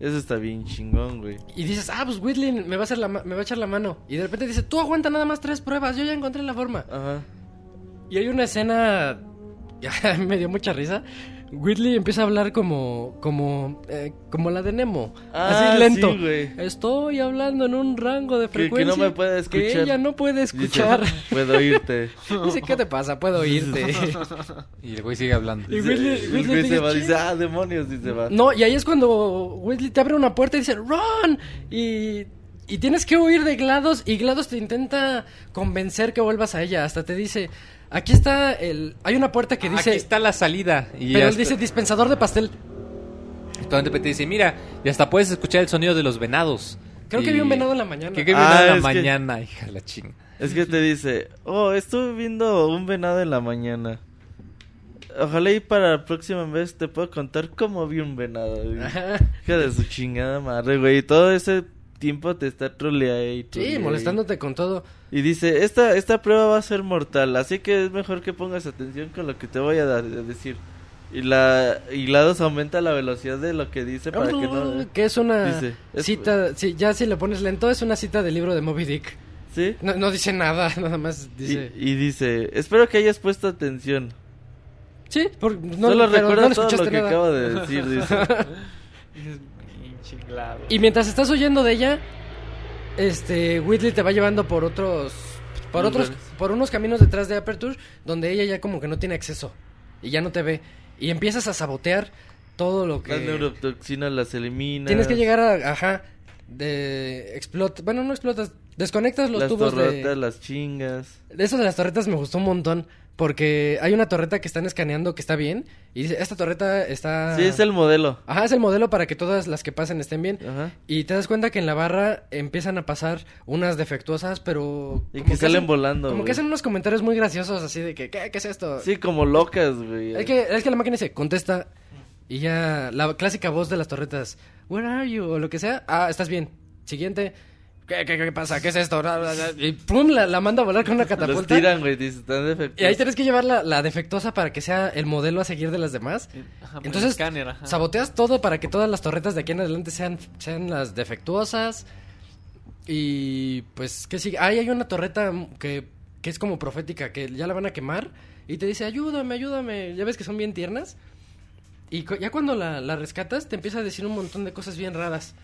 S2: Eso está bien chingón, güey.
S3: Y dices, ah, pues Whitley me va, a hacer la me va a echar la mano. Y de repente dice, tú aguanta nada más tres pruebas, yo ya encontré la forma.
S2: Ajá.
S3: Y hay una escena, me dio mucha risa. Whitley empieza a hablar como, como, eh, como la de Nemo.
S2: Ah,
S3: así lento.
S2: sí.
S3: Estoy hablando en un rango de
S2: Que- que no
S3: frecuencia.
S2: me puede escuchar.
S3: Que ella no puede
S2: Dice,
S3: escuchar.
S2: Puedo oírte.
S3: Dice, ¿qué te pasa? Puedo oírte.
S1: Y el güey sigue hablando.
S3: Y Whitley-
S2: se va, dice, ah, demonios, dice, va.
S3: No, y ahí es cuando Whitley te abre una puerta y dice, ¡Run! Y, y tienes que huir de GLaDOS y GLaDOS te intenta convencer que vuelvas a ella. Hasta te dice, aquí está el... Hay una puerta que dice...
S1: Aquí está la salida. Y
S3: pero él dice dispensador de pastel.
S1: Entonces te dice, mira, y hasta puedes escuchar el sonido de los venados.
S3: Creo que vi un venado en la mañana.
S1: ¿Qué, qué
S2: Ah,
S1: venado en la
S2: es que-
S1: mañana? Hija de la chinga.
S2: Es que te dice, oh, estuve viendo un venado en la mañana. Ojalá y para la próxima vez te puedo contar cómo vi un venado.
S3: Ajá.
S2: Hija de su chingada madre, güey. Y todo ese tiempo te está troleando y
S3: Sí, molestándote con todo.
S2: Y dice, esta, esta prueba va a ser mortal, así que es mejor que pongas atención con lo que te voy a dar, a decir. Y la y GLaDOS aumenta la velocidad de lo que dice para que no...
S3: Que es una
S2: Dice, es-
S3: cita, sí, ya si le pones lento, es una cita del libro de Moby Dick.
S2: ¿Sí?
S3: No, no dice nada, nada más dice...
S2: y dice, espero que hayas puesto atención.
S3: Sí, por, no,
S2: Solo recuerda
S3: no
S2: todo lo que
S3: nada.
S2: acabo de decir, dice.
S3: Y mientras estás huyendo de ella, este Whitley te va llevando por otros por otros por unos caminos detrás de Aperture donde ella ya como que no tiene acceso y ya no te ve y empiezas a sabotear todo lo que
S2: Las neurotoxinas las eliminas.
S3: tienes que llegar a ajá de explota, bueno, no explotas, desconectas los
S2: Las
S3: tubos
S2: torretas,
S3: de
S2: las chingas.
S3: de eso de las torretas me gustó un montón porque hay una torreta que están escaneando que está bien y dice, esta torreta está
S2: Sí, es el modelo.
S3: Ajá, es el modelo para que todas las que pasen estén bien.
S2: Ajá.
S3: Y te das cuenta que en la barra empiezan a pasar unas defectuosas, pero...
S2: Y que salen
S3: hacen-
S2: volando,
S3: Como
S2: güey.
S3: que hacen unos comentarios muy graciosos, así de que, ¿qué, qué es esto?
S2: Sí, como locas, güey.
S3: Es que, es que la máquina dice, contesta, y ya la clásica voz de las torretas, Where are you? O lo que sea, ah, estás bien. Siguiente, ¿qué, qué, qué pasa? ¿Qué es esto? Y pum, la, la manda a volar con una
S2: Los
S3: catapulta.
S2: tiran, güey, dice, están defectuosos.
S3: Y ahí tienes que llevar la, la defectuosa para que sea el modelo a seguir de las demás.
S4: Ajá,
S3: Entonces,
S4: escáner, ajá.
S3: saboteas todo para que todas las torretas de aquí en adelante sean, sean las defectuosas. Y pues, ¿qué sigue? Ahí hay una torreta que, que es como profética, que ya la van a quemar. Y te dice, ayúdame, ayúdame. Ya ves que son bien tiernas. Y cu- ya cuando la, la rescatas, te empieza a decir un montón de cosas bien raras.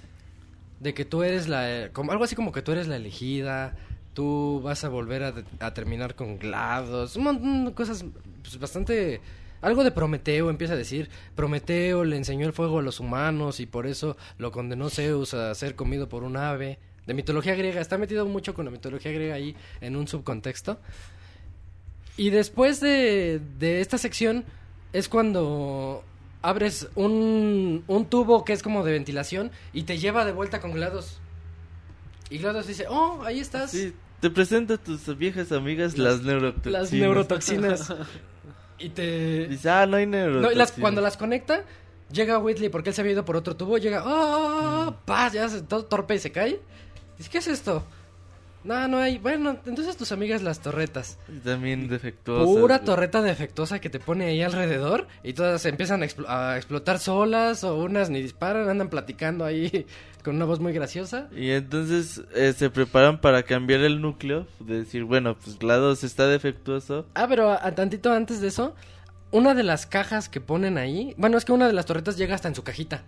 S3: De que tú eres la... Como, algo así como que tú eres la elegida. Tú vas a volver a terminar con GLaDOS. Un montón de cosas pues, bastante... Algo de Prometeo empieza a decir. Prometeo le enseñó el fuego a los humanos y por eso lo condenó Zeus a ser comido por un ave. De mitología griega. Está metido mucho con la mitología griega ahí en un subcontexto. Y después de, de esta sección es cuando abres un, un tubo que es como de ventilación y te lleva de vuelta con GLaDOS. Y GLaDOS dice, oh, ahí estás.
S2: Sí, te presento a tus viejas amigas las, neurotoxinas.
S3: Las neurotoxinas. y te...
S2: Dice, ah, no hay
S3: No,
S2: neurotoxinas.
S3: y las, cuando las conecta, llega Whitley porque él se había ido por otro tubo, llega, ¡ah! ¡Paz! Ya se- todo torpe y se cae. Dice, ¿qué es esto? No, no hay. Bueno, entonces tus amigas las torretas.
S2: También defectuosas.
S3: Pura
S2: güey.
S3: torreta defectuosa que te pone ahí alrededor y todas empiezan a, explo- a explotar solas o unas ni disparan, andan platicando ahí con una voz muy graciosa.
S2: Y entonces eh, se preparan para cambiar el núcleo. De decir, bueno, pues GLaDOS está defectuoso.
S3: Ah, pero a, a tantito antes de eso, una de las cajas que ponen ahí, bueno, es que una de las torretas llega hasta en su cajita.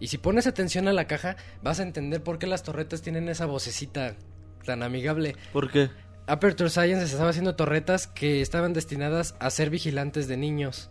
S3: Y si pones atención a la caja, vas a entender por qué las torretas tienen esa vocecita tan amigable.
S2: ¿Por qué?
S3: Aperture Science estaba haciendo torretas que estaban destinadas a ser vigilantes de niños.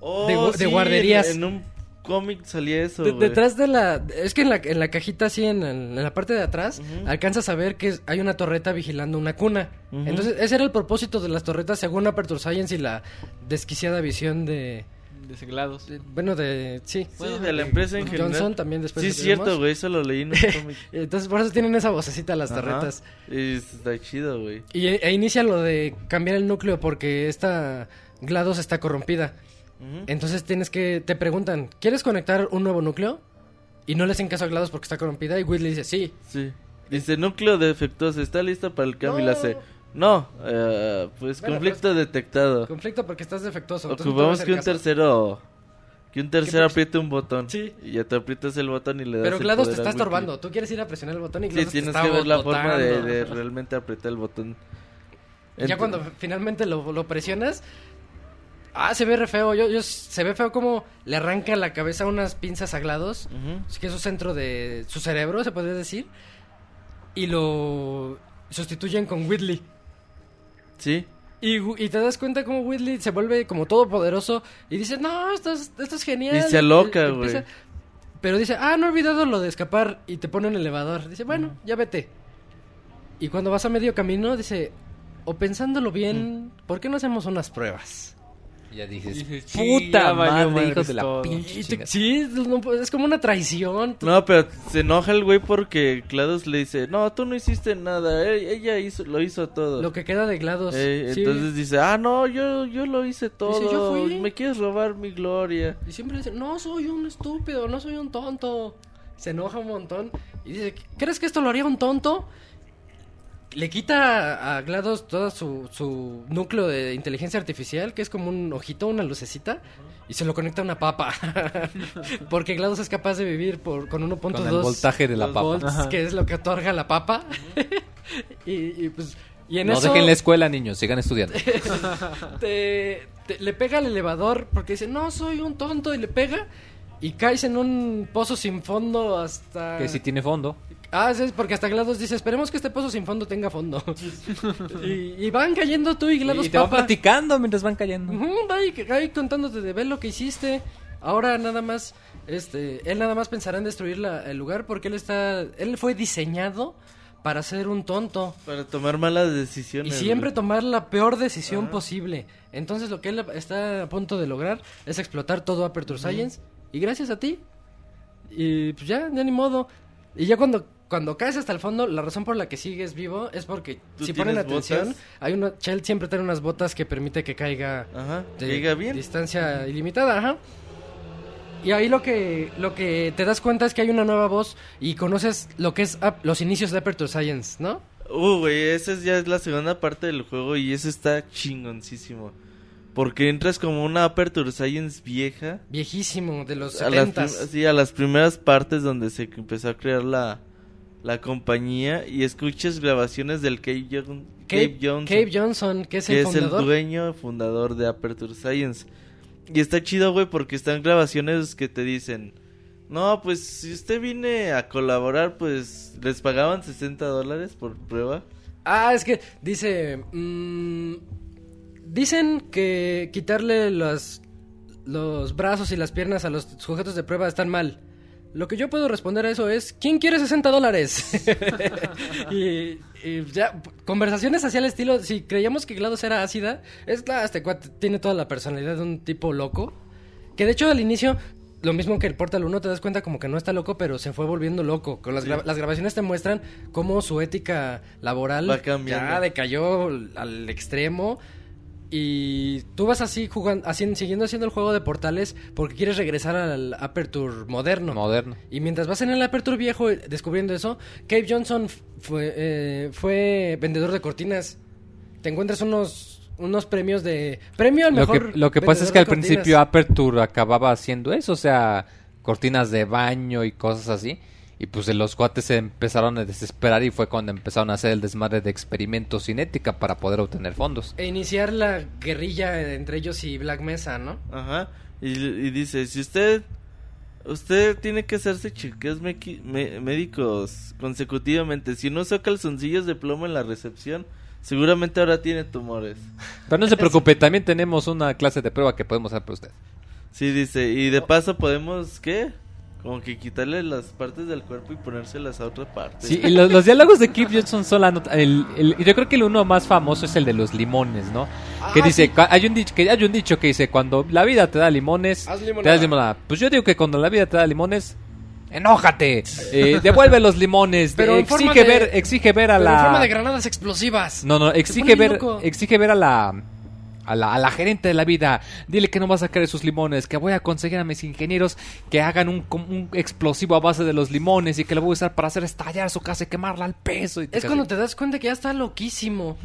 S2: Oh,
S3: De guarderías.
S2: En, un cómic salía eso,
S3: De- detrás de la... Es que en la, en la cajita así, en, la parte de atrás,
S2: Ujú.
S3: alcanzas a ver que hay una torreta vigilando una cuna. Entonces, ese era el propósito de las torretas según Aperture Science y la desquiciada visión de...
S4: Deseglados.
S3: de- bueno, de... Sí.
S2: Sí, de la empresa en general.
S3: Johnson también después
S2: Sí, es cierto, güey. Eso lo leí en un cómic.
S3: Entonces, por eso tienen esa vocecita las
S2: Ajá.
S3: torretas.
S2: Y está chido, güey.
S3: Y e, e inicia lo de cambiar el núcleo porque esta GLaDOS está corrompida. Entonces tienes que... Te preguntan, ¿quieres conectar un nuevo núcleo? Y no le hacen caso a GLaDOS porque está corrompida. Y Whitley dice, sí.
S2: Sí. Dice, núcleo defectuoso, ¿está lista para el cambio? Y la hace, no, eh, pues
S3: Bueno,
S2: conflicto detectado.
S3: Conflicto porque estás defectuoso. entonces
S2: Ocupamos que un
S3: caso.
S2: tercero, que un tercero
S3: pues-
S2: apriete un botón.
S3: Sí.
S2: Y ya te aprietas el botón y le das
S3: Pero GLaDOS te está estorbando. Tú quieres ir a presionar el botón y
S2: Sí,
S3: GLaDOS te
S2: tienes
S3: está
S2: que ver la forma de, realmente apretar el botón.
S3: Y ya cuando finalmente lo, lo presionas... Ah, se ve re feo. Yo, yo, se ve feo como le arranca la cabeza unas pinzas a GLaDOS. Es que es su centro de su cerebro, se podría decir. Y lo sustituyen con Whitley.
S2: Sí.
S3: Y, y te das cuenta como Whitley se vuelve como todopoderoso y dice, no, esto es, esto es genial.
S2: Y se
S3: empieza-
S2: güey.
S3: Pero dice, ah, no he olvidado lo de escapar y te pone en el elevador. Dice, bueno, ya vete. Y cuando vas a medio camino, dice, o pensándolo bien, ¿por qué no hacemos unas pruebas?
S1: Y ya dices,
S4: Dices, "Sí,
S1: puta madre,
S4: madres
S1: hijos de la
S4: todo".
S1: pinche
S3: Y te-
S1: chingada".
S3: sí, no, es como una traición.
S2: No, pero se enoja el güey porque GLaDOS le dice, no, tú no hiciste nada, eh, ella hizo, lo hizo todo.
S3: Lo que queda de GLaDOS.
S2: Eh,
S3: sí.
S2: Entonces dice, ah, no, yo, yo lo hice todo,
S3: "Yo fui".
S2: me quieres robar mi gloria.
S3: Y siempre dice, no soy un estúpido, no soy un tonto. Se enoja un montón y dice, ¿crees que esto lo haría un tonto? Le quita a GLaDOS todo su, su núcleo de inteligencia artificial, que es como un ojito, una lucecita, y se lo conecta a una papa. Porque GLaDOS es capaz de vivir por, con 1.2
S1: Con el voltaje de la papa.
S3: volts, que es lo que otorga la papa. y, y, pues... Y en
S1: no
S3: eso
S1: dejen la escuela, niños, sigan estudiando.
S3: te- te- le pega al elevador porque dice, no, soy un tonto, y le pega... Y caes en un pozo sin fondo hasta...
S1: que si tiene fondo.
S3: Ah, sí, es porque hasta GLaDOS dice, esperemos que este pozo sin fondo tenga fondo. y, y van cayendo tú y GLaDOS
S1: Y te van platicando mientras van cayendo.
S3: Ujú, va ahí, ahí contándote de ver lo que hiciste. Ahora nada más, este, él nada más pensará en destruir la- el lugar porque él está, él fue diseñado para ser un tonto
S2: Para tomar malas
S3: y
S2: decisiones.
S3: siempre
S2: güey.
S3: tomar la peor decisión
S2: Ajá.
S3: posible. Entonces lo que él está a punto de lograr es explotar todo Aperture Science y gracias a ti. Y pues ya, ya ni modo. Y ya cuando cuando caes hasta el fondo, la razón por la que sigues vivo es porque
S2: ¿Tú
S3: si ponen atención,
S2: botas?
S3: hay una Shell siempre tiene unas botas que permite que caiga
S2: Ajá,
S3: de
S2: bien.
S3: distancia ilimitada, ajá. Y ahí lo que lo que te das cuenta es que hay una nueva voz y conoces lo que es los inicios de Aperture Science, ¿no?
S2: Uh, güey, esa es ya es la segunda parte del juego y eso está chingoncísimo. Porque entras como una Aperture Science vieja.
S3: Viejísimo, de los
S2: A las,
S3: 70
S2: prim- sí, a las primeras partes donde se empezó a crear la, la compañía y escuchas grabaciones del Cave, Jon- Cave Johnson.
S3: Cave Johnson, que es
S2: que
S3: el
S2: es el
S3: fundador.
S2: dueño fundador de Aperture Science. Y está chido, güey, porque están grabaciones que te dicen, no, pues si usted viene a colaborar, pues les pagaban 60 dólares por prueba.
S3: Ah, es que dice. mm, dicen que quitarle los, los brazos y las piernas a los sujetos de prueba están mal. Lo que yo puedo responder a eso es: ¿Quién quiere 60 dólares? y, y ya, conversaciones hacia el estilo: si creíamos que GLaDOS era ácida, es la, este cuate tiene toda la personalidad de un tipo loco. Que de hecho al inicio. Lo mismo que el Portal 1, te das cuenta como que no está loco, pero se fue volviendo loco. Con las, gra- las grabaciones te muestran cómo su ética laboral ya decayó al extremo. Y tú vas así jugando, haciendo, siguiendo haciendo el juego de portales porque quieres regresar al Aperture moderno.
S1: Moderno.
S3: Y mientras vas en el Aperture viejo eh, descubriendo eso, Cave Johnson fue, eh, fue vendedor de cortinas. Te encuentras unos unos premios de premio al
S1: Lo
S3: mejor
S1: que, lo que pasa es que al
S3: cortinas.
S1: principio Aperture acababa haciendo eso, o sea, cortinas de baño y cosas así. Y pues los cuates se empezaron a desesperar y fue cuando empezaron a hacer el desmadre de experimentos sin ética para poder obtener fondos.
S3: E iniciar la guerrilla entre ellos y Black Mesa, ¿no?
S2: Ajá. Y, y dice, si usted... Usted tiene que hacerse chequeos médicos consecutivamente. Si no usa calzoncillos de plomo en la recepción, seguramente ahora tiene tumores.
S1: Pero no se preocupe, también tenemos una clase de prueba que podemos hacer para usted.
S2: Sí, dice, y de paso podemos, ¿qué? Como que quitarle las partes del cuerpo y ponérselas a otra parte.
S1: Sí, y los, los diálogos de Keith Johnson son la nota. El, el- yo creo que el uno más famoso es el de los limones, ¿no? que
S3: Ah,
S1: dice,
S3: sí.
S1: hay un, dicho, que hay un dicho que dice, cuando la vida te da limones,
S3: Haz
S1: te das limonada. Pues yo digo que cuando la vida te da limones, enójate, eh, devuelve los limones,
S3: Pero
S1: exige
S3: forma de-
S1: ver, exige ver a
S3: Pero
S1: la...
S3: en forma de granadas explosivas.
S1: No, no, exige ver,
S3: loco.
S1: exige ver a la, a la, a la gerente de la vida. Dile que no va a sacar esos limones, que voy a conseguir a mis ingenieros que hagan un, un explosivo a base de los limones y que lo voy a usar para hacer estallar su casa y quemarla al peso. Y
S3: Es cuando te das cuenta que ya está loquísimo.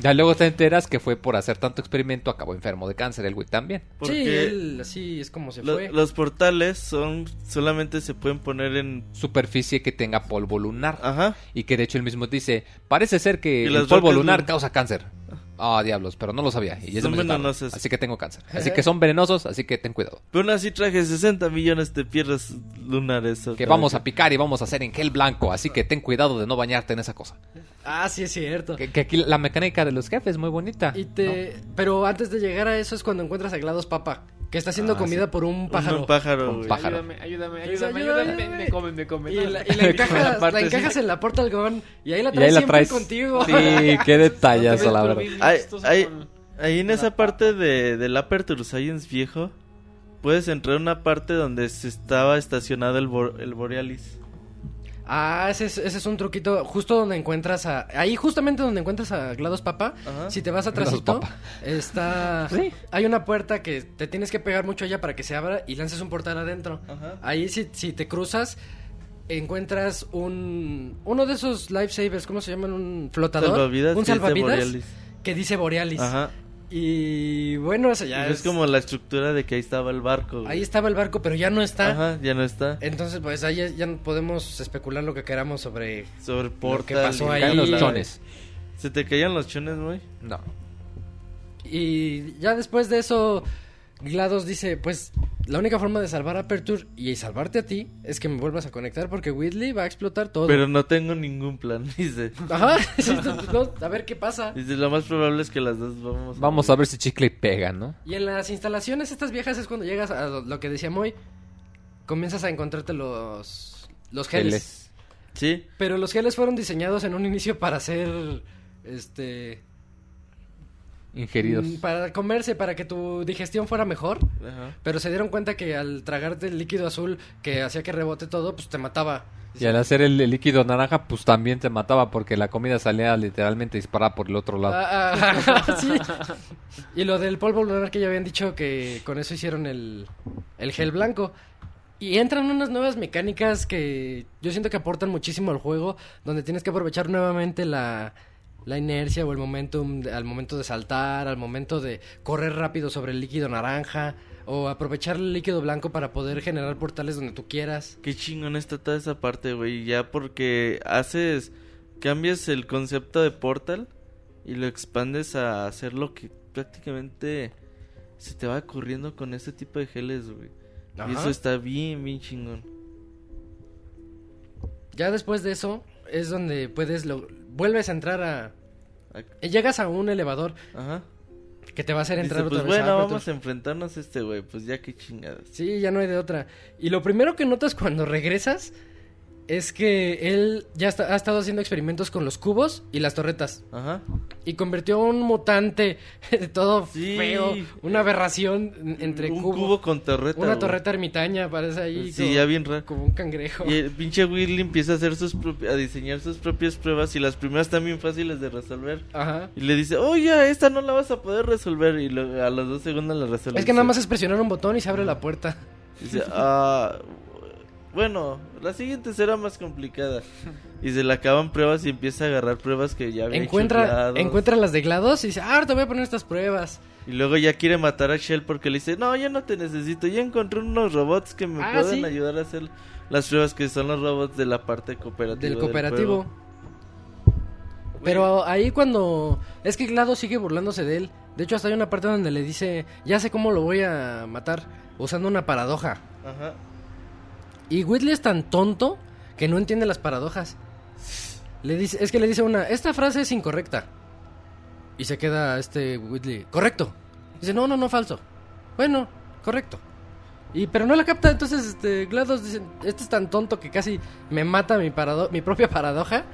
S1: Ya luego te enteras que fue por hacer tanto experimento, acabó enfermo de cáncer el güey también.
S2: Porque
S3: Sí, él así es como se
S2: lo-
S3: fue.
S2: los portales son solamente se pueden poner en...
S1: Superficie que tenga polvo lunar.
S2: Ajá.
S1: Y que de hecho él mismo dice, parece ser que el polvo lunar
S2: lun-
S1: causa cáncer. Ah, diablos, pero no lo sabía. Y eso
S2: Son venenosas.
S1: Así que tengo cáncer. Así que son venenosos, así que ten cuidado.
S2: Pero aún así traje 60 millones de piedras lunares.
S1: Que vamos a picar y vamos a hacer en gel blanco, así que ten cuidado de no bañarte en esa cosa.
S3: Ah, sí es cierto.
S1: Que, que aquí la mecánica de los jefes es muy bonita.
S3: Y te... Pero antes de llegar a eso es cuando encuentras a GLaDOS Papa, que está siendo
S1: Ah,
S3: comida
S1: sí.
S3: por un pájaro.
S2: Un pájaro,
S1: Un pájaro.
S4: Ayúdame, ayúdame, ayúdame,
S3: ayúdame.
S4: ayúdame. Me, me comen, me comen.
S3: Y
S4: No,
S3: la, y la encajas, la en la puerta algodón y ahí la
S1: Y
S3: traes
S1: ahí la
S3: siempre
S1: traes.
S3: contigo.
S1: Sí, qué detallazo, la verdad.
S4: Con-
S2: ahí en esa parte de, del Aperture Science viejo, puedes entrar a una parte donde se estaba estacionado el, Bor- el Borealis.
S3: Ah, ese es, ese es un truquito justo donde encuentras a... Ahí justamente donde encuentras a GLaDOS Papa,
S2: Ajá.
S3: si te vas atrásito, está...
S1: Sí.
S3: Hay una puerta que te tienes que pegar mucho allá para que se abra y lances un portal adentro.
S2: Ajá.
S3: Ahí si, si te cruzas, encuentras un uno de esos lifesavers, ¿cómo se llaman? Un flotador,
S2: Salvavidas
S3: un salvavidas. Que dice Borealis.
S2: Ajá.
S3: Y bueno, eso ya
S2: es,
S3: es,
S2: como la estructura de que ahí estaba el barco. güey.
S3: ahí estaba el barco, pero ya no está.
S2: Ajá, ya no está.
S3: Entonces, pues ahí ya, podemos especular lo que queramos sobre
S2: Sobre Portal.
S3: que pasó ahí.
S1: Caen los chones.
S2: ¿Se te caían los chones, güey?
S1: No.
S3: Y ya después de eso, GLaDOS dice, pues la única forma de salvar a Aperture y salvarte a ti es que me vuelvas a conectar porque Whitley va a explotar todo.
S2: Pero no tengo ningún plan, dice.
S3: Ajá, sí, no, a ver qué pasa.
S2: Dice, lo más probable es que las dos vamos
S1: Vamos a ver si chicle pega, ¿no?
S3: Y en las instalaciones estas viejas es cuando llegas a lo, lo que decía Moy, comienzas a encontrarte los, los geles.
S1: Geles.
S2: Sí,
S3: Pero los geles fueron diseñados en un inicio para ser, este...
S1: Ingeridos.
S3: mm, Para comerse, para que tu digestión fuera mejor.
S2: ajá.
S3: Pero se dieron cuenta que al tragarte el líquido azul que hacía que rebote todo, pues te mataba.
S1: Y al hacer el, el líquido naranja, pues también te mataba porque la comida salía literalmente disparada por el otro lado.
S3: Ah, ah, sí. Y lo del polvo lunar que ya habían dicho que con eso hicieron el, el gel blanco. Y entran unas nuevas mecánicas que yo siento que aportan muchísimo al juego, donde tienes que aprovechar nuevamente la, la inercia o el momentum al momento de saltar, al momento de correr rápido sobre el líquido naranja, o aprovechar el líquido blanco para poder generar portales donde tú quieras.
S2: Qué chingón está toda esa parte, güey. Ya porque haces. Cambias el concepto de Portal y lo expandes a hacer lo que prácticamente se te va ocurriendo con este tipo de geles, güey. Y eso está bien, bien chingón.
S3: Ya después de eso es donde puedes lo, vuelves a entrar a llegas a un elevador
S2: Ajá.
S3: que te va a hacer
S2: Dice,
S3: entrar
S2: pues
S3: otra vez a
S2: bueno,
S3: Aperture.
S2: vamos a enfrentarnos a este güey. Pues ya qué chingadas.
S3: Sí, ya no hay de otra. Y lo primero que notas cuando regresas es que él ya está- ha estado haciendo experimentos con los cubos y las torretas.
S2: Ajá.
S3: Y convirtió a un mutante todo
S2: Sí.
S3: feo, una aberración en- entre
S2: un
S3: cubo,
S2: cubo con torreta.
S3: una
S2: güey.
S3: torreta ermitaña, parece ahí
S2: Sí,
S3: como,
S2: ya bien raro.
S3: como un cangrejo.
S2: Y el pinche Willy empieza a hacer sus a diseñar sus propias pruebas y las primeras están bien fáciles de resolver.
S3: Ajá.
S2: Y le dice, oye, esta no la vas a poder resolver. Y lo- a los dos segundos la resuelve.
S3: Es que nada más es presionar un botón y se abre la puerta.
S2: Dice, ah, bueno, la siguiente será más complicada. Y se le acaban pruebas y empieza a agarrar pruebas que ya había hecho
S3: Encuentra,
S2: GLaDOS.
S3: encuentra las de GLaDOS y dice, ah, te voy a poner estas pruebas.
S2: Y luego ya quiere matar a Shell porque le dice, no, ya no te necesito. Ya encontré unos robots que me
S3: Ah,
S2: pueden
S3: sí.
S2: ayudar a hacer las pruebas que son los robots de la parte cooperativa.
S3: Del cooperativo.
S2: juego".
S3: Pero ahí cuando... Es que GLaDOS sigue burlándose de él. De hecho, hasta hay una parte donde le dice, ya sé cómo lo voy a matar, usando una paradoja.
S2: Ajá.
S3: Y Whitley es tan tonto que no entiende las paradojas. Le dice, es que le dice una, esta frase es incorrecta. Y se queda este Whitley, correcto. Dice, no, no, no, falso. Bueno, correcto. Y pero no la capta, entonces este GLaDOS dice, este es tan tonto que casi me mata mi parado mi propia paradoja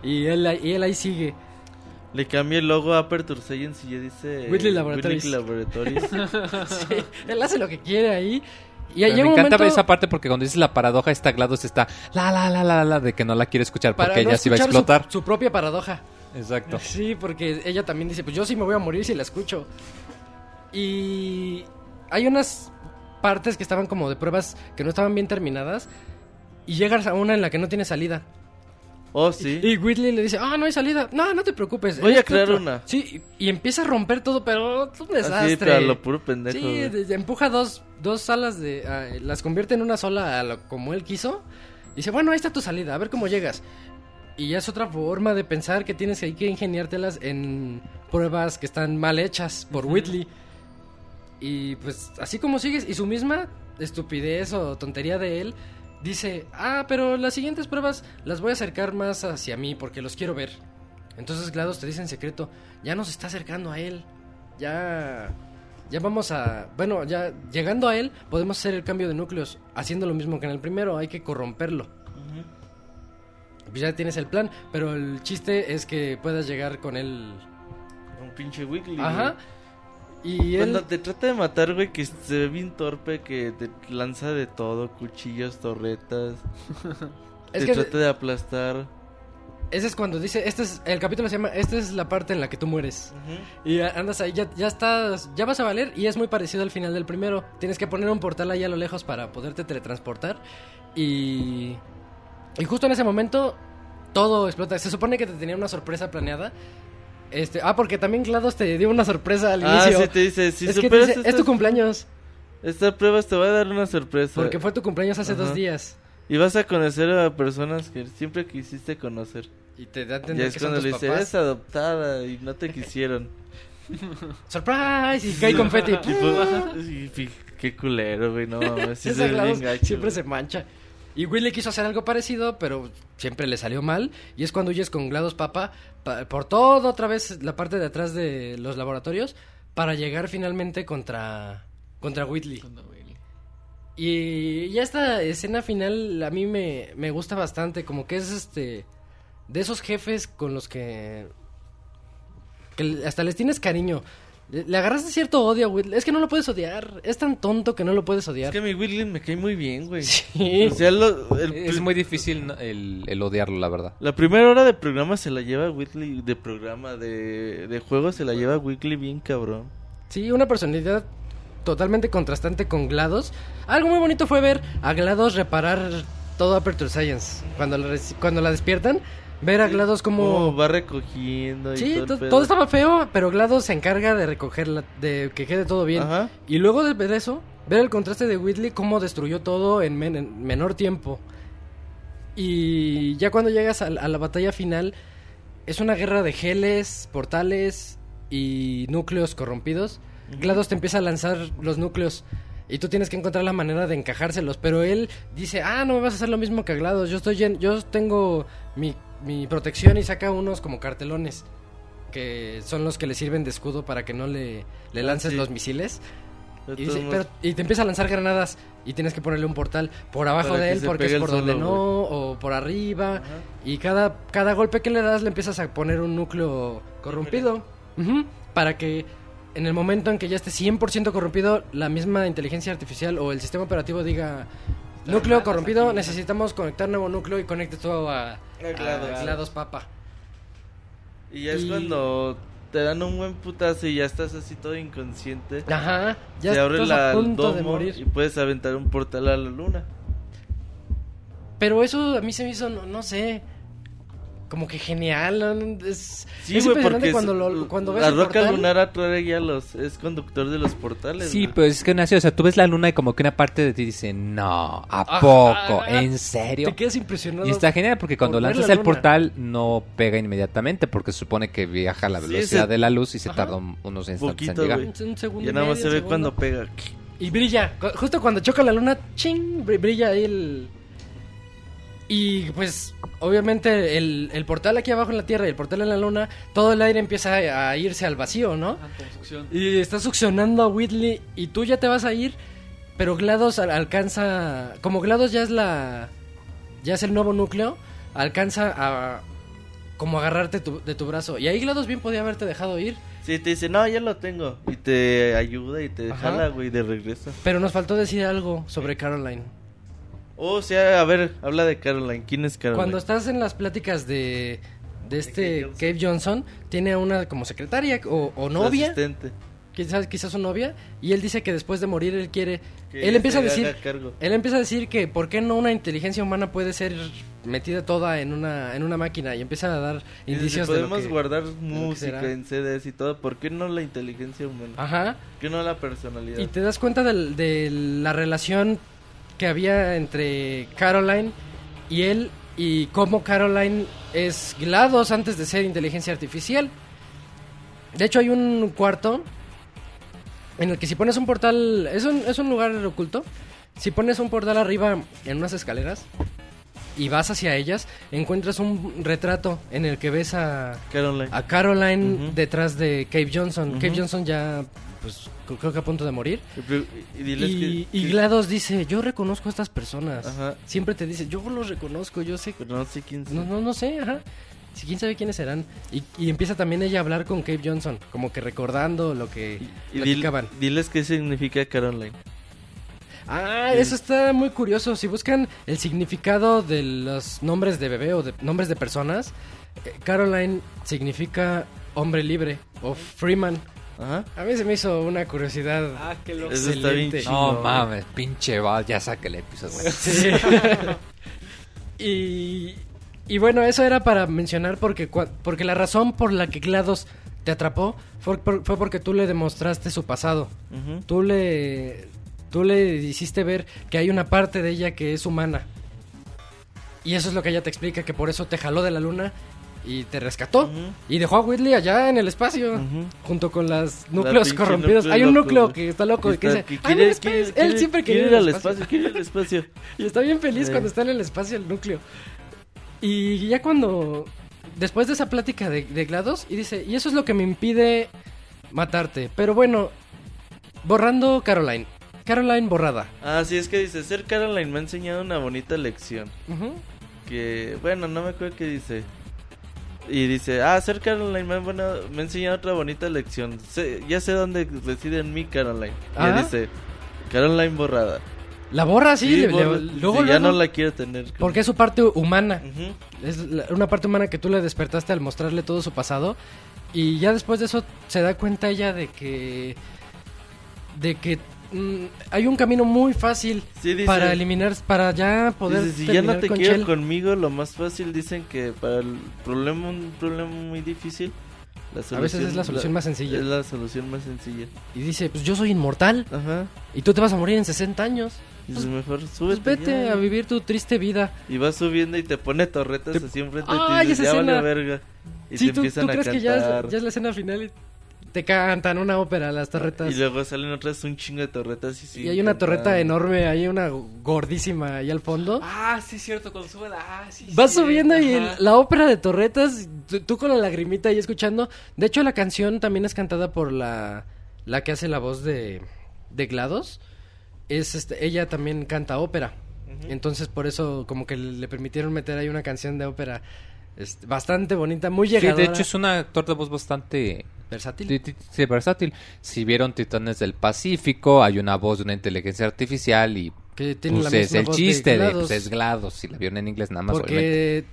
S3: y él ahí- y él ahí sigue.
S2: Le cambia el logo a Aperture Science y ya dice...
S3: Whitley Laboratories.
S2: Whitley Laboratories.
S3: Sí, él hace lo que quiere ahí. Y
S1: me encanta
S3: momento
S1: esa parte porque cuando dices la paradoja está GLaDOS está la la la la la de que no la quiere escuchar
S3: para
S1: porque
S3: no
S1: ella sí va a
S3: escuchar su-
S1: explotar.
S3: su propia paradoja.
S1: Exacto.
S3: Sí, porque ella también dice, pues yo sí me voy a morir si la escucho. Y hay unas partes que estaban como de pruebas que no estaban bien terminadas. Y llegas a una en la que no tiene salida.
S2: Oh, sí.
S3: Y Whitley le dice, ah, no hay salida. No, no te preocupes.
S2: Voy a crear
S3: otro".
S2: una.
S3: Sí, y empieza a romper todo, pero es un desastre.
S2: Así, pero lo puro pendejo.
S3: Sí, de- empuja dos, dos salas de... ah, las convierte en una sola a lo- como él quiso. Y dice, bueno, ahí está tu salida, a ver cómo llegas. Y ya es otra forma de pensar que tienes que, hay que ingeniártelas en pruebas que están mal hechas por Whitley. Y pues así como sigues, y su misma estupidez o tontería de él, dice, ah, pero las siguientes pruebas las voy a acercar más hacia mí porque los quiero ver. Entonces GLaDOS te dice en secreto, ya nos está acercando a él. Ya... Ya vamos a... Bueno, ya llegando a él podemos hacer el cambio de núcleos, haciendo lo mismo que en el primero, hay que corromperlo. Pues ya tienes el plan, pero el chiste es que puedas llegar con él...
S2: Un pinche Wiggly.
S3: Ajá. Y él...
S2: Cuando te trata de matar, güey, que se ve bien torpe, que te lanza de todo, cuchillos, torretas.
S3: Es
S2: te
S3: que
S2: trata de aplastar.
S3: ese es cuando dice, este es el capítulo se llama, esta es la parte en la que tú mueres. Y andas ahí, ya, ya estás, ya vas a valer y es muy parecido al final del primero. Tienes que poner un portal ahí a lo lejos para poderte teletransportar y Y justo en ese momento todo explota. Se supone que te tenía una sorpresa planeada. Este, ah, porque también GLaDOS te dio una sorpresa al
S2: Ah,
S3: inicio.
S2: sí te dice, si
S3: es que te es tu cumpleaños.
S2: Esta prueba te va a dar una sorpresa.
S3: Porque fue tu cumpleaños hace
S2: Ajá.
S3: dos días.
S2: Y vas a conocer a personas que siempre quisiste conocer.
S3: Y te da a
S2: Y
S3: entender
S2: es
S3: que son
S2: cuando
S3: tus
S2: le dice,
S3: papás.
S2: eres adoptada y no te quisieron.
S3: ¡Surprise! Y cae confeti.
S2: Y fi- qué culero, güey, no mames. Sí
S3: Ese
S2: se ve
S3: GLaDOS
S2: bien gacho,
S3: siempre
S2: güey.
S3: se mancha. Y Willy quiso hacer algo parecido, pero siempre le salió mal. Y es cuando huyes con GLaDOS Papa pa- por todo otra vez la parte de atrás de los laboratorios para llegar finalmente contra, contra Whitley. Y ya esta escena final a mí me, me gusta bastante, como que es este de esos jefes con los que, que hasta les tienes cariño. Le, agarraste cierto odio a Whitley. Es que no lo puedes odiar. Es tan tonto que no lo puedes
S2: Es
S3: odiar.
S2: que a mi Whitley me cae muy bien, güey.
S3: Sí.
S2: O sea, lo- el
S1: Es muy difícil ¿no? el, el odiarlo, la verdad.
S2: la primera hora de programa se la lleva Whitley, de programa, de, de juego se la lleva Whitley bien cabrón.
S3: Sí, una personalidad totalmente contrastante con GLaDOS. Algo muy bonito fue ver a GLaDOS reparar todo Aperture Science. Cuando la, cuando la despiertan, ver a GLaDOS como...
S2: Como va recogiendo y
S3: Sí,
S2: todo,
S3: estaba feo, pero GLaDOS se encarga de recogerla, de que quede todo bien.
S2: Ajá.
S3: Y luego de ver eso, ver el contraste de Whitley, cómo destruyó todo en, men- en menor tiempo. Y ya cuando llegas a, la- a la batalla final, es una guerra de geles, portales y núcleos corrompidos. GLaDOS te empieza a lanzar los núcleos y tú tienes que encontrar la manera de encajárselos. Pero él dice, ah, no me vas a hacer lo mismo que a GLaDOS. Yo, estoy yo tengo mi, mi protección y saca unos como cartelones. Que son los que le sirven de escudo para que no le, le
S2: Ah,
S3: lances
S2: sí.
S3: los misiles. Y, dice, pero- y te empieza a lanzar granadas y tienes que ponerle un portal por abajo de él porque es por donde no o por arriba y cada cada golpe que le das le empiezas a poner un núcleo corrompido para que en el momento en que ya esté 100% corrompido la misma inteligencia artificial o el sistema operativo diga núcleo corrompido necesitamos conectar nuevo núcleo y conecte todo a,
S2: A GLaDOS.
S3: a GLaDOS Papa
S2: Y ya es
S3: y-
S2: cuando te dan un buen putazo y ya estás así todo inconsciente.
S3: ajá ya
S2: se abre
S3: estás
S2: la
S3: a
S2: el
S3: punto de morir
S2: y puedes aventar un portal a la luna.
S3: Pero eso a mí se me hizo, no, no sé, como que genial. Es,
S2: Sí,
S3: es
S2: güey,
S3: impresionante
S2: porque
S3: cuando,
S2: es-
S3: lo, cuando ves
S2: la
S3: el
S2: roca
S3: portal.
S2: lunar atrae ya los es conductor de los portales.
S1: Sí, pero es que nació, o sea, tú ves la luna y como que una parte de ti dice, no, ¿a
S3: Ajá,
S1: poco? ¿En serio?
S3: Te quedas impresionado.
S1: Y está genial porque cuando
S3: por
S1: lanzas
S3: la
S1: el portal no pega inmediatamente porque se supone que viaja a la
S2: Sí,
S1: velocidad de la luz y se
S3: Ajá.
S1: tarda un- unos instantes
S2: Poquito,
S1: en llegar.
S2: güey.
S3: Un, un segundo
S2: Ya
S3: y
S2: nada más
S3: medio,
S2: se ve
S3: segundo.
S2: cuando pega.
S3: Y brilla. Justo cuando choca la luna, ching, br- brilla ahí el... Y pues, obviamente, el, el portal aquí abajo en la Tierra y el portal en la Luna, todo el aire empieza a, a irse al vacío, ¿no?
S4: Ah.
S3: Y está succionando a Whitley y tú ya te vas a ir, pero GLaDOS al- alcanza... Como GLaDOS ya es la... Ya es el nuevo núcleo, alcanza a... Como agarrarte tu- de tu brazo. Y ahí GLaDOS bien podía haberte dejado ir,
S2: Sí, te dice, no, ya lo tengo. Y te ayuda y te
S3: Ajá.
S2: jala, güey, de regreso.
S3: pero nos faltó decir algo sobre Caroline.
S2: O sea, a ver, habla de Caroline. ¿Quién es Caroline?
S3: Cuando estás en las pláticas de... De este
S2: Cave
S3: Cave Johnson, tiene a una como secretaria o, novia,
S2: asistente.
S3: quizás, quizás su novia, y él dice que después de morir él quiere...
S2: Que
S3: él empieza a decir... Él empieza a decir que por qué no una inteligencia humana puede ser metida toda en una, en una máquina y empieza a dar
S2: Y
S3: indicios de
S2: podemos guardar música en CDs y todo. ¿Por qué no la inteligencia humana?
S3: Ajá.
S2: ¿Por qué no la personalidad?
S3: Y te das cuenta de, la relación que había entre Caroline y él y cómo Caroline es GLaDOS antes de ser inteligencia artificial. De hecho hay un cuarto en el que si pones un portal, es un, es un lugar oculto, si pones un portal arriba en unas escaleras y vas hacia ellas, encuentras un retrato en el que ves a,
S2: Caroline.
S3: a Caroline detrás de Cave Johnson. Cave Johnson ya, pues creo que a punto de morir.
S2: Y que-
S3: GLaDOS dice, yo reconozco a estas personas.
S2: Ajá.
S3: Siempre te dice, yo los reconozco, yo sé...
S2: Pero no sé quién
S3: No, no, no sé, ajá. Si quién sabe quiénes serán. Y, y empieza también ella a hablar con Cave Johnson, como que recordando lo que
S2: Y dil-
S3: platicaban.
S2: diles qué significa Caroline.
S3: Ah, eso está muy curioso. Si buscan el significado de los nombres de bebé o de nombres de personas, eh, Caroline significa hombre libre o freeman.
S2: Ajá.
S3: A mí se me hizo una curiosidad.
S4: Ah, qué loco.
S2: Eso está bien
S3: Excelente.
S2: chido.
S1: No mames, pinche va, ya saca el episodio. güey.
S3: Sí. Y, y bueno, eso era para mencionar porque, porque la razón por la que GLaDOS te atrapó fue, por- fue porque tú le demostraste su pasado. Tú le, tú le hiciste ver que hay una parte de ella que es humana. Y eso es lo que ella te explica, que por eso te jaló de la luna y te rescató. Y dejó a Whitley allá en el espacio, junto con las núcleos corrompidos.
S2: núcleo
S3: hay un núcleo que está loco, que, dice,
S2: que
S3: "I'm
S2: quiere-
S3: space".
S2: quiere-
S3: Él
S2: quiere-
S3: siempre quería
S2: ir al espacio, quiere ir al espacio.
S3: Y está bien feliz cuando está en el espacio el núcleo. Y ya cuando. Después de esa plática de, de GLaDOS, y dice: Y eso es lo que me impide matarte. Pero bueno, borrando Caroline. Caroline borrada.
S2: Ah, sí, es que dice, ser Caroline me ha enseñado una bonita lección. Que, bueno, no me acuerdo qué dice. Y dice, ah, ser Caroline me ha, bueno- me otra bonita lección. Sé- ya sé dónde reside en mí Caroline. Y
S3: Ah.
S2: dice, Caroline borrada.
S3: La borra, sí. le-
S2: borra-
S3: luego,
S2: sí, ya
S3: luego,
S2: no la quiero tener. como-
S3: Porque es su parte humana. Es la- una parte humana que tú le despertaste al mostrarle todo su pasado. Y ya después de eso se da cuenta ella de que. de que mm, hay un camino muy fácil
S2: Sí, dice-
S3: para eliminar. para ya poder.
S2: Dice, si ya no te
S3: con
S2: quiero
S3: Chell".
S2: conmigo, lo más fácil dicen que para el problema, un problema muy difícil, la
S3: A veces es la solución más sencilla.
S2: Es la solución más sencilla.
S3: Y dice: Pues yo soy inmortal.
S2: Ajá.
S3: Y tú te vas a morir en 60 años.
S2: Dices, mejor
S3: Pues
S2: súbete.
S3: vete
S2: ya".
S3: a vivir tu triste vida.
S2: Y vas subiendo y te pone torretas
S3: Te-
S2: así enfrente
S3: ¡Ay,
S2: de ti. y ya vale
S3: escena!
S2: verga. Y
S3: sí,
S2: te
S3: tú,
S2: empiezan
S3: tú
S2: a
S3: crees
S2: cantar.
S3: que ya es, ya es la escena final y te cantan una ópera, las torretas.
S2: Y luego salen otras un chingo de torretas y sí.
S3: Y hay una torreta enorme, hay una gordísima ahí al fondo.
S4: Ah, sí, es cierto, cuando sube la... Ah, sí,
S3: Vas
S4: sí,
S3: subiendo y el- la ópera de torretas, tú, tú con la lagrimita ahí escuchando. De hecho, la canción también es cantada por la, la que hace la voz de, de GLaDOS. Es este, ella también canta ópera. Entonces, por eso, como que le permitieron meter ahí una canción de ópera este, bastante bonita, muy
S1: Sí,
S3: llegadora.
S1: de hecho es un actor de voz bastante
S3: versátil.
S1: ti- ti- sí, versátil. Si vieron Titanes del Pacífico, hay una voz de una inteligencia artificial y
S3: Que tiene
S1: pues
S3: la
S1: es
S3: misma
S1: el
S3: voz
S1: chiste de,
S3: GLaDOS.
S1: pues, es GLaDOS. Si la vieron en inglés nada más, obviamente.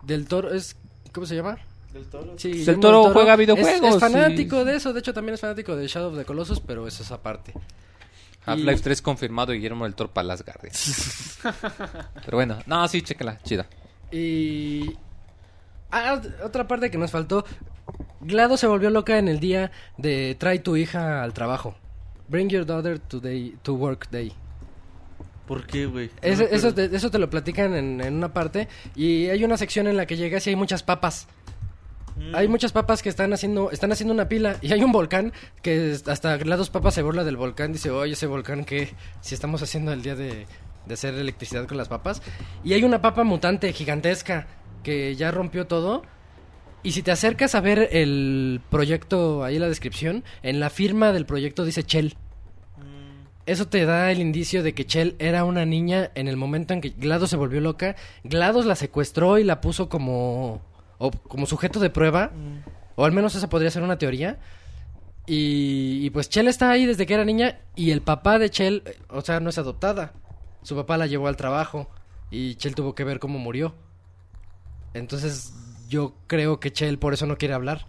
S3: Porque del toro es... ¿Cómo se llama?
S2: Del toro.
S3: Sí,
S1: Pues el Toro juega
S3: Es-
S1: videojuegos,
S3: Es, fanático
S1: sí.
S3: de eso. De hecho, también es fanático de Shadow of the Colossus, pero eso es aparte.
S1: Half-Life
S3: Y-
S1: 3 confirmado Guillermo del Toro para las. Pero bueno, no, sí, chécala, chida.
S3: Y... Ah, otra parte que nos faltó. Glado se volvió loca en el día de trae tu hija al trabajo. Bring your daughter to, day, to work day.
S2: ¿Por qué, güey?
S3: Eso, te, eso te lo platican en, en una parte. Y hay una sección en la que llegas y hay muchas papas.
S2: Mm.
S3: Hay muchas papas que están haciendo, están haciendo una pila y hay un volcán que hasta las dos papas se burla del volcán. Dice, oye, ese volcán que si estamos haciendo el día de, de hacer electricidad con las papas. Y hay una papa mutante gigantesca que ya rompió todo. Y si te acercas a ver el proyecto, ahí en la descripción, en la firma del proyecto dice Shell. Eso te da el indicio de que Chell era una niña en el momento en que GLaDOS se volvió loca. GLaDOS la secuestró y la puso como, o como sujeto de prueba. O al menos esa podría ser una teoría. Y, y pues Chell está ahí desde que era niña. Y el papá de Chell, eh, o sea, no es adoptada. Su papá la llevó al trabajo. Y Chell tuvo que ver cómo murió. Entonces yo creo que Chell por eso no quiere hablar.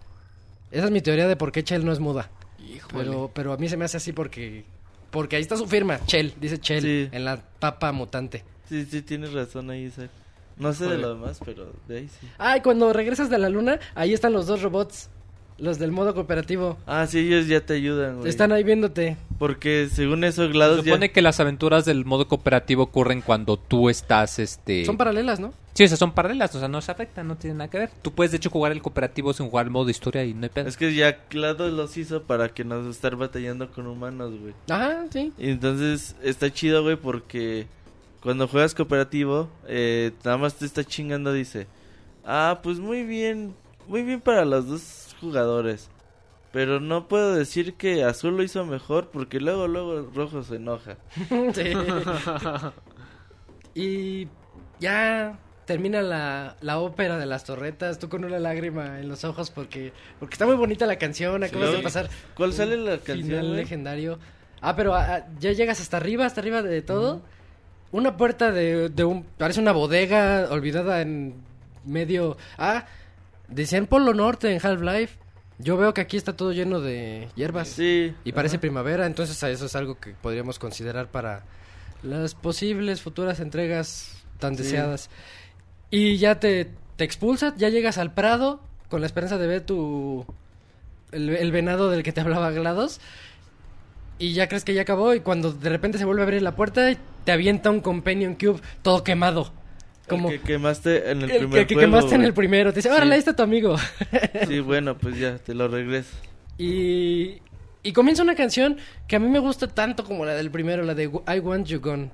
S3: Esa es mi teoría de por qué Chell no es muda.
S4: Híjole.
S3: Pero, pero a mí se me hace así porque... Porque ahí está su firma, Chell, dice Chell,
S2: Sí.
S3: en la papa mutante.
S2: Sí, sí, tienes razón ahí, Isaac. No sé de lo demás, pero de ahí sí.
S3: Ah, y cuando regresas de la luna, ahí están los dos robots, los del modo cooperativo.
S2: Ah, sí, ellos ya te ayudan, güey.
S3: Están ahí viéndote.
S2: Porque según eso,
S1: Se
S2: GLaDOS ya...
S1: supone que las aventuras del modo cooperativo ocurren cuando tú estás, este...
S3: Son paralelas, ¿no?
S1: Sí, o sea, son paralelas, o sea, no se afectan, no tienen nada que ver. Tú puedes, de hecho, jugar el cooperativo sin jugar el modo historia y no hay pedo.
S2: Es que ya GLaDOS los hizo para que no estar batallando con humanos, güey.
S3: Ajá, sí.
S2: Y entonces está chido, güey, porque cuando juegas cooperativo, eh, nada más te está chingando, dice, ah, pues muy bien, muy bien para los dos jugadores. Pero no puedo decir que Azul lo hizo mejor porque luego, luego Rojo se enoja.
S3: Sí. y ya termina la, la ópera de las torretas, tú con una lágrima en los ojos porque, porque está muy bonita la canción, acabas
S2: Sí.
S3: de pasar.
S2: ¿Cuál sale la canción,
S3: Final legendario. Ah, pero ah, ya llegas hasta arriba, hasta arriba de todo. Una puerta de, de un... Parece una bodega olvidada en medio... Ah, decían Polo Norte en Half-Life. Yo veo que aquí está todo lleno de hierbas.
S2: Sí.
S3: Y parece
S2: ajá.
S3: primavera, entonces eso es algo que podríamos considerar para las posibles futuras entregas tan
S2: Sí.
S3: deseadas. Y ya te, te expulsa, ya llegas al Prado con la esperanza de ver tu... El, el venado del que te hablaba GLaDOS. Y ya crees que ya acabó y cuando de repente se vuelve a abrir la puerta te avienta un Companion Cube todo quemado. Como
S2: El que quemaste en el,
S3: el
S2: primer
S3: que, que
S2: juego,
S3: quemaste en el primero. Te dice, órale,
S2: Sí.
S3: está tu amigo.
S2: Sí, bueno, pues ya, te lo regreso.
S3: Y, y comienza una canción que a mí me gusta tanto como la del primero, la de I Want You Gone.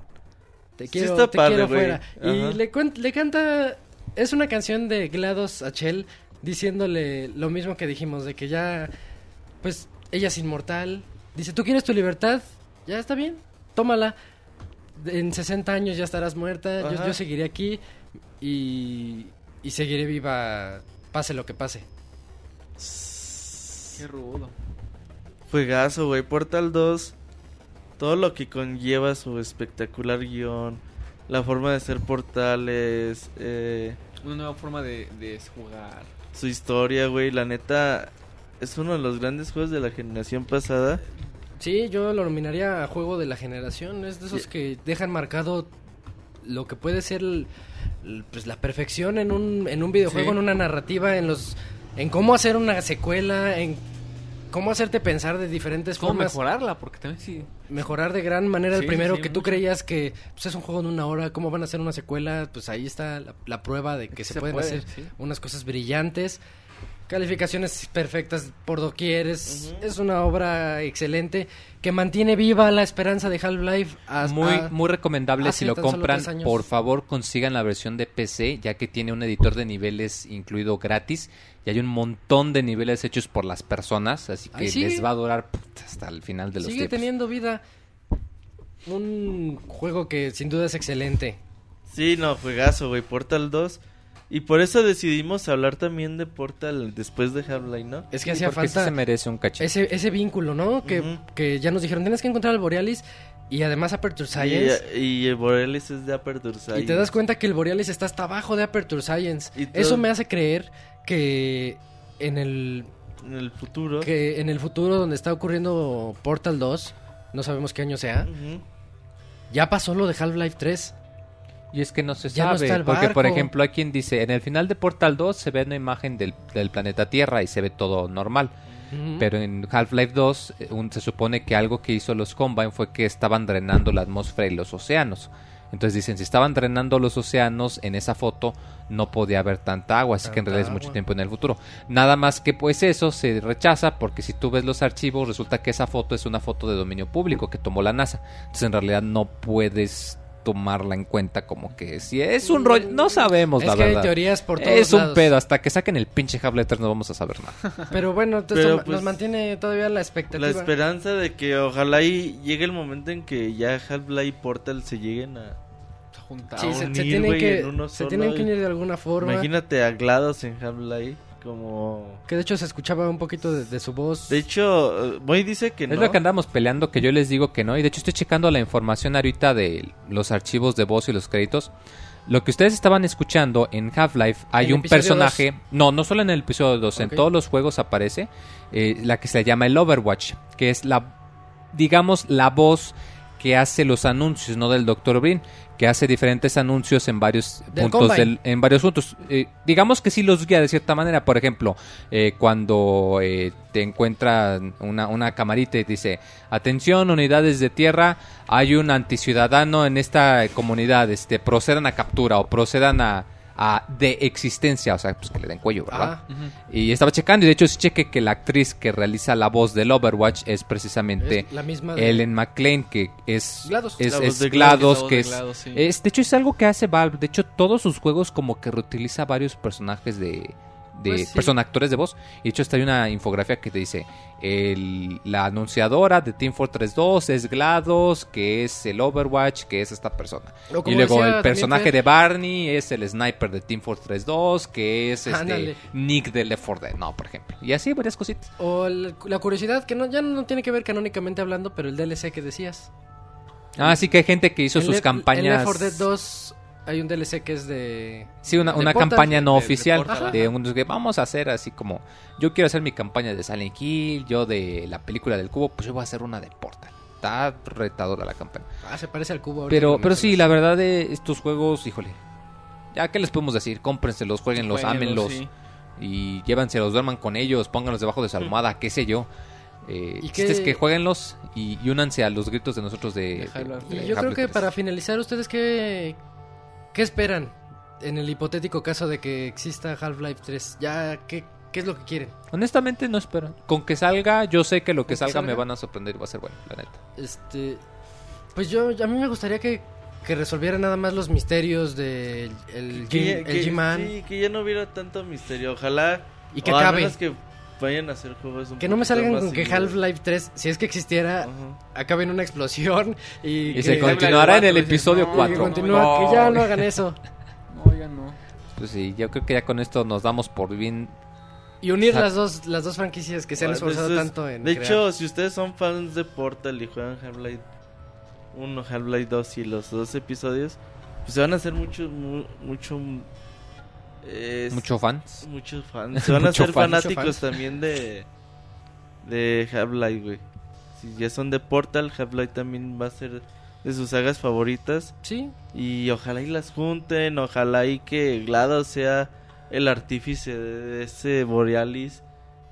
S3: Te
S2: Sí
S3: quiero,
S2: está
S3: te
S2: padre,
S3: quiero fuera. Y le, le canta... Es una canción de GLaDOS a Chell diciéndole lo mismo que dijimos, de que ya... Pues ella es inmortal. Dice, ¿tú quieres tu libertad? Ya está bien, tómala. En 60 años ya estarás muerta, yo, yo seguiré aquí y, y seguiré viva pase lo que pase.
S4: Qué rudo.
S2: Juegazo, güey. Portal 2. Todo lo que conlleva su espectacular guion. La forma de hacer portales. Eh,
S4: Una nueva forma de, de jugar.
S2: su historia, güey. La neta. Es uno de los grandes juegos de la generación pasada.
S3: Sí, yo lo nominaría a juego de la generación. Es de esos
S2: Sí.
S3: que dejan marcado lo que puede ser el- el- pues, la perfección en un, en un videojuego,
S4: Sí.
S3: en una narrativa, en los en cómo hacer una secuela, en cómo hacerte pensar de diferentes
S4: ¿Cómo
S3: formas,
S4: mejorarla? Porque también sí.
S3: mejorar de gran manera el primero
S4: sí,
S3: que tú
S4: mucho.
S3: creías que pues, es un juego de una hora, cómo van a hacer una secuela, pues ahí está la, la prueba de que se,
S4: se
S3: pueden
S4: puede,
S3: hacer unas cosas brillantes. Calificaciones perfectas por doquier, es, es una obra excelente que mantiene viva la esperanza de Half-Life hasta...
S1: Muy, muy recomendable si lo compran. Por favor, consigan la versión de PC, ya que tiene un editor de niveles incluido gratis. Y hay un montón de niveles hechos por las personas, así que les va a durar hasta el final de los
S3: Sigue
S1: tiempos.
S3: teniendo vida. Un juego que sin duda es excelente.
S2: Sí, no, juegazo, güey. Portal 2. Y por eso decidimos hablar también de Portal después de Half-Life, ¿no?
S3: Es que hacía falta
S1: se merece un cachito.
S3: ese, ese vínculo, ¿no? Que, que ya nos dijeron, tienes que encontrar al Borealis y además Aperture Science.
S2: Y, y el Borealis es de Aperture Science.
S3: Y te das cuenta que el Borealis está hasta abajo de Aperture Science.
S2: Y todo-
S3: Eso me hace creer que en el
S2: En el futuro.
S3: que en el futuro donde está ocurriendo Portal 2, no sabemos qué año sea, ya pasó lo de Half-Life 3.
S1: Y es que no se
S3: Ya
S1: sabe, porque por ejemplo hay quien dice, en el final de Portal 2 se ve una imagen del, del planeta Tierra y se ve todo normal. Pero en Half-Life 2 eh, un- se supone que algo que hizo los Combine fue que estaban drenando la atmósfera y los océanos. Entonces dicen, si estaban drenando los océanos en esa foto, no podía haber tanta agua, así que en realidad es mucho
S3: agua.
S1: tiempo en el futuro. Nada más que pues eso se rechaza porque si tú ves los archivos resulta que esa foto es una foto de dominio público que tomó la NASA. Entonces en realidad no puedes tomarla en cuenta como que si es un rollo, no sabemos
S3: es
S1: la
S3: que
S1: verdad.
S3: hay teorías por todos
S1: es un
S3: lados.
S1: pedo, hasta que saquen el pinche Half-Life 3 no vamos a saber nada.
S3: Pero bueno,
S2: Pero,
S3: ma-
S2: pues,
S3: nos mantiene todavía la expectativa.
S2: La esperanza de que ojalá y llegue el momento en que ya Half-Life y Portal se lleguen a...
S4: Juntar.
S3: Sí,
S2: a
S3: se, tienen que,
S2: en uno
S3: se
S2: solo
S3: tienen que unir de alguna forma.
S2: Imagínate a GLaDOS en Half-Life como...
S3: Que de hecho se escuchaba un poquito de, de su voz.
S2: De hecho, eh, Moy dice que no.
S1: Es lo que andamos peleando, que yo les digo que no. Y de hecho estoy checando la información ahorita de los archivos de voz y los créditos. Lo que ustedes estaban escuchando en Half-Life, hay
S3: ¿En
S1: un personaje... No, no solo en el episodio 2,
S3: Ok.
S1: en todos los juegos aparece eh, la que se llama el Overwatch, que es la, digamos, la voz que hace los anuncios, no del Dr. Brin, que hace diferentes anuncios en varios
S3: Del
S1: puntos del, en varios puntos. Eh, digamos que sí los guía de cierta manera. Por ejemplo, eh, cuando eh, te encuentran una, una camarita y dice, atención, unidades de tierra, hay un anticiudadano en esta comunidad, este, procedan a captura o procedan a, a de existencia, o sea, pues que le den cuello, ¿verdad?
S3: Ah,
S1: Y estaba checando y de hecho sí cheque que la actriz que realiza la voz del Overwatch es precisamente
S3: es la misma de-
S1: Ellen McLean, que es,
S3: GLaDOS.
S1: es,
S2: La
S1: es
S2: de
S1: GLaDOS, que
S4: de
S1: es,
S4: GLaDOS, sí.
S1: es- De hecho es algo que hace Valve. De hecho todos sus juegos como que reutiliza varios personajes de... De
S3: Pues sí.
S1: actores de voz. Y de hecho está hay una infografía que te dice el, la anunciadora de Team Fortress 2 es GLaDOS, que es el Overwatch, que es esta persona. Y luego
S3: decía
S1: el personaje de Barney es el sniper de Team Fortress 2, que es este. Nick de Left 4 Dead, no, por ejemplo. Y así varias cositas.
S3: O el- la curiosidad, que no, ya no tiene que ver canónicamente hablando, pero el DLC que decías.
S1: Ah, sí que hay gente que hizo sus
S3: Le-
S1: campañas.
S3: Left 4 Dead 2 hay un DLC que es de...
S1: Sí, una,
S3: de
S1: una
S3: Portal.
S1: campaña no
S4: De- de
S1: oficial
S4: Portal,
S1: de unos que vamos a hacer así como yo quiero hacer mi campaña de Silent Hill, yo de la película del cubo, pues yo voy a hacer una de Portal. está retadora la campaña.
S3: Ah, se parece al cubo. ahorita que
S1: Pero, pero sí, la verdad de estos juegos, híjole. Ya, ¿qué les podemos decir? Cómprenselos, jueguenlos, ámenlos.
S4: sí.
S1: Y llévanselos, duerman con ellos, pónganlos debajo de su almohada, qué sé yo. Eh,
S3: ¿Y
S1: es
S3: qué-
S1: que jueguenlos y, y únanse a los gritos de nosotros de...
S4: De
S1: de-
S3: Y yo creo que
S1: 3.
S3: para finalizar, ¿ustedes qué, qué esperan en el hipotético caso de que exista Half-Life 3? Ya, ¿qué, ¿qué es lo que quieren?
S1: Honestamente no espero. Con que salga, yo sé que lo que
S3: ¿Con que
S1: salga, me van a sorprender y va a ser bueno, la neta.
S3: Este, pues yo, a mí me gustaría que, que resolviera nada más los misterios del el,
S2: ya-
S3: el G-Man.
S2: sí, que ya no hubiera tanto misterio. Ojalá.
S3: Y que
S2: o al
S3: acabe.
S2: menos que vayan a hacer juegos un
S3: Que no me salgan con que. Half-Life 3, si es que existiera,
S2: Ajá.
S3: acabe en una explosión y,
S1: Y
S3: que,
S1: se
S4: con-
S1: continuará en el episodio
S4: no,
S3: y que
S1: 4.
S3: continúa,
S4: No.
S3: que ya no hagan eso.
S4: No, ya no.
S1: Pues sí, yo creo que ya con esto nos damos por bien.
S3: Y unir
S1: Exacto.
S3: las dos, las dos franquicias que se han
S2: Ah,
S3: esforzado
S2: entonces,
S3: tanto en
S2: De
S3: crear.
S2: hecho, si ustedes son fans de Portal y juegan Half-Life 1, Half-Life 2 y los dos episodios, pues se van a hacer mucho, mu- mucho, eh,
S1: Mucho fans.
S2: muchos fans. Se van a
S1: fan.
S2: fanáticos
S3: Mucho fans.
S2: también de, de Half-Life, güey. Si ya son de Portal, Half-Life también va a ser de sus sagas favoritas.
S3: Sí,
S2: Y ojalá y las junten, ojalá y que GLaDOS sea el artífice de ese Borealis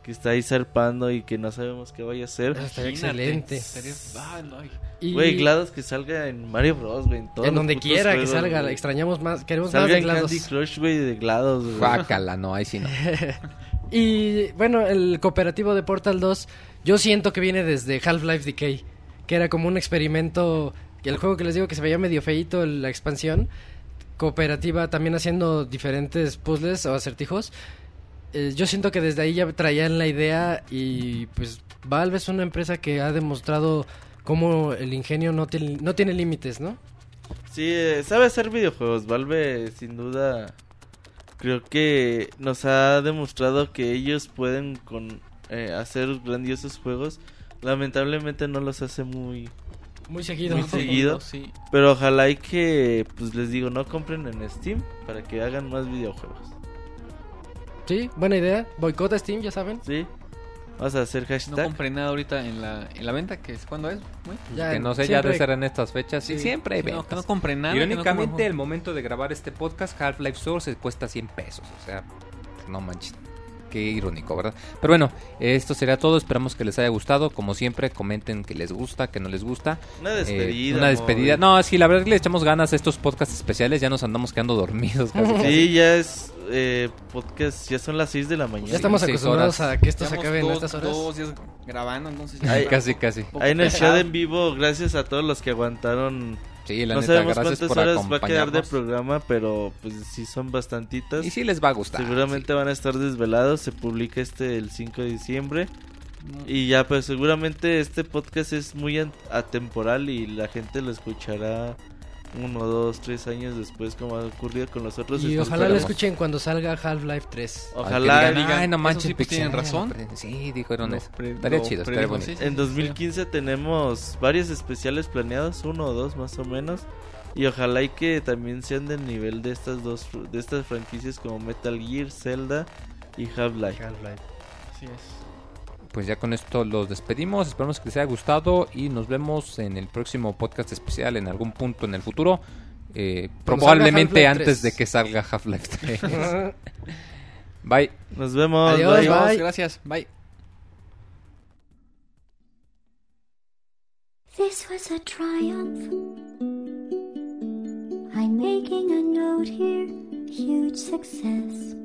S2: que está ahí zarpando y que no sabemos qué vaya a hacer.
S3: eso estaría excelente.
S4: estaría- ah, no.
S3: Y
S2: Güey, GLaDOS que salga en Mario Bros, güey, en todos
S3: en donde quiera que salga, extrañamos más, queremos más
S2: Salga
S3: de
S2: en
S3: GLaDOS.
S2: Candy Crush, güey, de GLaDOS, güey.
S1: Guácala, no, ahí sí no.
S3: Y bueno, el cooperativo de Portal 2, yo siento que viene desde Half-Life Decay, que era como un experimento, y el juego que les digo que se veía medio feito, la expansión, cooperativa también haciendo diferentes puzzles o acertijos. Eh, yo siento que desde ahí ya traían la idea y pues Valve es una empresa que ha demostrado cómo el ingenio no tiene, no tiene límites, ¿no?
S2: Sí, eh, sabe hacer videojuegos. Valve, sin duda, creo que nos ha demostrado que ellos pueden con eh, hacer grandiosos juegos. Lamentablemente no los hace muy...
S3: Muy seguido.
S2: Muy seguido.
S4: Sí.
S2: Pero ojalá y que, pues les digo, no compren en Steam para que hagan más videojuegos.
S3: Sí, buena idea. Boicota Steam, ya saben.
S2: ¿Sí? Vamos a hacer
S4: No
S2: hashtag.
S4: compré nada ahorita en la, en la venta, que es cuándo es, güey.
S3: Ya,
S1: que no sé, ya de ser en estas fechas. Sí,
S3: Sí.
S1: siempre hay
S4: no,
S1: ventas.
S4: no compré nada. no
S1: Irónicamente,
S4: compré-
S1: el momento de grabar este podcast, Half-Life Source cuesta 100 pesos. O sea, no manches. Qué irónico, ¿verdad? Pero bueno, esto sería todo. Esperamos que les haya gustado. Como siempre, comenten que les gusta, que no les gusta.
S2: Una
S1: Eh,
S2: despedida.
S1: una despedida.
S2: amor.
S1: No, sí, la verdad es que le echamos ganas a estos podcasts especiales. Ya nos andamos quedando dormidos. Casi, casi.
S2: Sí, ya es eh, podcast, ya son las 6 de la mañana.
S3: Ya estamos acostumbrados
S1: horas.
S3: a que esto se acabe en
S4: dos,
S3: estas horas.
S4: dos días grabando, entonces ya
S2: Ay,
S1: casi, casi.
S2: Ahí en el chat en vivo, gracias a todos los que aguantaron.
S1: Sí, la
S2: no
S1: neta,
S2: sabemos cuántas
S1: por
S2: horas va a quedar de programa, pero pues sí son bastantitas.
S1: Y sí les va a gustar.
S2: Seguramente van a estar desvelados. Se publica este el 5 de diciembre. Y ya, pues seguramente este podcast es muy atemporal y la gente lo escuchará uno, dos, tres años después, como ha ocurrido con los otros.
S3: Y ojalá lo escuchen cuando salga Half-Life 3.
S1: Ay, que
S2: Ojalá
S1: digan,
S4: digan,
S1: Ay, no manches,
S4: sí, pues, tienen razón.
S1: no, Sí, dijeron
S4: Lo
S1: eso. Estaría chido, estaría bonito.
S4: sí, sí,
S2: En
S4: sí.
S2: 2015 tenemos varios especiales planeados, uno o dos más o menos. Y ojalá y que también sean del nivel de estas dos de estas franquicias como Metal Gear, Zelda y Half-Life.
S3: Half-Life.
S4: Así es.
S1: Pues ya con esto los despedimos. Esperamos que les haya gustado y nos vemos en el próximo podcast especial en algún punto en el futuro. Eh, probablemente antes de
S3: 3.
S1: que salga Half-Life 3. Bye.
S2: Nos vemos.
S3: Adiós,
S2: bye.
S3: bye.
S4: Gracias, bye.
S9: This was a triumph. I'm making a note here, huge success.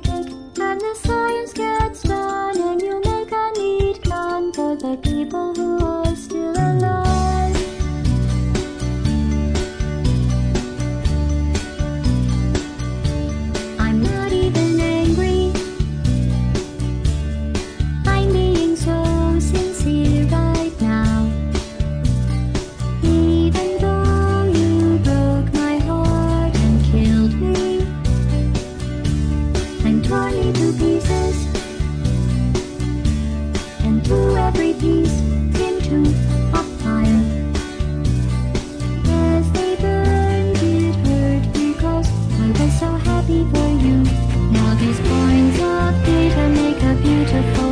S9: And the science gets done, and you make a neat gun for the people who are still alive. Make a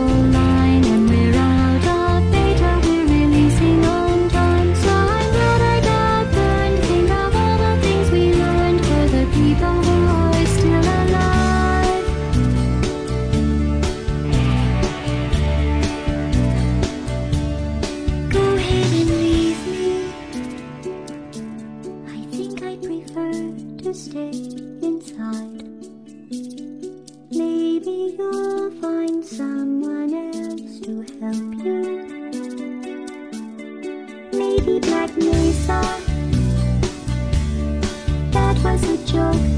S9: joke.